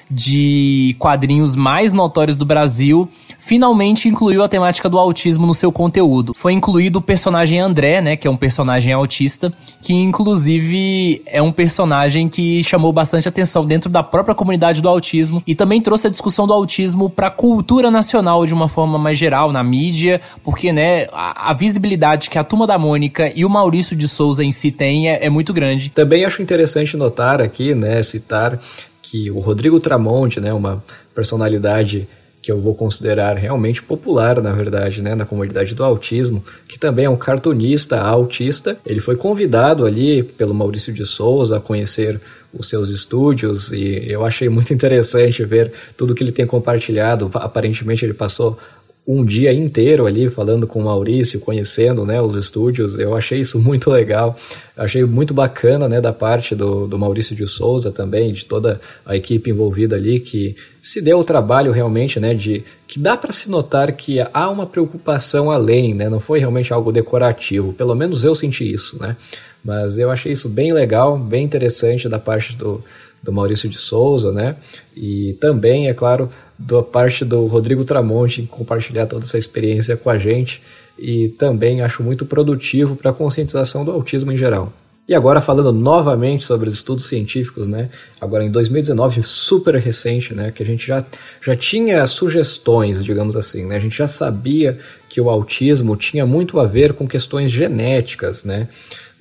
de quadrinhos mais notórios do Brasil, finalmente incluiu a temática do autismo no seu conteúdo. Foi incluído o personagem André, né, que é um personagem autista, que inclusive é um personagem que chamou bastante atenção dentro da própria comunidade do autismo e também trouxe a discussão do autismo para a cultura nacional de uma forma mais geral na mídia, porque, né, a, a, visibilidade que a Turma da Mônica e o Maurício de Souza em si têm é, é muito grande. Também acho interessante notar aqui, né, citar que o Rodrigo Tramonte, né, uma personalidade que eu vou considerar realmente popular, na verdade, né, na comunidade do autismo, que também é um cartunista autista. Ele foi convidado ali pelo Maurício de Souza a conhecer os seus estúdios e eu achei muito interessante ver tudo que ele tem compartilhado. Aparentemente ele passou um dia inteiro ali falando com o Maurício, conhecendo né, os estúdios. Eu achei isso muito legal. Achei muito bacana né, da parte do, do Maurício de Souza também, de toda a equipe envolvida ali, que se deu o trabalho realmente né, de que dá para se notar que há uma preocupação além, né, não foi realmente algo decorativo. Pelo menos eu senti isso. Né? Mas eu achei isso bem legal, bem interessante da parte do, do Maurício de Souza, né? E também, é claro, da parte do Rodrigo Tramonte em compartilhar toda essa experiência com a gente e também acho muito produtivo para a conscientização do autismo em geral. E agora falando novamente sobre os estudos científicos, né? Agora em 2019, super recente, né? Que a gente já, já tinha sugestões, digamos assim, né? A gente já sabia que o autismo tinha muito a ver com questões genéticas, né?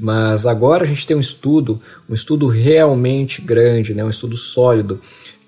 Mas agora a gente tem um estudo, um estudo realmente grande, né? Um estudo sólido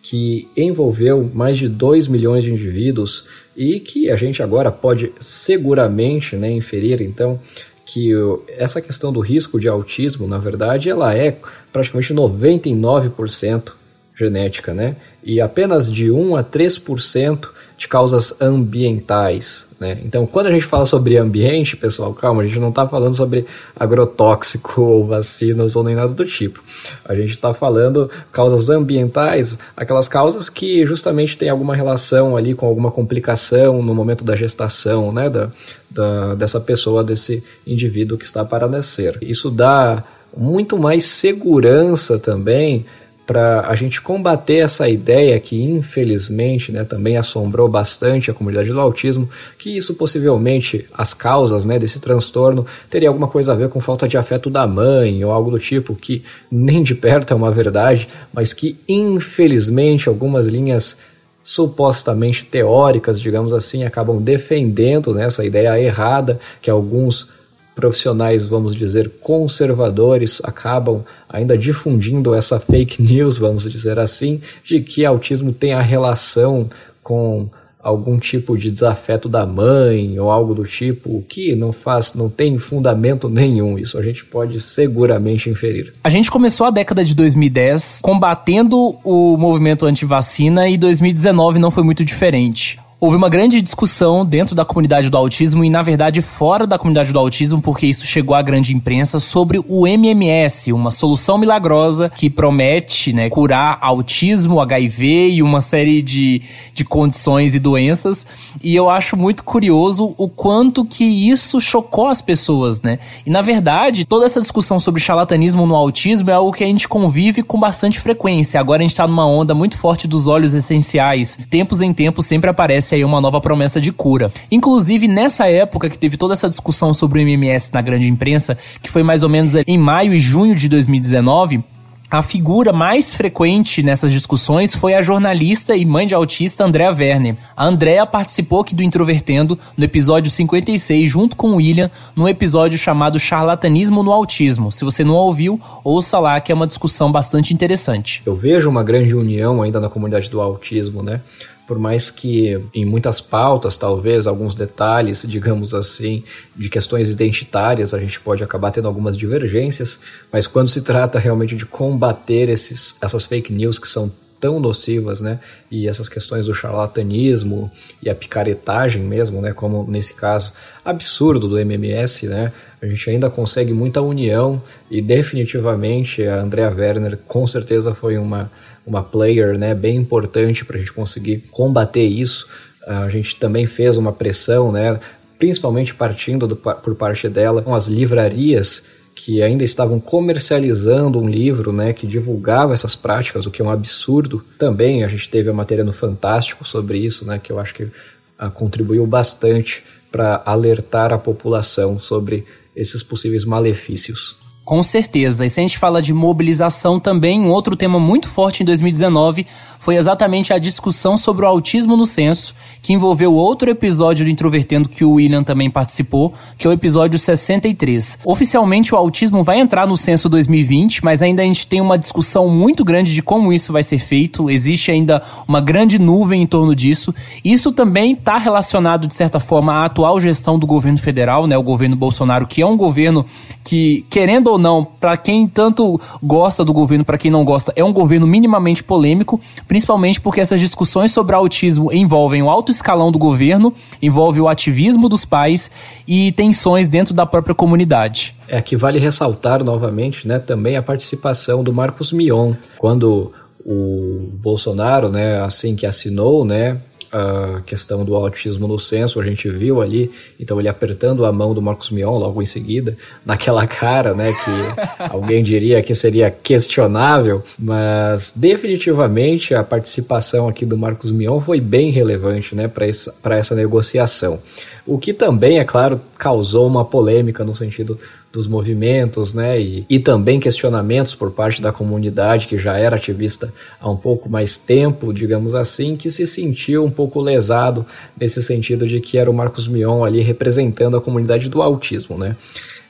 que envolveu mais de 2 milhões de indivíduos e que a gente agora pode seguramente né, inferir, então, que essa questão do risco de autismo, na verdade, ela é praticamente 99% genética, né? E apenas de 1 a 3% de causas ambientais. Né? Então, quando a gente fala sobre ambiente, pessoal, calma, a gente não está falando sobre agrotóxico ou vacinas ou nem nada do tipo. A gente está falando causas ambientais, aquelas causas que justamente têm alguma relação ali com alguma complicação no momento da gestação, né, da, da, dessa pessoa, desse indivíduo que está para nascer. Isso dá muito mais segurança também para a gente combater essa ideia que infelizmente né, também assombrou bastante a comunidade do autismo, que isso possivelmente as causas né, desse transtorno teria alguma coisa a ver com falta de afeto da mãe ou algo do tipo, que nem de perto é uma verdade, mas que infelizmente algumas linhas supostamente teóricas, digamos assim, acabam defendendo né, essa ideia errada que alguns profissionais, vamos dizer, conservadores acabam ainda difundindo essa fake news, vamos dizer assim, de que autismo tem a relação com algum tipo de desafeto da mãe ou algo do tipo, que não faz, não tem fundamento nenhum. Isso a gente pode seguramente inferir. A gente começou a década de 2010 combatendo o movimento anti-vacina e 2019 não foi muito diferente. Houve uma grande discussão dentro da comunidade do autismo e, na verdade, fora da comunidade do autismo, porque isso chegou à grande imprensa, sobre o MMS, uma solução milagrosa que promete né, curar autismo, HIV e uma série de, de condições e doenças. E eu acho muito curioso o quanto que isso chocou as pessoas, né? E, na verdade, toda essa discussão sobre charlatanismo no autismo é algo que a gente convive com bastante frequência. Agora a gente está numa onda muito forte dos óleos essenciais. Tempos em tempos sempre aparece aí uma nova promessa de cura. Inclusive, nessa época que teve toda essa discussão sobre o MMS na grande imprensa, que foi mais ou menos em maio e junho de 2019, a figura mais frequente nessas discussões foi a jornalista e mãe de autista Andrea Werner. A Andrea participou aqui do Introvertendo no episódio 56 junto com o William, num episódio chamado Charlatanismo no Autismo. Se você não ouviu, ouça lá que é uma discussão bastante interessante. Eu vejo uma grande união ainda na comunidade do autismo, né? Por mais que em muitas pautas, talvez, alguns detalhes, digamos assim, de questões identitárias, a gente pode acabar tendo algumas divergências, mas quando se trata realmente de combater esses, essas fake news que são tão nocivas, né? E essas questões do charlatanismo e a picaretagem mesmo, né? Como nesse caso absurdo do MMS, né? A gente ainda consegue muita união e definitivamente a Andrea Werner com certeza foi uma uma player né, bem importante para a gente conseguir combater isso. A gente também fez uma pressão, né, principalmente partindo do, por parte dela, com as livrarias que ainda estavam comercializando um livro né, que divulgava essas práticas, o que é um absurdo. Também a gente teve a matéria no Fantástico sobre isso, né, que eu acho que uh, contribuiu bastante para alertar a população sobre esses possíveis malefícios. Com certeza. E se a gente fala de mobilização também, um outro tema muito forte em 2019 foi exatamente a discussão sobre o autismo no censo, que envolveu outro episódio do Introvertendo que o William também participou, que é o episódio 63. Oficialmente o autismo vai entrar no censo 2020, mas ainda a gente tem uma discussão muito grande de como isso vai ser feito. Existe ainda uma grande nuvem em torno disso. Isso também está relacionado, de certa forma, à atual gestão do governo federal, né? O governo Bolsonaro, que é um governo que, querendo ou não, para quem tanto gosta do governo, para quem não gosta, é um governo minimamente polêmico, principalmente porque essas discussões sobre autismo envolvem o alto escalão do governo, envolve o ativismo dos pais e tensões dentro da própria comunidade. É que vale ressaltar novamente, né, também a participação do Marcos Mion, quando o Bolsonaro, né, assim que assinou, né, a questão do autismo no censo, a gente viu ali, então ele apertando a mão do Marcos Mion logo em seguida, naquela cara, né, que alguém diria que seria questionável, mas definitivamente a participação aqui do Marcos Mion foi bem relevante, né, para essa, essa negociação. O que também, é claro, causou uma polêmica no sentido dos movimentos, né, e, e também questionamentos por parte da comunidade que já era ativista há um pouco mais tempo, digamos assim, que se sentiu um pouco lesado nesse sentido de que era o Marcos Mion ali representando a comunidade do autismo, né.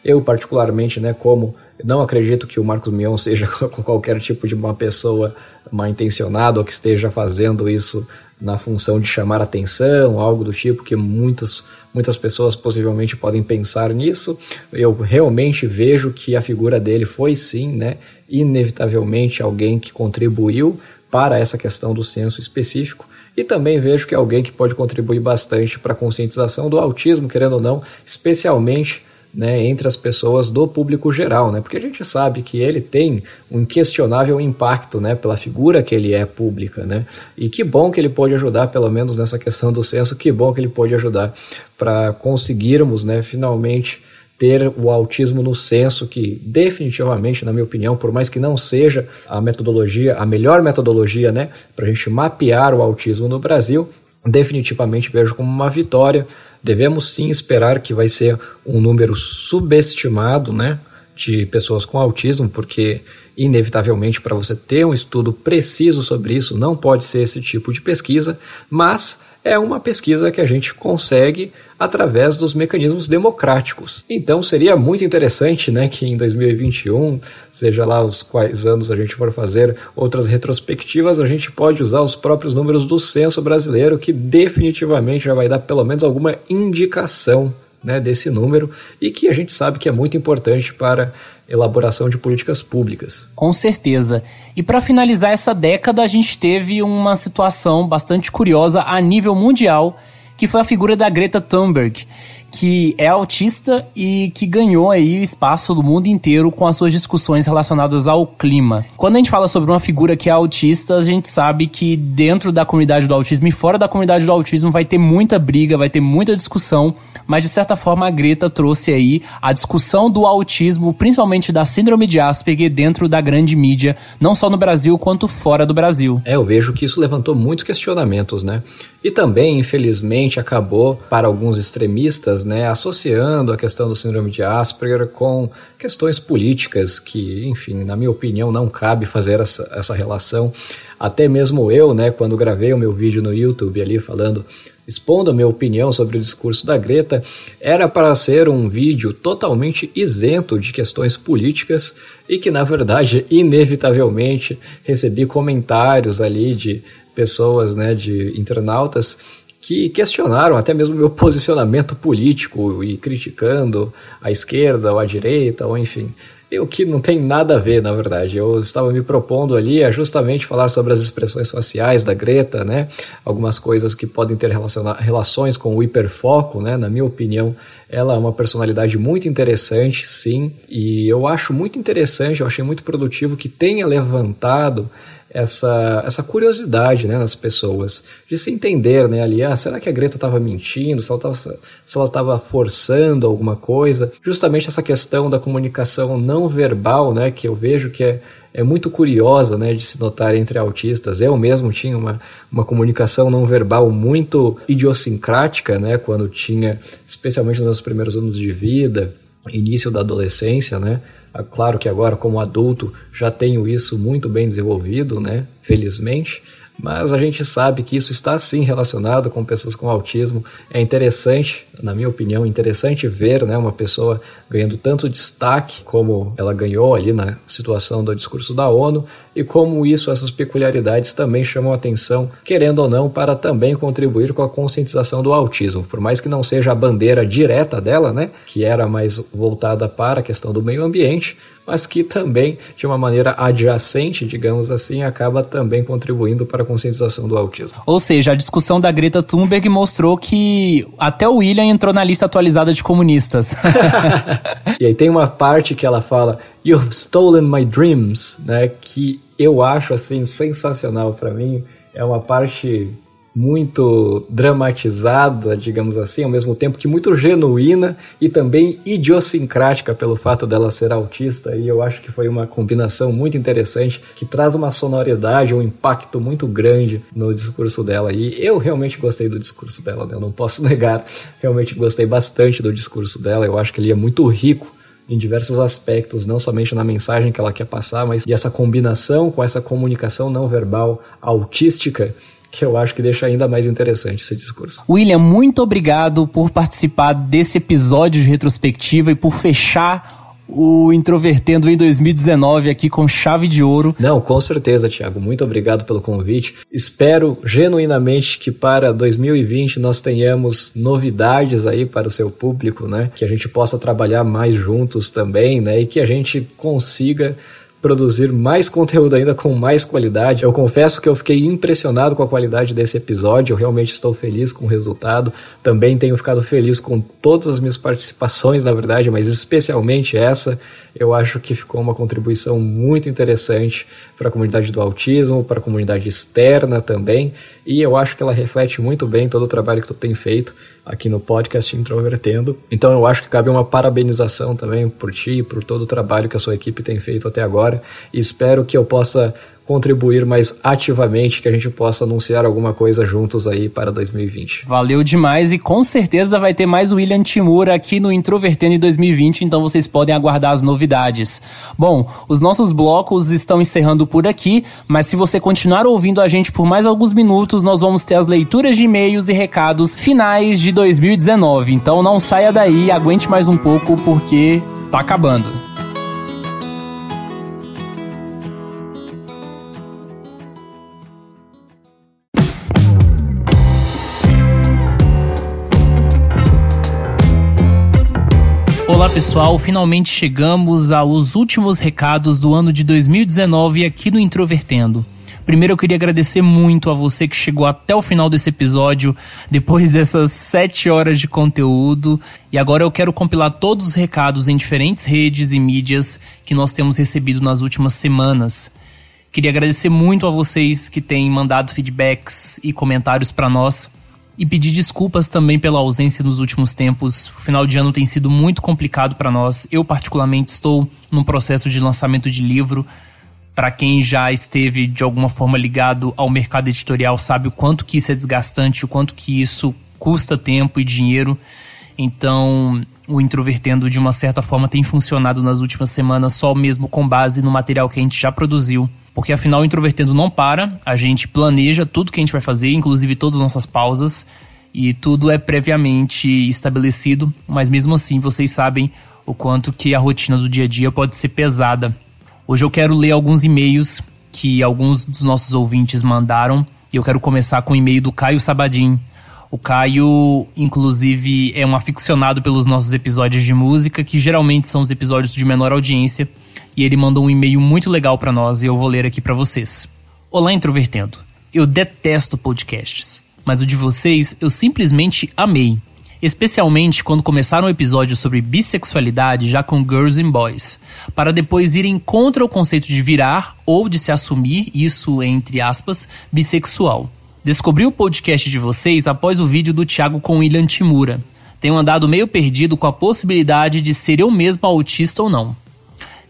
Eu particularmente, né, como não acredito que o Marcos Mion seja qualquer tipo de uma pessoa mal intencionada ou que esteja fazendo isso na função de chamar atenção, algo do tipo que muitas muitas pessoas possivelmente podem pensar nisso. Eu realmente vejo que a figura dele foi sim, né, inevitavelmente alguém que contribuiu para essa questão do censo específico. E também vejo que é alguém que pode contribuir bastante para a conscientização do autismo, querendo ou não, especialmente né, entre as pessoas do público geral, né, porque a gente sabe que ele tem um inquestionável impacto, né, pela figura que ele é pública, né, e que bom que ele pode ajudar, pelo menos nessa questão do censo, que bom que ele pode ajudar para conseguirmos, né, finalmente ter o autismo no censo, que definitivamente, na minha opinião, por mais que não seja a metodologia, a melhor metodologia, né, para a gente mapear o autismo no Brasil, definitivamente vejo como uma vitória devemos sim esperar que vai ser um número subestimado, né, de pessoas com autismo, porque Inevitavelmente, para você ter um estudo preciso sobre isso, não pode ser esse tipo de pesquisa, mas é uma pesquisa que a gente consegue através dos mecanismos democráticos. Então seria muito interessante, né, que em 2021, seja lá os quais anos a gente for fazer outras retrospectivas, a gente pode usar os próprios números do censo brasileiro, que definitivamente já vai dar pelo menos alguma indicação, né, desse número e que a gente sabe que é muito importante para elaboração de políticas públicas. Com certeza. E para finalizar essa década, a gente teve uma situação bastante curiosa a nível mundial que foi a figura da Greta Thunberg, que é autista e que ganhou aí o espaço do mundo inteiro com as suas discussões relacionadas ao clima. Quando a gente fala sobre uma figura que é autista, a gente sabe que dentro da comunidade do autismo e fora da comunidade do autismo vai ter muita briga, vai ter muita discussão, mas de certa forma a Greta trouxe aí a discussão do autismo, principalmente da síndrome de Asperger dentro da grande mídia, não só no Brasil quanto fora do Brasil. É, eu vejo que isso levantou muitos questionamentos, né? E também, infelizmente, acabou para alguns extremistas, né, associando a questão do síndrome de Asperger com questões políticas que, enfim, na minha opinião, não cabe fazer essa, essa relação. Até mesmo eu, né, quando gravei o meu vídeo no YouTube ali falando expondo a minha opinião sobre o discurso da Greta, era para ser um vídeo totalmente isento de questões políticas e que, na verdade, inevitavelmente recebi comentários ali de pessoas, né, de internautas que questionaram até mesmo meu posicionamento político e criticando a esquerda ou a direita, ou enfim. O que não tem nada a ver, na verdade. Eu estava me propondo ali a justamente falar sobre as expressões faciais da Greta, né? Algumas coisas que podem ter relações com o hiperfoco, né? Na minha opinião, ela é uma personalidade muito interessante, sim. E eu acho muito interessante, eu achei muito produtivo que tenha levantado essa, essa curiosidade né, nas pessoas, de se entender né, ali, ah, será que a Greta estava mentindo, se ela estava forçando alguma coisa. Justamente essa questão da comunicação não verbal, né, que eu vejo que é, é muito curiosa né, de se notar entre autistas. Eu mesmo tinha uma, uma comunicação não verbal muito idiosincrática, né, quando tinha, especialmente nos meus primeiros anos de vida, início da adolescência, né, claro que agora, como adulto, já tenho isso muito bem desenvolvido, né? Felizmente. Mas a gente sabe que isso está sim relacionado com pessoas com autismo. É interessante, na minha opinião, interessante ver né, uma pessoa ganhando tanto destaque como ela ganhou ali na situação do discurso da ONU e como isso, essas peculiaridades também chamam atenção, querendo ou não, para também contribuir com a conscientização do autismo. Por mais que não seja a bandeira direta dela, né, que era mais voltada para a questão do meio ambiente, mas que também, de uma maneira adjacente, digamos assim, acaba também contribuindo para a conscientização do autismo. Ou seja, a discussão da Greta Thunberg mostrou que até o William entrou na lista atualizada de comunistas. e aí tem uma parte que ela fala, You've stolen my dreams, né, que eu acho assim sensacional para mim. É uma parte muito dramatizada, digamos assim, ao mesmo tempo que muito genuína e também idiosincrática pelo fato dela ser autista. E eu acho que foi uma combinação muito interessante que traz uma sonoridade, um impacto muito grande no discurso dela. E eu realmente gostei do discurso dela, né? eu não posso negar. Realmente gostei bastante do discurso dela. Eu acho que ele é muito rico em diversos aspectos, não somente na mensagem que ela quer passar, mas e essa combinação com essa comunicação não verbal autística que eu acho que deixa ainda mais interessante esse discurso. William, muito obrigado por participar desse episódio de retrospectiva e por fechar o Introvertendo em 2019 aqui com chave de ouro. Não, com certeza, Thiago. Muito obrigado pelo convite. Espero genuinamente que para 2020 nós tenhamos novidades aí para o seu público, né? Que a gente possa trabalhar mais juntos também, né? E que a gente consiga produzir mais conteúdo ainda com mais qualidade. Eu confesso que eu fiquei impressionado com a qualidade desse episódio, eu realmente estou feliz com o resultado. Também tenho ficado feliz com todas as minhas participações, na verdade, mas especialmente essa. Eu acho que ficou uma contribuição muito interessante para a comunidade do autismo, para a comunidade externa também, e eu acho que ela reflete muito bem todo o trabalho que tu tem feito aqui no podcast Introvertendo. Então eu acho que cabe uma parabenização também por ti por todo o trabalho que a sua equipe tem feito até agora. E espero que eu possa contribuir mais ativamente, que a gente possa anunciar alguma coisa juntos aí para 2020. Valeu demais e com certeza vai ter mais William Timura aqui no Introvertendo em 2020, então vocês podem aguardar as novidades. Bom, os nossos blocos estão encerrando por aqui, mas se você continuar ouvindo a gente por mais alguns minutos, nós vamos ter as leituras de e-mails e recados finais de 2019. Então não saia daí, aguente mais um pouco porque tá acabando. Pessoal, finalmente chegamos aos últimos recados do ano de 2019 aqui no Introvertendo. Primeiro eu queria agradecer muito a você que chegou até o final desse episódio, depois dessas sete horas de conteúdo. E agora eu quero compilar todos os recados em diferentes redes e mídias que nós temos recebido nas últimas semanas. Queria agradecer muito a vocês que têm mandado feedbacks e comentários para nós e pedir desculpas também pela ausência nos últimos tempos. O final de ano tem sido muito complicado para nós. Eu, particularmente, estou num processo de lançamento de livro. Para quem já esteve de alguma forma ligado ao mercado editorial, sabe o quanto que isso é desgastante, o quanto que isso custa tempo e dinheiro. Então, o Introvertendo, de uma certa forma, tem funcionado nas últimas semanas só mesmo com base no material que a gente já produziu porque afinal o Introvertendo não para, a gente planeja tudo que a gente vai fazer, inclusive todas as nossas pausas, e tudo é previamente estabelecido, mas mesmo assim vocês sabem o quanto que a rotina do dia a dia pode ser pesada. Hoje eu quero ler alguns e-mails que alguns dos nossos ouvintes mandaram, e eu quero começar com o e-mail do Caio Sabadim. O Caio, inclusive, é um aficionado pelos nossos episódios de música, que geralmente são os episódios de menor audiência, e ele mandou um e-mail muito legal para nós e eu vou ler aqui para vocês. Olá, introvertendo. Eu detesto podcasts, mas o de vocês eu simplesmente amei. Especialmente quando começaram o episódio sobre bissexualidade já com Girls and Boys, para depois irem contra o conceito de virar ou de se assumir, isso entre aspas, bissexual. Descobri o podcast de vocês após o vídeo do Thiago com William Timura. Tenho andado meio perdido com a possibilidade de ser eu mesmo autista ou não.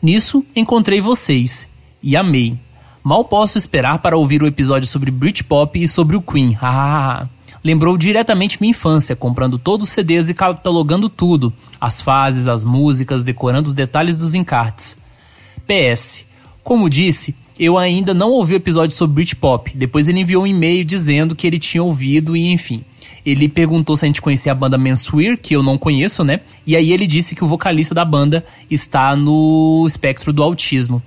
Nisso, encontrei vocês e amei. Mal posso esperar para ouvir o episódio sobre Britpop e sobre o Queen. Lembrou diretamente minha infância, comprando todos os CDs e catalogando tudo, as fases, as músicas, decorando os detalhes dos encartes. PS. Como disse, eu ainda não ouvi o episódio sobre Britpop. Depois ele enviou um e-mail dizendo que ele tinha ouvido e enfim. Ele perguntou se a gente conhecia a banda Menswear, que eu não conheço, né? E aí ele disse que o vocalista da banda está no espectro do autismo.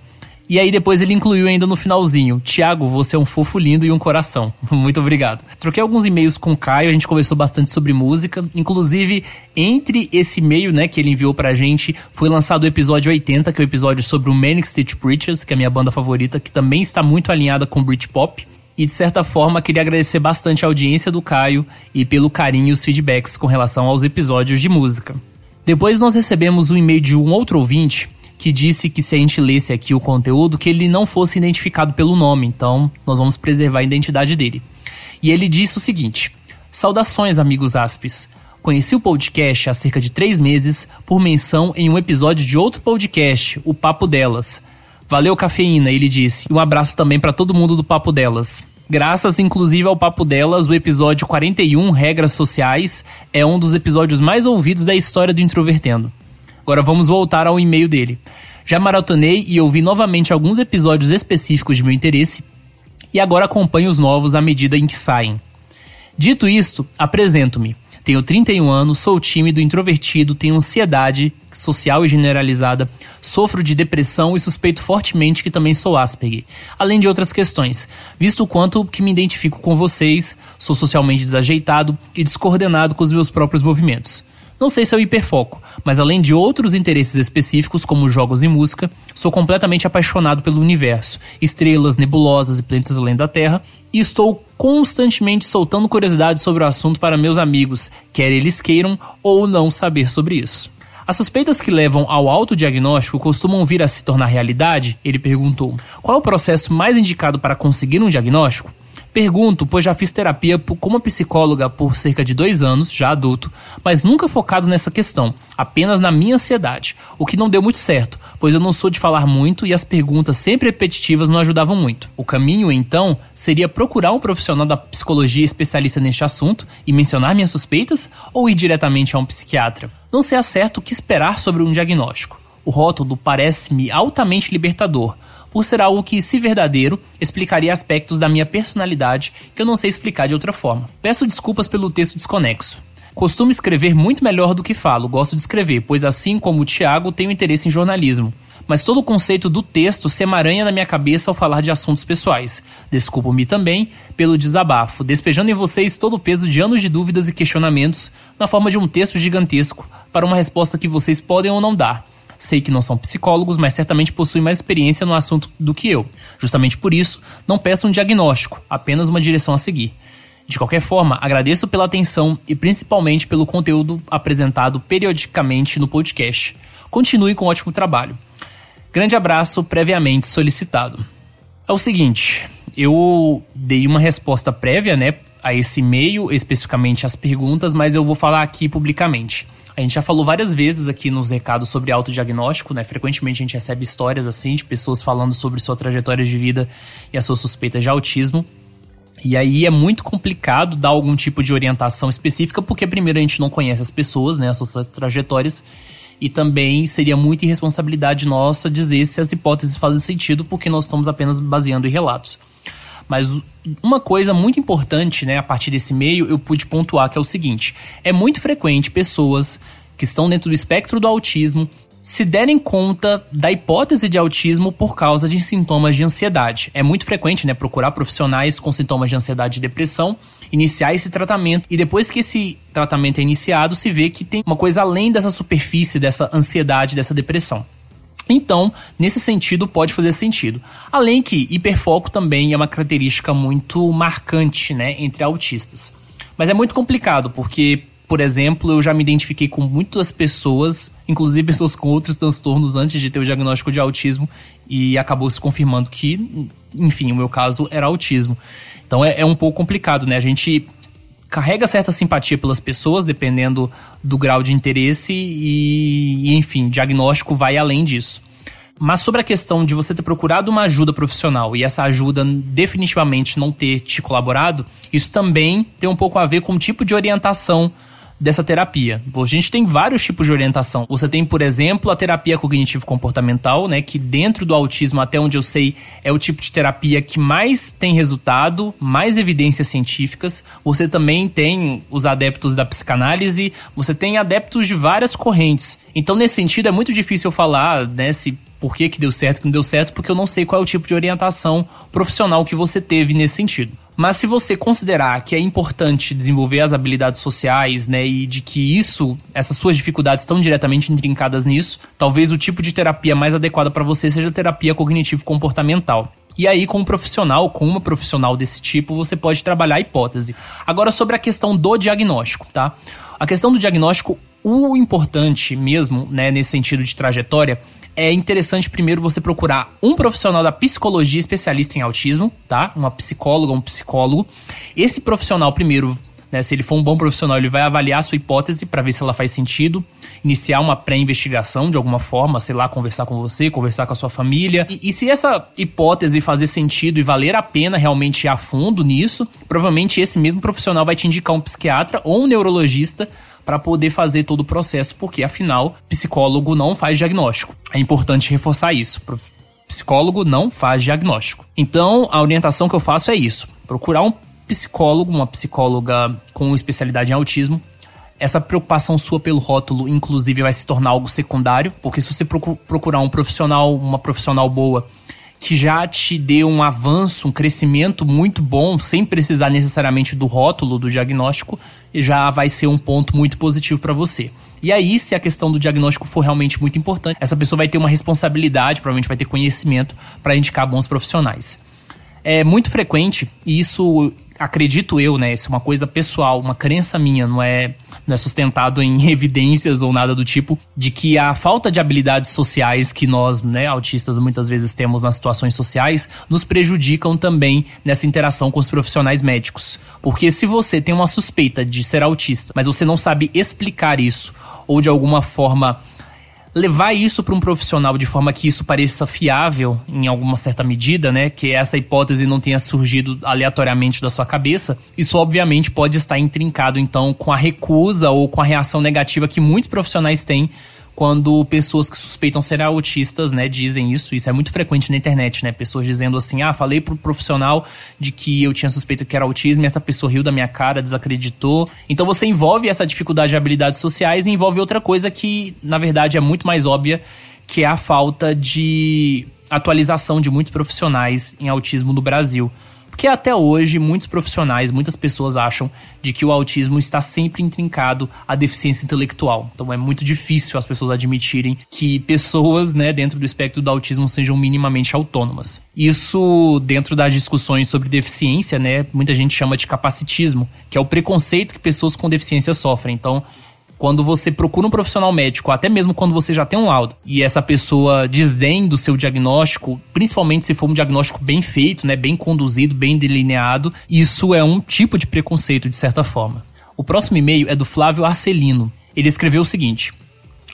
E aí depois ele incluiu ainda no finalzinho: Tiago, você é um fofo lindo e um coração. Muito obrigado. Troquei alguns e-mails com o Caio, a gente conversou bastante sobre música. Inclusive, entre esse e-mail, né, que ele enviou pra gente, foi lançado o episódio 80, que é o episódio sobre o Manic Street Preachers, que é a minha banda favorita, que também está muito alinhada com Britpop. E de certa forma, queria agradecer bastante a audiência do Caio e pelo carinho e os feedbacks com relação aos episódios de música. Depois nós recebemos um e-mail de um outro ouvinte que disse que se a gente lesse aqui o conteúdo, que ele não fosse identificado pelo nome, então nós vamos preservar a identidade dele. E ele disse o seguinte: Saudações, amigos Aspes. Conheci o podcast há cerca de três meses por menção em um episódio de outro podcast, o Papo Delas. Valeu, cafeína, ele disse. E um abraço também para todo mundo do Papo Delas. Graças inclusive ao papo delas, o episódio 41, Regras Sociais, é um dos episódios mais ouvidos da história do Introvertendo. Agora vamos voltar ao e-mail dele. Já maratonei e ouvi novamente alguns episódios específicos de meu interesse e agora acompanho os novos à medida em que saem. Dito isto, apresento-me. Tenho 31 anos, sou tímido, introvertido, tenho ansiedade social e generalizada, sofro de depressão e suspeito fortemente que também sou Asperger, além de outras questões, visto o quanto que me identifico com vocês, sou socialmente desajeitado e descoordenado com os meus próprios movimentos. Não sei se é o hiperfoco, mas além de outros interesses específicos, como jogos e música, sou completamente apaixonado pelo universo, estrelas, nebulosas e planetas além da Terra, e estou constantemente soltando curiosidades sobre o assunto para meus amigos, quer eles queiram ou não saber sobre isso. As suspeitas que levam ao autodiagnóstico costumam vir a se tornar realidade? Ele perguntou. Qual é o processo mais indicado para conseguir um diagnóstico? Pergunto, pois já fiz terapia como psicóloga por cerca de dois anos, já adulto, mas nunca focado nessa questão, apenas na minha ansiedade, o que não deu muito certo, pois eu não sou de falar muito e as perguntas sempre repetitivas não ajudavam muito. O caminho, então, seria procurar um profissional da psicologia especialista neste assunto e mencionar minhas suspeitas ou ir diretamente a um psiquiatra? Não sei a certo o que esperar sobre um diagnóstico. O rótulo parece-me altamente libertador, por ser algo que, se verdadeiro, explicaria aspectos da minha personalidade que eu não sei explicar de outra forma. Peço desculpas pelo texto desconexo. Costumo escrever muito melhor do que falo, gosto de escrever, pois assim como o Tiago, tenho interesse em jornalismo. Mas todo o conceito do texto se emaranha na minha cabeça ao falar de assuntos pessoais. Desculpo-me também pelo desabafo, despejando em vocês todo o peso de anos de dúvidas e questionamentos na forma de um texto gigantesco para uma resposta que vocês podem ou não dar. Sei que não são psicólogos, mas certamente possuem mais experiência no assunto do que eu. Justamente por isso, não peço um diagnóstico, apenas uma direção a seguir. De qualquer forma, agradeço pela atenção e principalmente pelo conteúdo apresentado periodicamente no podcast. Continue com um ótimo trabalho. Grande abraço previamente solicitado. É o seguinte, eu dei uma resposta prévia, né, a esse e-mail, especificamente as perguntas, mas eu vou falar aqui publicamente. A gente já falou várias vezes aqui nos recados sobre autodiagnóstico, né? Frequentemente a gente recebe histórias assim de pessoas falando sobre sua trajetória de vida e a sua suspeita de autismo. E aí é muito complicado dar algum tipo de orientação específica, porque primeiro a gente não conhece as pessoas, né, as suas trajetórias, e também seria muita irresponsabilidade nossa dizer se as hipóteses fazem sentido, porque nós estamos apenas baseando em relatos. Mas uma coisa muito importante, né, a partir desse meio, eu pude pontuar que é o seguinte: é muito frequente pessoas que estão dentro do espectro do autismo se derem conta da hipótese de autismo por causa de sintomas de ansiedade. É muito frequente, né, procurar profissionais com sintomas de ansiedade e depressão, iniciar esse tratamento e depois que esse tratamento é iniciado, se vê que tem uma coisa além dessa superfície dessa ansiedade, dessa depressão. Então, nesse sentido, pode fazer sentido. Além que hiperfoco também é uma característica muito marcante né, entre autistas. Mas é muito complicado, porque, por exemplo, eu já me identifiquei com muitas pessoas, inclusive pessoas com outros transtornos antes de ter o diagnóstico de autismo, e acabou se confirmando que, enfim, o meu caso era autismo. Então é, é um pouco complicado, né? A gente carrega certa simpatia pelas pessoas, dependendo do grau de interesse, e, enfim, diagnóstico vai além disso. Mas sobre a questão de você ter procurado uma ajuda profissional e essa ajuda definitivamente não ter te colaborado, isso também tem um pouco a ver com o tipo de orientação dessa terapia. A gente tem vários tipos de orientação. Você tem, por exemplo, a terapia cognitivo-comportamental, né, que dentro do autismo, até onde eu sei, é o tipo de terapia que mais tem resultado, mais evidências científicas. Você também tem os adeptos da psicanálise, você tem adeptos de várias correntes. Então, nesse sentido, é muito difícil eu falar, né, se por que, que deu certo, que não deu certo, porque eu não sei qual é o tipo de orientação profissional que você teve nesse sentido. Mas se você considerar que é importante desenvolver as habilidades sociais, né, e de que isso, essas suas dificuldades estão diretamente intrincadas nisso, talvez o tipo de terapia mais adequada para você seja a terapia cognitivo-comportamental. E aí, com um profissional, com uma profissional desse tipo, você pode trabalhar a hipótese. Agora, sobre a questão do diagnóstico, tá? A questão do diagnóstico, o importante mesmo, né, nesse sentido de trajetória, é interessante primeiro você procurar um profissional da psicologia especialista em autismo, tá? Uma psicóloga, um psicólogo. Esse profissional, primeiro, né, se ele for um bom profissional, ele vai avaliar a sua hipótese para ver se ela faz sentido, iniciar uma pré-investigação de alguma forma, sei lá, conversar com você, conversar com a sua família. E, e, se essa hipótese fazer sentido e valer a pena realmente ir a fundo nisso, provavelmente esse mesmo profissional vai te indicar um psiquiatra ou um neurologista para poder fazer todo o processo, porque afinal, psicólogo não faz diagnóstico. É importante reforçar isso. Psicólogo não faz diagnóstico. Então, a orientação que eu faço é isso: procurar um psicólogo, uma psicóloga com especialidade em autismo. Essa preocupação sua pelo rótulo, inclusive, vai se tornar algo secundário, porque se você procurar um profissional, uma profissional boa que já te dê um avanço, um crescimento muito bom, sem precisar necessariamente do rótulo do diagnóstico, já vai ser um ponto muito positivo para você. E aí, se a questão do diagnóstico for realmente muito importante, essa pessoa vai ter uma responsabilidade, provavelmente vai ter conhecimento para indicar bons profissionais. É muito frequente, e isso acredito eu, né? Isso é uma coisa pessoal, uma crença minha, não é não é sustentado em evidências ou nada do tipo, de que a falta de habilidades sociais que nós, né, autistas, muitas vezes temos nas situações sociais, nos prejudicam também nessa interação com os profissionais médicos. Porque se você tem uma suspeita de ser autista, mas você não sabe explicar isso, ou de alguma forma levar isso para um profissional de forma que isso pareça fiável em alguma certa medida, né, que essa hipótese não tenha surgido aleatoriamente da sua cabeça, isso obviamente pode estar intrincado então com a recusa ou com a reação negativa que muitos profissionais têm quando pessoas que suspeitam ser autistas, né, dizem isso. Isso é muito frequente na internet, né? Pessoas dizendo assim: "Ah, falei pro profissional de que eu tinha suspeita que era autismo e essa pessoa riu da minha cara, desacreditou". Então você envolve essa dificuldade de habilidades sociais e envolve outra coisa que, na verdade, é muito mais óbvia, que é a falta de atualização de muitos profissionais em autismo no Brasil. Porque até hoje muitos profissionais, muitas pessoas acham de que o autismo está sempre intrincado à deficiência intelectual. Então é muito difícil as pessoas admitirem que pessoas, né, dentro do espectro do autismo sejam minimamente autônomas. Isso dentro das discussões sobre deficiência, né, muita gente chama de capacitismo, que é o preconceito que pessoas com deficiência sofrem. Então, quando você procura um profissional médico, até mesmo quando você já tem um laudo, e essa pessoa desdém do seu diagnóstico, principalmente se for um diagnóstico bem feito, né, bem conduzido, bem delineado, isso é um tipo de preconceito de certa forma. O próximo e-mail é do Flávio Arcelino. Ele escreveu o seguinte: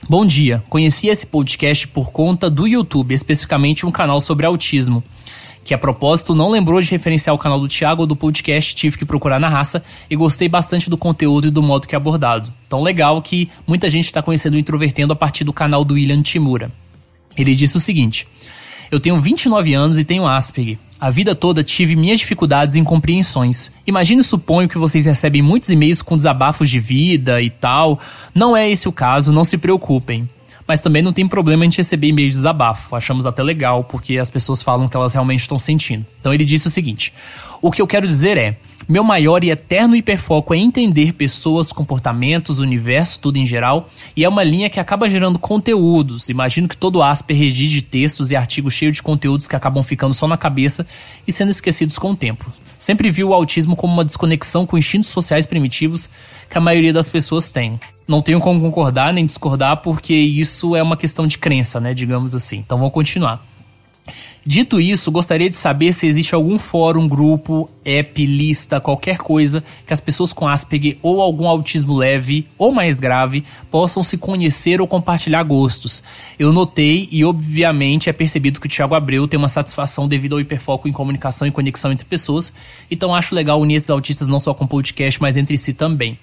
Bom dia, conheci esse podcast por conta do YouTube, especificamente um canal sobre autismo que a propósito não lembrou de referenciar o canal do Thiago ou do podcast, tive que procurar na raça e gostei bastante do conteúdo e do modo que é abordado. Tão legal que muita gente está conhecendo o Introvertendo a partir do canal do William Timura. Ele disse o seguinte: Eu tenho 29 anos e tenho Asperger. A vida toda tive minhas dificuldades e incompreensões. Imagino e suponho que vocês recebem muitos e-mails com desabafos de vida e tal. Não é esse o caso, não se preocupem mas também não tem problema a gente receber e-mails de desabafo. Achamos até legal, porque as pessoas falam que elas realmente estão sentindo. Então ele disse o seguinte: O que eu quero dizer é. Meu maior e eterno hiperfoco é entender pessoas, comportamentos, universo, tudo em geral, e é uma linha que acaba gerando conteúdos. Imagino que todo Asper redige textos e artigos cheios de conteúdos que acabam ficando só na cabeça e sendo esquecidos com o tempo. Sempre vi o autismo como uma desconexão com instintos sociais primitivos que a maioria das pessoas tem não tenho como concordar nem discordar, porque isso é uma questão de crença, né? Digamos assim. Então vamos continuar. Dito isso, gostaria de saber se existe algum fórum, grupo, app, lista, qualquer coisa que as pessoas com Asperger ou algum autismo leve ou mais grave possam se conhecer ou compartilhar gostos. Eu notei e obviamente é percebido que o Thiago Abreu tem uma satisfação devido ao hiperfoco em comunicação e conexão entre pessoas, então acho legal unir esses autistas não só com podcast, mas entre si também.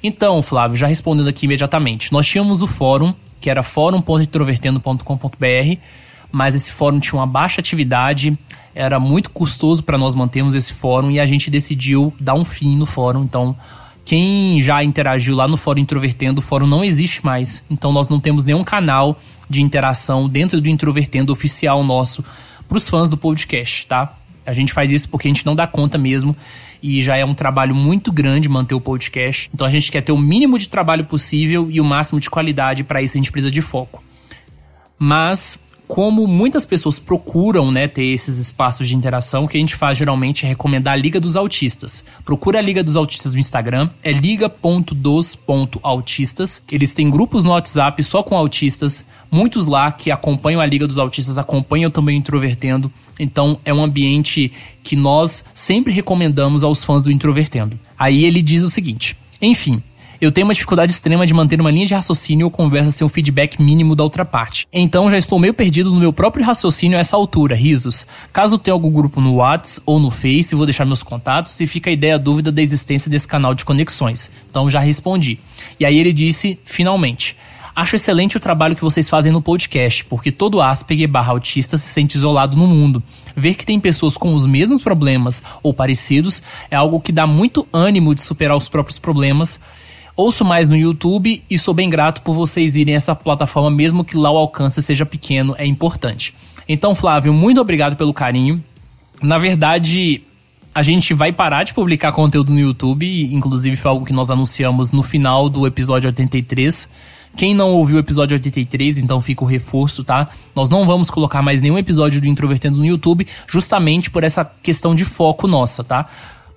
Então, Flávio, já respondendo aqui imediatamente, nós tínhamos o fórum, que era fórum.introvertendo.com.br, mas esse fórum tinha uma baixa atividade, era muito custoso para nós mantermos esse fórum e a gente decidiu dar um fim no fórum. Então, quem já interagiu lá no Fórum Introvertendo, o fórum não existe mais. Então, nós não temos nenhum canal de interação dentro do Introvertendo oficial nosso para os fãs do podcast, tá? A gente faz isso porque a gente não dá conta mesmo e já é um trabalho muito grande manter o podcast. Então a gente quer ter o mínimo de trabalho possível e o máximo de qualidade, para isso a gente precisa de foco. Mas como muitas pessoas procuram né, ter esses espaços de interação, o que a gente faz geralmente é recomendar a Liga dos Autistas. Procura a Liga dos Autistas no Instagram, é liga.dos.autistas. Eles têm grupos no WhatsApp só com autistas, muitos lá que acompanham a Liga dos Autistas, acompanham também o Introvertendo. Então é um ambiente que nós sempre recomendamos aos fãs do Introvertendo. Aí ele diz o seguinte: enfim, eu tenho uma dificuldade extrema de manter uma linha de raciocínio ou conversa sem um feedback mínimo da outra parte. Então já estou meio perdido no meu próprio raciocínio a essa altura, risos. Caso tenha algum grupo no Whats ou no Face, vou deixar meus contatos e fica a ideia a dúvida da existência desse canal de conexões. Então já respondi. E aí ele disse, finalmente. Acho excelente o trabalho que vocês fazem no podcast, porque todo Asperger barra autista se sente isolado no mundo. Ver que tem pessoas com os mesmos problemas ou parecidos é algo que dá muito ânimo de superar os próprios problemas. Ouço mais no YouTube e sou bem grato por vocês irem a essa plataforma, mesmo que lá o alcance seja pequeno, é importante. Então, Flávio, muito obrigado pelo carinho. Na verdade, a gente vai parar de publicar conteúdo no YouTube, inclusive foi algo que nós anunciamos no final do episódio 83 quem não ouviu o episódio 83, então fica o reforço, tá? Nós não vamos colocar mais nenhum episódio do Introvertendo no YouTube, justamente por essa questão de foco nossa, tá?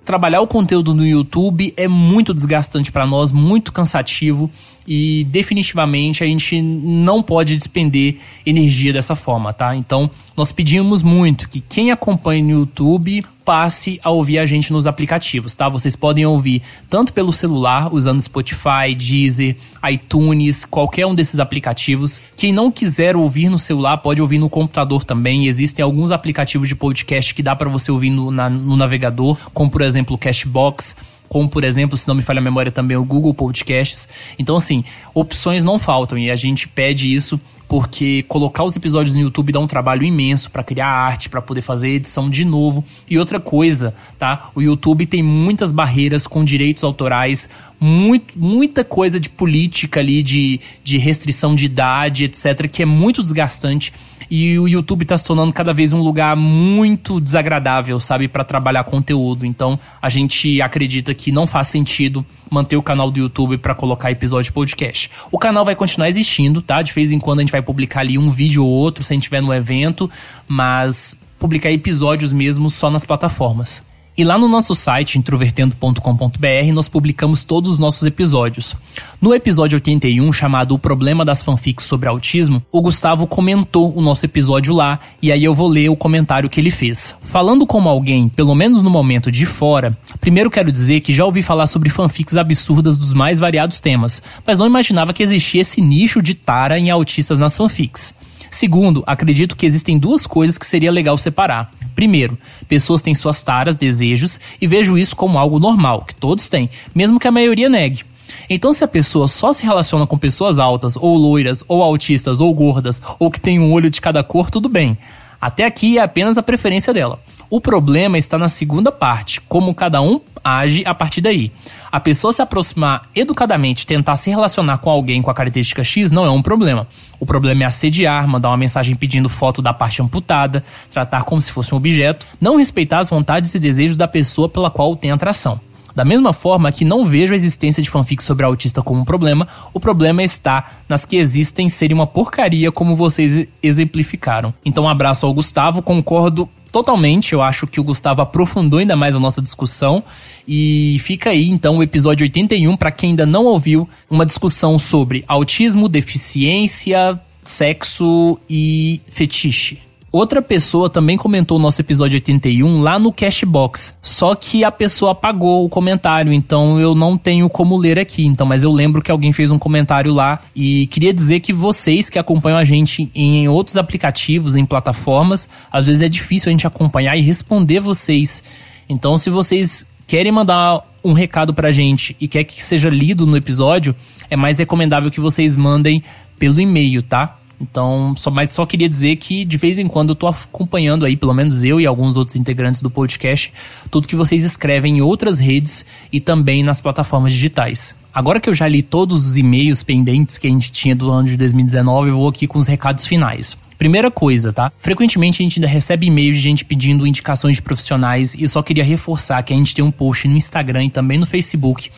Trabalhar o conteúdo no YouTube é muito desgastante para nós, muito cansativo e definitivamente a gente não pode despender energia dessa forma, tá? Então, nós pedimos muito que quem acompanha no YouTube passe a ouvir a gente nos aplicativos, tá? Vocês podem ouvir tanto pelo celular, usando Spotify, Deezer, iTunes, qualquer um desses aplicativos. Quem não quiser ouvir no celular, pode ouvir no computador também. Existem alguns aplicativos de podcast que dá para você ouvir no, na, no navegador, como por exemplo o Cashbox como por exemplo, se não me falha a memória também o Google Podcasts. Então assim, opções não faltam e a gente pede isso porque colocar os episódios no YouTube dá um trabalho imenso para criar arte, para poder fazer edição de novo. E outra coisa, tá? O YouTube tem muitas barreiras com direitos autorais, muito, muita coisa de política ali, de, de restrição de idade, etc., que é muito desgastante e o YouTube está se tornando cada vez um lugar muito desagradável, sabe, para trabalhar conteúdo. Então, a gente acredita que não faz sentido manter o canal do YouTube para colocar episódio de podcast. O canal vai continuar existindo, tá? De vez em quando a gente vai publicar ali um vídeo ou outro se a gente estiver no evento, mas publicar episódios mesmo só nas plataformas. E lá no nosso site, introvertendo.com.br, nós publicamos todos os nossos episódios. No episódio 81, chamado O Problema das Fanfics sobre Autismo, o Gustavo comentou o nosso episódio lá, e aí eu vou ler o comentário que ele fez. Falando como alguém, pelo menos no momento de fora, primeiro quero dizer que já ouvi falar sobre fanfics absurdas dos mais variados temas, mas não imaginava que existia esse nicho de tara em autistas nas fanfics. Segundo, acredito que existem duas coisas que seria legal separar. Primeiro, pessoas têm suas taras, desejos, e vejo isso como algo normal, que todos têm, mesmo que a maioria negue. Então, se a pessoa só se relaciona com pessoas altas, ou loiras, ou autistas, ou gordas, ou que tem um olho de cada cor, tudo bem. Até aqui é apenas a preferência dela. O problema está na segunda parte, como cada um age a partir daí. A pessoa se aproximar educadamente, tentar se relacionar com alguém com a característica X não é um problema. O problema é assediar, mandar uma mensagem pedindo foto da parte amputada, tratar como se fosse um objeto, não respeitar as vontades e desejos da pessoa pela qual tem atração. Da mesma forma que não vejo a existência de fanfics sobre autista como um problema, o problema está nas que existem serem uma porcaria como vocês exemplificaram. Então um abraço ao Gustavo, concordo totalmente. Eu acho que o Gustavo aprofundou ainda mais a nossa discussão. E fica aí então o episódio 81 para quem ainda não ouviu, uma discussão sobre autismo, deficiência, sexo e fetiche. Outra pessoa também comentou o nosso episódio 81 lá no Cashbox. Só que a pessoa apagou o comentário, então eu não tenho como ler aqui. Então, mas eu lembro que alguém fez um comentário lá e queria dizer que vocês que acompanham a gente em outros aplicativos, em plataformas, às vezes é difícil a gente acompanhar e responder vocês. Então, se vocês querem mandar um recado pra gente e quer que seja lido no episódio, é mais recomendável que vocês mandem pelo e-mail, tá? Então, só, mas só queria dizer que de vez em quando eu tô acompanhando aí, pelo menos eu e alguns outros integrantes do podcast, tudo que vocês escrevem em outras redes e também nas plataformas digitais. Agora que eu já li todos os e-mails pendentes que a gente tinha do ano de 2019, eu vou aqui com os recados finais. Primeira coisa, tá? Frequentemente a gente ainda recebe e-mails de gente pedindo indicações de profissionais e eu só queria reforçar que a gente tem um post no Instagram e também no Facebook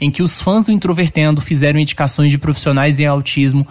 em que os fãs do Introvertendo fizeram indicações de profissionais em autismo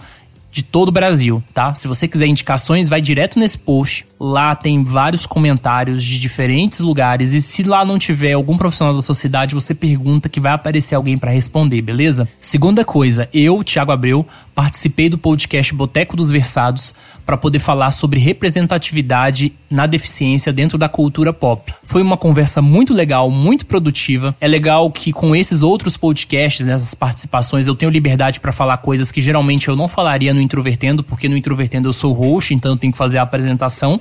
de todo o Brasil, tá? Se você quiser indicações, vai direto nesse post. Lá tem vários comentários de diferentes lugares e se lá não tiver algum profissional da sociedade, você pergunta que vai aparecer alguém para responder, beleza? Segunda coisa, eu, Thiago Abreu, participei do podcast Boteco dos Versados para poder falar sobre representatividade na deficiência dentro da cultura pop. Foi uma conversa muito legal, muito produtiva. É legal que com esses outros podcasts, essas participações, eu tenho liberdade para falar coisas que geralmente eu não falaria no Introvertendo, porque no Introvertendo eu sou host, então eu tenho que fazer a apresentação.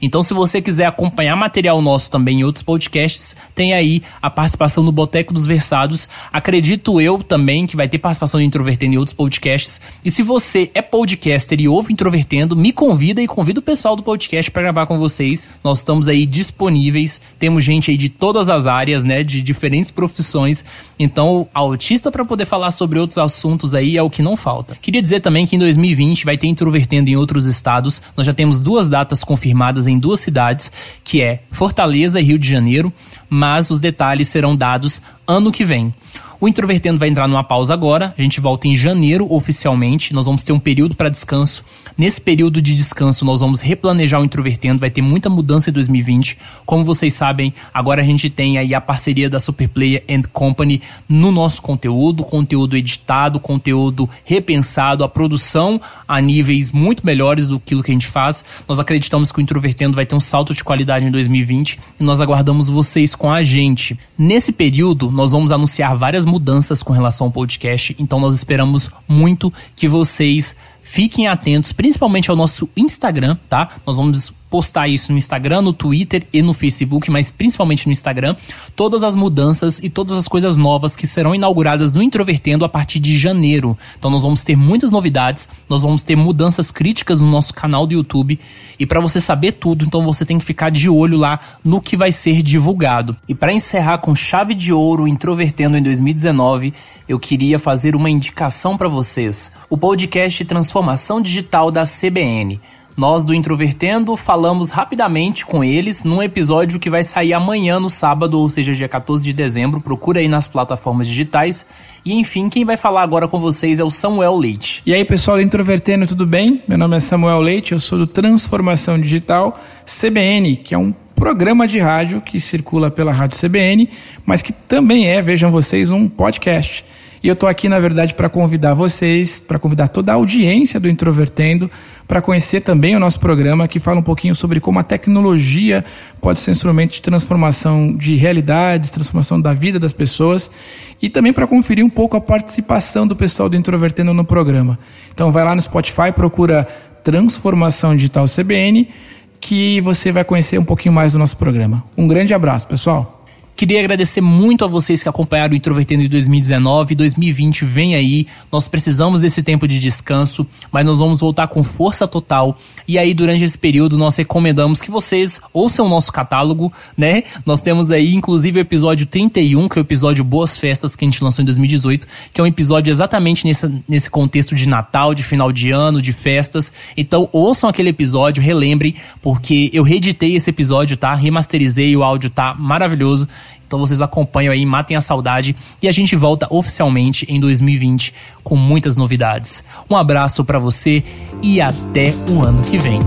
Então, se você quiser acompanhar material nosso também em outros podcasts, tem aí a participação no Boteco dos Versados. Acredito eu também que vai ter participação do Introvertendo em outros podcasts. E se você é podcaster e ouve Introvertendo, me convida e convida o pessoal do podcast para gravar com vocês. Nós estamos aí disponíveis. Temos gente aí de todas as áreas, né, de diferentes profissões. Então, autista para poder falar sobre outros assuntos aí é o que não falta. Queria dizer também que em 2020 vai ter Introvertendo em outros estados. Nós já temos duas datas confirmadas em duas cidades, que é Fortaleza e Rio de Janeiro, mas os detalhes serão dados ano que vem. O Introvertendo vai entrar numa pausa agora. A gente volta em janeiro oficialmente. Nós vamos ter um período para descanso. Nesse período de descanso, nós vamos replanejar o Introvertendo. Vai ter muita mudança em 2020. Como vocês sabem, agora a gente tem aí a parceria da Superplayer and Company no nosso conteúdo, conteúdo editado, conteúdo repensado, a produção a níveis muito melhores do que a gente faz. Nós acreditamos que o Introvertendo vai ter um salto de qualidade em 2020 e nós aguardamos vocês com a gente. Nesse período, nós vamos anunciar várias com relação ao podcast, então nós esperamos muito que vocês fiquem atentos, principalmente ao nosso Instagram, tá? Nós vamos postar isso no Instagram, no Twitter e no Facebook, mas principalmente no Instagram, todas as mudanças e todas as coisas novas que serão inauguradas no Introvertendo a partir de janeiro. Então nós vamos ter muitas novidades, nós vamos ter mudanças críticas no nosso canal do YouTube e para você saber tudo, então você tem que ficar de olho lá no que vai ser divulgado. E para encerrar com chave de ouro Introvertendo em 2019, eu queria fazer uma indicação para vocês. O podcast Transformação Digital da CBN. Nós do Introvertendo falamos rapidamente com eles num episódio que vai sair amanhã no sábado, ou seja, dia 14 de dezembro. Procura aí nas plataformas digitais. E enfim, quem vai falar agora com vocês é o Samuel Leite. E aí, pessoal do Introvertendo, tudo bem? Meu nome é Samuel Leite, eu sou do Transformação Digital CBN, que é um programa de rádio que circula pela Rádio CBN, mas que também é, vejam vocês, um podcast. E eu estou aqui, na verdade, para convidar vocês, para convidar toda a audiência do Introvertendo, para conhecer também o nosso programa, que fala um pouquinho sobre como a tecnologia pode ser um instrumento de transformação de realidades, transformação da vida das pessoas, e também para conferir um pouco a participação do pessoal do Introvertendo no programa. Então, vai lá no Spotify, procura Transformação Digital CBN, que você vai conhecer um pouquinho mais do nosso programa. Um grande abraço, pessoal. Queria agradecer muito a vocês que acompanharam o Introvertendo em 2019. 2020 vem aí. Nós precisamos desse tempo de descanso, mas nós vamos voltar com força total. E aí, durante esse período, nós recomendamos que vocês ouçam o nosso catálogo, né? Nós temos aí, inclusive, o episódio 31, que é o episódio Boas Festas, que a gente lançou em 2018, que é um episódio exatamente nesse, nesse contexto de Natal, de final de ano, de festas. Então, ouçam aquele episódio, relembrem, porque eu reeditei esse episódio, tá? Remasterizei, o áudio tá maravilhoso. Então vocês acompanham aí, matem a saudade e a gente volta oficialmente em 2020 com muitas novidades. Um abraço para você e até o ano que vem.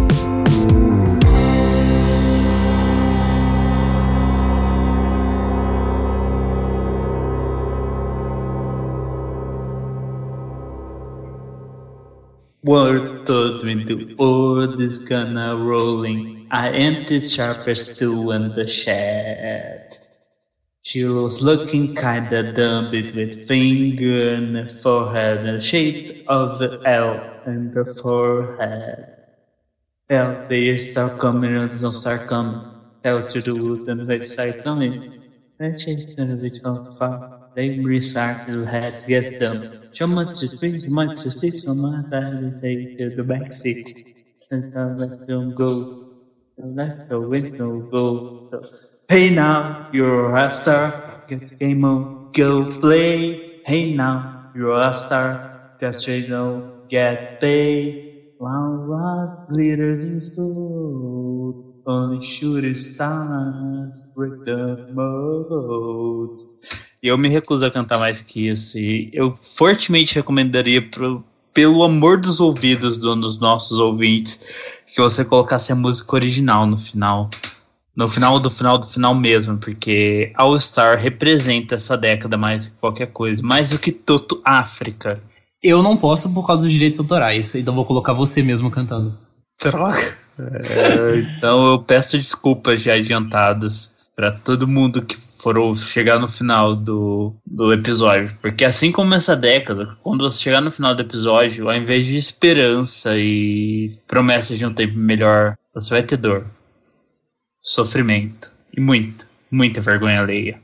Me the world is gonna rolling. I emptied sharpest tool in the shed. She was looking kinda dumb with finger in the forehead and shape of the L in the forehead. Well, they start coming and don't start coming. Tell to the wood and they start coming. Let's change the bit of far. They restart to heads get them. So much to three, so much to six, so much I take to the back seat. And I let them go. Let the window go. So, Hey now, you're a star. Get game on, go play. Hey now, you're a star. Got you know, get paid. Wow, wow, glitters in school. Only shooting stars break the mold. Eu me recuso a cantar mais que isso. E eu fortemente recomendaria pro, pelo amor dos ouvidos dos nossos ouvintes que você colocasse a música original no final no final do final do final mesmo, porque All Star representa essa década mais que qualquer coisa, mais do que Toto África. Eu não posso por causa dos direitos autorais, então vou colocar você mesmo cantando. Troca. É, então eu peço desculpas já adiantadas para todo mundo que for chegar no final do, do episódio. Porque assim como essa década, quando você chegar no final do episódio, ao invés de esperança e promessas de um tempo melhor, você vai ter dor sofrimento e muito, muita vergonha alheia.